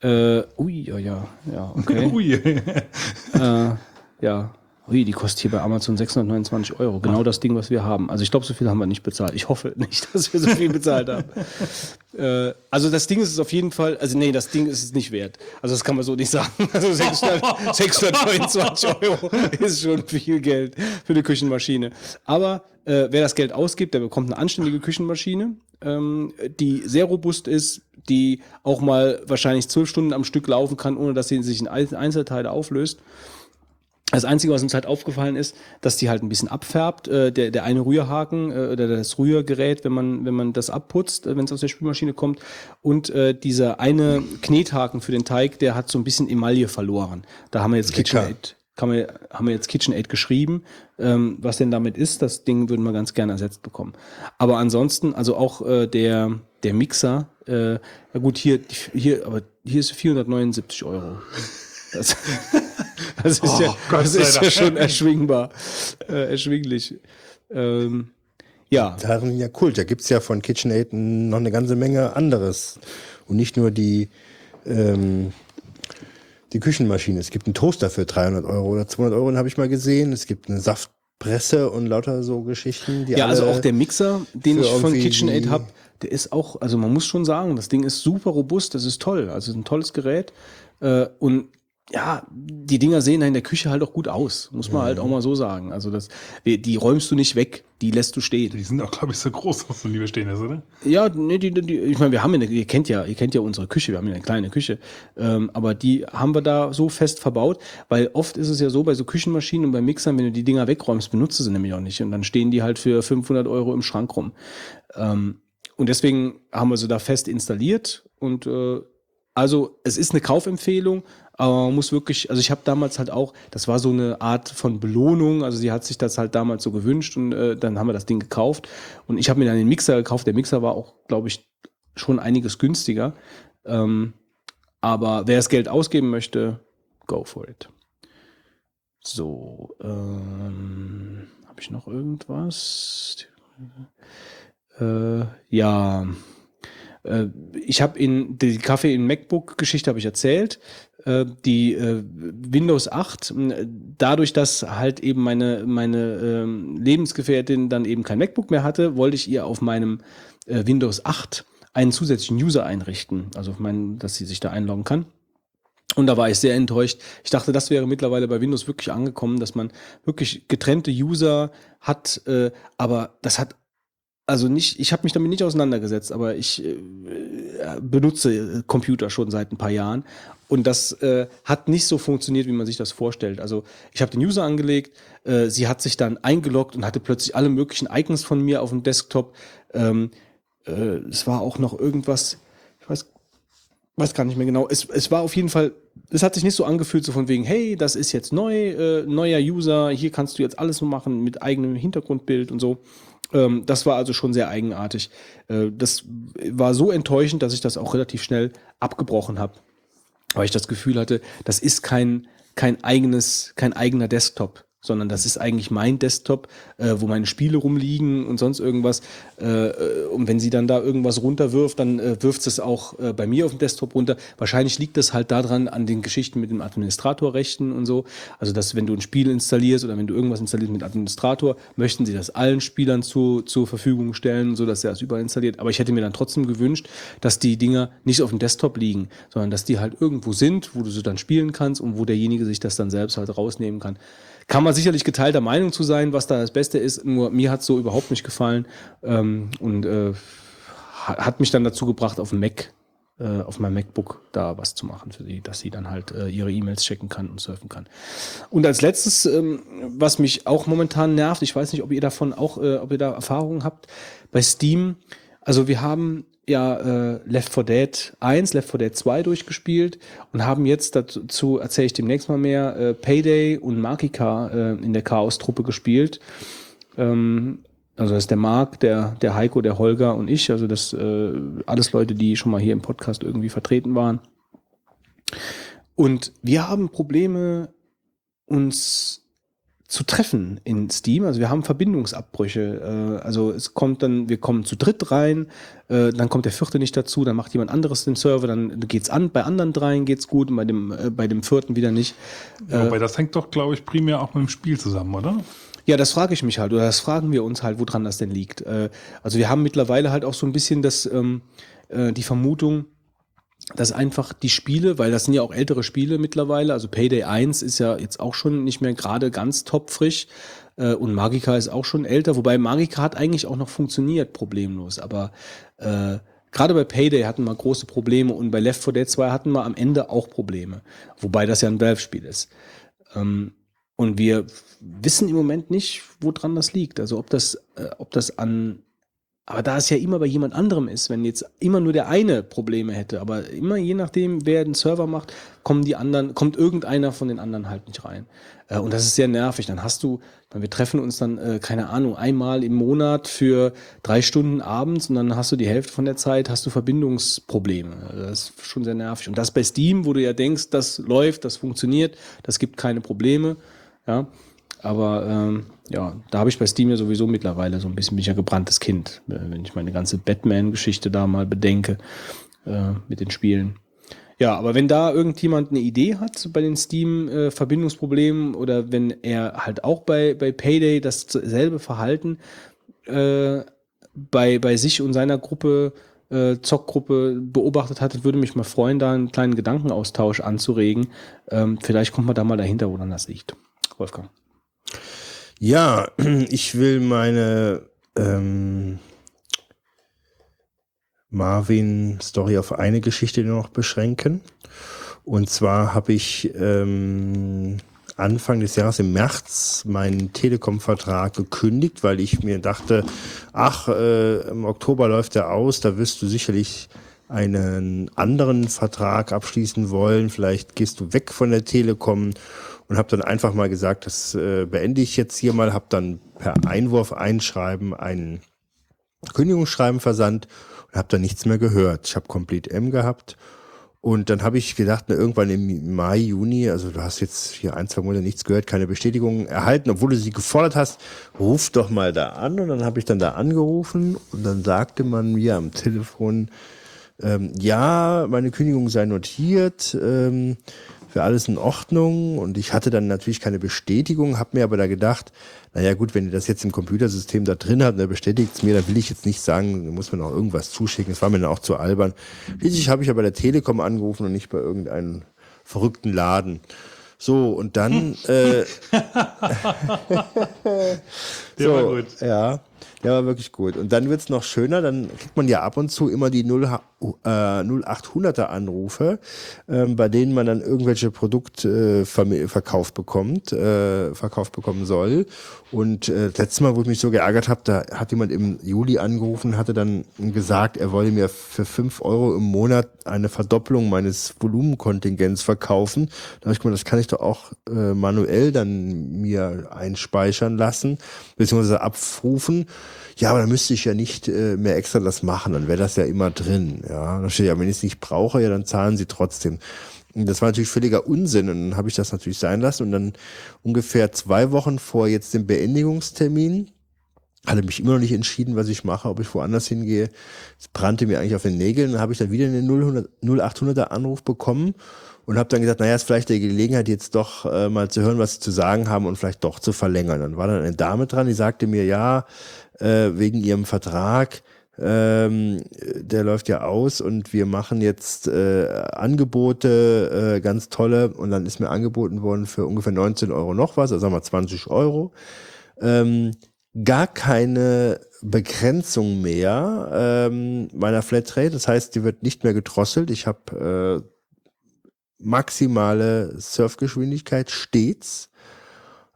[SPEAKER 1] Äh, ui, ja, ja, ja, okay.
[SPEAKER 2] Ui.
[SPEAKER 1] äh, ja. Ui, die kostet hier bei Amazon 629 Euro. Genau das Ding, was wir haben. Also ich glaube, so viel haben wir nicht bezahlt. Ich hoffe nicht, dass wir so viel bezahlt haben. äh, also das Ding ist es auf jeden Fall, also nee, das Ding ist es nicht wert. Also das kann man so nicht sagen. Also 600, 629 Euro ist schon viel Geld für eine Küchenmaschine. Aber äh, wer das Geld ausgibt, der bekommt eine anständige Küchenmaschine, ähm, die sehr robust ist, die auch mal wahrscheinlich zwölf Stunden am Stück laufen kann, ohne dass sie sich in Einzelteile auflöst. Das Einzige, was uns halt aufgefallen ist, dass die halt ein bisschen abfärbt. Äh, der, der eine Rührhaken äh, oder das Rührgerät, wenn man, wenn man das abputzt, äh, wenn es aus der Spülmaschine kommt. Und äh, dieser eine Knethaken für den Teig, der hat so ein bisschen Emaille verloren. Da haben wir jetzt. KitchenAid, kann man, haben wir jetzt KitchenAid geschrieben. Ähm, was denn damit ist, das Ding würden wir ganz gerne ersetzt bekommen. Aber ansonsten, also auch äh, der, der Mixer, äh, ja gut, hier, hier, aber hier ist 479 Euro. Das, das ist,
[SPEAKER 2] Oh,
[SPEAKER 1] ja, das ist ja
[SPEAKER 2] Dank.
[SPEAKER 1] schon erschwingbar, äh, erschwinglich. Ähm, ja,
[SPEAKER 3] Darin ja Kult. Da gibt's ja von KitchenAid noch eine ganze Menge anderes. Und nicht nur die, ähm, die Küchenmaschine. Es gibt einen Toaster für 300 Euro oder 200 Euro, den habe ich mal gesehen. Es gibt eine Saftpresse und lauter so Geschichten. Die
[SPEAKER 1] ja, also auch der Mixer, den ich von KitchenAid habe, der ist auch, also man muss schon sagen, das Ding ist super robust, das ist toll, also ein tolles Gerät äh, und ja, die Dinger sehen in der Küche halt auch gut aus, muss man halt auch mal so sagen. Also das, die die räumst du nicht weg, die lässt du stehen.
[SPEAKER 2] Die sind auch, glaube ich, so groß, was so liebe stehen ist, oder?
[SPEAKER 1] Ja, nee, die, die, ich meine, wir haben eine, ihr kennt ja, ihr kennt ja unsere Küche, wir haben ja eine kleine Küche, ähm, aber die haben wir da so fest verbaut, weil oft ist es ja so bei so Küchenmaschinen und bei Mixern, wenn du die Dinger wegräumst, benutzt du sie nämlich auch nicht und dann stehen die halt für 500 Euro im Schrank rum. Ähm, und deswegen haben wir sie da fest installiert und äh, also es ist eine Kaufempfehlung, aber man muss wirklich, also ich habe damals halt auch, das war so eine Art von Belohnung, also sie hat sich das halt damals so gewünscht und äh, dann haben wir das Ding gekauft und ich habe mir dann den Mixer gekauft. Der Mixer war auch, glaube ich, schon einiges günstiger. Ähm, aber wer das Geld ausgeben möchte, go for it. So, ähm, habe ich noch irgendwas? Äh, ja, äh, ich habe in die Kaffee in MacBook-Geschichte habe ich erzählt. Äh, die äh, Windows 8, mh, dadurch, dass halt eben meine, meine ähm, Lebensgefährtin dann eben kein MacBook mehr hatte, wollte ich ihr auf meinem äh, Windows 8 einen zusätzlichen User einrichten, also auf meinen, dass sie sich da einloggen kann. Und da war ich sehr enttäuscht. Ich dachte, das wäre mittlerweile bei Windows wirklich angekommen, dass man wirklich getrennte User hat, aber das hat also nicht, ich habe mich damit nicht auseinandergesetzt, aber ich äh, benutze Computer schon seit ein paar Jahren und das äh, hat nicht so funktioniert, wie man sich das vorstellt. Also ich habe den User angelegt, äh, sie hat sich dann eingeloggt und hatte plötzlich alle möglichen Icons von mir auf dem Desktop. Ähm, äh, es war auch noch irgendwas, ich weiß weiß gar nicht mehr genau. Es, es war auf jeden Fall, es hat sich nicht so angefühlt, so von wegen, hey, das ist jetzt neu, äh, neuer User, hier kannst du jetzt alles so machen mit eigenem Hintergrundbild und so. Ähm, das war also schon sehr eigenartig. Äh, das war so enttäuschend, dass ich das auch relativ schnell abgebrochen habe, weil ich das Gefühl hatte, das ist kein, kein eigenes, kein eigener Desktop sondern das ist eigentlich mein Desktop, äh, wo meine Spiele rumliegen und sonst irgendwas. Äh, äh, und wenn sie dann da irgendwas runterwirft, dann äh, wirft es auch äh, bei mir auf dem Desktop runter. Wahrscheinlich liegt das halt daran an den Geschichten mit dem Administratorrechten und so. Also, dass wenn du ein Spiel installierst oder wenn du irgendwas installierst mit Administrator, möchten sie das allen Spielern zu, zur Verfügung stellen, so dass er es überall installiert. Aber ich hätte mir dann trotzdem gewünscht, dass die Dinger nicht auf dem Desktop liegen, sondern dass die halt irgendwo sind, wo du sie dann spielen kannst und wo derjenige sich das dann selbst halt rausnehmen kann. Kann man sicherlich geteilter Meinung zu sein, was da das Beste ist, nur mir hat so überhaupt nicht gefallen ähm, und äh, ha- hat mich dann dazu gebracht, auf dem Mac, äh, auf meinem MacBook da was zu machen für sie, dass sie dann halt äh, ihre E-Mails checken kann und surfen kann. Und als letztes, ähm, was mich auch momentan nervt, ich weiß nicht, ob ihr davon auch, äh, ob ihr da Erfahrungen habt, bei Steam, also wir haben ja äh, Left 4 Dead 1, Left 4 Dead 2 durchgespielt und haben jetzt dazu, erzähle ich demnächst mal mehr, äh, Payday und Makika äh, in der Chaos-Truppe gespielt. Ähm, also das ist der Marc, der, der Heiko, der Holger und ich, also das äh, alles Leute, die schon mal hier im Podcast irgendwie vertreten waren. Und wir haben Probleme, uns zu treffen in Steam. Also wir haben Verbindungsabbrüche. Äh, also es kommt dann, wir kommen zu dritt rein, äh, dann kommt der vierte nicht dazu, dann macht jemand anderes den Server, dann geht's an, bei anderen dreien geht's gut und bei dem, äh, bei dem vierten wieder nicht.
[SPEAKER 2] Ja, aber das hängt doch, glaube ich, primär auch mit dem Spiel zusammen, oder?
[SPEAKER 1] Ja, das frage ich mich halt, oder das fragen wir uns halt, woran das denn liegt. Äh, also wir haben mittlerweile halt auch so ein bisschen das, ähm, äh, die Vermutung, dass einfach die Spiele, weil das sind ja auch ältere Spiele mittlerweile, also Payday 1 ist ja jetzt auch schon nicht mehr gerade ganz topfrisch äh, und Magica ist auch schon älter, wobei Magica hat eigentlich auch noch funktioniert, problemlos, aber äh, gerade bei Payday hatten wir große Probleme und bei Left 4 Dead 2 hatten wir am Ende auch Probleme, wobei das ja ein Valve-Spiel ist. Ähm, und wir wissen im Moment nicht, woran das liegt. Also ob das, äh, ob das an aber da es ja immer bei jemand anderem ist, wenn jetzt immer nur der eine Probleme hätte, aber immer je nachdem, wer den Server macht, kommen die anderen, kommt irgendeiner von den anderen halt nicht rein. Äh, und das ist sehr nervig. Dann hast du, wir treffen uns dann, äh, keine Ahnung, einmal im Monat für drei Stunden abends und dann hast du die Hälfte von der Zeit, hast du Verbindungsprobleme. Das ist schon sehr nervig. Und das bei Steam, wo du ja denkst, das läuft, das funktioniert, das gibt keine Probleme. Ja, aber ähm, ja, da habe ich bei Steam ja sowieso mittlerweile so ein bisschen bin ich ja gebranntes Kind, äh, wenn ich meine ganze Batman-Geschichte da mal bedenke äh, mit den Spielen. Ja, aber wenn da irgendjemand eine Idee hat bei den Steam-Verbindungsproblemen äh, oder wenn er halt auch bei, bei Payday dasselbe Verhalten äh, bei, bei sich und seiner Gruppe, äh, Zockgruppe beobachtet hat, würde mich mal freuen, da einen kleinen Gedankenaustausch anzuregen. Ähm, vielleicht kommt man da mal dahinter, wo dann das liegt. Wolfgang.
[SPEAKER 3] Ja, ich will meine ähm, Marvin-Story auf eine Geschichte noch beschränken. Und zwar habe ich ähm, Anfang des Jahres im März meinen Telekom-Vertrag gekündigt, weil ich mir dachte, ach, äh, im Oktober läuft er aus, da wirst du sicherlich einen anderen Vertrag abschließen wollen. Vielleicht gehst du weg von der Telekom und habe dann einfach mal gesagt, das äh, beende ich jetzt hier mal, habe dann per Einwurf einschreiben ein Kündigungsschreiben versandt und habe dann nichts mehr gehört. Ich habe Complete M gehabt und dann habe ich gedacht, na, irgendwann im Mai, Juni, also du hast jetzt hier ein, zwei Monate nichts gehört, keine Bestätigung erhalten, obwohl du sie gefordert hast, ruf doch mal da an. Und dann habe ich dann da angerufen und dann sagte man mir am Telefon, ähm, ja, meine Kündigung sei notiert. Ähm, für alles in Ordnung und ich hatte dann natürlich keine Bestätigung, habe mir aber da gedacht, naja gut, wenn ihr das jetzt im Computersystem da drin habt und er bestätigt es mir, dann will ich jetzt nicht sagen, da muss man auch irgendwas zuschicken, das war mir dann auch zu albern. Schließlich habe ich aber der Telekom angerufen und nicht bei irgendeinem verrückten Laden. So, und dann äh,
[SPEAKER 2] Der war gut.
[SPEAKER 3] Ja. Der war wirklich gut. Und dann wird's noch schöner, dann kriegt man ja ab und zu immer die 0, äh, 0800er Anrufe, ähm, bei denen man dann irgendwelche Produkte äh, verkauft bekommt, äh, verkauft bekommen soll. Und äh, letztes Mal, wo ich mich so geärgert habe, da hat jemand im Juli angerufen, hatte dann gesagt, er wolle mir für fünf Euro im Monat eine Verdopplung meines Volumenkontingents verkaufen. Da habe ich gemeint, das kann ich doch auch äh, manuell dann mir einspeichern lassen, beziehungsweise abrufen. Ja, aber dann müsste ich ja nicht äh, mehr extra das machen, dann wäre das ja immer drin. Ja, da steht ja, wenn ich es nicht brauche, ja, dann zahlen sie trotzdem. Und das war natürlich völliger Unsinn und dann habe ich das natürlich sein lassen und dann ungefähr zwei Wochen vor jetzt dem Beendigungstermin hatte mich immer noch nicht entschieden, was ich mache, ob ich woanders hingehe. Es brannte mir eigentlich auf den Nägeln. Dann habe ich dann wieder einen 0800er Anruf bekommen und habe dann gesagt, naja, ist vielleicht die Gelegenheit jetzt doch äh, mal zu hören, was sie zu sagen haben und vielleicht doch zu verlängern. Dann war dann eine Dame dran, die sagte mir, ja, äh, wegen ihrem Vertrag, ähm, der läuft ja aus und wir machen jetzt äh, Angebote, äh, ganz tolle. Und dann ist mir angeboten worden für ungefähr 19 Euro noch was, also sagen wir 20 Euro. Ähm, gar keine Begrenzung mehr ähm, meiner Flatrate. Das heißt, die wird nicht mehr gedrosselt. Ich habe äh, maximale Surfgeschwindigkeit stets.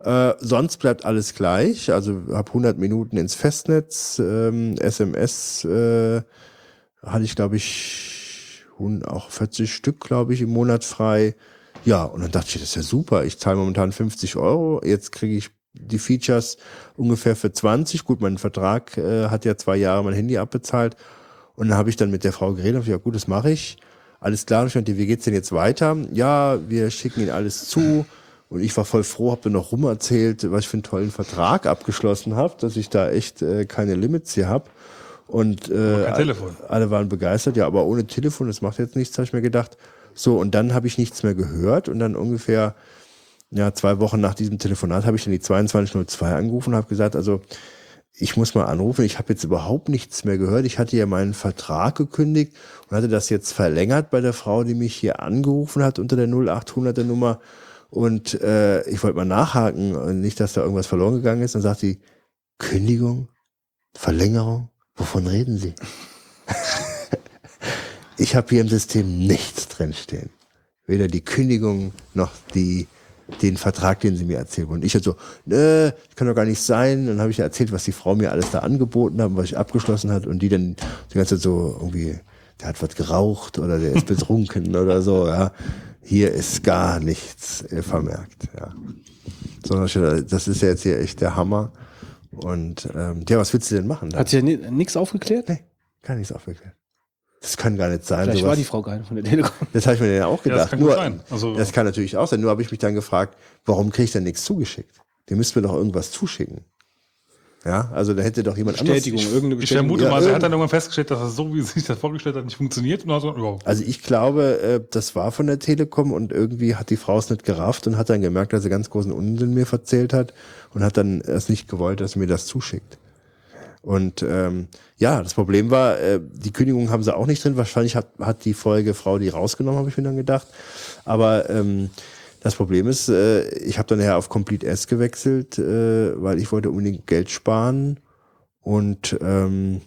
[SPEAKER 3] Äh, sonst bleibt alles gleich. Also habe 100 Minuten ins Festnetz. Ähm, SMS äh, hatte ich, glaube ich, auch 40 Stück, glaube ich, im Monat frei. Ja, und dann dachte ich, das ist ja super. Ich zahle momentan 50 Euro. Jetzt kriege ich die Features ungefähr für 20. Gut, mein Vertrag äh, hat ja zwei Jahre mein Handy abbezahlt. Und dann habe ich dann mit der Frau geredet. Und ja, gut, das mache ich. Alles klar. Und ich meinte, wie geht's denn jetzt weiter? Ja, wir schicken Ihnen alles zu Und ich war voll froh, habe dann noch rum erzählt, was ich für einen tollen Vertrag abgeschlossen habe, dass ich da echt äh, keine Limits hier hab. Und äh,
[SPEAKER 2] Telefon.
[SPEAKER 3] alle waren begeistert, ja, aber ohne Telefon, das macht jetzt nichts, habe ich mir gedacht. So, und dann habe ich nichts mehr gehört und dann ungefähr ja, zwei Wochen nach diesem Telefonat habe ich dann die 2202 angerufen und habe gesagt, also ich muss mal anrufen, ich habe jetzt überhaupt nichts mehr gehört. Ich hatte ja meinen Vertrag gekündigt und hatte das jetzt verlängert bei der Frau, die mich hier angerufen hat unter der 0800er Nummer. Und äh, ich wollte mal nachhaken und nicht, dass da irgendwas verloren gegangen ist. Dann sagt sie, Kündigung, Verlängerung, wovon reden Sie? ich habe hier im System nichts drinstehen. Weder die Kündigung noch die den Vertrag, den sie mir erzählt Und ich halt so, ne, kann doch gar nicht sein. Dann habe ich erzählt, was die Frau mir alles da angeboten hat, was ich abgeschlossen hat. Und die dann die ganze Zeit so irgendwie, der hat was geraucht oder der ist betrunken oder so, ja. Hier ist gar nichts äh, vermerkt, ja. Sondern das ist ja jetzt hier echt der Hammer. Und ähm, ja, was willst du denn machen? Da?
[SPEAKER 1] Hat sich ja ni- nichts aufgeklärt?
[SPEAKER 3] Nee, gar nichts aufgeklärt. Das kann gar nicht sein.
[SPEAKER 1] Vielleicht
[SPEAKER 3] sowas.
[SPEAKER 1] war die Frau gar nicht von der Telekom.
[SPEAKER 3] Das habe ich mir dann auch
[SPEAKER 2] Ja,
[SPEAKER 3] gedacht.
[SPEAKER 2] das kann
[SPEAKER 3] Nur,
[SPEAKER 2] sein. Also-
[SPEAKER 3] das kann natürlich auch sein. Nur habe ich mich dann gefragt, warum kriege ich denn nichts zugeschickt? Dem müssten wir doch irgendwas zuschicken. Ja, also da hätte doch jemand
[SPEAKER 1] Bestätigung,
[SPEAKER 3] anderes.
[SPEAKER 1] irgendeine
[SPEAKER 2] Ich
[SPEAKER 1] Bestätigung.
[SPEAKER 2] vermute
[SPEAKER 3] Ja,
[SPEAKER 2] mal, sie
[SPEAKER 3] irgend-
[SPEAKER 2] hat dann irgendwann festgestellt, dass das so, wie sie sich das vorgestellt hat, nicht funktioniert. Und dann so, ja,
[SPEAKER 3] Also ich glaube, äh, das war von der Telekom und irgendwie hat die Frau es nicht gerafft und hat dann gemerkt, dass sie ganz großen Unsinn mir verzählt hat und hat dann erst nicht gewollt, dass sie mir das zuschickt. Und ähm, ja, das Problem war, äh, die Kündigung haben sie auch nicht drin. Wahrscheinlich hat, hat die Folge Frau die rausgenommen, habe ich mir dann gedacht. Aber ähm, das Problem ist, äh, ich habe dann nachher auf Complete S gewechselt, äh, weil ich wollte unbedingt Geld sparen. Und ähm,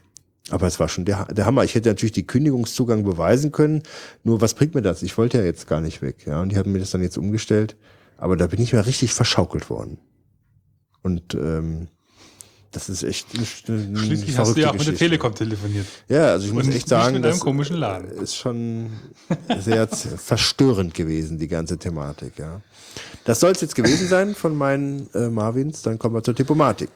[SPEAKER 3] aber es war schon der, der Hammer. Ich hätte natürlich die Kündigungszugang beweisen können. Nur was bringt mir das? Ich wollte ja jetzt gar nicht weg. Ja, und die hatten mir das dann jetzt umgestellt. Aber da bin ich mal richtig verschaukelt worden. Und ähm, das ist echt eine, eine
[SPEAKER 2] schließlich hast du ja auch mit der
[SPEAKER 3] Geschichte.
[SPEAKER 2] Telekom telefoniert.
[SPEAKER 3] Ja, also ich muss
[SPEAKER 2] Und
[SPEAKER 3] echt
[SPEAKER 2] nicht
[SPEAKER 3] sagen, das ist schon sehr verstörend gewesen, die ganze Thematik, ja. Das soll es jetzt gewesen sein von meinen äh, Marvins. Dann kommen wir zur Diplomatik.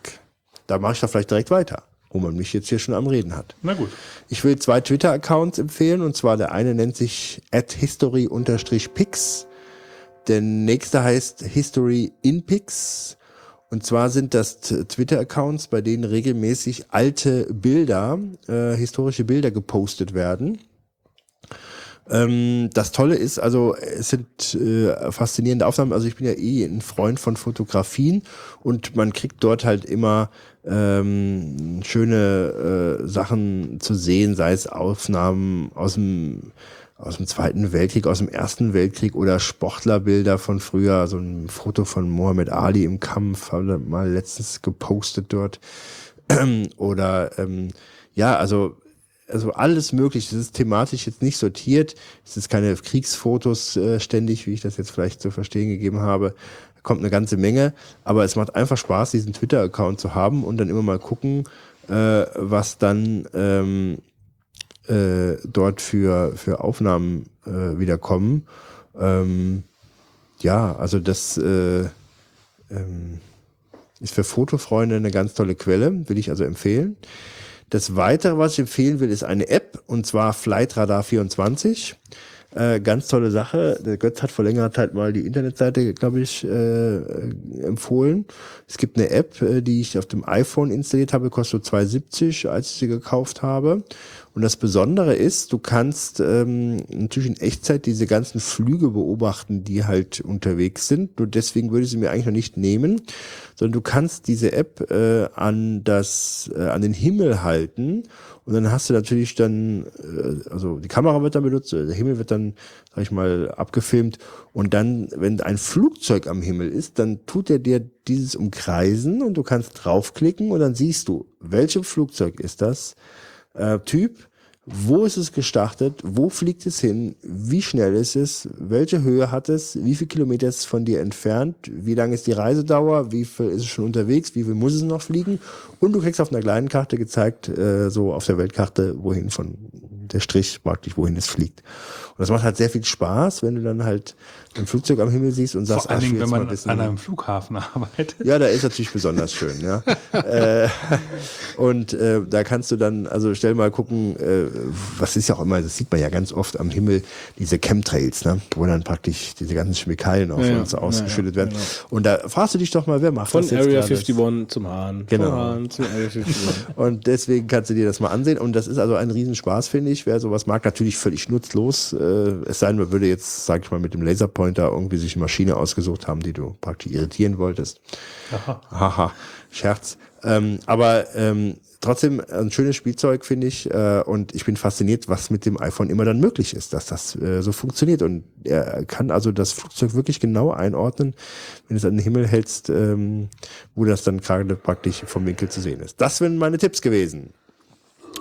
[SPEAKER 3] Da mache ich doch vielleicht direkt weiter, wo man mich jetzt hier schon am Reden hat.
[SPEAKER 2] Na gut.
[SPEAKER 3] Ich will zwei Twitter-Accounts empfehlen und zwar der eine nennt sich history-pix. Der nächste heißt History in Pix. Und zwar sind das Twitter-Accounts, bei denen regelmäßig alte Bilder, äh, historische Bilder gepostet werden. Ähm, das Tolle ist, also es sind äh, faszinierende Aufnahmen. Also ich bin ja eh ein Freund von Fotografien und man kriegt dort halt immer ähm, schöne äh, Sachen zu sehen, sei es Aufnahmen aus dem aus dem Zweiten Weltkrieg, aus dem Ersten Weltkrieg oder Sportlerbilder von früher, so ein Foto von Mohammed Ali im Kampf, haben wir mal letztens gepostet dort. oder ähm, ja, also also alles mögliche. Das ist thematisch jetzt nicht sortiert. Es ist keine Kriegsfotos äh, ständig, wie ich das jetzt vielleicht zu verstehen gegeben habe. Da kommt eine ganze Menge, aber es macht einfach Spaß, diesen Twitter-Account zu haben und dann immer mal gucken, äh, was dann ähm, äh, dort für, für Aufnahmen äh, wieder kommen. Ähm, ja, also das äh, ähm, ist für Fotofreunde eine ganz tolle Quelle, will ich also empfehlen. Das weitere, was ich empfehlen will, ist eine App und zwar Flightradar 24. Äh, ganz tolle Sache. Der Götz hat vor längerer Zeit mal die Internetseite, glaube ich, äh, empfohlen. Es gibt eine App, äh, die ich auf dem iPhone installiert habe, kostet so 2,70, als ich sie gekauft habe. Und das Besondere ist, du kannst ähm, natürlich in Echtzeit diese ganzen Flüge beobachten, die halt unterwegs sind. Nur deswegen würde ich sie mir eigentlich noch nicht nehmen, sondern du kannst diese App äh, an das, äh, an den Himmel halten. Und dann hast du natürlich dann, äh, also die Kamera wird dann benutzt, der Himmel wird dann, sag ich mal, abgefilmt. Und dann, wenn ein Flugzeug am Himmel ist, dann tut er dir dieses umkreisen und du kannst draufklicken und dann siehst du, welchem Flugzeug ist das, äh, Typ, wo ist es gestartet, wo fliegt es hin, wie schnell ist es, welche Höhe hat es, wie viele Kilometer ist es von dir entfernt, wie lang ist die Reisedauer, wie viel ist es schon unterwegs, wie viel muss es noch fliegen? Und du kriegst auf einer kleinen Karte gezeigt, äh, so auf der Weltkarte, wohin von der Strich praktisch, wohin es fliegt. Und das macht halt sehr viel Spaß, wenn du dann halt ein Flugzeug am Himmel siehst und sagst,
[SPEAKER 2] Vor allen
[SPEAKER 3] ach, ich
[SPEAKER 2] Dingen, wenn man
[SPEAKER 3] wissen,
[SPEAKER 2] an einem Flughafen arbeitet.
[SPEAKER 3] ja, da ist natürlich besonders schön, ja. äh, und äh, da kannst du dann, also stell mal gucken, äh, was ist ja auch immer, das sieht man ja ganz oft am Himmel, diese Chemtrails, ne? wo dann praktisch diese ganzen Chemikalien auf
[SPEAKER 1] Ja,
[SPEAKER 3] uns
[SPEAKER 1] ja,
[SPEAKER 3] ausgeschüttet werden. Und da fragst du dich doch mal, wer macht
[SPEAKER 1] Von
[SPEAKER 3] das jetzt
[SPEAKER 1] Area
[SPEAKER 3] gerade?
[SPEAKER 1] 51 zum Hahn.
[SPEAKER 3] Genau.
[SPEAKER 1] Vom Hahn zum Area 51.
[SPEAKER 3] Und deswegen kannst du dir das mal ansehen. Und das ist also ein Riesenspaß, finde ich. Wer sowas mag, natürlich völlig nutzlos. Äh, es sei denn, man würde jetzt, sag ich mal, mit dem Laserpointer irgendwie sich eine Maschine ausgesucht haben, die du praktisch irritieren wolltest. Haha, Scherz. Ähm, aber ähm, trotzdem ein schönes Spielzeug, finde ich. Äh, und ich bin fasziniert, was mit dem iPhone immer dann möglich ist, dass das äh, so funktioniert. Und er kann also das Flugzeug wirklich genau einordnen, wenn du es an den Himmel hältst, ähm, wo das dann gerade praktisch vom Winkel zu sehen ist. Das wären meine Tipps gewesen.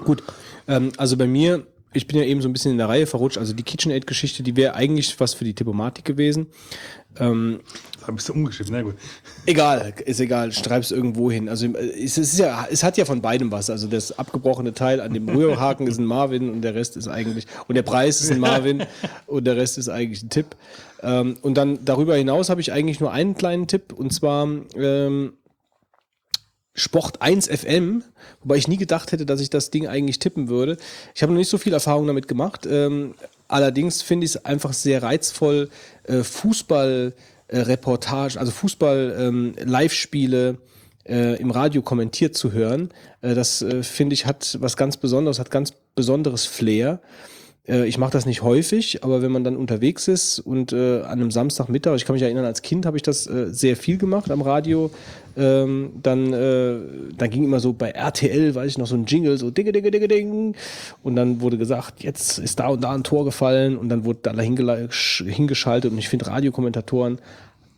[SPEAKER 1] Gut, ähm, also bei mir, ich bin ja eben so ein bisschen in der Reihe verrutscht. Also die KitchenAid-Geschichte, die wäre eigentlich was für die Tippomatik gewesen. Ähm,
[SPEAKER 2] ich so umgeschrieben, na gut.
[SPEAKER 1] egal, ist egal, schreib's irgendwo hin. Also äh, es, ist ja, es hat ja von beidem was. Also das abgebrochene Teil an dem Rührhaken ist ein Marvin und der Rest ist eigentlich, und der Preis ist ein Marvin und der Rest ist eigentlich ein Tipp. Ähm, und dann darüber hinaus habe ich eigentlich nur einen kleinen Tipp und zwar ähm, Sport 1 FM, wobei ich nie gedacht hätte, dass ich das Ding eigentlich tippen würde. Ich habe noch nicht so viel Erfahrung damit gemacht. Ähm, allerdings finde ich es einfach sehr reizvoll, äh, Fußball äh, also Fußball ähm, äh, im Radio kommentiert zu hören. Äh, das äh, finde ich hat was ganz Besonderes, hat ganz besonderes Flair. Äh, ich mache das nicht häufig, aber wenn man dann unterwegs ist und äh, an einem Samstagmittag, ich kann mich erinnern, als Kind habe ich das äh, sehr viel gemacht am Radio, ähm, dann, äh, dann ging immer so bei RTL, weiß ich noch, so ein Jingle, so dinge, dinge, dinge, ding. Und dann wurde gesagt, jetzt ist da und da ein Tor gefallen und dann wurde da hingeschaltet. Und ich finde, Radiokommentatoren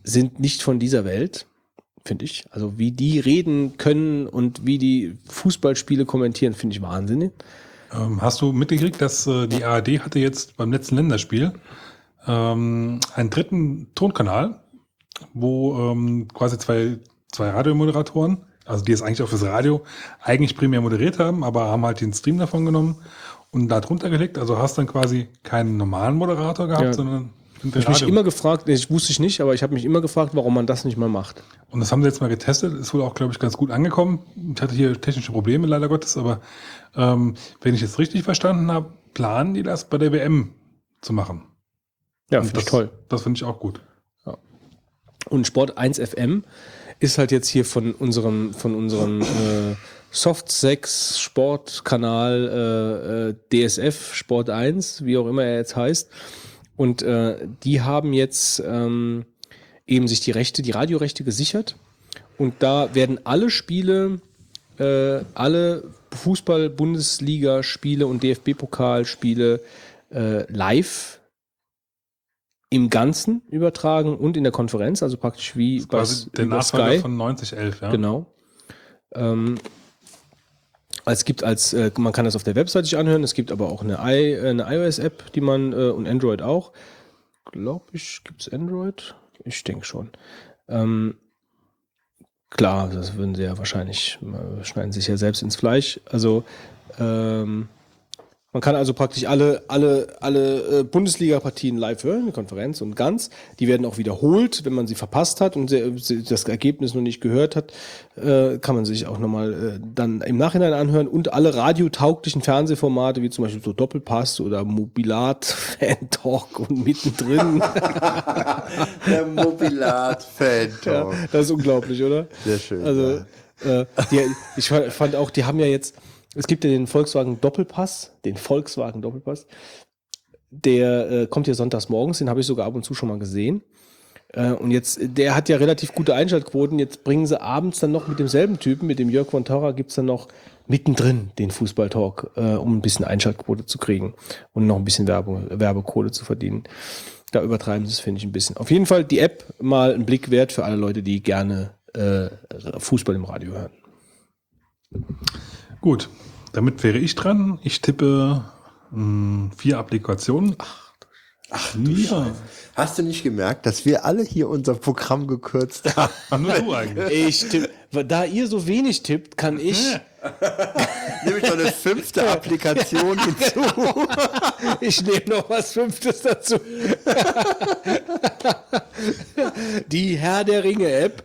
[SPEAKER 1] sind nicht von dieser Welt, finde ich. Also wie die reden können und wie die Fußballspiele kommentieren, finde ich wahnsinnig.
[SPEAKER 2] Ähm, hast du mitgekriegt, dass äh, die ARD hatte jetzt beim letzten Länderspiel ähm, einen dritten Tonkanal, wo ähm, quasi zwei, zwei Radiomoderatoren, also die es eigentlich auch fürs Radio eigentlich primär moderiert haben, aber haben halt den Stream davon genommen und da drunter gelegt. Also hast dann quasi keinen normalen Moderator gehabt,
[SPEAKER 1] Ja.
[SPEAKER 2] sondern
[SPEAKER 1] Ich habe mich immer gefragt, ich wusste ich nicht, aber ich habe mich immer gefragt, warum man das nicht mal macht.
[SPEAKER 2] Und das haben sie jetzt mal getestet. Ist wohl auch, glaube ich, ganz gut angekommen. Ich hatte hier technische Probleme, leider Gottes, aber ähm, wenn ich es richtig verstanden habe, planen die das bei der WM zu machen.
[SPEAKER 1] Ja, finde ich toll.
[SPEAKER 2] Das finde ich auch gut.
[SPEAKER 1] Und Sport 1 FM ist halt jetzt hier von unserem, von unserem äh, Soft 6 Sportkanal äh, äh, DSF Sport 1, wie auch immer er jetzt heißt. Und äh, die haben jetzt ähm, eben sich die Rechte, die Radiorechte gesichert. Und da werden alle Spiele, äh, alle Fußball-Bundesliga-Spiele und DFB-Pokalspiele äh, live im Ganzen übertragen und in der Konferenz, also praktisch wie bei,
[SPEAKER 2] Quasi der Nachfolger
[SPEAKER 1] Sky.
[SPEAKER 2] von 9011, ja.
[SPEAKER 1] Genau. Ähm, es gibt als, äh, man kann das auf der Website sich anhören, es gibt aber auch eine, I, äh, eine iOS-App, die man, äh, und Android auch. Glaube ich, gibt es Android? Ich denke schon. Ähm, klar, das würden sie ja wahrscheinlich, äh, schneiden sich ja selbst ins Fleisch. Also, ähm, man kann also praktisch alle, alle, alle äh, Bundesliga-Partien live hören, die Konferenz und ganz. Die werden auch wiederholt, wenn man sie verpasst hat und sie, das Ergebnis noch nicht gehört hat, äh, kann man sich auch nochmal äh, dann im Nachhinein anhören. Und alle radiotauglichen Fernsehformate, wie zum Beispiel so Doppelpass oder Mobilat, Fan Talk und mittendrin.
[SPEAKER 3] Der Mobilat-Fan.
[SPEAKER 1] ja, das ist unglaublich, oder?
[SPEAKER 3] Sehr schön.
[SPEAKER 1] Also, äh, die, ich fa- fand auch, die haben ja jetzt, es gibt ja den Volkswagen Doppelpass, den Volkswagen Doppelpass. Der äh, kommt ja sonntags morgens, den habe ich sogar ab und zu schon mal gesehen. Äh, und jetzt, der hat ja relativ gute Einschaltquoten. Jetzt bringen sie abends dann noch mit demselben Typen, mit dem Jörg von Torra, gibt's dann noch mittendrin den Fußballtalk, äh, um ein bisschen Einschaltquote zu kriegen und noch ein bisschen Werbe, Werbekohle zu verdienen. Da übertreiben sie es, finde ich, ein bisschen. Auf jeden Fall die App mal ein Blick wert für alle Leute, die gerne äh, Fußball im Radio hören.
[SPEAKER 2] Gut, damit wäre ich dran. Ich tippe mh, vier Applikationen. Ach, ach du ja.
[SPEAKER 3] Hast du nicht gemerkt, dass wir alle hier unser Programm gekürzt haben?
[SPEAKER 2] Nur du eigentlich.
[SPEAKER 1] Ich tippe da ihr so wenig tippt, kann ich,
[SPEAKER 3] Nehme ich noch eine fünfte Applikation hinzu.
[SPEAKER 1] ich nehme noch was Fünftes dazu. Die Herr der Ringe App.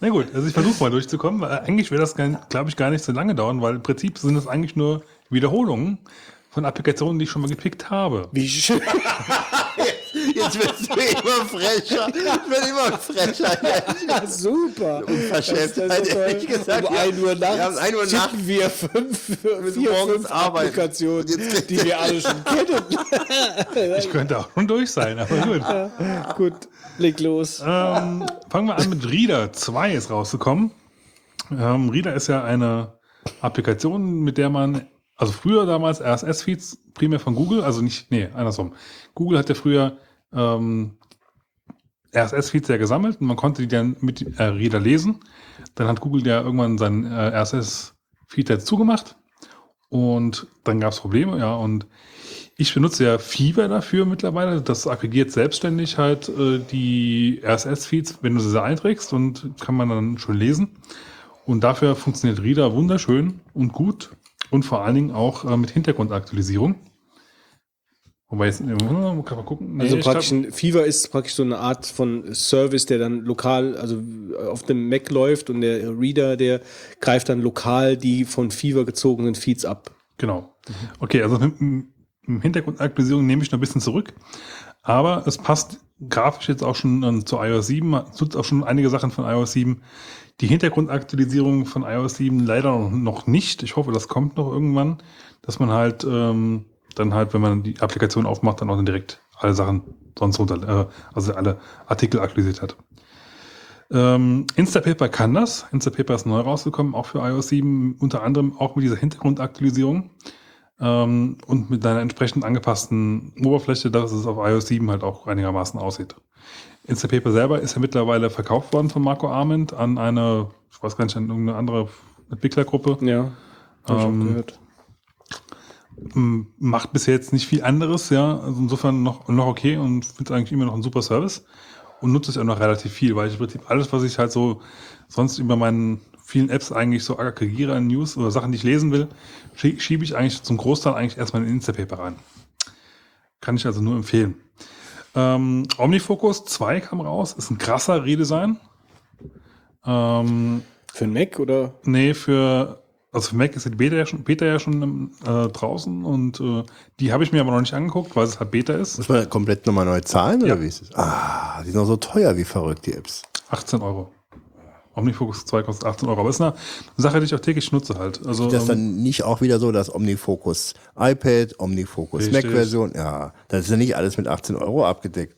[SPEAKER 2] Na gut, also ich versuche mal durchzukommen. weil Eigentlich wird das, glaube ich, gar nicht so lange dauern, weil im Prinzip sind es eigentlich nur Wiederholungen von Applikationen, die ich schon mal gepickt habe.
[SPEAKER 1] Wie schön.
[SPEAKER 3] Jetzt wirst du immer frecher. Ich werde immer frecher.
[SPEAKER 1] Ja, super.
[SPEAKER 3] Unverschämt,
[SPEAKER 1] Das ja
[SPEAKER 3] ehrlich gesagt,
[SPEAKER 1] um
[SPEAKER 3] ja.
[SPEAKER 1] 1 Uhr nachts
[SPEAKER 3] Ja, um 1 Uhr nachts
[SPEAKER 1] wir fünf, vier,
[SPEAKER 3] morgens
[SPEAKER 1] fünf
[SPEAKER 3] arbeiten.
[SPEAKER 1] Applikationen, die wir alle schon kennen.
[SPEAKER 2] Ich könnte auch schon durch sein, aber gut.
[SPEAKER 1] Gut, leg los.
[SPEAKER 2] Ähm, fangen wir an mit Reader 2 ist rausgekommen. Ähm, Reader ist ja eine Applikation, mit der man, also früher damals RSS-Feeds primär von Google, also nicht, nee, andersrum. Google hat ja früher ähm, RSS-Feeds ja gesammelt und man konnte die dann mit äh, Reader lesen. Dann hat Google ja irgendwann seinen äh, RSS-Feed jetzt zugemacht und dann gab es Probleme, ja, und ich benutze ja Fever dafür mittlerweile. Das aggregiert selbstständig halt äh, die RSS-Feeds, wenn du sie einträgst und kann man dann schon lesen. Und dafür funktioniert Reader wunderschön und gut und vor allen Dingen auch äh, mit Hintergrundaktualisierung. Wobei jetzt, äh, kann man gucken. Nee,
[SPEAKER 1] Also praktisch
[SPEAKER 2] glaub-
[SPEAKER 1] ein Fever ist praktisch so eine Art von Service, der dann lokal, also auf dem Mac läuft und der Reader, der greift dann lokal die von Fever gezogenen Feeds ab.
[SPEAKER 2] Genau. Okay, also im, im Hintergrundaktualisierung nehme ich noch ein bisschen zurück. Aber es passt grafisch jetzt auch schon ähm, zu iOS 7. Es tut auch schon einige Sachen von iOS 7. Die Hintergrundaktualisierung von iOS 7 leider noch- noch nicht. Ich hoffe, das kommt noch irgendwann, dass man halt ähm, dann halt, wenn man die Applikation aufmacht, dann auch dann direkt alle Sachen sonst runter, äh, also alle Artikel aktualisiert hat. Ähm, Instapaper kann das. Instapaper ist neu rausgekommen, auch für iOS 7, unter anderem auch mit dieser Hintergrundaktualisierung ähm, und mit einer entsprechend angepassten Oberfläche, dass es auf iOS 7 halt auch einigermaßen aussieht. Instapaper selber ist ja mittlerweile verkauft worden von Marco Arment an eine, ich weiß gar nicht, an irgendeine andere Entwicklergruppe.
[SPEAKER 1] Ja, habe ich
[SPEAKER 2] Ähm,
[SPEAKER 1] auch gehört.
[SPEAKER 2] Macht bisher jetzt nicht viel anderes, ja. Also insofern noch, noch okay und finde eigentlich immer noch ein super Service und nutze es auch noch relativ viel, weil ich im Prinzip alles, was ich halt so sonst über meinen vielen Apps eigentlich so aggregiere an News oder Sachen, die ich lesen will, schie- schiebe ich eigentlich zum Großteil eigentlich erstmal in Instapaper rein. Kann ich also nur empfehlen. Ähm, Omnifocus 2 kam raus, ist ein krasser Redesign. Ähm,
[SPEAKER 1] Für einen Mac oder?
[SPEAKER 2] Nee, für, also für Mac ist die Beta ja schon, Beta ja schon äh, draußen und äh, die habe ich mir aber noch nicht angeguckt, weil es halt Beta ist.
[SPEAKER 3] Muss man komplett nochmal neu zahlen oder
[SPEAKER 2] Ja.
[SPEAKER 3] wie ist es? Ah, die sind noch so teuer wie verrückt, die Apps.
[SPEAKER 2] 18 Euro. Omnifocus 2 kostet 18 Euro, aber ist eine Sache, die ich auch täglich nutze halt. Also,
[SPEAKER 3] Ist das
[SPEAKER 2] ähm,
[SPEAKER 3] dann nicht auch wieder so, dass Omnifocus iPad, Omnifocus. Mac-Version, ja, das ist ja nicht alles mit 18 Euro abgedeckt.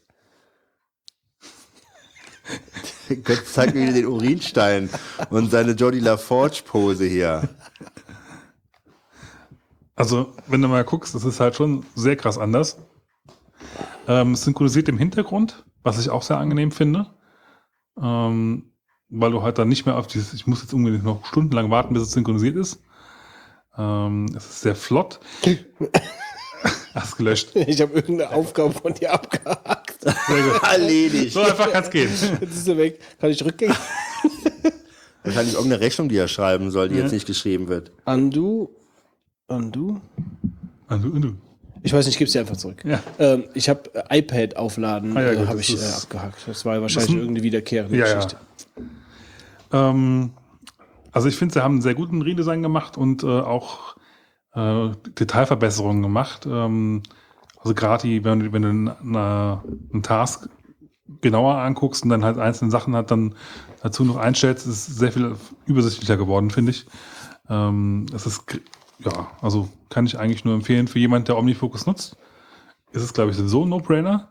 [SPEAKER 3] Gott zeigt mir wieder den Urinstein und seine Jodie LaForge-Pose hier.
[SPEAKER 2] Also, wenn du mal guckst, das ist halt schon sehr krass anders. Ähm, synchronisiert im Hintergrund, was ich auch sehr angenehm finde. Ähm, weil du halt dann nicht mehr auf dieses, ich muss jetzt unbedingt noch stundenlang warten, bis es synchronisiert ist. Ähm, es ist sehr flott. Hast gelöscht.
[SPEAKER 1] Ich habe irgendeine Aufgabe von dir abgehakt.
[SPEAKER 2] Sehr gut.
[SPEAKER 3] Erledigt.
[SPEAKER 2] So einfach kann es gehen.
[SPEAKER 1] Jetzt ist sie weg. Kann ich rückgängig?
[SPEAKER 3] Wahrscheinlich irgendeine Rechnung, die er schreiben soll, die jetzt nicht geschrieben wird.
[SPEAKER 1] Undo. Undo?
[SPEAKER 2] Also, du.
[SPEAKER 1] Ich weiß nicht, ich gebe sie einfach zurück.
[SPEAKER 2] Ja.
[SPEAKER 1] Ähm, ich habe äh, iPad aufladen,
[SPEAKER 2] Ah ja,
[SPEAKER 1] äh, habe
[SPEAKER 2] das
[SPEAKER 1] ich äh, abgehakt. Das war wahrscheinlich
[SPEAKER 2] Das-
[SPEAKER 1] irgendeine wiederkehrende
[SPEAKER 2] Ja, ja.
[SPEAKER 1] Geschichte.
[SPEAKER 2] Ähm, also ich finde, sie haben einen sehr guten Redesign gemacht und äh, auch äh, Detailverbesserungen gemacht. Ähm, also gerade die, wenn, du- wenn du eine, einen Task genauer anguckst und dann halt einzelne Sachen hat, dann dazu noch einstellst, ist sehr viel übersichtlicher geworden, finde ich. Ähm, es ist, ja, also kann ich eigentlich nur empfehlen für jemand, der Omnifocus nutzt. Ist es, glaube ich, sowieso ein No-Brainer.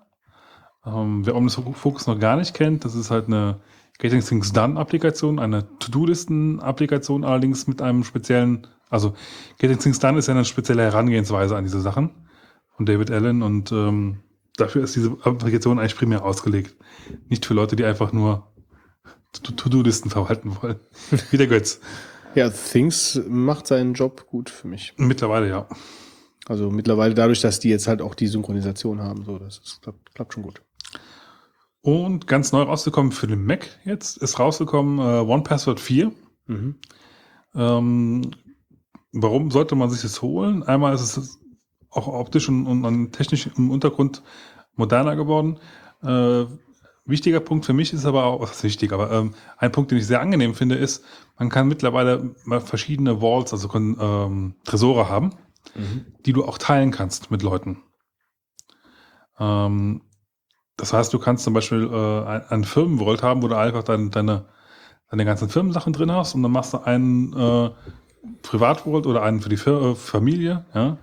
[SPEAKER 2] Ähm, wer Omnifocus noch gar nicht kennt, das ist halt eine Getting Things Done Applikation, eine To-Do-Listen-Applikation, allerdings mit einem speziellen, also Getting Things Done ist ja eine spezielle Herangehensweise an diese Sachen von David Allen und ähm, dafür ist diese Applikation eigentlich primär ausgelegt. Nicht für Leute, die einfach nur To- To-Do-Listen verwalten wollen. Wie der Götz.
[SPEAKER 1] Ja, Things macht seinen Job gut für mich.
[SPEAKER 2] Mittlerweile ja.
[SPEAKER 1] Also mittlerweile dadurch, dass die jetzt halt auch die Synchronisation haben, so das ist, klappt, klappt schon gut.
[SPEAKER 2] Und ganz neu rausgekommen für den Mac jetzt ist rausgekommen äh, One Password 4.
[SPEAKER 1] Mhm.
[SPEAKER 2] Ähm, warum sollte man sich das holen? Einmal ist es auch optisch und, und technisch im Untergrund moderner geworden. Äh, wichtiger Punkt für mich ist aber auch, was ist wichtig, aber ähm, ein Punkt, den ich sehr angenehm finde, ist, man kann mittlerweile verschiedene Vaults, also ähm, Tresore haben, die du auch teilen kannst mit Leuten. Ähm, das heißt, du kannst zum Beispiel äh, ein, ein Firmenvault haben, wo du einfach dein, deine, deine ganzen Firmensachen drin hast und dann machst du einen äh, Privatvault oder einen für die äh, Familie, ja,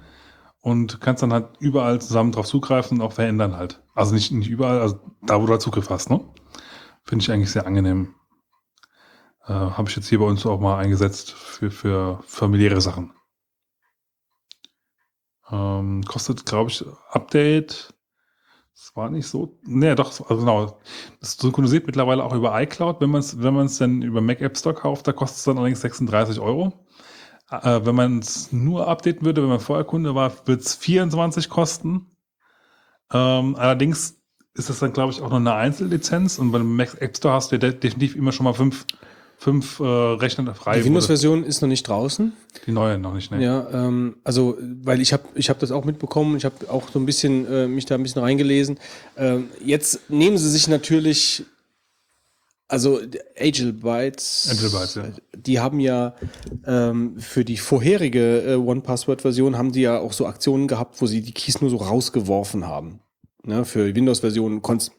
[SPEAKER 2] und kannst dann halt überall zusammen drauf zugreifen und auch verändern halt. Also nicht, nicht überall, also da, wo du halt Zugriff hast, ne? Finde ich eigentlich sehr angenehm. Äh, Habe ich jetzt hier bei uns auch mal eingesetzt für, für familiäre Sachen. Ähm, kostet, glaube ich, Update. Das war nicht so. Nee, doch, also genau. Das synchronisiert mittlerweile auch über iCloud. Wenn man es wenn man's dann über Mac App Store kauft, da kostet es dann allerdings 36 Euro. Äh, wenn man es nur updaten würde, wenn man vorher Kunde war, wird es 24 kosten. Ähm, allerdings ist das dann, glaube ich, auch noch eine Einzellizenz und beim Mac App Store hast du ja definitiv immer schon mal fünf, fünf äh, Rechner frei.
[SPEAKER 1] Die Windows-Version ist noch nicht draußen.
[SPEAKER 2] Die neue noch nicht, ne?
[SPEAKER 1] Ja, ähm, also weil ich habe ich hab das auch mitbekommen, ich habe auch so ein bisschen äh, mich da ein bisschen reingelesen. Ähm, jetzt nehmen sie sich natürlich, also Agelbytes,
[SPEAKER 2] Agelbytes, ja.
[SPEAKER 1] die haben ja ähm, für die vorherige äh, One-Password-Version haben die ja auch so Aktionen gehabt, wo sie die Keys nur so rausgeworfen haben. Ne, für Windows-Versionen konntest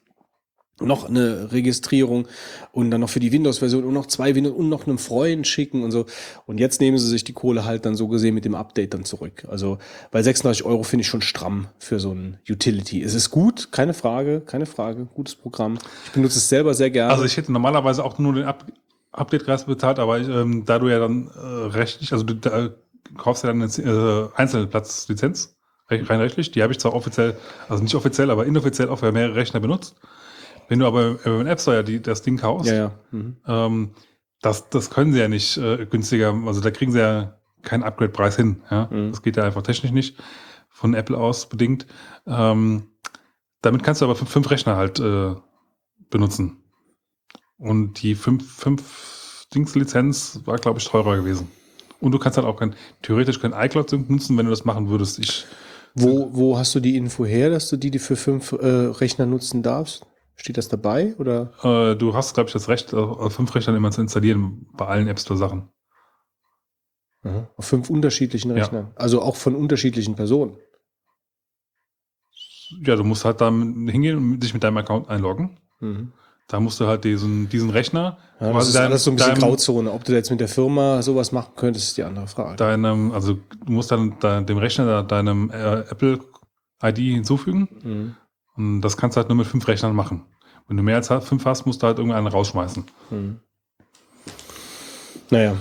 [SPEAKER 1] noch eine Registrierung und dann noch für die Windows-Version und noch zwei Windows und noch einem Freund schicken und so. Und jetzt nehmen sie sich die Kohle halt dann so gesehen mit dem Update dann zurück. Also bei 36 Euro finde ich schon stramm für so ein Utility. Es ist gut, keine Frage, keine Frage, gutes Programm. Ich benutze es selber sehr gerne.
[SPEAKER 2] Also ich hätte normalerweise auch nur den Up Update-Preis bezahlt, aber ich, ähm, da du ja dann äh, rechtlich, also du da, kaufst ja dann eine äh, einzelne Platzlizenz, rein rein rechtlich, die habe ich zwar offiziell, also nicht offiziell, aber inoffiziell auch für mehrere Rechner benutzt. Wenn du aber den App Store ja die, das Ding kaufst,
[SPEAKER 1] ja, ja. Mhm.
[SPEAKER 2] ähm, das, das können sie ja nicht äh, günstiger, also da kriegen sie ja keinen Upgrade-Preis hin. Ja?
[SPEAKER 1] Mhm.
[SPEAKER 2] Das geht ja einfach technisch nicht, von Apple aus bedingt. Ähm, damit kannst du aber fünf, fünf Rechner halt äh, benutzen. Und die fünf, fünf Dings-Lizenz war, glaube ich, teurer gewesen. Und du kannst halt auch kein, theoretisch kein iCloud-Sync nutzen, wenn du das machen würdest. Ich,
[SPEAKER 1] Wo, wo hast du die Info her, dass du die, die für fünf äh, Rechner nutzen darfst? Steht das dabei oder?
[SPEAKER 2] äh, du hast, glaube ich, das Recht, auf fünf Rechnern immer zu installieren bei allen App Store-Sachen.
[SPEAKER 1] Auf fünf unterschiedlichen
[SPEAKER 2] Ja.
[SPEAKER 1] Rechnern. Also auch von unterschiedlichen Personen.
[SPEAKER 2] Ja, du musst halt dann hingehen und dich mit deinem Account einloggen.
[SPEAKER 1] Mhm.
[SPEAKER 2] Da musst du halt diesen, diesen Rechner,
[SPEAKER 1] Ja, das ist
[SPEAKER 2] deinem-
[SPEAKER 1] alles so ein bisschen
[SPEAKER 2] deinem-
[SPEAKER 1] Grauzone. Ob du jetzt mit der Firma sowas machen könntest, ist die andere Frage.
[SPEAKER 2] deinem, also du musst dann de, dem Rechner deinem äh, Apple ID hinzufügen.
[SPEAKER 1] Mhm.
[SPEAKER 2] Und das kannst du halt nur mit fünf Rechnern machen. Wenn du mehr als fünf hast, musst du halt irgendeinen rausschmeißen.
[SPEAKER 1] Mhm. Naja.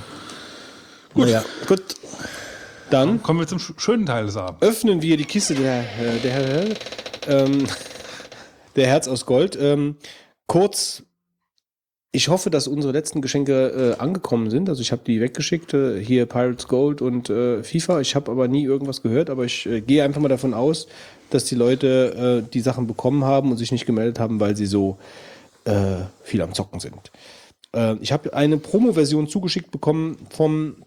[SPEAKER 1] Gut. Naja, gut. Dann
[SPEAKER 2] Kommen wir zum sch- schönen Teil des Abends.
[SPEAKER 1] öffnen wir die Kiste der, äh, der, ähm, der Herz aus Gold. Ähm, kurz, ich hoffe, dass unsere letzten Geschenke äh, angekommen sind. Also ich habe die weggeschickt, äh, hier Pirates Gold und äh, FIFA. Ich habe aber nie irgendwas gehört, aber ich äh, gehe einfach mal davon aus, dass die Leute äh, die Sachen bekommen haben und sich nicht gemeldet haben, weil sie so äh, viel am Zocken sind. Äh, ich habe eine Promo-Version zugeschickt bekommen vom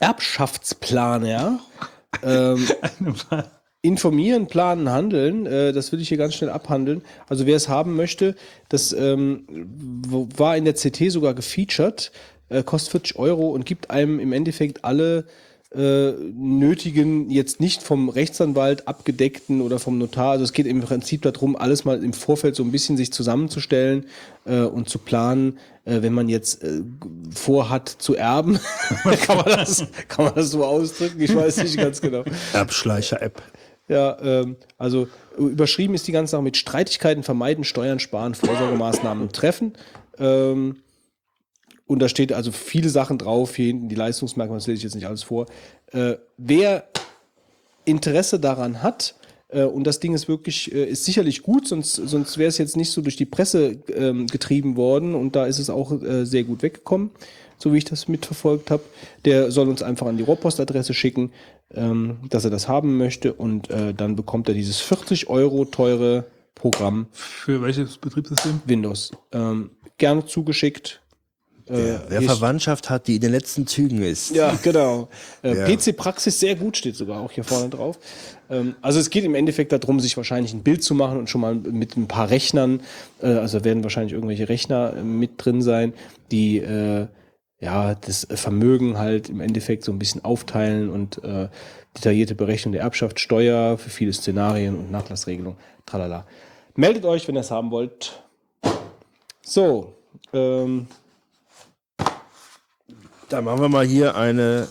[SPEAKER 1] Erbschaftsplaner. ähm, informieren, planen, handeln. Äh, das will ich hier ganz schnell abhandeln. Also wer es haben möchte, das ähm, war in der CT sogar gefeatured, äh, kostet 40 Euro und gibt einem im Endeffekt alle äh, nötigen, jetzt nicht vom Rechtsanwalt abgedeckten oder vom Notar. Also es geht im Prinzip darum, alles mal im Vorfeld so ein bisschen sich zusammenzustellen äh, und zu planen, äh, wenn man jetzt äh, vorhat zu erben. kann, man das, kann man das so ausdrücken? Ich weiß nicht ganz genau.
[SPEAKER 3] Erbschleicher-App.
[SPEAKER 1] Ja, ähm, also überschrieben ist die ganze Sache mit Streitigkeiten vermeiden, Steuern sparen, Vorsorgemaßnahmen treffen. Ähm, und da steht also viele Sachen drauf, hier hinten die Leistungsmerkmale, das lese ich jetzt nicht alles vor. Äh, wer Interesse daran hat, äh, und das Ding ist wirklich, äh, ist sicherlich gut, sonst, sonst wäre es jetzt nicht so durch die Presse ähm, getrieben worden und da ist es auch äh, sehr gut weggekommen, so wie ich das mitverfolgt habe. Der soll uns einfach an die Rohrpostadresse schicken, ähm, dass er das haben möchte und äh, dann bekommt er dieses 40 Euro teure Programm
[SPEAKER 2] Für welches Betriebssystem?
[SPEAKER 1] Windows. Ähm, gerne zugeschickt. Äh,
[SPEAKER 3] Wer Verwandtschaft hat, die in den letzten Zügen ist.
[SPEAKER 1] Ja, genau. Äh,
[SPEAKER 3] Ja.
[SPEAKER 1] PC-Praxis sehr gut steht sogar auch hier vorne drauf. Ähm, also es geht im Endeffekt darum, sich wahrscheinlich ein Bild zu machen und schon mal mit ein paar Rechnern, äh, also werden wahrscheinlich irgendwelche Rechner äh, mit drin sein, die äh, ja das Vermögen halt im Endeffekt so ein bisschen aufteilen und äh, detaillierte Berechnung der Erbschaft, Steuer für viele Szenarien und Nachlassregelung. Tralala. Meldet euch, wenn ihr es haben wollt. So, ähm,
[SPEAKER 3] Dann machen wir mal hier eine,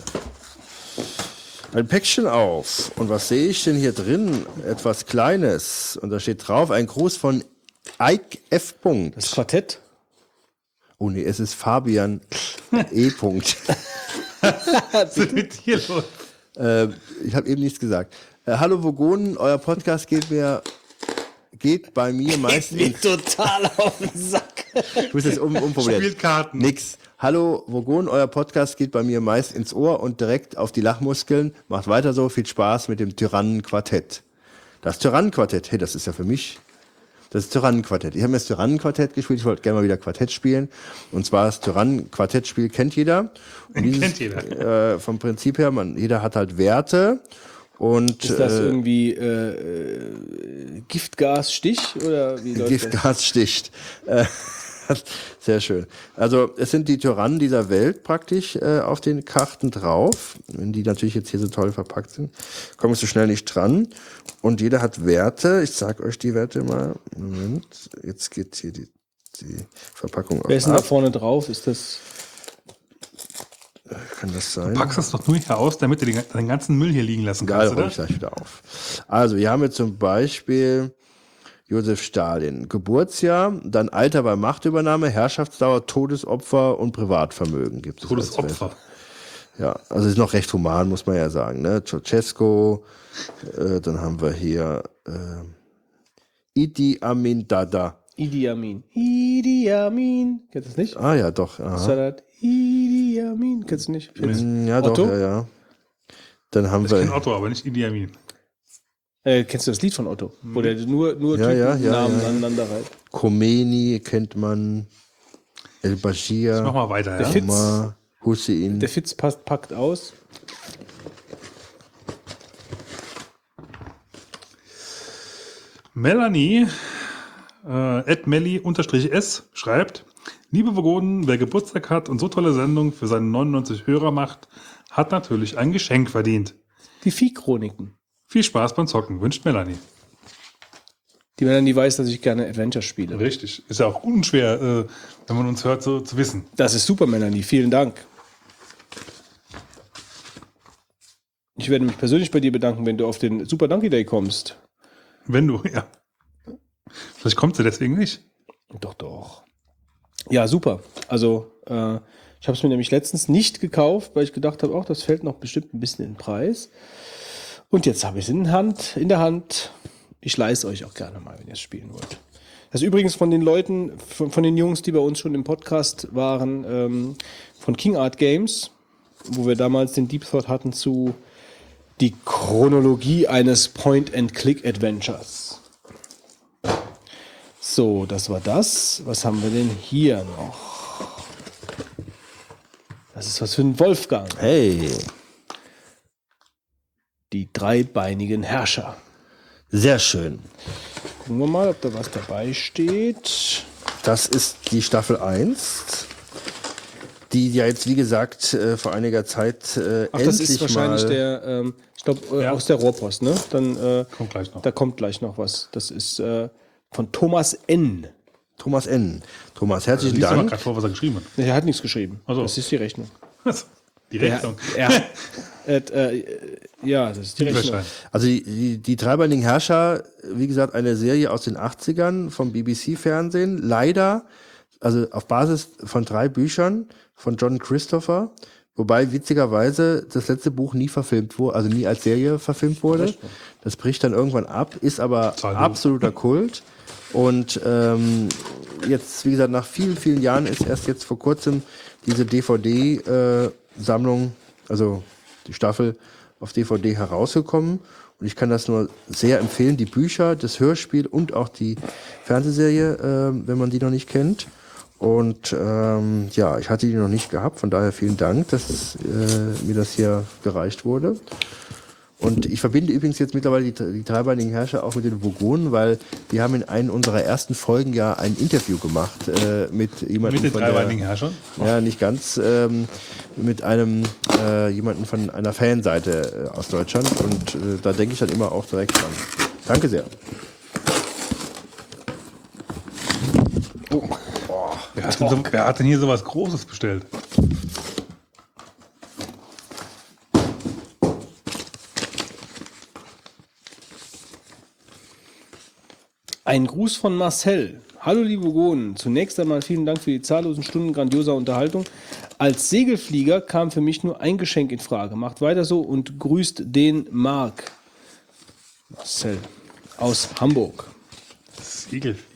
[SPEAKER 3] ein Päckchen auf. Und was sehe ich denn hier drin? Etwas Kleines. Und da steht drauf ein Gruß von Ike F. Punkt.
[SPEAKER 1] das Quartett.
[SPEAKER 3] Oh nee, es ist Fabian E. Punkt.
[SPEAKER 2] Was ist mit dir los?
[SPEAKER 3] Äh, ich habe eben nichts gesagt. Äh, Hallo Vogonen, euer Podcast geht mir geht bei mir meist ins,
[SPEAKER 1] total auf den Sack.
[SPEAKER 3] ich muss das um, umformulieren.
[SPEAKER 2] Spielt Karten.
[SPEAKER 3] Nix. Hallo Vogon, euer Podcast geht bei mir meist ins Ohr und direkt auf die Lachmuskeln. Macht weiter so, viel Spaß mit dem Tyrannenquartett. Das Tyrannenquartett, hey, das ist ja für mich das Tyrannenquartett. Ich habe mir das Tyrannenquartett gespielt, ich wollte gerne mal wieder Quartett spielen. Und zwar das Tyrannenquartettspiel kennt jeder. Und
[SPEAKER 2] Kennt jeder.
[SPEAKER 3] Äh, vom Prinzip her, man, jeder hat halt Werte. Und
[SPEAKER 1] Ist das
[SPEAKER 3] äh,
[SPEAKER 1] irgendwie äh, äh, Giftgasstich oder wie läuft das?
[SPEAKER 3] Sehr schön. Also es sind die Tyrannen dieser Welt praktisch äh, auf den Karten drauf. Wenn die natürlich jetzt hier so toll verpackt sind, komme ich so schnell nicht dran. Und jeder hat Werte. Ich sag euch die Werte mal. Moment. Jetzt geht hier die, die Verpackung
[SPEAKER 1] Wer ist denn da vorne drauf? Ist das
[SPEAKER 3] Kann das sein?
[SPEAKER 2] Packst das doch nur hier aus, damit du den, den ganzen Müll hier liegen lassen
[SPEAKER 3] Egal,
[SPEAKER 2] kannst,
[SPEAKER 3] hol ich
[SPEAKER 2] oder?
[SPEAKER 3] gleich wieder auf. Also, hier haben wir zum Beispiel Josef Stalin. Geburtsjahr, dann Alter bei Machtübernahme, Herrschaftsdauer, Todesopfer und Privatvermögen gibt es.
[SPEAKER 2] Todesopfer.
[SPEAKER 3] Ja, also ist noch recht human, muss man ja sagen. Ne? Ceausescu, äh, dann haben wir hier äh, Idi Amin Dada.
[SPEAKER 1] Idi Amin? Idi Amin. Kennst du das nicht?
[SPEAKER 3] Ah ja, doch. Aha.
[SPEAKER 1] Salat. Idi Amin. Kennst du nicht?
[SPEAKER 3] Mm, Ja,
[SPEAKER 1] Otto?
[SPEAKER 3] doch, ja, ja. Dann haben
[SPEAKER 2] Ich kenne
[SPEAKER 3] wir.
[SPEAKER 2] Otto, aber nicht Idi Amin.
[SPEAKER 1] Äh, kennst du das Lied von Otto? Wo der nur, nur
[SPEAKER 3] Ja, ja, ja,
[SPEAKER 1] Namen
[SPEAKER 3] ja.
[SPEAKER 1] aneinander reiht.
[SPEAKER 3] Khomeini kennt man. El
[SPEAKER 2] Ich mach
[SPEAKER 3] Bashir.
[SPEAKER 2] mal weiter, ja?
[SPEAKER 1] Fitz.
[SPEAKER 3] Hussein.
[SPEAKER 1] Der Fitz passt, packt aus.
[SPEAKER 2] Melanie, äh, Ed Melly unterstrich S schreibt, liebe Vogonen, wer Geburtstag hat und so tolle Sendung für seine 99 Hörer macht, hat natürlich ein Geschenk verdient.
[SPEAKER 1] Die Viehchroniken.
[SPEAKER 2] Viel Spaß beim Zocken, wünscht Melanie.
[SPEAKER 1] Die Melanie weiß, dass ich gerne Adventure spiele.
[SPEAKER 2] Richtig. Ist ja auch unschwer, äh, wenn man uns hört, so zu wissen.
[SPEAKER 1] Das ist super, Melanie. Vielen Dank. Ich werde mich persönlich bei dir bedanken, wenn du auf den Super Donkey Day kommst.
[SPEAKER 2] Wenn du, ja. Vielleicht kommt sie deswegen nicht.
[SPEAKER 1] Doch, doch. Ja, super. Also, äh, ich habe es mir nämlich letztens nicht gekauft, weil ich gedacht habe, auch das fällt noch bestimmt ein bisschen in den Preis. Und jetzt habe ich es in, Hand, in der Hand. Ich leih es euch auch gerne mal, wenn ihr es spielen wollt. Das ist übrigens von den Leuten, von, von den Jungs, die bei uns schon im Podcast waren, ähm, von King Art Games, wo wir damals den Deep Thought hatten zu die Chronologie eines Point-and-Click-Adventures. So, das war das. Was haben wir denn hier noch? Das ist was für ein Wolfgang.
[SPEAKER 3] Hey,
[SPEAKER 1] Die dreibeinigen Herrscher.
[SPEAKER 3] sehr schön.
[SPEAKER 1] Gucken wir mal, ob da was dabei steht.
[SPEAKER 3] Das ist die Staffel 1, die ja jetzt, wie gesagt, äh, vor einiger Zeit äh,
[SPEAKER 1] Ach,
[SPEAKER 3] endlich
[SPEAKER 1] das ist wahrscheinlich
[SPEAKER 3] mal
[SPEAKER 1] der, ähm, ich glaube, äh,
[SPEAKER 2] Ja.
[SPEAKER 1] aus der Rohrpost, ne? Dann, äh,
[SPEAKER 2] Kommt gleich noch.
[SPEAKER 1] da kommt gleich noch was. Das ist äh, von Thomas N.
[SPEAKER 3] Thomas N. Thomas, herzlichen Dank.
[SPEAKER 2] gerade vor, was er geschrieben hat.
[SPEAKER 1] Er hat nichts geschrieben.
[SPEAKER 2] Ach so.
[SPEAKER 1] Das ist die Rechnung.
[SPEAKER 2] Die Rechnung.
[SPEAKER 1] er, hat, äh, ja, das ist die Rechnung.
[SPEAKER 3] Also die, die, die dreibeinigen Herrscher, wie gesagt, eine Serie aus den 80ern vom BBC-Fernsehen. Leider, also auf Basis von drei Büchern von John Christopher, wobei witzigerweise das letzte Buch nie verfilmt wurde, also nie als Serie verfilmt wurde. Das bricht dann irgendwann ab, ist aber
[SPEAKER 2] Zahllos.
[SPEAKER 3] absoluter Kult. Und ähm, jetzt, wie gesagt, nach vielen, vielen Jahren ist erst jetzt vor kurzem diese DVD-Sammlung, also die Staffel, auf DVD herausgekommen. Und ich kann das nur sehr empfehlen, die Bücher, das Hörspiel und auch die Fernsehserie, äh, wenn man die noch nicht kennt. Und ähm, ja, ich hatte die noch nicht gehabt, von daher vielen Dank, dass äh, mir das hier gereicht wurde. Und ich verbinde übrigens jetzt mittlerweile die, die dreibeinigen Herrscher auch mit den Vogonen, weil wir haben in einer unserer ersten Folgen ja ein Interview gemacht äh, mit jemandem
[SPEAKER 2] Mit den dreibeinigen Herrschern.
[SPEAKER 3] ja, nicht ganz. Ähm, mit einem äh, jemanden von einer Fanseite äh, aus Deutschland. Und äh, da denke ich dann immer auch direkt dran. Danke sehr.
[SPEAKER 2] Wer hat, denn so, wer hat denn hier sowas Großes bestellt?
[SPEAKER 1] Ein Gruß von Marcel. Hallo liebe Gonen, zunächst einmal vielen Dank für die zahllosen Stunden grandioser Unterhaltung. Als Segelflieger kam für mich nur ein Geschenk in Frage. Macht weiter so und grüßt den Marc. Marcel aus Hamburg.
[SPEAKER 2] Segelflieger.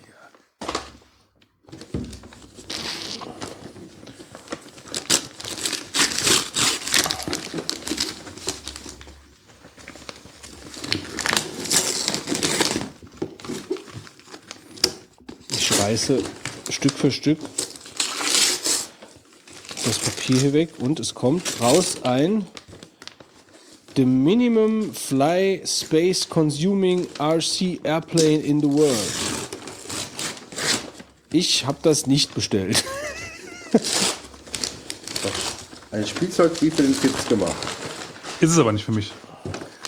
[SPEAKER 1] Ich reiße Stück für Stück das Papier hier weg und es kommt raus ein The Minimum Fly Space Consuming RC Airplane in the World. Ich habe das nicht bestellt.
[SPEAKER 3] Ein Spielzeug wie für den Kids gemacht.
[SPEAKER 2] Ist es aber nicht für mich.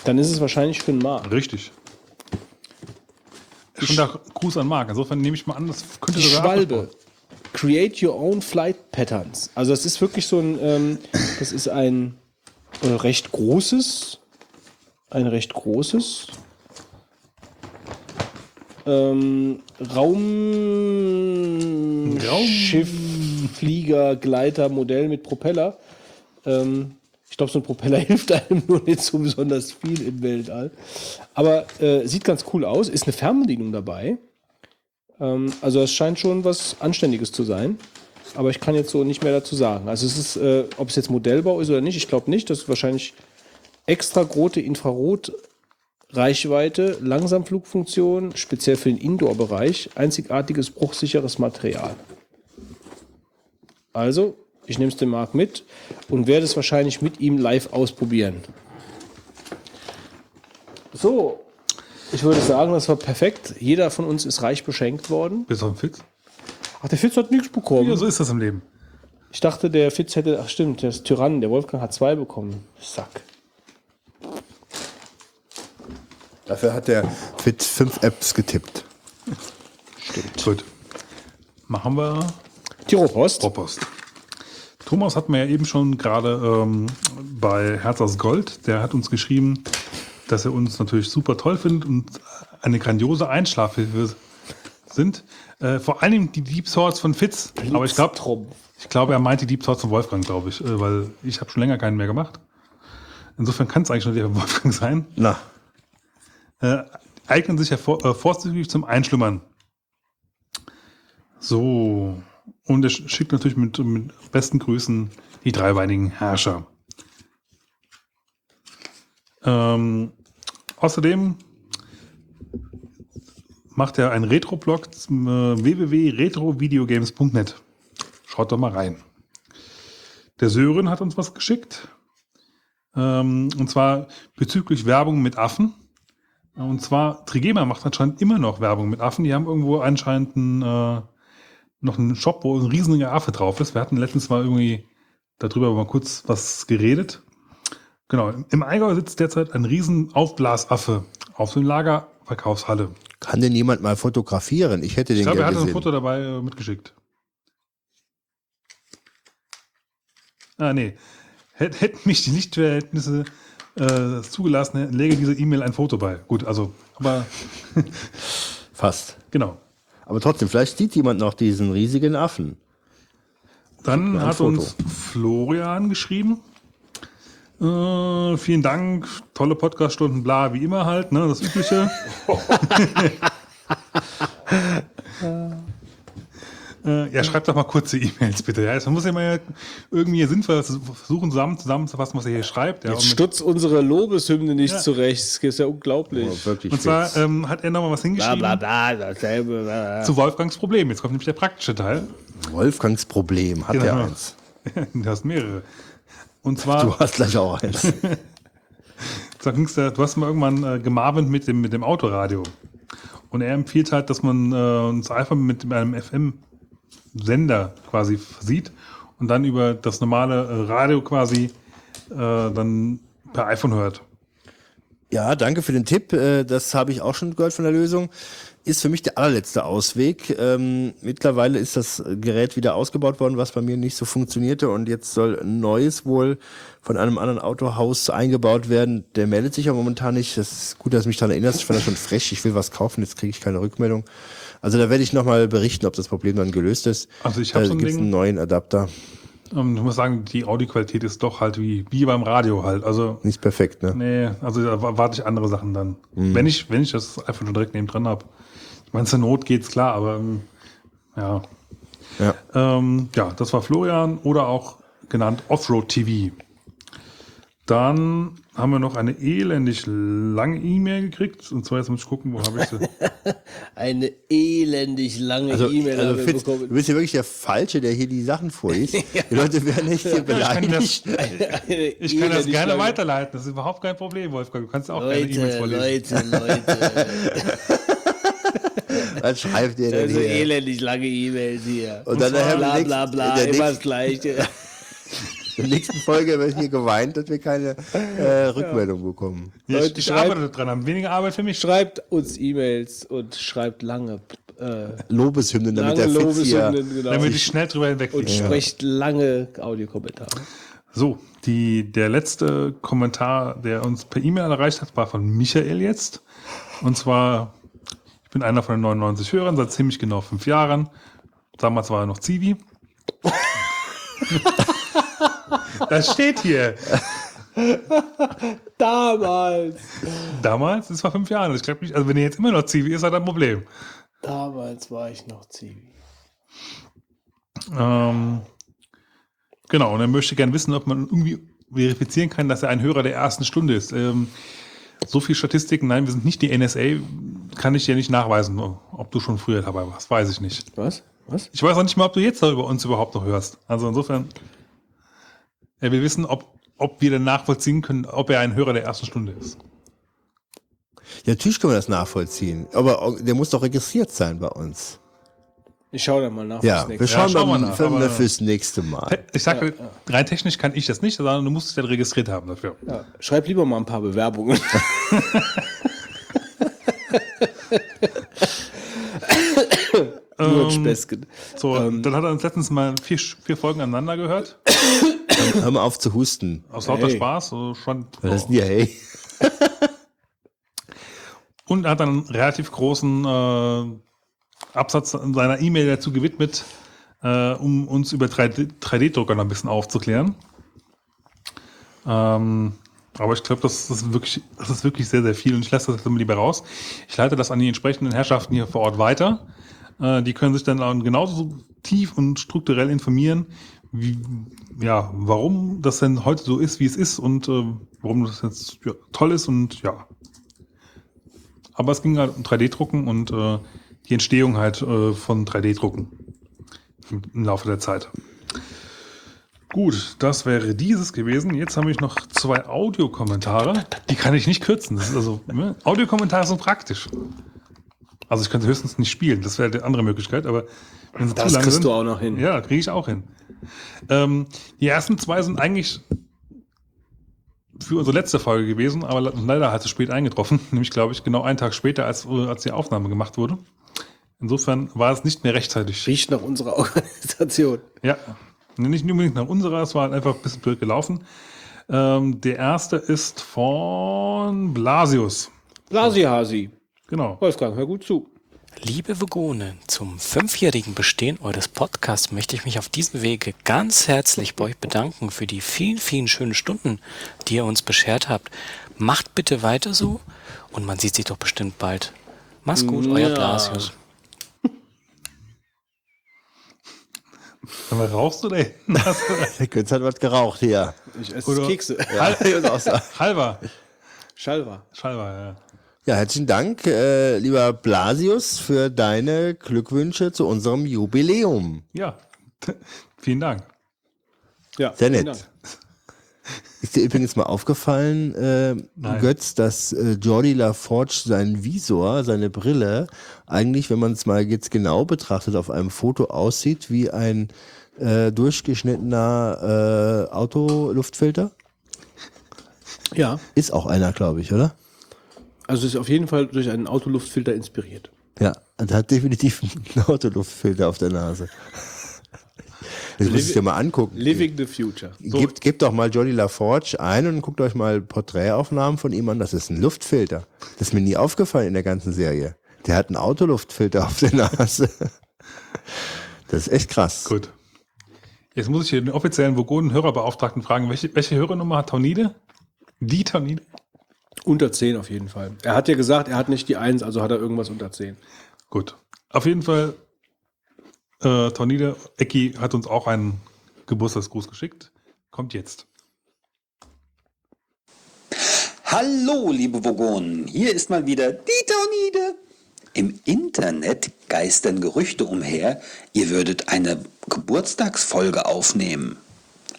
[SPEAKER 1] Dann ist es wahrscheinlich für den Markt.
[SPEAKER 2] Richtig. Schon der Gruß an Marc. Insofern nehme ich mal an, das könnte
[SPEAKER 1] Die
[SPEAKER 2] sogar
[SPEAKER 1] Schwalbe. Create your own flight patterns. Also das ist wirklich so ein, ähm, das ist ein äh, recht großes, ein recht großes ähm, Raum,
[SPEAKER 2] Raum-
[SPEAKER 1] Schiff, Flieger, Gleiter, Modell mit Propeller. Ähm, ich glaube, so ein Propeller hilft einem nur nicht so besonders viel im Weltall. Aber äh, sieht ganz cool aus. Ist eine Fernbedienung dabei. Ähm, also es scheint schon was Anständiges zu sein. Aber ich kann jetzt so nicht mehr dazu sagen. Also es ist, äh, ob es jetzt Modellbau ist oder nicht, ich glaube nicht. Das ist wahrscheinlich extra große Infrarot-Reichweite, Langsamflugfunktion, speziell für den Indoor-Bereich, einzigartiges bruchsicheres Material. Also, ich nehme es dem Marc mit und werde es wahrscheinlich mit ihm live ausprobieren. So, ich würde sagen, das war perfekt. Jeder von uns ist reich beschenkt worden.
[SPEAKER 2] Bis auf den Fitz.
[SPEAKER 1] Ach, der Fitz hat nichts bekommen.
[SPEAKER 2] Ja, so ist das im Leben.
[SPEAKER 1] Ich dachte, der Fitz hätte, ach stimmt, der ist Tyrann, der Wolfgang hat zwei bekommen. Sack.
[SPEAKER 3] Dafür hat der Fit fünf Apps getippt.
[SPEAKER 2] Gut. Machen wir
[SPEAKER 1] Tiropost.
[SPEAKER 2] Rohrpost. Thomas hat mir ja eben schon gerade ähm, bei Herz aus Gold, der hat uns geschrieben, dass er uns natürlich super toll findet und eine grandiose Einschlafhilfe sind. Äh, vor allem die Deep Swords von Fitz. Aber ich glaube, ich glaube, er meint die Deep Swords von Wolfgang, glaube ich, äh, weil ich habe schon länger keinen mehr gemacht. Insofern kann es eigentlich nur der Wolfgang sein.
[SPEAKER 3] Na,
[SPEAKER 2] Äh, eignen sich ja vor, äh, vorzüglich zum Einschlummern. So. Und er sch- schickt natürlich mit, mit besten Grüßen die dreibeinigen Herrscher. Ähm, außerdem macht er einen Retro-Blog zum äh, www.retrovideogames.net. Schaut doch mal rein. Der Sören hat uns was geschickt. Ähm, und zwar bezüglich Werbung mit Affen. Und zwar, Trigema macht anscheinend immer noch Werbung mit Affen. Die haben irgendwo anscheinend einen, äh, noch einen Shop, wo ein riesiger Affe drauf ist. Wir hatten letztens mal irgendwie darüber mal kurz was geredet. Genau, im Allgäu sitzt derzeit ein riesen Aufblasaffe auf dem Lagerverkaufshalle.
[SPEAKER 3] kann denn jemand mal fotografieren? Ich hätte den
[SPEAKER 2] Ich glaube, er
[SPEAKER 3] gerne
[SPEAKER 2] hatte ein
[SPEAKER 3] gesehen.
[SPEAKER 2] Foto dabei äh, mitgeschickt. Ah, nee. Hätt- Hätten mich die Lichtverhältnisse äh, zugelassen, läge diese E-Mail ein Foto bei. Gut, also, aber
[SPEAKER 3] Fast.
[SPEAKER 2] genau.
[SPEAKER 3] Aber trotzdem, vielleicht sieht jemand noch diesen riesigen Affen.
[SPEAKER 2] Dann hat
[SPEAKER 3] Foto.
[SPEAKER 2] uns Florian geschrieben. Äh, vielen Dank, tolle Podcaststunden, bla, wie immer halt, ne, das Übliche. Äh, ja, schreibt doch mal kurze E-Mails bitte. Ja, es muss ja mal irgendwie sinnvoll versuchen, zusammen zusammenzufassen, was er hier schreibt. Ja,
[SPEAKER 1] Jetzt stutzt unsere Lobeshymne nicht
[SPEAKER 2] Ja.
[SPEAKER 1] zurecht. Das ist ja unglaublich.
[SPEAKER 3] Oh, wirklich
[SPEAKER 2] und zwar ähm, hat er nochmal was hingeschrieben
[SPEAKER 1] bla bla, dasselbe. Bla, bla.
[SPEAKER 2] zu Wolfgangs Problem. Jetzt kommt nämlich der praktische Teil.
[SPEAKER 3] Wolfgangs Problem hat
[SPEAKER 2] Genau.
[SPEAKER 3] er eins.
[SPEAKER 2] du hast mehrere. Und zwar,
[SPEAKER 3] Du hast gleich auch eins.
[SPEAKER 2] da ging's da, du hast mal irgendwann äh, gemarvent mit dem, mit dem Autoradio. Und er empfiehlt halt, dass man äh, uns einfach mit einem FM-Sender quasi versieht und dann über das normale äh, Radio quasi äh, dann per iPhone hört.
[SPEAKER 3] Ja, danke für den Tipp. Äh, Das habe ich auch schon gehört von der Lösung. Ist für mich der allerletzte Ausweg. Ähm, mittlerweile ist das Gerät wieder ausgebaut worden, was bei mir nicht so funktionierte. Und jetzt soll ein neues wohl von einem anderen Autohaus eingebaut werden. Der meldet sich ja momentan nicht. Das ist gut, dass du mich daran erinnerst. Ich fand das schon frech. Ich will was kaufen, jetzt kriege ich keine Rückmeldung. Also da werde ich nochmal berichten, ob das Problem dann gelöst ist.
[SPEAKER 2] Also ich hab
[SPEAKER 3] Da
[SPEAKER 2] so ein Ding-
[SPEAKER 3] einen neuen Adapter.
[SPEAKER 2] Ähm, ich muss sagen, die Audioqualität ist doch halt wie, wie beim Radio halt. Also,
[SPEAKER 3] Nicht perfekt, ne?
[SPEAKER 2] nee, also da warte ich andere Sachen dann. Wenn ich, wenn ich das einfach schon direkt neben dran habe. Ich meine, zur Not geht's klar, aber ähm, ja.
[SPEAKER 3] Ja.
[SPEAKER 2] Ähm, ja, das war Florian oder auch genannt Offroad TV. Dann haben wir noch eine elendig lange E-Mail gekriegt. Und zwar jetzt muss ich gucken, wo habe ich sie?
[SPEAKER 1] Eine elendig lange
[SPEAKER 3] Also,
[SPEAKER 1] E-Mail
[SPEAKER 3] also
[SPEAKER 1] haben wir
[SPEAKER 3] Fitz, du
[SPEAKER 1] bekommen.
[SPEAKER 3] bist ja wirklich der Falsche, der hier die Sachen vorliest. Die Leute werden echt hier
[SPEAKER 2] Ich kann
[SPEAKER 3] beleidigt.
[SPEAKER 2] das,
[SPEAKER 1] Eine
[SPEAKER 2] ich kann das gerne
[SPEAKER 1] lange-
[SPEAKER 2] weiterleiten. Das ist überhaupt kein Problem, Wolfgang. Du kannst auch gerne E-Mails
[SPEAKER 1] Leute,
[SPEAKER 2] vorlesen.
[SPEAKER 1] Leute, Leute.
[SPEAKER 3] Was schreibt ihr denn
[SPEAKER 1] Also
[SPEAKER 3] hier?
[SPEAKER 1] elendig lange E-Mails hier.
[SPEAKER 3] Und dann nachher
[SPEAKER 1] bla bla bla, immer das Gleiche.
[SPEAKER 3] In der nächsten Folge wird hier geweint, dass wir keine äh, Rückmeldung bekommen.
[SPEAKER 2] Ja,
[SPEAKER 1] Leute,
[SPEAKER 2] ich,
[SPEAKER 1] schreibt-
[SPEAKER 2] arbeite dran, haben weniger Arbeit für mich.
[SPEAKER 1] Schreibt uns E-Mails und schreibt lange, äh,
[SPEAKER 3] Lobeshymnen, damit
[SPEAKER 1] lange
[SPEAKER 3] der Fitz hier...
[SPEAKER 1] Genau.
[SPEAKER 2] Damit ich schnell drüber
[SPEAKER 1] und
[SPEAKER 2] hinwegfliege.
[SPEAKER 1] sprecht lange Audiokommentare.
[SPEAKER 2] So, die, der letzte Kommentar, der uns per E-Mail erreicht hat, war von Michael jetzt. Und zwar, ich bin einer von den 99 Hörern, seit ziemlich genau fünf Jahren. Damals war er noch Zivi. das steht hier.
[SPEAKER 1] Damals,
[SPEAKER 2] Damals, das war fünf Jahre. Ich glaube nicht, also wenn er jetzt immer noch Zivi ist, hat er ein Problem.
[SPEAKER 1] damals war ich noch Zivi.
[SPEAKER 2] Ähm, genau, und er möchte gerne wissen, ob man irgendwie verifizieren kann, dass er ein Hörer der ersten Stunde ist. Ähm, so viel Statistiken, nein, wir sind nicht die NSA, kann ich dir nicht nachweisen, ob du schon früher dabei warst, weiß ich nicht.
[SPEAKER 1] Was? Was?
[SPEAKER 2] Ich weiß auch nicht mal, ob du jetzt über uns überhaupt noch hörst. Also insofern, er will wissen, ob, ob wir denn nachvollziehen können, ob er ein Hörer der ersten Stunde ist.
[SPEAKER 3] Ja, natürlich können wir das nachvollziehen. Aber der muss doch registriert sein bei uns.
[SPEAKER 1] Ich schau da mal nach.
[SPEAKER 3] Ja,
[SPEAKER 1] fürs
[SPEAKER 3] wir
[SPEAKER 1] nächste
[SPEAKER 2] Ja,
[SPEAKER 3] schauen
[SPEAKER 2] schauen wir
[SPEAKER 3] mal
[SPEAKER 2] nach,
[SPEAKER 3] fürs nächste Mal.
[SPEAKER 2] Ich sage, rein technisch kann ich das nicht, sondern du musst dich dann registriert haben dafür.
[SPEAKER 1] Ja, schreib lieber mal ein paar Bewerbungen. Nur Späßchen.
[SPEAKER 2] So, dann hat er uns letztens mal vier, vier Folgen aneinander gehört.
[SPEAKER 3] Hör mal auf zu husten.
[SPEAKER 2] Aus lauter
[SPEAKER 1] Hey.
[SPEAKER 2] Spaß. Schon,
[SPEAKER 3] Was ist denn hier, hey?
[SPEAKER 2] Und er hat dann einen relativ großen äh, Absatz in seiner E-Mail dazu gewidmet, äh, um uns über 3D 3D-Drucker noch ein bisschen aufzuklären. Ähm, aber ich glaube, das, ist wirklich, das ist wirklich sehr, sehr viel und ich lasse das immer lieber raus. Ich leite das an die entsprechenden Herrschaften hier vor Ort weiter. Äh, die können sich dann auch genauso tief und strukturell informieren, wie, ja, warum das denn heute so ist, wie es ist und äh, warum das jetzt ja, toll ist und ja, aber es ging halt um 3D-Drucken und äh, die Entstehung halt äh, von 3D-Drucken im, Laufe der Zeit. Gut, das wäre dieses gewesen. Jetzt habe ich noch zwei Audiokommentare. Die kann ich nicht kürzen. Das ist also, ne? Audiokommentare sind praktisch. Also ich könnte höchstens nicht spielen. Das wäre die andere Möglichkeit. Aber wenn sie
[SPEAKER 1] Das
[SPEAKER 2] zu lang
[SPEAKER 1] kriegst
[SPEAKER 2] sind,
[SPEAKER 1] du auch noch hin.
[SPEAKER 2] Ja, kriege ich auch hin. Ähm, die ersten zwei sind eigentlich für unsere letzte Folge gewesen, aber le- leider hat es spät eingetroffen, nämlich glaube ich genau einen Tag später, als, äh, als die Aufnahme gemacht wurde. Insofern war es nicht mehr rechtzeitig.
[SPEAKER 1] Riecht nach unserer Organisation.
[SPEAKER 2] Ja, nicht unbedingt nach unserer, es war halt einfach ein bisschen blöd gelaufen. Ähm, der erste ist von Blasius.
[SPEAKER 1] Blasihasi.
[SPEAKER 2] Genau.
[SPEAKER 1] Wolfgang, hör gut zu.
[SPEAKER 6] Liebe Vogone, zum fünfjährigen Bestehen eures Podcasts möchte ich mich auf diesem Wege ganz herzlich bei euch bedanken für die vielen, vielen schönen Stunden, die ihr uns beschert habt. Macht bitte weiter so und man sieht sich doch bestimmt bald. Mach's gut, euer
[SPEAKER 1] Ja.
[SPEAKER 6] Blasius.
[SPEAKER 2] Aber rauchst du hinten?
[SPEAKER 3] Der Götz hat was geraucht hier.
[SPEAKER 1] Ich esse Kekse.
[SPEAKER 3] Ja.
[SPEAKER 2] Halber.
[SPEAKER 1] Schalwa.
[SPEAKER 2] Schalber, ja.
[SPEAKER 3] Ja, herzlichen Dank, äh, lieber Blasius, für deine Glückwünsche zu unserem Jubiläum.
[SPEAKER 2] Ja, vielen Dank.
[SPEAKER 1] Ja,
[SPEAKER 3] Sehr
[SPEAKER 1] vielen
[SPEAKER 3] nett.
[SPEAKER 1] Dank.
[SPEAKER 3] Ist dir übrigens mal aufgefallen, äh,
[SPEAKER 2] Nein.
[SPEAKER 3] Götz, dass äh, Jordi LaForge seinen Visor, seine Brille, eigentlich, wenn man es mal jetzt genau betrachtet, auf einem Foto aussieht wie ein äh, durchgeschnittener äh, Autoluftfilter?
[SPEAKER 1] Ja,
[SPEAKER 3] Ist auch einer, glaube ich, oder?
[SPEAKER 1] Also ist auf jeden Fall durch einen Autoluftfilter inspiriert.
[SPEAKER 3] Ja, und hat definitiv einen Autoluftfilter auf der Nase. Das muss ich dir mal angucken.
[SPEAKER 1] Living the Future.
[SPEAKER 3] Gebt, gebt doch mal Jolly LaForge ein und guckt euch mal Porträtaufnahmen von ihm an. Das ist ein Luftfilter. Das ist mir nie aufgefallen in der ganzen Serie. Der hat einen Autoluftfilter auf der Nase. Das ist echt krass.
[SPEAKER 2] Gut. Jetzt muss ich hier den offiziellen Vogonen-Hörerbeauftragten fragen, welche, welche Hörernummer hat Taunide? Die Taunide?
[SPEAKER 1] Unter 10 auf jeden Fall. Er hat ja gesagt, er hat nicht die 1, also hat er irgendwas unter 10.
[SPEAKER 2] Gut. Auf jeden Fall, äh, Taunide, Ecki hat uns auch einen Geburtstagsgruß geschickt. Kommt jetzt.
[SPEAKER 7] Hallo, liebe Vogonen, hier ist mal wieder die Taunide. Im Internet geistern Gerüchte umher, ihr würdet eine Geburtstagsfolge aufnehmen.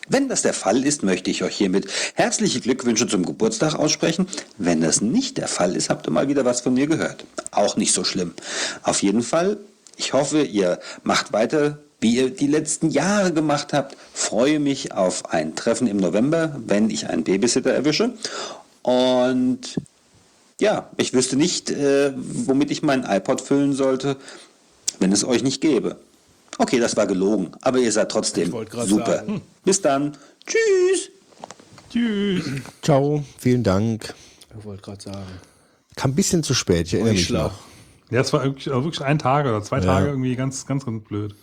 [SPEAKER 7] Wenn das der Fall ist, möchte ich euch hiermit herzliche Glückwünsche zum Geburtstag aussprechen. Wenn das nicht der Fall ist, habt ihr mal wieder was von mir gehört. Auch nicht so schlimm. Auf jeden Fall, ich hoffe, ihr macht weiter, wie ihr die letzten Jahre gemacht habt. Freue mich auf ein Treffen im November, wenn ich einen Babysitter erwische. Und ja, ich wüsste nicht, äh, womit ich meinen iPod füllen sollte, wenn es euch nicht gäbe. Okay, das war gelogen, aber ihr seid trotzdem super.
[SPEAKER 1] sagen.
[SPEAKER 7] Bis dann. Tschüss.
[SPEAKER 2] Tschüss.
[SPEAKER 3] Ciao, vielen Dank.
[SPEAKER 1] Ich wollte gerade sagen.
[SPEAKER 3] Kam ein bisschen zu spät, ich erinnere mich
[SPEAKER 1] Heuchler.
[SPEAKER 3] noch.
[SPEAKER 2] Ja, es war wirklich, wirklich ein Tag oder zwei Tage irgendwie ganz, ganz, ganz blöd.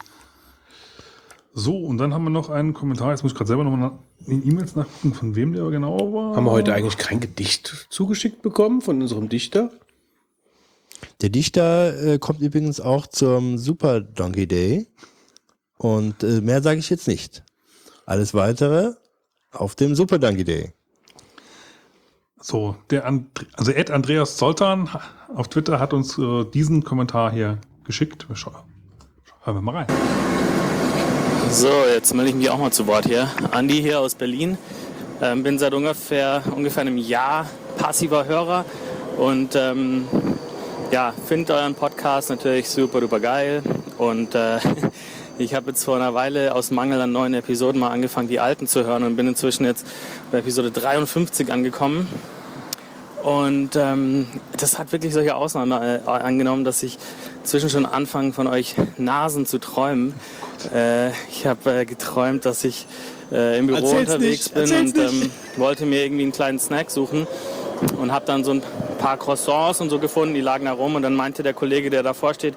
[SPEAKER 2] So, und dann haben wir noch einen Kommentar. Jetzt muss ich gerade selber nochmal in E-Mails nachgucken, von wem der genau war.
[SPEAKER 1] Haben wir heute eigentlich kein Gedicht zugeschickt bekommen von unserem Dichter?
[SPEAKER 3] Der Dichter äh, kommt übrigens auch zum Super Donkey Day. Und äh, mehr sage ich jetzt nicht. Alles weitere auf dem Super Donkey Day.
[SPEAKER 2] So, der And also Ed Andreas Zoltan auf Twitter hat uns äh, diesen Kommentar hier geschickt. Wir schauen, hören wir mal rein.
[SPEAKER 8] So, jetzt melde ich mich auch mal zu Wort hier. Andi hier aus Berlin. Ähm, bin seit ungefähr, ungefähr einem Jahr passiver Hörer und ähm, ja, finde euren Podcast natürlich super, duper geil. Und äh, ich habe jetzt vor einer Weile aus Mangel an neuen Episoden mal angefangen, die alten zu hören und bin inzwischen jetzt bei Episode 53 angekommen. Und ähm, das hat wirklich solche Ausnahmen äh, angenommen, dass ich zwischen schon anfange, von euch Nasen zu träumen. Äh, ich habe äh, geträumt, dass ich äh, im Büro
[SPEAKER 1] Erzähl's
[SPEAKER 8] unterwegs
[SPEAKER 1] nicht,
[SPEAKER 8] bin
[SPEAKER 1] erzähl's
[SPEAKER 8] und ähm, wollte mir irgendwie einen kleinen Snack suchen und habe dann so ein paar Croissants und so gefunden, die lagen da rum und dann meinte der Kollege, der davor steht,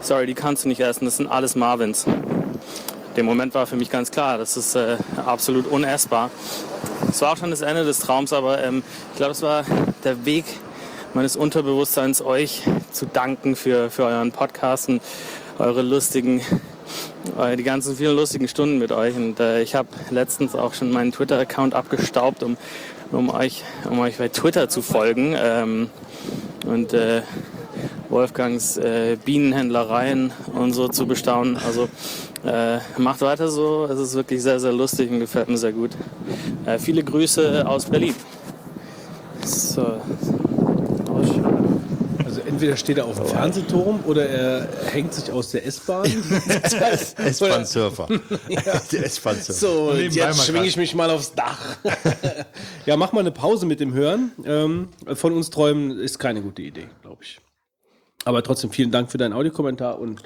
[SPEAKER 8] sorry, die kannst du nicht essen, das sind alles Marvins. Dem Moment war für mich ganz klar, das ist äh, absolut unessbar. Es war auch schon das Ende des Traums, aber ähm, ich glaube, es war der Weg meines Unterbewusstseins, euch zu danken für, für euren Podcast und eure lustigen, äh, die ganzen vielen lustigen Stunden mit euch. Und äh, ich habe letztens auch schon meinen Twitter-Account abgestaubt, um, um, euch, um euch bei Twitter zu folgen. Ähm, und äh, Wolfgangs äh, Bienenhändlereien und so zu bestaunen. Also äh, macht weiter so. Es ist wirklich sehr, sehr lustig und gefällt mir sehr gut. Äh, viele Grüße aus Berlin. So.
[SPEAKER 1] Entweder steht er auf dem Fernsehturm oder er hängt sich aus der S-Bahn.
[SPEAKER 3] S-Bahn-Surfer. Der S-Bahn-Surfer.
[SPEAKER 1] So, jetzt schwinge ich mich mal aufs Dach. ja, mach mal eine Pause mit dem Hören. Ähm, von uns träumen ist keine gute Idee, glaube ich. Aber trotzdem vielen Dank für deinen Audiokommentar und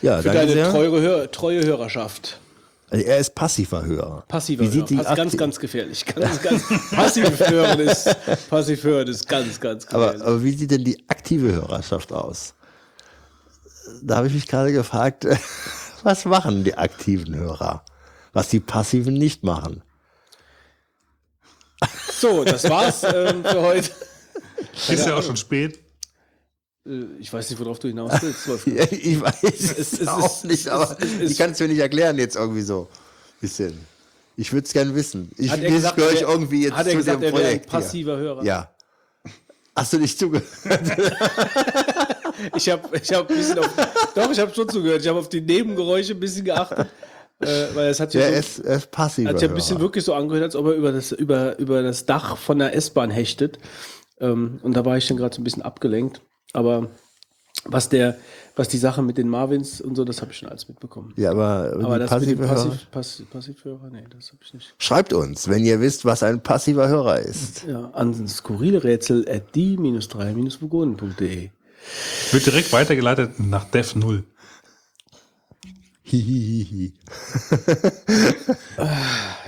[SPEAKER 3] Ja,
[SPEAKER 1] für deine treue, Hör treue Hörerschaft.
[SPEAKER 3] Also er ist passiver Hörer.
[SPEAKER 1] Passiver
[SPEAKER 3] Wie
[SPEAKER 1] Hörer. Pass, ganz,
[SPEAKER 3] akti-
[SPEAKER 1] ganz gefährlich. Ganz, ganz, passiv hören ist, passiv hören ist ganz, ganz
[SPEAKER 3] Aber,
[SPEAKER 1] gefährlich.
[SPEAKER 3] aber wie sieht denn die aktive Hörerschaft aus? Da habe ich mich gerade gefragt, was machen die aktiven Hörer? Was die passiven nicht machen.
[SPEAKER 1] so, das war's ähm, für heute.
[SPEAKER 2] Ist ja auch schon spät.
[SPEAKER 1] Äh, Ich weiß nicht, worauf du hinaus willst.
[SPEAKER 3] Ja, ich weiß es,
[SPEAKER 1] Es- es
[SPEAKER 3] auch
[SPEAKER 1] ist-
[SPEAKER 3] nicht, aber
[SPEAKER 1] es ist-
[SPEAKER 3] ich kann es mir nicht erklären jetzt irgendwie so. Bisschen. Ich würde es gerne wissen. Ich
[SPEAKER 1] Hat er
[SPEAKER 3] das
[SPEAKER 1] gesagt,
[SPEAKER 3] gehöre ich irgendwie jetzt
[SPEAKER 1] hat er
[SPEAKER 3] zu
[SPEAKER 1] gesagt,
[SPEAKER 3] dem
[SPEAKER 1] er wäre ein
[SPEAKER 3] Projekt. hier.
[SPEAKER 1] passiver Hörer?
[SPEAKER 3] Ja. Hast du nicht zugehört?
[SPEAKER 1] Ich habe ich hab ein bisschen auf, doch, ich habe schon zugehört. Ich habe auf die Nebengeräusche ein bisschen geachtet, äh, weil es hat ja
[SPEAKER 3] Der
[SPEAKER 1] so,
[SPEAKER 3] ist, er ist passiver.
[SPEAKER 1] hat ja ein bisschen wirklich so angehört, als ob er über das, über, über das Dach von der S-Bahn hechtet. Ähm, und da war ich dann gerade so ein bisschen abgelenkt. Aber was der, was die Sache mit den Marvins und so, das habe ich schon alles mitbekommen.
[SPEAKER 3] Ja, aber,
[SPEAKER 1] Aber das mit
[SPEAKER 3] passive Hörer.
[SPEAKER 1] Passiv, Passiv, Passivhörer, nee, das habe ich nicht.
[SPEAKER 3] Schreibt uns, wenn ihr wisst, was ein passiver Hörer ist.
[SPEAKER 1] Ja, an skurrile Rätsel at die-3-vogonen.de.
[SPEAKER 2] Wird direkt weitergeleitet nach Dev 0.
[SPEAKER 3] Hihihihi.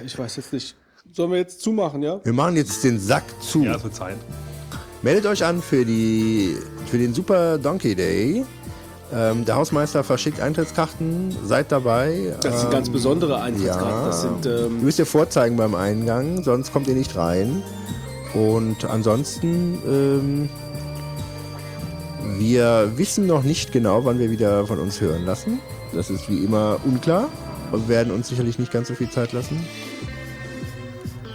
[SPEAKER 1] Ich weiß jetzt nicht. Sollen wir jetzt zumachen, ja?
[SPEAKER 3] Wir machen jetzt den Sack zu.
[SPEAKER 2] Ja, wird Zeit.
[SPEAKER 3] Meldet euch an für, die, für den Super Donkey Day. Ähm, der Hausmeister verschickt Eintrittskarten. Seid dabei.
[SPEAKER 1] Das eine ganz
[SPEAKER 3] Ähm,
[SPEAKER 1] besondere Eintrittskarte.
[SPEAKER 3] ja.
[SPEAKER 1] Das sind, ähm,
[SPEAKER 3] müsst ihr vorzeigen beim Eingang, sonst kommt ihr nicht rein. Und ansonsten, ähm, wir wissen noch nicht genau, wann wir wieder von uns hören lassen. Das ist wie immer unklar. Und werden uns sicherlich nicht ganz so viel Zeit lassen.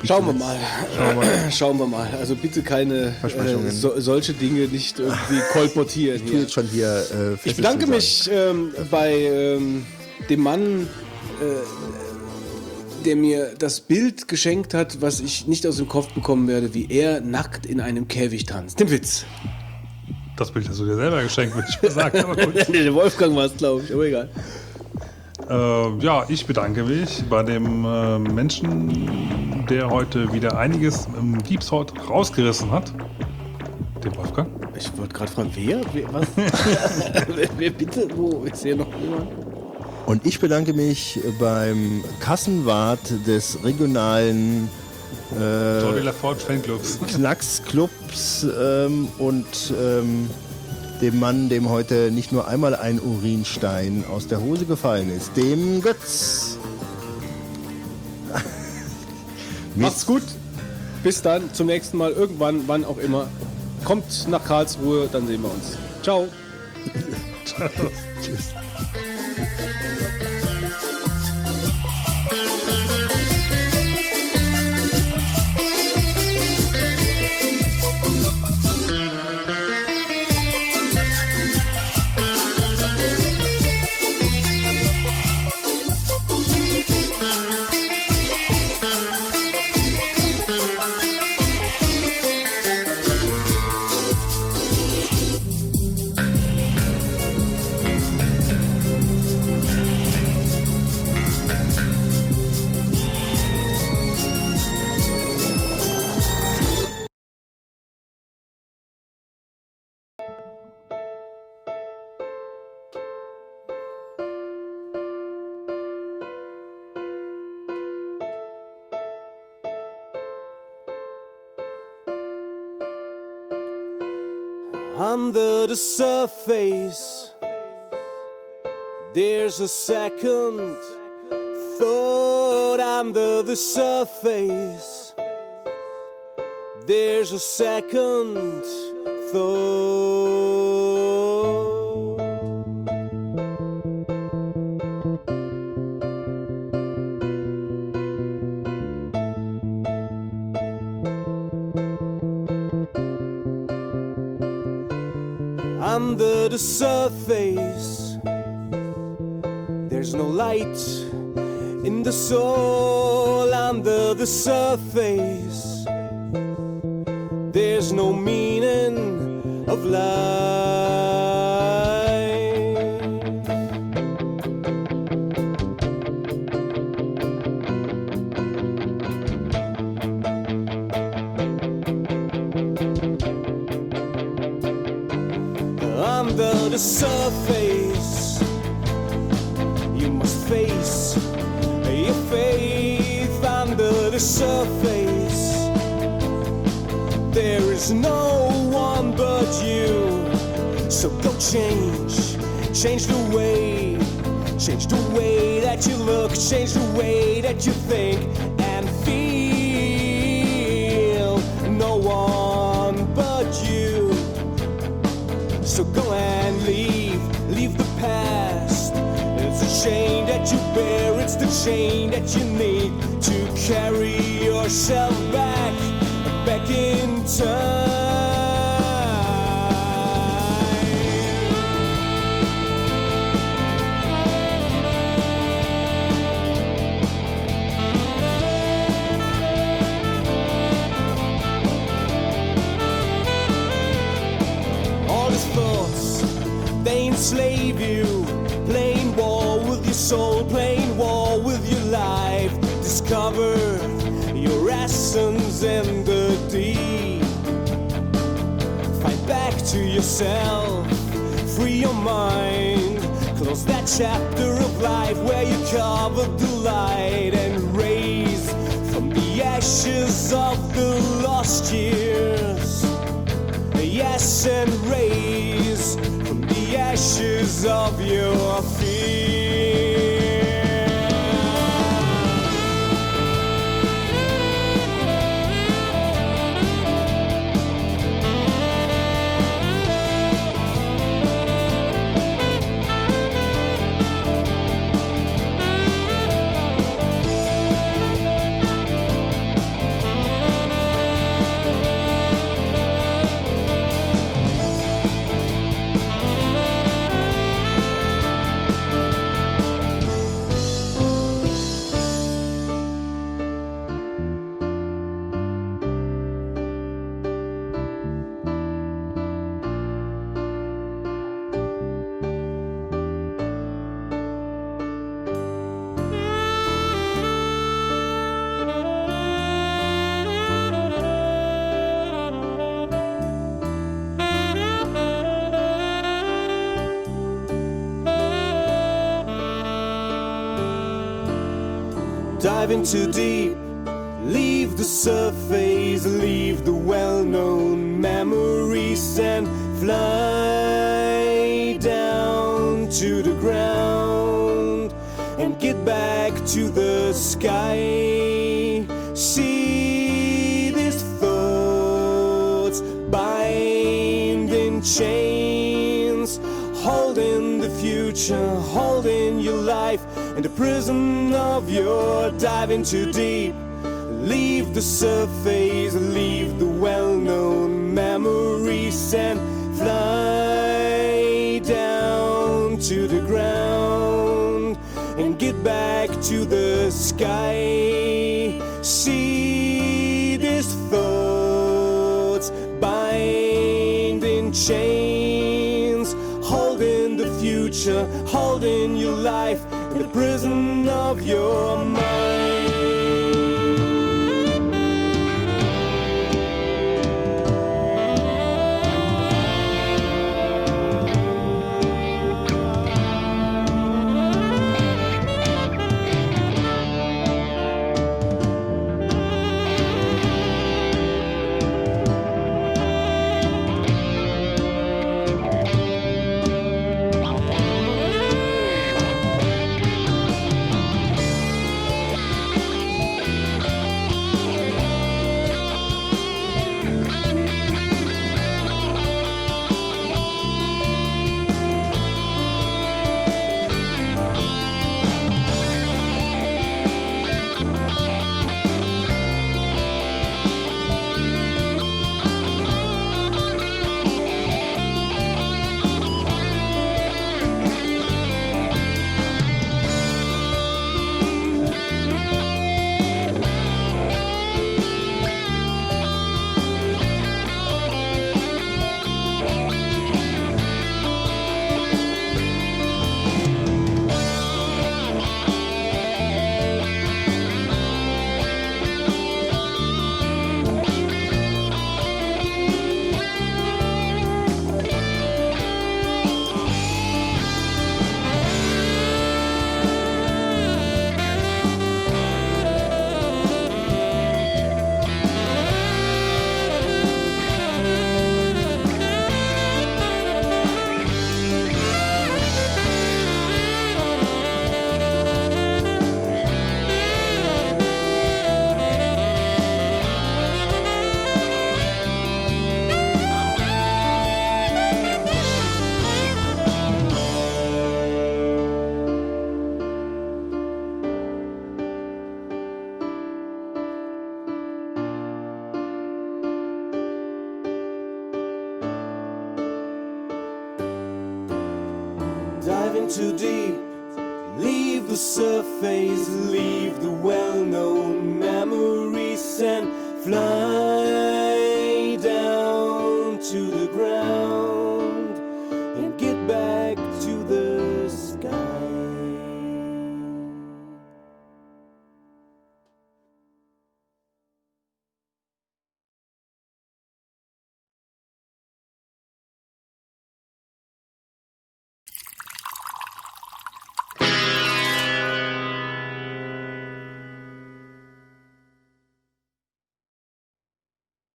[SPEAKER 1] Schauen wir mal.
[SPEAKER 3] Schauen wir mal.
[SPEAKER 1] Schauen wir mal. Also bitte keine
[SPEAKER 3] Versprechungen.
[SPEAKER 1] äh, so, solche Dinge nicht irgendwie kolportieren.
[SPEAKER 3] Ich
[SPEAKER 1] Hier.
[SPEAKER 3] jetzt schon hier. Äh,
[SPEAKER 1] Ich bedanke mich ähm, bei ähm, dem Mann, äh, der mir das Bild geschenkt hat, was ich nicht aus dem Kopf bekommen werde, wie er nackt in einem Käfig tanzt. Den Witz.
[SPEAKER 2] Das Bild hast du dir selber geschenkt, würde ich mal sagen. Aber gut.
[SPEAKER 1] Nee, der Wolfgang war es, glaube ich, aber egal.
[SPEAKER 2] Äh, ja, ich bedanke mich bei dem äh, Menschen, der heute wieder einiges im Gipshaut rausgerissen hat. Dem Wolfgang.
[SPEAKER 1] Ich wollte gerade fragen, wer? wer was? wer, wer bitte? Wo? Ist hier noch jemand?
[SPEAKER 3] Und ich bedanke mich beim Kassenwart des regionalen äh,
[SPEAKER 2] LaForge Fanclubs.
[SPEAKER 3] Knacksclubs ähm, und ähm, dem Mann, dem heute nicht nur einmal ein Urinstein aus der Hose gefallen ist, dem Götz.
[SPEAKER 1] Macht's gut. Bis dann. Zum nächsten Mal. Irgendwann, wann auch immer. Kommt nach Karlsruhe, dann sehen wir uns. Ciao.
[SPEAKER 3] Tschüss.
[SPEAKER 9] The surface, there's a second thought. Under the surface, there's a second thought. Under the surface, there's no light in the soul. Under the surface, there's no meaning of life. The surface, you must face your faith. Under the surface, there is no one but you. So go change, change the way, change the way that you look, change the way that you think
[SPEAKER 1] despair, it's the chain that you need to carry yourself back, back in time. Yourself. Free your mind. Close that chapter of life where you covered the light and raise from the ashes of the lost years. Yes and raise from the ashes of your fear. Dive into deep, leave the surface, leave the well known memories and fly down to the ground and get back to the sky. The prison of your diving too deep. Leave the surface, leave the well known memories and fly down to the ground and get back to the sky. See these thoughts bind in chains, holding the future, holding your life the prison of your mind.